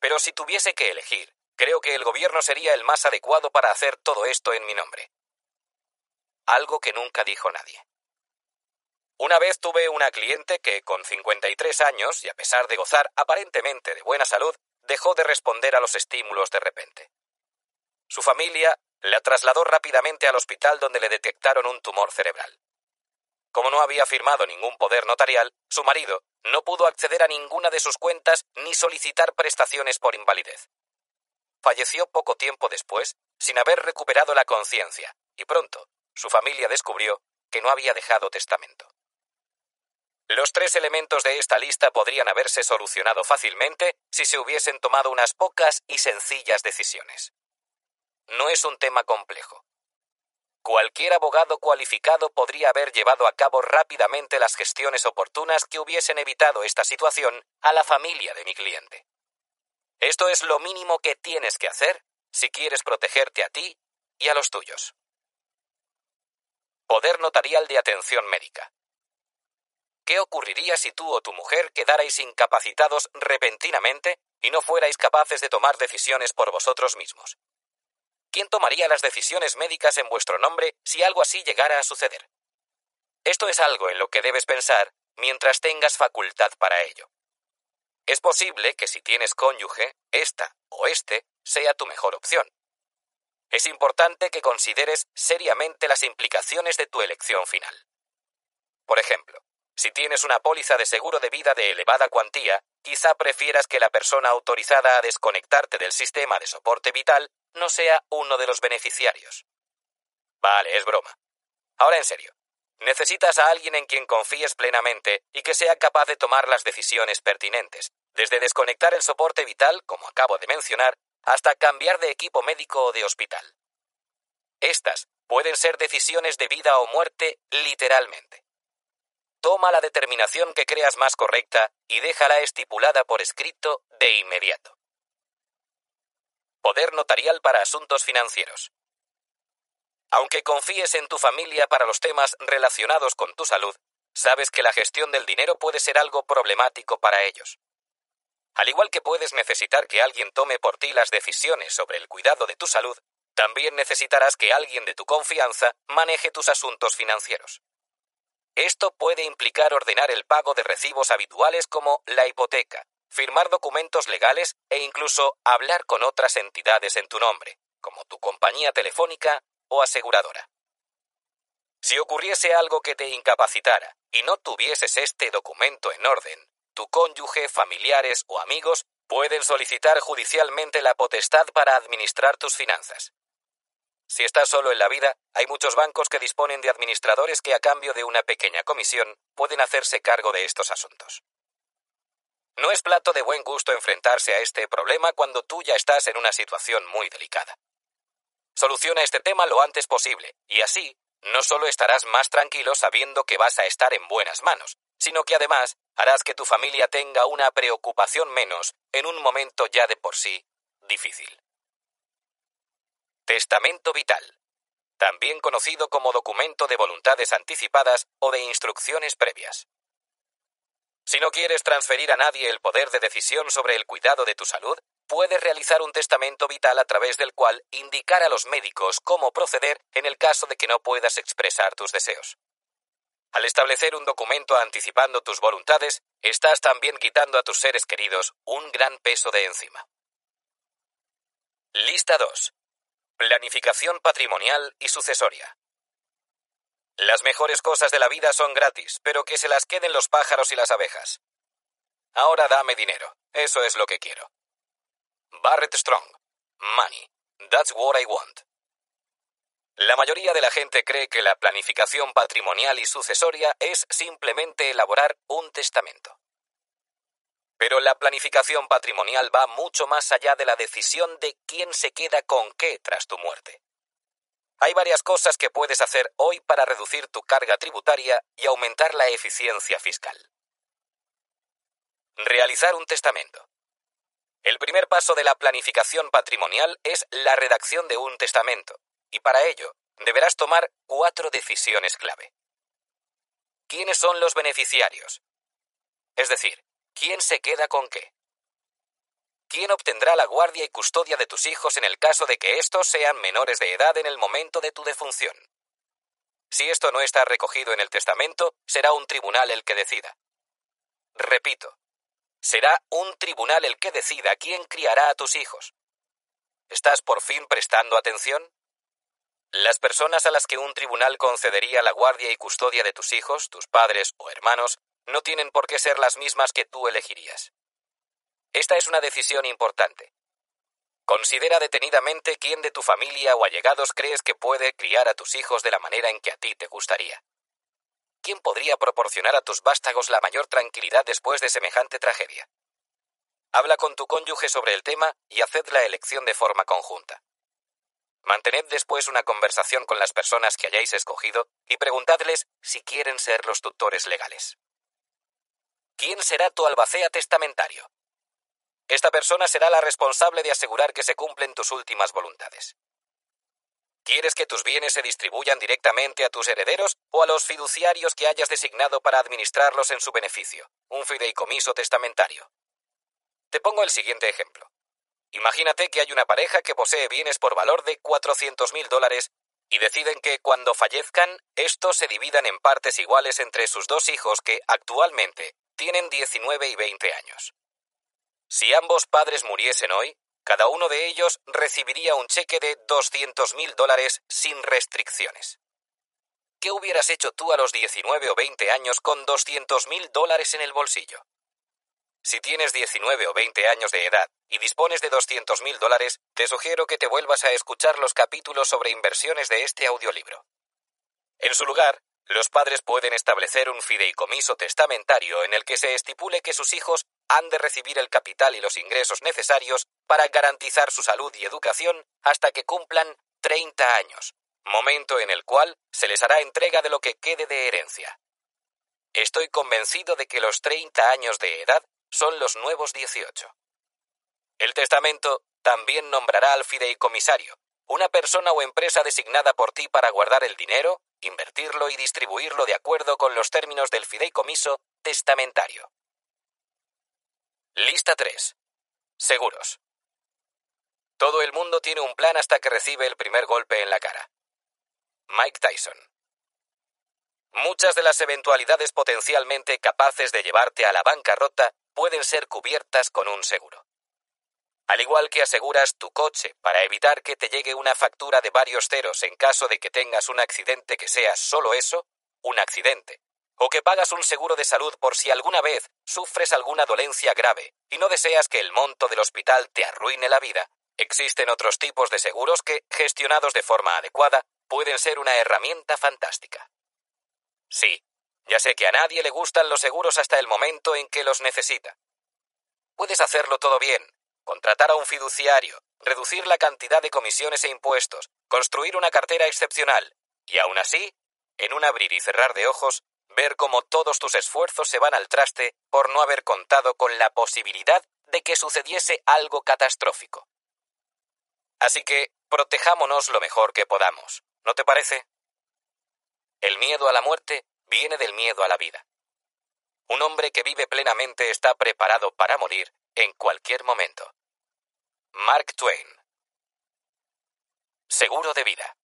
Pero si tuviese que elegir, creo que el gobierno sería el más adecuado para hacer todo esto en mi nombre. Algo que nunca dijo nadie. Una vez tuve una cliente que, con 53 años y a pesar de gozar aparentemente de buena salud, dejó de responder a los estímulos de repente. Su familia la trasladó rápidamente al hospital donde le detectaron un tumor cerebral. Como no había firmado ningún poder notarial, su marido no pudo acceder a ninguna de sus cuentas ni solicitar prestaciones por invalidez. Falleció poco tiempo después, sin haber recuperado la conciencia, y pronto su familia descubrió que no había dejado testamento. Los tres elementos de esta lista podrían haberse solucionado fácilmente si se hubiesen tomado unas pocas y sencillas decisiones. No es un tema complejo. Cualquier abogado cualificado podría haber llevado a cabo rápidamente las gestiones oportunas que hubiesen evitado esta situación a la familia de mi cliente. Esto es lo mínimo que tienes que hacer si quieres protegerte a ti y a los tuyos. Poder notarial de atención médica. ¿Qué ocurriría si tú o tu mujer quedarais incapacitados repentinamente y no fuerais capaces de tomar decisiones por vosotros mismos? ¿Quién tomaría las decisiones médicas en vuestro nombre si algo así llegara a suceder? Esto es algo en lo que debes pensar mientras tengas facultad para ello. Es posible que si tienes cónyuge, esta o este sea tu mejor opción. Es importante que consideres seriamente las implicaciones de tu elección final. Por ejemplo, si tienes una póliza de seguro de vida de elevada cuantía, quizá prefieras que la persona autorizada a desconectarte del sistema de soporte vital no sea uno de los beneficiarios. Vale, es broma. Ahora en serio. Necesitas a alguien en quien confíes plenamente y que sea capaz de tomar las decisiones pertinentes, desde desconectar el soporte vital, como acabo de mencionar, hasta cambiar de equipo médico o de hospital. Estas pueden ser decisiones de vida o muerte literalmente. Toma la determinación que creas más correcta y déjala estipulada por escrito de inmediato. Poder notarial para asuntos financieros. Aunque confíes en tu familia para los temas relacionados con tu salud, sabes que la gestión del dinero puede ser algo problemático para ellos. Al igual que puedes necesitar que alguien tome por ti las decisiones sobre el cuidado de tu salud, también necesitarás que alguien de tu confianza maneje tus asuntos financieros. Esto puede implicar ordenar el pago de recibos habituales como la hipoteca, firmar documentos legales e incluso hablar con otras entidades en tu nombre, como tu compañía telefónica o aseguradora. Si ocurriese algo que te incapacitara y no tuvieses este documento en orden, tu cónyuge, familiares o amigos pueden solicitar judicialmente la potestad para administrar tus finanzas. Si estás solo en la vida, hay muchos bancos que disponen de administradores que a cambio de una pequeña comisión pueden hacerse cargo de estos asuntos. No es plato de buen gusto enfrentarse a este problema cuando tú ya estás en una situación muy delicada. Soluciona este tema lo antes posible, y así no solo estarás más tranquilo sabiendo que vas a estar en buenas manos, sino que además harás que tu familia tenga una preocupación menos en un momento ya de por sí difícil. Testamento vital, también conocido como documento de voluntades anticipadas o de instrucciones previas. Si no quieres transferir a nadie el poder de decisión sobre el cuidado de tu salud, puedes realizar un testamento vital a través del cual indicar a los médicos cómo proceder en el caso de que no puedas expresar tus deseos. Al establecer un documento anticipando tus voluntades, estás también quitando a tus seres queridos un gran peso de encima. Lista 2. Planificación patrimonial y sucesoria. Las mejores cosas de la vida son gratis, pero que se las queden los pájaros y las abejas. Ahora dame dinero. Eso es lo que quiero. Barrett Strong. Money. That's what I want. La mayoría de la gente cree que la planificación patrimonial y sucesoria es simplemente elaborar un testamento. Pero la planificación patrimonial va mucho más allá de la decisión de quién se queda con qué tras tu muerte. Hay varias cosas que puedes hacer hoy para reducir tu carga tributaria y aumentar la eficiencia fiscal. Realizar un testamento. El primer paso de la planificación patrimonial es la redacción de un testamento, y para ello deberás tomar cuatro decisiones clave. ¿Quiénes son los beneficiarios? Es decir, ¿quién se queda con qué? ¿Quién obtendrá la guardia y custodia de tus hijos en el caso de que estos sean menores de edad en el momento de tu defunción? Si esto no está recogido en el testamento, será un tribunal el que decida. Repito, será un tribunal el que decida quién criará a tus hijos. ¿Estás por fin prestando atención? Las personas a las que un tribunal concedería la guardia y custodia de tus hijos, tus padres o hermanos, no tienen por qué ser las mismas que tú elegirías. Esta es una decisión importante. Considera detenidamente quién de tu familia o allegados crees que puede criar a tus hijos de la manera en que a ti te gustaría. ¿Quién podría proporcionar a tus vástagos la mayor tranquilidad después de semejante tragedia? Habla con tu cónyuge sobre el tema y haced la elección de forma conjunta. Mantened después una conversación con las personas que hayáis escogido y preguntadles si quieren ser los tutores legales. ¿Quién será tu albacea testamentario? Esta persona será la responsable de asegurar que se cumplen tus últimas voluntades. ¿Quieres que tus bienes se distribuyan directamente a tus herederos o a los fiduciarios que hayas designado para administrarlos en su beneficio? Un fideicomiso testamentario. Te pongo el siguiente ejemplo. Imagínate que hay una pareja que posee bienes por valor de 400.000 dólares y deciden que cuando fallezcan, estos se dividan en partes iguales entre sus dos hijos que actualmente tienen 19 y 20 años. Si ambos padres muriesen hoy, cada uno de ellos recibiría un cheque de 200.000 dólares sin restricciones. ¿Qué hubieras hecho tú a los 19 o 20 años con 200.000 dólares en el bolsillo? Si tienes 19 o 20 años de edad y dispones de 200.000 dólares, te sugiero que te vuelvas a escuchar los capítulos sobre inversiones de este audiolibro. En su lugar, los padres pueden establecer un fideicomiso testamentario en el que se estipule que sus hijos han de recibir el capital y los ingresos necesarios para garantizar su salud y educación hasta que cumplan 30 años, momento en el cual se les hará entrega de lo que quede de herencia. Estoy convencido de que los 30 años de edad son los nuevos 18. El testamento también nombrará al fideicomisario, una persona o empresa designada por ti para guardar el dinero, invertirlo y distribuirlo de acuerdo con los términos del fideicomiso testamentario. Lista 3. Seguros. Todo el mundo tiene un plan hasta que recibe el primer golpe en la cara. Mike Tyson. Muchas de las eventualidades potencialmente capaces de llevarte a la bancarrota pueden ser cubiertas con un seguro. Al igual que aseguras tu coche para evitar que te llegue una factura de varios ceros en caso de que tengas un accidente que sea solo eso, un accidente, o que pagas un seguro de salud por si alguna vez sufres alguna dolencia grave y no deseas que el monto del hospital te arruine la vida, existen otros tipos de seguros que, gestionados de forma adecuada, pueden ser una herramienta fantástica. Sí, ya sé que a nadie le gustan los seguros hasta el momento en que los necesita. Puedes hacerlo todo bien, contratar a un fiduciario, reducir la cantidad de comisiones e impuestos, construir una cartera excepcional, y aún así, en un abrir y cerrar de ojos, ver cómo todos tus esfuerzos se van al traste por no haber contado con la posibilidad de que sucediese algo catastrófico. Así que protejámonos lo mejor que podamos, ¿no te parece? El miedo a la muerte viene del miedo a la vida. Un hombre que vive plenamente está preparado para morir en cualquier momento. Mark Twain. Seguro de vida.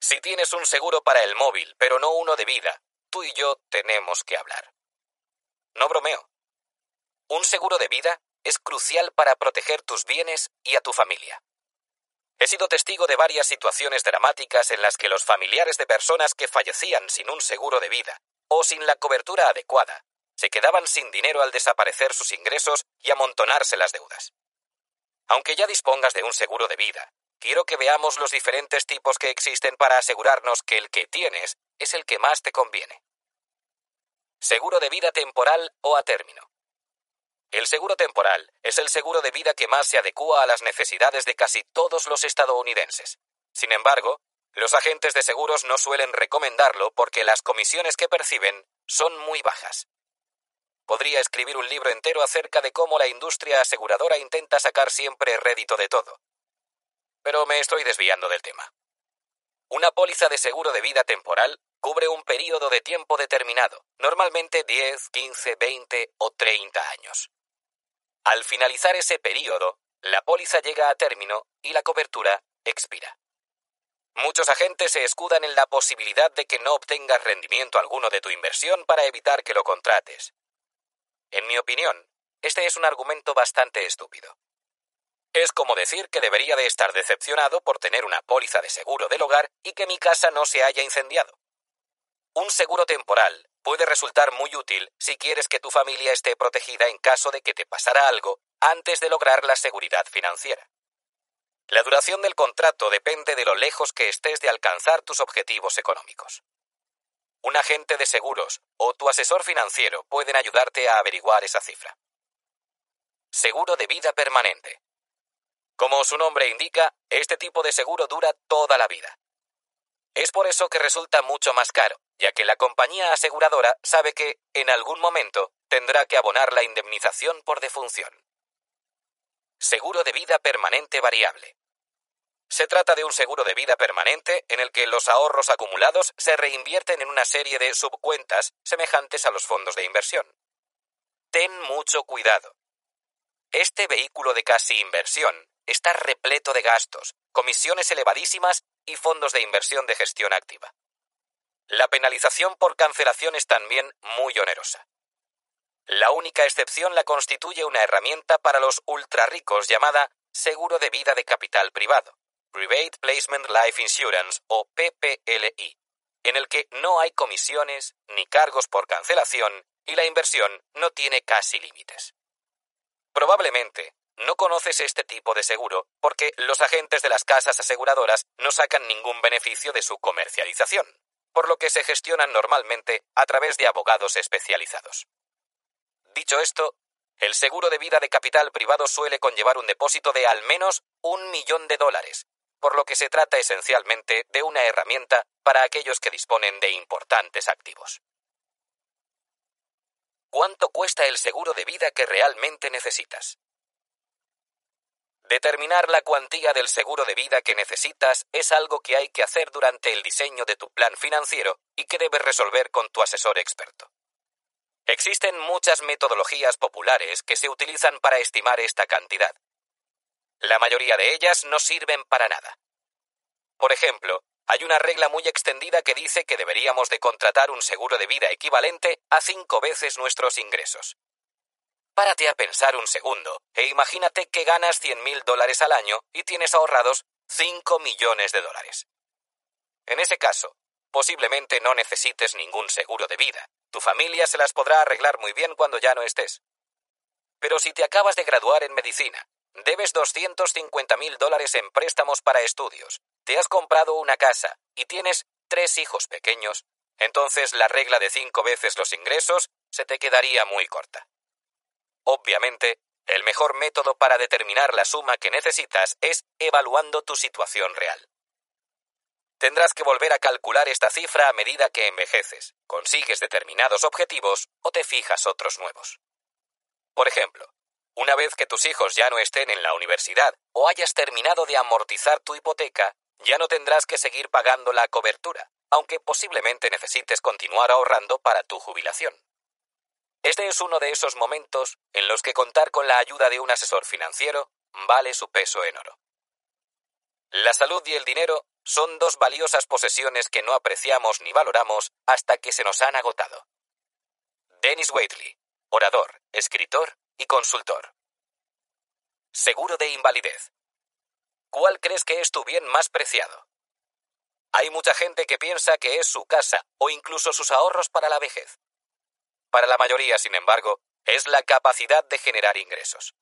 Si tienes un seguro para el móvil, pero no uno de vida, tú y yo tenemos que hablar. No bromeo. Un seguro de vida es crucial para proteger tus bienes y a tu familia. He sido testigo de varias situaciones dramáticas en las que los familiares de personas que fallecían sin un seguro de vida o sin la cobertura adecuada se quedaban sin dinero al desaparecer sus ingresos y amontonarse las deudas. Aunque ya dispongas de un seguro de vida, quiero que veamos los diferentes tipos que existen para asegurarnos que el que tienes es el que más te conviene. Seguro de vida temporal o a término. El seguro temporal es el seguro de vida que más se adecua a las necesidades de casi todos los estadounidenses. Sin embargo, los agentes de seguros no suelen recomendarlo porque las comisiones que perciben son muy bajas. Podría escribir un libro entero acerca de cómo la industria aseguradora intenta sacar siempre rédito de todo. Pero me estoy desviando del tema. Una póliza de seguro de vida temporal cubre un periodo de tiempo determinado, normalmente 10, 15, 20 o 30 años. Al finalizar ese periodo, la póliza llega a término y la cobertura expira. Muchos agentes se escudan en la posibilidad de que no obtengas rendimiento alguno de tu inversión para evitar que lo contrates. En mi opinión, este es un argumento bastante estúpido. Es como decir que debería de estar decepcionado por tener una póliza de seguro del hogar y que mi casa no se haya incendiado. Un seguro temporal puede resultar muy útil si quieres que tu familia esté protegida en caso de que te pasara algo antes de lograr la seguridad financiera. La duración del contrato depende de lo lejos que estés de alcanzar tus objetivos económicos. Un agente de seguros o tu asesor financiero pueden ayudarte a averiguar esa cifra. Seguro de vida permanente. Como su nombre indica, este tipo de seguro dura toda la vida. Es por eso que resulta mucho más caro, ya que la compañía aseguradora sabe que, en algún momento, tendrá que abonar la indemnización por defunción. Seguro de vida permanente variable. Se trata de un seguro de vida permanente en el que los ahorros acumulados se reinvierten en una serie de subcuentas semejantes a los fondos de inversión. Ten mucho cuidado. Este vehículo de casi inversión está repleto de gastos, comisiones elevadísimas y fondos de inversión de gestión activa. La penalización por cancelación es también muy onerosa. La única excepción la constituye una herramienta para los ultrarricos llamada seguro de vida de capital privado, Private Placement Life Insurance o PPLI, en el que no hay comisiones ni cargos por cancelación y la inversión no tiene casi límites. Probablemente no conoces este tipo de seguro porque los agentes de las casas aseguradoras no sacan ningún beneficio de su comercialización, por lo que se gestionan normalmente a través de abogados especializados. Dicho esto, el seguro de vida de capital privado suele conllevar un depósito de al menos un millón de dólares, por lo que se trata esencialmente de una herramienta para aquellos que disponen de importantes activos. ¿Cuánto cuesta el seguro de vida que realmente necesitas? Determinar la cuantía del seguro de vida que necesitas es algo que hay que hacer durante el diseño de tu plan financiero y que debes resolver con tu asesor experto. Existen muchas metodologías populares que se utilizan para estimar esta cantidad. La mayoría de ellas no sirven para nada. Por ejemplo, hay una regla muy extendida que dice que deberíamos de contratar un seguro de vida equivalente a cinco veces nuestros ingresos. Párate a pensar un segundo e imagínate que ganas 100.000 dólares al año y tienes ahorrados 5 millones de dólares. En ese caso, posiblemente no necesites ningún seguro de vida. Tu familia se las podrá arreglar muy bien cuando ya no estés. Pero si te acabas de graduar en medicina, debes 250.000 dólares en préstamos para estudios, te has comprado una casa y tienes tres hijos pequeños, entonces la regla de cinco veces los ingresos se te quedaría muy corta. Obviamente, el mejor método para determinar la suma que necesitas es evaluando tu situación real. Tendrás que volver a calcular esta cifra a medida que envejeces, consigues determinados objetivos o te fijas otros nuevos. Por ejemplo, una vez que tus hijos ya no estén en la universidad o hayas terminado de amortizar tu hipoteca, ya no tendrás que seguir pagando la cobertura, aunque posiblemente necesites continuar ahorrando para tu jubilación. Este es uno de esos momentos en los que contar con la ayuda de un asesor financiero vale su peso en oro. La salud y el dinero son dos valiosas posesiones que no apreciamos ni valoramos hasta que se nos han agotado. Dennis Waitley, orador, escritor y consultor. Seguro de invalidez. ¿Cuál crees que es tu bien más preciado? Hay mucha gente que piensa que es su casa o incluso sus ahorros para la vejez. Para la mayoría, sin embargo, es la capacidad de generar ingresos.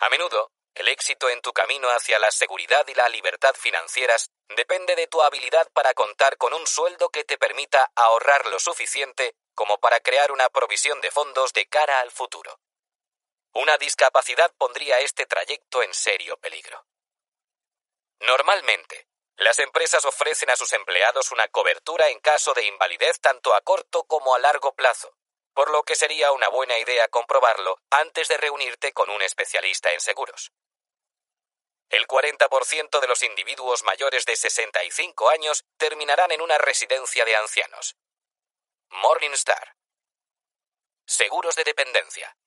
A menudo, el éxito en tu camino hacia la seguridad y la libertad financieras depende de tu habilidad para contar con un sueldo que te permita ahorrar lo suficiente como para crear una provisión de fondos de cara al futuro. Una discapacidad pondría este trayecto en serio peligro. Normalmente, las empresas ofrecen a sus empleados una cobertura en caso de invalidez tanto a corto como a largo plazo, por lo que sería una buena idea comprobarlo antes de reunirte con un especialista en seguros. El 40% de los individuos mayores de 65 años terminarán en una residencia de ancianos. Morningstar. Seguros de dependencia.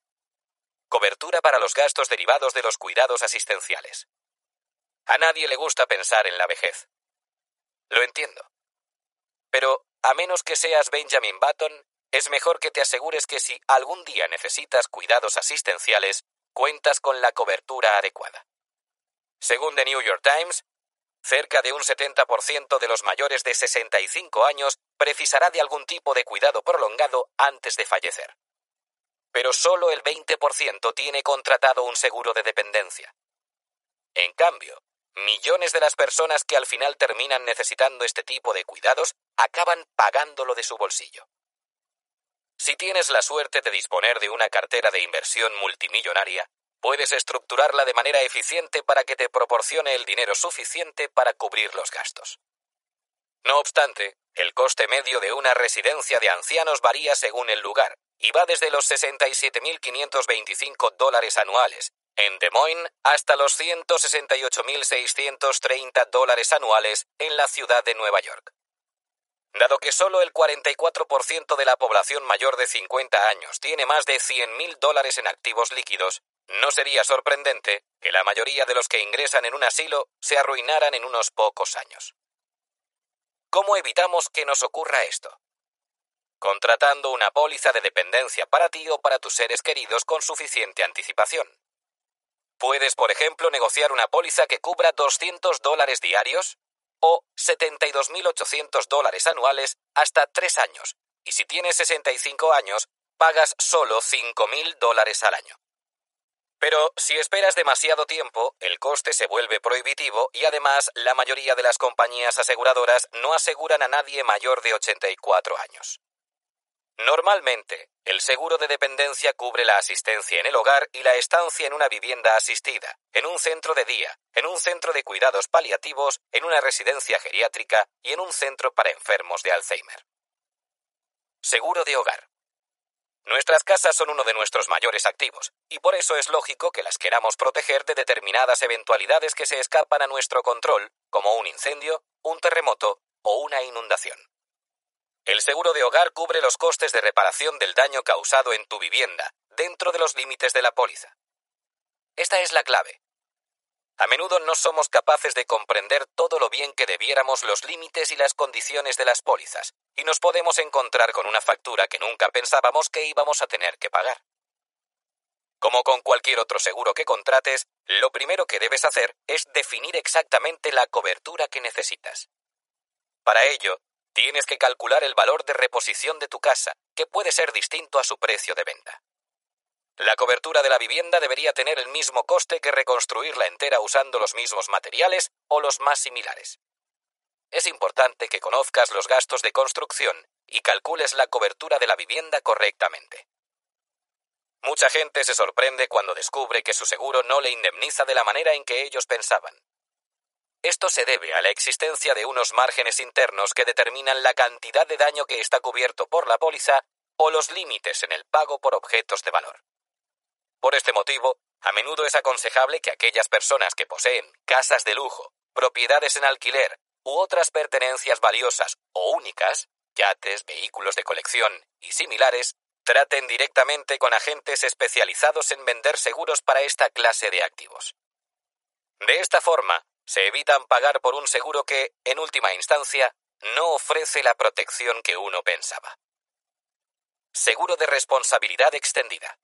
Cobertura para los gastos derivados de los cuidados asistenciales. A nadie le gusta pensar en la vejez. Lo entiendo. Pero, a menos que seas Benjamin Button, es mejor que te asegures que si algún día necesitas cuidados asistenciales, cuentas con la cobertura adecuada. Según The New York Times, cerca de un 70% de los mayores de 65 años precisará de algún tipo de cuidado prolongado antes de fallecer. Pero solo el 20% tiene contratado un seguro de dependencia. En cambio, millones de las personas que al final terminan necesitando este tipo de cuidados acaban pagándolo de su bolsillo. Si tienes la suerte de disponer de una cartera de inversión multimillonaria, puedes estructurarla de manera eficiente para que te proporcione el dinero suficiente para cubrir los gastos. No obstante, el coste medio de una residencia de ancianos varía según el lugar y va desde los 67.525 dólares anuales en Des Moines hasta los 168.630 dólares anuales en la ciudad de Nueva York. Dado que solo el 44% de la población mayor de 50 años tiene más de 100.000 dólares en activos líquidos, no sería sorprendente que la mayoría de los que ingresan en un asilo se arruinaran en unos pocos años. ¿Cómo evitamos que nos ocurra esto? Contratando una póliza de dependencia para ti o para tus seres queridos con suficiente anticipación. Puedes, por ejemplo, negociar una póliza que cubra 200 dólares diarios o 72.800 dólares anuales hasta tres años, y si tienes 65 años, pagas solo 5.000 dólares al año. Pero si esperas demasiado tiempo, el coste se vuelve prohibitivo y además la mayoría de las compañías aseguradoras no aseguran a nadie mayor de 84 años. Normalmente, el seguro de dependencia cubre la asistencia en el hogar y la estancia en una vivienda asistida, en un centro de día, en un centro de cuidados paliativos, en una residencia geriátrica y en un centro para enfermos de Alzheimer. Seguro de hogar. Nuestras casas son uno de nuestros mayores activos, y por eso es lógico que las queramos proteger de determinadas eventualidades que se escapan a nuestro control, como un incendio, un terremoto o una inundación. El seguro de hogar cubre los costes de reparación del daño causado en tu vivienda, dentro de los límites de la póliza. Esta es la clave. A menudo no somos capaces de comprender todo lo bien que debiéramos los límites y las condiciones de las pólizas, y nos podemos encontrar con una factura que nunca pensábamos que íbamos a tener que pagar. Como con cualquier otro seguro que contrates, lo primero que debes hacer es definir exactamente la cobertura que necesitas. Para ello, Tienes que calcular el valor de reposición de tu casa, que puede ser distinto a su precio de venta. La cobertura de la vivienda debería tener el mismo coste que reconstruirla entera usando los mismos materiales o los más similares. Es importante que conozcas los gastos de construcción y calcules la cobertura de la vivienda correctamente. Mucha gente se sorprende cuando descubre que su seguro no le indemniza de la manera en que ellos pensaban. Esto se debe a la existencia de unos márgenes internos que determinan la cantidad de daño que está cubierto por la póliza o los límites en el pago por objetos de valor. Por este motivo, a menudo es aconsejable que aquellas personas que poseen casas de lujo, propiedades en alquiler u otras pertenencias valiosas o únicas, yates, vehículos de colección y similares, traten directamente con agentes especializados en vender seguros para esta clase de activos. De esta forma, se evitan pagar por un seguro que, en última instancia, no ofrece la protección que uno pensaba. Seguro de responsabilidad extendida.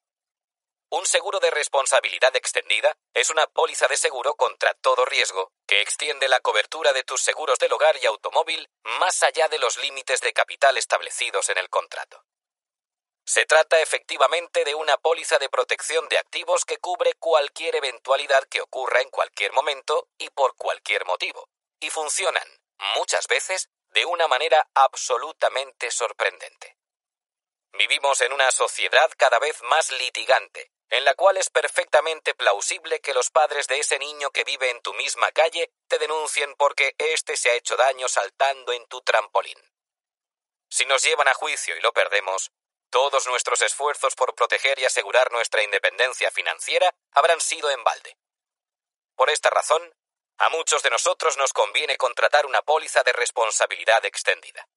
Un seguro de responsabilidad extendida es una póliza de seguro contra todo riesgo que extiende la cobertura de tus seguros del hogar y automóvil más allá de los límites de capital establecidos en el contrato. Se trata efectivamente de una póliza de protección de activos que cubre cualquier eventualidad que ocurra en cualquier momento y por cualquier motivo, y funcionan, muchas veces, de una manera absolutamente sorprendente. Vivimos en una sociedad cada vez más litigante, en la cual es perfectamente plausible que los padres de ese niño que vive en tu misma calle te denuncien porque éste se ha hecho daño saltando en tu trampolín. Si nos llevan a juicio y lo perdemos, todos nuestros esfuerzos por proteger y asegurar nuestra independencia financiera habrán sido en balde. Por esta razón, a muchos de nosotros nos conviene contratar una póliza de responsabilidad extendida.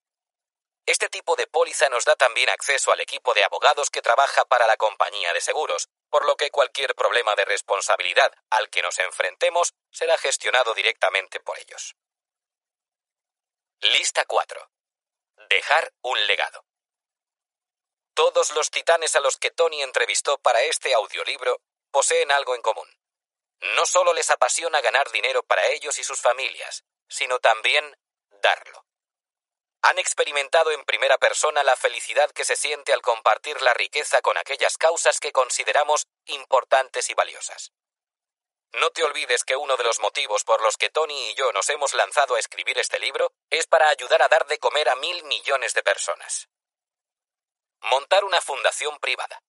Este tipo de póliza nos da también acceso al equipo de abogados que trabaja para la compañía de seguros, por lo que cualquier problema de responsabilidad al que nos enfrentemos será gestionado directamente por ellos. Lista 4. Dejar un legado. Todos los titanes a los que Tony entrevistó para este audiolibro poseen algo en común. No solo les apasiona ganar dinero para ellos y sus familias, sino también darlo. Han experimentado en primera persona la felicidad que se siente al compartir la riqueza con aquellas causas que consideramos importantes y valiosas. No te olvides que uno de los motivos por los que Tony y yo nos hemos lanzado a escribir este libro es para ayudar a dar de comer a mil millones de personas. Montar una fundación privada.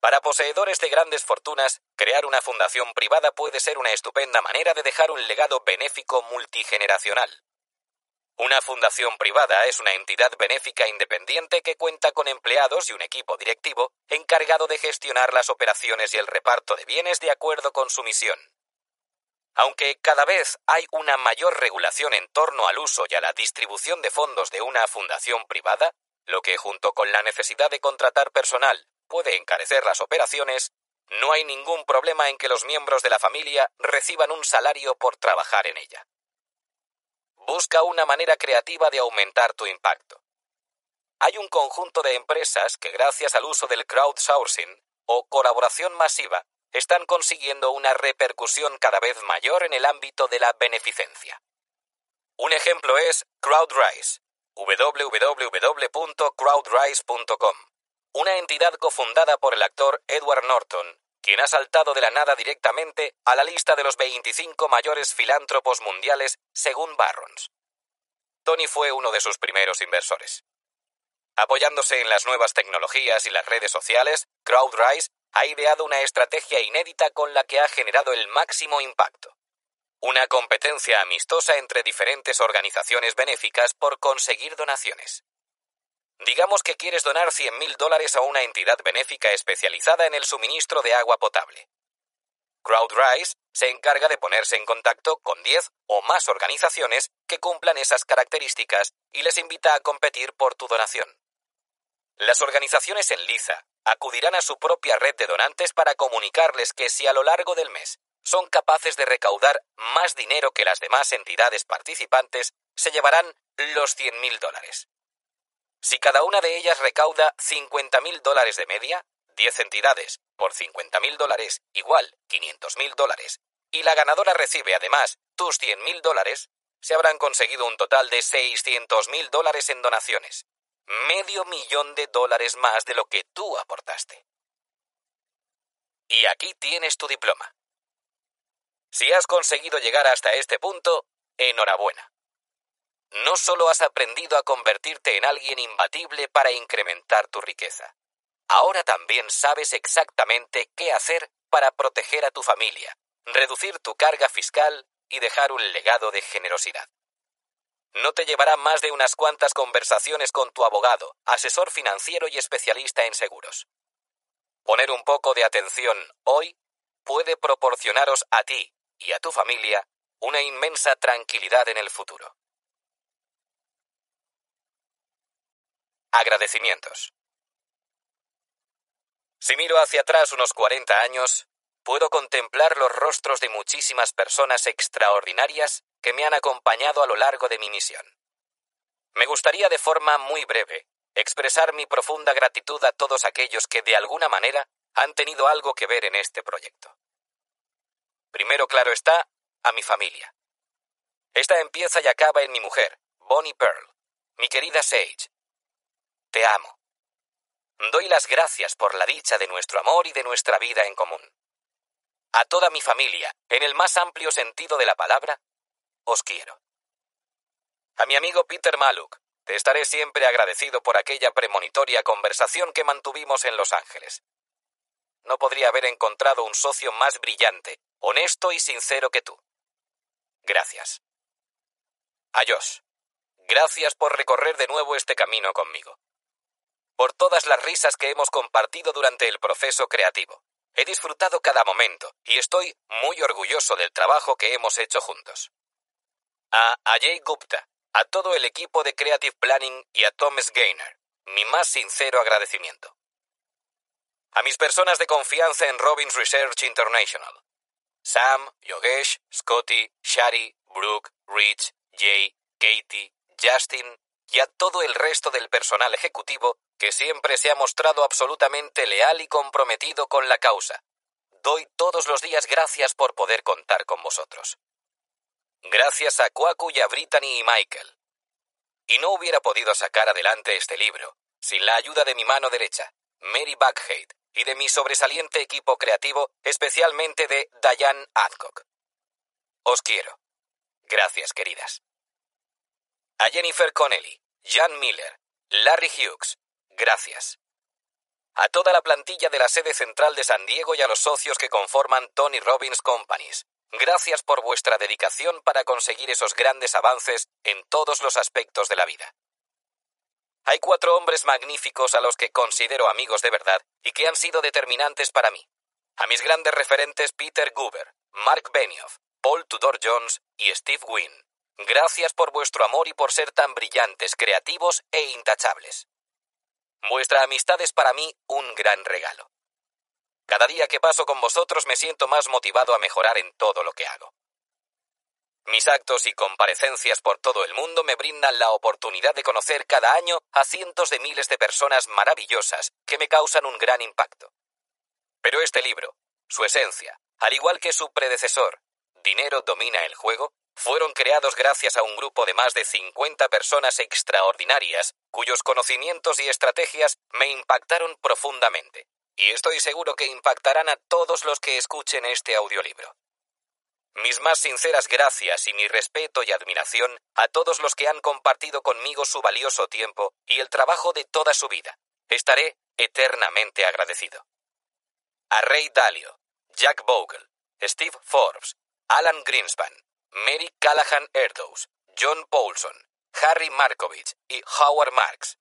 Para poseedores de grandes fortunas, crear una fundación privada puede ser una estupenda manera de dejar un legado benéfico multigeneracional. Una fundación privada es una entidad benéfica independiente que cuenta con empleados y un equipo directivo encargado de gestionar las operaciones y el reparto de bienes de acuerdo con su misión. Aunque cada vez hay una mayor regulación en torno al uso y a la distribución de fondos de una fundación privada, lo que junto con la necesidad de contratar personal puede encarecer las operaciones, no hay ningún problema en que los miembros de la familia reciban un salario por trabajar en ella. Busca una manera creativa de aumentar tu impacto. Hay un conjunto de empresas que gracias al uso del crowdsourcing o colaboración masiva están consiguiendo una repercusión cada vez mayor en el ámbito de la beneficencia. Un ejemplo es CrowdRise, www.crowdrise.com, una entidad cofundada por el actor Edward Norton, quien ha saltado de la nada directamente a la lista de los 25 mayores filántropos mundiales según Barrons. Tony fue uno de sus primeros inversores. Apoyándose en las nuevas tecnologías y las redes sociales, CrowdRise ha ideado una estrategia inédita con la que ha generado el máximo impacto. Una competencia amistosa entre diferentes organizaciones benéficas por conseguir donaciones. Digamos que quieres donar 100.000 dólares a una entidad benéfica especializada en el suministro de agua potable. CrowdRise se encarga de ponerse en contacto con 10 o más organizaciones que cumplan esas características y les invita a competir por tu donación. Las organizaciones en Liza acudirán a su propia red de donantes para comunicarles que si a lo largo del mes son capaces de recaudar más dinero que las demás entidades participantes, se llevarán los 100.000 dólares. Si cada una de ellas recauda 50.000 dólares de media, 10 entidades por 50.000 dólares igual 500.000 dólares, y la ganadora recibe además tus 100.000 dólares, se habrán conseguido un total de 600.000 dólares en donaciones. Medio millón de dólares más de lo que tú aportaste. Y aquí tienes tu diploma. Si has conseguido llegar hasta este punto, enhorabuena no solo has aprendido a convertirte en alguien imbatible para incrementar tu riqueza, ahora también sabes exactamente qué hacer para proteger a tu familia, reducir tu carga fiscal y dejar un legado de generosidad. No te llevará más de unas cuantas conversaciones con tu abogado, asesor financiero y especialista en seguros. Poner un poco de atención hoy puede proporcionaros a ti y a tu familia una inmensa tranquilidad en el futuro. Agradecimientos. Si miro hacia atrás unos 40 años, puedo contemplar los rostros de muchísimas personas extraordinarias que me han acompañado a lo largo de mi misión. Me gustaría de forma muy breve expresar mi profunda gratitud a todos aquellos que de alguna manera han tenido algo que ver en este proyecto. Primero, claro está, a mi familia. Esta empieza y acaba en mi mujer, Bonnie Pearl, mi querida Sage, te amo. Doy las gracias por la dicha de nuestro amor y de nuestra vida en común. A toda mi familia, en el más amplio sentido de la palabra, os quiero. A mi amigo Peter Maluk, te estaré siempre agradecido por aquella premonitoria conversación que mantuvimos en Los Ángeles. No podría haber encontrado un socio más brillante, honesto y sincero que tú. Gracias. A Josh, gracias por recorrer de nuevo este camino conmigo por todas las risas que hemos compartido durante el proceso creativo. He disfrutado cada momento y estoy muy orgulloso del trabajo que hemos hecho juntos. A Ajay Gupta, a todo el equipo de Creative Planning y a Thomas Gaynor, mi más sincero agradecimiento. A mis personas de confianza en Robbins Research International. Sam, Yogesh, Scotty, Shari, Brooke, Rich, Jay, Katie, Justin y a todo el resto del personal ejecutivo que siempre se ha mostrado absolutamente leal y comprometido con la causa. Doy todos los días gracias por poder contar con vosotros. Gracias a Kwaku y a Brittany y Michael. Y no hubiera podido sacar adelante este libro sin la ayuda de mi mano derecha, Mary Buckhead, y de mi sobresaliente equipo creativo, especialmente de Diane Adcock. Os quiero. Gracias, queridas. A Jennifer Connelly, Jan Miller, Larry Hughes, Gracias. a toda la plantilla de la sede central de San Diego y a los socios que conforman Tony Robbins Companies. Gracias por vuestra dedicación para conseguir esos grandes avances en todos los aspectos de la vida. Hay cuatro hombres magníficos a los que considero amigos de verdad y que han sido determinantes para mí. A mis grandes referentes Peter Guber, Mark Benioff, Paul Tudor Jones y Steve Wynn. Gracias por vuestro amor y por ser tan brillantes, creativos e intachables. Vuestra amistad es para mí un gran regalo. Cada día que paso con vosotros me siento más motivado a mejorar en todo lo que hago. Mis actos y comparecencias por todo el mundo me brindan la oportunidad de conocer cada año a cientos de miles de personas maravillosas que me causan un gran impacto. Pero este libro, su esencia, al igual que su predecesor, Dinero domina el juego, fueron creados gracias a un grupo de más de 50 personas extraordinarias cuyos conocimientos y estrategias me impactaron profundamente, y estoy seguro que impactarán a todos los que escuchen este audiolibro. Mis más sinceras gracias y mi respeto y admiración a todos los que han compartido conmigo su valioso tiempo y el trabajo de toda su vida. Estaré eternamente agradecido. A Ray Dalio, Jack Bogle, Steve Forbes, Alan Greenspan, Mary Callahan Erdoes, John Paulson, Harry Markovich y Howard Marks.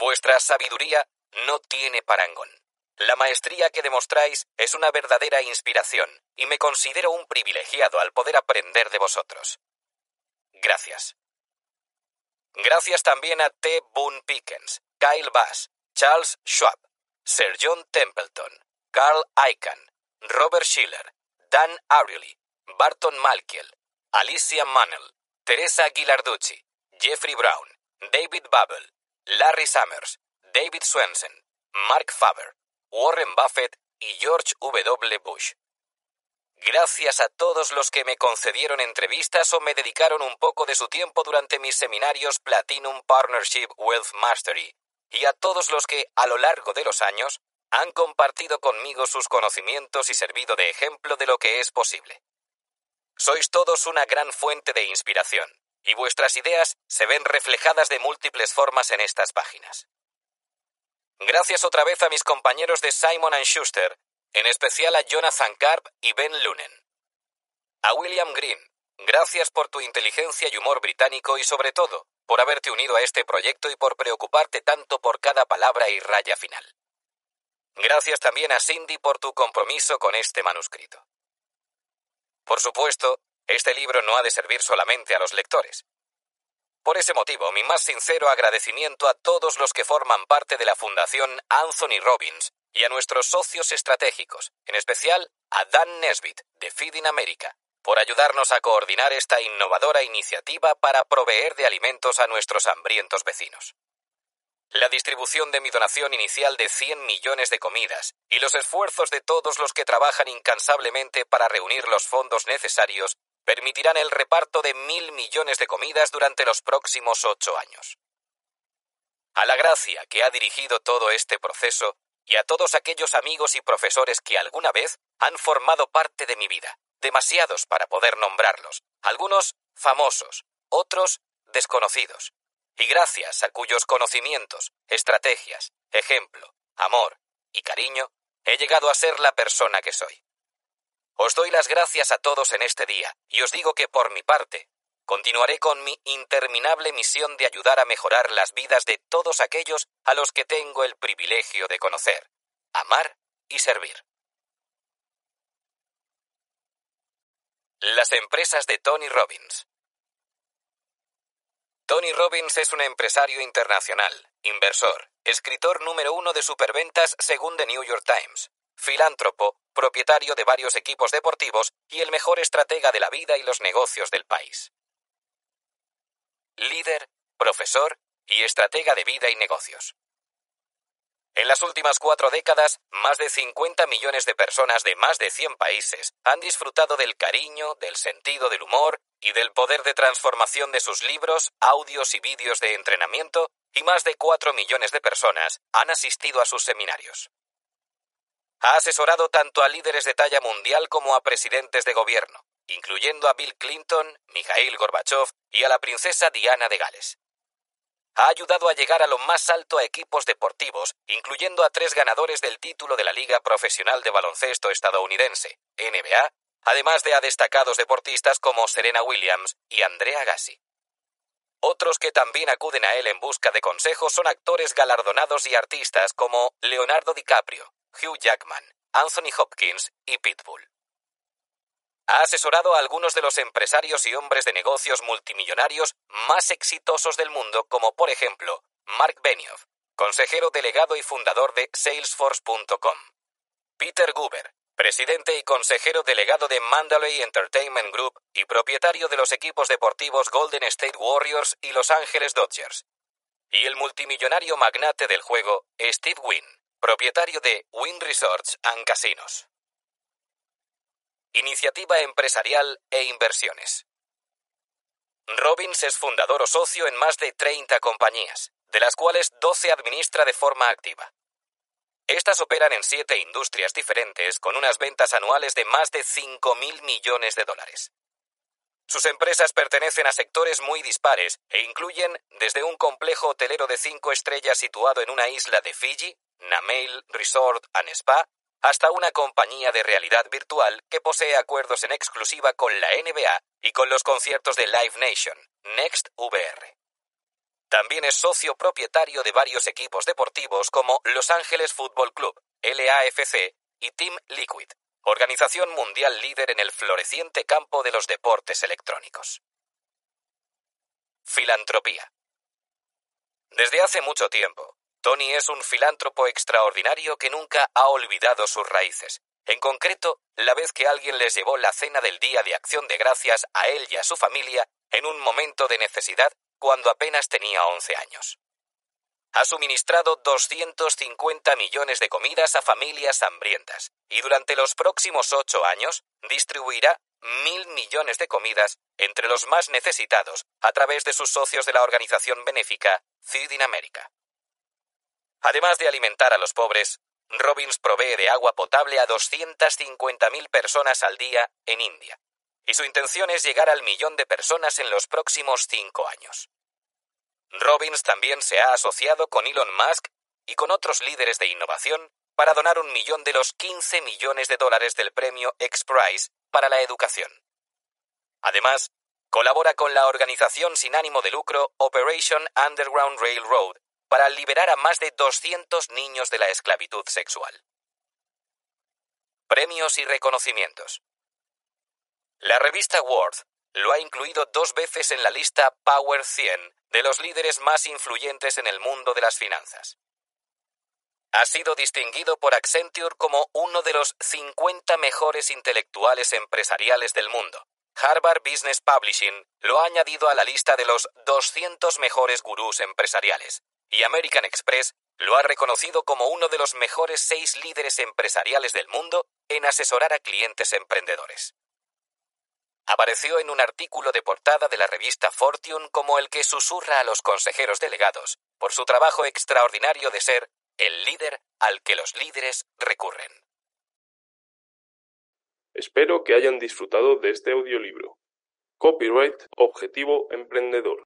Vuestra sabiduría no tiene parangón. La maestría que demostráis es una verdadera inspiración y me considero un privilegiado al poder aprender de vosotros. Gracias. Gracias también a T. Boone Pickens, Kyle Bass, Charles Schwab, Sir John Templeton, Carl Icahn, Robert Schiller, Dan Ariely, Barton Malkiel, Alicia Mannell, Teresa Ghilarducci, Jeffrey Brown, David Babel, Larry Summers, David Swensen, Mark Faber, Warren Buffett y George W. Bush. Gracias a todos los que me concedieron entrevistas o me dedicaron un poco de su tiempo durante mis seminarios Platinum Partnership Wealth Mastery, y a todos los que, a lo largo de los años, han compartido conmigo sus conocimientos y servido de ejemplo de lo que es posible. Sois todos una gran fuente de inspiración, y vuestras ideas se ven reflejadas de múltiples formas en estas páginas. Gracias otra vez a mis compañeros de Simon ⁇ Schuster, en especial a Jonathan Karp y Ben Lunen. A William Green, gracias por tu inteligencia y humor británico y sobre todo por haberte unido a este proyecto y por preocuparte tanto por cada palabra y raya final. Gracias también a Cindy por tu compromiso con este manuscrito. Por supuesto, este libro no ha de servir solamente a los lectores. Por ese motivo, mi más sincero agradecimiento a todos los que forman parte de la Fundación Anthony Robbins y a nuestros socios estratégicos, en especial a Dan Nesbitt de Feeding America, por ayudarnos a coordinar esta innovadora iniciativa para proveer de alimentos a nuestros hambrientos vecinos. La distribución de mi donación inicial de 100 millones de comidas y los esfuerzos de todos los que trabajan incansablemente para reunir los fondos necesarios permitirán el reparto de mil millones de comidas durante los próximos ocho años. A la gracia que ha dirigido todo este proceso y a todos aquellos amigos y profesores que alguna vez han formado parte de mi vida, demasiados para poder nombrarlos, algunos famosos, otros desconocidos, y gracias a cuyos conocimientos, estrategias, ejemplo, amor y cariño, he llegado a ser la persona que soy. Os doy las gracias a todos en este día y os digo que por mi parte continuaré con mi interminable misión de ayudar a mejorar las vidas de todos aquellos a los que tengo el privilegio de conocer, amar y servir. Las empresas de Tony Robbins. Tony Robbins es un empresario internacional, inversor, escritor número uno de superventas según The New York Times, filántropo, propietario de varios equipos deportivos y el mejor estratega de la vida y los negocios del país. Líder, profesor y estratega de vida y negocios. En las últimas cuatro décadas, más de 50 millones de personas de más de 100 países han disfrutado del cariño, del sentido del humor y del poder de transformación de sus libros, audios y vídeos de entrenamiento, y más de 4 millones de personas han asistido a sus seminarios. Ha asesorado tanto a líderes de talla mundial como a presidentes de gobierno, incluyendo a Bill Clinton, Mikhail Gorbachev y a la princesa Diana de Gales. ha ayudado a llegar a lo más alto a equipos deportivos, incluyendo a tres ganadores del título de la Liga Profesional de Baloncesto estadounidense, NBA, además de a destacados deportistas como Serena Williams y Andrea Gassi. Otros que también acuden a él en busca de consejos son actores galardonados y artistas como Leonardo DiCaprio, Hugh Jackman, Anthony Hopkins y Pitbull. Ha asesorado a algunos de los empresarios y hombres de negocios multimillonarios más exitosos del mundo, como por ejemplo Mark Benioff, consejero delegado y fundador de Salesforce.com, Peter Guber, presidente y consejero delegado de Mandalay Entertainment Group y propietario de los equipos deportivos Golden State Warriors y Los Angeles Dodgers, y el multimillonario magnate del juego Steve Wynn, propietario de Wynn Resorts and Casinos. Iniciativa empresarial e inversiones. Robbins es fundador o socio en más de 30 compañías, de las cuales 12 administra de forma activa. Estas operan en siete industrias diferentes con unas ventas anuales de más de 5.000 millones de dólares. Sus empresas pertenecen a sectores muy dispares e incluyen desde un complejo hotelero de cinco estrellas situado en una isla de Fiji, Namail Resort and Spa, hasta una compañía de realidad virtual que posee acuerdos en exclusiva con la NBA y con los conciertos de Live Nation, Next VR. También es socio propietario de varios equipos deportivos como Los Ángeles Football Club, LAFC y Team Liquid, organización mundial líder en el floreciente campo de los deportes electrónicos. Filantropía. Desde hace mucho tiempo, Tony es un filántropo extraordinario que nunca ha olvidado sus raíces. En concreto, la vez que alguien les llevó la cena del Día de Acción de Gracias a él y a su familia en un momento de necesidad cuando apenas tenía 11 años. Ha suministrado 250 millones de comidas a familias hambrientas y durante los próximos ocho años distribuirá mil millones de comidas entre los más necesitados a través de sus socios de la organización benéfica Feed in America. Además de alimentar a los pobres, Robbins provee de agua potable a 250.000 personas al día en India, y su intención es llegar al millón de personas en los próximos cinco años. Robbins también se ha asociado con Elon Musk y con otros líderes de innovación para donar un millón de los 15 millones de dólares del premio X-Prize para la educación. Además, colabora con la organización sin ánimo de lucro Operation Underground Railroad para liberar a más de 200 niños de la esclavitud sexual. Premios y reconocimientos. La revista Worth lo ha incluido dos veces en la lista Power 100 de los líderes más influyentes en el mundo de las finanzas. Ha sido distinguido por Accenture como uno de los 50 mejores intelectuales empresariales del mundo. Harvard Business Publishing lo ha añadido a la lista de los 200 mejores gurús empresariales, y American Express lo ha reconocido como uno de los mejores seis líderes empresariales del mundo en asesorar a clientes emprendedores. Apareció en un artículo de portada de la revista Fortune como el que susurra a los consejeros delegados por su trabajo extraordinario de ser el líder al que los líderes recurren. Espero que hayan disfrutado de este audiolibro. Copyright Objetivo Emprendedor.